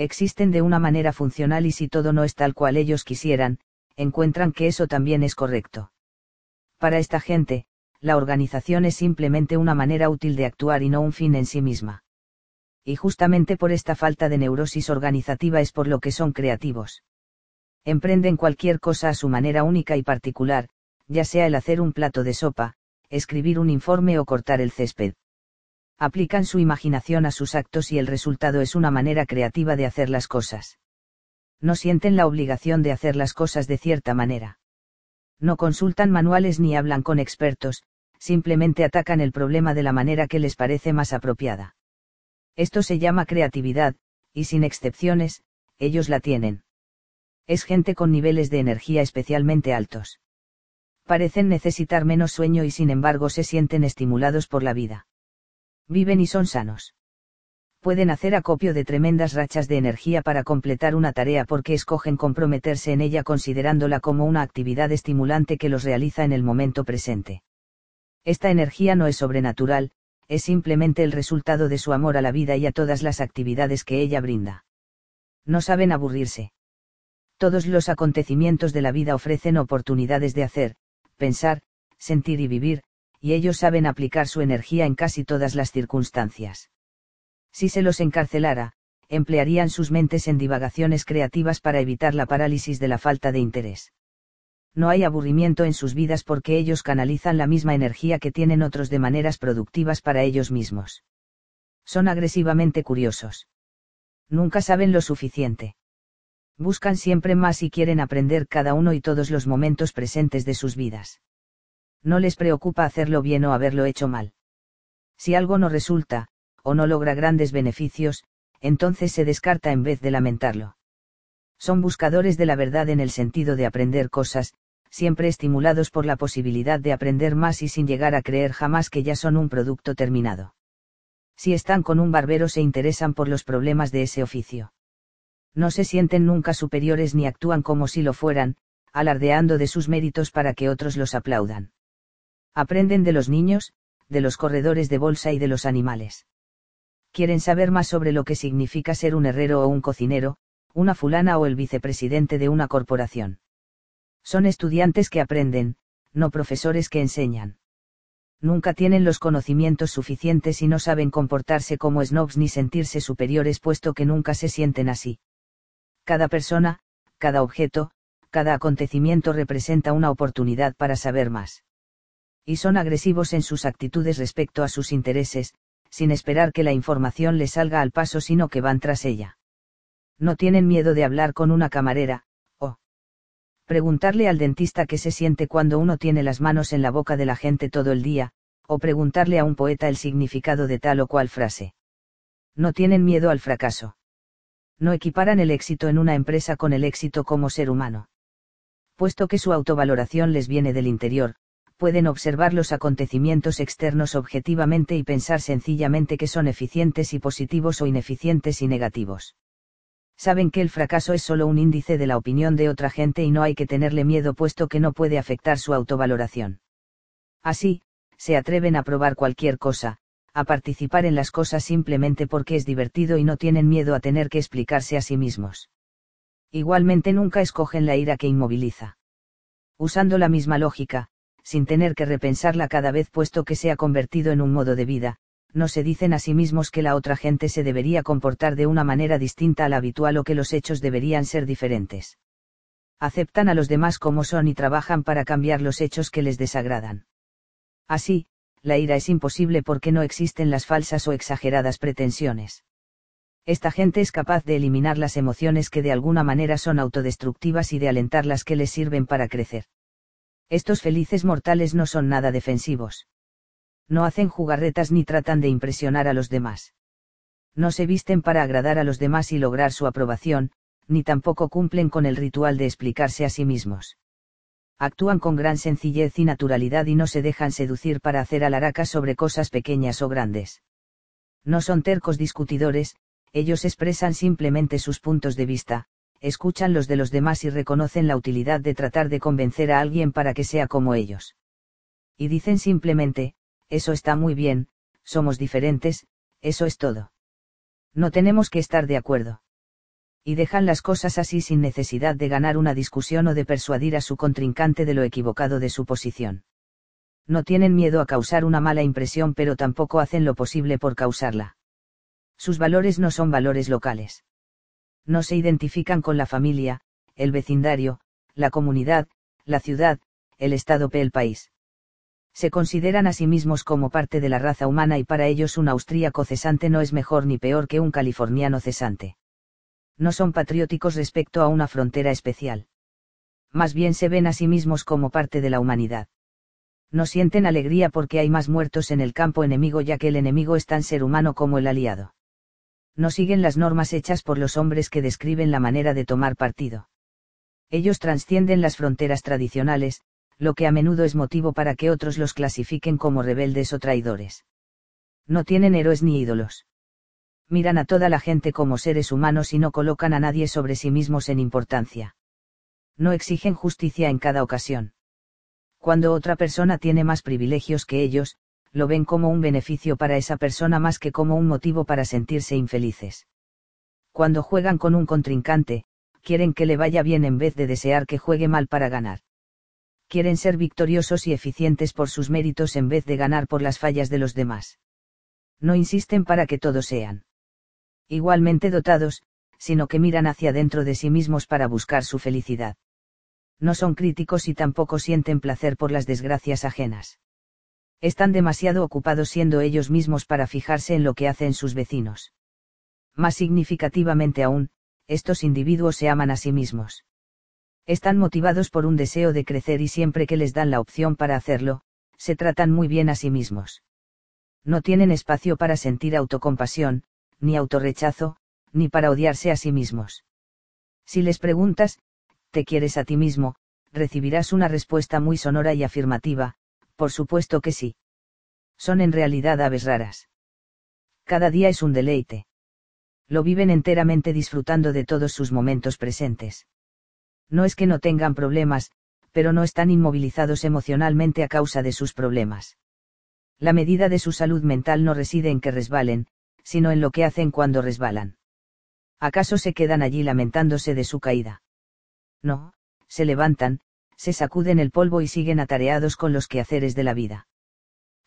Existen de una manera funcional y si todo no es tal cual ellos quisieran, encuentran que eso también es correcto. Para esta gente, la organización es simplemente una manera útil de actuar y no un fin en sí misma. Y justamente por esta falta de neurosis organizativa es por lo que son creativos. Emprenden cualquier cosa a su manera única y particular, ya sea el hacer un plato de sopa, escribir un informe o cortar el césped aplican su imaginación a sus actos y el resultado es una manera creativa de hacer las cosas. No sienten la obligación de hacer las cosas de cierta manera. No consultan manuales ni hablan con expertos, simplemente atacan el problema de la manera que les parece más apropiada. Esto se llama creatividad, y sin excepciones, ellos la tienen. Es gente con niveles de energía especialmente altos. Parecen necesitar menos sueño y sin embargo se sienten estimulados por la vida viven y son sanos. Pueden hacer acopio de tremendas rachas de energía para completar una tarea porque escogen comprometerse en ella considerándola como una actividad estimulante que los realiza en el momento presente. Esta energía no es sobrenatural, es simplemente el resultado de su amor a la vida y a todas las actividades que ella brinda. No saben aburrirse. Todos los acontecimientos de la vida ofrecen oportunidades de hacer, pensar, sentir y vivir, y ellos saben aplicar su energía en casi todas las circunstancias. Si se los encarcelara, emplearían sus mentes en divagaciones creativas para evitar la parálisis de la falta de interés no hay aburrimiento en sus vidas porque ellos canalizan la misma energía que tienen otros de maneras productivas para ellos mismos. Son agresivamente curiosos. Nunca saben lo suficiente. Buscan siempre más y quieren aprender cada uno y todos los momentos presentes de sus vidas. No les preocupa hacerlo bien o haberlo hecho mal. Si algo no resulta, o no logra grandes beneficios, entonces se descarta en vez de lamentarlo. Son buscadores de la verdad en el sentido de aprender cosas, siempre estimulados por la posibilidad de aprender más y sin llegar a creer jamás que ya son un producto terminado. Si están con un barbero se interesan por los problemas de ese oficio. No se sienten nunca superiores ni actúan como si lo fueran, alardeando de sus méritos para que otros los aplaudan. Aprenden de los niños, de los corredores de bolsa y de los animales. Quieren saber más sobre lo que significa ser un herrero o un cocinero, una fulana o el vicepresidente de una corporación. Son estudiantes que aprenden, no profesores que enseñan. Nunca tienen los conocimientos suficientes y no saben comportarse como snobs ni sentirse superiores puesto que nunca se sienten así. Cada persona, cada objeto, cada acontecimiento representa una oportunidad para saber más. Y son agresivos en sus actitudes respecto a sus intereses, sin esperar que la información les salga al paso sino que van tras ella no tienen miedo de hablar con una camarera, o preguntarle al dentista qué se siente cuando uno tiene las manos en la boca de la gente todo el día, o preguntarle a un poeta el significado de tal o cual frase. No tienen miedo al fracaso. No equiparan el éxito en una empresa con el éxito como ser humano. Puesto que su autovaloración les viene del interior, pueden observar los acontecimientos externos objetivamente y pensar sencillamente que son eficientes y positivos o ineficientes y negativos saben que el fracaso es solo un índice de la opinión de otra gente y no hay que tenerle miedo puesto que no puede afectar su autovaloración. Así, se atreven a probar cualquier cosa, a participar en las cosas simplemente porque es divertido y no tienen miedo a tener que explicarse a sí mismos. Igualmente nunca escogen la ira que inmoviliza. Usando la misma lógica, sin tener que repensarla cada vez puesto que se ha convertido en un modo de vida, no se dicen a sí mismos que la otra gente se debería comportar de una manera distinta a la habitual o que los hechos deberían ser diferentes. Aceptan a los demás como son y trabajan para cambiar los hechos que les desagradan. Así, la ira es imposible porque no existen las falsas o exageradas pretensiones. Esta gente es capaz de eliminar las emociones que de alguna manera son autodestructivas y de alentar las que les sirven para crecer. Estos felices mortales no son nada defensivos no hacen jugarretas ni tratan de impresionar a los demás. No se visten para agradar a los demás y lograr su aprobación, ni tampoco cumplen con el ritual de explicarse a sí mismos. Actúan con gran sencillez y naturalidad y no se dejan seducir para hacer alaracas sobre cosas pequeñas o grandes. No son tercos discutidores, ellos expresan simplemente sus puntos de vista, escuchan los de los demás y reconocen la utilidad de tratar de convencer a alguien para que sea como ellos. Y dicen simplemente, eso está muy bien, somos diferentes, eso es todo. No tenemos que estar de acuerdo. Y dejan las cosas así sin necesidad de ganar una discusión o de persuadir a su contrincante de lo equivocado de su posición. No tienen miedo a causar una mala impresión pero tampoco hacen lo posible por causarla. Sus valores no son valores locales. No se identifican con la familia, el vecindario, la comunidad, la ciudad, el estado p el país se consideran a sí mismos como parte de la raza humana y para ellos un austríaco cesante no es mejor ni peor que un californiano cesante. No son patrióticos respecto a una frontera especial. Más bien se ven a sí mismos como parte de la humanidad. No sienten alegría porque hay más muertos en el campo enemigo ya que el enemigo es tan ser humano como el aliado. No siguen las normas hechas por los hombres que describen la manera de tomar partido. Ellos trascienden las fronteras tradicionales, lo que a menudo es motivo para que otros los clasifiquen como rebeldes o traidores. No tienen héroes ni ídolos. Miran a toda la gente como seres humanos y no colocan a nadie sobre sí mismos en importancia. No exigen justicia en cada ocasión. Cuando otra persona tiene más privilegios que ellos, lo ven como un beneficio para esa persona más que como un motivo para sentirse infelices. Cuando juegan con un contrincante, quieren que le vaya bien en vez de desear que juegue mal para ganar. Quieren ser victoriosos y eficientes por sus méritos en vez de ganar por las fallas de los demás. No insisten para que todos sean igualmente dotados, sino que miran hacia dentro de sí mismos para buscar su felicidad. No son críticos y tampoco sienten placer por las desgracias ajenas. Están demasiado ocupados siendo ellos mismos para fijarse en lo que hacen sus vecinos. Más significativamente aún, estos individuos se aman a sí mismos. Están motivados por un deseo de crecer y siempre que les dan la opción para hacerlo, se tratan muy bien a sí mismos. No tienen espacio para sentir autocompasión, ni autorrechazo, ni para odiarse a sí mismos. Si les preguntas, ¿te quieres a ti mismo? recibirás una respuesta muy sonora y afirmativa, por supuesto que sí. Son en realidad aves raras. Cada día es un deleite. Lo viven enteramente disfrutando de todos sus momentos presentes. No es que no tengan problemas, pero no están inmovilizados emocionalmente a causa de sus problemas. La medida de su salud mental no reside en que resbalen, sino en lo que hacen cuando resbalan. ¿Acaso se quedan allí lamentándose de su caída? No, se levantan, se sacuden el polvo y siguen atareados con los quehaceres de la vida.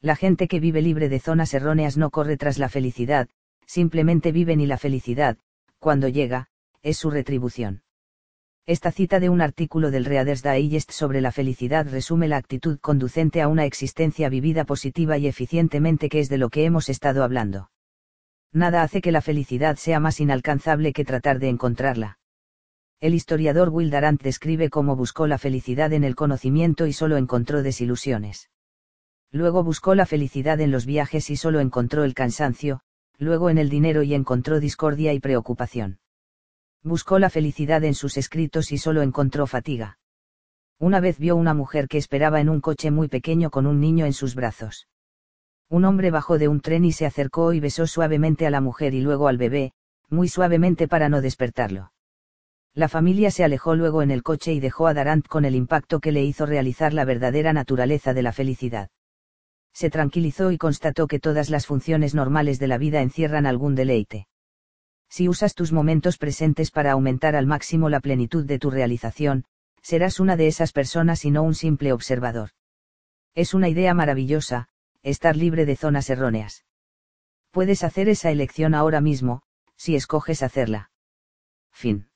La gente que vive libre de zonas erróneas no corre tras la felicidad, simplemente viven y la felicidad, cuando llega, es su retribución. Esta cita de un artículo del Reader's Digest sobre la felicidad resume la actitud conducente a una existencia vivida positiva y eficientemente que es de lo que hemos estado hablando. Nada hace que la felicidad sea más inalcanzable que tratar de encontrarla. El historiador Will Darant describe cómo buscó la felicidad en el conocimiento y solo encontró desilusiones. Luego buscó la felicidad en los viajes y solo encontró el cansancio, luego en el dinero y encontró discordia y preocupación. Buscó la felicidad en sus escritos y solo encontró fatiga. Una vez vio una mujer que esperaba en un coche muy pequeño con un niño en sus brazos. Un hombre bajó de un tren y se acercó y besó suavemente a la mujer y luego al bebé, muy suavemente para no despertarlo. La familia se alejó luego en el coche y dejó a Darant con el impacto que le hizo realizar la verdadera naturaleza de la felicidad. Se tranquilizó y constató que todas las funciones normales de la vida encierran algún deleite. Si usas tus momentos presentes para aumentar al máximo la plenitud de tu realización, serás una de esas personas y no un simple observador. Es una idea maravillosa, estar libre de zonas erróneas. Puedes hacer esa elección ahora mismo, si escoges hacerla. Fin.